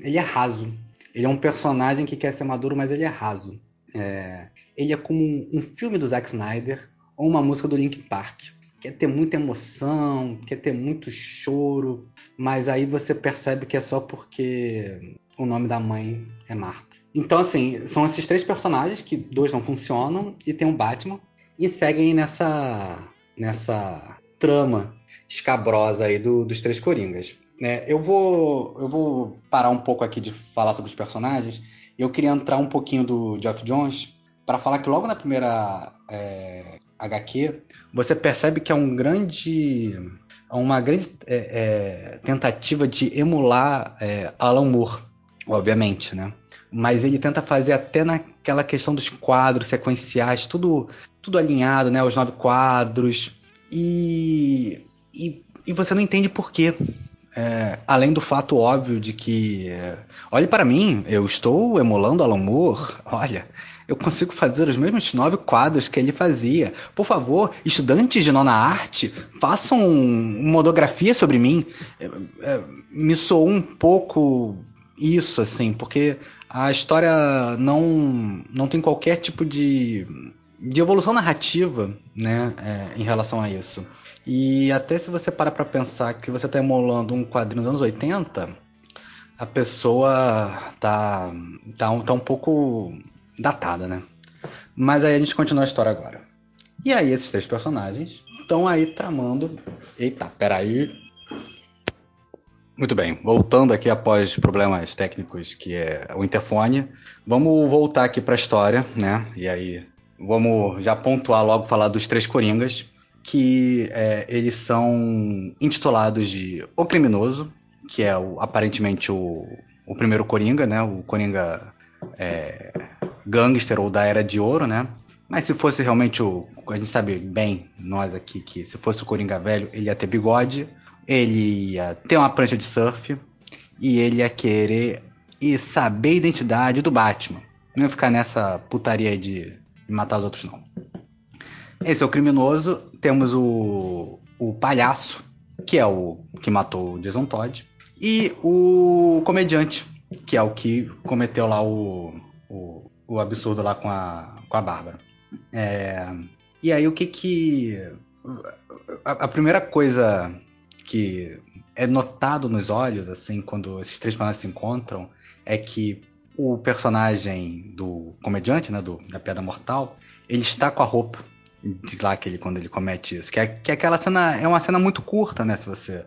Ele é raso. Ele é um personagem que quer ser maduro, mas ele é raso. É, ele é como um, um, filme do Zack Snyder ou uma música do Linkin Park. Quer ter muita emoção, quer ter muito choro, mas aí você percebe que é só porque o nome da mãe é Marta. Então, assim, são esses três personagens que dois não funcionam e tem o Batman e seguem nessa nessa trama escabrosa aí do, dos três Coringas. Né? Eu, vou, eu vou parar um pouco aqui de falar sobre os personagens. Eu queria entrar um pouquinho do Geoff Jones para falar que logo na primeira é, HQ você percebe que é um grande uma grande é, é, tentativa de emular é, Alan Moore, obviamente, né? Mas ele tenta fazer até naquela questão dos quadros sequenciais, tudo tudo alinhado, né? Os nove quadros e e, e você não entende por quê. É, além do fato óbvio de que, é, olhe para mim, eu estou emulando Alan Moore, olha, eu consigo fazer os mesmos nove quadros que ele fazia. Por favor, estudantes de nona arte, façam uma monografia sobre mim. É, é, me soou um pouco isso, assim, porque a história não, não tem qualquer tipo de, de evolução narrativa né, é, em relação a isso. E até se você para para pensar que você está emulando um quadrinho dos anos 80, a pessoa tá, tá, tá um pouco datada, né? Mas aí a gente continua a história agora. E aí esses três personagens estão aí tramando. Eita, peraí. Muito bem, voltando aqui após problemas técnicos que é o interfone, vamos voltar aqui para a história, né? E aí vamos já pontuar logo falar dos três coringas que é, eles são intitulados de O Criminoso, que é o, aparentemente o, o primeiro Coringa, né? O Coringa é, gangster ou da Era de Ouro, né? Mas se fosse realmente o. A gente sabe bem, nós aqui, que se fosse o Coringa velho, ele ia ter bigode, ele ia ter uma prancha de surf e ele ia querer e saber a identidade do Batman. Não ia ficar nessa putaria de matar os outros, não. Esse é o criminoso. Temos o, o palhaço, que é o que matou o Jason Todd. E o comediante, que é o que cometeu lá o, o, o absurdo lá com a, com a Bárbara. É, e aí o que que... A, a, primeira coisa que é notado nos olhos, assim, quando esses três personagens se encontram, é que o personagem do comediante, né, do, da Piada Mortal, ele está com a roupa de lá que ele, quando ele comete isso. Que, é, que é aquela cena é uma cena muito curta, né? Se você.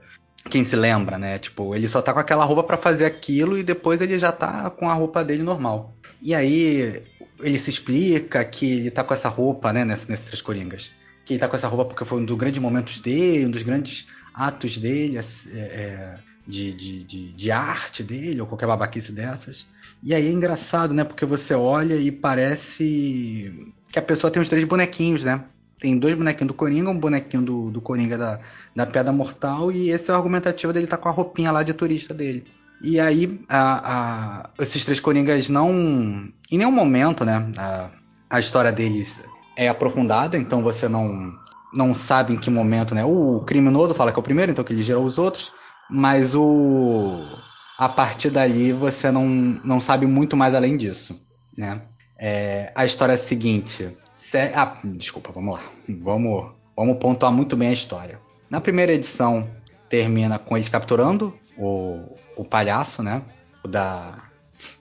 Quem se lembra, né? Tipo, ele só tá com aquela roupa para fazer aquilo e depois ele já tá com a roupa dele normal. E aí ele se explica que ele tá com essa roupa, né? Nesses, nesses Três Coringas. Que ele tá com essa roupa porque foi um dos grandes momentos dele, um dos grandes atos dele. É, é, de, de, de, de arte dele, ou qualquer babaquice dessas. E aí é engraçado, né? Porque você olha e parece que a pessoa tem os três bonequinhos, né? Tem dois bonequinhos do Coringa, um bonequinho do, do Coringa da, da Pedra Mortal, e esse é o argumentativo dele tá com a roupinha lá de turista dele. E aí, a, a, esses três Coringas não. Em nenhum momento, né? A, a história deles é aprofundada, então você não, não sabe em que momento, né? O criminoso fala que é o primeiro, então que ele gerou os outros, mas o. A partir dali você não, não sabe muito mais além disso, né? É, a história é a seguinte. se- ah, desculpa, vamos lá. Vamos, vamos pontuar muito bem a história. Na primeira edição termina com eles capturando o, o palhaço, né? O da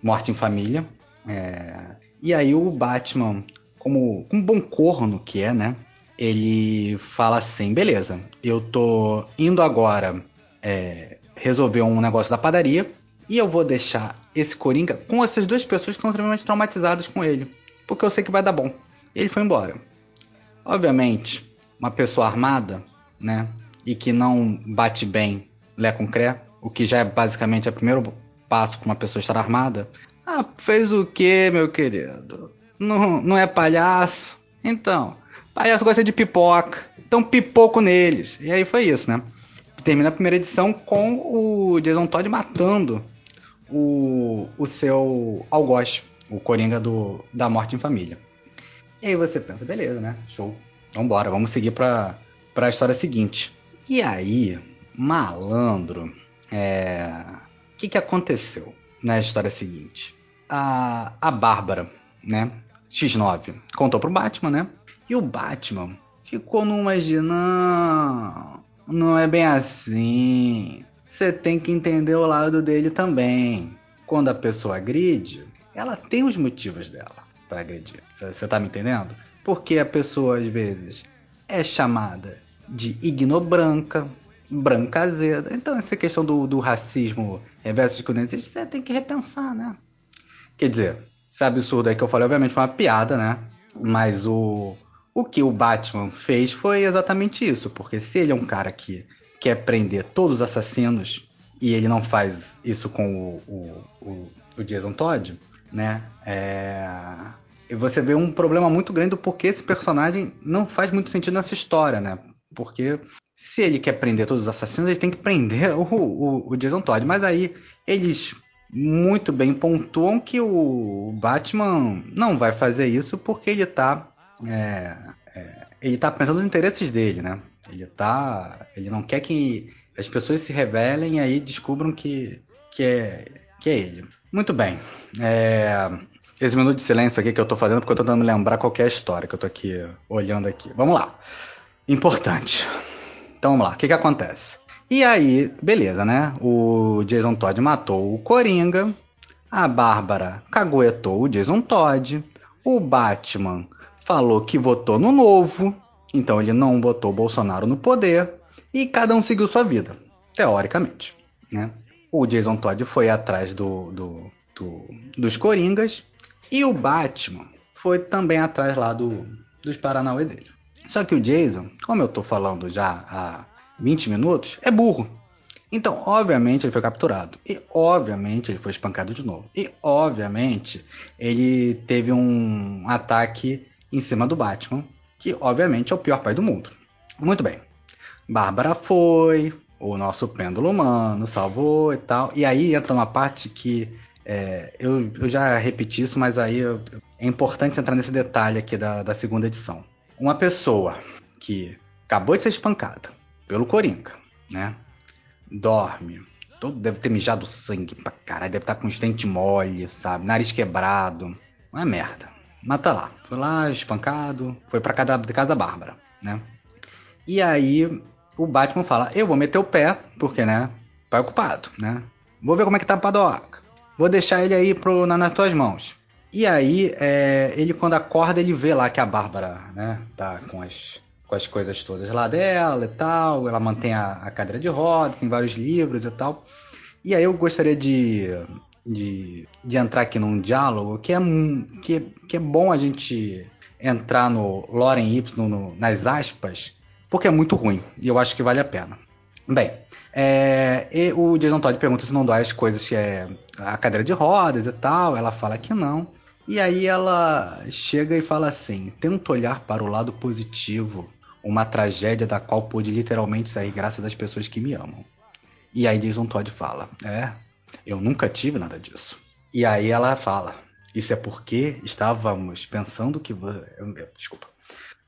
Morte em Família. É, e aí o Batman, como um bom corno que é, né? Ele fala assim: beleza, eu tô indo agora é, resolver um negócio da padaria e eu vou deixar esse Coringa com essas duas pessoas que estão extremamente traumatizadas com ele, porque eu sei que vai dar bom. Ele foi embora. Obviamente, uma pessoa armada, né, e que não bate bem Lé com Cré, o que já é basicamente o primeiro passo para uma pessoa estar armada. Ah, fez o que, meu querido? Não, não é palhaço? Então, palhaço gosta de pipoca, então pipoco neles. E aí foi isso, né? Termina a primeira edição com o Jason Todd matando o, o seu algoz, o Coringa do, da Morte em Família. E aí você pensa, beleza, né? Show. Vambora, vamos seguir pra, pra história seguinte. E aí, malandro, é... o que, que aconteceu na história seguinte? A, a Bárbara, né? X9, contou pro Batman, né? E o Batman ficou numa de não, não é bem assim. Você tem que entender o lado dele também. Quando a pessoa agride, ela tem os motivos dela para agredir. Você tá me entendendo? Porque a pessoa às vezes é chamada de ignobranca, branca azeda. Então essa questão do, do racismo reverso de conhecimento, você tem que repensar, né? Quer dizer, esse absurdo aí que eu falei, obviamente foi uma piada, né? Mas o, o que o Batman fez foi exatamente isso. Porque se ele é um cara que quer prender todos os assassinos e ele não faz isso com o, o, o, Jason Todd, né? É... E você vê um problema muito grande do porquê esse personagem não faz muito sentido nessa história, né? Porque se ele quer prender todos os assassinos, ele tem que prender o, o, o Jason Todd. Mas aí eles muito bem pontuam que o Batman não vai fazer isso porque ele tá. É, é, ele tá pensando nos interesses dele, né? Ele tá. Ele não quer que as pessoas se revelem e aí descubram que, que, é, que é ele. Muito bem. É, esse minuto de silêncio aqui que eu tô fazendo porque eu tô tentando lembrar qual que é história que eu tô aqui olhando aqui. Vamos lá. Importante. Então vamos lá. O que que acontece? E aí, beleza, né? O Jason Todd matou o Coringa. A Bárbara caguetou o Jason Todd. O Batman falou que votou no novo. Então ele não botou Bolsonaro no poder. E cada um seguiu sua vida. Teoricamente. Né? O Jason Todd foi atrás do, do, do- dos Coringas. E o Batman foi também atrás lá do, dos Paranauê dele. Só que o Jason, como eu tô falando já há 20 minutos, é burro. Então, obviamente, ele foi capturado. E, obviamente, ele foi espancado de novo. E, obviamente, ele teve um ataque em cima do Batman, que, obviamente, é o pior pai do mundo. Muito bem. Bárbara foi, o nosso pêndulo humano salvou e tal. E aí entra uma parte que é, eu, eu já repeti isso, mas aí eu- é importante entrar nesse detalhe aqui da, da segunda edição. Uma pessoa que acabou de ser espancada pelo Coringa, né? Dorme, todo deve ter mijado sangue pra caralho, deve estar com os dentes mole, sabe? Nariz quebrado. Uma merda. Mas tá lá. Foi lá, espancado, foi pra casa, casa da Bárbara, né? E aí o Batman fala: Eu vou meter o pé, porque, né? Pai ocupado, né? Vou ver como é que tá a padoca. Vou deixar ele aí pro, na- nas tuas mãos. E aí, é, ele quando acorda, ele vê lá que a Bárbara, né, tá com as, com as coisas todas lá dela e tal. Ela mantém a, a cadeira de roda, tem vários livros e tal. E aí eu gostaria de, de, de entrar aqui num diálogo que é, que, que é bom a gente entrar no Loren Y, no- nas aspas, porque é muito ruim e eu acho que vale a pena. Bem, É, e o Jason Todd pergunta se não dói as coisas que é a cadeira de rodas e tal. Ela fala que não. E aí ela chega e fala assim: tento olhar para o lado positivo, uma tragédia da qual pude literalmente sair graças às pessoas que me amam. E aí Jason Todd fala: é, eu nunca tive nada disso. E aí ela fala: isso é porque estávamos pensando que desculpa,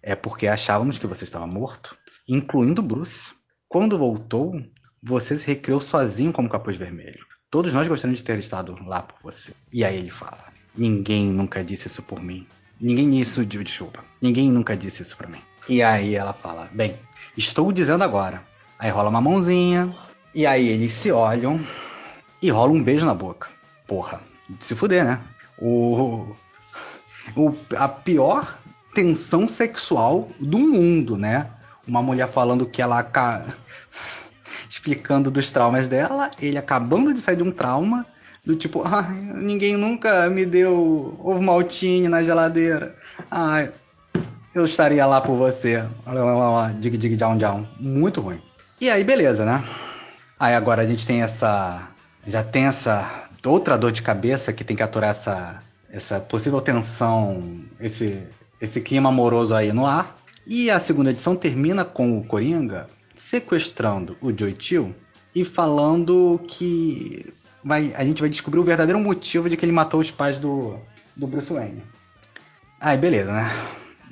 é porque achávamos que você estava morto, incluindo Bruce. Quando voltou, você se recriou sozinho como capuz vermelho. Todos nós gostaríamos de ter estado lá por você. E aí ele fala: Ninguém nunca disse isso por mim. Ninguém isso de desculpa. Ninguém nunca disse isso pra mim. E aí ela fala: Bem, estou dizendo agora. Aí rola uma mãozinha. E aí eles se olham e rola um beijo na boca. Porra, de se fuder, né? O, o- a pior tensão sexual do mundo, né? Uma mulher falando que ela ca- explicando dos traumas dela, ele acabando de sair de um trauma, do tipo, ai, ninguém nunca me deu ovo maltine na geladeira. Ai, eu estaria lá por você. Dig, dig, down, down. Muito ruim. E aí, beleza, né? Aí agora a gente tem essa. Já tem essa outra dor de cabeça que tem que aturar essa, essa possível tensão, esse, esse clima amoroso aí no ar. E a segunda edição termina com o Coringa sequestrando o Joey Chill e falando que vai, a gente vai descobrir o verdadeiro motivo de que ele matou os pais do, do Bruce Wayne. Aí, beleza, né?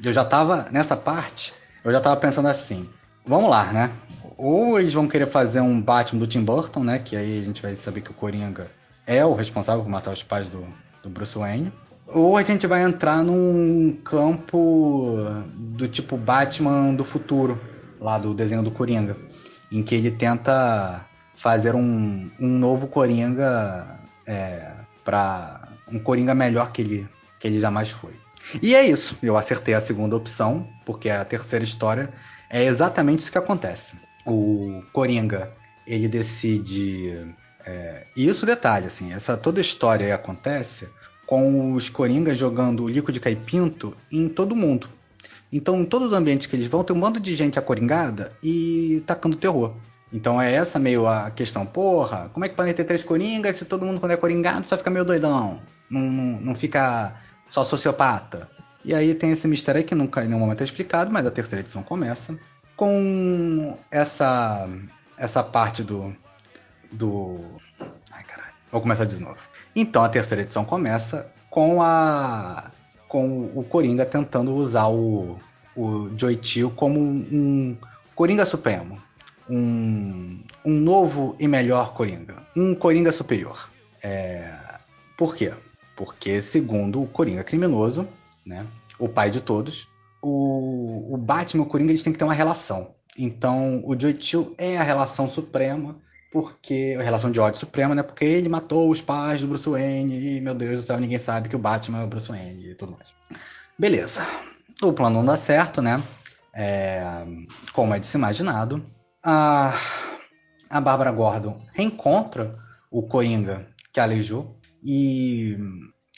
Eu já tava nessa parte, eu já tava pensando assim, vamos lá, né? Ou eles vão querer fazer um Batman do Tim Burton, né? Que aí a gente vai saber que o Coringa é o responsável por matar os pais do, do Bruce Wayne. Ou a gente vai entrar num campo do tipo Batman do futuro, lá do desenho do Coringa, em que ele tenta fazer um, um novo Coringa é, para um Coringa melhor que ele, que ele jamais foi. E é isso, eu acertei a segunda opção, porque a terceira história é exatamente isso que acontece. O Coringa, ele decide. É, e isso detalhe, assim, essa toda história aí acontece com os Coringas jogando líquido de caipinto em todo mundo. Então, em todos os ambientes que eles vão, tem um bando de gente acoringada e tacando terror. Então é essa meio a questão. Porra, como é que podem ter três coringas se todo mundo quando é coringado só fica meio doidão? Não, não, não fica só sociopata. E aí tem esse mistério que nunca em nenhum momento é explicado, mas a terceira edição começa com essa essa parte do do ai caralho, vou começar de novo. Então a terceira edição começa com a com o Coringa tentando usar o o Chill como um Coringa Supremo, um, um novo e melhor Coringa, um Coringa superior. É, por quê? Porque segundo o Coringa criminoso, né, o pai de todos, o, o Batman e o Coringa eles têm que ter uma relação. Então o Joey Chill é a relação suprema, porque a relação de ódio suprema, né? Porque ele matou os pais do Bruce Wayne e meu Deus do céu, ninguém sabe que o Batman é o Bruce Wayne e tudo mais. Beleza. O plano não dá certo, né? É, como é de se imaginado. A, a Bárbara Gordon reencontra o Coringa que aleijou e,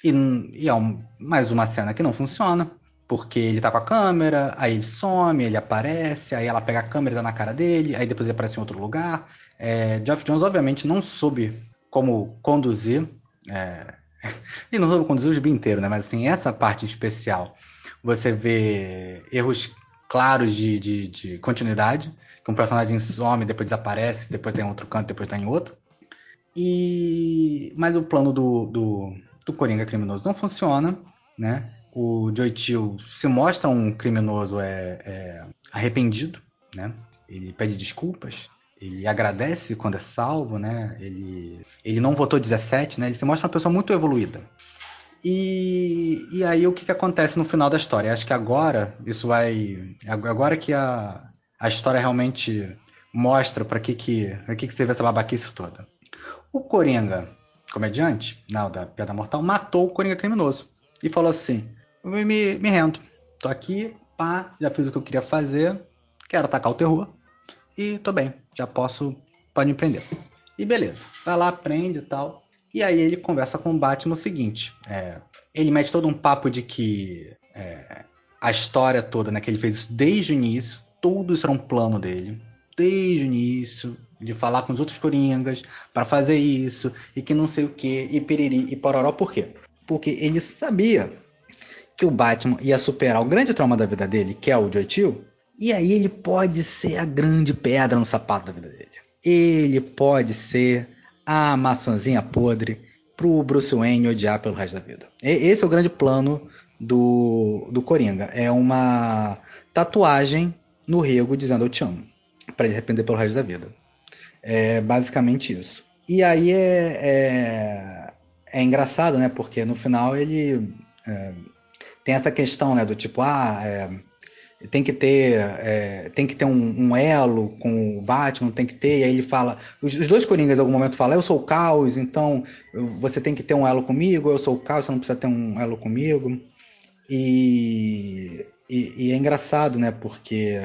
e, e é um- mais uma cena que não funciona. Porque ele tá com a câmera, aí ele some, ele aparece, aí ela pega a câmera e dá na cara dele, aí depois ele aparece em outro lugar. É, Geoff Jones, obviamente, não soube como conduzir. É, não soube conduzir o gibi inteiro, né? Mas assim, essa parte especial, você vê erros claros de, de, de continuidade, que um personagem some, depois desaparece, depois tem outro canto, depois tá em outro. E mas o plano do, do, do Coringa criminoso não funciona, né? O Joey Chill se mostra um criminoso é, é, arrependido, né? Ele pede desculpas, ele agradece quando é salvo, né? Ele, ele não votou 17, né? Ele se mostra uma pessoa muito evoluída. E, e aí o que, que acontece no final da história? Acho que agora isso vai. Agora que a, a história realmente mostra para que, que, que, que serve essa babaquice toda. O Coringa, comediante, não, da Piada Mortal, matou o Coringa criminoso. E falou assim: "Eu me, me rendo. Tô aqui, pá, já fiz o que eu queria fazer, quero atacar o terror. E tô bem, já posso. Pode me prender. E beleza, vai lá, prende e tal. E aí ele conversa com o Batman o seguinte: é, ele mete todo um papo de que é, a história toda, né, que ele fez desde o início, tudo isso era um plano dele. Desde o início de falar com os outros coringas para fazer isso e que não sei o que e piriri e pororó por quê? Porque ele sabia que o Batman ia superar o grande trauma da vida dele, que é o Chill, e aí ele pode ser a grande pedra no sapato da vida dele. Ele pode ser a maçãzinha podre pro Bruce Wayne odiar pelo resto da vida. E- Esse é o grande plano do, do Coringa. É uma tatuagem no rego dizendo eu te amo. Pra ele arrepender pelo resto da vida. É basicamente isso. E aí é, é, é engraçado, né? Porque no final ele é, tem essa questão, né? Do tipo, ah, é, tem que ter é, tem que ter um, um elo com o Batman, tem que ter, e aí ele fala, os, os dois Coringas em algum momento falam, eu sou o caos, então você tem que ter um elo comigo, eu sou o caos, você não precisa ter um elo comigo. E, e, e é engraçado, né? Porque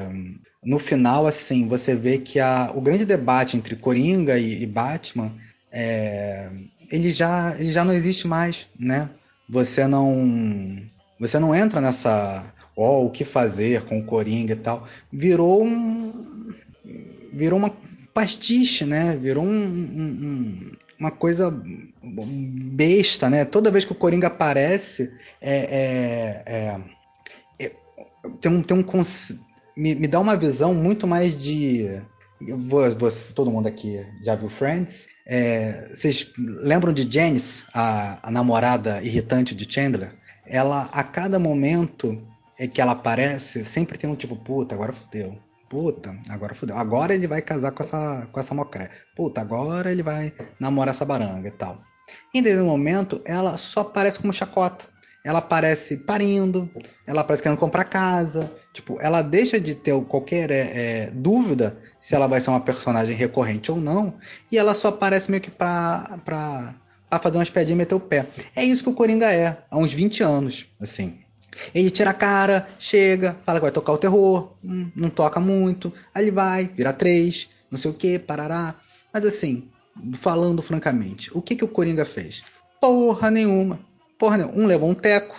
no final, assim, você vê que a, o grande debate entre Coringa e, e Batman é, ele, já, ele já não existe mais, né? Você não você não entra nessa ó, o que fazer com o Coringa e tal. Virou um virou uma pastiche, né? Virou um- um- um- uma coisa besta, né? Toda vez que o Coringa aparece, é, é- é- é- tem um, tem um me, me dá uma visão muito mais de vou- vou- todo mundo aqui já viu Friends. É, vocês lembram de Janice, a, a namorada irritante de Chandler? Ela, a cada momento é que ela aparece, sempre tem um tipo, puta, agora fudeu. Puta, agora fudeu. Agora ele vai casar com essa, com essa mocré. Puta, agora ele vai namorar essa baranga e tal. Em determinado momento, ela só aparece como chacota. Ela aparece parindo, ela aparece querendo comprar casa. Tipo, ela deixa de ter qualquer é, é, dúvida se ela vai ser uma personagem recorrente ou não. E ela só aparece meio que pra, pra, pra fazer umas piadinhas e meter o pé. É isso que o Coringa é, há uns 20 anos, assim. Ele tira a cara, chega, fala que vai tocar o terror, hum, não toca muito, aí ele vai, vira três, não sei o que, parará. Mas assim, falando francamente, o que, que o Coringa fez? Porra nenhuma. Porra. Um levou um teco,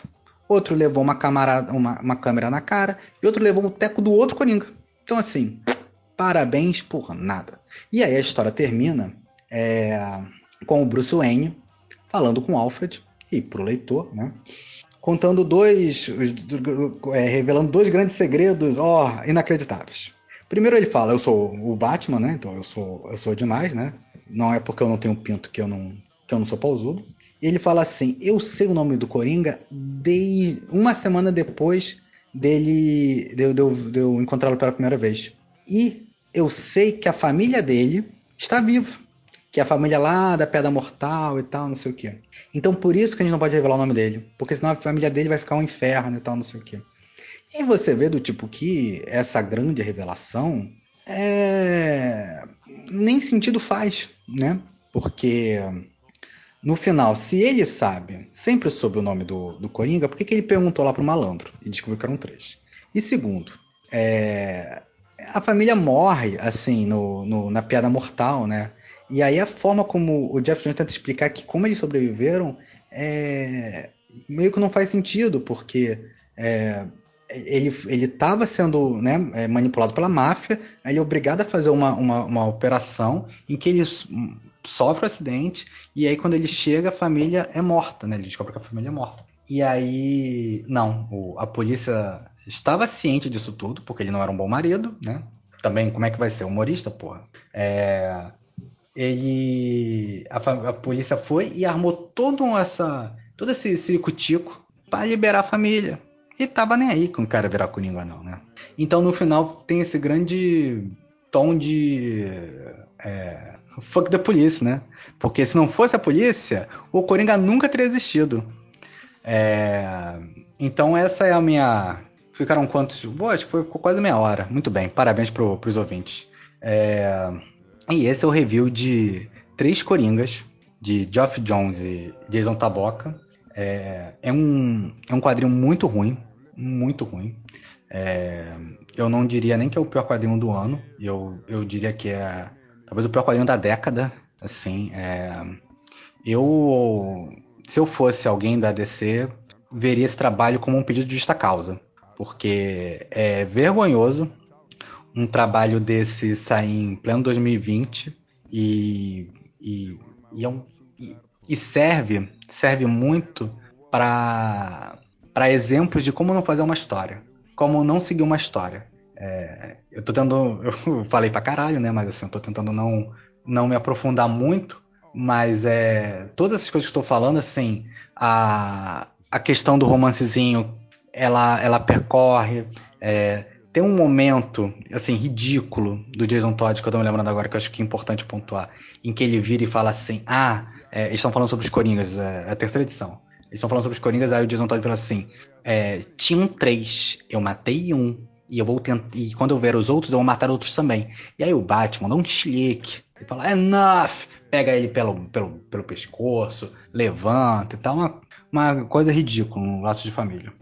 outro levou uma, camarada, uma, uma câmera na cara, e outro levou um teco do outro Coringa. Então assim, parabéns por nada. E aí a história termina é, com o Bruce Wayne falando com o Alfred, e pro leitor, né? contando dois, é, revelando dois grandes segredos, ó, inacreditáveis. Primeiro ele fala, eu sou o Batman, né? Então eu sou, eu sou demais, né? Não é porque eu não tenho pinto que eu não, que eu não sou pausudo. Ele fala assim, eu sei o nome do Coringa de uma semana depois dele, de, eu- de de eu encontrá-lo pela primeira vez. E eu sei que a família dele está viva. Que é a família lá da Pedra Mortal e tal, não sei o quê. Então por isso que a gente não pode revelar o nome dele. Porque senão a família dele vai ficar um inferno e tal, não sei o quê. E você vê do tipo que essa grande revelação é... nem sentido faz, né? Porque no final, se ele sabe, sempre soube o nome do, do Coringa, por que, que ele perguntou lá pro malandro e descobriu que eram três? E segundo, é, a família morre, assim, no, no- na piada mortal, né? E aí a forma como o Jeff Jones tenta explicar que como eles sobreviveram é meio que não faz sentido, porque é, ele ele estava sendo né, é, manipulado pela máfia, aí ele é obrigado a fazer uma, uma, uma operação em que ele sofre um acidente e aí quando ele chega a família é morta, né? Ele descobre que a família é morta. E aí, não, o- a polícia estava ciente disso tudo, porque ele não era um bom marido, né? Também, como é que vai ser? Humorista, porra. É, ele. A, a polícia foi e armou todo essa. todo esse circo-tico para liberar a família. E tava nem aí com o cara virar Coringa, não, né? Então no final tem esse grande tom de. É, fuck the police, né? Porque se não fosse a polícia, o Coringa nunca teria existido. É, então essa é a minha. Ficaram quantos? Boa, acho que foi quase meia hora. Muito bem, parabéns pro, pros ouvintes. É, e esse é o review de Três Coringas, de Geoff Jones e Jason Taboca. É, é um, é um quadrinho muito ruim, muito ruim. É, eu não diria nem que é o pior quadrinho do ano, eu, eu diria que é talvez o pior quadrinho da década. Assim, é, eu, se eu fosse alguém da DC, veria esse trabalho como um pedido de justa causa, porque é vergonhoso um trabalho desse sair em pleno 2020 e, e, e, é um- e- e serve, serve muito para para exemplos de como não fazer uma história, como não seguir uma história. É, eu tô tentando, eu falei pra caralho, né? Mas assim, eu tô tentando não, não me aprofundar muito, mas é, todas essas coisas que eu tô falando, assim, a, a questão do romancezinho, ela, ela percorre, é, tem um momento, assim, ridículo do Jason Todd, que eu tô me lembrando agora, que eu acho que é importante pontuar, em que ele vira e fala assim, ah, é, eles estão falando sobre os Coringas, é, é a terceira edição. Eles estão falando sobre os Coringas, aí o Jason Todd fala assim, é, tinham três, eu matei um, e eu vou tentar, e quando eu ver os outros, eu vou matar outros também. E aí o Batman dá um chilique, e fala, enough! Pega ele pelo, pelo, pelo pescoço, levanta e tal, uma, uma coisa ridícula, um laço de família.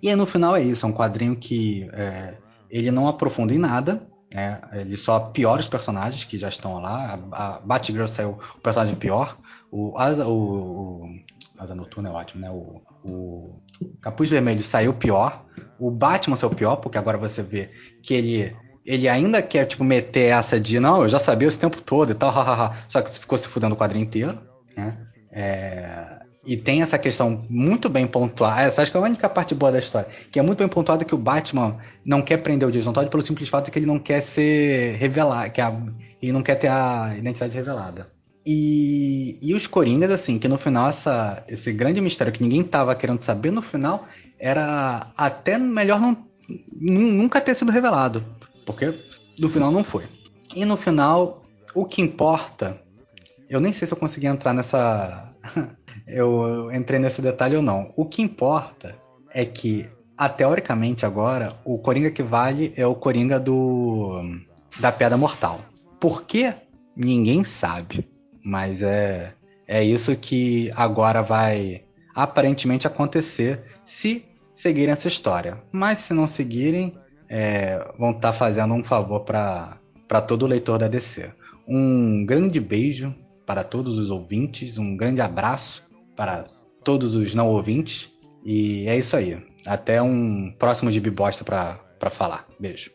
E aí no final é isso, é um quadrinho que é, ele não aprofunda em nada, né? ele só piora os personagens que já estão lá. A, a Batgirl saiu o personagem pior, o Asa, o, o Asa Noturna é ótimo, né? O, o Capuz Vermelho saiu pior, o Batman saiu pior, porque agora você vê que ele ele ainda quer, tipo, meter essa de não, eu já sabia esse tempo todo e tal, hahaha. Só que ficou se fudendo o quadrinho inteiro, né? É, e tem essa questão muito bem pontuada. Essa acho que é a única parte boa da história. Que é muito bem pontuada que o Batman não quer prender o Jason Todd pelo simples fato de que ele não quer ser revelado. Que a- ele não quer ter a identidade revelada. E, e os Coringas, assim, que no final essa, esse grande mistério que ninguém tava querendo saber, no final era até melhor não, nu- nunca ter sido revelado. Porque no final não foi. E no final, o que importa. Eu nem sei se eu consegui entrar nessa. eu, entrei nesse detalhe ou não. O que importa é que, ah, teoricamente agora, o Coringa que vale é o Coringa do. da Piada Mortal. Por quê? Ninguém sabe. Mas é, é isso que agora vai aparentemente acontecer se seguirem essa história. Mas se não seguirem, é, vão estar fazendo um favor para todo leitor da DC. Um grande beijo para todos os ouvintes, um grande abraço para todos os não ouvintes. E é isso aí. Até um próximo de Bibosta para falar. Beijo.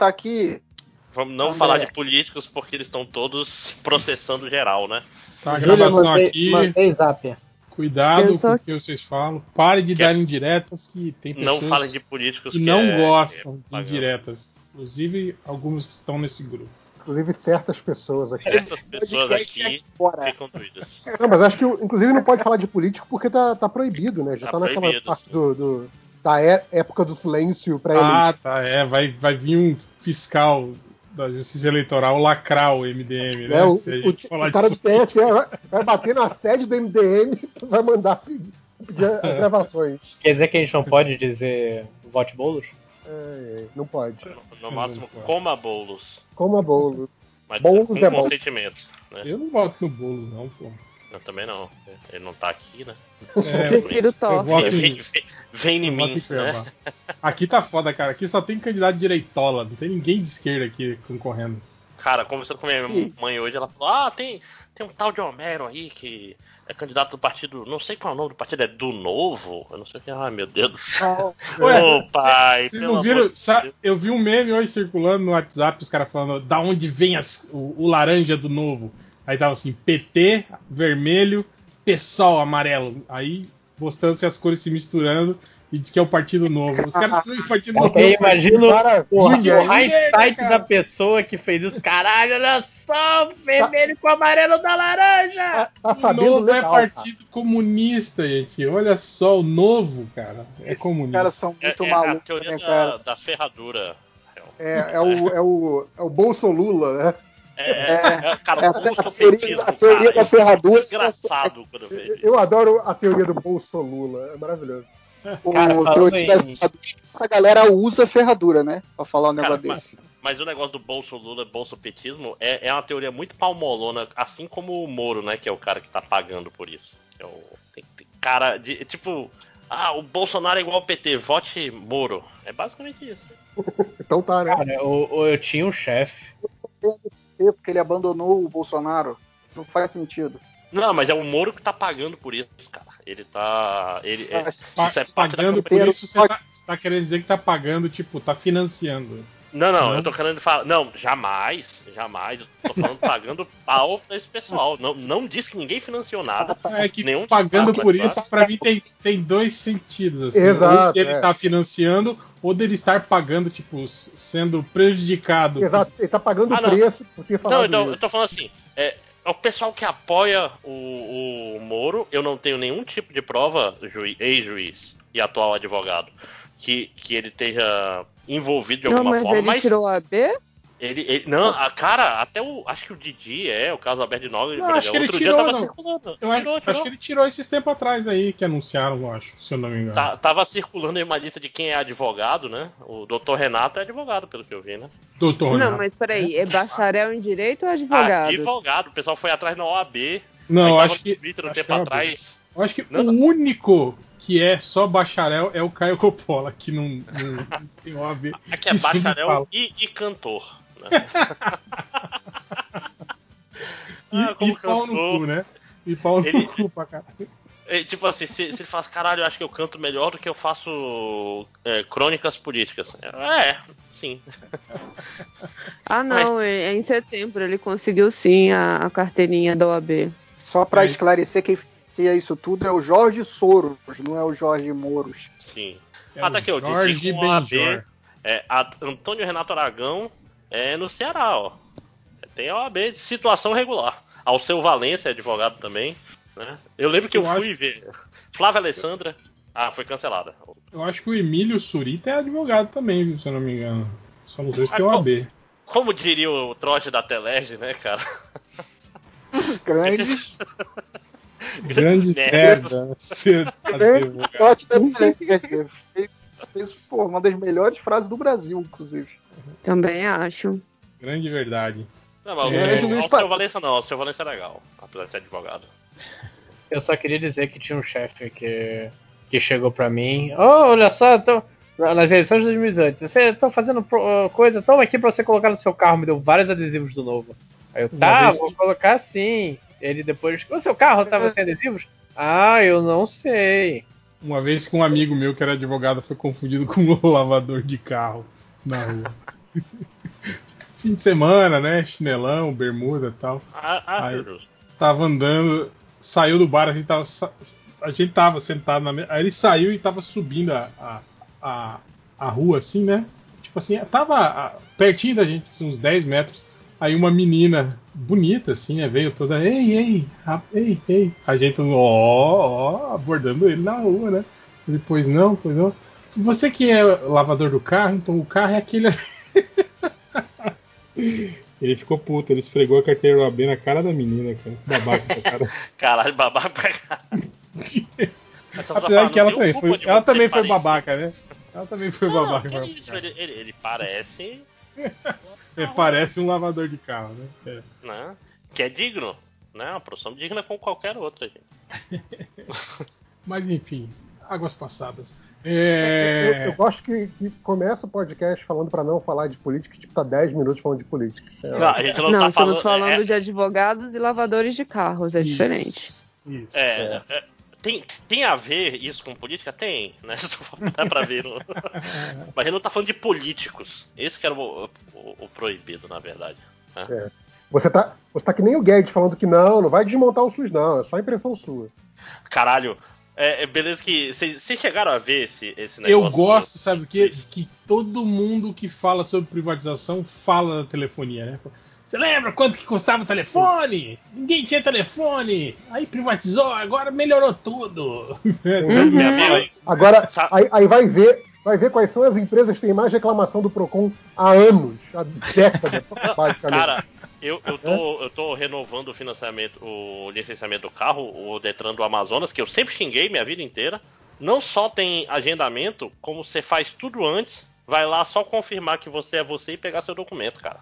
Tá aqui. Vamos não André. falar de políticos porque eles estão todos processando geral, né? Tá a gravação mandei- aqui. mandei zap. Cuidado Eu com só- o que vocês falam. Pare de Que- dar indiretas que tem Não pessoas falem de políticos que que não é- gostam é de indiretas. Inclusive alguns que estão nesse grupo. Inclusive certas pessoas aqui. Certas pessoas aqui ficam doidas. Não, mas acho que, inclusive, não pode falar de político porque tá, tá proibido, né? Já Tá tá, naquela proibido, parte do, do- da é- época do silêncio pra Ah, tá. É, vai, vai vir um fiscal da Justiça Eleitoral lacrar o MDM, né? É, o, Se a o- gente o falar cara de... do TSE vai, vai bater na sede do MDM e vai mandar pedir, pedir as gravações. Quer dizer que a gente não pode dizer vote bolos? É, é, não pode. No máximo, coma bolos. Coma bolo. Mas Boulos com é bom. consentimento. Né? Eu não voto no Boulos, não, pô. Eu também não. Ele não tá aqui, né? É, Eu prefiro tosse. Vem, em mim, né? Aqui tá foda, cara. Aqui só tem candidato direitola. Não tem ninguém de esquerda aqui concorrendo. Cara, conversando com minha mãe hoje, ela falou: Ah, tem, tem um tal de Homero aí que é candidato do partido. Não sei qual é o nome do partido, é do Novo? Eu não sei o que. Ai, meu Deus do céu. Ué, Ô, pai, Vocês não viram? de eu vi um meme hoje circulando no WhatsApp, os caras falando da onde vem as- o, o laranja do novo. Aí tava assim, PT, vermelho, PSOL, amarelo. Aí mostrando-se as cores se misturando e diz que é o Partido Novo. Os caras precisam de Partido Novo. Eu imagino o hindsight cara. da pessoa que fez isso. Caralho, olha só, o vermelho com o amarelo da laranja. Tá O novo é Partido Comunista, gente. Olha só, o novo, cara. É comunista. caras são É, muito é a malucos, teoria né, da, cara? da ferradura. É, é o, é o, é o Bolso Lula, né? É, é, é, cara, É, a teoria- bolsopetismo, a teoria cara, da é ferradura- desgraçado quando eu vejo. Eu adoro a teoria do Bolso Lula, é maravilhoso. O Cara, falando teoria da em- ferradura, essa galera usa ferradura, né? Pra falar um Cara, negócio mas, desse. mas o negócio do Bolso Lula, bolsopetismo, é, é uma teoria muito palmolona, assim como o Moro, né? Que é o cara que tá pagando por isso. Que é o, tem, tem cara de. Tipo, ah, o Bolsonaro é igual ao PT, vote Moro. É basicamente isso. Então tá, né? Cara, eu, eu tinha um chefe PT porque ele abandonou o Bolsonaro. Não faz sentido. Não, mas é o Moro que tá pagando por isso, cara. Ele tá. Ele, é, Pa- isso é parte da pagando por isso, você tá, você tá querendo dizer que tá pagando, tipo, tá financiando. Não, não, Não? eu tô querendo falar. Não, jamais, jamais. Eu tô falando pagando pau pra esse pessoal. Não, não diz que ninguém financiou nada. É que Nenhum pagando por tá? isso, pra mim, tem, tem dois sentidos. Assim. Exato, ou ele é. tá financiando, ou dele estar pagando, tipo, sendo prejudicado. Exato, ele tá pagando Ah, o não. preço por ter Não, falado então, isso. eu tô falando assim. É, é o pessoal que apoia o, o Moro, eu não tenho nenhum tipo de prova, juiz- ex-juiz e atual advogado, que, que ele esteja envolvido de Não, alguma mas forma, ele mas tirou a B? ele, ele- Não, a cara, até o. Acho que o Didi é, o caso Alberto de. Não, acho que ele outro tirou, dia tava não. circulando. Eu acho, tirou, acho tirou. que ele tirou esses tempos atrás aí, que anunciaram, eu acho, se eu não me engano. Tá- tava circulando aí uma lista de quem é advogado, né? O doutor Renato é advogado, pelo que eu vi, né? Doutor Não, Renato. mas peraí, é bacharel em direito ou advogado? Advogado, o pessoal foi atrás na OAB. Não, acho que- Twitter um acho tempo que é atrás. Eu acho que Não, o único que é só bacharel é o Caio Coppola, que não, não, não tem OAB. Aqui é Isso ele bacharel e, e cantor. Né? E, Ah, como e pau no cu, né? E pau no Ele- cu pra caralho. É, tipo assim, se, se ele fala, caralho, eu acho que eu canto melhor do que eu faço é, crônicas políticas. É, sim. Ah, não, é, é em setembro ele conseguiu sim a, a carteirinha da OAB. Só pra É isso. esclarecer quem fazia isso tudo é o Jorge Soros, não é o Jorge Moros. Sim. É ah, o tá aqui, ó. Jorge OAB, é, a- Antônio Renato Aragão é no Ceará, ó. Tem a OAB de situação regular. Alceu Valença é advogado também. Né? Eu lembro que eu, Eu fui ver. Flávia Alessandra. Ah, foi cancelada. Eu acho que o Emílio Surita é advogado também, viu, se eu não me engano. Só não sei se tem OAB. Como diria o trote da Telege, né, cara? Grande. Grande merda. da Telege. fez, fez pô, uma das melhores frases do Brasil, inclusive. Também acho. Grande verdade. Não, mas É, o, o Alceu Pa- Valença não. O Alceu Valença é legal. Apesar de ser advogado. Eu só queria dizer que tinha um chefe que, que chegou pra mim. Oh, olha só, tô, nas eleições de 2018, você tá fazendo ah, coisa, toma aqui pra você colocar no seu carro. Me deu vários adesivos do novo. Aí eu, tá, vez vou que- colocar sim. Ele depois, o seu carro tava sem adesivos? Ah, eu não sei. Uma vez que um amigo meu que era advogado foi confundido com um lavador de carro na rua. Fim de semana, né? Chinelão, bermuda e tal. Ah, ah Aí-. Tava andando, saiu do bar, a gente tava, a gente tava sentado na mesa. Aí ele saiu e tava subindo a, a, a, a rua, assim, né? Tipo assim, tava pertinho da gente, assim, uns 10 metros. Aí uma menina bonita, assim, né? Veio toda, ei, ei, ra- ei, ei. A gente, ó, ó, abordando ele na rua, né? Ele, pois não, pois não. Você que é lavador do carro, então o carro é aquele. ali." ele ficou puto, ele esfregou a carteira do AB na cara da menina, cara. Babaca pra cara. Caralho, babaca pra pra Apesar que ela também foi, ela também foi babaca, né? Ela também foi Não, babaca. pra- isso, ele, ele, ele parece, É, parece um lavador de carro, né? É. né? Que é digno, né? Uma profissão digna como qualquer outra, gente. Mas enfim, águas passadas. Eu, É... eu gosto que, que começa o podcast falando pra não falar de política, e, tipo, tá 10 minutos falando de política. Isso é- Não, a gente não, Não, tá estamos falando. falando é- de advogados e lavadores de carros, é diferente. Isso. É, é, tem, tem a ver isso com política? Tem, né? Dá pra ver. no- Mas a gente não tá falando de políticos. Esse que era o, o- o proibido, na verdade. né? É. Você tá, você tá que nem o Guedes falando que não, não vai desmontar o SUS, não, é só impressão sua. Caralho, é, é beleza que. Vocês chegaram a ver esse, esse negócio? Eu gosto, sabe o quê? Que todo mundo que fala sobre privatização fala da telefonia, né? Você lembra quanto que custava o telefone? Ninguém tinha telefone. Aí privatizou, agora melhorou tudo. Uhum. Agora, aí, aí vai ver, vai ver quais são as empresas que têm mais reclamação do Procon há anos, há décadas, basicamente. Cara, eu, eu, tô, eu tô renovando o financiamento, o licenciamento do carro, o Detran do Amazonas, que eu sempre xinguei minha vida inteira. Não só tem agendamento, como você faz tudo antes, vai lá só confirmar que você é você e pegar seu documento, cara.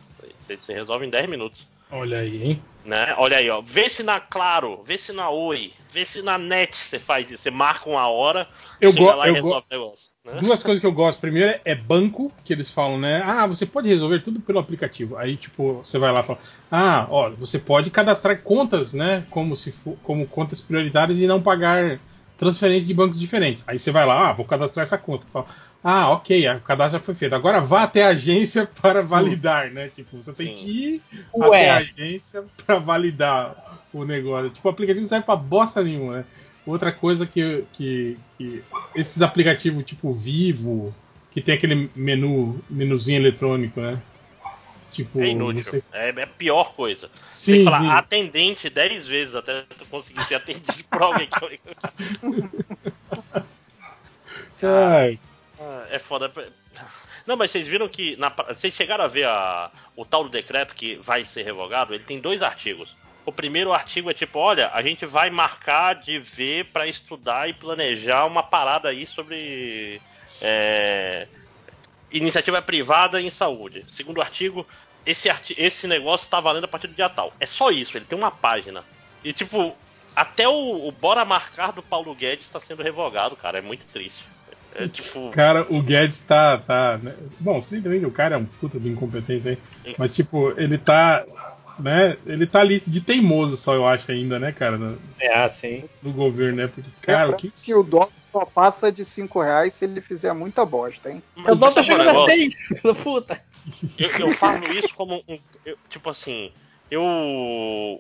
Você, você resolve em 10 minutos. Olha aí, hein? Né? Olha aí, ó. Vê se na Claro, vê se na Oi, vê se na Net você faz isso. Você marca uma hora, Eu chega lá e eu resolve go- o negócio. né? Duas coisas que eu gosto. Primeiro é banco, que eles falam, né? Ah, você pode resolver tudo pelo aplicativo. Aí, tipo, você vai lá e fala, ah, ó, você pode cadastrar contas, né? Como se for, como contas prioritárias e não pagar transferência de bancos diferentes. Aí você vai lá, ah, vou cadastrar essa conta. Fala, ah, ok, o cadastro já foi feito. Agora vá até a agência para validar, né? Tipo, você tem Sim. que ir Ué. até a agência para validar o negócio. Tipo, o aplicativo não serve pra bosta nenhuma, né? Outra coisa que, que, que esses aplicativos tipo Vivo, que tem aquele menu, menuzinho eletrônico, né? Tipo, É inútil. você- É, é a pior coisa. Tem Sim, que falar sim. atendente 10 vezes até tu conseguir ser atendido por alguém. que- Ai, Ah, é foda. Não, mas vocês viram que. na vocês chegaram a ver a- o tal do decreto que vai ser revogado? Ele tem dois artigos. O primeiro artigo é tipo: olha, a gente vai marcar de ver pra estudar e planejar uma parada aí sobre. é, iniciativa privada em saúde. Segundo artigo, esse, arti esse negócio tá valendo a partir do dia tal. É só isso, ele tem uma página. E tipo, até o, o Bora Marcar do Paulo Guedes está sendo revogado, cara. É muito triste. É tipo. Cara, o Guedes tá. tá né? Bom, se bem que o cara é um puta de incompetente aí. Mas, tipo, ele tá. Né? Ele tá ali de teimoso só, eu acho, ainda, né, cara? No, É, assim. no governo, né? Porque, cara, o que. Se o dólar só passa de 5 reais se ele fizer muita bosta, hein? O dólar tá Sabe um chegando a negócio? 6, filho da puta. Eu, eu falo isso como um. eu- tipo assim. Eu.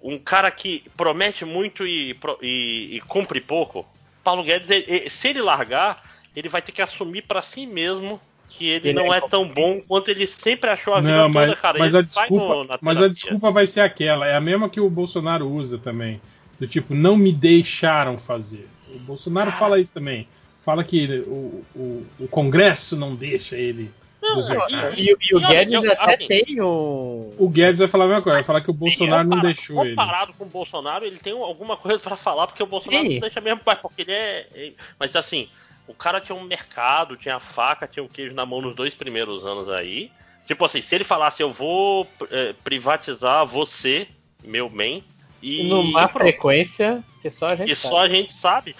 Um cara que promete muito e, e- e cumpre pouco. Paulo Guedes, ele- ele- se ele largar, ele vai ter que assumir pra si mesmo que ele, Ele não é é tão bom quanto ele sempre achou a vida Não, toda, mas, cara. mas Ele a desculpa, no- mas a desculpa vai ser aquela, é a mesma que o Bolsonaro usa também, do tipo não me deixaram fazer. O Bolsonaro fala isso também, fala que o, o, o Congresso não deixa ele. governar. E, e o E olha, Guedes eu- até assim- tem o. O Guedes vai falar a mesma coisa, vai falar que o Bolsonaro não deixou ele. Comparado com o Bolsonaro, ele tem alguma coisa pra falar, porque o Bolsonaro Sim. não deixa mesmo, mas porque ele é. é- Mas assim, o cara tinha um mercado, tinha a faca, tinha o queijo na mão nos dois primeiros anos aí. Tipo assim, se ele falasse, eu vou é, privatizar você, meu bem, e. numa pronto, frequência que só a gente que sabe. só a gente sabe.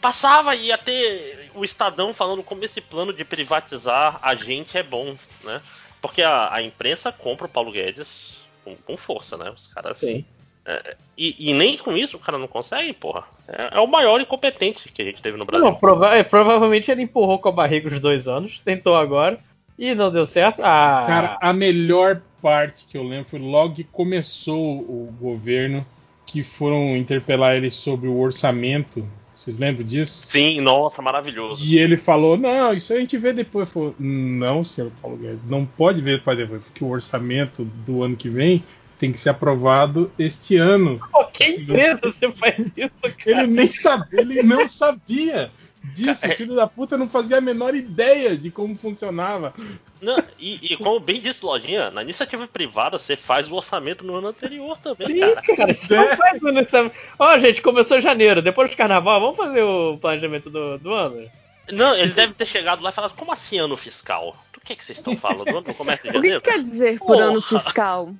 Passava e ia ter o Estadão falando como esse plano de privatizar a gente é bom, né? Porque a, a imprensa compra o Paulo Guedes com, com força, né? Os caras. Sim. É, e, e nem com isso o cara não consegue, porra. É, é o maior incompetente que a gente teve no Brasil. Não, prova- é, provavelmente ele empurrou com a barriga os dois anos, tentou agora e não deu certo. Ah, Cara, a melhor parte que eu lembro foi logo que começou o governo que foram interpelar ele sobre o orçamento. Vocês lembram disso? Sim, nossa, maravilhoso. E ele falou: Não, isso a gente vê depois. Falou, não, senhor Paulo Guedes, não pode ver para depois, porque o orçamento do ano que vem tem que ser aprovado este ano. pô, que empresa você faz isso, cara? Ele nem sabia, ele não sabia disso. É. O filho da puta não fazia a menor ideia de como funcionava. Não, e, e como bem disse Lojinha, na iniciativa privada você faz o orçamento no ano anterior também, Sim, cara. cara, você não faz nessa- Ó, gente, começou em janeiro, depois do carnaval, vamos fazer o planejamento do, do ano. Não, ele deve ter chegado lá e falado, como assim ano fiscal? Do que, que vocês estão falando? Do ano do comércio de O que, janeiro? que quer dizer por Porra. ano fiscal?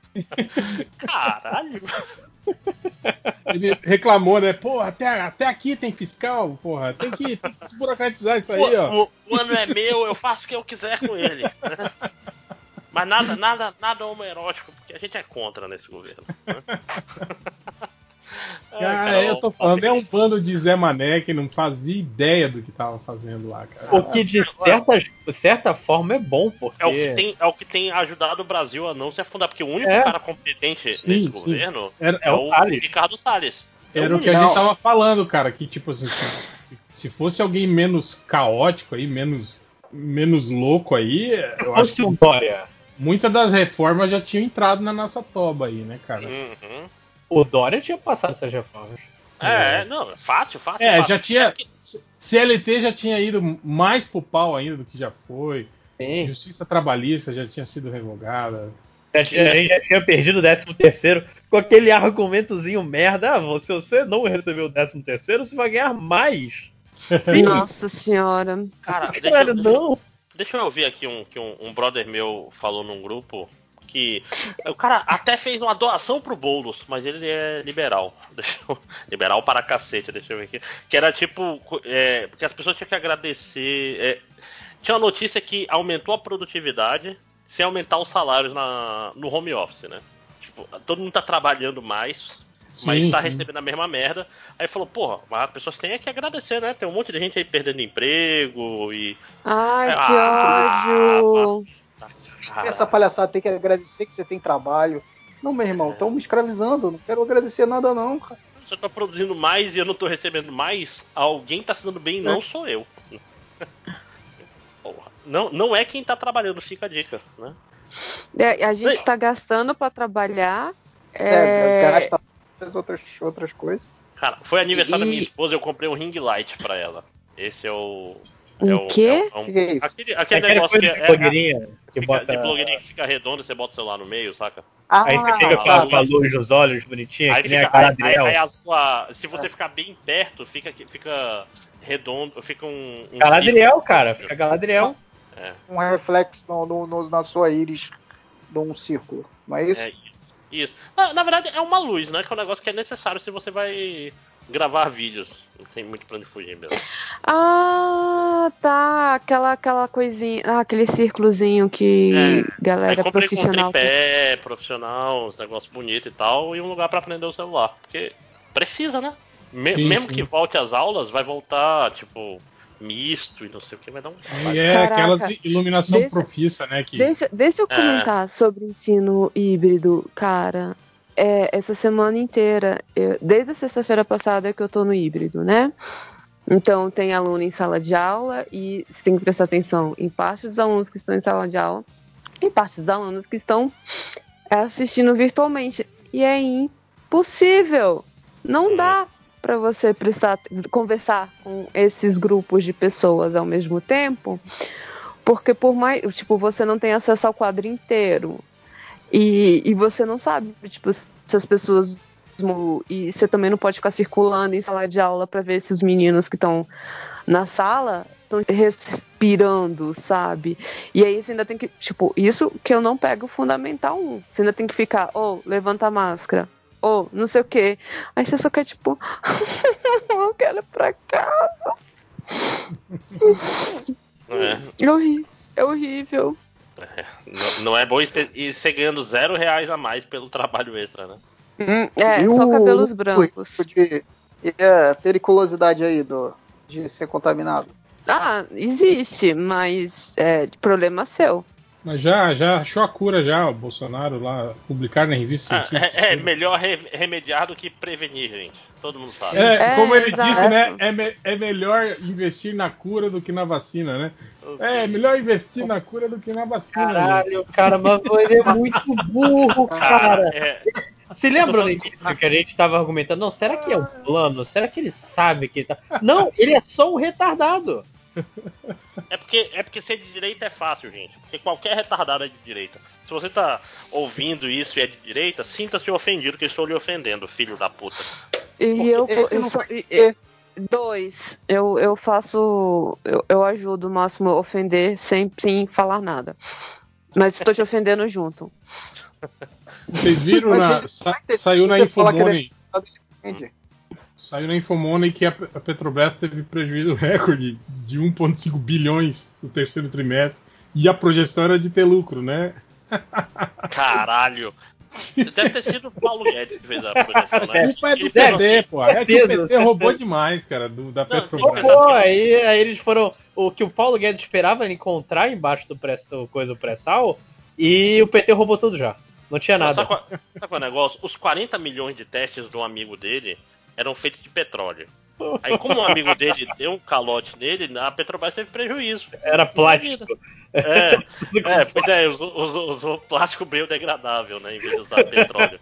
Caralho. Ele reclamou, né? Pô, até, até aqui tem fiscal, porra. Tem que, tem que desburocratizar isso aí, ó. O, o- ano é meu, eu faço o que eu quiser com ele. Mas nada, nada, nada homoerótico, porque a gente é contra nesse governo. né? Ai, Ah, cara, eu tô falando, é um bando de Zé Mané que não fazia ideia do que tava fazendo lá, cara. O que de certa, de certa forma é bom, porque. É o, que tem, é o que tem ajudado o Brasil a não se afundar, porque o único É. cara competente Sim, nesse sim. governo Era- é, é o o Salles. Ricardo Salles. Era o que a gente tava falando, cara, que tipo assim, se, se fosse alguém menos caótico aí, menos, menos louco aí, eu acho que o Dória. muitas das reformas já tinham entrado na nossa toba aí, né, cara? Uhum. O Dória tinha passado essas reformas. É, não, é fácil, fácil. É, fácil. já tinha. CLT já tinha ido mais pro pau ainda do que já foi. Sim. Justiça trabalhista já tinha sido revogada. Já tinha, a gente já tinha perdido o 13 terceiro com aquele argumentozinho merda. Ah, se você não recebeu o 13 terceiro, você vai ganhar mais. Sim. Nossa senhora. Cara, eu- deixa, eu- não. deixa eu ouvir aqui um que um, um brother meu falou num grupo que. O cara até fez uma doação pro Boulos, mas ele é liberal. Deixa eu- liberal para cacete, deixa eu ver aqui. Que era tipo. É, porque as pessoas tinham que agradecer. é, tinha uma notícia que aumentou a produtividade sem aumentar os salários na, no home office, né? Tipo, todo mundo tá trabalhando mais, mas Sim, tá sim. recebendo a mesma merda. Aí falou, porra, mas as pessoas têm é que agradecer, né? Tem um monte de gente aí perdendo emprego e. Ai, que Ah, ódio. Essa palhaçada tem que agradecer que você tem trabalho. Não, meu irmão, estão me escravizando. Não quero agradecer nada, não, cara. Eu tô produzindo mais e eu não tô recebendo mais, alguém tá se dando bem, não É. sou eu. Porra. Não, não é quem tá trabalhando, fica a dica, né? É, a gente tá gastando pra trabalhar. É, É, gasta outras, outras coisas. Cara, foi aniversário da minha E- esposa, eu comprei um ring light pra ela. Esse é o. Um é o, quê? é um- Que é isso? Aquele, aquele Aquela negócio que de é, blogueirinha que fica, bota- de blogueirinha que fica redondo, você bota o celular no meio, saca? Ah, Aí você fica com a, com a luz nos olhos bonitinha, Aí que nem fica, a cara aí, aí- a sua, se você ficar bem perto, fica, fica redondo, fica um. um Galadriel, círculo. cara. Fica Galadriel. É, um reflexo no, no- no- na sua íris de um círculo. Não é isso? é isso. isso. Na, na verdade, é uma luz, né? Que é um negócio que é necessário se você vai gravar vídeos. Não tem muito pra onde fugir mesmo. Ah, tá. Aquela, aquela coisinha. Ah, aquele círculozinho que É. Galera comprei com um profissional. tripé, profissional, uns negócios bonitos e tal, e um lugar pra prender o celular. Porque precisa, né? Me- Sim, mesmo sim. que volte às aulas, vai voltar, tipo, misto e não sei o que, vai dar um E é Caraca. aquelas iluminação Deixa- profissa, né? Que... Deixa, deixa eu É. comentar sobre o ensino híbrido, cara. É, essa semana inteira, eu- desde a sexta-feira passada que eu tô no híbrido, né? Então tem aluno em sala de aula e você tem que prestar atenção em parte dos alunos que estão em sala de aula e parte dos alunos que estão assistindo virtualmente. E é impossível. Não dá para você prestar conversar com esses grupos de pessoas ao mesmo tempo, porque por mais, tipo, você não tem acesso ao quadro inteiro. E, e você não sabe, tipo, se as pessoas e você também não pode ficar circulando em sala de aula para ver se os meninos que estão na sala estão respirando, sabe? E aí você ainda tem que, tipo, isso que eu não pego fundamental 1. Você ainda tem que ficar, ou levanta a máscara, ou não sei o que. Aí você só quer, tipo, eu quero ir pra casa. É, É horrível. É não, não é bom ir ganhando zero reais a mais pelo trabalho extra, né? Hum, é, E só o- cabelos brancos. De, e a periculosidade aí do, de ser contaminado. Ah, existe, mas é problema seu. Mas já, já achou a cura já, o Bolsonaro lá, publicar na revista Ah, é, é melhor re- remediar do que prevenir, gente. Todo mundo sabe. É, É, como ele exato. disse, né? É, me- é melhor investir na cura do que na vacina, né? É, melhor investir na cura do que na vacina. gente. Caralho, cara, mas ele é muito burro, cara. É, Você lembra no início que a gente tava argumentando? Não, será que é um plano? Será que ele sabe que ele tá. Não, ele é só um retardado. É porque, é porque ser de direita é fácil, gente. Porque qualquer retardado é de direita. Se você tá ouvindo isso e é de direita, sinta-se ofendido que eu estou lhe ofendendo, filho da puta. E Porque eu, ele eu só- e- ter- Dois, eu, eu faço. Eu, eu ajudo o máximo a ofender sem, sem falar nada. Mas estou te ofendendo junto. Vocês viram na, ele sa- saiu na Infomoney, Entendi. Saiu na Infomoney que a, Pe- a Petrobras teve prejuízo recorde de 1,5 bilhões no terceiro trimestre e a projeção era de ter lucro, né? Caralho. Deve ter sido o Paulo Guedes que fez a projeção, né? A culpa é do PT, pô. É que o PT roubou demais, cara, do, da Não, Petrobras. Pô, aí, aí eles foram. O que o Paulo Guedes esperava era encontrar embaixo do, pré, do coisa do pré-sal e o PT roubou tudo já. Não tinha Não, nada. Sabe qual, sabe qual é o negócio? Os 40 milhões de testes de um amigo dele eram feitos de petróleo. Aí, como um amigo dele deu um calote nele, a Petrobras teve prejuízo. Era plástico. É, é pois é, usou, usou, usou plástico biodegradável, né? Em vez de usar petróleo.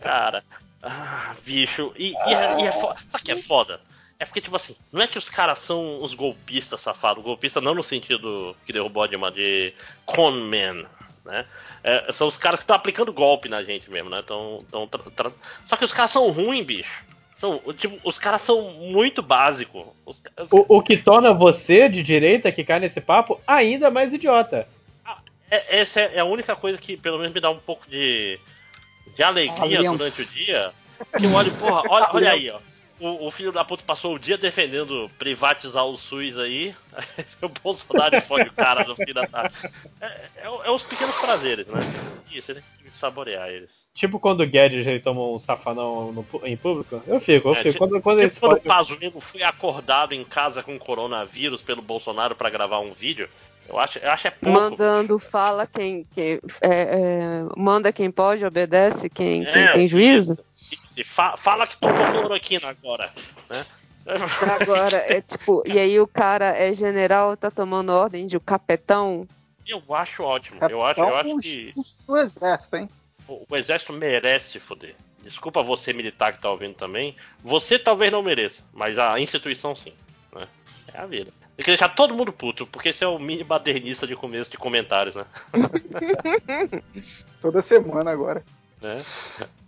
Cara, ah, bicho. E, e é, e é foda. O que é foda? É porque, tipo assim, não é que os caras são os golpistas safados. Golpista não no sentido que derrubou a Dilma de conman, né? É, são os caras que estão aplicando golpe na gente mesmo, né? Tão, tão tra- Só que os caras são ruins, bicho. São, tipo, os caras são muito básicos. Os, O, o que torna você de direita que cai nesse papo ainda mais idiota. é é- essa é a única coisa que pelo menos me dá um pouco de, de alegria durante o dia. Que eu olho, porra, olha, olha aí, ó. O, o filho da puta passou o dia defendendo privatizar o SUS aí. o Bolsonaro fode o cara no fim da tarde. É, é, é os pequenos prazeres, né? Isso, você tem que saborear eles. Tipo quando o Guedes ele toma um safanão no em público. Eu fico, eu É, fico. tipo- Quando, quando tipo quando o podem- Pazuello foi acordado em casa com coronavírus pelo Bolsonaro pra gravar um vídeo, eu acho, eu acho é pouco. Mandando fala quem, quem é, é, manda quem pode, obedece quem, quem É, tem juízo. Fa- fala que tomou cloroquina agora, né? Agora é tipo, e aí o cara é general, tá tomando ordem de o capetão. Eu acho ótimo. Eu acho, eu acho que do exército, hein? o, o exército merece foder. Desculpa você militar que tá ouvindo também. Você talvez não mereça, mas a instituição sim. Né? É a vida. Tem que deixar todo mundo puto, porque esse é o mini badernista de começo de comentários, né? Toda semana agora. Né?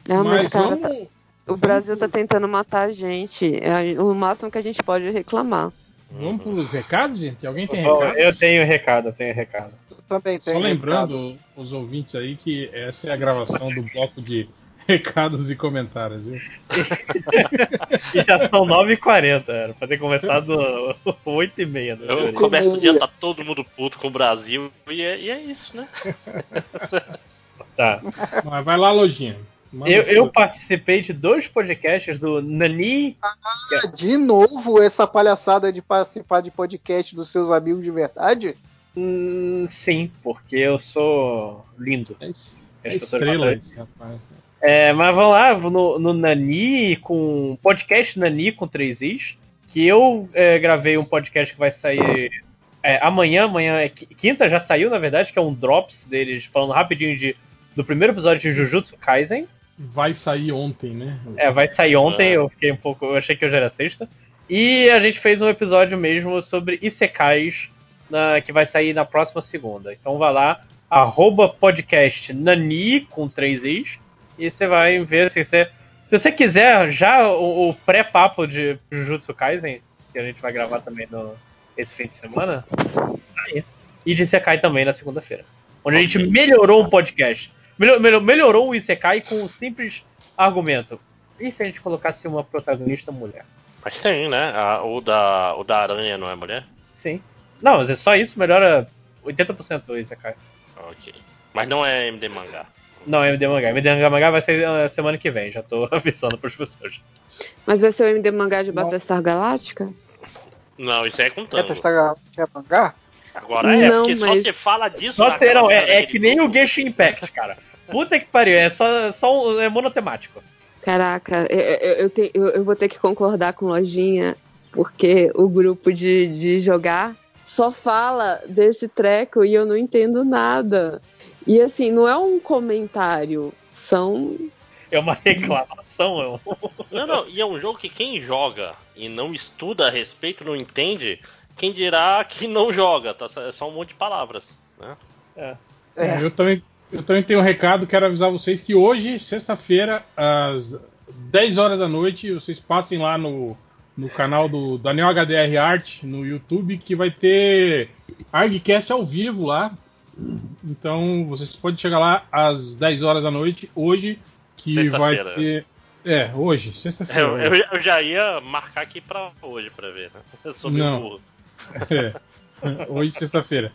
Não, mas, Mas cara, vamos- o Brasil tá tentando matar a gente. É o máximo que a gente pode é reclamar. Vamos pros recados, gente? Alguém tem Bom, recado? eu tenho recado, eu tenho recado. Também Só lembrando os ouvintes aí que essa é a gravação do bloco de recados e comentários, viu? E já são 9h40, era pra ter começado 8h30. né? Eu começo o dia, tá todo mundo puto com o Brasil, e é, e é isso, né? Tá. Mas vai lá, lojinha. Eu, eu participei de dois podcasts do Nani. Ah, de novo essa palhaçada de participar de podcast dos seus amigos de verdade? Hum, sim, porque eu sou lindo. É, é estrela esse rapaz. É, mas vamos lá, no, no Nani, com podcast Nani com 3 is, que eu é, gravei um podcast que vai sair é, amanhã, amanhã é qui- quinta, já saiu na verdade, que é um drops deles, falando rapidinho de, do primeiro episódio de Jujutsu Kaisen. Vai sair ontem, né? É, vai sair ontem, eu fiquei um pouco. Eu achei que hoje era sexta. E a gente fez um episódio mesmo sobre Isekais, na- que vai sair na próxima segunda. Então vai lá, arroba podcast Nani com três is, e você vai ver se você. Se você quiser já o, o pré-papo de Jujutsu Kaisen, que a gente vai gravar também no, esse fim de semana, aí. E de Isekai também na segunda-feira. Onde a gente melhorou um podcast. Melhor- melhor- melhorou o Isekai com um simples argumento. E se a gente colocasse uma protagonista mulher? Mas tem, né? A- o, da, o da aranha não é mulher? Sim. Não, mas é só isso, melhora 80% o Isekai. Ok. Mas não é MD mangá. Não, MD Mangá. MD Mangá vai ser uh, semana que vem, já tô avisando pras pessoas. Mas vai ser o MD mangá de Battlestar Galáctica? Não, isso aí é com tango. Battlestar é mangá? Agora é, Não, porque só mas- você fala disso. Só na terão, cara é, é que nem o Genshin Impact, cara. Puta que pariu, é só, só é monotemático. Caraca, eu, eu, eu te- eu- eu vou ter que concordar com Lojinha, porque o grupo de, de jogar só fala desse treco e eu não entendo nada. E assim, não é um comentário, são. É uma reclamação, é um... Não, não, e é um jogo que quem joga e não estuda a respeito, não entende, quem dirá que não joga, tá? É só um monte de palavras, né? É. É, Eu, também, eu também tenho um recado, quero avisar vocês que hoje, sexta-feira, às 10 horas da noite, vocês passem lá no, no canal do Daniel HDR Art no YouTube, que vai ter ArgCast ao vivo lá. Então vocês podem chegar lá às 10 horas da noite, hoje, que vai ter. É, hoje, sexta-feira. Eu, eu, eu já ia marcar aqui pra hoje pra ver, né? Eu sou meio Não. burro. É. Hoje, sexta-feira.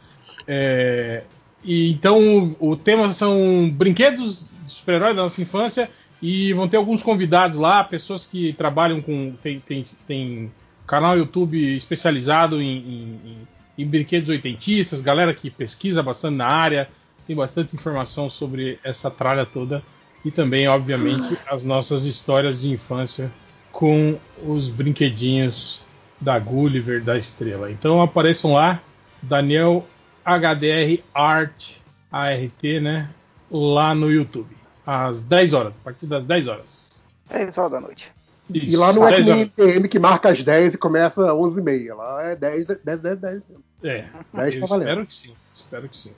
É, e então, o, tema são brinquedos de super-heróis da nossa infância. E vão ter alguns convidados lá, pessoas que trabalham com. Tem, tem, tem canal YouTube especializado em, em- em- em brinquedos oitentistas, galera que pesquisa bastante na área, tem bastante informação sobre essa tralha toda. E também, obviamente, as nossas histórias de infância com os brinquedinhos da Gulliver da Estrela. Então apareçam lá, Daniel HDR Art ART, né? Lá no YouTube. Às 10 horas, a partir das 10 horas. 10 horas da noite. E lá não é que 10 nem horas. PM que marca às 10 e começa às 11h30. Lá é 10, 10, 10, 10. É, 10 eu tá espero que sim. Espero que sim.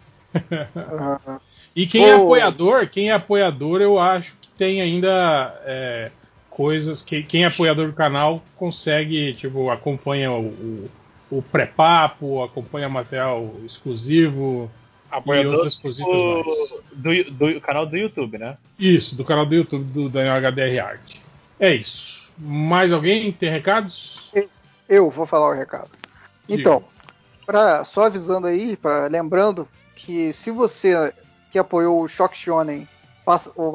Ah, E quem é apoiador, quem é apoiador, eu acho que tem ainda é, coisas que quem é apoiador do canal consegue, tipo, acompanha o, o, o pré-papo, acompanha material exclusivo, e Apoiador outras cositas do, mais. do, do canal do YouTube, né? Isso, do canal do YouTube do Daniel HDR Art. É isso. Mais alguém tem recados? Eu vou falar o recado. Então, pra, só avisando aí, pra, lembrando que se você que apoiou o Shock Shonen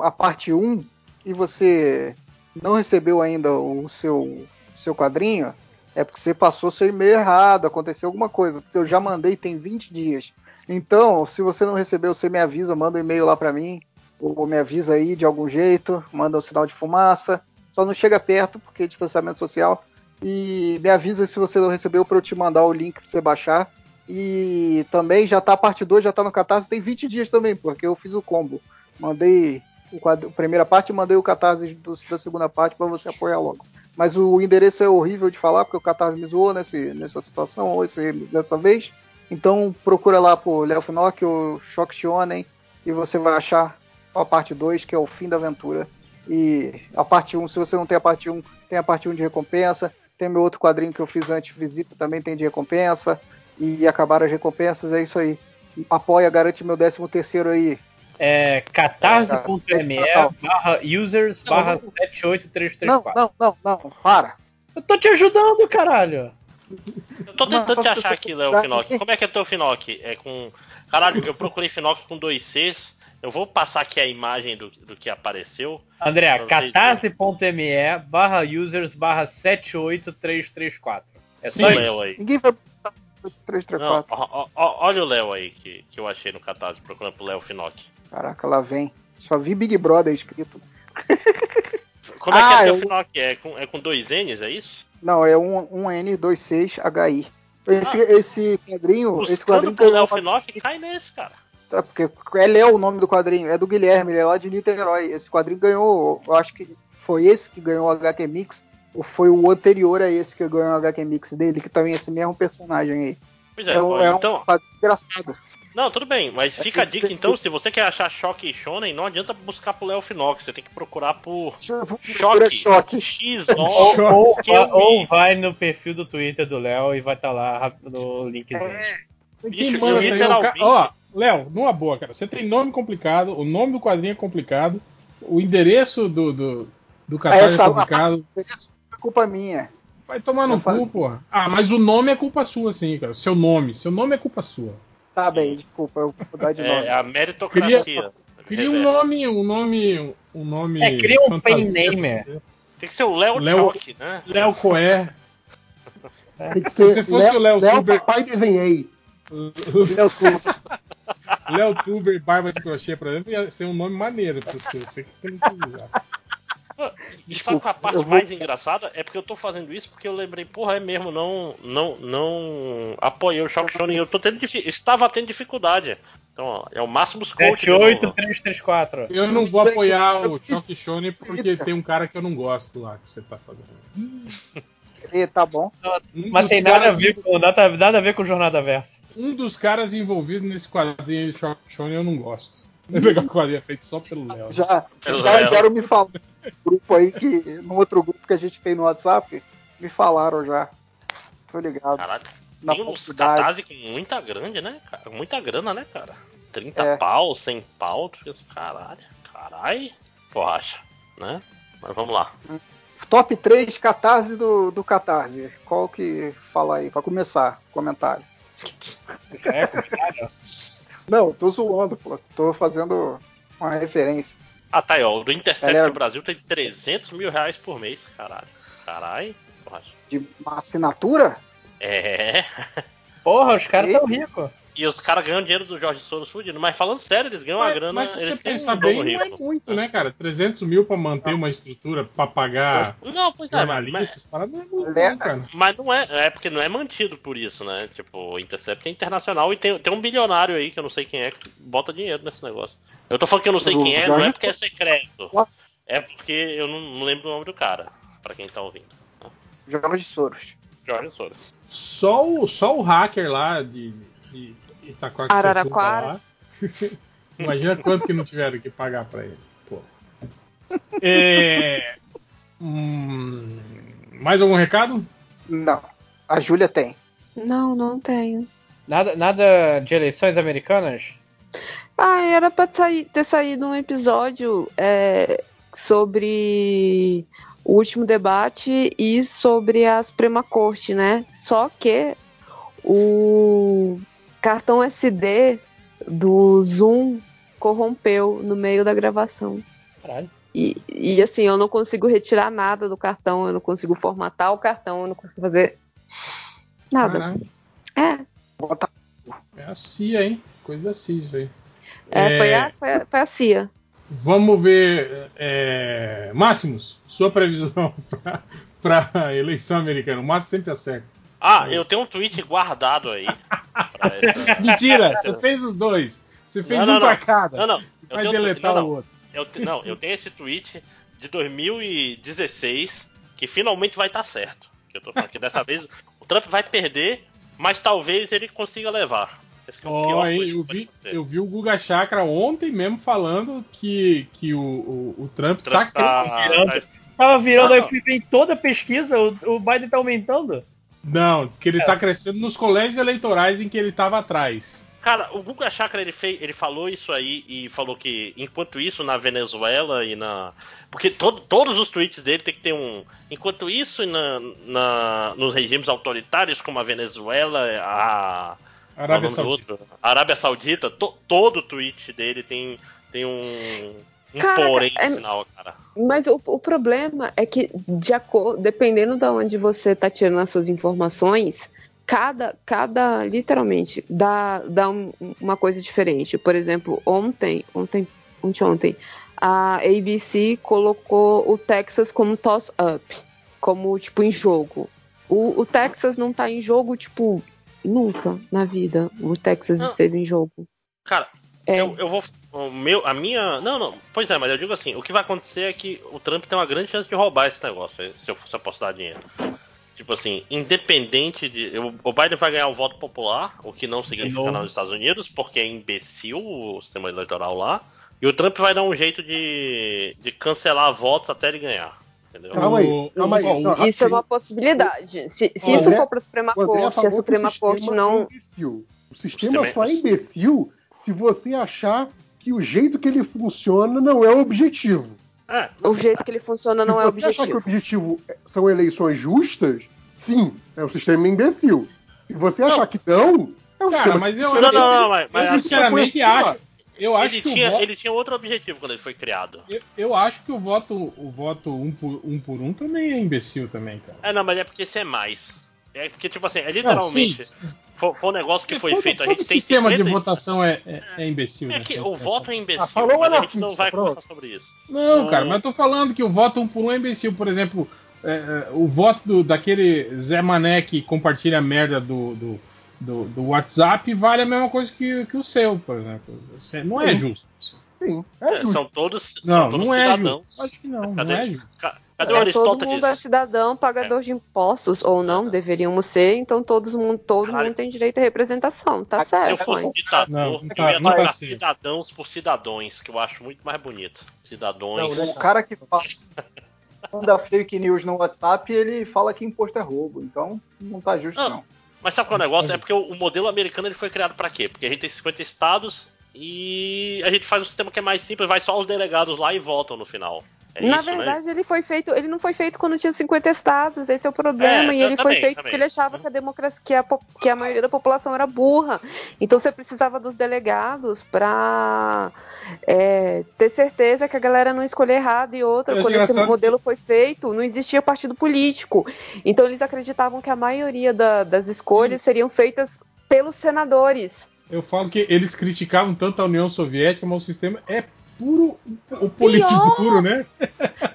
a parte 1 e você não recebeu ainda o seu, seu quadrinho, é porque você passou seu e-mail errado, aconteceu alguma coisa. Porque eu já mandei tem 20 dias. Então, se você não recebeu, você me avisa, manda um e-mail lá pra mim, ou me avisa aí de algum jeito, manda um sinal de fumaça. Só não chega perto, porque é distanciamento social. E me avisa se você não recebeu para eu te mandar o link para você baixar. E também já tá a parte 2, já tá no Catarse, tem 20 dias também, porque eu fiz o combo. Mandei o quadro- a primeira parte mandei o Catarse do- da segunda parte para você apoiar logo. Mas o endereço é horrível de falar, porque o Catarse me zoou nesse, nessa situação, ou esse, dessa vez. Então procura lá por Léo Finock ou Shock Shonen e você vai achar a parte 2, que é o fim da aventura. E a parte 1, se você não tem a parte 1, tem a parte 1 de recompensa. Tem meu outro quadrinho que eu fiz antes, Visita, também tem de recompensa. E acabaram as recompensas, é isso aí. Apoia, garante meu 13 terceiro aí. É catarse.me barra users barra Não, 78334. não, não, não, para. Eu tô te ajudando, caralho. Eu tô tentando Não, te achar aqui, Léo aqui? Como é que é teu Finock? É com. Caralho, eu procurei Finock com dois Cs. Eu vou passar aqui a imagem do, do que apareceu. André, catarse.me barra users barra 78334. É Sim, só Léo isso. aí. Ninguém vai 3, 3, Não, 4. ó, ó, olha o Léo aí que, que eu achei no Catarse procurando pro Léo Finock. Caraca, lá vem. Só vi Big Brother escrito. Como é que Ah, é teu eu- Finock? É com, é com dois N's, é isso? Não, é um, um N26HI. Esse, esse quadrinho. esse quadrinho pro Léo Finock, cai nesse, cara. Tá, porque é Léo o nome do quadrinho, é do Guilherme, ele é lá de Niterói. Esse quadrinho ganhou, eu acho que foi esse que ganhou o HQ Mix, foi o anterior a esse que ganhou o HQ Mix dele, que também é esse mesmo personagem aí. Pois é, um, ó, é então. um engraçado. Não, tudo bem, mas fica a dica então, se você quer achar Choque e Shonen, não adianta buscar pro Léo Finock, você tem que procurar por Choque. choque. X, Ou, ou, eu vai no perfil do Twitter do Léo e vai estar lá rápido no linkzinho. Bicho, manda eu é literalmente- Ó, Léo, numa boa, cara. Você tem nome complicado, o nome do quadrinho é complicado, o endereço do, do, do catálogo Essa- é complicado. É culpa minha. Vai tomar no cu, porra. Ah, mas o nome é culpa sua, sim, cara. Seu nome. Seu nome é culpa sua. Tá bem, desculpa, eu vou mudar de nome. É a meritocracia. Cria um Reverso. nome, um nome. Um nome. É, cria um pen pra você. Tem que ser o Léo Choque, né? Léo Coé. Tem que Se ser você fosse o Léo Léo Tuber. Papai Desenhei. Léo Tuber. Léo Tuber Barba de Crochê, por exemplo, ia ser um nome maneiro pro seu. Você que tem que usar. E sabe qual a parte vou- mais engraçada? É porque eu tô fazendo isso porque eu lembrei, porra, é mesmo, não, não, não apoiei o Shock Shonen. Eu tô tendo estava tendo dificuldade. Então, ó, é o Máximos Coach. de novo. 78334. Eu não vou apoiar o Choque Shonen porque tem um cara que eu não gosto lá que você tá fazendo. E, tá bom. Um Mas dos tem nada a, caras ver com, nada, nada a ver com Jornada Versa. Um dos caras envolvidos nesse quadrinho de Shock Shonen eu não gosto. Legal que o quadrinho é feito só pelo Léo. Já, Pelo já Léo. vieram me falar no grupo aí que. No outro grupo que a gente tem no WhatsApp, me falaram já. Tô ligado. Caralho. Na Tem uns catarse com muita grande, né, cara? Muita grana, né, cara? 30 É. pau, 100 pau, caralho, caralho, borracha, né? Mas vamos lá. Top 3 catarse do, do Catarse. Qual que fala aí, pra começar? Comentário. É complicado. Não, tô zoando, pô. Tô fazendo uma referência. Ah, tá aí, ó. O do Intercept Galera- do Brasil tem 300 mil reais por mês, caralho. Caralho. De uma assinatura? É. Porra, os caras tão ricos. E os caras ganham dinheiro do Jorge Soros fudido. Mas falando sério, eles ganham uma Mas, grana. mas se eles você pensar um bem, não é muito, né, cara? 300 mil pra manter uma estrutura, pra pagar Não, pois é, mas, jornalistas, não é muito, não, cara. mas não é. É porque não é mantido por isso, né? Tipo, o Intercept é internacional e tem, tem um bilionário aí que eu não sei quem é que bota dinheiro nesse negócio. Eu tô falando que eu não sei quem é, não é porque é secreto. É porque eu não, não lembro o nome do cara, pra quem tá ouvindo. Jorge Soros. Jorge Soros. Só o, só o hacker lá de, de Araraquara. lá. Imagina quanto que não tiveram que pagar pra ele. Pô. É, hum, mais algum recado? Não. A Júlia tem. Não, não tenho. Nada, nada de eleições americanas? Ah, era pra ter saído um episódio é, sobre o último debate e sobre a Suprema Corte, né? Só que o cartão SD do Zoom corrompeu no meio da gravação. Caralho. E, e assim, eu não consigo retirar nada do cartão, eu não consigo formatar o cartão, eu não consigo fazer nada. Caralho. É, É a CIA, hein? Coisa da CIA, isso aí. é, Foi, a, foi, a, foi a CIA. Vamos ver. É, Máximos, sua previsão para a eleição americana. O Máximo sempre acerta. Ah, eu tenho um tweet guardado aí. essa- Mentira, você fez os dois. Você fez Não, um pra não. cada. Não, não. Eu vai tenho- deletar não, o não. outro. Eu te- não, eu tenho esse tweet de 2016 que finalmente vai estar certo. Que eu tô falando que dessa vez o Trump vai perder, mas talvez ele consiga levar. Esse que é o eu, vi, eu vi o Guga Chakra ontem mesmo falando que, que o, o, o Trump, Trump tá tá- crescendo. tá- Tava virando, não. fui ver em toda a pesquisa, o, o Biden tá aumentando. Não, que ele É. tá crescendo nos colégios eleitorais em que ele tava atrás. Cara, o Guga Chakra ele, fez, ele falou isso aí e falou que enquanto isso na Venezuela e na. Porque todo- todos os tweets dele tem que ter um. Enquanto isso na, na- nos regimes autoritários como a Venezuela, a. Arábia é Saudita. Arábia Saudita, to- todo tweet dele tem, tem um. Um Caraca, porém no é- final, cara. Mas o, o problema é que, de acordo, dependendo de onde você tá tirando as suas informações, cada, cada literalmente, dá, dá um- uma coisa diferente. Por exemplo, ontem, ontem, ontem, ontem, a ABC colocou o Texas como toss-up, como, tipo, em jogo. O, o Texas não tá em jogo, tipo, nunca na vida o Texas Não. esteve em jogo. Cara, É. eu, eu vou. O meu, a minha. Não, não. Pois é, mas eu digo assim: o que vai acontecer é que o Trump tem uma grande chance de roubar esse negócio, se eu fosse apostar dinheiro. Tipo assim, independente de. O o Biden vai ganhar o voto popular, o que não significa nada nos Estados Unidos, porque é imbecil o sistema eleitoral lá. E o Trump vai dar um jeito de, de cancelar votos até ele ganhar. Entendeu? Calma aí, O- calma aí. o- Não, Isso é uma possibilidade. Se, se O isso André- for para a Suprema O Corte, a Suprema o Corte é não. imbecil. O sistema sistema é- só é imbecil se você achar que o jeito que ele funciona não é o objetivo. É, O jeito que ele funciona não se é o você achar que o objetivo. objetivo são eleições justas, sim, é um sistema imbecil. Se você achar que não, é um Cara, sistema mas que eu, Não, não, não, mas- mas eu sinceramente acho. Eu acho ele, que tinha, voto, ele tinha outro objetivo quando ele foi criado. eu, eu acho que o voto, o voto um por um, por um também é imbecil também, cara. É, não, mas é porque esse é mais. É porque, tipo assim, é Não, literalmente. sim, foi, foi um negócio que foi todo, feito. A todo gente tem sistema de 50 votação é, é, é imbecil. É né? que a o gente voto é imbecil, Ah, falou a gente não vai pronto. conversar sobre isso. Não, Não. cara, mas eu tô falando que o voto um por um é imbecil. Por exemplo, é, é, o voto do- daquele Zé Mané que compartilha a merda do, do, do, do WhatsApp vale a mesma coisa que, que o seu, por exemplo. É- Não é justo. Sim, é É, justo. são todos, Não, são todos não é cidadãos. justo. Acho que não, Cadê? não é justo. Ca- Cadê o É, todo Aristóteles? mundo é cidadão, pagador de impostos, ou não, deveríamos ser, então todos mundo, todo Caralho. mundo tem direito à representação, tá Se eu certo. fosse mãe. ditador, Não, não eu tá- ia não tá cidadãos por cidadões, que eu acho muito mais bonito. Cidadões. Não, o cara que fala da fake news no WhatsApp, ele fala que imposto é roubo. Então, não tá justo, Não. não. Mas sabe qual é o negócio? É porque o, modelo americano ele foi criado pra quê? Porque a gente tem 50 estados e a gente faz um sistema que é mais simples, vai só os delegados lá e votam no final. É Na isso, né? verdade, ele foi feito, ele não foi feito quando tinha 50 estados, esse é o problema, É, e ele também, foi feito também. porque ele achava que a democracia, que a, que a maioria da população era burra. Então você precisava dos delegados pra é, ter certeza que a galera não escolher errado e outra, Eu quando acho esse modelo foi feito, não existia partido político. Então eles acreditavam que a maioria da- das escolhas seriam feitas pelos senadores. Eu falo que eles criticavam tanto a União Soviética, mas o sistema é puro o político Pior. puro, né?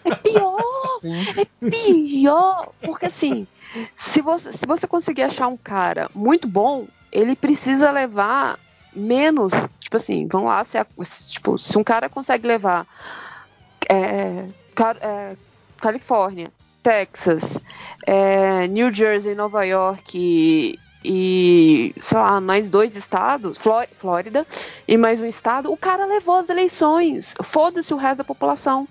É pior! É pior! Porque assim, se você, se você conseguir achar um cara muito bom, ele precisa levar menos. Tipo assim, vamos lá, se, a- tipo, se um cara consegue levar é, Ca- é, Califórnia, Texas, é, New Jersey, Nova York e, sei lá, mais dois estados, Fló- Flórida, e mais um estado, o cara levou as eleições. Foda-se o resto da população.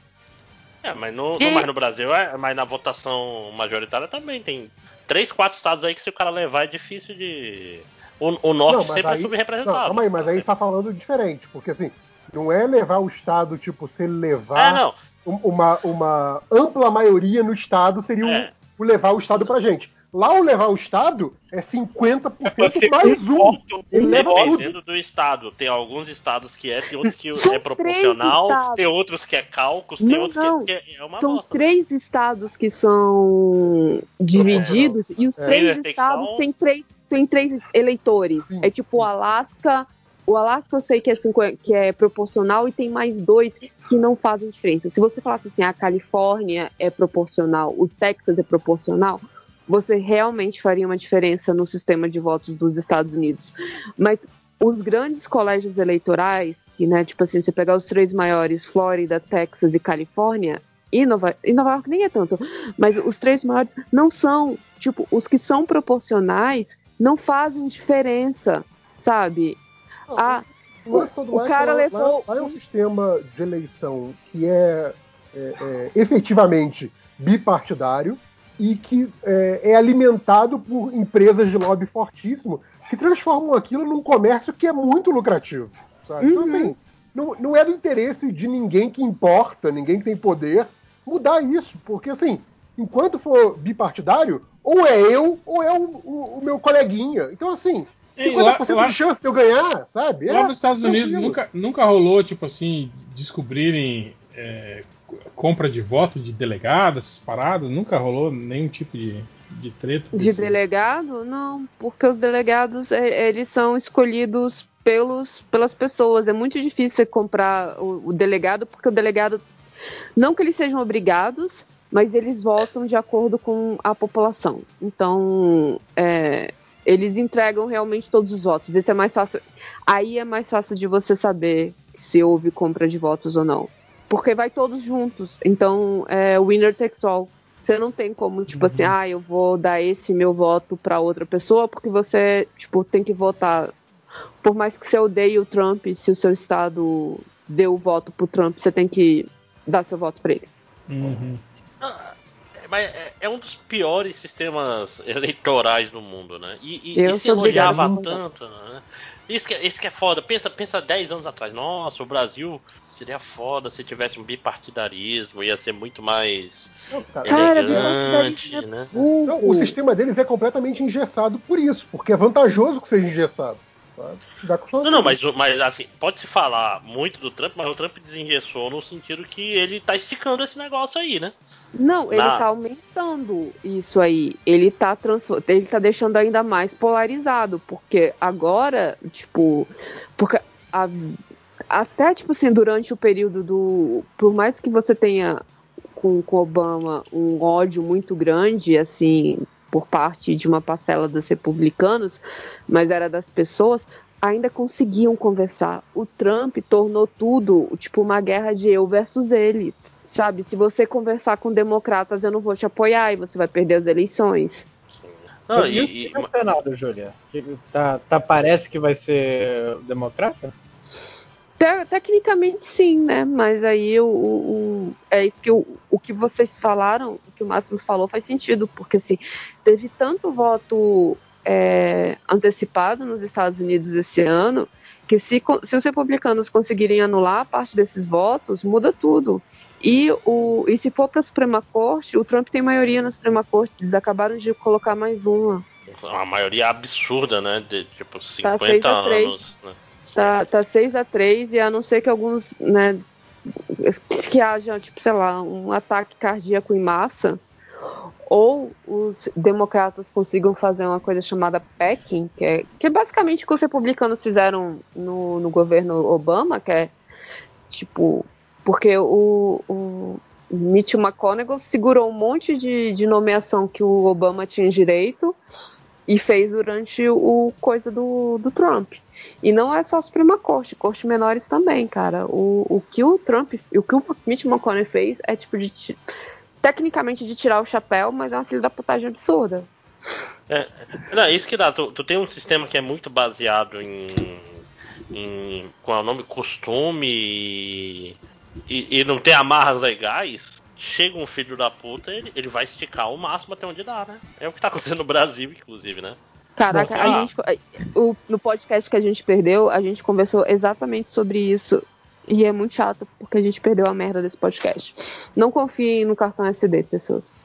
É, mas no, E- no- mas no Brasil, é, mas na votação majoritária também tem três, quatro estados aí que se o cara levar é difícil de. O, o norte Não, mas sempre é aí- subrepresentado. Não, calma aí, mas aí você tá falando diferente, porque assim, não é levar o Estado, tipo, se ele levar É, não. um- uma, uma ampla maioria no Estado seria o, É. o levar o Estado pra gente. Lá o levar o Estado é 50% pode ser mais um voto, Ele leva tudo. Dependendo do estado. Tem alguns estados que é, tem outros que São é proporcional, tem outros que é cálculos, tem Não, outros não. que é, que é uma São bosta. três estados que são divididos e os É. três estados têm três, têm três eleitores. É tipo o Alasca. O Alasca eu sei que é, 50 que é proporcional e tem mais dois que não fazem diferença. Se você falasse assim, a Califórnia é proporcional, o Texas é proporcional, você realmente faria uma diferença no sistema de votos dos Estados Unidos. Mas os grandes colégios eleitorais, que, né, tipo assim, você pegar os três maiores, Flórida, Texas e Califórnia, e Nova, e Nova York nem é tanto, mas os três maiores não são, tipo, os que são proporcionais não fazem diferença, sabe? Ah, O lance todo o lá é cara lá- levou Lá, lá é um sistema de eleição que é, é, é, efetivamente bipartidário e que é, é alimentado por empresas de lobby fortíssimo que transformam aquilo num comércio que é muito lucrativo. Sabe? Então, Uhum. assim, não, não é do interesse de ninguém que importa, ninguém que tem poder, mudar isso. Porque, assim, enquanto for bipartidário, ou é eu ou é o, o- o meu coleguinha. Então, assim, Ei, 50% lá- lá- de chance de eu ganhar, sabe? Lá É, nos Estados Unidos tranquilo. nunca, nunca rolou, tipo assim, descobrirem é, compra de voto de delegado, essas paradas, nunca rolou nenhum tipo de, de treta. De desse- delegado? Não, porque os delegados é, eles são escolhidos pelos, pelas pessoas. É muito difícil você comprar o, o delegado, porque o delegado. Não que eles sejam obrigados, mas eles votam de acordo com a população. Então, é, eles entregam realmente todos os votos. Esse é mais fácil. Aí é mais fácil de você saber se houve compra de votos ou não. Porque vai todos juntos. Então, é winner takes all. Você não tem como, tipo assim, ah, eu vou dar esse meu voto pra outra pessoa, porque você, tipo, tem que votar. Por mais que você odeie o Trump, se o seu estado deu o voto pro Trump, você tem que dar seu voto pra ele. Uhum. Ah, é, Mas é, é um dos piores sistemas eleitorais do mundo, né? E, e, Eu e se elogiava tanto, né? Isso que, é- isso que é foda. Pensa, pensa 10 anos atrás. Nossa, o Brasil seria foda se tivesse um bipartidarismo, ia ser muito mais Cara, elegante, né? Não, o sistema deles é completamente engessado por isso, porque é vantajoso que seja engessado. Não, não, mas, mas assim, pode se falar muito do Trump, mas o Trump desengessou no sentido que ele tá esticando esse negócio aí, né? Não, ele Na- tá aumentando isso aí. Ele tá, transfor- ele tá deixando ainda mais polarizado. Porque agora, tipo. Porque a- até, tipo assim, durante o período do. Por mais que você tenha com, com Obama um ódio muito grande, assim, por parte de uma parcela dos republicanos, mas era das pessoas, ainda conseguiam conversar. O Trump tornou tudo, tipo, uma guerra de eu versus eles. Sabe, se você conversar com democratas, eu não vou te apoiar e você vai perder as eleições. Não, e, e- e, o Senado, Júlia? Tá, tá, parece que vai ser democrata? Te- tecnicamente sim, né? Mas aí o, o- é isso que o, o que vocês falaram, o que o Máximo falou faz sentido, porque assim, teve tanto voto é, antecipado nos Estados Unidos esse ano que se, se os republicanos conseguirem anular parte desses votos, muda tudo. E, o, e se for para a Suprema Corte, o Trump tem maioria na Suprema Corte, eles acabaram de colocar mais uma. uma maioria absurda, né? De tipo Tá 50 seis a três. anos. Né? Tá, tá 6 a 3 e a não ser que alguns, né, que haja, tipo, sei lá, um ataque cardíaco em massa, ou os democratas consigam fazer uma coisa chamada packing, que é, que é basicamente o que os republicanos fizeram no, no governo Obama, que é, tipo, porque o, o Mitch McConnell segurou um monte de, de nomeação que o Obama tinha direito e fez durante o coisa do, do Trump. E não é só a Suprema Corte, cortes menores também, cara. O, o que o Trump, o que o Mitch McConnell fez é tipo de tecnicamente de tirar o chapéu, mas é uma filha da putagem absurda. É, não, isso que dá. Tu, tu tem um sistema que é muito baseado em. em qual é o nome? Costume e, e não tem amarras legais. Chega um filho da puta, ele, ele vai esticar o máximo até onde dá, né? É o que tá acontecendo no Brasil, inclusive, né? Caraca, a gente, o- no podcast que a gente perdeu, a gente conversou exatamente sobre isso. E é muito chato, porque a gente perdeu a merda desse podcast. Não confiem no cartão SD, pessoas.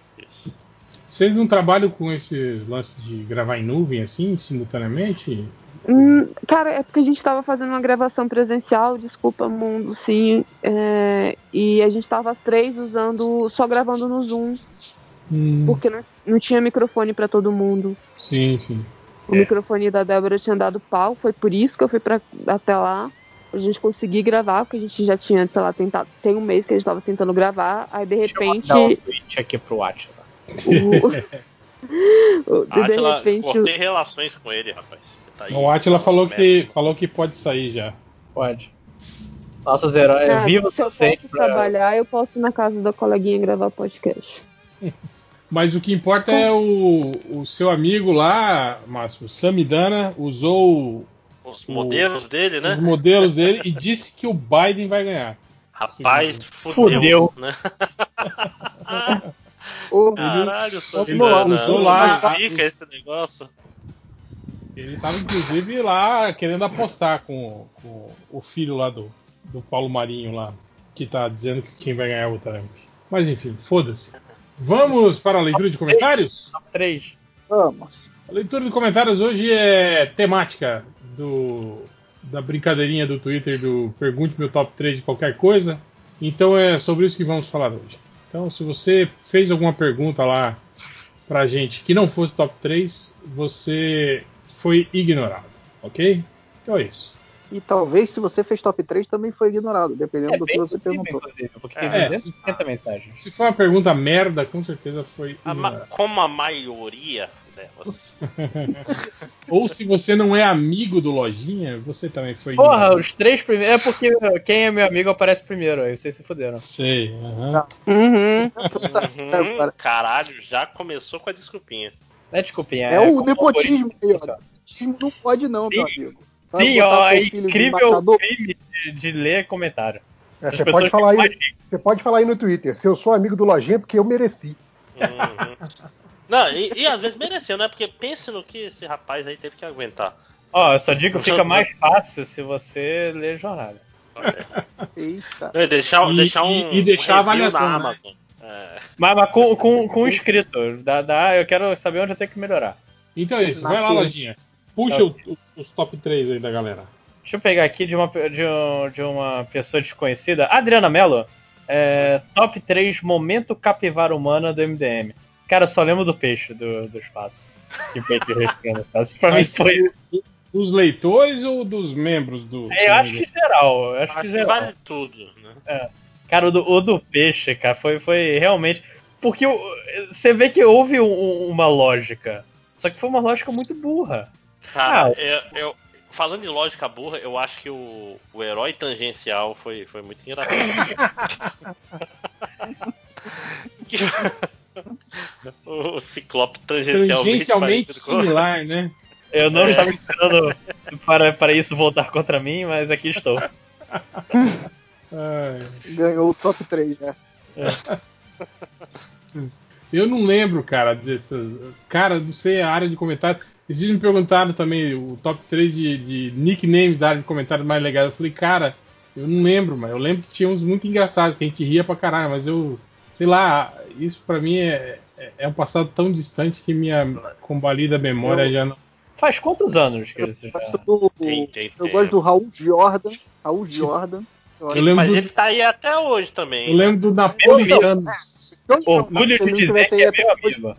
Vocês não trabalham com esses lances de gravar em nuvem assim, simultaneamente? Hum, cara, é porque a gente tava fazendo uma gravação presencial, desculpa, mundo, sim. é, e a gente tava as três usando, só gravando no Zoom, Hum, porque não, não tinha microfone pra todo mundo. sim, sim. O microfone da Débora tinha dado pau, foi por isso que eu fui pra, até lá. Pra gente conseguir gravar, porque a gente já tinha, sei lá, tentado. Tem um mês que a gente tava tentando gravar, aí de repente. Dá um tweet aqui pro Atila. O- o- de Atila, repente. o- cortei relações com ele, rapaz. Tá aí, O Atila tá falou que, falou que pode sair já. Pode. Nossos heróis. Ah, viva se eu posso trabalhar, eu posso ir na casa da coleguinha gravar podcast. Mas o que importa é o, o seu amigo lá, Márcio, o Samidana, usou Os modelos dele, né? os modelos dele e disse que o Biden vai ganhar. Rapaz, fudeu. Fudeu. Né? Ô, Caralho, sou ele usou lá- Fica esse negócio. Ele estava inclusive lá querendo apostar com, com o filho lá do, do Paulo Marinho lá, que tá dizendo que quem vai ganhar é o Trump. Mas enfim, foda-se. Vamos para a leitura de comentários? Três. Vamos. A leitura de comentários hoje é temática do da brincadeirinha do Twitter do Pergunte meu top 3 de qualquer coisa. Então é sobre isso que vamos falar hoje. Então, se você fez alguma pergunta lá pra gente que não fosse top 3, você foi ignorado, ok? Então é isso. E talvez se você fez top 3 também foi ignorado, dependendo É do que você possível, perguntou. porque É, se- 250 mensagens. Se for uma pergunta merda, com certeza foi A ma- ignorado. como a maioria delas. Ou se você não é amigo do Lojinha, você também foi Porra, os três primeiros. É porque quem é meu amigo aparece primeiro, aí vocês se fuderam. Sei, aham. Uhum. Uhum, caralho, já começou com a desculpinha. Não é desculpinha. É o como nepotismo aí, ó. funciona. Nepotismo não pode não, meu Sim. amigo. Vai Sim, ó, é incrível crime de, de ler comentário. É, você, pode falar aí, você pode falar aí no Twitter. Se eu sou amigo do Lojinha, é porque eu mereci. Uhum. Não, e, e às vezes mereceu, né? Porque pense no que esse rapaz aí teve que aguentar. Ó, eu só digo que fica mais fácil se você ler jornada. Eita. Deixar, E- deixar um. e deixar um a avaliação, na né? É. Mas, mas com, com, com escrito. Dá, dá, eu quero saber onde eu tenho que melhorar. Então é isso, vai lá. Lojinha. Puxa o- o- os top 3 aí da galera. Deixa eu pegar aqui de uma, de, um- de uma pessoa desconhecida. Adriana Mello. É, top 3 momento capivara humana do MDM. Cara, eu só lembro do peixe do, do espaço. Que peito respirando. Isso pra mim foi. do- Dos leitores ou dos membros do. É, eu acho que geral. Eu acho, Acho que que geral. vale tudo, né? Cara, o do, o do peixe, cara, foi, foi realmente. Porque você vê que houve um- uma lógica. Só que foi uma lógica muito burra. Cara, Ah. eu, eu- falando em lógica burra, eu acho que o, o herói tangencial foi, foi muito engraçado. O, ciclope tangencialmente, Tangencialmente com- similar, né? Eu não É. estava esperando para, para isso voltar contra mim, mas aqui estou. Ganhou o top 3, né? Eu não lembro, cara, dessas. Cara, não sei a área de comentário. Esses dias me perguntaram também o top 3 de, de nicknames da área de comentário mais legais. Eu falei, cara, eu não lembro, mas eu lembro que tinha uns muito engraçados, que a gente ria pra caralho, mas eu. Sei lá, isso pra mim é, é- é um passado tão distante que minha combalida memória Eu- já não. Faz quantos anos que isso já. do- Tem, tem, Eu tem. gosto do Raul Jordan. Raul Jordan. Eu lembro Mas do, ele tá aí até hoje também. eu lembro do Napolitanos. Orgulho de dizer que é meu amigo.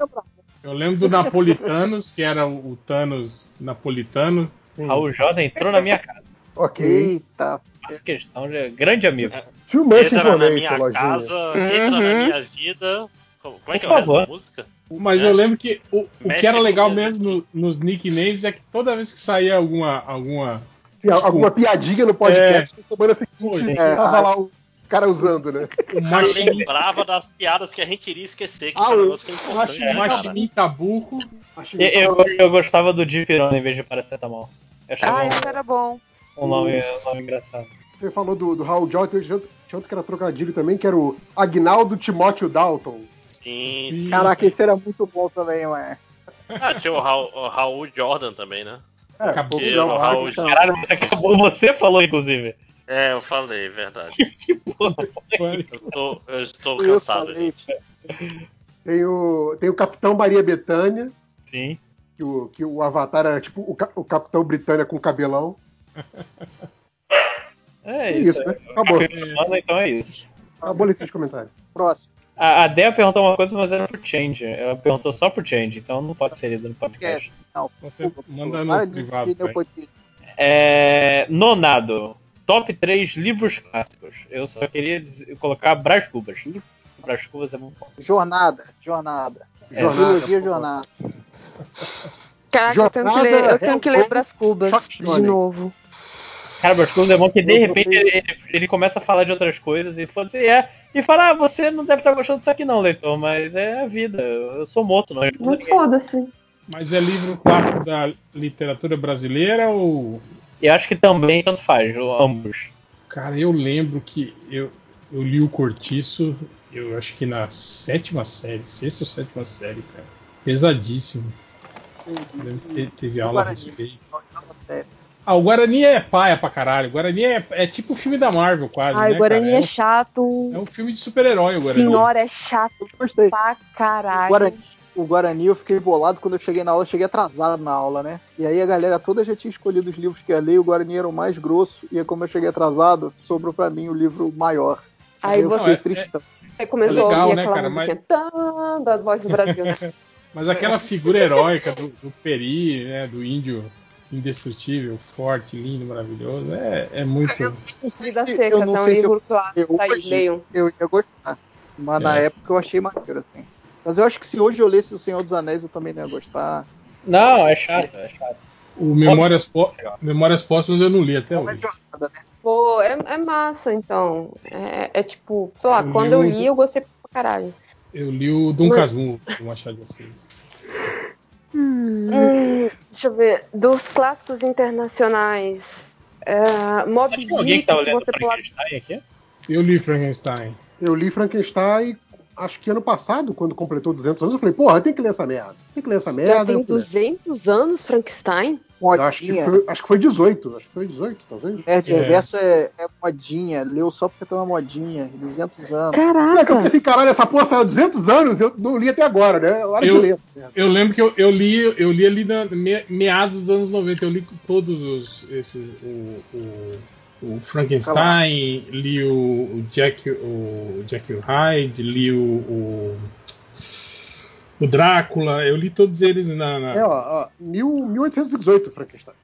Eu lembro do Napolitanos, que era o, o Thanos napolitano. Raul Jordan entrou na minha casa. Ok. Eita. Faço questão de grande amigo. Too much Entra na minha Lojinha. casa, entra na Uhum. minha vida. Como como é que é Por o resto favor. da música? Mas É. eu lembro que o, o que era legal mesmo no- nos nicknames é que toda vez que saía alguma. alguma Se alguma piadinha no podcast, na semana Pô, seguinte gente. tava lá o cara usando, né? o cara lembrava das piadas que a gente iria esquecer, que Ah, ah, o- é importante, né, Tabuco. Eu, eu, eu gostava do Dipirona em vez de paracetamol. Achava Ah, esse era bom. Um nome, um nome engraçado. Você falou do, do Raul Jordan, tinha outro, tinha outro que era trocadilho também, que era o Agnaldo Timóteo Dalton. Sim. Caraca, esse era muito bom também, ué. Ah, tinha o Raul, o Raul Jordan também, né? É, Acabou. Que o Raul então. Caralho, acabou. Você falou, inclusive. É, eu falei, verdade. Foi. Eu, tô, eu estou Eu cansado, falei. gente. Tem o, tem o Capitão Maria Bethânia, Sim. que o, que o Avatar era tipo o, o Capitão Britânia com cabelão. É É isso. isso, né? Acabou. Mano, então é isso. Acabou a leitura de comentário. Próximo. A, a Dea perguntou uma coisa, mas era por change. Ela perguntou só por change, então não pode ser lido no podcast. Não, Você manda no privado. É, nonado. Top 3 livros clássicos. Eu só queria dizer- colocar Brás Cubas. Brás Cubas é muito bom. Jornada, jornada. É. Trilogia por jornada. Caraca, eu tenho ler, eu tenho que ler Brás Cubas de novo. Cara, Brás Cubas é bom que de Eu repente ele, ele começa a falar de outras coisas e fala assim, é. E fala, ah, você não deve estar gostando disso aqui não, leitor, mas é a vida. Eu sou morto, não. Mas foda-se. Mas é livro clássico da literatura brasileira ou. E acho que também tanto faz, ambos. Cara, eu lembro que eu, eu li o Cortiço, eu acho que na sétima série, sexta ou sétima série, cara. Pesadíssimo. Teve aula a Guarani. respeito. Série. Ah, o Guarani é paia pra caralho. O Guarani é, é tipo o filme da Marvel, quase. Ai, né, o Guarani cara? é um- chato. É um filme de super-herói, o Guarani. Senhora, é chato Gostei. pra caralho. O Guarani, o Guarani eu fiquei bolado quando eu cheguei na aula, eu cheguei atrasado na aula, né? E aí a galera toda já tinha escolhido os livros que ia ler, o Guarani era o mais grosso, e aí como eu cheguei atrasado, sobrou pra mim o livro maior. Aí eu você- fiquei Não, é- tristão. Aí começou É legal, a ouvir né, aquela cara, mas- musiquinha tan, da voz do Brasil, né? Mas aquela figura heróica do, do Peri, né? Do índio indestrutível, forte, lindo, maravilhoso, é, é muito. Eu não sei se eu- eu tá. Eu ia gostar. Mas na É. época eu achei maneiro, assim. Mas eu acho que se hoje eu lesse O Senhor dos Anéis, eu também não ia gostar. Não, é chato, é chato. O Memórias, Pó- Memórias Póstumas eu não li até É hoje. jornada, né? Pô, é, é massa, então. É, é tipo, sei lá, Eu quando li eu li, eu gostei pra caralho. Eu li o Dom Mas- Casmurro, do Machado de Assis. Hum, deixa eu ver. Dos clássicos internacionais. É, Mob Acho que alguém Dick, que tá olhando Frankenstein aqui? Eu li Frankenstein. Eu li Frankenstein, acho que ano passado, quando completou 200 anos, eu falei, porra, tem que ler essa merda. Tem que ler essa Já merda. tem Eu fui ler. 200 anos, Frankenstein? Eu acho, que Modinha. foi, acho que foi 18, acho que foi 18, talvez. Nerd É. Reverso é, é modinha. Leu só porque tá uma modinha. 200 anos. É que eu Caraca! pensei, caralho, essa porra saiu há 200 anos, eu não li até agora, né? Hora Eu- de ler. Eu lembro que eu, eu li, eu li ali na me- meados dos anos 90, eu li todos os esses o, o, o Frankenstein, li o, o Jack o Jack Hyde, li o, o o Drácula, eu li todos eles na, na- É, ó, ó mil- 1818, Frankenstein.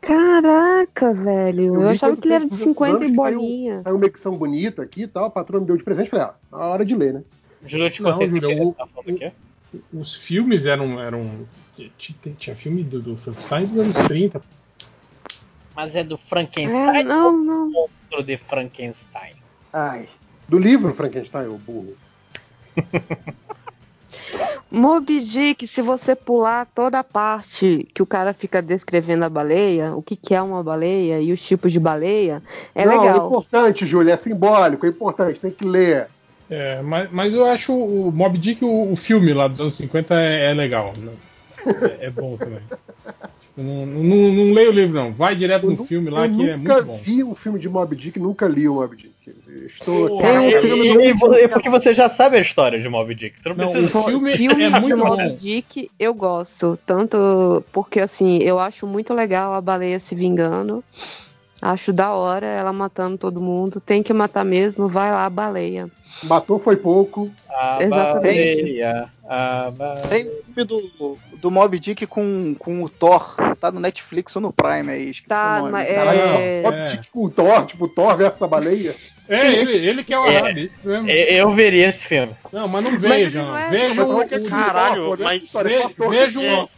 Caraca, velho. Eu, li achava que ele era de 200 50 anos e que saiu- bolinha. Saiu uma edição bonita aqui e tal, a patroa me deu de presente, falei, ah, na hora de ler, né? Júlio, eu te Não, contei Júlio, que o- tá os filmes eram eram tinha, tinha filme do, do Frankenstein dos anos 30. Mas é do É, Frankenstein não, ou não. monstro de Frankenstein? Ai. Do livro Frankenstein, o burro. Moby Dick, se você pular toda a parte que o cara fica descrevendo a baleia, o que, que é uma baleia e os tipos de baleia, é não, é legal. importante, Júlio, é simbólico, é importante, tem que ler. É, mas, mas eu acho o Mob Dick, o, o filme lá dos anos 50 é, é legal. né? É, é bom também. Não, não, não leio o livro, não. Vai direto no filme lá eu que é nunca muito bom. vi um filme de Mob Dick, nunca li o Mob Dick. Estou um e- e- e vo- é porque você já sabe a história de Mob Dick. Você não, Não, precisa. o filme, Filme é de muito Moby bom. Dick eu gosto, tanto porque assim, eu acho muito legal a baleia se vingando. Acho da hora ela matando todo mundo. Tem que matar mesmo, vai lá, baleia. Matou foi pouco. A Exatamente. Tem o filme do, do Mob Dick com, com o Thor. Tá no Netflix ou no Prime aí. Esqueci Tá, o nome. Caralho, é. Mob Dick com o Thor, tipo Thor versus a baleia. É, ele, ele que é o É. Arabi, isso mesmo. Eu eu veria esse filme. Não, mas não vejam. não é- Vejam Mas o, é é Caralho, né? mas- História, é ve- só Thor. vejam É. o-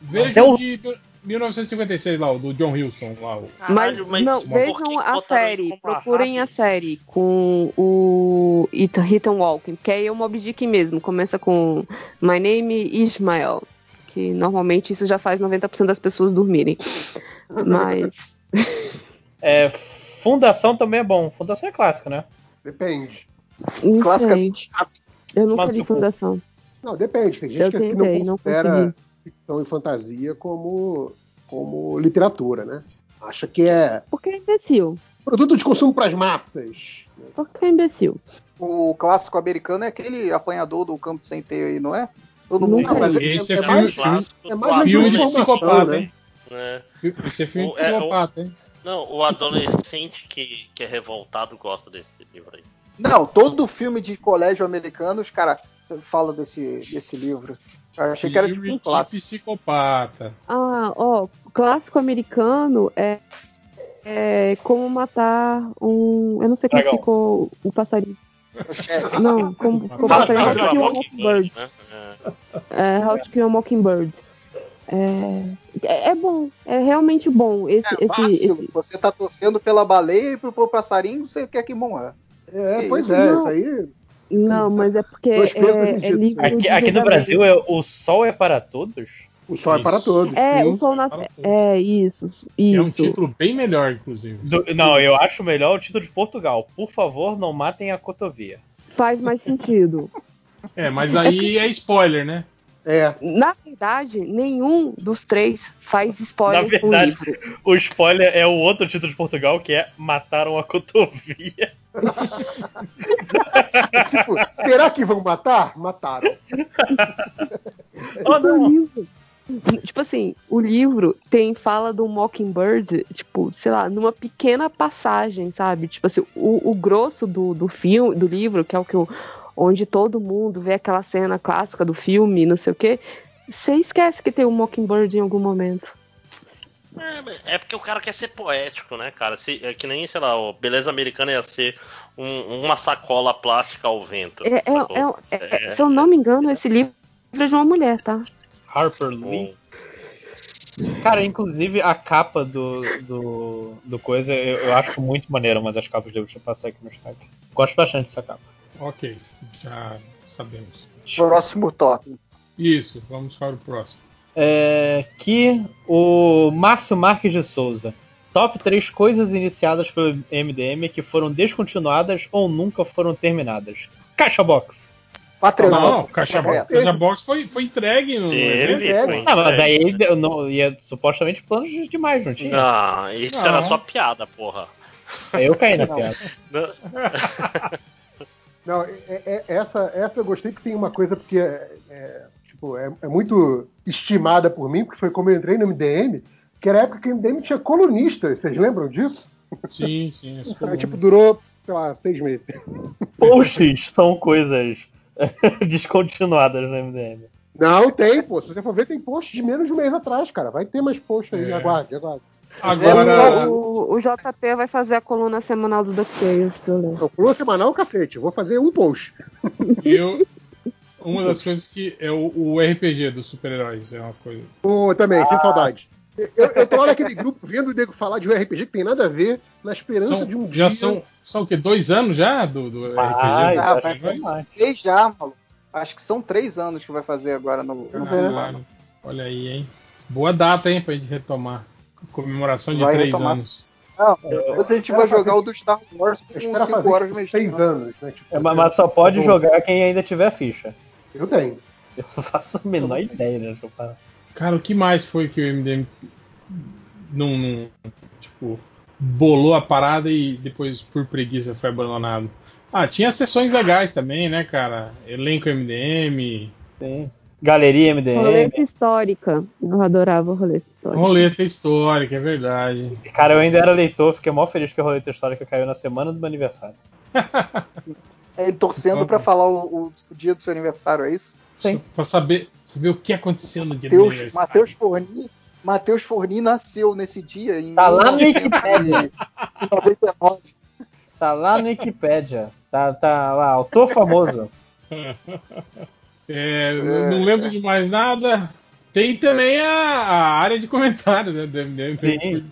vejam o de 1956 lá, o do John Huston lá. o- Mas, Caralho, mas não, vejam a série, procurem a Arabi? série com o Ethan, Walking, que aí é o Mob Dick mesmo, começa com My Name is Ismael, que normalmente isso já faz 90% das pessoas dormirem. Mas É, Fundação também é bom. Fundação é clássico, né? Depende. não sei, chato. eu nunca Mas, li tipo, Fundação. Não, depende. Tem gente Eu que tentei, não não considera consegui. Ficção e fantasia como, como literatura, né? Acha que é Porque é imbecil. produto de consumo para as massas. Porque é imbecil. O clássico americano é aquele apanhador do campo sem aí, não é? Todo mundo vi. Esse é, é filme, mais- filme, É mais filme de psicopata, né? hein? né? Fi- Esse é filme de O- é, o- psicopata, hein? Não, o adolescente que, que é revoltado gosta desse livro aí. Não, todo filme de colégio americano, os caras falam desse, desse livro. Eu achei que era tipo um clássico. psicopata. Ah, ó, clássico americano é, é como matar um. Eu não sei como ficou o passarinho. Não, como, como o Matar passarinho. How to Kill a Mockingbird, né? É. É, How to Kill a Mockingbird. É, é, é bom, é realmente bom. Esse, É, esse, esse- Você tá torcendo pela baleia e pro, pro passarinho você quer que morra. É, Que pois é, Não. isso aí. Não, mas é porque é, é livro Aqui, aqui no. Brasil é o sol é para todos. O sol é para Isso. todos. É, sim. o sol nasce. É, isso. Que é um Isso. título bem melhor, inclusive. Do- não, eu acho melhor o título de Portugal. Por favor, não matem a cotovia. Faz mais sentido. É, mas aí é spoiler, né? É. Na verdade, nenhum dos três faz spoiler Na verdade, livro. o spoiler é o outro título de Portugal, que é Mataram a cotovia. Tipo, será que vão matar? Mataram. Oh, O não. livro. Tipo assim, o livro tem fala do Mockingbird, tipo, sei lá, numa pequena passagem, sabe? Tipo assim, o, o grosso do, do filme, do livro, que é o que o, onde todo mundo vê aquela cena clássica do filme, não sei o quê, você esquece que tem o Mockingbird em algum momento. É, é porque o cara quer ser poético, né, cara? Se, é que nem, sei lá, o Beleza Americana ia ser um- uma sacola plástica ao vento. É, é- sacou? é- é- se eu não me engano, esse livro é de uma mulher, tá? Harper Lee. Cara, inclusive a capa do, do, do coisa eu, eu acho muito maneira, uma das capas dele. Deixa eu passar aqui no chat. Gosto bastante dessa capa. Ok, já sabemos. Próximo top. Isso, vamos para o próximo. É, que o Márcio Marques de Souza. Top 3 coisas iniciadas pelo MDM que foram descontinuadas ou nunca foram terminadas. Caixa Box. Patreon. Não, o Caixa. Box, Caixa Box foi, foi entregue no evento. foi. Não, mas daí ele não, ia supostamente planos demais, não tinha? Não, isso Não. era só piada, porra. Eu caí na Não. piada. Não. Não, é- é- essa, essa eu gostei que tem uma coisa porque é, é, tipo, é, é muito estimada por mim, porque foi como eu entrei no MDM, que era a época que o MDM tinha colunistas, vocês lembram disso? Sim, sim. bom. tipo, durou, sei lá, seis meses. Posts são coisas descontinuadas no MDM. Não, tem, pô. Se você for ver, tem post de menos de um mês atrás, cara. Vai ter mais post aí, É. aguarde, aguarde. Agora, O, o JP vai fazer a coluna semanal do DuckTales ler. Então, coluna semanal, cacete. Eu vou fazer um post. eu. Uma das coisas que é o, o RPG dos super-heróis é uma coisa. Pô, também, sem saudade. Eu, eu tô lá naquele grupo vendo o nego falar de um RPG que tem nada a ver, na esperança São- de um já dia. são, são o quê? Dois anos já do, do Ah, RPG? Ah, vai vai fazer mais. três já, maluco. Acho que são três anos que vai fazer agora no, ano. Claro. Olha aí, hein? Boa data, hein, pra gente retomar. Comemoração de Vai três retomar. anos. Não, depois a gente vai jogar o do Star Wars com Espera 5 fazer horas no seis anos, né? Tipo, É, mas mas só pode eu- jogar quem ainda tiver ficha. Eu tenho. Eu não faço a menor ideia, né? Cara, o que mais foi que o MDM não, não, tipo, bolou a parada e depois, por preguiça, foi abandonado? Ah, tinha sessões legais também, né, cara? Elenco MDM, Sim. Galeria MDM. Roleta histórica. Eu adorava roleta histórica. roleta histórica, é verdade. Cara, eu ainda era leitor, fiquei mó feliz que a roleta histórica caiu na semana do meu aniversário. É, torcendo pra falar o, o- o dia do seu aniversário, é isso? Sim. Pra saber, saber o que aconteceu no dia do Mateus, aniversário. Mateus Forni. Matheus Forni nasceu nesse dia em Tá lá no 1999. Tá lá no Wikipedia. Tá, tá lá, autor famoso. É, não- não lembro de mais nada. Tem também a, a área de comentários, né, do MDM. Sim.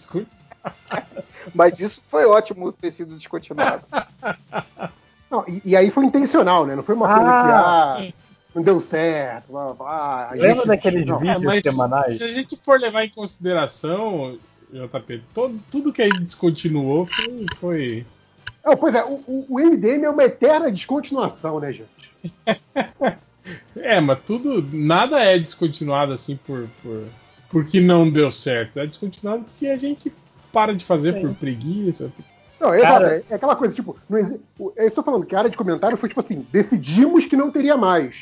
Mas isso foi ótimo ter sido descontinuado. Não, e, e aí foi intencional, né? Não foi uma coisa Ah. que ah, não deu certo. Blá, blá, blá, a Lembra gente- daqueles não, vídeos Mas semanais? se a gente for levar em consideração, JP, todo, tudo que aí descontinuou foi. foi... Pois é, o, o- o MDM é uma eterna descontinuação, né, gente? É, mas tudo. Nada é descontinuado assim por. por porque não deu certo. É descontinuado porque a gente para de fazer por preguiça. Não, exato. Cara- É, é aquela coisa, tipo, não exi- eu estou falando que a área de comentário foi tipo assim, decidimos que não teria mais.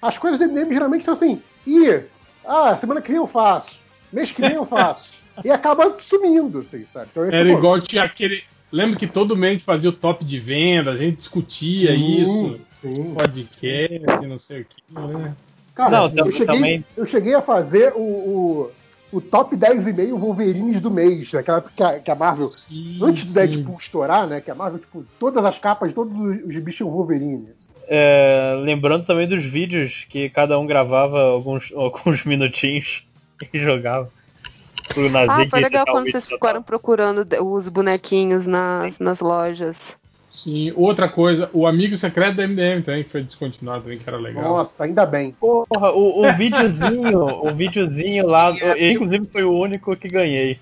As coisas do MDM geralmente são assim, ih, ah, semana que vem eu faço, mês que vem eu faço. e acaba sumindo, assim, sabe? Então, eu Era tô- igual tinha aquele. Lembra que todo mês a gente fazia o top de venda, a gente discutia Sim, isso, sim. podcast, não sei o que, né? Cara, Não, eu, cheguei, também- eu cheguei a fazer o, o, o top 10,5 Wolverines do mês, naquela época que a, que a Marvel, antes do sim. Deadpool estourar, né? Que a Marvel, tipo, todas as capas de todos os, os bichos Wolverine. É, lembrando também dos vídeos que cada um gravava alguns, alguns minutinhos e jogava. Ah, foi legal quando vocês ficaram procurando os bonequinhos nas, nas lojas. Sim, outra coisa, o amigo secreto da MDM também que foi descontinuado também, que era legal. Nossa, ainda bem. Porra, o, o videozinho, o videozinho lá, eu, inclusive foi o único que ganhei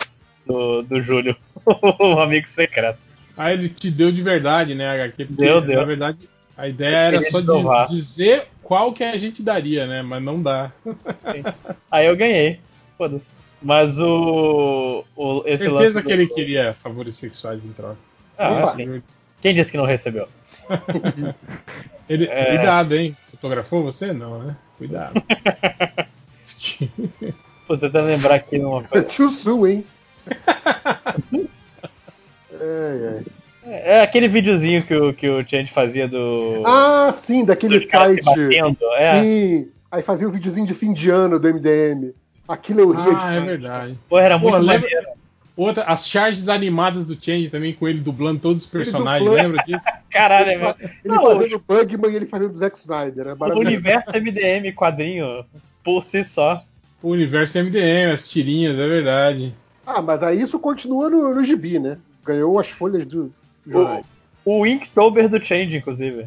do, do Júlio, o amigo secreto. Ah, ele te deu de verdade, né, HQ? Porque, Deu, deu. Na verdade, a ideia era só dizer qual que a gente daria, né? Mas não dá. Aí eu ganhei, foda-se. Mas o, o esse Certeza lance que ele do- queria favores sexuais em troca. Ah, sim. Quem disse que não recebeu? Ele- É. Cuidado, hein? Fotografou você? Não, né? Cuidado. Tô tentando lembrar aqui numa coisa. Too soon, hein? Ai, ai. É aquele videozinho que o, que o Change fazia do. Ah, sim, daquele site. batendo, é. Sim. Aí fazia o videozinho de fim de ano do MDM. Aquilo eu ria ah, é de verdade. Pô, era muito lembra- maneiro. Outra, as charges animadas do Change também, com ele dublando todos os personagens, lembra disso? Caralho, é mesmo. Ele Não, fazendo o Bugman e ele fazendo o Zack Snyder. É O universo MDM quadrinho por si só. O universo MDM, as tirinhas, é verdade. Ah, mas aí isso continua no, no gibi, né? Ganhou as folhas do jornal. O Inktober do Change, inclusive.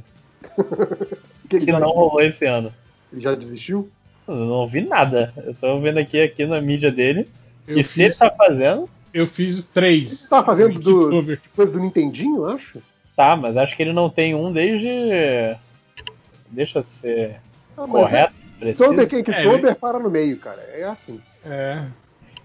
Que ele Que não rolou esse ano. Ele já desistiu? Eu não ouvi nada. Eu tô vendo aqui, aqui na mídia dele. Eu e se ele tá fazendo, Eu fiz os três. Você tava fazendo do, depois do Nintendinho, eu acho? tá, mas acho que ele não tem um desde. Deixa eu ser Ah, mas correto, preciso. Tober, quem que É, Tober para no meio, cara. É assim. É.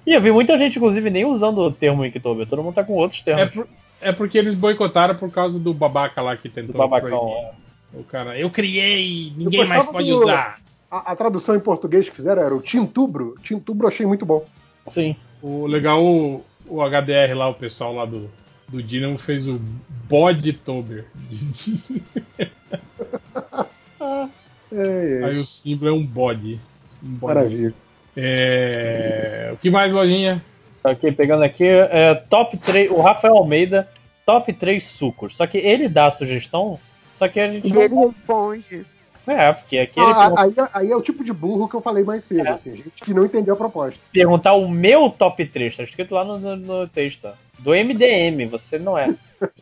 E eu vi muita gente, inclusive, nem usando o termo Inktober. Todo mundo tá com outros termos. É, por- é porque eles boicotaram por causa do babaca lá que tentou. do babacão. proibir. O cara, eu criei, Eu ninguém mais gostava pode do- usar. A, a tradução em português que fizeram era o Tintubro. Tintubro eu achei muito bom. Sim. O legal, o, o HDR lá, o pessoal lá do, do Dynamo fez o Body Tober. É, é. Aí o símbolo é um bode. Um bode. Maravilha. É... O que mais, lojinha? Tá aqui, pegando aqui, é, top 3, o Rafael Almeida, top 3 sucos. Só que ele dá a sugestão, só que a gente E não... ele responde. É, porque aqui ele Ah, aí, aí é o tipo de burro que eu falei mais cedo, assim, gente que não entendeu a proposta. perguntar o meu top 3, tá escrito lá no, no, no texto. Do MDM, você não é.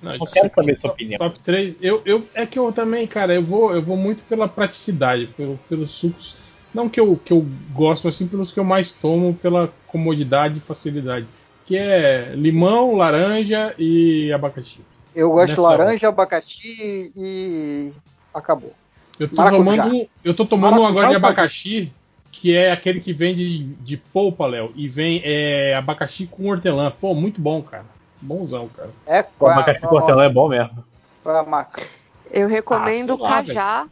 Não, Não quero saber sua opinião. Top 3. Eu, eu, é que eu também, cara, eu vou, eu vou muito pela praticidade, pelo, pelos sucos. Não que eu, que eu gosto, mas sim pelos que eu mais tomo, pela comodidade e facilidade. Que é limão, laranja e abacaxi. Eu gosto de laranja, abacaxi e. acabou. Eu tô Maracujá. tomando, um- eu tô tomando um Maracujá agora de abacaxi, que é aquele que vem de, de polpa, Léo, e vem é, abacaxi com hortelã. Pô, muito bom, cara. Bonzão, cara. É O qual abacaxi com hortelã é bom mesmo. qual é a marca? Eu recomendo Ah, lá, cajá,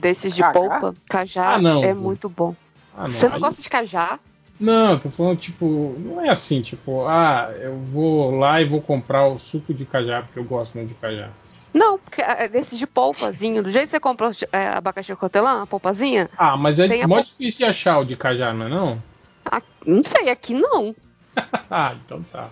desses de Cajá? polpa. Cajá Ah, não, é vô. muito bom. Ah, Você não aí- gosta de cajá? Não, tô falando, tipo, não é assim, tipo, ah, eu vou lá e vou comprar o suco de cajá, porque eu gosto muito de cajá. Não, porque é desses de polpazinho. Do jeito que você compra é, abacaxi com hortelã, a polpazinha, Ah, mas é Tem a mó pol- difícil de achar o de cajá, não é não? ah, não sei, aqui não. Ah, então tá.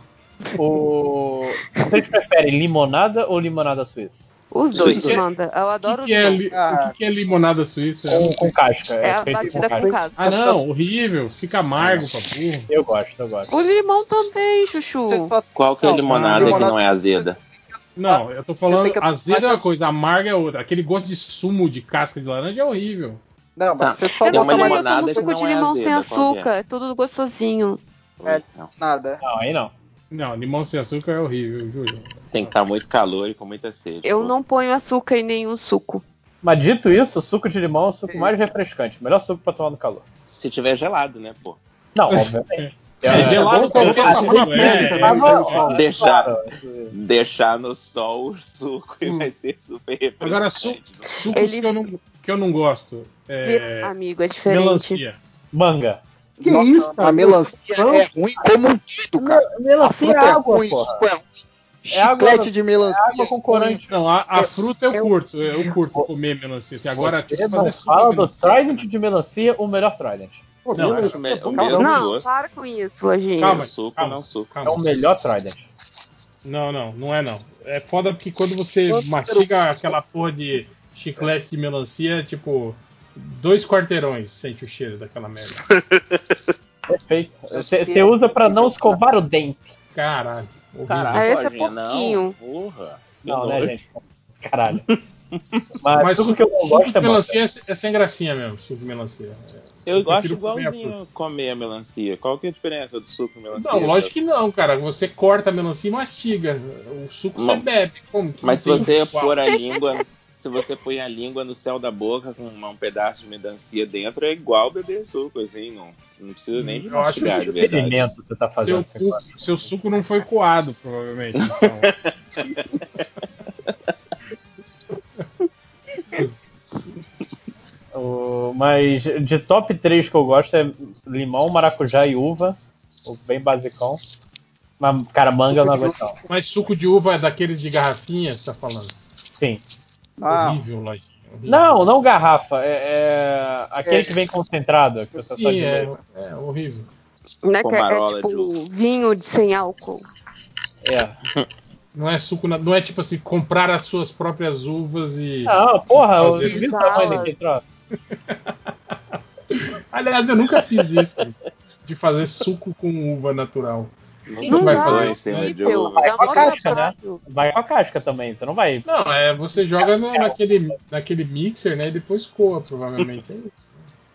O... Vocês preferem limonada ou limonada suíça? Os dois, Suíça. manda. Eu adoro que, que os é, dois. li- Ah. o que, que é limonada suíça? Com, com casca. É a feito batida casca. com casca. Ah, não, horrível. Fica amargo burro. Eu gosto, eu gosto. O limão também, chuchu. Só- Qual que é a Não, limonada limonada- que não é azeda? Não, eu tô falando, que- azedo é uma coisa, amarga é outra. Aquele gosto de sumo de casca de laranja é horrível. Não, mas Tá. você só não uma limonada tomo que suco de é limão sem é? açúcar. É tudo gostosinho. É. Não. nada. Não, aí não. Não, limão sem açúcar é horrível, Júlio. Tem que estar muito calor e com muita sede. Eu pô. não ponho açúcar em nenhum suco. Mas dito isso, o suco de limão é o suco mais refrescante. Melhor suco pra tomar no calor. Se tiver gelado, né, pô? Não, obviamente. É, gelado qualquer Assim, suco, é, é, deixar, deixar no sol o suco e vai ser super refrescante. Agora, su sucos Ele- que, eu não, que eu não gosto. É, Amigo, é diferente. melancia. Manga. Que Nossa, isso, cara? A melancia é ruim como um todo, cara. A Melancia fruta é é água, ruim, suco é ruim. É água- Chiclete de melancia. É água com corante. Não, a, a fruta eu eu- curto. Eu curto comer melancia. Agora, tipo, não fazer suco fala do. Trident de melancia, o melhor Trident. Pô, Não, acho me- é o mesmo. Não, gosto. para com isso, Lojinha. Calma. suco, calma. não suco. É Calma. o melhor Trident. Não, não, não é não. É foda porque quando você mastiga aquela porra de chiclete de melancia, tipo, dois quarteirões sente o cheiro daquela merda. Perfeito. Você você usa pra não escovar o dente. Caralho. horrível. Esse é pouquinho. não. Porra. Não, né, nojo. gente? Caralho. Mas, Mas tudo suco, que eu não suco gosto de é melancia é, é sem gracinha mesmo, suco de melancia. Eu, Eu acho prefiro comer a igualzinho comer a melancia. Qual que é a diferença do suco de melancia? Não, lógico que não, cara. Você corta a melancia e mastiga. O suco você Não. bebe. Como que Mas se você igual? pôr a língua, se você põe a língua no céu da boca com um pedaço de melancia dentro, é igual beber suco, assim, não, não precisa nem de Eu acho mastigar, que de verdade. você tá Seu, fazendo. você suco, seu suco não foi coado, provavelmente. Então. O- mas de top 3 que eu gosto é limão, maracujá e uva. Bem basicão. Mas, cara, manga eu não aguento não. Mas suco de uva é daqueles de garrafinha, você tá falando? Sim. Ah, Horrível, lá. Não, não garrafa. É, é aquele É. que vem concentrado. Que você só Sim, de é, é horrível. Né, que é, é de tipo vinho de sem álcool. É. Não é suco, não é tipo assim, comprar as suas próprias uvas e. Não, porra, eu Fazer- vi o tamanho daquele troço. Aliás, eu nunca fiz isso. De fazer suco com uva natural. Quem Não vai dá, fazer isso? uva. dá Com a casca, né? Vai com a casca também, você não vai. Não, é, você joga na- naquele, naquele mixer, né? E depois coa, provavelmente. É isso.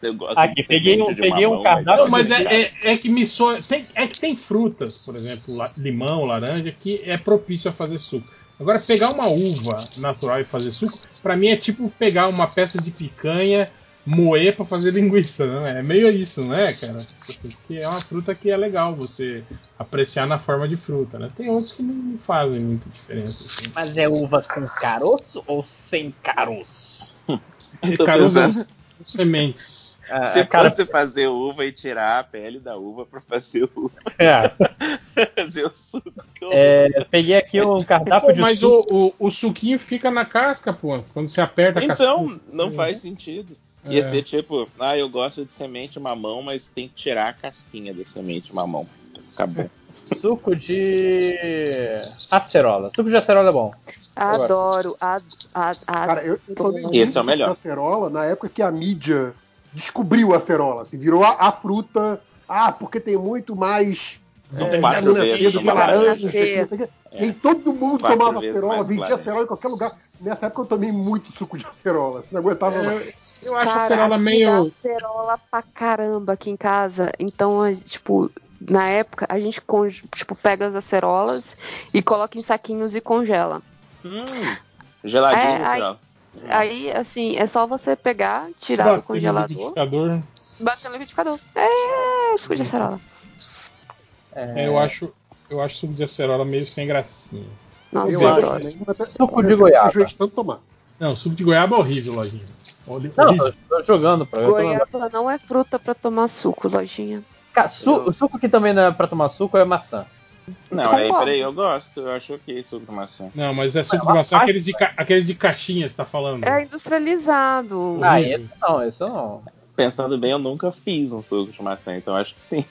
Eu gosto Aqui, de peguei um- peguei um cardápio Não, mas é, é, é que me soa. Tem, é que tem frutas, por exemplo, la- limão, laranja, que é propício a fazer suco. Agora, pegar uma uva natural e fazer suco, pra mim é tipo pegar uma peça de picanha, moer pra fazer linguiça, né? É meio isso, não é, cara? Porque é uma fruta que é legal você apreciar na forma de fruta, né? Tem outros que não fazem muita diferença. Assim. Mas é uva com caroço ou sem caroço? E Tô caroço sementes. Ah, Se cara, fosse fazer uva e tirar a pele da uva pra fazer o, é, fazer o suco. é, peguei aqui um cardápio Pô, de mas suco. o, o, o suquinho fica na casca, pô. Quando você aperta a Então, casquinha, não assim, faz sentido. Ia É. ser tipo, ah, eu gosto de semente mamão, mas tem que tirar a casquinha da semente mamão. Acabou. Suco de acerola. Suco de acerola é bom. Adoro. Ad, ad, ad, Cara, eu, eu tomei Esse é o melhor. acerola na época que a mídia descobriu a acerola. Assim, virou a, a fruta. Ah, porque tem muito mais São é, quatro vitamina vezes C do que a mais. laranja, não sei o que, não sei o que. É. E aí todo mundo Quatro tomava acerola, mais vendia laranja. acerola em qualquer lugar. Nessa época eu tomei muito suco de acerola. Assim, não aguentava mais. Eu, acho a Cara, acerola meio. acerola pra caramba aqui em casa. Então, a- tipo, na época, a gente tipo, pega as acerolas e coloca em saquinhos e congela. Hum, geladinho, É, aí-. Aí, assim, é só você pegar, tirar do bater no congelador, liquidificador. bater no liquidificador. É, suco de acerola. É, eu acho. Eu acho suco de acerola meio sem gracinha. Nossa, Eu eu acho adoro. Suco de eu goiaba. tanto tomar. Não, suco de goiaba é horrível, lojinha. Não, horrível. tô, tô jogando pra eu tô. Goiaba não é fruta pra tomar suco, lojinha. Cara, su- O suco que também não é pra tomar suco é maçã. Não, aí, peraí, eu gosto. Eu acho ok suco de maçã. Não, mas é suco de maçã, aqueles de, ca- aqueles de caixinha, você tá falando. É industrializado. Ah, esse não, esse não. Pensando bem, eu nunca fiz um suco de maçã, então acho que sim.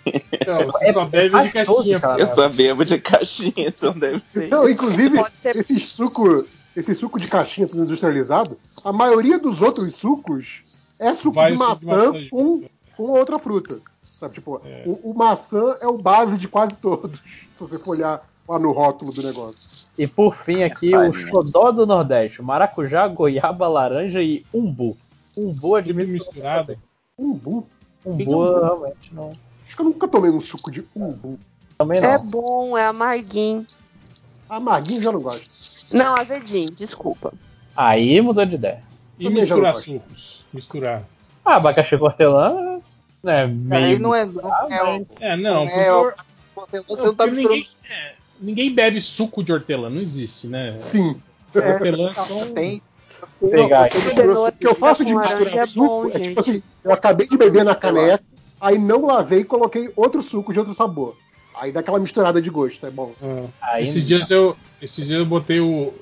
Não, você só bebe de gostoso, caixinha. cara. pô. Eu só bebo de caixinha, então deve ser. Não, inclusive, ser- esse suco, esse suco de caixinha tudo industrializado, a maioria dos outros sucos é suco Vai de suco de maçã maçã, com, com outra fruta. Sabe, tipo, É. o, o maçã é o base de quase todos, se você for olhar lá no rótulo do negócio. E por fim aqui, Ai, o xodó do Nordeste. Maracujá, goiaba, laranja e umbu. Umbu Tudo admito misturado. Umbu. Umbu realmente não. Acho que eu nunca tomei um suco de umbu. Também É não. bom, é amarguinho. Amarguinho já não gosto. Não, azedinho, desculpa. Aí mudou de ideia. E misturar sucos. Misturar. Ah, abacaxi com hortelã, né? Meio... Aí não é. Não é, mas- É, não, não porque, é não, você não tá porque misturando. ninguém, é, ninguém bebe suco de hortelã, não existe, né? Sim. Hortelã é só. Tem. Pegar O que eu faço de misturar é suco bom, é tipo assim, eu acabei de beber na caneca, aí não lavei e coloquei outro suco de outro sabor. Aí dá aquela misturada de gosto, é bom. Aí Esses dias eu, esses dias eu botei o,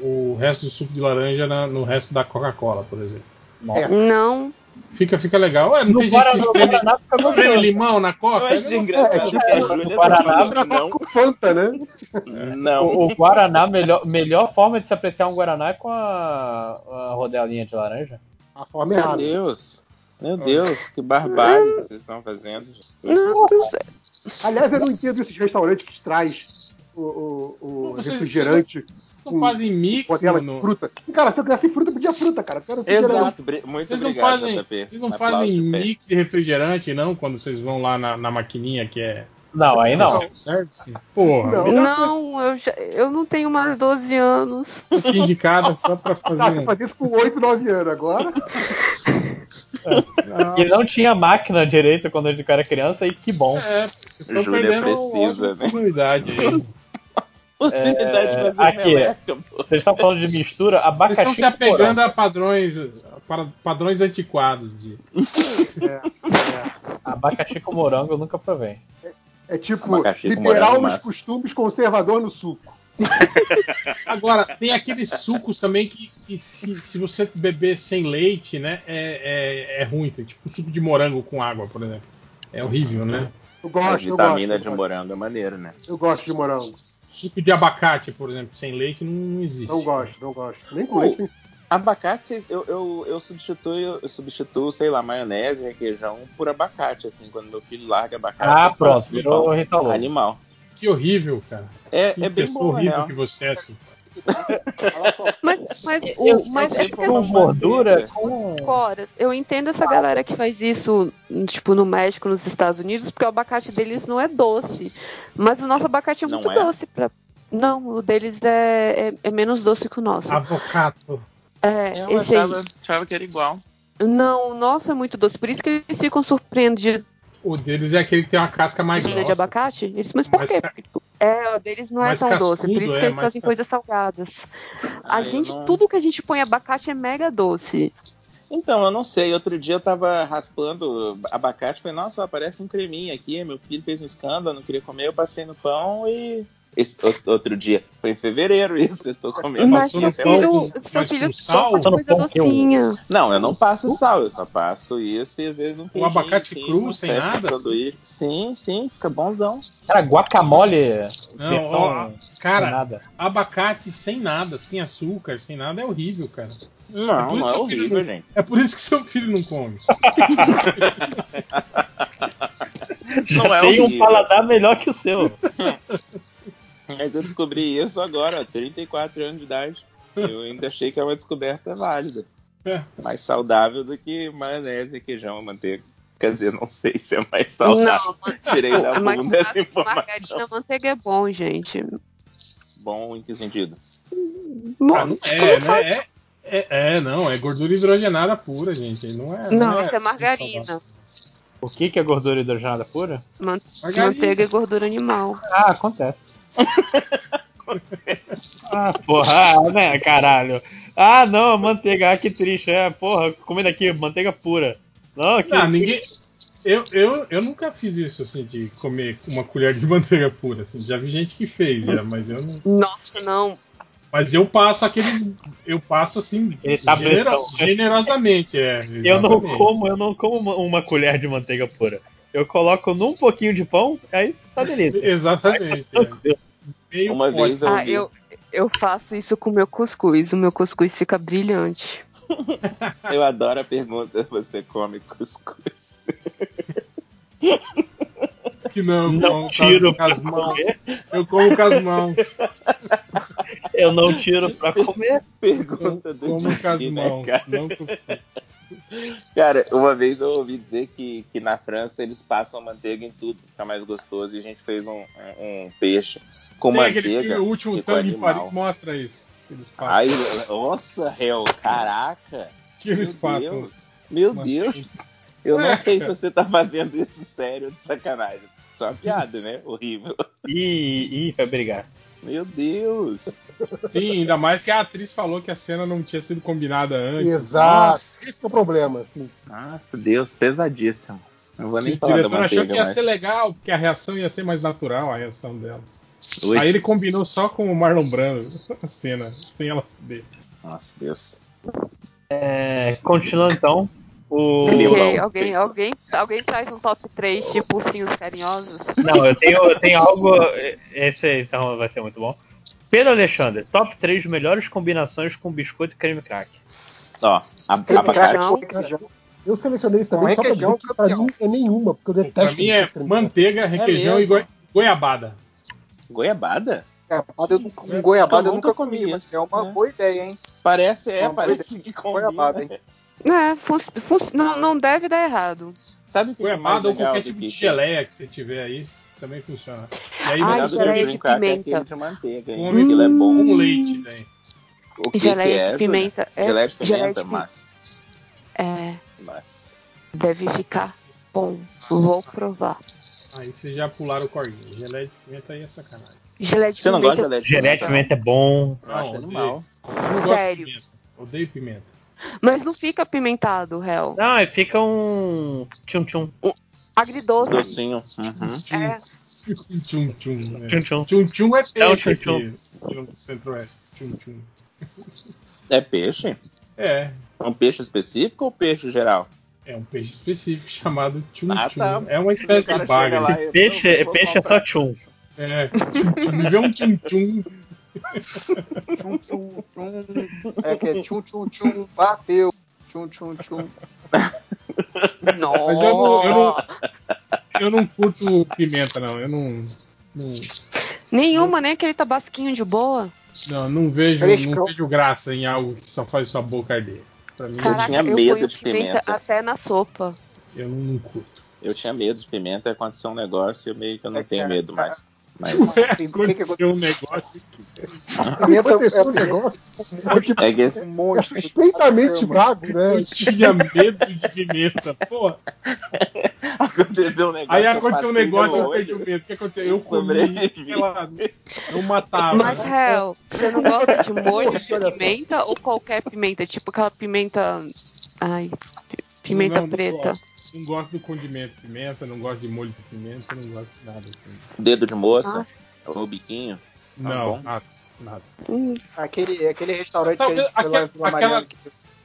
o resto do suco de laranja na- no resto da Coca-Cola, por exemplo. Nossa. Não. Fica, fica legal. Ué, não No tem gente que espreme, Guaraná fica espreme limão na Eu Coca? acho É, engraçado é, Júlia Guaraná falou, não, Com Fanta, né? não. O, o Guaraná, melhor, melhor forma de se apreciar um Guaraná é com a, a rodelinha de laranja. A forma é Meu errada. Deus. Meu Deus, que barbárie que vocês estão fazendo. Aliás, eu não entendo esses restaurantes que traz o, o, o Vocês- refrigerante não fazem mix com no- de fruta. Cara, se eu quisesse fruta, eu pedia fruta, cara. Eu. Exato, muito Vocês não obrigado, fazem, JP. vocês não Aplauso fazem mix de refrigerante, não, quando vocês vão lá na, na maquininha que é. Não, aí não. Porra, Não. não eu, já, eu não tenho mais 12 anos. um pouquinho de cada só pra fazer Tá, você fazia isso com 8, 9 anos. Agora, E não tinha máquina direito quando eu era criança, e que bom. É, vocês estão Júlia perdendo precisa, né? oportunidade Oportunidade de fazer aqui. meleca, pô. Vocês estão falando de mistura, Vocês abacaxi estão se com apegando a padrões, a padrões antiquados de. Abacaxi com morango eu nunca provei. é tipo Abacaxi liberal morango, nos costumes, conservador no suco. Agora, tem aqueles sucos também que, que se, se você beber sem leite, né, é, é, é ruim. Tem, tipo suco de morango com água, por exemplo. É horrível, né? Eu A gosto, eu gosto. vitamina eu de gosto. morango é maneiro, né? Eu gosto de morango. Suco de abacate, por exemplo, sem leite não, não existe. Não gosto, não gosto. Nem com Oh. leite. Abacate, eu, eu, eu substituo, eu substituo, sei lá, maionese, requeijão por abacate, assim, quando meu filho larga abacate. Ah, pronto, virou. Animal. Que horrível, cara. É, Que é bem pessoa bom, horrível real. que você é, assim. Mas, mas, Eu- o, mas eu é sei que como Com assim, gordura, com. Eu entendo essa galera que faz isso, tipo, no México, nos Estados Unidos, porque o abacate deles não é doce. Mas o nosso abacate é Não muito é? doce. Pra... Não, o deles é, é, é menos doce que o nosso. Avocado. É, Eu achava, achava que era igual. Não, o nosso é muito doce. Por isso que eles ficam surpreendidos O deles é aquele que tem uma casca mais de grossa. abacate. Eles, mas por Mais quê? ca- É, o deles não é tão doce. Por cascudo, isso é, que eles mais fazem cas- coisas salgadas. Ah, A eu gente, não- tudo que a gente põe abacate é mega doce. Então, eu não sei. Outro dia eu tava raspando abacate, falei, nossa, aparece um creminho aqui. Meu filho fez um escândalo, não queria comer, eu passei no pão e. Esse, outro dia, foi em fevereiro isso, eu tô comendo. Mas seu filho, seu filho sal? faz coisa docinha. Não, eu não passo sal, eu só passo isso e às vezes não tem. O abacate cru, sem nada, Sim, sim, fica bonzão. Cara, guacamole. Não, ó, cara, sem nada. abacate sem nada, sem açúcar, sem nada é horrível, cara. Não, isso não é horrível, não- gente. É por isso que seu filho não come. Já Não é tem um horrível. paladar melhor que o seu. Mas eu descobri isso agora, ó, 34 anos de idade. Eu ainda achei que é uma descoberta válida. É. Mais saudável do que maionese, queijão, manteiga. Quer dizer, não sei se é mais saudável. Tirei da Mas bunda essa margarina, informação. manteiga é bom, gente. Bom em que sentido? Bom, Ah, não é, né? É, é, é, não, é gordura hidrogenada pura, gente. Não é. não, é isso é margarina. O que, que é gordura hidrogenada pura? Man- Margarina. Manteiga é gordura animal. Ah, acontece. ah, porra, ah, né, caralho. Ah, não, manteiga, ah, que triste. É, porra, comendo aqui, manteiga pura. Não, que. Não, ninguém. Eu, eu, eu nunca fiz isso, assim, de comer uma colher de manteiga pura. Assim. Já vi gente que fez, já, mas eu não. Nossa, não. Mas eu passo aqueles. Eu passo assim. Tá genero- generosamente, é. Eu não exatamente. como, eu não como uma, uma colher de manteiga pura. Eu coloco num pouquinho de pão, aí tá delícia. Exatamente. é. Meio Uma vez eu Ah, eu, eu faço isso com o meu cuscuz. O meu cuscuz fica brilhante. Eu adoro a pergunta: você come cuscuz? Que não, Não eu como tiro com as mãos. comer. Eu como com as mãos. Eu não tiro pra comer. Pergunta do Como com as né, mãos. cara? Não com os Cara, uma vez eu ouvi dizer que, que na França eles passam manteiga em tudo, fica mais gostoso. E a gente fez um, um, peixe com Tem manteiga. filme, o último tango em. Paris mostra isso. Ai, nossa, réu, caraca. Que eles Meu passam. Deus. Meu Deus. Eu não É, sei se cara. você tá fazendo isso sério de sacanagem. Só uma piada, né? Horrível. Ih, ih, vai brigar. Meu Deus. Sim, ainda mais que a atriz falou que a cena não tinha sido combinada antes. Exato. Esse é o problema, assim. Nossa, Deus, pesadíssimo. Não vou nem o falar da diretor achou que ia mais. ser legal, porque a reação ia ser mais natural, a reação dela. Ui. Aí ele combinou só com o Marlon Brando a cena, sem ela saber. Nossa, Deus. É, continuando então. O... Ok, alguém, alguém, alguém traz um top 3, tipo ursinhos carinhosos? Não, eu tenho, eu tenho algo. Esse então vai ser muito bom. Pedro Alexandre, top 3 melhores combinações com biscoito e creme crack. Ó, abacate. Eu selecionei também só pra dizer que pra mim é nenhuma, porque eu detesto. Pra mim é manteiga, requeijão e mesmo? goi- goiabada. Goiabada? Goiabada eu nunca- com goiabada eu Eu nunca comi comi, mas é uma né? boa ideia, hein? Parece, é, Uma parece que Goiabada, combina. hein? É, não, não deve dar errado. Sabe o que é Goiabada ou qualquer tipo que de geleia que você tiver aí, também funciona. E aí Ai, você melhor do que o geleia de é pimenta. aquele de manteiga, hein? come Aquilo é bom. com leite, né? O que Geleia que é, de pimenta. É, Geleia de geleia pimenta, de pi- mas... É, mas... deve ficar bom. Vou provar. Aí vocês já pularam o corguinho. Geleia de pimenta aí é sacanagem. Geleia de Você não pimenta. gosta de geleia de Geleia de pimenta? pimenta é bom. Acho Não, animal. Não gosto Sério. de pimenta. Odeio pimenta. Mas não fica apimentado, réu. Não, aí fica um. Tchum-tchum. Agridoce. Docinho. Uhum. É. Tchum tchum. né? Tchum-tchum. Tchum tchum é É o peixe tchum-tchum. centro-oeste. Tchum tchum. É peixe? É, É um peixe específico ou peixe geral? é um peixe específico chamado tchum Ah, tchum. tá. É uma espécie O de bagre. e- Peixe, Eu vou peixe é só tchum. É, tchum tchum. Me vê um tchum tchum. Tchum, tchum. É que é tchum, tchum, tchum, bateu. Tchum, tchum, tchum. Nossa. Mas eu não, eu não, eu não curto pimenta, não. Eu não. Não, Nenhuma, nem aquele tabasquinho de boa. não, não vejo, não vejo graça em algo que só faz sua boca arder. Pra mim, Caraca, tinha eu medo ponho de pimenta, pimenta. até na sopa. eu não, não curto. Eu tinha medo de pimenta, aconteceu um negócio e eu meio que eu não É, tenho cara, medo mais. Mas Ué, tem que- aconteceu um negócio. Pimenta Aconteceu um é, negócio é, tipo, é que esse- um é monstro. suspeitamente vago, né? Eu tinha medo de pimenta. Pô, aconteceu um negócio. aí eu aconteceu um negócio pelo eu perdi o medo. O que aconteceu? Eu comi, sei lá, eu matava. Mas, réu, você não gosta de molho de pimenta ou qualquer pimenta? Tipo aquela pimenta. Ai, pi- pimenta Não, não preta. gosto. Não gosto do condimento de pimenta, não gosto de molho de pimenta, não gosto de nada assim. Dedo de moça, Ah. ou biquinho. Tá Não, bom. nada, nada. Hum, Aquele, aquele restaurante Talvez que a gente foi lá em aquela- Vila Mariana. que-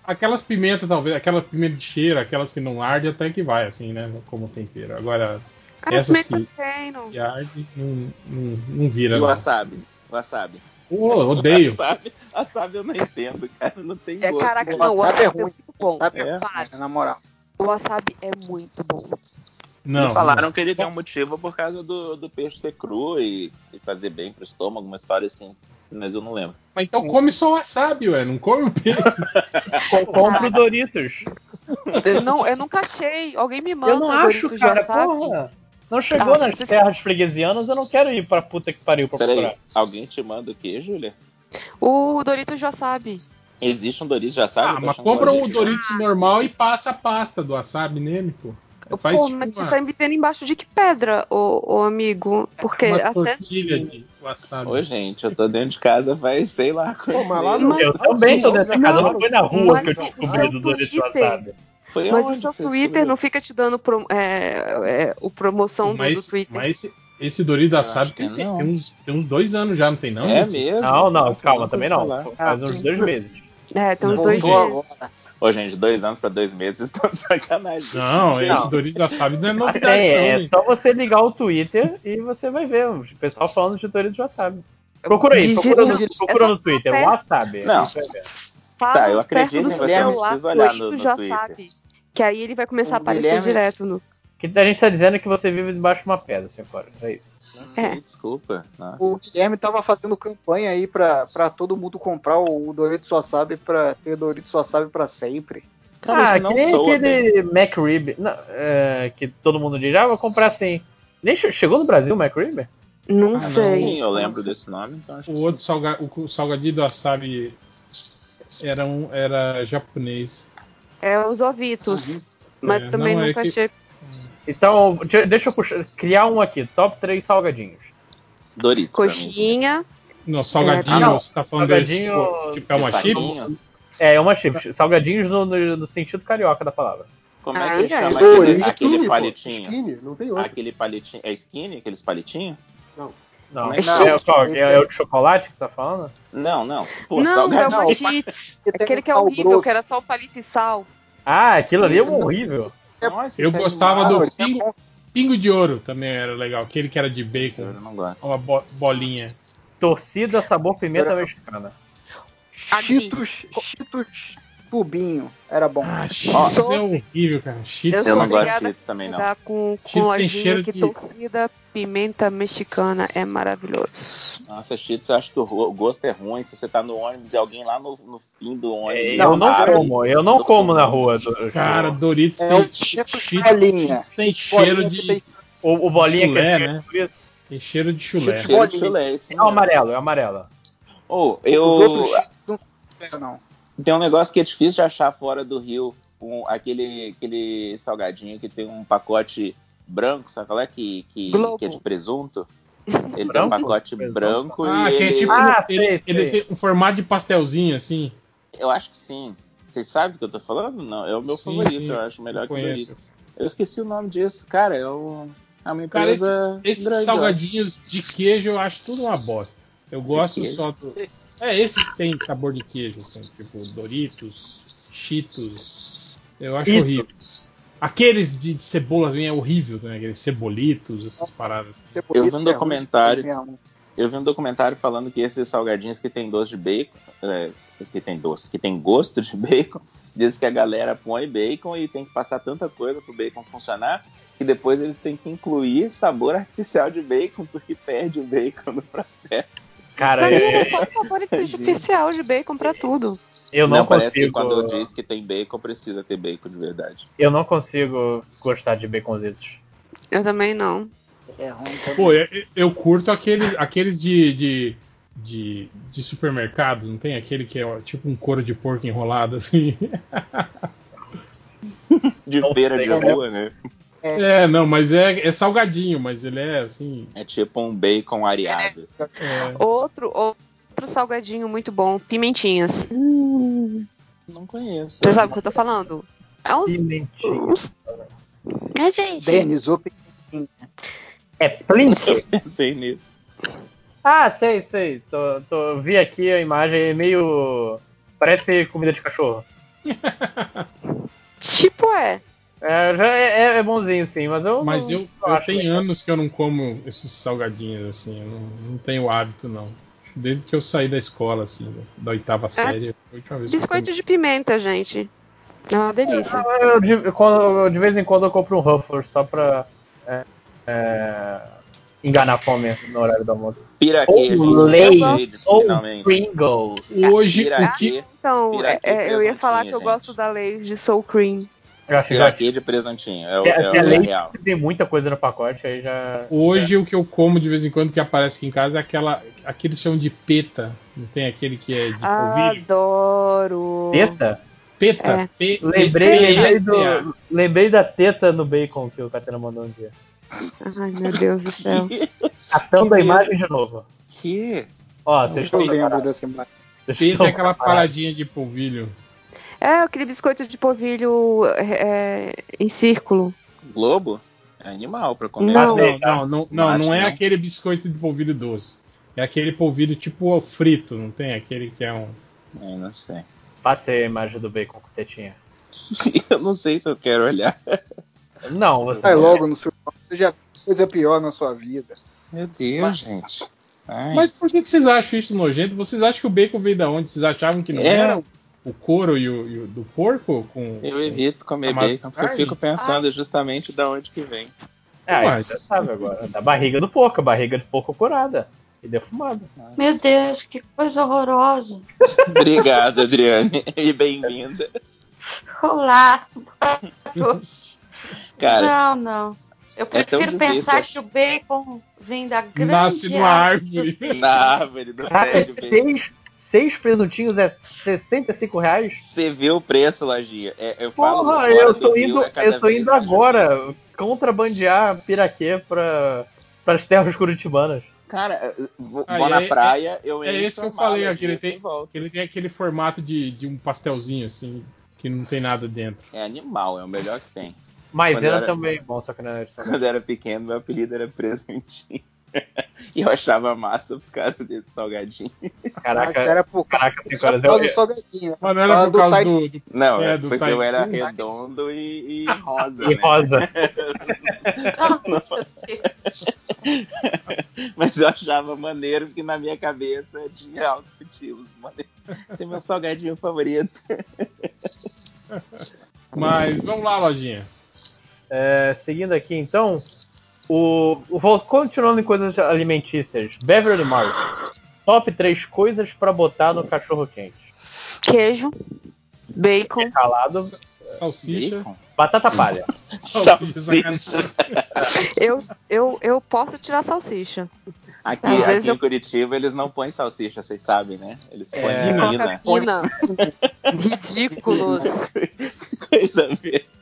Aquelas pimentas, talvez, aquelas pimentas de cheiro, aquelas que não ardem, até que vai, assim, né? Como tempero. Agora, Cara, essa pimenta sim, treino. que arde, não, não, não vira, E o não. wasabi? Wasabi. Pô, odeio. Wasabi, wasabi eu não entendo, cara. Não tem É, gosto. caraca, não, o wasabi é wasabi é ruim. muito bom. Sabe? É? Para, Na moral. O wasabi é muito bom. Não, E falaram não. que ele tem um motivo por causa do, do peixe ser cru e, e fazer bem pro estômago, uma história assim. Mas eu não lembro. Mas então come só wasabi, ué, não come o peixe. Com- Compre o Doritos. Eu, não, eu nunca achei. Alguém me manda Eu não o acho, Doritos cara. wasabi. Porra. Não chegou Ah, nas você- terras freguesianas, eu não quero ir pra puta que pariu pra Peraí, procurar. alguém te manda o quê, Júlia? O Doritos de wasabi. Existe um Doritos, já sabe? Ah, mas compra é o Doritos normal e passa a pasta do wasabi nele, pô. Faz Pô, tipo mas você uma, tá vivendo embaixo de que pedra, ô, ô amigo? Porque uma até. tortilha de wasabi. Ô, gente, eu tô dentro de casa faz, sei lá, quantos Pô, mas lá no- Eu também tô dentro da casa, não foi na rua mas que eu no descobri do Doritos Twitter- wasabi. Foi Mas onde o seu você Twitter não fica te dando pro- é, é, o promoção do, do Mas, Twitter. mas esse, esse Doritos wasabi acho que tem, tem, uns, tem uns dois anos já, não tem não? É gente? mesmo? Não, não, calma, também não. Faz uns dois meses. É, tem uns Não, dois agora. Ô, gente, dois anos pra dois meses, estão sacanagem. Não, Gente, esse Doritos wasabi não é novidade Tem, não, é só você ligar o Twitter e você vai ver o pessoal falando de Doritos wasabi. Procura aí, Digi- procura no, não, procura é no Twitter, wasabi. Não. Vai ver. Fala Tá, eu acredito em você, não preciso olhar no- no já Twitter. sabe. Que aí ele vai começar a O aparecer Guilherme- direto no. O que a gente tá dizendo é que você vive debaixo de uma pedra, 5 horas. É isso. É. Desculpa. Nossa. O Guilherme tava fazendo campanha aí pra, pra todo mundo comprar o Doritos Wasabi pra ter Doritos Wasabi pra sempre. Cara, ah, isso não que nem soa aquele McRib não, é, que todo mundo diz, ah, vou comprar sim. Nem che- chegou no Brasil o McRib? Não Ah, não. sei. Sim, eu lembro desse nome, então O outro salga, o, o salgadinho do wasabi era, um, era japonês. É os ovitos. Mas É, também não, é nunca que- achei. Então, de- deixa eu puxar, criar um aqui. Top 3 salgadinhos. Doritos. Coxinha. Não, salgadinho, Ah, não. você tá falando desse, Salgadinho- tipo, tipo é uma chips? É, é uma chips. Salgadinhos no, no- no sentido carioca da palavra. Como é que Ah, ele é. chama Doritos, aquele, aquele pô. palitinho? Skinny, não tem outro. Aquele palitinho. É skinny, aqueles palitinhos? Não. Não, é, é que é, é? Esse É, é o de chocolate que você tá falando? Não, não. Pô, não, é salgadinho. Que tem Aquele que é horrível, grosso. que era só o palito e sal. Ah, aquilo ali é horrível. Nossa, Eu é gostava animal. do é pingo, bom. pingo de ouro, também era legal. Aquele que era de Eu bacon, não gosto. uma bo- bolinha. Torcida sabor pimenta mexicana. Cheetos, Cheetos tubinho. Era bom. Ah, cheetos é horrível, cara. Cheetos Eu sou não gosto de obrigada cheetos também, não. Tá com, com lojinha cheiro que de- torcida pimenta mexicana é maravilhoso. Nossa, Cheetos, eu acho que o gosto é ruim. Se você tá no ônibus e alguém lá no, no fim do ônibus. É, Não, eu não cara, como, eu não como na rua. do- Cara, Doritos É tem, Cheetos Cheetos- tem cheiro de, tem- O, o bolinha Chulé, que é né? isso. tem cheiro de chulé. Cheiro de chulé, É o mesmo. amarelo, é o amarelo. Ô, Os eu. outros não pega, não. Tem um negócio que é difícil de achar fora do Rio. Um, aquele, aquele salgadinho que tem um pacote branco, sabe qual é? Que, que, que é de presunto. Ele tem um pacote Presunto. branco Ah, e que é ele... tipo. Ah, ele, sei, ele sei. tem um formato de pastelzinho, assim. Eu acho que sim. Vocês sabem do que eu tô falando? Não, é o meu Sim, favorito, sim, eu acho melhor eu que o. Eu esqueci o nome disso. Cara, é, o, é uma Cara, esses, empresa esses grande, eu salgadinhos de queijo eu acho tudo uma bosta. Eu gosto só do. É, esses tem sabor de queijo, assim, tipo Doritos, Cheetos. Eu acho Isso. horríveis. Aqueles de cebola também é horrível, né? Aqueles cebolitos, essas paradas. Eu vi um É, documentário. mesmo. Eu vi um documentário falando que esses salgadinhos que tem doce de bacon, é, que tem doce, que tem gosto de bacon, diz que a galera põe bacon e tem que passar tanta coisa pro bacon funcionar que depois eles têm que incluir sabor artificial de bacon porque perde o bacon no processo. Cara, Pra mim eu, era só um sabor artificial de bacon pra tudo. eu não, parece que consigo. quando diz que tem bacon precisa ter bacon de verdade. Eu não consigo gostar de baconzitos. Eu também não. É ruim também. Pô, eu, eu curto aqueles, aqueles de, de, de, de supermercado, não tem? Aquele que é tipo um couro de porco enrolado, assim. De Não sei, de rua, né? É, não, mas é, é salgadinho, mas ele é assim. É tipo um bacon areado. é, Outro, outro salgadinho muito bom, pimentinhas. Hum, Não conheço. você sabe o que eu tô falando? É uns. Pimentinha. uns... É, gente. Denis, o É Plinth? Eu pensei nisso. Ah, sei, sei. Tô, tô, vi aqui a imagem, é meio. Parece comida de cachorro. Tipo, é. É, já é, é bonzinho, sim, mas eu. Mas não- eu, eu acho tenho anos que eu não como esses salgadinhos, assim, eu não, não tenho hábito, não. Desde que eu saí da escola, assim, da oitava série, foi a última vez eu Biscoito de pimenta, gente. É uma delícia. Eu, de, quando- de vez em quando eu compro um Ruffles só pra é, é, enganar a fome no horário do almoço. Piraquê, Ou. Lay's ou finalmente. Pringles. Hoje, o que, Então, é- é, eu ia falar que eu gosto da lei de Soul Cream. Eu já de presuntinho. É o, se, é, se é real. tem muita coisa no pacote, aí já. hoje o que eu como de vez em quando que aparece aqui em casa é aquela. Aquele chamam de peta. Não tem aquele que é de polvilho? Adoro. Teta? Peta. É. P- Lembrei, lembrei, do, lembrei da teta no bacon que o Catena mandou um dia. Ai, meu Deus do céu. Catando a imagem de novo. Que? Ó, vocês Eu estão lembro preparados. dessa imagem. Peta é aquela paradinha de polvilho. É, aquele biscoito de polvilho é, em círculo. Globo? É animal pra comer. Não. Não, não, não, não, não é né? aquele biscoito de polvilho doce. É aquele polvilho tipo frito, não tem? Aquele que é um. É, não sei. Passei a imagem do bacon com tetinha. eu não sei se eu quero olhar. Não, você. Sai logo no seu. Você já fez coisa pior na sua vida. Meu Deus, gente. Ai. Mas por que, que vocês acham isso nojento? Vocês acham que o bacon veio da onde? Vocês achavam que não É. era o, couro e o, e o do porco? Com, Eu evito comer bacon porque eu fico pensando justamente da onde que vem. É, Ué. já sabe agora. Da barriga do porco, a barriga do porco curada e defumada. Meu Deus, que coisa horrorosa. Obrigado, Adriane. E bem-vinda. Olá. Cara, Não, não. Eu É prefiro difícil, pensar que o bacon vem da grande Nasce numa árvore. Na árvore do Ah, prédio. Seis presuntinhos é 65 reais? Você vê o preço, Lojinha. É, eu falo, Porra, fora eu tô indo, é eu tô indo agora contrabandear piraquê pra, para as terras curitibanas. Cara, eu vou, Ah, vou na é- praia, eu É esse que eu falei, ó, que ele tem, que ele tem aquele formato de, de um pastelzinho, assim, que não tem nada dentro. É animal, é o melhor que tem. Maisena eu era- também é bom, só que não é de salgado. Quando eu era pequeno, meu apelido era presuntinho. e eu achava massa por causa desse salgadinho. Caraca, era por caraca, causa cinco horas do salgadinho. Mas não era por do causa do. do- Não, É, do porque eu era redondo e, e rosa. e né? rosa. Mas eu achava maneiro porque na minha cabeça tinha altos estilos. Maneiro. Esse é meu salgadinho favorito. Mas vamos lá, lojinha. É, seguindo aqui então, o, o- vou continuando em coisas alimentícias. Beverly Market. Top 3 coisas pra botar no cachorro quente. Queijo, bacon, Calado, Salsicha. Bacon? batata palha. Salsicha, eu, eu, eu posso tirar salsicha. Aqui, Às vezes aqui eu- em Curitiba eles não põem salsicha, vocês sabem, né? Eles põem É. mina. Coca-Fina. Ridículo. Coisa mesmo.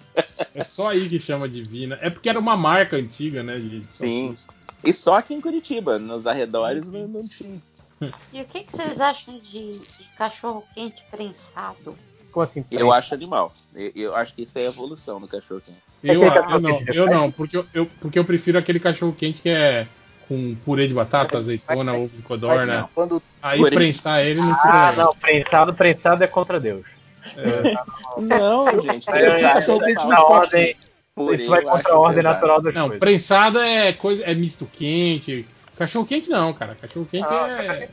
É só aí que chama de Vina. É porque era uma marca antiga, né? De, Sim. salsicha. E só aqui em Curitiba, nos arredores não, não tinha. E o que, que vocês acham de, de cachorro quente prensado? Como assim? Eu acho animal. Eu, eu acho que isso é evolução no cachorro quente. Eu, Aquele eu cachorro não, de eu não, porque eu, eu- porque eu prefiro aquele cachorro quente que é com purê de batata, azeitona, ovo de codorna. Aí prensar ele não fica Ah, não, prensado, prensado é contra Deus. Não, gente. É, prensado é, é ordem, isso vai contra a ordem pesado. natural das Não, coisas. prensado é coisa, é misto quente. Cachorro quente não, cara. Cachorro quente Ah, é.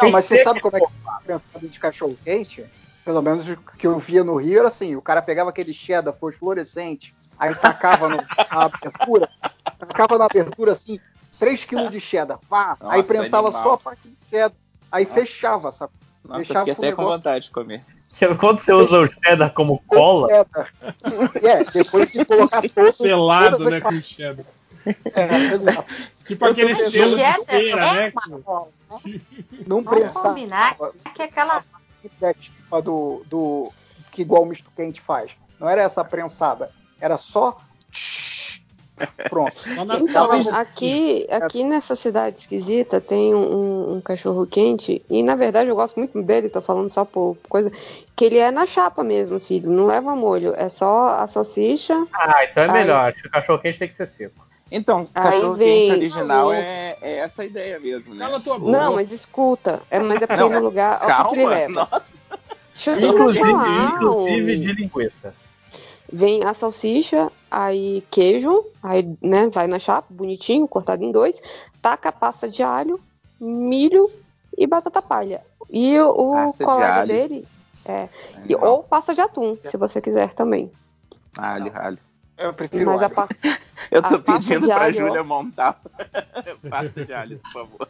Não, mas você sabe como é que é pensado de cachorro quente? Pelo menos o que eu via no Rio era assim: o cara pegava aquele cheddar fosforescente, aí tacava no- na abertura, tacava na abertura assim, 3 kg de cheddar, pá, aí Nossa, prensava animal. só a parte de cheddar, aí fechava, sabe? Nossa, Deixava fiquei até o com negócio- vontade de comer. Quando você usa o cheddar como cola, Cheddar. É, depois de colocar todo Selado, né, com cheddar. É, exato. Tipo aquele Eu tô selo de cera, É né? uma cola, né? Não Vamos prensava. combinar que aquela tipo do, do que igual o misto quente faz. Não era essa prensada, era só pronto. Então, aqui, aqui nessa cidade esquisita tem um, um cachorro quente, e na verdade eu gosto muito dele, tô falando só por coisa, que ele é na chapa mesmo, Cid, não leva molho, é só a salsicha. ah, então é Aí- melhor. Acho que o cachorro quente tem que ser seco. Então, cachorro quente original é, é essa a ideia mesmo, né? Cala tua boca. Não, mas escuta, é, mas é porque Não, no lugar. olha o que ele Calma, leva. nossa. Deixa eu Inclusive, falar, inclusive de linguiça. Vem a salsicha, aí queijo, aí né, vai na chapa, bonitinho, cortado em dois, taca a pasta de alho, milho e batata palha. E o, Pasta de colega alho. dele é. e- ou pasta de atum, se você quiser também. Alho, alho. Eu prefiro Mas a alho. pasta. Eu tô pedindo de pra alho, Júlia montar pasta de alho, por favor.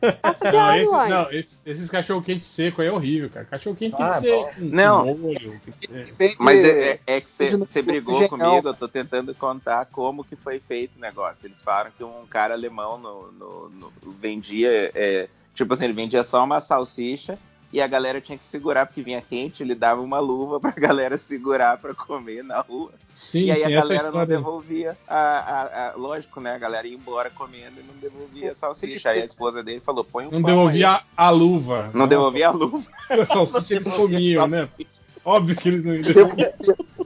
De Não, uai. não, esses, esses cachorro quente seco aí é horrível, cara. Cachorro quente tem Ah, que ser bom. com, Não. molho. Tem que ser... Mas é, é- é que você brigou comigo, eu tô tentando contar como que foi feito o negócio. Eles falaram que um cara alemão no, no- no- vendia, é, tipo assim, ele vendia só uma salsicha e a galera tinha que segurar porque vinha quente, ele dava uma luva pra galera segurar pra comer na rua. Sim, e aí sim, a galera não devolvia a, a- a- Lógico, né? A galera ia embora comendo e não devolvia a salsicha. Aí a esposa dele falou: põe um Não pão devolvia aí. a, a luva. Não devolvia a luva. a salsicha eles comiam, né? Óbvio que eles não iam Devolvia.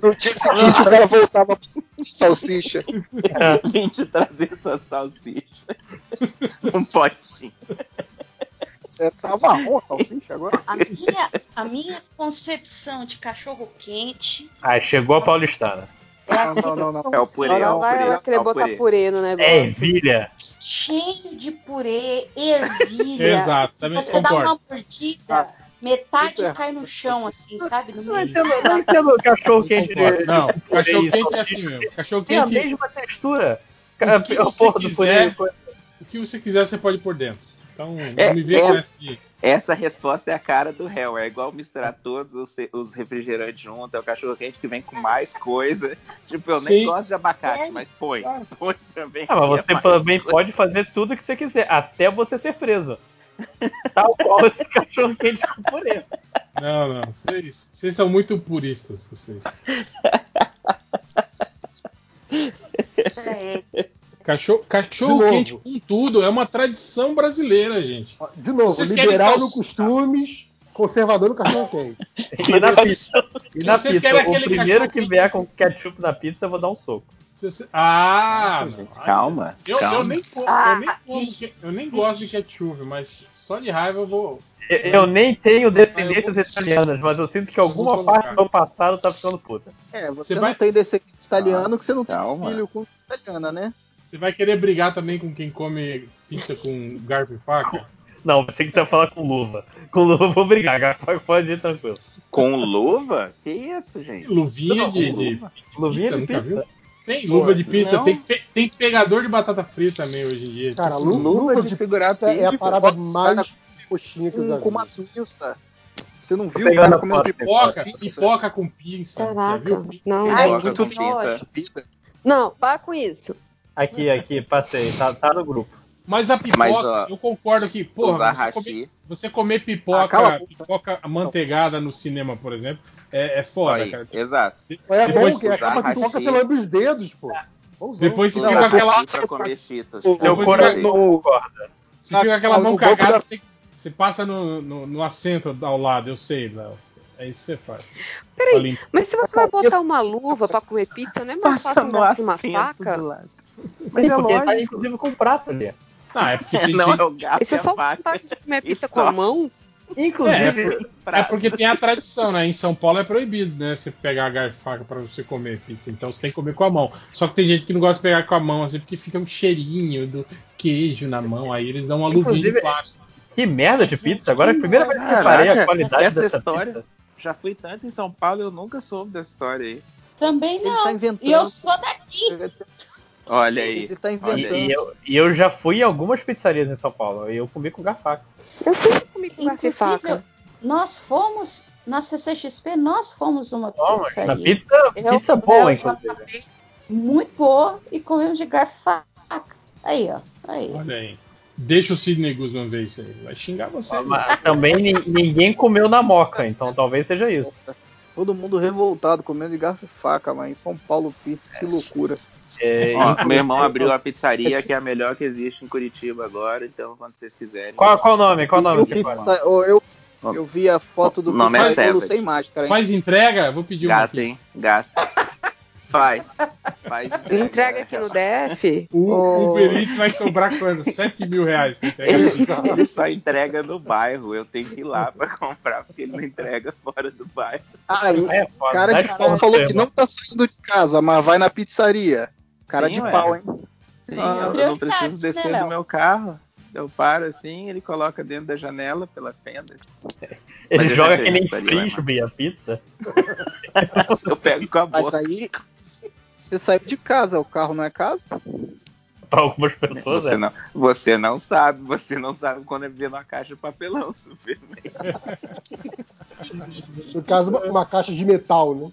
No dia seguinte, o cara voltava com salsicha. Vim te trazer essa salsicha. um potinho. É, tá marrom a salsicha agora? A minha, a minha concepção de cachorro quente Ah, chegou a paulistana. Não, não, não, não. É o purê, é Ela o vai purê. ela é querer o botar purê. purê no negócio. É ervilha. cheio de purê, ervilha. Exato, também Você dá concordo. uma mordida, metade Isso é- cai no chão, assim, sabe? No Não entendo, não entendo cachorro Não quente. Não, purê cachorro quente é assim mesmo. Cachorro Tem a quente, mesma textura. O que você quiser. o que você quiser, você pode pôr dentro. Então, É, não me vê é. com essa. Essa resposta é a cara do réu. É igual misturar todos os, os refrigerantes juntos. É o cachorro quente que vem com mais coisa. Tipo, eu nem Sim. gosto de abacate, mas põe. Põe também. Ah, mas você É também coisa. pode fazer tudo que você quiser, até você ser preso. Tal qual esse cachorro quente com purê. Não, não. Vocês, vocês são muito puristas, vocês. Cachorro, cachorro quente com tudo é uma tradição brasileira, gente. De novo, Vocês liberal no costumes, conservador no cachorro quente. E na pizza. E na Vocês pizza. O primeiro que vier com ketchup na pizza, eu vou dar um soco. Ah, não. Calma. Eu, calma. eu nem, co- eu, nem como que- eu nem gosto de ketchup, mas só de raiva eu vou. Eu, eu nem tenho descendências italianas, mas eu sinto que alguma parte do meu passado tá ficando puta. É, você, Você não vai- tem descendente italiano que você não calma. tem filho com italiana, né? Você vai querer brigar também com quem come pizza com garfo e faca? Não, que você ia falar com luva. Com luva eu vou brigar, cara. Pode ir tranquilo. Com luva? Que isso, gente? Luvinha de, Não, de luva. Luvinha de nunca pizza. viu? Tem luva de pizza, Não. tem, tem pegador de batata frita também hoje em dia. Cara, Tipo, lu- luva, de segurar pizza é a pizza. parada mais coxinha que eu já Com, com vi. uma pinça. Você não viu o cara comendo pipoca, pipoca? com pinça. Caraca, viu? não. Ai, Pipoca muito com pinça. Não, para com isso. Aqui, aqui, passei. Tá, tá no grupo. Mas a pipoca, Mas, ó, eu concordo que, porra, você comer, você comer Ah, a pipoca, boca. pipoca amanteigada no cinema, por exemplo, é, é foda, Aí, cara. Exato. É Depois bom que acaba que pipoca você lambe os dedos, pô. Depois você Usar fica com aquela, pra comer cheetos. Depois coração concorda. você fica com aquela Ah, mão cagada, da- você, você passa no, no, no assento ao lado, eu sei, Léo. É isso que você faz. Peraí, mas se você vai botar uma luva pra comer pizza, não é mais fácil e uma faca? Mas é porque tá inclusive com prato ali. Ah, é porque tem Não, gente- é o gato Isso é a só vontade de comer pizza com a mão? É, é, Inclusive, por- é porque tem a tradição, né? Em São Paulo é proibido, né? Você pegar a garfo e faca pra você comer pizza. Então você tem que comer com a mão. Só que tem gente que não gosta de pegar com a mão, assim, porque fica um cheirinho do queijo na mão. Aí eles dão uma luvinha de plástico. que merda de pizza. Agora é a primeira vez que eu reparei a qualidade essa dessa história- pizza. Já fui tanto em São Paulo, eu nunca soube dessa história aí. Também Ele não. tá. E eu sou daqui. Olha aí. Ele tá E, inventando. e eu, e eu já fui em algumas pizzarias em São Paulo. E eu comi com garfaca. Eu sempre comi com garfo e Inclusive, faca. nós fomos na CCXP, nós fomos uma pizzaria. na pizza, Eu, pizza boa, inclusive. Muito boa e comemos de garfo e faca. Aí, ó. Aí. Olha aí. Deixa o Sidney Guzman ver isso aí. Vai xingar você. Mas também ni- ninguém comeu na moca, então talvez seja isso. Todo mundo revoltado, comendo de garfo e faca, mas em São Paulo pizza, que loucura. É, Ó, meu irmão abriu a pizzaria, que é a melhor que existe em Curitiba agora, então quando vocês quiserem. Qual, qual o nome? Qual o nome? Eu, você vi- fala? eu, eu, eu vi a foto do nome é pizza sem máscara, hein? Faz entrega? Vou pedir uma Gato, aqui. hein? Gasto. Faz. Faz Entrega aqui no DF? O ou- Uber Eats vai cobrar quanto? 7 mil reais pra entregar. Ele só entrega no bairro. Eu tenho que ir lá pra comprar, porque ele não entrega fora do bairro. Ah, é o foda, cara dá de pau falou que não tá saindo de casa, mas vai na pizzaria. Cara Sim, de ué. pau, hein? Sim, Ah, eu não preciso né, descer do meu carro. Eu paro assim, ele coloca dentro da janela pela fenda. Ele Mas joga que nem frisbee a pizza. Eu pego com a Mas boca. aí você saiu de casa, o carro não é casa? Pra algumas pessoas, Você é. não, você não sabe, você não sabe quando é ver numa caixa de papelão. No caso, uma, uma caixa de metal, né?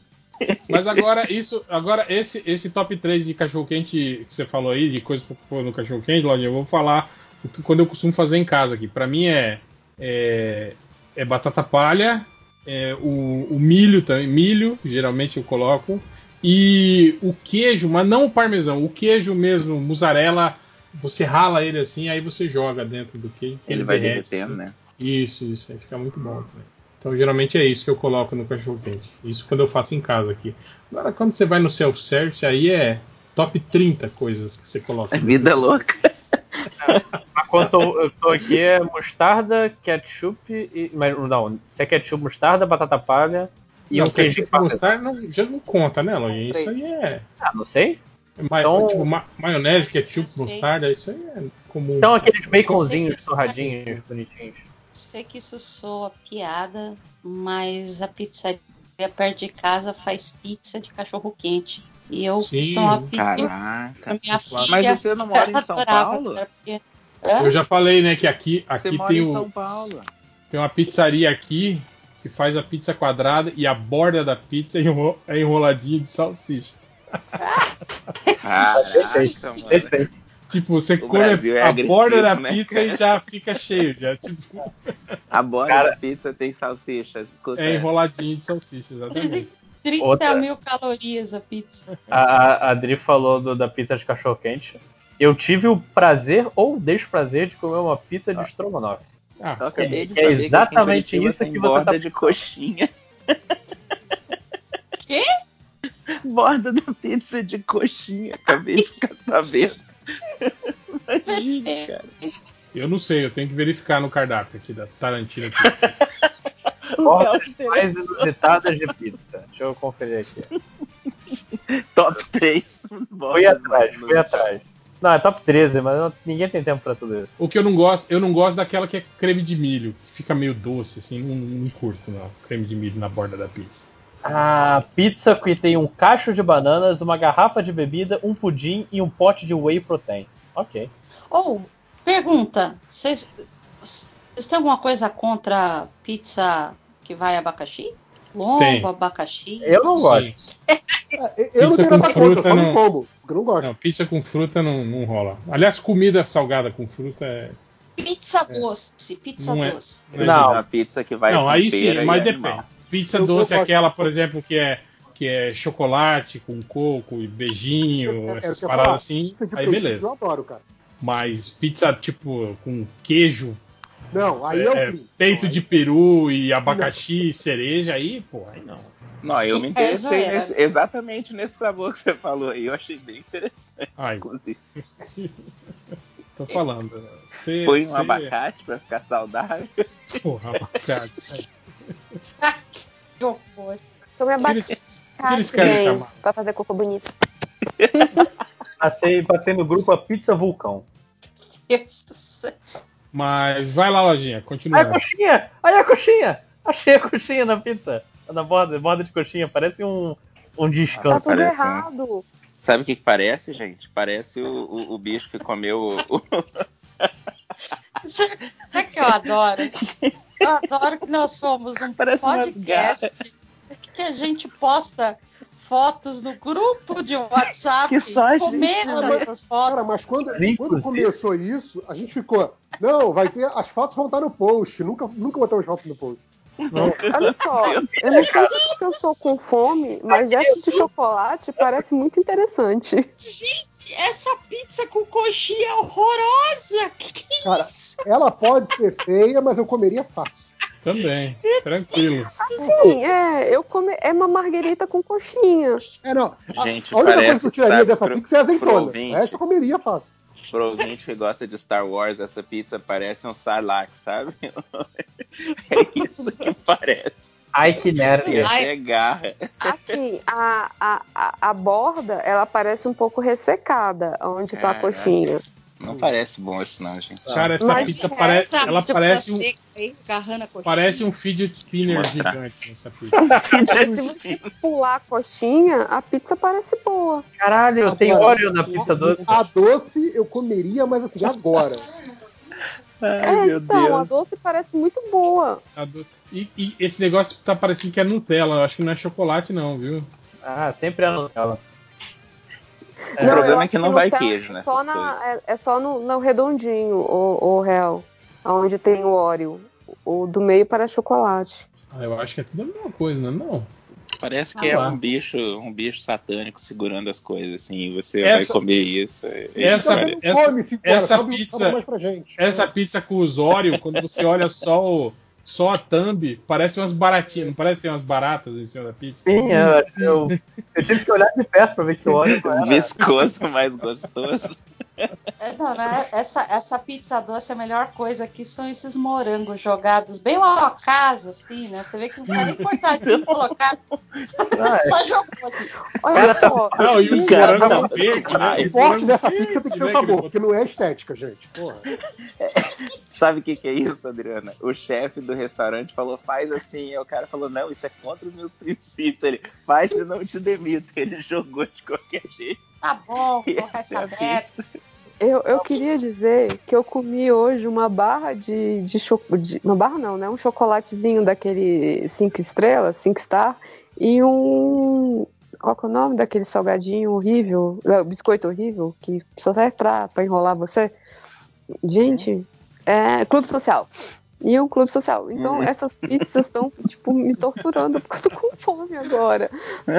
Mas agora, isso, agora esse, esse top 3 de cachorro quente que você falou aí, de coisas pôr no cachorro quente, Lodinha, eu vou falar o que, quando eu costumo fazer em casa aqui. Pra mim é, é, é batata palha, é o, o milho também, milho, geralmente eu coloco, e o queijo, mas não o parmesão, o queijo mesmo, mussarela, você rala ele assim, aí você joga dentro do queijo. Ele vai derrete, derretendo, assim. né? Isso, isso, aí fica muito bom também. Então, geralmente é isso que eu coloco no cachorro quente. Isso quando eu faço em casa aqui. Agora, quando você vai no self-service, aí é top 30 coisas que você coloca. Vida louca. Eu, eu tô aqui é mostarda, ketchup e. Mas não, se é ketchup, mostarda, batata palha e Não, um queijo ketchup mostarda não, já não conta, né, Lojinha? Isso aí é. Ah, não sei. é ma- Então- tipo, ma- maionese, ketchup, Sei. mostarda, isso aí é comum. Então aqueles baconzinhos Você- torradinhos, bonitinhos. Sei que isso soa piada, mas a pizzaria perto de casa faz pizza de cachorro quente. E eu Sim, costumava pedir Caraca. minha filha. Mas você não mora em São Paulo? porque- Eu já falei, né, que aqui, Você aqui mora tem, em o- São Paulo. tem uma pizzaria aqui que faz a pizza quadrada e a borda da pizza é é enroladinha de salsicha. Caraca, mano. Tipo, você O come Brasil é a borda da né, pizza cara? e já fica cheio. Já, tipo, A borda Cara- da pizza tem salsicha. Escuta. é enroladinho de salsicha, exatamente. 30 Outra- mil calorias a pizza. A, a, Adri falou do- da pizza de cachorro quente. Eu tive o prazer ou desprazer de comer uma pizza de estrogonofe. Ah, Eu acabei de É saber que exatamente Curitiba isso que você borda tá- de coxinha. Quê? Borda da pizza de coxinha. Acabei de ficar sabendo. Imagina, cara. Eu não sei, eu tenho que verificar no cardápio aqui da Tarantino Pizza. Bordas mais inusitadas de pizza. Deixa eu conferir aqui. Top 3. Fui atrás, fui atrás. Não, é top 13, mas não- ninguém tem tempo pra tudo isso. O que eu não gosto, eu não gosto daquela que é creme de milho, que fica meio doce, assim, não, não curto, não. Creme de milho na borda da pizza. A pizza que tem um cacho de bananas, uma garrafa de bebida, um pudim e um pote de whey protein. Ok. Ou, pergunta, vocês vocês têm alguma coisa contra pizza que vai abacaxi? Lombo, Tem. abacaxi? Eu não gosto. Eu não Pizza tenho com nada contra, fruta só não não- como. porque Eu não gosto. Não, pizza com fruta não, não rola. Aliás, comida salgada com fruta é. Pizza doce, pizza Não é- doce. não é Não. Uma pizza que vai não, com aí sim, mas animal. depende. Pizza Eu- eu doce é aquela, por exemplo, que é, que é chocolate com coco e beijinho, É, é, essas paradas falar. assim, de aí beleza. Eu adoro, cara. Mas pizza, tipo, com queijo, Não, aí é, é, peito Não, de peru e abacaxi e cereja, aí, pô, aí não. Não, eu me É interessei nesse- exatamente nesse sabor que você falou aí. Eu achei bem interessante, Ai, inclusive. tô falando. Cê, Põe um cê- abacate pra ficar saudável. Porra, abacate. Que horror. Tome abacate, esse cara de bem, chamar. pra fazer cocô bonito. Passei, passei no grupo a pizza vulcão. Deus do céu. Mas vai lá, lojinha, Ai, a continua. coxinha! Ai, a coxinha! Achei a coxinha na pizza. Na borda, borda de coxinha. Parece um, um Tá descanso. tudo parece um- errado. Sabe o que, que parece, gente? Parece o, o, o bicho que comeu o, Sabe o que eu adoro? Eu adoro que nós somos um Parece podcast que a gente posta fotos no grupo de WhatsApp, Que só gente comenta essas fotos. Cara, mas quando, quando começou isso, a gente ficou. Não, vai ter. As fotos vão estar no post. Nunca, nunca botamos fotos no post. Olha só, eu não sei se eu estou com fome, mas essa de chocolate parece muito interessante. Gente, essa pizza com coxinha é horrorosa! Que que é Cara, isso? ela pode ser feia, mas eu comeria fácil. Também, tranquilo. Sim, é, eu come... é uma marguerita com coxinha. É, não. A, Gente, a única coisa que eu tiraria dessa pro- pizza é azeitona. O resto eu comeria fácil. Pro ouvinte que gosta de Star Wars, essa pizza parece um Sarlacc, sabe? É isso que parece. Ai, que nerd. E Ai. até garra. Assim, a, a, a, a borda, ela parece um pouco ressecada, onde tá a É. Não parece bom isso não, gente. Cara, essa Mas pizza essa parece, ela pizza parece um, aí, parece um fidget spinner gigante essa pizza. Se você pular a coxinha, a pizza parece boa. Caralho, tem Agora, óleo na pizza doce. A doce eu comeria, mas assim, agora. é, então, a doce parece muito boa. A do- E, e esse negócio tá parecendo que é Nutella, eu acho que não é chocolate não, viu? Ah, sempre é Nutella. O problema é que não vai queijo é nessas só na-. É, é só no, no redondinho, o, o real. Onde tem o Oreo. O do meio parece chocolate. Ah, eu acho que é tudo a mesma coisa, não é não? Parece Ah que é lá. um bicho, um bicho satânico segurando as coisas, assim, e você Essa- vai comer isso. é- é essa- essa- essa sobe- pizza-. Essa pizza com os Oreo, quando você olha só o só a thumb, parece umas baratinhas, não parece que tem umas baratas em cima da pizza? Sim, eu, eu, eu tive que olhar de perto pra ver que o óleo era. Viscoso, mais gostoso. É, não, né? essa, essa pizza doce, a melhor coisa aqui são esses morangos jogados bem ao acaso, assim, né? Você vê que não tá nem cortadinho colocado. Só jogou assim. Olha só. Não, e os Cara, morango não. verde, né? Os O forte dessa pizza tem que ter né, o sabor, que porque não é estética, gente. Porra. Sabe o que, que é isso, Adriana? O chefe do restaurante falou, faz assim. Aí o cara falou, não, isso é contra os meus princípios. Ele, faz senão eu te demito. Ele jogou de qualquer jeito. Tá bom, E colocar essa essa é. Eu, eu queria dizer que eu comi hoje uma barra de, de, Uma barra não, né? Um chocolatezinho daquele 5 estrelas, 5 star, e um. Qual que é o nome daquele salgadinho horrível? Não, biscoito horrível, que só serve pra, pra enrolar você? Gente, é. Clube social. E um clube social. Então Hum. essas pizzas estão, tipo, me torturando porque eu tô com fome agora.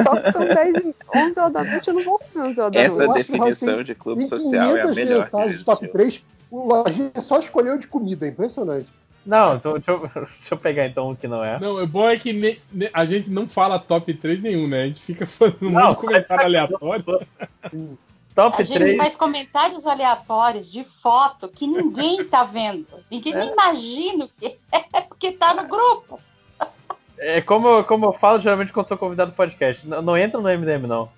Só que são 10, e- 11 horas da noite, eu não vou comer 11 horas da Essa noite. definição de clube social é a 500 melhor. que mensagens top 3, o Lojinha só escolheu de comida, é impressionante. Não, então, deixa, eu, deixa eu pegar então um que não é. Não, o bom é que ne- ne- a gente não fala top 3 nenhum, né? A gente fica fazendo um Não, monte de comentário aleatório. Top A gente faz comentários aleatórios de foto que ninguém tá vendo. Ninguém nem imagina o que é, porque tá no grupo. É como, como eu falo geralmente quando sou convidado do podcast. Não, não entra no MDM, não.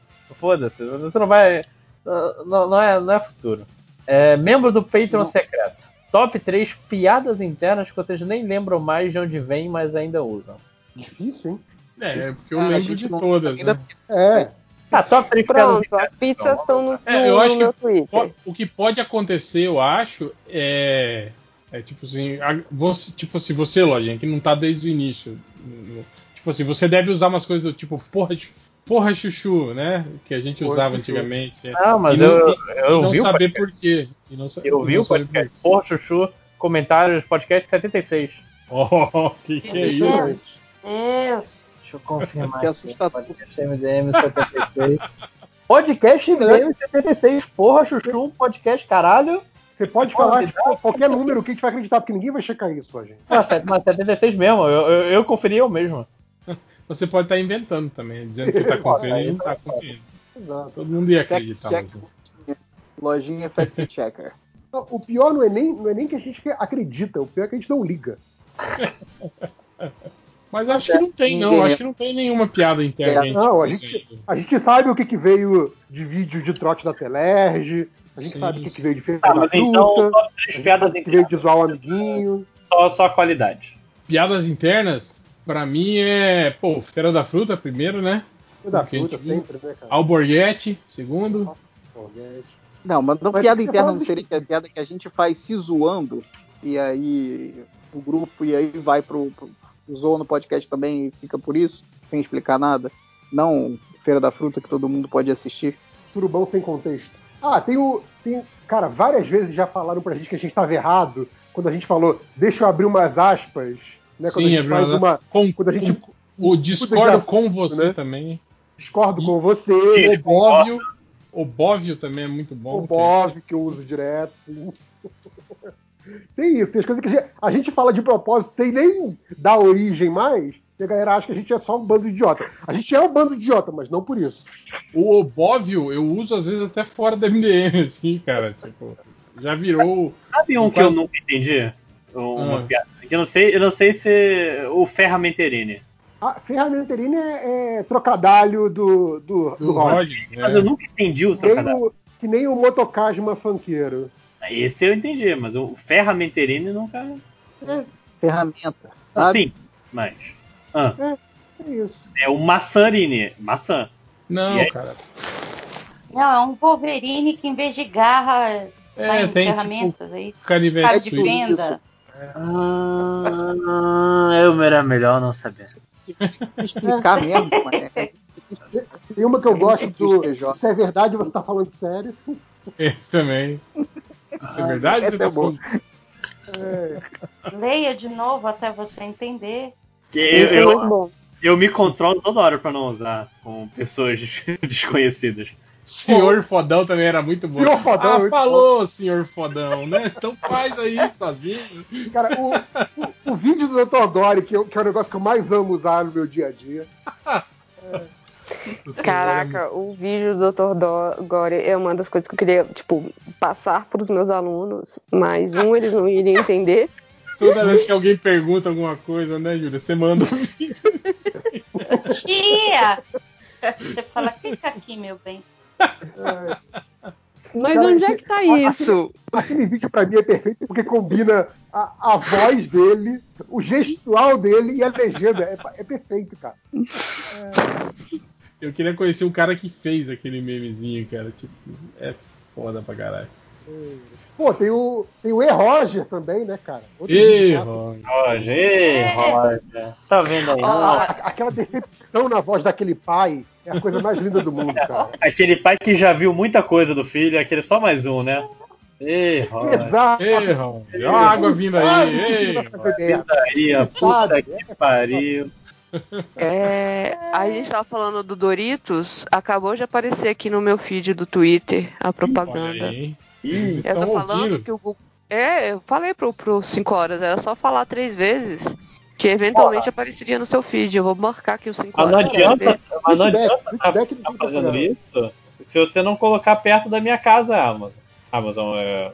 Foda-se. Você não vai. Não, não é, não é futuro. É, membro do Patreon secreto. Top 3 piadas internas que vocês nem lembram mais de onde vem, mas ainda usam. Difícil, hein? É, porque eu Ah, lembro de não- todas. ainda- Né? É. Ah, top 3 piadas Pronto, as pizzas estão no, É, eu no acho meu Twitter. o que pode acontecer, eu acho, é, é tipo assim, a- você, tipo assim, você, Lojinha, que não tá desde o início. no- Tipo assim, você deve usar umas coisas do tipo, porra, porra chuchu, né? Que a gente Porra, usava chuchu. antigamente. é. Não, mas não, eu- eu não vi saber por quê. E não, Eu vi não o podcast. Porra, Chuchu, comentários, podcast 76. Oh, que que é isso? Deus. Deixa eu confirmar. Que assustador. Podcast MDM 76. Podcast MDM 76. Porra, Chuchu, um podcast, caralho. Você pode Porra, falar tipo, qualquer número que a gente vai acreditar, porque ninguém vai checar isso, Lojinha. Mas, mas 76 mesmo, eu, eu, eu conferi eu mesmo. Você pode estar inventando também, dizendo que tá conferindo e não tá conferindo. Exato. Todo mundo ia Fact acreditar. check. Lojinha. Fact checker. O pior não é, nem, não é nem que a gente acredita, o pior é que a gente não liga. Mas acho que não tem, não. Acho que não tem nenhuma piada interna. gente Não, a usa gente, a gente sabe o que, que veio de vídeo de trote da Telerge, a gente Sim, sabe o que, que veio de Feira Tá, da mas Fruta, então, top a 3 gente piadas que veio internas. de zoar o amiguinho. Só, só qualidade. Piadas internas, pra mim é. Pô, Feira da Fruta, primeiro, né? Feira da Fruta sempre, né, cara? Alborguete, segundo. Não, mas não Mas piada interna não seria que é piada que a gente faz se zoando e aí o grupo e aí vai pro, pro zoa no podcast também e fica por isso, sem explicar nada. Não Feira da Fruta que todo mundo pode assistir. Surubão sem contexto. Ah, tem o. Tem, cara, várias vezes já falaram pra gente que a gente estava errado quando a gente falou, deixa eu abrir umas aspas. Né, quando a Sim, gente é faz uma. Com, Quando a gente com- o discordo de com assunto, você né? também. Discordo com você. O Bóvio. O Bóvio também é muito bom. O Bob, que eu uso direto, sim. tem isso, tem as coisas que a gente, a gente fala de propósito, sem nem dar origem mais, e a galera acha que a gente é só um bando de idiota. A gente é um bando de idiota, mas não por isso. O Obóvio eu uso às vezes até fora da MDM, assim, cara. Tipo, já virou. Sabe um que eu nunca entendi? Uma Ah. piada. Que eu não sei, eu não sei se o Ferramenterini. A ferramenterina é, é trocadalho do, do, do, Do Rod. Rod, Mas é. eu nunca entendi o Que nem trocadilho. o, que nem o motocasma funkeiro. Esse eu entendi, mas o Ferramenterini nunca. Ferramenta. Ah, sabe? sim, mas. Ah, É isso. é o Maçarini. Maçã. Não, E aí? cara. Não, é um Wolverine que em vez de garra saem tem, ferramentas aí. Canivete Cara de suíço. venda. Ah, eu era melhor não saber. Explicar mesmo, mas Tem uma que eu gosto do. Se é verdade, você tá falando sério. Esse também. Isso é verdade? essa Você é tá boa. falando? É, Leia de novo até você entender. Eu, é eu, muito bom. eu me controlo toda hora pra não usar com pessoas desconhecidas. Senhor Fodão também era muito bom. Senhor Fodão é ah, falou, senhor Fodão, né? Então faz aí sozinho. Cara, o, o, o vídeo do Dr. Dory, que, eu- que é o negócio que eu mais amo usar no meu dia a dia. Caraca, o vídeo do Dr. Do- Gore é uma das coisas que eu queria, tipo, passar pros meus alunos, mas um eles não iriam entender. Toda vez que alguém pergunta alguma coisa, né, Júlia? Você manda um vídeo. Tia! Você fala, fica aqui, meu bem. Mas Cara, onde é que tá a- isso? Aquele vídeo pra mim é perfeito porque combina a, a voz dele, o gestual dele e a legenda. É, é perfeito, cara. Eu queria conhecer o cara que fez aquele memezinho, cara. Tipo, é foda pra caralho. Pô, tem o, tem o E. Roger também, né, cara? Gato. Roger. Roger, ei, Roger. Tá vendo aí? Ah, aquela decepção na voz daquele pai é a coisa mais linda do mundo, cara. Aquele pai que já viu muita coisa do filho, aquele só mais um, né? Ei, Roger. Exato. Ei, Roger. Ó a água vindo aí. Ei, Roger. Puta que pariu. É, a gente tava falando do Doritos, acabou de aparecer aqui no meu feed do Twitter a propaganda. Olha. Eles Eu tô falando ouvindo. que o Google. É, eu falei pro, pro 5 horas, era só falar três vezes que eventualmente apareceria no seu feed. Eu vou marcar aqui os 5 Mas horas. não pra ver. adianta, mas não Feedback, adianta tá, feedback tá fazendo isso se você não colocar perto da minha casa a Amazon. Amazon é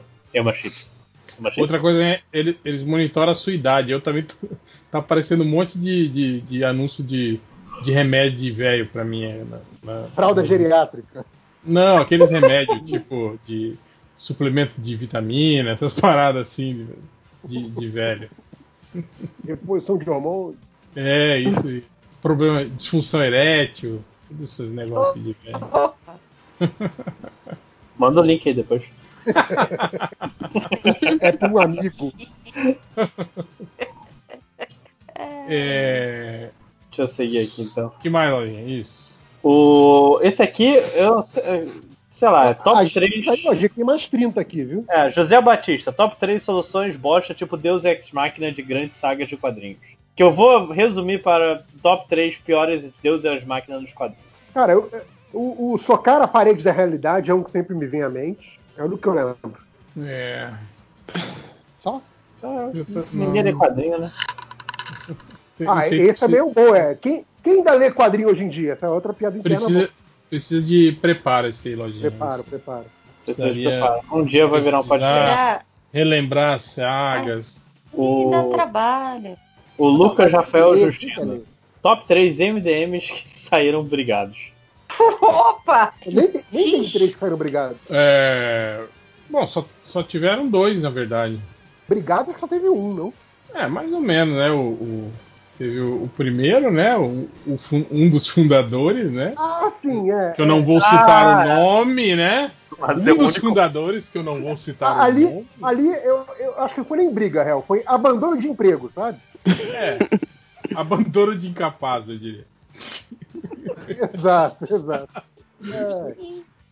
Chips. Ema Chips. Outra coisa é, ele- eles monitoram a sua idade. Eu também tô, tá aparecendo um monte de, de, de anúncio de, de remédio de velho pra mim. é, na- na- Fralda geriátrica. Não, aqueles remédios tipo de suplemento de vitamina, essas paradas assim de, de, de velho. Reposição de hormônio. É, isso aí. Problema, disfunção erétil, todos esses negócios de velho. Manda o link aí depois. É pra um amigo. É. Deixa eu seguir aqui então. Que mais, Laurinha? Isso. O, esse aqui, eu sei lá, é top Ah, 3. Aí, ó, já tem mais 30 aqui, viu? É, José Batista, top 3 soluções bosta tipo Deus Ex Machina de grandes sagas de quadrinhos. Que eu vou resumir para top 3 piores Deus Ex Machina dos quadrinhos. Cara, eu- o, o socar a parede da realidade é um que sempre me vem à mente. É o que eu lembro. É. Só? Eu tô- Ninguém lê não- quadrinho, né? Ah, esse também é um bom. É. Quem, quem ainda lê quadrinho hoje em dia? Essa é outra piada interna. Precisa, boa. precisa de preparo esse aí, Lojinha. Preparo, preparo. Precisaria Um dia vai virar um podcast. Relembrar as sagas. O, Dá trabalho. o Lucas Rafael Justino. Top 3 MDMs que saíram brigados. Opa! Nem, tem- nem tem três que saíram brigados. É, Bom, só, só tiveram dois, na verdade. Brigados só teve um, não? É, mais ou menos, né? O, o- teve o, o primeiro, né? O, o um dos fundadores, né? Ah, sim, é. Que eu não é. vou citar Ah, o nome, né? Mas um é dos único- fundadores que eu não vou citar Ah, Ali, o nome. ali eu, eu acho que não foi nem briga, réu. Foi abandono de emprego, sabe? É. Abandono de incapaz, eu diria. exato, exato. É,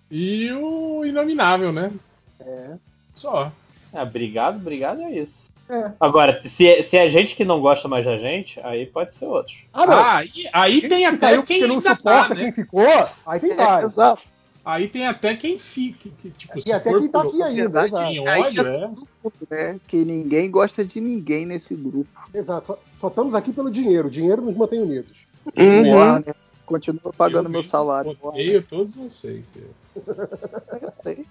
E o Inominável, né? é. Só. Ah, brigado, brigado é isso. É. Agora, se é, se é gente que não gosta mais da gente, aí pode ser outros. Ah, não. Ah, aí, aí tem até caiu quem não ainda suporta tá, né? quem ficou, aí tem É, exato. Aí tem até quem fica. Que, tipo, E se até for quem tá aqui ainda, ódio, já- é. né? Que ninguém gosta de ninguém nesse grupo. Exato. Só, só estamos aqui pelo dinheiro. O dinheiro nos mantém unidos. Uhum. Warner continua pagando Eu meu salário. Odeio todos vocês. eu. Eu sei,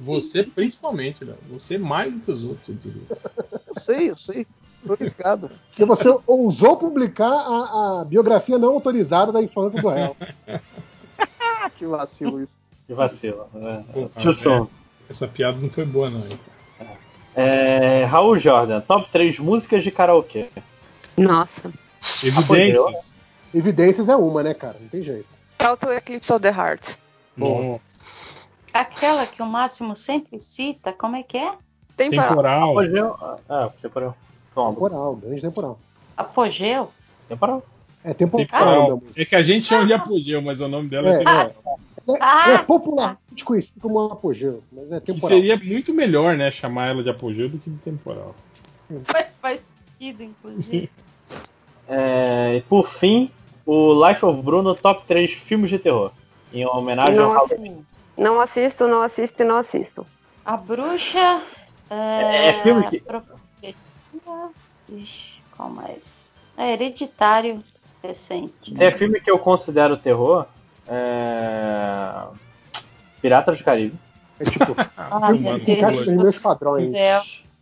Você principalmente, Léo. Você mais do que os outros, eu diria. eu sei, eu sei. Tô ligado. Porque você ousou publicar a, a biografia não autorizada da infância do réu. Que vacilo isso. Que vacila. Né? Pô, Tio é, Som. Essa piada não foi boa, não. É, Raul Jordan, top 3 músicas de karaokê. Nossa. Evidências. Evidências é uma, né, cara? Não tem jeito. Total Eclipse of the Heart. Bom, Aquela que o Máximo sempre cita, como é que é? Temporal. temporal. Apogeu. Ah, temporal. Toma. Temporal, grande temporal. Apogeu? Temporal. É temporal. Temporal. É que a gente chama de apogeu, mas o nome dela é, É. temporal. É, Ah! é popularmente conhecido como um apogeu, mas é Que temporal. seria muito melhor, né, chamar ela de apogeu do que de temporal. Faz, faz sentido, inclusive. É, e por fim, o Life of Bruno, top 3 filmes de terror. Em homenagem ao Halloween. Não assisto, não assisto e não assisto. A bruxa. É, é filme que- Profecia. Ixi, qual mais? É hereditário recente. É filme que eu considero terror, é... Piratas do Caribe. É tipo, Ah, meu Deus padrões.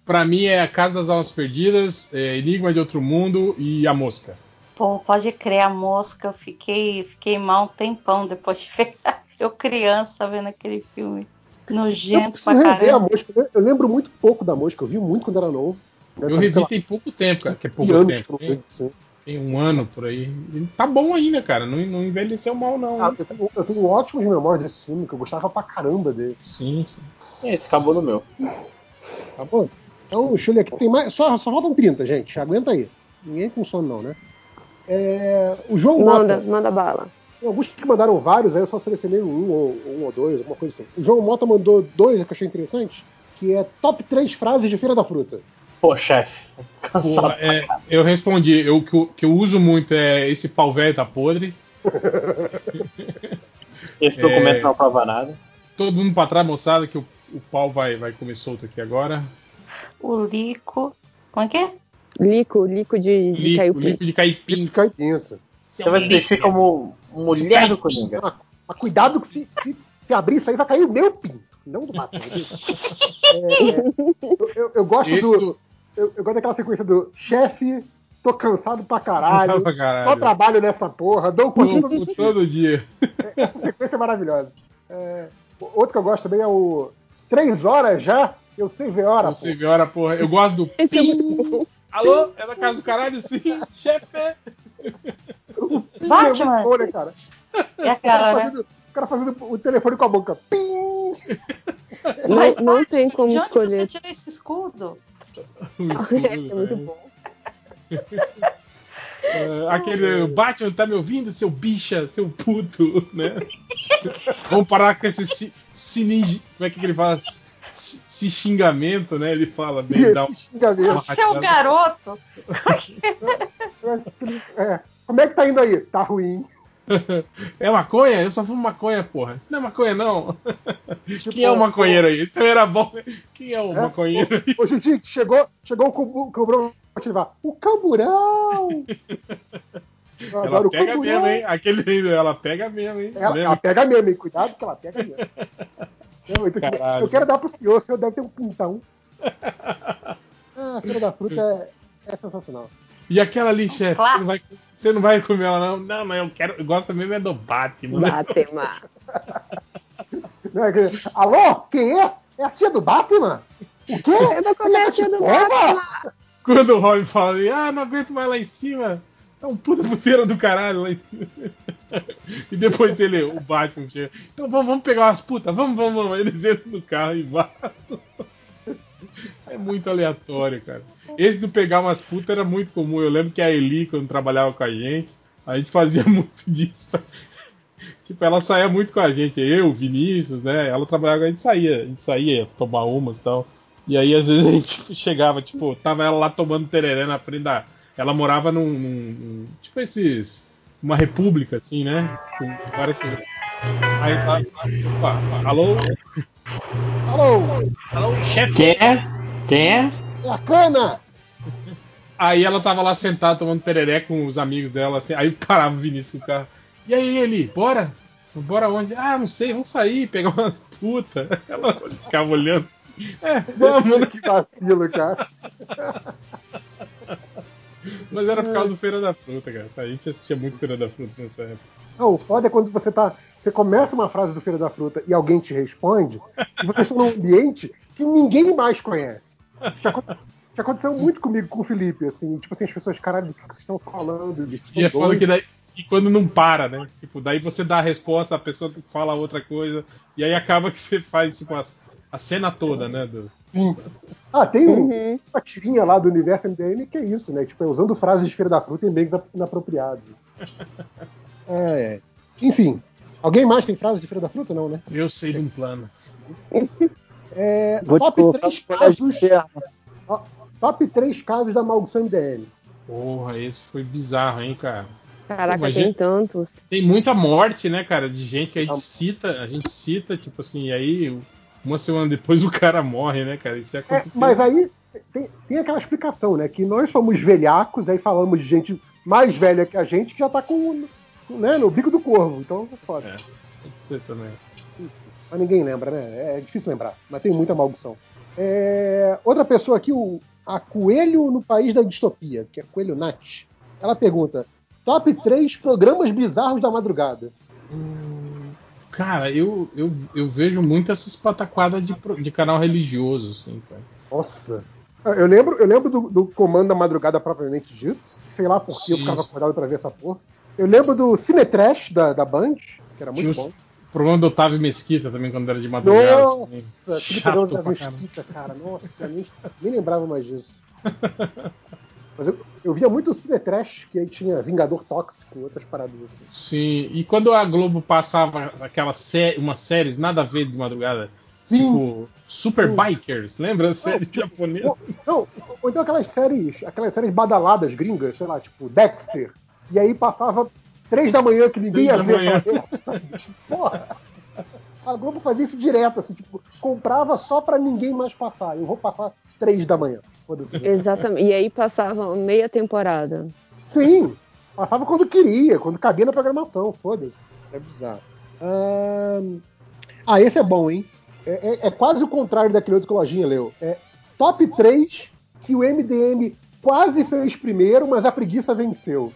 Pra mim é A Casa das Almas Perdidas, é Enigma de Outro Mundo e A Mosca. Pô, pode crer, a mosca, eu fiquei, fiquei mal um tempão depois de ver. Eu criança vendo aquele filme. eu Nojento pra preciso rever a caramba. mosca. Eu lembro muito pouco da mosca. Eu vi muito quando era novo. Eu sei revi tem pouco tempo, cara, que é 20 pouco anos tempo. que eu Tem, tem um ano por aí. E tá bom ainda, cara. Não, não envelheceu mal, não. Ah, eu, tenho, eu tenho ótimas memórias desse filme, que eu gostava pra caramba dele. Sim, sim. É isso, acabou no meu. Tá bom? Então, deixa eu ler aqui. Tem mais, só, só faltam 30, gente. Aguenta aí. Ninguém com sono, não, né? É, o João Manda, Mota. manda bala. Alguns que mandaram vários, aí eu só selecionei um ou, um ou dois, alguma coisa assim. O João Mota mandou dois que eu achei interessante, que é top 3 frases de Feira da Fruta. Pô, chefe. Pô, é, eu respondi, eu, que, eu, que eu uso muito é esse pau velho tá podre. Esse documento não prova nada. Todo mundo pra trás, moçada, que o, o pau vai, vai comer solto aqui agora. O Lico. Como é que é? Lico, lico de, de Lico, caipim. lico de caipim. Caipinto. Você vai se vestir como mulher do Coringa. Mas, mas cuidado que se, se, se abrir isso aí vai cair o meu pinto, não do Batman. É, eu, eu- eu gosto Esse do. Eu, eu gosto daquela sequência do chefe, tô cansado pra caralho. Cansado pra caralho. Só trabalho nessa porra, dou Todo, contigo. todo dia. Essa sequência é maravilhosa. É, outro que eu gosto também é o. Três horas já? Eu sei ver hora. Você vê a hora, porra. Eu gosto do pim. Alô? É da casa do caralho? Sim, chefe. Batman. É muito bom, né, cara? É a O cara cara, né? fazendo, o cara fazendo o telefone com a boca. Pim! Mas, Não, não tem como De onde você tirou esse escudo? É muito bom. É, aquele o Batman tá me ouvindo, seu bicha, seu puto, né? Vamos parar com esse si, siningi- Como é que ele fala? Si xingamento, né? Ele fala bem. Dá um, Xingamento. Seu garoto. É, como é que tá indo aí? Tá ruim. É maconha? Eu só fumo maconha, porra. Isso não é maconha, não. Quem é o maconheiro aí? Isso também era bom. Quem é o É, maconheiro aí? Ô, Judite, chegou, chegou o te levar. O Camburão! Ela pega Camburão. mesmo, hein? Aquele, ela pega mesmo, hein? Ela, ela pega mesmo, hein? Cuidado que ela pega mesmo. Eu, eu- quero dar pro senhor, o senhor deve ter um pintão. Ah, a Feira da Fruta é, é sensacional. E aquela ali, chefe, você, não vai- você não vai comer ela, não? Não, não, eu quero. Eu gosto mesmo é do Batman. né? Batman. Não é que- Alô? Quem é? É a tia do Batman? O quê? Eu vou comer a tia do Batman. Quando o Robin fala, ah, não aguento mais lá em cima. É um puta puteiro do caralho lá em cima. E depois ele, o Batman chega. Então vamos, vamos pegar umas putas, vamos, vamos, vamos. Eles entram no carro e vão. É muito aleatório, cara. Esse do pegar umas putas era muito comum. Eu lembro que a Eli, quando trabalhava com a gente, a gente fazia muito disso. Tipo, ela saía muito com a gente, eu, Vinícius, né? Ela trabalhava, a gente saía, a gente saía tomar umas e tal. E aí, às vezes, a gente chegava, tipo, tava ela lá tomando tereré na frente da. Ela morava num. num- num- tipo esses. Uma república, assim, né? Com várias pessoas. Aí tá. Opa, alô? Alô? Alô, chefe? Quem é? Quem é? É a cana! Aí ela tava lá sentada tomando tereré com os amigos dela, assim. Aí parava o Vinícius com o carro. E aí, ele, bora? Bora onde? Ah, não sei, vamos sair, pegar uma puta. Ela ficava olhando. assim, É, vamos, né? Que vacilo, cara. Mas era por causa do Feira da Fruta, cara. A gente assistia muito Feira da Fruta nessa época. Não, o foda é quando você tá. Você começa uma frase do Feira da Fruta e alguém te responde, e você está num ambiente que ninguém mais conhece. Isso Já aconteceu, já aconteceu muito comigo com o Felipe, assim, tipo assim, as pessoas, caralho, do que que vocês estão falando? Vocês E é foda que doidos?" daí. E quando não para, né? Tipo, daí você dá a resposta, a pessoa fala outra coisa, e aí acaba que você faz, tipo, a, a cena toda, né? Do... Ah, tem um- uma tirinha lá do universo MDM que é isso, né? Tipo, é usando frases de Feira da Fruta em meios inapropriados. É, enfim. Alguém mais tem frases de Feira da Fruta? Não, né? Eu sei de um plano. É, Vou top colocar 3 no colégio casos. Top 3 casos da maldição MDM. Porra, esse foi bizarro, hein, cara. Caraca, Imagina- tem tantos. Tem muita morte, né, cara, de gente que a gente cita, a gente cita, tipo assim, e aí uma semana depois o cara morre, né, cara? Isso É, aconteceu. mas aí tem, tem aquela explicação, né? Que nós somos velhacos, aí falamos de gente mais velha que a gente que já tá com, né, no bico do corvo. Então é foda. É, pode ser também. Mas ninguém lembra, né? É difícil lembrar, mas tem muita maldição. É, outra pessoa aqui, o, a Coelho no País da Distopia, que é Coelho Nat. Ela pergunta: Top 3 programas bizarros da madrugada. Cara, eu, eu, eu vejo muito essas pataquadas de, de canal religioso, assim, cara. Nossa. Eu lembro, eu lembro do, do Comando da Madrugada propriamente dito. Sei lá por que eu ficava acordado pra ver essa porra. Eu lembro do Cinetrash da, da Band, que era muito os, bom. O programa do Otávio Mesquita também, quando era de madrugada. Nossa, pra caramba. Mesquita, cara. Nossa, nem, nem lembrava mais disso. Mas eu, eu via muito o Cine Trash, que aí tinha Vingador Tóxico e outras paradas assim. Sim, e quando a Globo passava aquelas sé umas séries nada a ver de madrugada, tipo Super Bikers, lembra a série japonesa? Ou, não, ou então aquelas séries, aquelas séries badaladas gringas, sei lá, tipo Dexter. E aí passava três da manhã que ninguém ia ver aquela. Porra! A Globo fazia isso direto, assim, tipo, comprava só pra ninguém mais passar. Eu vou passar três da manhã. Foda-se. Exatamente. E aí passava meia temporada. Sim, passava quando queria, quando cabia na programação, foda-se. É bizarro. Ahn, Ah, esse é bom, hein? É, é- é quase o contrário daquele outro que o Lojinha leu. É top 3 que o MDM quase fez primeiro, mas a preguiça venceu.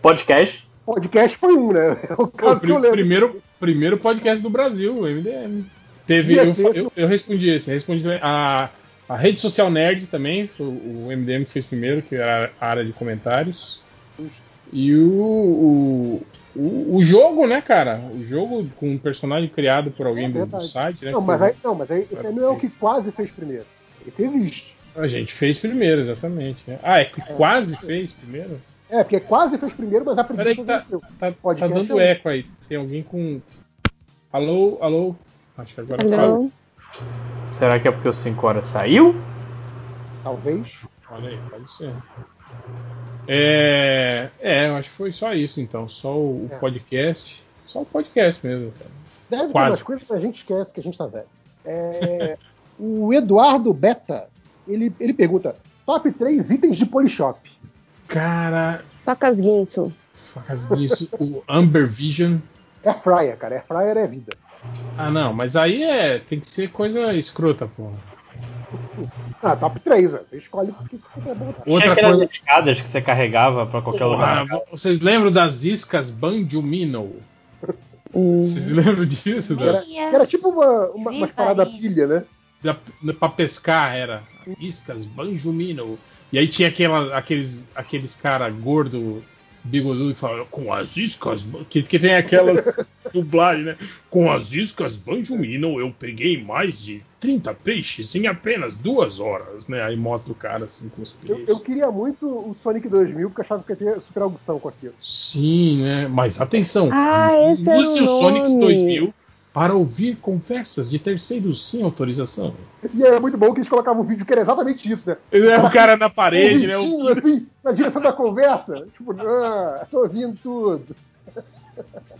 Podcast. Podcast foi um, né? É o Pô, caso pri- que eu lembro. primeiro, primeiro podcast do Brasil, o MDM. Teve, eu, eu, eu respondi esse, respondi a, a rede social nerd também, o MDM que fez primeiro, que era a área de comentários. E o, o, o, o jogo, né, cara? O jogo com um personagem criado por alguém do, do É Verdade. site, né? Não, mas aí, não, mas aí esse aí não é o que quase fez primeiro. Esse existe. A gente fez primeiro, exatamente. né? Ah, é que quase fez primeiro? É, porque quase fez primeiro, mas a Peraí preguiça que tá, venceu. tá, tá Podcast dando é eco aí. Tem alguém com. Alô, alô? Acho que agora Alô? Será que é porque o 5 horas saiu? Talvez. Olha aí, pode ser. É, é, eu acho que foi só isso então. Só o, o É. podcast. Só o podcast mesmo, cara. Deve ter Quase. umas coisas que a gente esquece que a gente tá velho. É, o Eduardo Beta, ele, ele pergunta: top 3 itens de Polishop. Cara, Facas Guinso. faz isso. o Amber Vision. Air fryer, cara. Air fryer é vida. Ah, não, mas aí é. Tem que ser coisa escrota, porra. Ah, top 3, velho. Você escolhe o que que é bom. Tinha Outra aquelas coisa. escadas que você carregava pra qualquer Porra, lugar. vocês lembram das iscas Banjumino? Vocês lembram disso? Que era, era tipo uma, uma, uma parada pilha, né? Da, pra pescar era iscas Banjumino. E aí tinha aquela, aqueles, aqueles cara gordo, bigodudo que falavam com as iscas. Ban-" Que, que tem aquelas dublagens, né? Com as iscas Banjumino eu peguei mais de 30 peixes em apenas duas horas, né? Aí mostra o cara assim com os Eu, eu queria muito o Sonic 2000 porque eu achava que ia ter super audição com aquilo. Sim, né? Mas atenção, Ah, use o o Sonic nome. 2000 para ouvir conversas de terceiros sem autorização. E é muito bom que eles colocavam um vídeo que era exatamente isso, né? É, o cara na parede, um né? risinho, assim, na direção da conversa. Tipo, ah, tô ouvindo tudo.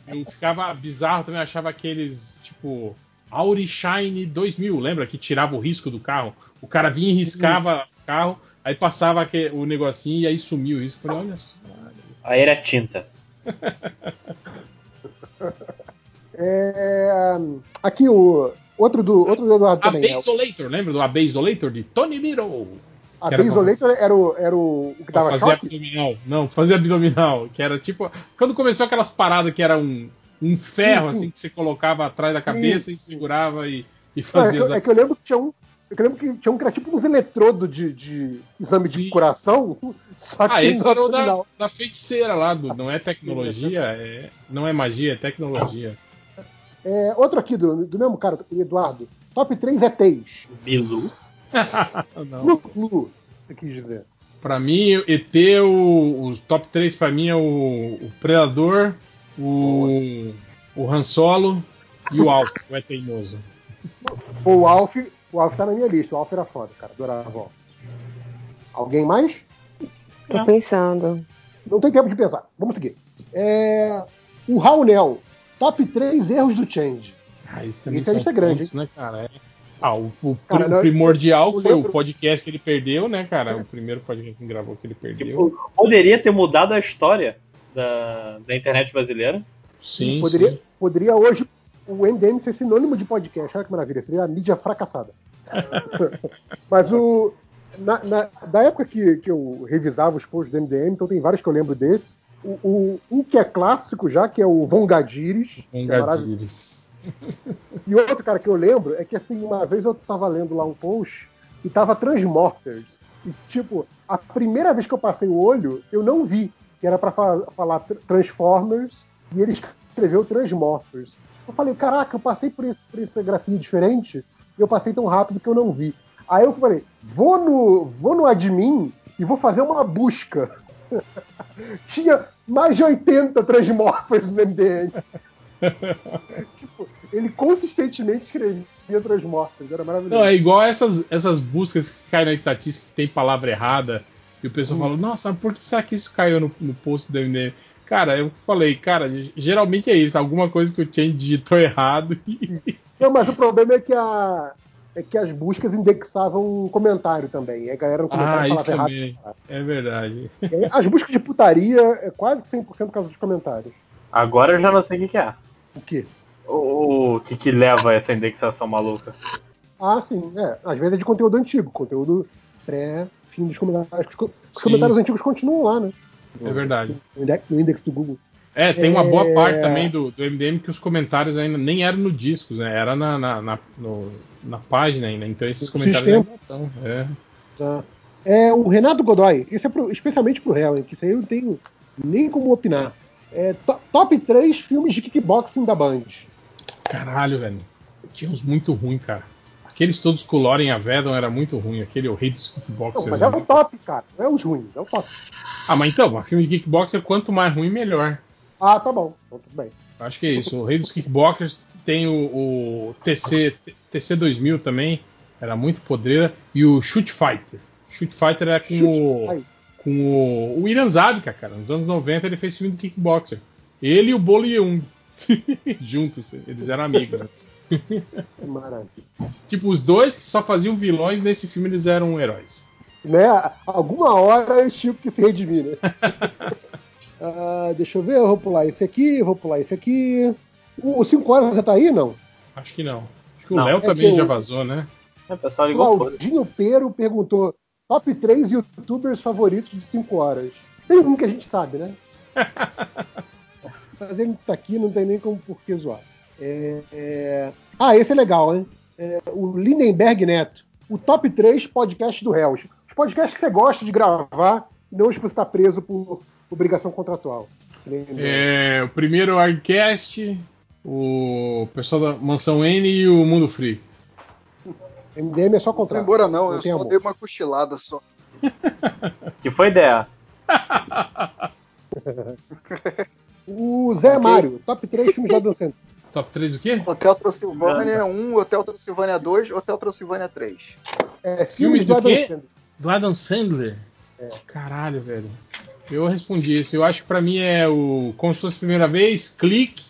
Eu ficava bizarro também, achava aqueles, tipo, Auri Shine 2000, lembra? Que tirava o risco do carro. O cara vinha e riscava o carro, aí passava o negocinho e aí sumiu o. Eu falei, olha só. Aí era tinta. É, aqui o outro do, outro do Eduardo A também. é lembra do AB Isolator de Tony Little? A Que era era o, era o, o que dava fazer choque? abdominal. Não, fazer abdominal. Que era tipo. Quando começou aquelas paradas que era um, um ferro, Sim, sim. assim, que você colocava atrás da cabeça e segurava e, e Não, é, fazia. as- eu- é que eu lembro que tinha um. Eu que lembro que tinha um que era tipo uns eletrodos de, de exame de coração. Só Ah, esse era o da, da feiticeira lá, do, não é tecnologia, é, não é magia, é tecnologia. É, outro aqui do, do mesmo cara, o Eduardo. Top 3 ETs. Bilu. Não. Flu, você quis dizer. Pra mim, ET, o, os top 3 pra mim é o, o Predador, o, o Han Solo e o Alf, o É Teimoso. O Alf, o Alf tá na minha lista. O Alf era foda, cara. Adorava o Alf. Alguém mais? Tô pensando. Não tem tempo de pensar. Vamos seguir. É, o Raunel. Top 3 erros do Change. Ah, isso também são é grande, pontos, né, cara? É. Ah, o, o Cara, não, primordial foi lembro- o podcast que ele perdeu, né, cara? O primeiro podcast que ele gravou que ele perdeu. Poderia ter mudado a história da, da internet brasileira. Sim, poderia, sim. poderia hoje o MDM ser sinônimo de podcast. Olha que maravilha. Seria a mídia fracassada. Mas o. Na, na- da época que, que eu revisava os posts do MDM, então tem vários que eu lembro desse. O, o- um que é clássico já, que é o Vongadiris. que é. E outro cara que eu lembro é que assim, uma vez eu tava lendo lá um post e tava Transmorphers. E tipo, a primeira vez que eu passei o olho, eu não vi que era pra fa- falar tr- Transformers e eles escreveu Transmorphers. Eu falei, caraca, eu passei por, esse, por essa grafia diferente e eu passei tão rápido que eu não vi. Aí eu falei, vou no, vou no admin e vou fazer uma busca. Tinha mais de 80 Transmorphers no MDM. tipo, ele consistentemente escrevia Transmorphers, era maravilhoso. Não, é igual essas, essas buscas que caem na estatística que tem palavra errada. E o pessoal Hum. fala, nossa, por que será que isso caiu no, no post do MDM? Cara, eu falei, cara, geralmente é isso, alguma coisa que o Chen digitou errado. Não, mas o problema é que a. É que as buscas indexavam um comentário também. E a galera no comentário ah, falava isso errado. também. É verdade. Aí, As buscas de putaria é quase que 100% por causa dos comentários. Agora eu já não sei o que, que é. O quê? O, o que, que leva a essa indexação maluca? Ah, sim. É, às vezes é de conteúdo antigo, conteúdo pré-fim dos comentários. Os Sim. comentários antigos continuam lá, né? É verdade. No index do Google. É, tem uma É. boa parte também do, do MDM que os comentários ainda nem eram no discos, né? Era na, na, na, no- na página ainda. Então esses comentários ainda estão. É. Tá. É o Renato Godoy, isso é pro- especialmente pro hein, que isso aí eu não tenho nem como opinar. É, to- top 3 filmes de kickboxing da Band. Caralho, velho. Tinha uns muito ruins, cara. Aqueles todos com o Loren Avedon era muito ruim. Aquele O Rei dos Não, Kickboxers. mas é o top, cara. Não é os ruins, é o top. Ah, mas então, um filme de kickboxer, quanto mais ruim, melhor. Ah, tá bom. Então, tudo bem. Acho que é isso. O Rei dos Kickboxers tem o, o TC, TC 2000 também, era muito podreira. E o Shoot Fighter. Shoot Fighter era com o. Com o, o Irã Zabica, cara. Nos anos 90 ele fez filme de kickboxer. Ele e o Bolo Yeung. Juntos, eles eram amigos. né? Maravilha. Tipo, os dois que só faziam vilões, nesse filme eles eram heróis. Né? Alguma hora eles tinham que se redimir, né? Ah, deixa eu ver, eu vou pular esse aqui, vou pular esse aqui. O 5 horas já tá aí, não? Acho que não. Acho que o Não, Léo é também que já eu- vazou, né? É, o pessoal O ligou Claudinho Pero perguntou: top 3 youtubers favoritos de 5 horas. Tem um que a gente sabe, né? Mas ele tá aqui, não tem nem como por que zoar. É, é, Ah, esse é legal, hein? É, o Lindenberg Neto. O top 3 podcast do Hells. Os podcasts que você gosta de gravar não os que você está preso por obrigação contratual. É, o primeiro o Arcast, o pessoal da Mansão N e o Mundo Free. MDM é só Não contrato. embora não, eu tem só amor. dei uma cochilada só. Que foi ideia. O Zé Mário, top 3 filmes de Adam Sandler. Top 3 o quê? Hotel Transilvânia 1, Hotel Transilvânia 2, Hotel Transilvânia 3. É, Filmes do Adam quê? Sandler. Do Adam Sandler? É. Caralho, velho. Eu respondi isso. Eu acho que pra mim é o Como se fosse a primeira vez, Clique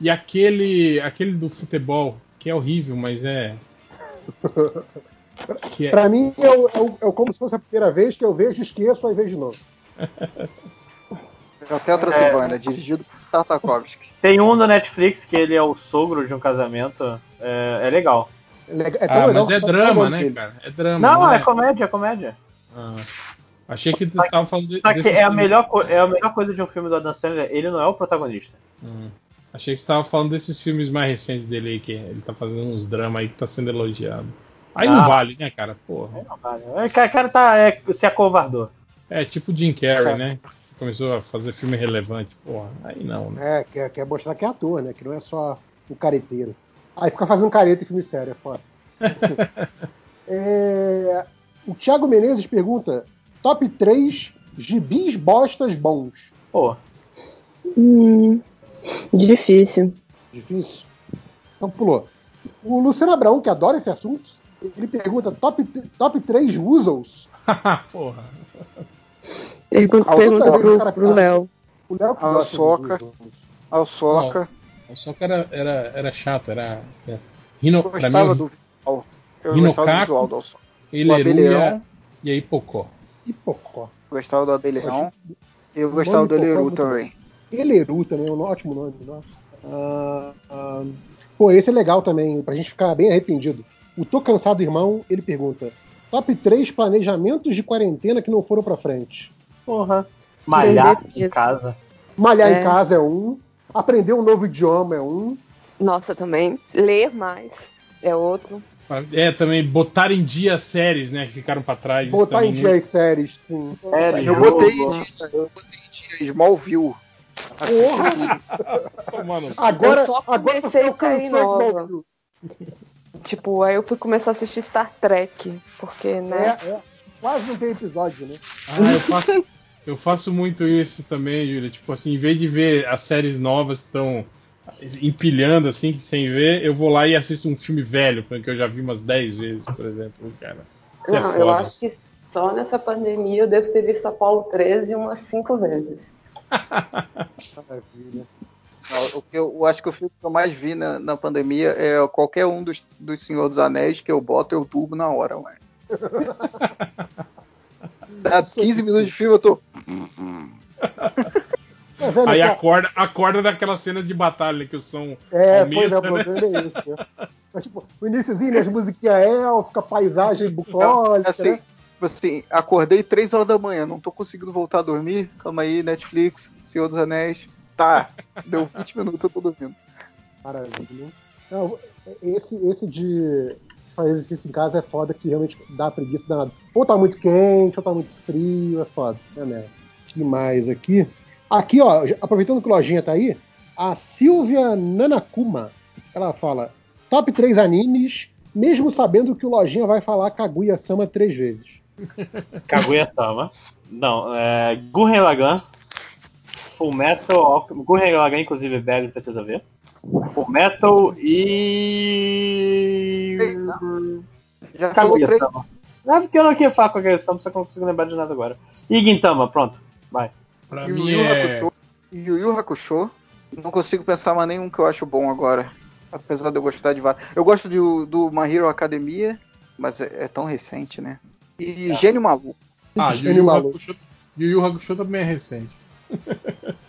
e aquele aquele do futebol, que é horrível, mas é. Que é- Pra mim é, o, é, o- é o como se fosse a primeira vez que eu vejo, esqueço, aí vejo de novo. Hotel Transilvânia, dirigido por Tartakovsky. Tem um no Netflix que ele é o sogro de um casamento. É, é legal. É ah, mas é drama, né, cara? É drama. Não, é é? comédia, é comédia. Ah, achei que tu estava falando Só que desse é a, filme. melhor, é a melhor coisa de um filme do Adam Sandler. Ele não é o protagonista. Hum. Achei que você estava falando desses filmes mais recentes dele aí, que ele tá fazendo uns dramas aí que tá sendo elogiado. Aí não Ah. vale, né, cara? Porra. Não vale. O cara, cara tá, é, se acovardou. É tipo o Jim Carrey, né? Que começou a fazer filme relevante. Porra, aí não, né? É, quer, quer mostrar que é ator, né? Que não é só o careteiro. Aí fica fazendo careta em filme sério, é foda. É, o Thiago Menezes pergunta: top 3 gibis bostas bons. Pô. Hum, difícil. Difícil. Então pulou. O Luciano Abraão, que adora esse assunto, ele pergunta: top, top 3 Wuzzles. Porra. Ah, pergunta pro, pro Léo. O Léo que A gosta Soca. dos Wuzzles. A Soca. O Soca era, era, era chato, era. era Rino, Eu mim, gostava o do visual. Eu Rinocaco, gostava do visual do Alçoca. ele o era Abelhão. e aí Pocó. E Pocó. Gostava do Abelhão. Eu O gostava do é Eleru muito também. Eleru também, é um ótimo nome. Nossa. Ah, ah, pô, esse é legal também, pra gente ficar bem arrependido. O Tô Cansado Irmão, ele pergunta: Top 3 planejamentos de quarentena que não foram pra frente. Porra. Malhar em casa. Malhar É. em casa é um. Aprender um novo idioma é um. Nossa, também. Ler mais é outro. É, também botar em dia as séries, né? Que ficaram pra trás. Botar em dia as séries, sim. Série, Eu jogo. botei em dia, eu botei em dia Smallville. Mano, eu agora, só agora comecei você a série alcançou nova. Tipo, aí eu fui começar a assistir Star Trek, porque, né? É, é. Quase não tem episódio, né? Ah, eu faço, eu faço muito isso também, Júlia. Tipo assim, em vez de ver as séries novas que estão empilhando assim, sem ver, eu vou lá e assisto um filme velho, que eu já vi umas 10 vezes, por exemplo, cara. Isso é Não, foda. eu acho que só nessa pandemia eu devo ter visto Apolo 13 umas cinco vezes. Maravilha. O que eu, eu acho que o filme que eu mais vi na, na pandemia é qualquer um dos, dos Senhor dos Anéis que eu boto, eu turbo na hora, mano. Dá 15 minutos de filme, eu tô. Mas, velho, Aí acorda, acorda daquelas cenas de batalha que o som É, pois é, aumenta, o né? problema é esse. né? Mas, tipo, o iníciozinho, né, as musiquinhas élfica, paisagem bucólica, assim, né? tipo assim, acordei 3 horas da manhã, não tô conseguindo voltar a dormir. Calma aí, Netflix, Senhor dos Anéis. Tá, deu 20 minutos, eu tô dormindo. Maravilha. Não, esse, esse de fazer exercício em casa é foda que realmente dá preguiça danada. Ou tá muito quente, ou tá muito frio, é foda. É mesmo. que mais aqui? Aqui, ó, já- aproveitando que o Lojinha tá aí, a Silvia Nanakuma, ela fala, top 3 animes, mesmo sabendo que o Lojinha vai falar Kaguya-sama três vezes. Kaguya-sama. Não, é. Gurren Lagann. Full Metal. Gurren Lagann, inclusive, Belo precisa ver. Full Metal e. Já falou três. Kaguya-sama. É porque eu não queria falar Kaguya-sama, só que eu não consigo lembrar de nada agora. E Gintama, pronto. Vai. Pra Yu mim Yu é. Hakusho. Yu Yu Hakusho. Não consigo pensar mais nenhum que eu acho bom agora. Apesar de eu gostar de vários. Eu gosto do, do My Hero Academia, mas é, é tão recente, né? E Gênio Maluco. Ah, Yu Gênio Yu. Hakusho, Yu Yu Hakusho também é recente.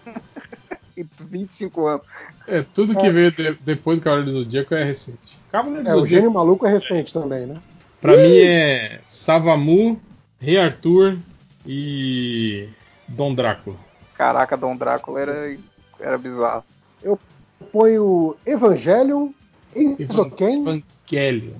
E 25 anos. É, tudo que veio de- depois do Cavaleiro do Zodíaco é recente. Cavaleiro do É, o Zodíaco, Gênio Maluco é recente também, né? pra mim, é Savamu, Rei Arthur e Dom Drácula. Caraca, Dom Drácula era, era bizarro. Eu ponho Evangelion, Enzoken Evangelho.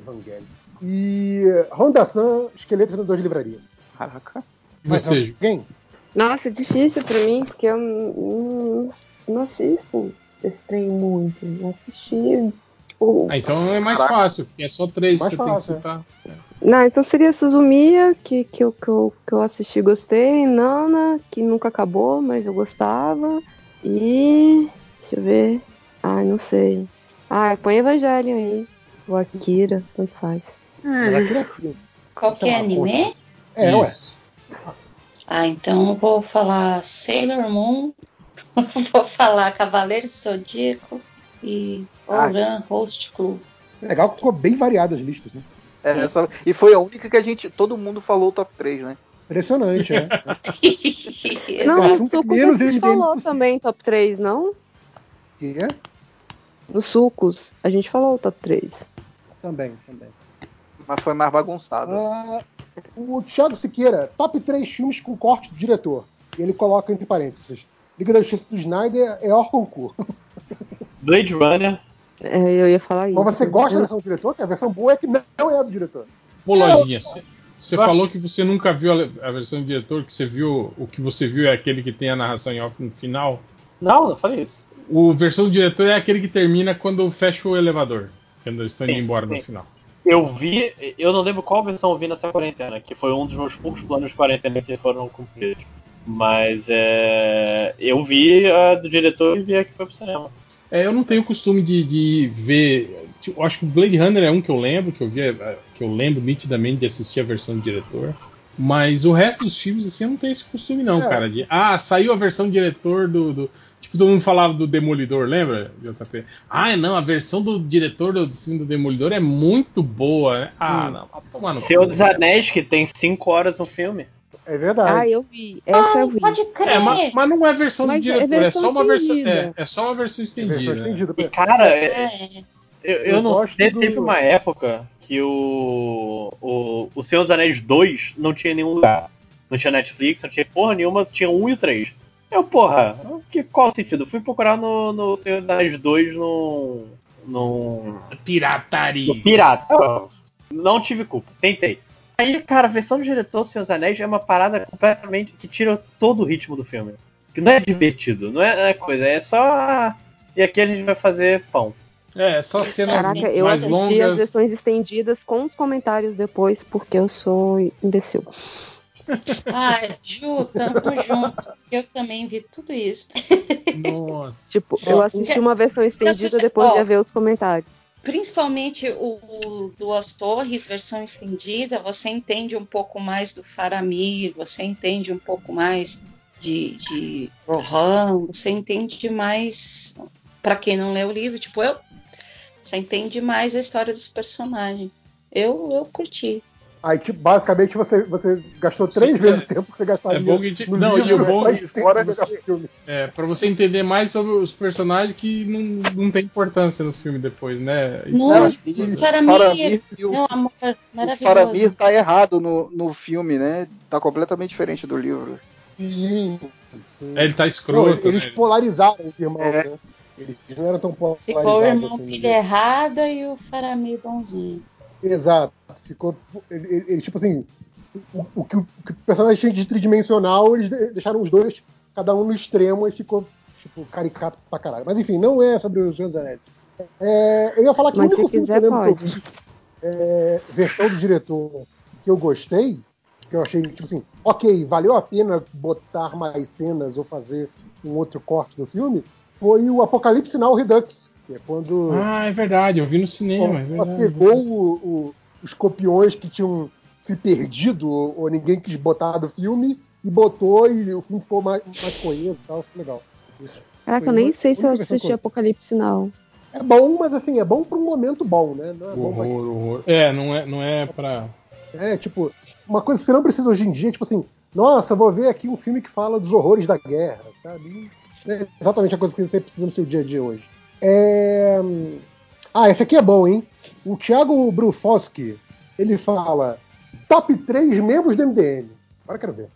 Evangelion, e Honda-san, Esqueleto Vendedor de Livraria. Caraca. E você? Quem? Nossa, é difícil pra mim, porque eu não, não assisto esse trem muito. Não assisti. Tipo, Ah, então é mais Caraca. fácil, porque é só três Mais que você fácil, tem que citar. Não, então seria Suzumiya, que, que, eu, que, eu, que eu assisti e gostei. Nana, que nunca acabou, mas eu gostava. E. Deixa eu ver. Ai, não sei. Ah, põe Evangelho aí. O Akira, tanto faz. Hum, aqui é qualquer anime? É, ué. Ah, então eu vou falar Sailor Moon, vou falar Cavaleiro Zodíaco e Ah. Ouran Host Club. Legal que ficou bem variadas as listas, né? É, essa- e foi a única que a gente. Todo mundo falou o top 3, né? Impressionante, é. Não, Um Sucos menos a gente MDM falou possível. também top 3, não? Que é? No Sucos, a gente falou o top 3. Também, também. Mas foi mais bagunçado. Ah, o Thiago Siqueira, top 3 filmes com corte do diretor. E ele coloca entre parênteses. Liga da Justiça do Snyder é Orconcourt. Blade Runner. É, eu ia falar isso. Mas você gosta da versão do diretor? Que a versão boa é que não é a do diretor. Pô, Lojinha, você- falou que você nunca viu a, a versão do diretor, que você viu. O que você viu é aquele que tem a narração em off no final. Não, não falei isso. O versão do diretor é aquele que termina quando fecha o elevador. Quando eles estão indo Sim, embora no sim. final. Eu vi, eu não lembro qual versão eu vi nessa quarentena, que foi um dos meus poucos planos de quarentena que foram cumpridos. Mas é, eu vi a do diretor e vi a que foi pro cinema. É, eu não tenho costume de, de ver. tipo, eu acho que o Blade Runner é um que eu lembro, que eu vi, é, que eu lembro nitidamente de assistir a versão do diretor. Mas o resto dos filmes, assim, eu não tenho esse costume, não, É. cara. De, ah, saiu a versão do diretor do, do- Tipo, todo mundo falava do Demolidor, lembra, JP? Ah, não, a versão do diretor do, do filme do Demolidor é muito boa, né? Ah, Hum. não, vai tomar no Senhor dos Anéis, que tem 5 horas no filme. É verdade. Ah, eu vi. Essa eu vi. Pode crer! É, mas, mas não é versão Mas do é diretor, é, versão só uma versão. estendida. É, é só uma versão É estendida. versão né? estendida. E, cara, é- É. eu, eu Eu não sei, do- teve uma época que o, o, o Senhor dos Anéis 2 não tinha nenhum lugar. Não tinha Netflix, não tinha porra nenhuma, tinha um e o 3. Eu, porra, que, qual o sentido? Fui procurar no, no Senhor dos Anéis 2 no. no. Pirataria. no Pirata. Não tive culpa, tentei. Aí, cara, a versão do diretor do Senhor dos Anéis é uma parada completamente que tira todo o ritmo do filme. que não é divertido, não é, não é coisa, é só. E aqui a gente vai fazer pão. É, só cenas Caraca, eu mais assisti as versões estendidas com os comentários depois, porque eu sou imbecil. Ah, Ju, tamo junto. Eu também vi tudo isso. Nossa. Tipo, eu assisti uma versão estendida depois de ver os comentários. Principalmente o, o Duas Torres, versão estendida, você entende um pouco mais do Faramir, você entende um pouco mais de, de Rohan, você entende mais. Pra quem não lê o livro, tipo eu, você entende mais a história dos personagens. Eu, eu curti. Aí, tipo, basicamente, você, você gastou três Sim, vezes é. o tempo que você gastaria É bom que, no não, livro, e o bom ir fora você, filme. é, pra você entender mais sobre os personagens que não, não tem importância no filme depois, né? Isso Não, é- o Faramir, Faramir o- meu amor, O maravilhoso. Faramir tá errado no, no filme, né? Tá completamente diferente do livro. Sim, sim. É, ele tá escroto, eles né? polarizaram os irmãos, É. né? Eles não eram tão polarizados. Ficou o irmão assim, pilha errada e o Faramir bonzinho. Exato. Ficou. Ele, ele- ele, tipo assim. O, o que o que o personagem tinha de tridimensional, eles de- deixaram os dois, cada um no extremo, e ficou, tipo, caricato pra caralho. Mas enfim, não é sobre os Senhor dos Anéis. É, eu ia falar que Mas o único filme quiser, que eu lembro que pode. vi, é, versão do diretor que eu gostei, que eu achei, tipo assim, ok, valeu a pena botar mais cenas ou fazer um outro corte do filme, foi o Apocalipse Now Redux, que é quando Ah, é verdade, eu vi no cinema, é ela verdade. pegou o- o- os copiões que tinham se perdido ou, ou ninguém quis botar do filme e botou e o filme ficou mais, mais coeso e tal, ficou legal. Isso. Caraca, Foi eu nem sei se eu assisti Apocalipse Now. É bom, mas assim, é bom pra um momento bom, né? Não é bom pra Horror, horror. É, não é, não é pra. É, tipo, uma coisa que você não precisa hoje em dia, tipo assim, nossa, eu vou ver aqui um filme que fala dos horrores da guerra, sabe? É exatamente a coisa que você precisa no seu dia a dia hoje. É... Ah, esse aqui é bom, hein? O Thiago Brufoski, ele fala top 3 membros do MDM. Agora eu quero ver.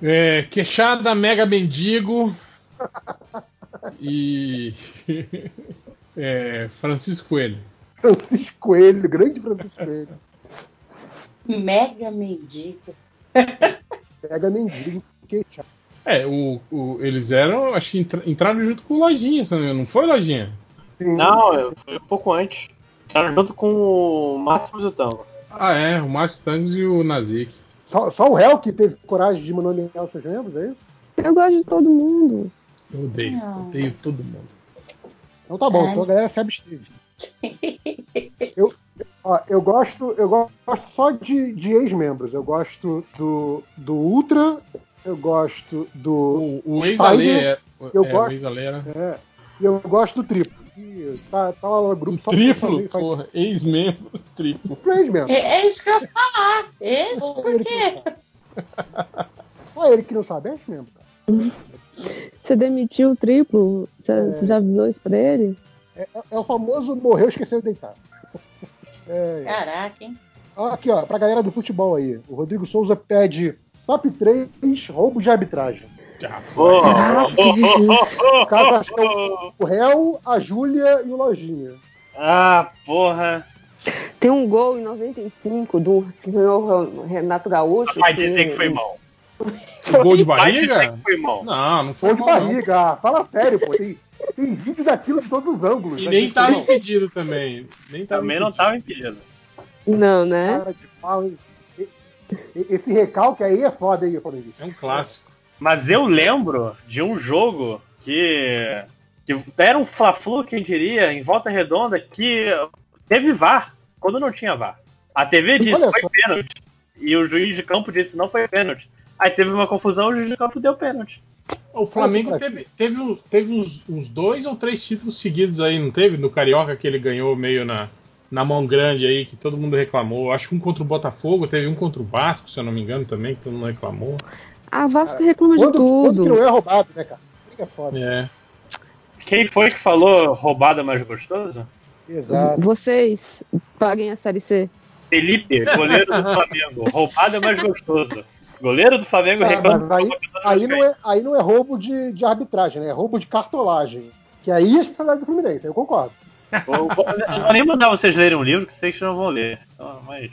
É, queixada Mega Mendigo e é, Francisco Coelho. Francisco Coelho, grande Francisco Coelho. Mega mendigo. Pega mendigo, queixado. É, o, o- eles eram, acho que entra- entraram junto com o Lojinha, não foi Lojinha? Não, foi um pouco antes. Era junto com o Máximo do Tango. Ah, é, o Márcio Tangos e o Nazik. Só, só o réu que teve coragem de nomear os seus membros, é isso? Eu gosto de todo mundo. Eu odeio, Não. odeio todo mundo. Então tá bom, Ai. então a galera se absteve. Eu, ó, eu gosto, eu gosto só de, de ex-membros. Eu gosto do, do Ultra, eu gosto do. O, o ex-Ale é, eu é, gosto- o era É, eu gosto do triplo. E tá, tá lá no grupo só triplo, fazer- porra, ex-membro triplo. faz ex-membro. É, é isso que eu ia falar. Esse Só por quê? Só ele que não sabe, é ex-membro. cara. Você demitiu o triplo? Você, É. você já avisou isso pra ele? É, é- é o famoso morreu, esqueceu de deitar. É, Caraca, hein? Aqui, ó, pra galera do futebol aí. O Rodrigo Souza pede top 3 roubo de arbitragem. Oh, Caraca, que difícil. O que réu, a Júlia e o Lojinha. Ah, porra. Tem um gol em 95 do senhor Renato Gaúcho. Vai dizer que foi mal. O gol de Vai dizer barriga? que foi mal. Não, não foi Gol de mal, não. barriga. Ah, Fala sério, pô. Tem, tem vídeo daquilo de todos os ângulos. E nem tava não, impedido também. Nem tava Também não impedido. tava impedido. Não, né? Cara de pau, hein? Esse recalque aí é foda aí, Rodrigo. Isso é um clássico. Mas eu lembro de um jogo que, que era um Fla-Flu, quem diria, em volta redonda, que teve VAR quando não tinha VAR. A TV disse Olha foi só. pênalti. E o juiz de campo disse não foi pênalti. Aí teve uma confusão, o juiz de campo deu pênalti. O Flamengo teve, teve, teve uns, uns dois ou três títulos seguidos aí, não teve? No Carioca que ele ganhou meio na, na mão grande aí, que todo mundo reclamou. Acho que um contra o Botafogo, teve um contra o Vasco, se eu não me engano, também, que todo mundo reclamou. A Vasco reclama de Quando, quando que não tudo. é roubado, né, cara? Que é foda. É. Quem foi que falou roubada mais gostoso? Exato. Vocês paguem a série C. Felipe, goleiro do Flamengo. Roubada é mais gostoso. Goleiro do Flamengo Ah, reclama mas aí, aí, não é, aí não é roubo de, de arbitragem, né? É roubo de cartolagem. Que aí é a especialidade do Fluminense, eu concordo. Vou- vou- Eu não vou nem mandar vocês lerem um livro que vocês não vão ler. Então, mas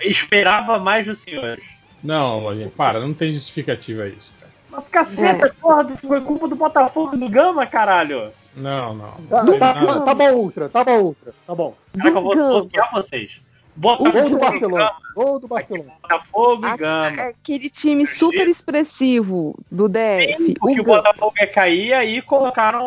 esperava mais dos senhores. Não, Lojinha, para, não tem justificativa isso, cara. Caceta, porra, isso foi culpa do Botafogo e do Gama, caralho. Não, não. Tá, Não tem tá, nada. tá bom, Ultra, tá bom, Ultra, tá bom. Caraca, eu vou bloquear vocês. Gol do Botafogo, Barcelona. Gol do Barcelona. Botafogo e Gama. Aquele time super expressivo do DF. Porque o Botafogo ia cair, aí colocaram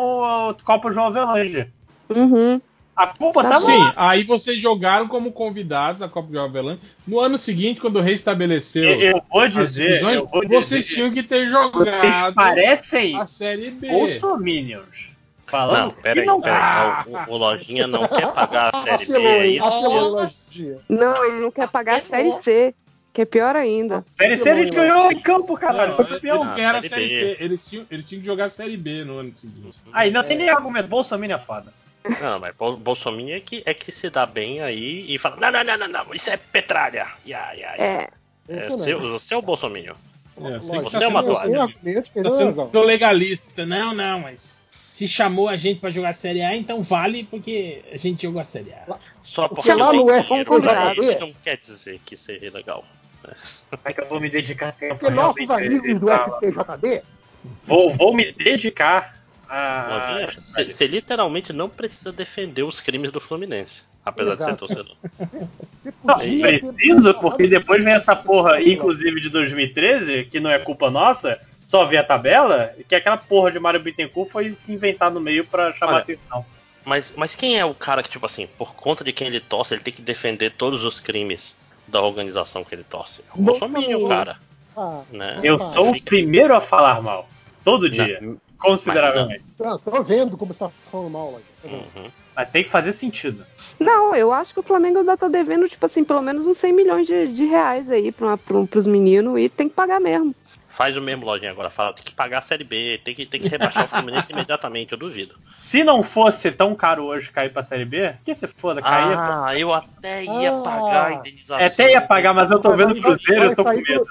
o Copa João Avelange. Uhum. A culpa tá Sim, lá. aí vocês jogaram como convidados a Copa de Avelange. No ano seguinte, quando restabeleceu Eu- eu vou as dizer, divisões, eu vou vocês dizer. tinham que ter Vocês jogado parecem a Série B. bolsominions. Falando Não, pera aí, que não. Não, o, o Lojinha não quer pagar a Série B aí. Não, ele não quer pagar a Série C, que é pior ainda. Série C a gente ganhou em campo, caralho. Foi campeão. Eles ganharam a Série. C. Eles tinham, eles tinham que jogar a Série B no ano seguinte. Aí não tem nem argumento. Bolsominion é foda. Não, mas Bol Bolsonaro é que, é que se dá bem aí e fala: não, não, não, não, não, isso é petralha. Ya, ya, ya. É. É, seu, você é o Bolsonaro. É, Você tá é uma toalha. Tá sendo legalista. Não, não, mas se chamou a gente pra jogar a Série A, então vale porque a gente jogou a Série A. Só Porque lá eu no tenho F dinheiro um jogador- isso não quer dizer que seja legal. Como é que eu vou me dedicar tempo? Porque nossos amigos do pra- FTJD, Vou, vou me dedicar a. Lojinha, Você você literalmente não precisa defender os crimes do Fluminense. Apesar Exato. de ser torcedor. Não, preciso, porque depois vem essa porra, inclusive de 2013, que não é culpa nossa, só ver a tabela, que aquela porra de Mário Bittencourt foi se inventar no meio pra chamar Olha, atenção. Mas, mas quem é o cara que, tipo assim, por conta de quem ele torce, ele tem que defender todos os crimes da organização que ele torce? É o Bolsonaro, cara. Ah, Né? Eu sou o primeiro a falar mal. Todo dia. Não, consideravelmente. ah, tô vendo como você tá falando mal, Lojinha. Uhum. Mas tem que fazer sentido. Não, eu acho que o Flamengo ainda tá devendo, tipo assim, pelo menos uns 100 milhões de, de reais aí pra, pra, pros meninos e tem que pagar mesmo. Faz o mesmo lojinha agora, fala, tem que pagar a Série B, tem que, tem que rebaixar o Fluminense imediatamente, eu duvido. Se não fosse tão caro hoje cair pra Série B, que se foda, cair. Ah, eu até ia pagar a indenização. É, até ia pagar, mas eu tô vendo o Cruzeiro, eu tô com medo.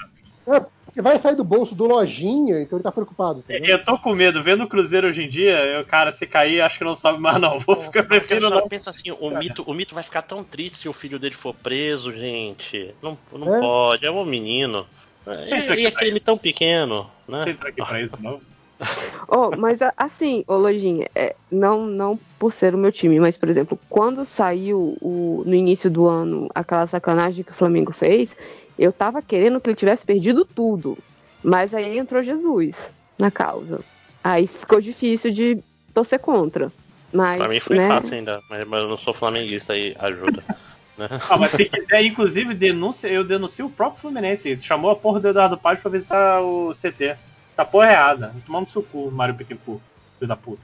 do- É, vai sair do bolso do Lojinha, então ele tá preocupado. entendeu? Eu tô com medo. Vendo o Cruzeiro hoje em dia, eu, cara, se cair, acho que não sobe mais, não. Vou ficar Porque a prefiro não. pensa assim, o mito, o mito vai ficar tão triste se o filho dele for preso, gente. Não, não É? pode, é um menino. É, aqui e é crime tão pequeno, né? Você entra aqui pra isso, não? Oh, mas assim, ô Lojinha, é, não, não por ser o meu time, mas, por exemplo, quando saiu o- no início do ano aquela sacanagem que o Flamengo fez, eu tava querendo que ele tivesse perdido tudo. Mas aí entrou Jesus na causa. Aí ficou difícil de torcer contra. Mas, Pra mim foi né, fácil ainda, mas, mas eu não sou flamenguista aí, ajuda. né? Ah, mas se quiser, inclusive, denúncia, eu denuncio o próprio Fluminense. Ele chamou a porra do Eduardo Paz pra ver se tá o CT. Tá porra errada. Tomando seu cu, Mário Bittencourt, filho da puta.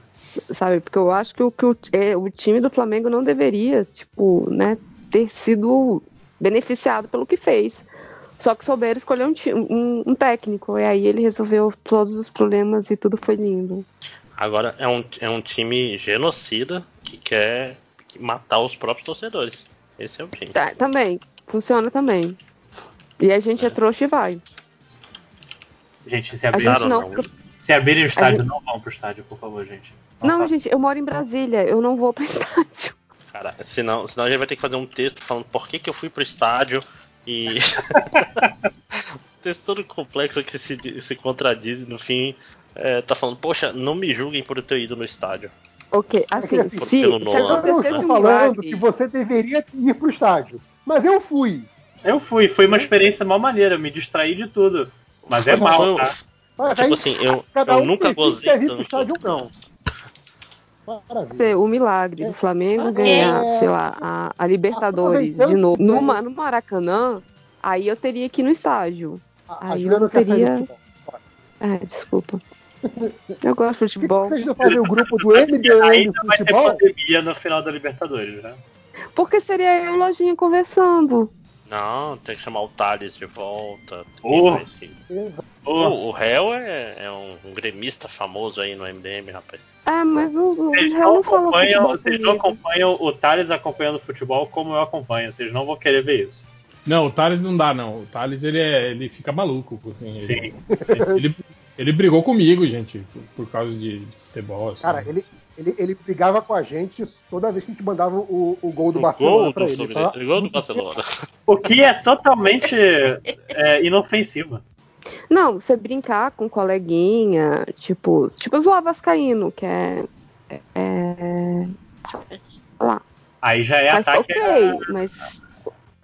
sabe? Porque eu acho que, o, que o, é, o time do Flamengo não deveria, tipo, né, ter sido beneficiado pelo que fez. Só que souberam escolher um, um, um técnico. E aí ele resolveu todos os problemas e tudo foi lindo. Agora é um, é um time genocida que quer matar os próprios torcedores. Esse é o time. Tá, também. Funciona também. E a gente é trouxa e vai. Gente, se A abrirem, gente não. se abrirem o estádio, gente- não vão pro estádio, por favor, gente. Não, gente, eu moro em Brasília. Eu não vou pra estádio. Cara, senão, senão a gente vai ter que fazer um texto falando por que, que eu fui pro estádio e. texto todo complexo que se, se contradiz no fim é, tá falando, poxa, não me julguem por eu ter ido no estádio. Ok, assim, assim, se, pelo se Nolan. Eu não estou um falando que você deveria ir pro estádio. Mas eu fui. Eu fui, foi uma experiência mal maneira, me distraí de tudo. Mas é mal, tá? Mas Tipo aí, assim, eu, cada eu um nunca gozei tanto. estádio não. Maravilha. ser o milagre do Flamengo ganhar, sei lá, a, a Libertadores de Aproveitando novo que- numa, no Maracanã, aí eu teria que ir no estádio. A Aí Juliana eu quer sair do teria. futebol. Ah, desculpa. Eu gosto de futebol. Vocês não fazem o grupo do Ainda MDM vai ter Futebol? pandemia no final da Libertadores, né? Porque seria eu e o Lojinha conversando. Não, tem que chamar o Thales de volta. Oh. Esse- O, o réu é, é um, um gremista famoso aí no MDM, rapaz. Ah, mas o, o Vocês Real não não falou acompanham, futebol vocês não comigo. acompanham o Thales acompanhando futebol como eu acompanho. Vocês não vão querer ver isso. Não, o Thales não dá, não. O Thales ele, é, ele fica maluco. Assim, Sim. ele, ele, ele brigou comigo, gente, por, por causa de, de futebol. Assim. Cara, ele, ele, ele brigava com a gente toda vez que a gente mandava o, o gol do O Barcelona gol pra do, ele. Tá? o gol do Barcelona. O que é totalmente é, inofensivo. Não, você brincar com coleguinha, tipo, tipo zoar Vascaíno, que é. é, lá. Aí já é Mas ataque. ok, mas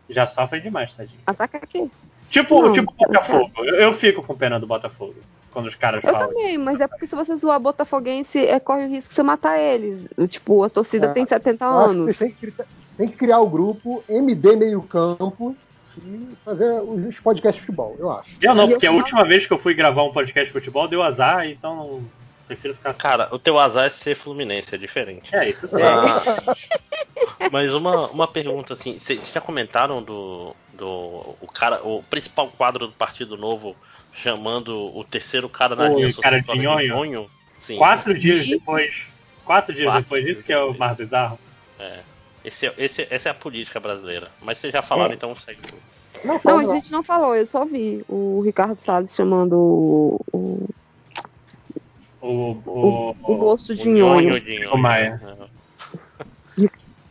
Já sofre demais, tadinho. ataca aqui. Tipo, Não, tipo Botafogo. Eu, eu fico com pena do Botafogo. Quando os caras Eu falam. também, mas é porque se você zoar Botafoguense, é, corre o risco de você matar eles. Tipo, a torcida É, tem 70 Eu acho que anos. têm que, tem que criar o grupo MD Meio Campo e fazer os podcasts de futebol, eu acho. Eu não, porque a última vez que eu fui gravar um podcast de futebol deu azar, então não- prefiro ficar. Cara, o teu azar é ser Fluminense, é diferente. É, isso sim. Ah, mas uma, uma pergunta assim, vocês já comentaram do, do o cara, o principal quadro do Partido Novo chamando o terceiro cara na O linha cara de nhonho? nhonho? Sim. Quatro dias depois. Quatro dias Quatro depois, isso que é o mais bizarro. É. Esse, é- esse, essa é a política brasileira. Mas vocês já falaram, É. então segue. Não, Não, a gente não falou, eu só vi o Ricardo Salles chamando o, o, O, o, o rosto de o nhonho. nhonho de nhonho. O Maia. É.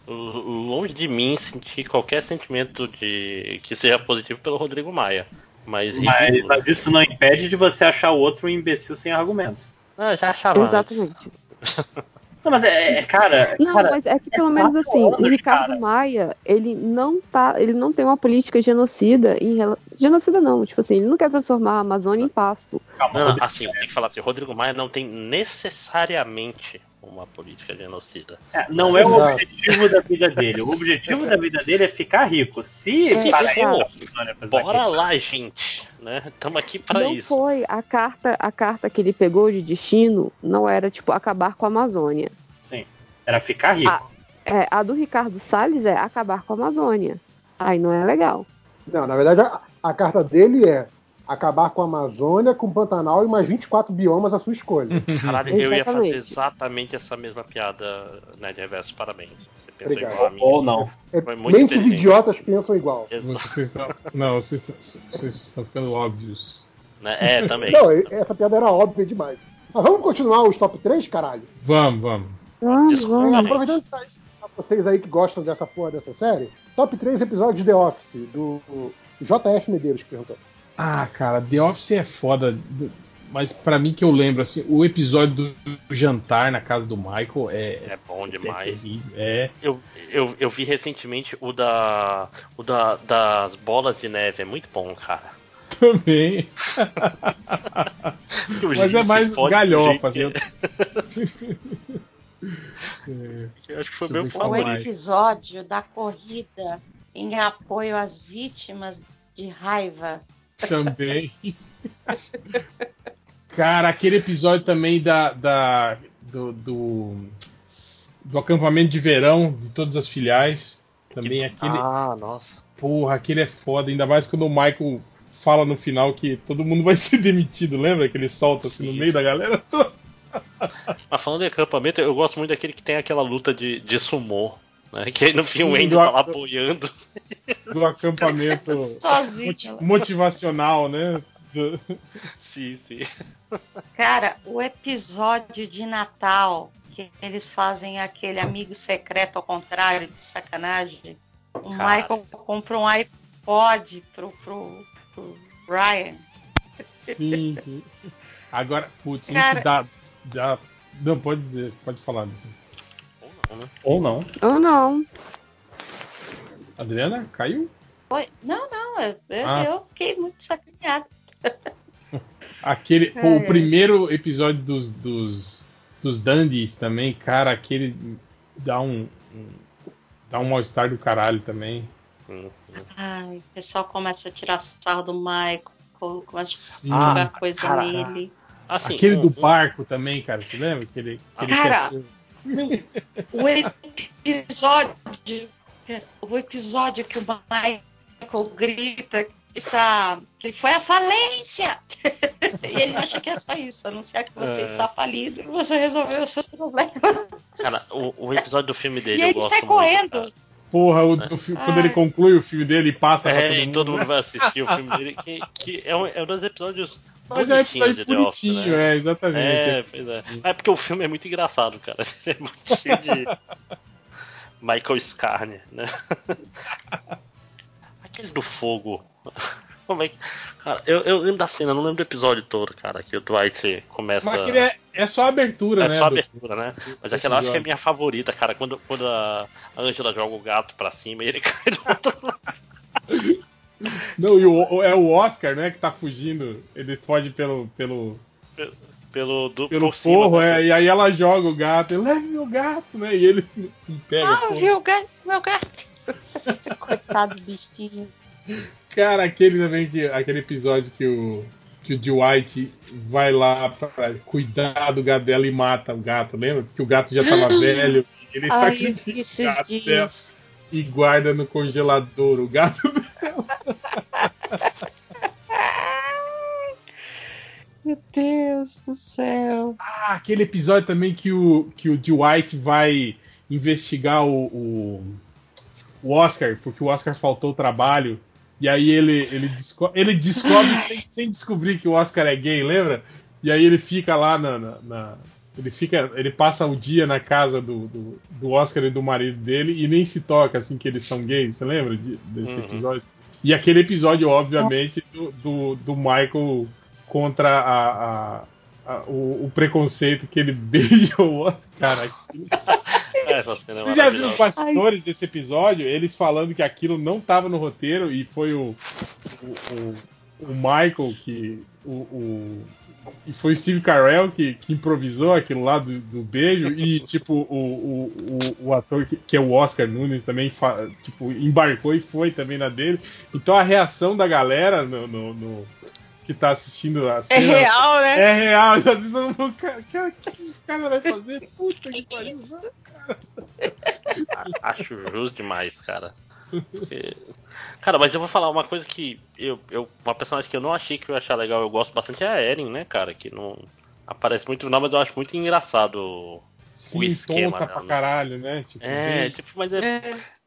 Longe de mim sentir qualquer sentimento de que seja positivo pelo Rodrigo Maia. Mas, Mas, mas isso não impede de você achar o outro um imbecil sem argumento. Ah, já achava. antes. Exatamente. Não, mas é, é, cara. Não, cara, mas é que pelo é menos assim, o anos, Ricardo cara. Maia, ele não tá, ele não tem uma política genocida em genocida não, tipo assim, ele não quer transformar a Amazônia em pasto. Não, não, assim, tem que falar assim, o Rodrigo Maia não tem necessariamente uma política genocida. É, não é o Exato. objetivo da vida dele. O objetivo da vida dele é ficar rico. Se É, para apesar Bora que- lá, gente, né? Estamos aqui não isso. foi a carta, a carta que ele pegou de destino, não era tipo acabar com a Amazônia. Sim, era ficar rico. A, é, a do Ricardo Salles é acabar com a Amazônia. Aí não é legal. Não, na verdade, a, a carta dele é acabar com a Amazônia, com o Pantanal e mais 24 biomas à sua escolha. Caralho, eu ia fazer Exatamente. essa mesma piada, né, de reverso. Parabéns. Você pensou Obrigado. igual a mim. Ou não. É, Foi muito mentes idiotas pensam igual. Vocês não, vocês, estão- vocês estão ficando óbvios. Né? É, também. Não, essa piada era óbvia demais. Mas vamos continuar os top 3, caralho? Vamos, vamos. Vamos, vamos. Aproveitando que tá vocês aí que gostam dessa porra dessa série, top 3 episódios de The Office, do JF Medeiros que perguntou. Ah, cara, The Office é foda. Mas pra mim que eu lembro, assim, o episódio do jantar na casa do Michael é, É bom é demais. É. Eu, eu, eu vi recentemente o da. o da, das bolas de neve, é muito bom, cara. Também. O Mas é mais galhofa, assim. É, que- Eu acho que foi Isso meu O favorito. mais. episódio da corrida em apoio às vítimas de raiva. Também. Cara, aquele episódio também da, da do, do, do acampamento de verão de todas as filiais. Também aquele. Ah, nossa. Porra, aquele é foda. Ainda mais quando o Michael fala no final que todo mundo vai ser demitido, lembra? Que ele solta assim no Sim. meio da galera toda. Mas falando de acampamento, eu gosto muito daquele que tem aquela luta de, de sumô. Né? Que aí no fim Sim, o Andy do tá lá apoiando. do acampamento Sozinho. moti- motivacional, né? Do- Sim, sim. Cara, o episódio de Natal que eles fazem aquele amigo secreto ao contrário, de sacanagem. O Cara. Michael compra um iPod pro, pro, pro Ryan. Sim, sim. Agora, putz, Cara- que dá, dá. Não, pode dizer, pode falar. Ou não, né? Ou não. Ou não. Adriana, caiu? Oi? Não, não, eu, eu- Ah. eu fiquei muito sacaneada. Aquele, pô, Ai, o ai. primeiro episódio dos, dos, dos Dandies também, cara, aquele dá um, um- dá um mal-estar do caralho também. Ai, o pessoal começa a tirar sarro do Michael, começa Sim. a jogar coisa cara. nele. Assim, Aquele um- do um- barco também, cara, você lembra? Aquele, aquele Cara, que é seu- Não, o episódio, o episódio que o Michael grita que está, que foi a falência. e ele acha que é só isso, anunciar que você É. está falido e você resolveu os seus problemas. Cara, o, o episódio do filme dele E ele gosto sai muito, correndo. cara. Porra, o, do fi- quando ele conclui o filme dele e passa pra É, todo e mundo. todo mundo né? vai assistir o filme dele, que, que é, um, é um dos episódios Mas é um bonitinhos episódio de The Office, bonitinho, né? é, exatamente. É, pois é. É porque o filme é muito engraçado, cara. É muito cheio de Michael Scarne, né? Aquele do fogo. Como é que. Cara, eu, eu lembro da cena, não lembro do episódio todo, cara, que o Dwight começa. Mas aquele é, é só a abertura, É né? só a do- abertura, né? Mas aquela eu acho que é a minha favorita, cara. Quando, quando a Angela joga o gato pra cima e ele cai do outro lado. Não, e o, é o Oscar, né, que tá fugindo. Ele foge pelo, pelo, Pelo, do, pelo por cima, forro, né? é, e aí ela joga o gato, ele leve meu gato, né? E ele pega. Ah, viu, gato, meu gato. Coitado do bichinho. Cara, aquele também que. Aquele episódio que o. Que o Dwight vai lá pra cuidar do gato dela e mata o gato, lembra? Porque o gato já tava velho. e Ele Ai, sacrifica o gato dela e guarda no congelador o gato Meu Deus do céu. Ah, aquele episódio também que o, que o Dwight vai investigar o, o, o Oscar, porque o Oscar faltou o trabalho. E aí ele, ele, desco- ele descobre sem, sem descobrir que o Oscar é gay, lembra? E aí ele fica lá na. na- na- ele fica. Ele passa o dia na casa do, do, do Oscar e do marido dele e nem se toca assim que eles são gays. Você lembra de- desse Uhum. episódio? E aquele episódio, obviamente, do, do, do Michael contra a, a- a- o, o preconceito que ele beija o Oscar. Cara, aquilo- É, cena é Você já viu os bastidores desse episódio? Eles falando que aquilo não estava no roteiro e foi o, o, o- Michael que. O, e foi o Steve Carell que, que improvisou aquilo lá do, do beijo e tipo o, o, o, ator que, que é o Oscar Nunes também tipo, embarcou e foi também na dele. Então a reação da galera no, no- no- que tá assistindo a É cena real, né? é real. Já diz mundo, cara, cara, o que esse cara vai fazer? Puta que pariu. Acho justo demais, cara. Porque- Cara, mas eu vou falar uma coisa que eu, eu. Uma personagem que eu não achei que eu ia achar legal, eu gosto bastante, é a Eren, né, cara? Que não aparece muito no final, mas eu acho muito engraçado o Sim, esquema tonta pra né? caralho, né? Tipo, É, bem- tipo, mas é,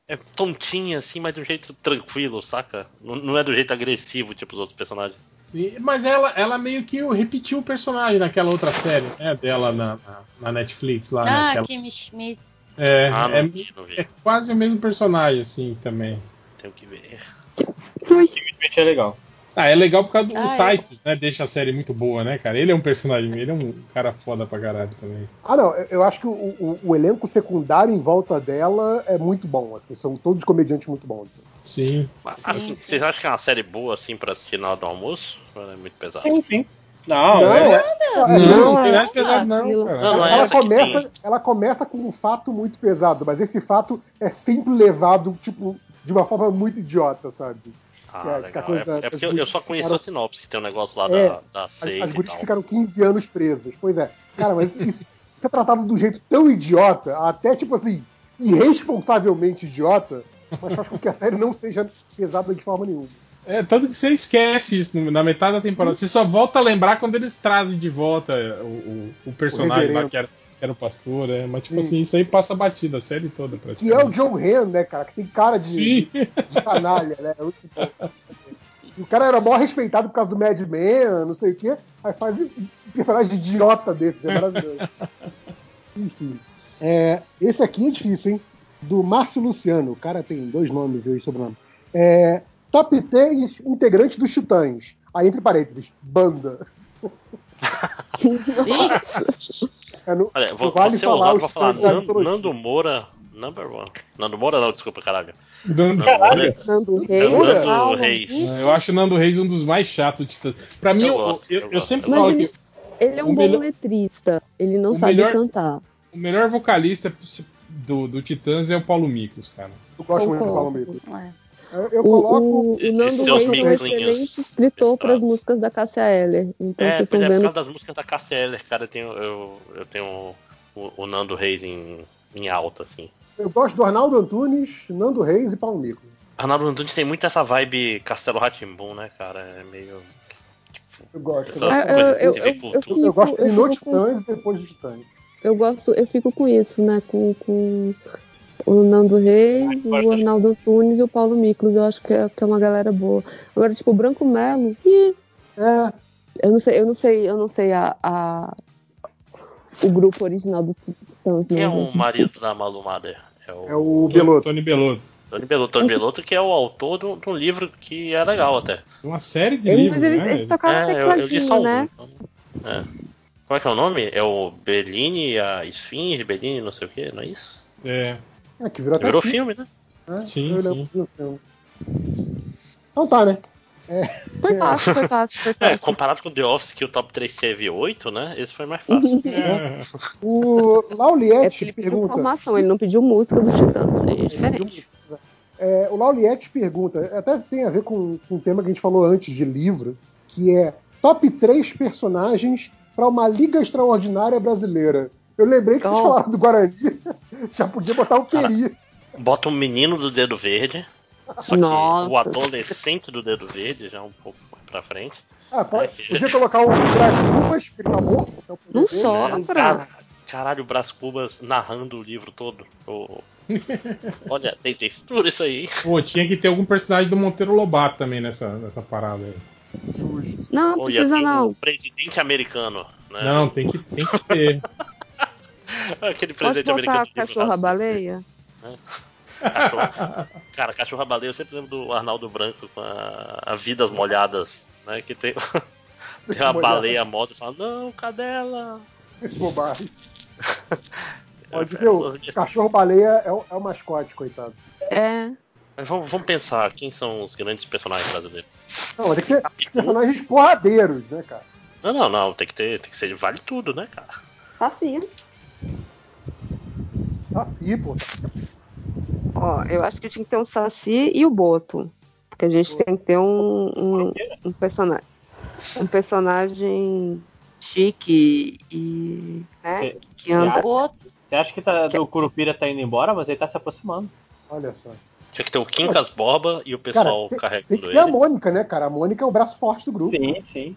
é tontinha, assim, mas de um jeito tranquilo, saca? Não, não é do jeito agressivo, tipo os outros personagens. Sim, mas ela, ela meio que repetiu o personagem naquela outra série, né? Dela na, na, na Netflix lá. Ah, naquela... Kimmy Schmidt. É, Ah, não é, não é quase o mesmo personagem, assim, também. Tenho que ver. Simplesmente é legal. Ah, é legal por causa do Ah, é. Titus, né? Deixa a série muito boa, né, cara? Ele é um personagem, ele é um cara foda pra caralho também. Ah, não, eu- acho que o, o- o elenco secundário em volta dela é muito bom. Assim, são todos comediantes muito bons. Sim. Mas, assim, vocês acham que é uma série boa, assim, pra assistir na hora do almoço? É muito pesado? Sim, sim. Não, Não, é- é- Não, não tem nada pesado, não. Não, não é ela, começa, ela começa com um fato muito pesado, mas esse fato é sempre levado, tipo, de uma forma muito idiota, sabe? Ah, É, legal. a coisa É, da- é porque eu, só conheço ficaram- a sinopse, que tem um negócio lá É, da, da As, seita as gurias tal. ficaram 15 anos presas. Pois é. Cara, mas isso, isso é tratado de um jeito tão idiota, até tipo assim, irresponsavelmente idiota, mas faz com que a série não seja pesada de forma nenhuma. É, tanto que você esquece isso na metade da temporada. Você só volta a lembrar quando eles trazem de volta o, o, o personagem lá reverendo. que era, era o pastor, é. Mas, tipo Sim. assim, isso aí passa batida a série toda, Que é o praticamente. John Han, né, cara? Que tem cara de, de canalha, né? E o cara era mó respeitado por causa do Mad Men, não sei o quê. Aí faz um personagem idiota desse, é maravilhoso. Enfim. É, esse aqui é difícil, hein? Do Márcio Luciano. O cara tem dois nomes, dois sobrenomes. É, top 3 integrantes dos Titãs. Aí, entre parênteses, banda. É no- Olha, vou, vale vou ser falar vou falar Titãs da Nan- mitologia. Nando Moura, number one. Nando Moura não, desculpa, caralho. Nando- Moura. Nando É Reis. Nando Reis. Eu acho o Nando Reis um dos mais chatos de Titãs. Pra mim, Eu eu, gosto, eu, eu sempre Mas falo ele, que ele é um bom melhor- letrista. Ele não sabe melhor- cantar. o melhor vocalista do, do Titãs é o Paulo Miklos, cara. Eu gosto muito do. Paulo Miklos. É. Eu, eu O, coloco. o, o Nando seus Reis é um excelente escritor para as músicas da Cássia Eller. Então É, vocês pois estão é, por vendo. causa das músicas da Cassia Eller, cara, eu tenho, eu, eu tenho o, o Nando Reis em, em alta, assim. Eu gosto do Arnaldo Antunes, Nando Reis e Paulo Miklos. Arnaldo Antunes tem muito essa vibe Castelo Ratimbum, né, cara? É meio. Eu gosto. Ah, eu- de eu- eu- fico- eu gosto de No Titãs e depois dos Titãs. Eu gosto, eu fico com isso, né? Com, com o Nando Reis, o Arnaldo Antunes e o Paulo Miklos. Eu acho que é, que é uma galera boa. Agora, tipo, o Branco Melo, ih, É, eu não sei, eu não sei, eu não sei a, a- o grupo original do Titãs. Quem né, é o gente? marido da Malu Mader? É o. é o Beloto. Tony Belotto. Tony Belotto, Tony Belotto que é o autor de um- de um livro que é legal até. Uma série de Mas livros, ele, né? ele tocava É, eu, eu li só um. né? então, é. Como é que é o nome? É o Bellini e a Esfinge, Bellini, não sei o que, não é isso? É. É, que virou até Virou filme. filme, né? né? Sim, Eu sim. lembro do filme. Então tá, né? Foi fácil, foi fácil, foi É, fácil. comparado com The Office, que o top 3 teve 8, né? Esse foi mais fácil. É. O É Lauliette porque ele pediu pergunta. informação, ele não pediu música do Titãs, aí é diferente. É, o Lauliette pergunta, até tem a ver com, com um tema que a gente falou antes de livro, que é top 3 personagens para uma Liga Extraordinária Brasileira. Eu lembrei que vocês Oh. falaram do Guarani, já podia botar o Peri. Bota um menino do dedo verde. Só que Nossa. o adolescente do dedo verde, já um pouco mais pra frente. Ah, pode- podia colocar o Brás Cubas, que ele tá morto. que é Não só, Né? pra... Cara- Caralho, o Brás Cubas narrando o livro todo. O- Olha, tem textura isso aí. Pô, tinha que ter algum personagem do Monteiro Lobato também nessa, nessa parada aí. Não, Ou ia precisa ter não. um presidente americano. Né? Não, tem que, tem que ter. Aquele presidente americano. botar do livro cachorra baleia? Cachorro. Cara, cachorra baleia, eu sempre lembro do Arnaldo Branco com a, a Vidas Molhadas, né? Que tem, tem uma Molhada. baleia moto e fala, não, cadela. Bobagem. Pode dizer, o cachorro-baleia é, o- é o mascote, coitado. É. Mas vamos, vamos pensar, quem são os grandes personagens brasileiros? Não, tem que ser personagens porradeiros, né, cara? Não, não, não, tem que ter, tem que ser vale tudo, né, cara? Saci. Saci, pô. Ó, eu acho que tinha que ter um Saci e o Boto. Porque a gente tem que ter um, um, um personagem. Um personagem chique e. né? Cê- Que anda. Você acha que tá, o Curupira tá indo embora, mas ele tá se aproximando. Olha só. Tinha que ter o Quincas Borba e o Cara, pessoal tem, tem carregando que ter a ele. Mônica, né, cara? A Mônica é o braço forte do grupo. Sim, sim.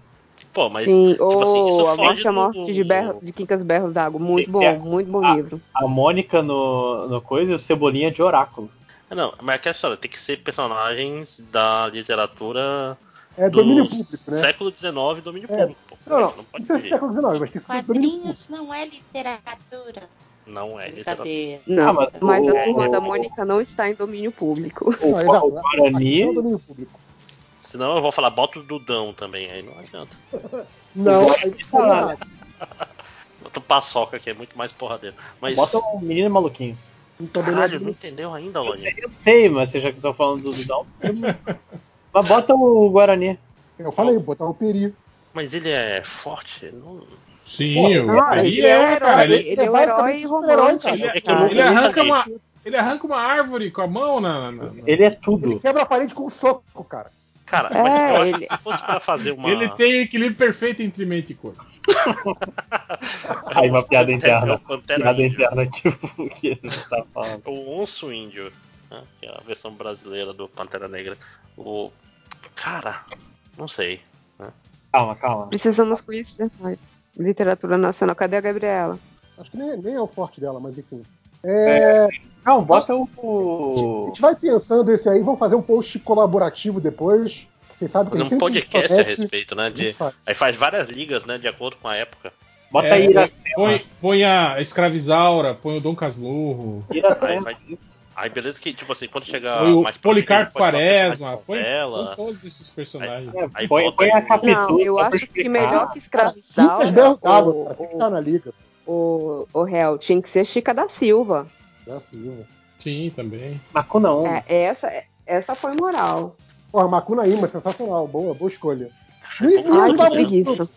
Pô, mas Sim, tipo ou assim, isso A Morte é a do- Morte de, Berro, de Quincas Berros d'Água. Muito bom, É. muito bom Ah. livro. A Mônica no, no coisa e o Cebolinha de Oráculo. Não, mas aquela história, tem que ser personagens da literatura É do domínio público, né? século XIX, domínio É. público. pô. Não, não, não pode não sei se fugir. século XIX, mas tem que ser. Quadrinhos não é literatura. Não é literatura. Não, Ah, mas mas, o- a turma o- da Mônica não está em domínio público. O, Não, exato. o Guarani. É o domínio público. Senão eu vou falar, bota o Dudão também, aí não adianta. Não, O aí tá. Bota o Paçoca, que é muito mais porradeiro. Mas, Bota um menino maluquinho. Então, caralho, não entendeu ainda, Lojinha? Eu sei, mas você já que estão falando do Dudão. mas bota o Guarani. Eu falei, botar o Peri. Mas ele é forte? Não... Sim, Pô, o Peri ele é é, cara. herói, Ele, ele é um herói romântico. É eu não- ele arranca uma, ele arranca uma árvore com a mão na. na- na- Ele é Ele tudo. quebra a parede com um soco, cara. Cara, É, mas eu acho ele- que se fosse pra fazer uma. Ele tem equilíbrio perfeito entre mente e corpo. Aí uma piada interna. O Pantera Piada Índio. interna, tipo, o que tá falando. O Onço Índio, né, que é a versão brasileira do Pantera Negra. O. Cara, não sei. Calma, calma. Precisamos conhecer mais. Literatura nacional. Cadê a Gabriela? Acho que nem, nem é o forte dela, mas enfim. É, Não, bota o. a gente vai pensando esse aí, vamos fazer um post colaborativo depois. Vocês sabem que Fazer a um podcast a promete, respeito, né? a De... faz. Aí faz várias ligas, né? De acordo com a época. Bota É, aí Iracema. põe, põe a Escravizaura, põe o Dom Casmurro, Aí, vai... aí beleza que, tipo assim, quando chegar põe o mais Policarpo Quaresma, põe, põe todos esses personagens. É, Aí põe, põe a aí Capitu Não, eu acho que melhor que escravizaura, Berros d'Água, o, cara. Tem que o, estar na liga. O, o réu tinha que ser Chica da Silva. Da Silva. Sim, também. Macuna 1. É, essa, essa foi moral. Porra, Macunaíma, sensacional. Boa, boa escolha. Ai, que muito, preguiça.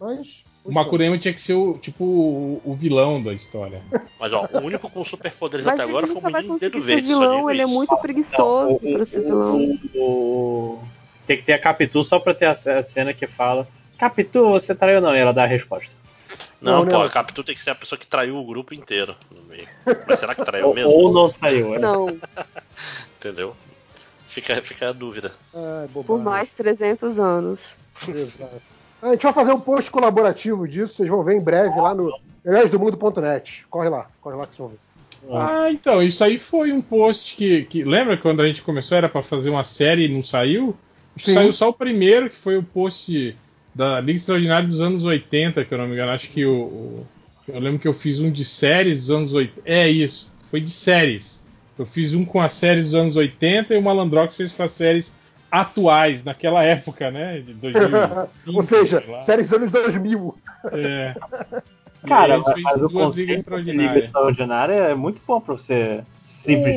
Mas. O Makurema tinha que ser o, tipo, o, o vilão da história. Mas ó, o único com superpoderes até agora foi o menino dedo conseguir ser verde. vilão, ele é isso. muito preguiçoso pra ser vilão. o- o- Tem que ter a Capitu só pra ter a a cena que fala: Capitu, você traiu ou não? E ela dá a resposta. Não, Não, pô, não. a Capitu tem que ser a pessoa que traiu o grupo inteiro no meio. Mas será que traiu mesmo? ou não traiu. é. Não, Entendeu? Fica, fica a dúvida. Por mais 300 anos. Exato. A gente vai fazer um post colaborativo disso, vocês vão ver em breve lá no heróisdomundo.net. Corre lá, corre lá que vocês vão ver. Ah, então, isso aí foi um post que, que- Lembra quando a gente começou? Era pra fazer uma série e não saiu? Acho que Sim. Saiu só o primeiro, que foi o post da Liga Extraordinária dos anos 80, que eu não me engano. Acho que o. o- eu lembro que eu fiz um de séries dos anos 80. É isso, foi de séries. Eu fiz um com as séries dos anos 80 e o Malandrox fez com as séries atuais, naquela época, né? De 2005. Ou seja, sei lá. série dos anos 2000. É. Cara, aí a gente mas fez o duas ligas conceito de liga extraordinária é muito bom pra você.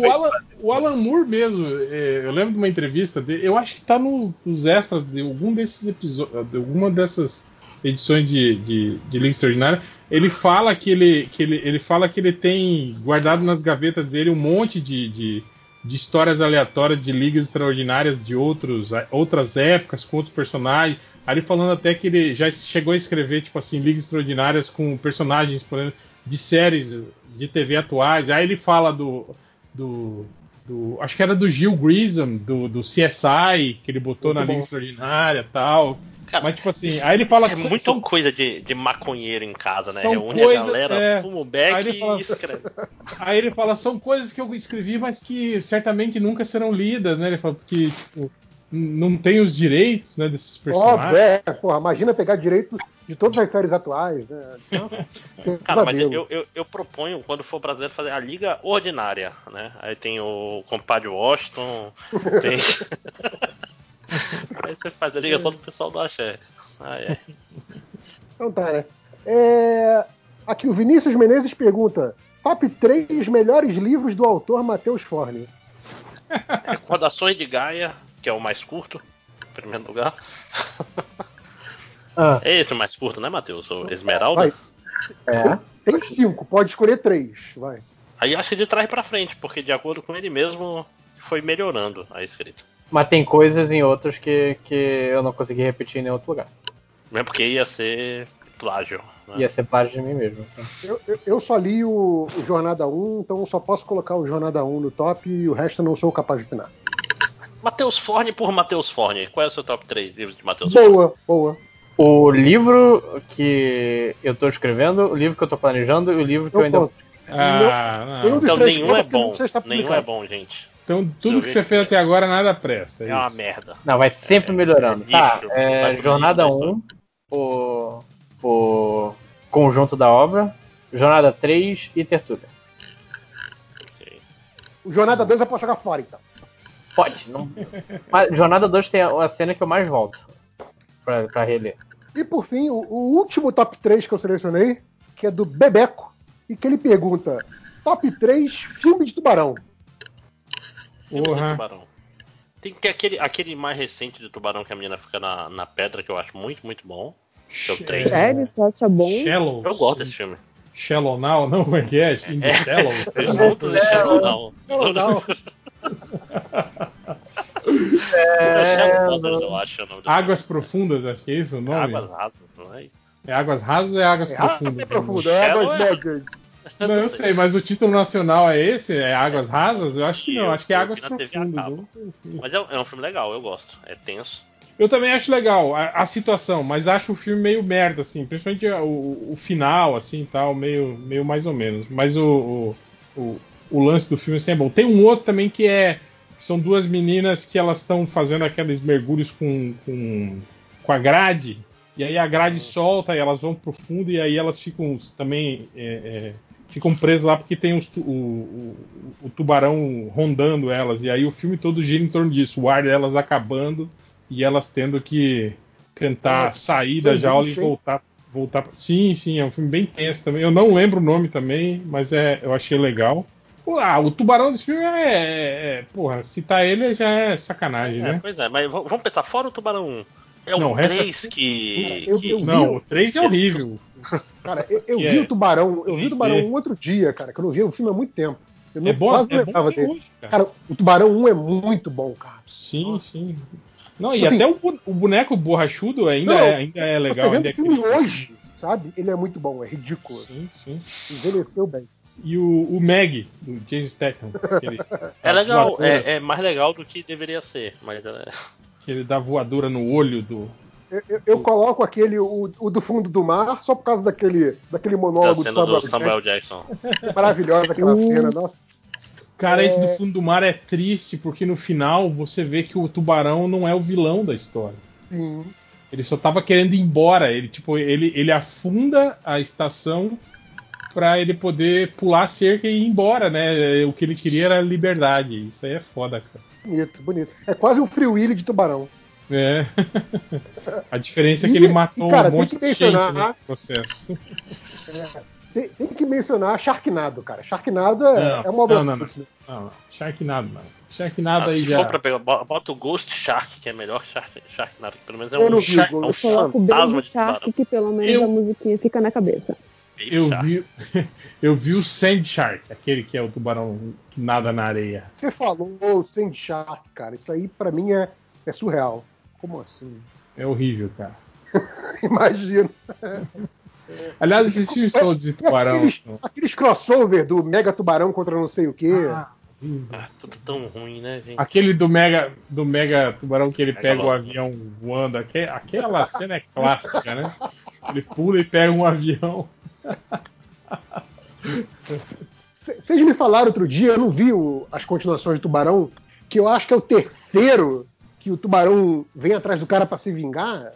O Alan, o Alan Moore mesmo, é, eu lembro de uma entrevista dele, eu acho que tá no- nos extras de algum desses episódios, de alguma dessas edições de, de, de Liga Extraordinária, ele fala que ele, que ele, ele fala que ele tem guardado nas gavetas dele um monte de, de, de histórias aleatórias de ligas extraordinárias de outros, outras épocas, com outros personagens. Ele falando até que ele já chegou a escrever, tipo assim, ligas extraordinárias com personagens, por exemplo, de séries de TV atuais. Aí ele fala do. Do, do- acho que era do Gil Grissom, do, do CSI, que ele botou Muito na bom. Extraordinária e tal. Mas, tipo assim, aí ele fala é que muito são coisa de, de maconheiro em casa, né? são Reúne coisa- a galera, é. fuma o beck ele fala- e escreve. Aí ele fala, são coisas que eu escrevi, mas que certamente nunca serão lidas, né? Ele fala, porque, tipo, não tem os direitos, né, desses Óbvio, personagens. é. Porra, imagina pegar direito de todas as séries atuais, né? Então, Cara, mas eu, eu, eu proponho, quando for brasileiro, fazer a Liga Ordinária, né? Aí tem o compadre Washington, tem... Aí você faz a liga só do pessoal do Axé. Ah, é. Então tá, né? É, Aqui o Vinícius Menezes pergunta: top 3 melhores livros do autor Matheus Forne. Recordações de Gaia, que é o mais curto, em primeiro lugar. Ah. É esse o mais curto, né, Matheus? O Esmeralda? Vai. É. Tem cinco, pode escolher três. Vai. Aí acho que de trás pra frente, porque de acordo com ele mesmo, foi melhorando a escrita. Mas tem coisas em outros que, que eu não consegui repetir em nenhum outro lugar. Mesmo porque ia ser plágio. né? Ia ser parte de mim mesmo. Assim. Eu, eu- eu só li o, o Jornada 1, então eu só posso colocar o Jornada 1 no top e o resto eu não sou capaz de opinar. Matheus Forne por Matheus Forne. Qual é o seu top 3 livros de Matheus Forne? Boa, boa. O livro que eu tô escrevendo, o livro que eu tô planejando e o livro que eu, Eu ainda. Ah, não. Então três nenhum é bom. Nenhum é bom, gente. Então tudo que você fez até agora nada presta. É uma isso. merda. Não, vai sempre melhorando. é tá, é, Jornada lixo da 1, o, o conjunto da obra, Jornada 3 e Tertúlia. O Jornada 2 eu posso jogar fora, então. Pode, não. Mas Jornada 2 tem a, a cena que eu mais volto pra, pra reler. E por fim, o, o último top 3 que eu selecionei, que é do Bebeco, e que ele pergunta: top 3 filme de tubarão. Filme de Porra. Tubarão. Tem que aquele, aquele mais recente de Tubarão que a menina fica na, na pedra, que eu acho muito, muito bom. Que é o 3. Sério? Você acha bom? Shallow. Eu gosto desse filme. Shallow Now, não, como é que é? In the Shallow. Juntos em Shallow Now. É, eu acho Águas Profundas, acho que é isso o nome? Águas rasas, não é? É Águas Rasas ou é Águas É Profundas? profunda, é águas é- médias. Não, eu sei, mas o título nacional é esse? É Águas Rasas? Eu acho que não, acho que é Águas Profundas. Mas é, um- é um filme legal, eu gosto. É tenso. Eu também acho legal a, a situação, mas acho o filme meio merda, assim, principalmente o, o final, assim, tal, meio, meio mais ou menos. Mas o, o, o, o lance do filme assim, é bom. Tem um outro também que é. que são duas meninas que elas estão fazendo aqueles mergulhos com, com, com a grade, e aí a grade solta e elas vão pro fundo, e aí elas ficam também. é, é, ficam presas lá porque tem os o, o, o tubarão rondando elas, e aí o filme todo gira em torno disso, o ar delas acabando e elas tendo que tentar Ah, sair da jaula e voltar voltar pra- sim sim é um filme bem tenso também eu não lembro o nome também mas é eu achei legal ah, o tubarão desse filme é, é- é- porra citar ele já é sacanagem É, né pois é, mas vamos pensar, fora o Tubarão 1. É o Não, o resto é 3 que. Eu- que- eu vi não o- o 3 é horrível Cara, eu, vi é? o Tubarão, eu vi o 3D. Tubarão um outro dia, cara, que eu não vi o filme há muito tempo. Eu não, é bom quase é não bom lembrava até dele. hoje, cara. Cara, o Tubarão 1 é muito bom, cara. sim sim não e Assim, até o, o boneco borrachudo ainda Não, é ainda é legal Você ainda é o filme hoje, sabe? Ele é muito bom, é ridículo. sim sim Envelheceu bem. E o, o Meg do Jason Statham aquele, É legal, é, é mais legal do que deveria ser, mas é, que ele dá voadora no olho do. Eu, eu- eu coloco aquele, o, o do fundo do mar, só por causa daquele, daquele da monólogo Samuel, do Samuel Jackson. Jackson. Maravilhosa aquela Uh. cena, nossa. Cara, É. esse do fundo do mar é triste, porque no final você vê que o tubarão não é o vilão da história. Sim. Ele só tava querendo ir embora. Ele, tipo, ele, ele afunda a estação pra ele poder pular a cerca e ir embora, né? O que ele queria era liberdade. Isso aí é foda, cara. Bonito, bonito. É quase um Free Willy de tubarão. É. A diferença é que ele matou e, cara, um tem monte que de gente mencionar- no processo. Tem, tem que mencionar Sharknado, cara. Sharknado é, é uma obra não, não, não. não, não. Sharknado não. Sharknado Ah, aí se já. for pra pegar, bo- bota o Ghost Shark, que é melhor que Shark, Sharknado, que pelo menos é Eu um, não shark, vi, é um Eu fantasma de. Shark, que pelo menos Eu- a musiquinha fica na cabeça. Eu vi, eu vi o Sand Shark, aquele que é o tubarão que nada na areia. Você falou Sand Shark, cara. Isso aí pra mim é, é surreal. Como assim? É horrível, cara. Imagino. Aliás, esses filmes todos de tubarão. Aqueles, aqueles crossover do Mega Tubarão contra não sei o quê. Ah, Ah, tudo tão ruim, né, gente? Aquele do Mega, do Mega Tubarão que ele pega o avião voando. aque- Aquela cena é clássica, né? Ele pula e pega um avião. Vocês me falaram outro dia, eu não vi o- as continuações do Tubarão, que eu acho que é o terceiro que o Tubarão vem atrás do cara pra se vingar.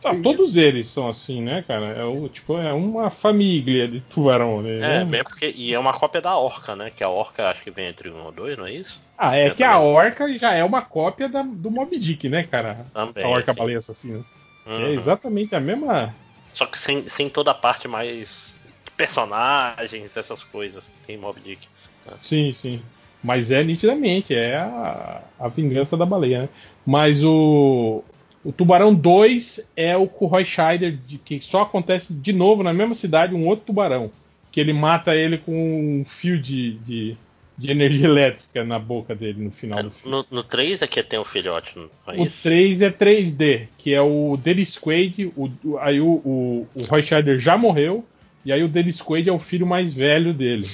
Tá, todos eles são assim, né, cara? É, o, tipo, é uma família de tubarão, né? É, é porque, e é uma cópia da Orca, né? Que a Orca acho que vem entre um ou dois, não é isso? Ah, é que a orca já é uma cópia da- do Mob Dick, né, cara? Também, a orca sim. baleia assassina. Uhum. É exatamente a mesma. Só que sem, sem toda a parte mais personagens, essas coisas. Tem Mob Dick. né? Sim, sim. Mas é nitidamente, é a, a vingança da baleia, né? Mas o, o Tubarão 2 é o com o Roy Scheider, de, que só acontece de novo na mesma cidade, um outro tubarão. Que ele mata ele com um fio de, de, de energia elétrica na boca dele no final do filme. No, no 3 é que tem o filhote, não é O isso? 3 é 3D, que é o Dennis Quaid, o, o- aí o, o, o Roy Scheider já morreu, e aí o Dennis Quaid é o filho mais velho dele.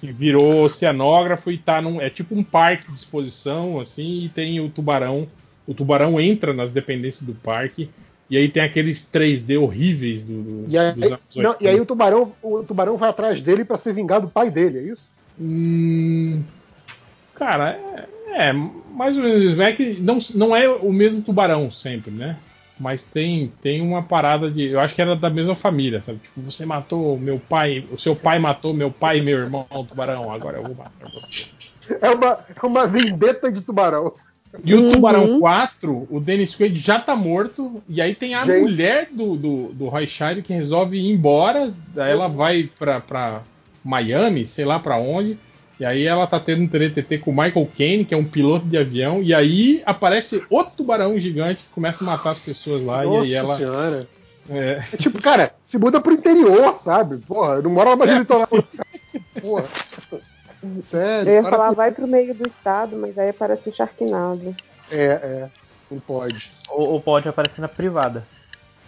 Que virou oceanógrafo e tá num. É tipo um parque de exposição, assim, e tem o tubarão. O tubarão entra nas dependências do parque, e aí tem aqueles 3D horríveis do, do- E aí, dos anos não, 80. e aí o tubarão, o tubarão vai atrás dele pra se vingar do pai dele, é isso? Hum, cara, é, é mais ou menos. É que não, não é o mesmo tubarão sempre, né? Mas tem, tem uma parada de. Eu acho que era da mesma família, sabe? Tipo, você matou meu pai, o seu pai matou meu pai e meu irmão, o tubarão, agora eu vou matar você. É uma, é uma vendetta de tubarão. E o Tubarão 4, o Dennis Quaid já tá morto. E aí tem a Gente. mulher do, do, do Roy Scheider que resolve ir embora. Daí ela vai pra, pra Miami, sei lá pra onde. E aí ela tá tendo um TTT com o Michael Caine, que é um piloto de avião. E aí aparece outro tubarão gigante que começa a matar as pessoas lá. Nossa e aí ela. senhora. É, É tipo, cara, se muda pro interior, sabe? Porra, não mora mais no litoral. Porra. Sério. Eu ia para falar, com- vai pro meio do estado, mas aí aparece o Sharknado. É, é. Não pode. Ou, ou pode aparecer na privada.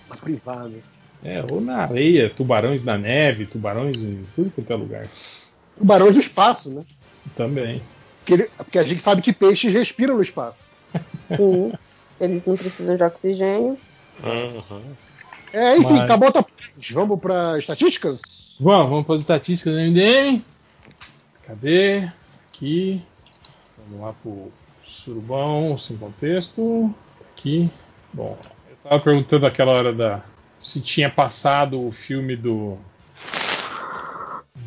Na privada. É, ou na areia, tubarões na neve, tubarões em tudo quanto é lugar. Tubarões do espaço, né? Também. Porque, ele- porque a gente sabe que peixes respiram no espaço. Sim. Eles não precisam de oxigênio. Uhum. É, enfim, Mas- acabou 10. Vamos pra estatísticas? Vamos, vamos para as estatísticas do MDM. Cadê? Aqui. Vamos lá pro surubão, sem contexto. Aqui. Bom, eu tava perguntando aquela hora da se tinha passado o filme do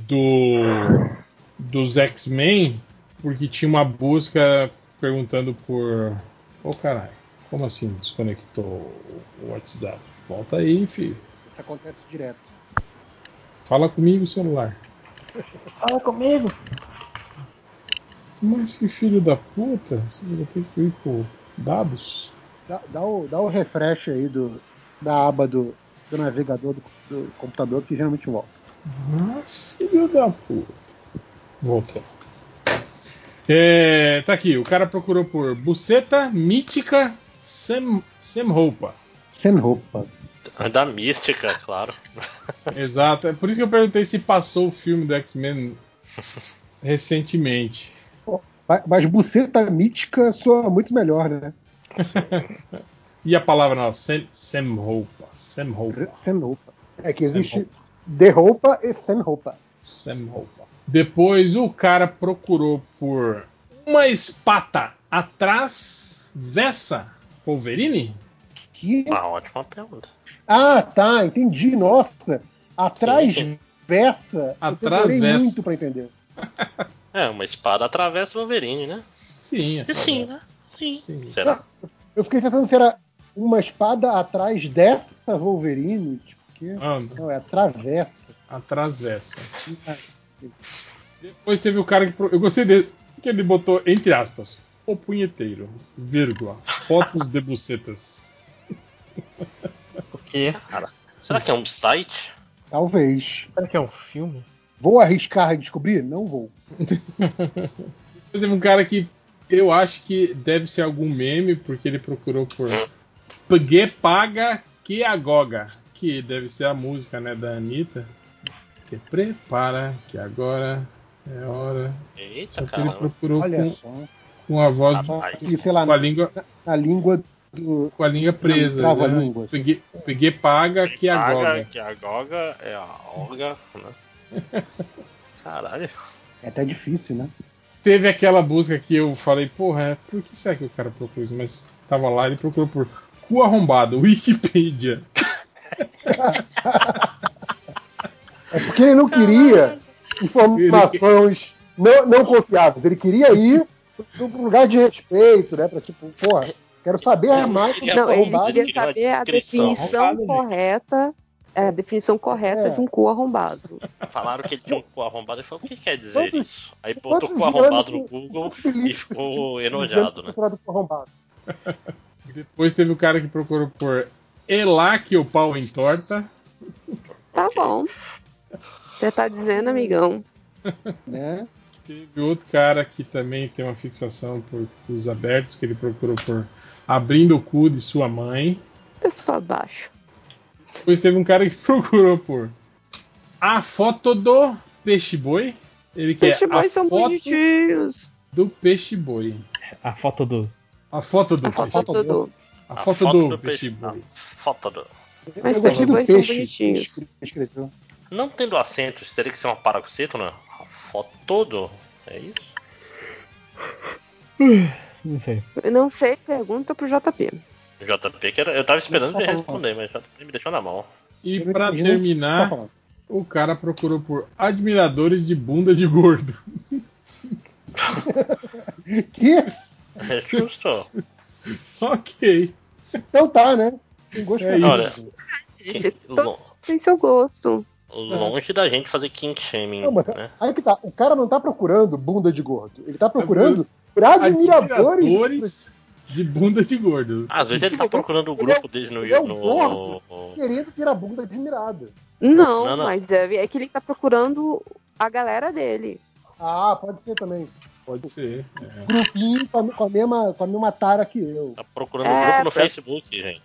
do dos X-Men, porque tinha uma busca perguntando por Ô caralho, como assim desconectou o WhatsApp? Volta aí, filho. Isso acontece direto. Fala comigo, celular. Fala comigo. Mas que filho da puta, você vai ter que ir por dados? Dá, dá, o, dá o refresh aí do, da aba do, do navegador do, do computador que geralmente volta. Ah, filho da puta. Voltou. É, tá aqui, o cara procurou por buceta mítica sem, sem roupa. Sem roupa. É da mística, claro. Exato, é por isso que eu perguntei se passou o filme do X-Men recentemente. Mas- Mas buceta mítica soa muito melhor, né? E a palavra não, sem, sem roupa. Sem roupa. Sem roupa. É que existe roupa. de roupa e sem roupa. Sem roupa. Depois o cara procurou por uma espata atrás dessa Wolverine? Que? Uma ótima pergunta. Ah, tá, entendi. Nossa. Atrás Sim, sim. Atravessa. Eu Atrasvessa. muito pra entender. É, uma espada atravessa o Wolverine, né? Sim, sim, né? Sim. Será? Eu fiquei tentando se era uma espada atrás dessa Wolverine. Tipo, que... Ah, Não, é atravessa. Atrasvessa. Depois teve o cara que. Eu gostei desse. Que ele botou, entre aspas, o punheteiro, vírgula, fotos de bucetas. O quê? Cara, será que é um site? Talvez. Será que é um filme? Vou arriscar e descobrir? Não vou. Depois teve um cara que eu acho que deve ser algum meme, porque ele procurou por Pague Paga Que Agoga, que deve ser a música né, da Anitta. Que prepara, que agora é hora. Eita, Só que ele procurou Olha com, só. com a voz Rapaz. E, sei lá, com a língua, na língua do. com a língua presa. A né? língua. Peguei, peguei paga que Paga, agoga. que a Goga é a Olga, né? Caralho. É até difícil, né? Teve aquela música que eu falei, porra, é, por que será que o cara procurou isso? Mas tava lá, ele procurou por cu arrombado, Wikipedia. É porque ele não queria informações não, não confiáveis. Ele queria ir para um lugar de respeito, né? Pra tipo, porra, quero saber mais sobre Não, ele queria saber a definição correta, é, a definição correta É. de um cu arrombado. Falaram que ele tinha um cu arrombado e falou, o que quer dizer Quantos- isso? Aí botou quantos cu arrombado no Google e ficou enojado, né? Depois teve o cara que procurou por Elá que o pau entorta. Tá bom. Você tá dizendo, amigão. Né? Teve outro cara que também tem uma fixação por cus abertos, que ele procurou por abrindo o cu de sua mãe. Pessoa abaixo. Depois teve um cara que procurou por a foto do peixe boi. Ele quer Peixe a bois são foto bonitinhos. do peixe boi. A foto do. A foto do A peixe foto do. A, A foto, foto do, do peixe peixe- boi. Foto do... Mas Eu peixe gostei do bois são peixe bonitinhos. Não tendo acento, isso teria que ser uma paraxeto, né? A foto do... É isso? Não sei. Eu não sei, pergunta pro JP. JP, que era... eu tava esperando ele responder, mas JP me deixou na mão. E não tá terminar, falando. o cara procurou por admiradores de bunda de gordo. Que? É justo. ok. Então tá, né? Tem gosto É pra isso. Gente, tem seu gosto. Longe da gente fazer kink shaming, Não, mas né? aí que tá. O cara não tá procurando bunda de gordo. Ele tá procurando por admiradores. Admiradores de bunda de gordo. Às vezes ele tá procurando o grupo dele no... Ele é um no... gordo querendo ter a bunda admirada. Não, Não, não. mas é, é que ele tá procurando a galera dele. Ah, pode ser também. Pode ser. é. Grupinho com a, com a mesma, com a mesma tara que eu. Tá procurando É, grupo no pra- Facebook, gente.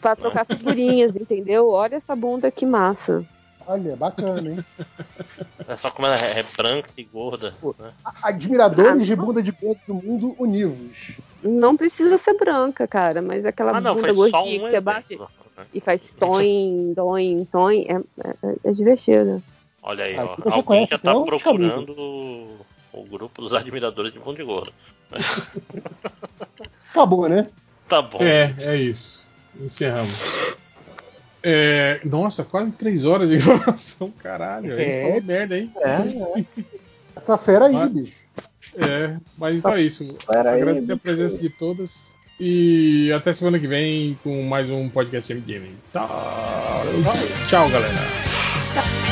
Pra trocar figurinhas, entendeu? Olha essa bunda que massa. Olha, bacana, hein? É só como ela é, é branca e gorda. Né? Admiradores de bunda de gordo do mundo univos. Não precisa ser branca, cara, mas aquela Ah, não, bunda gordinha um que você bate né? e faz toim, toim, toim, é, é, é divertido. Olha aí, Ah, ó. você Alguém conhece, já tá então, procurando o, grupo dos admiradores de bunda de gordo. Acabou, né? Tá bom. É, é isso. Encerramos. É, nossa, quase três horas de gravação, caralho. É. falou merda, hein? Essa fera aí, Mas- bicho. É, mas então é isso. Pera aí, Agradecer a bicho. presença de todas. E até semana que vem com mais um podcast MDM. Tchau, tchau galera.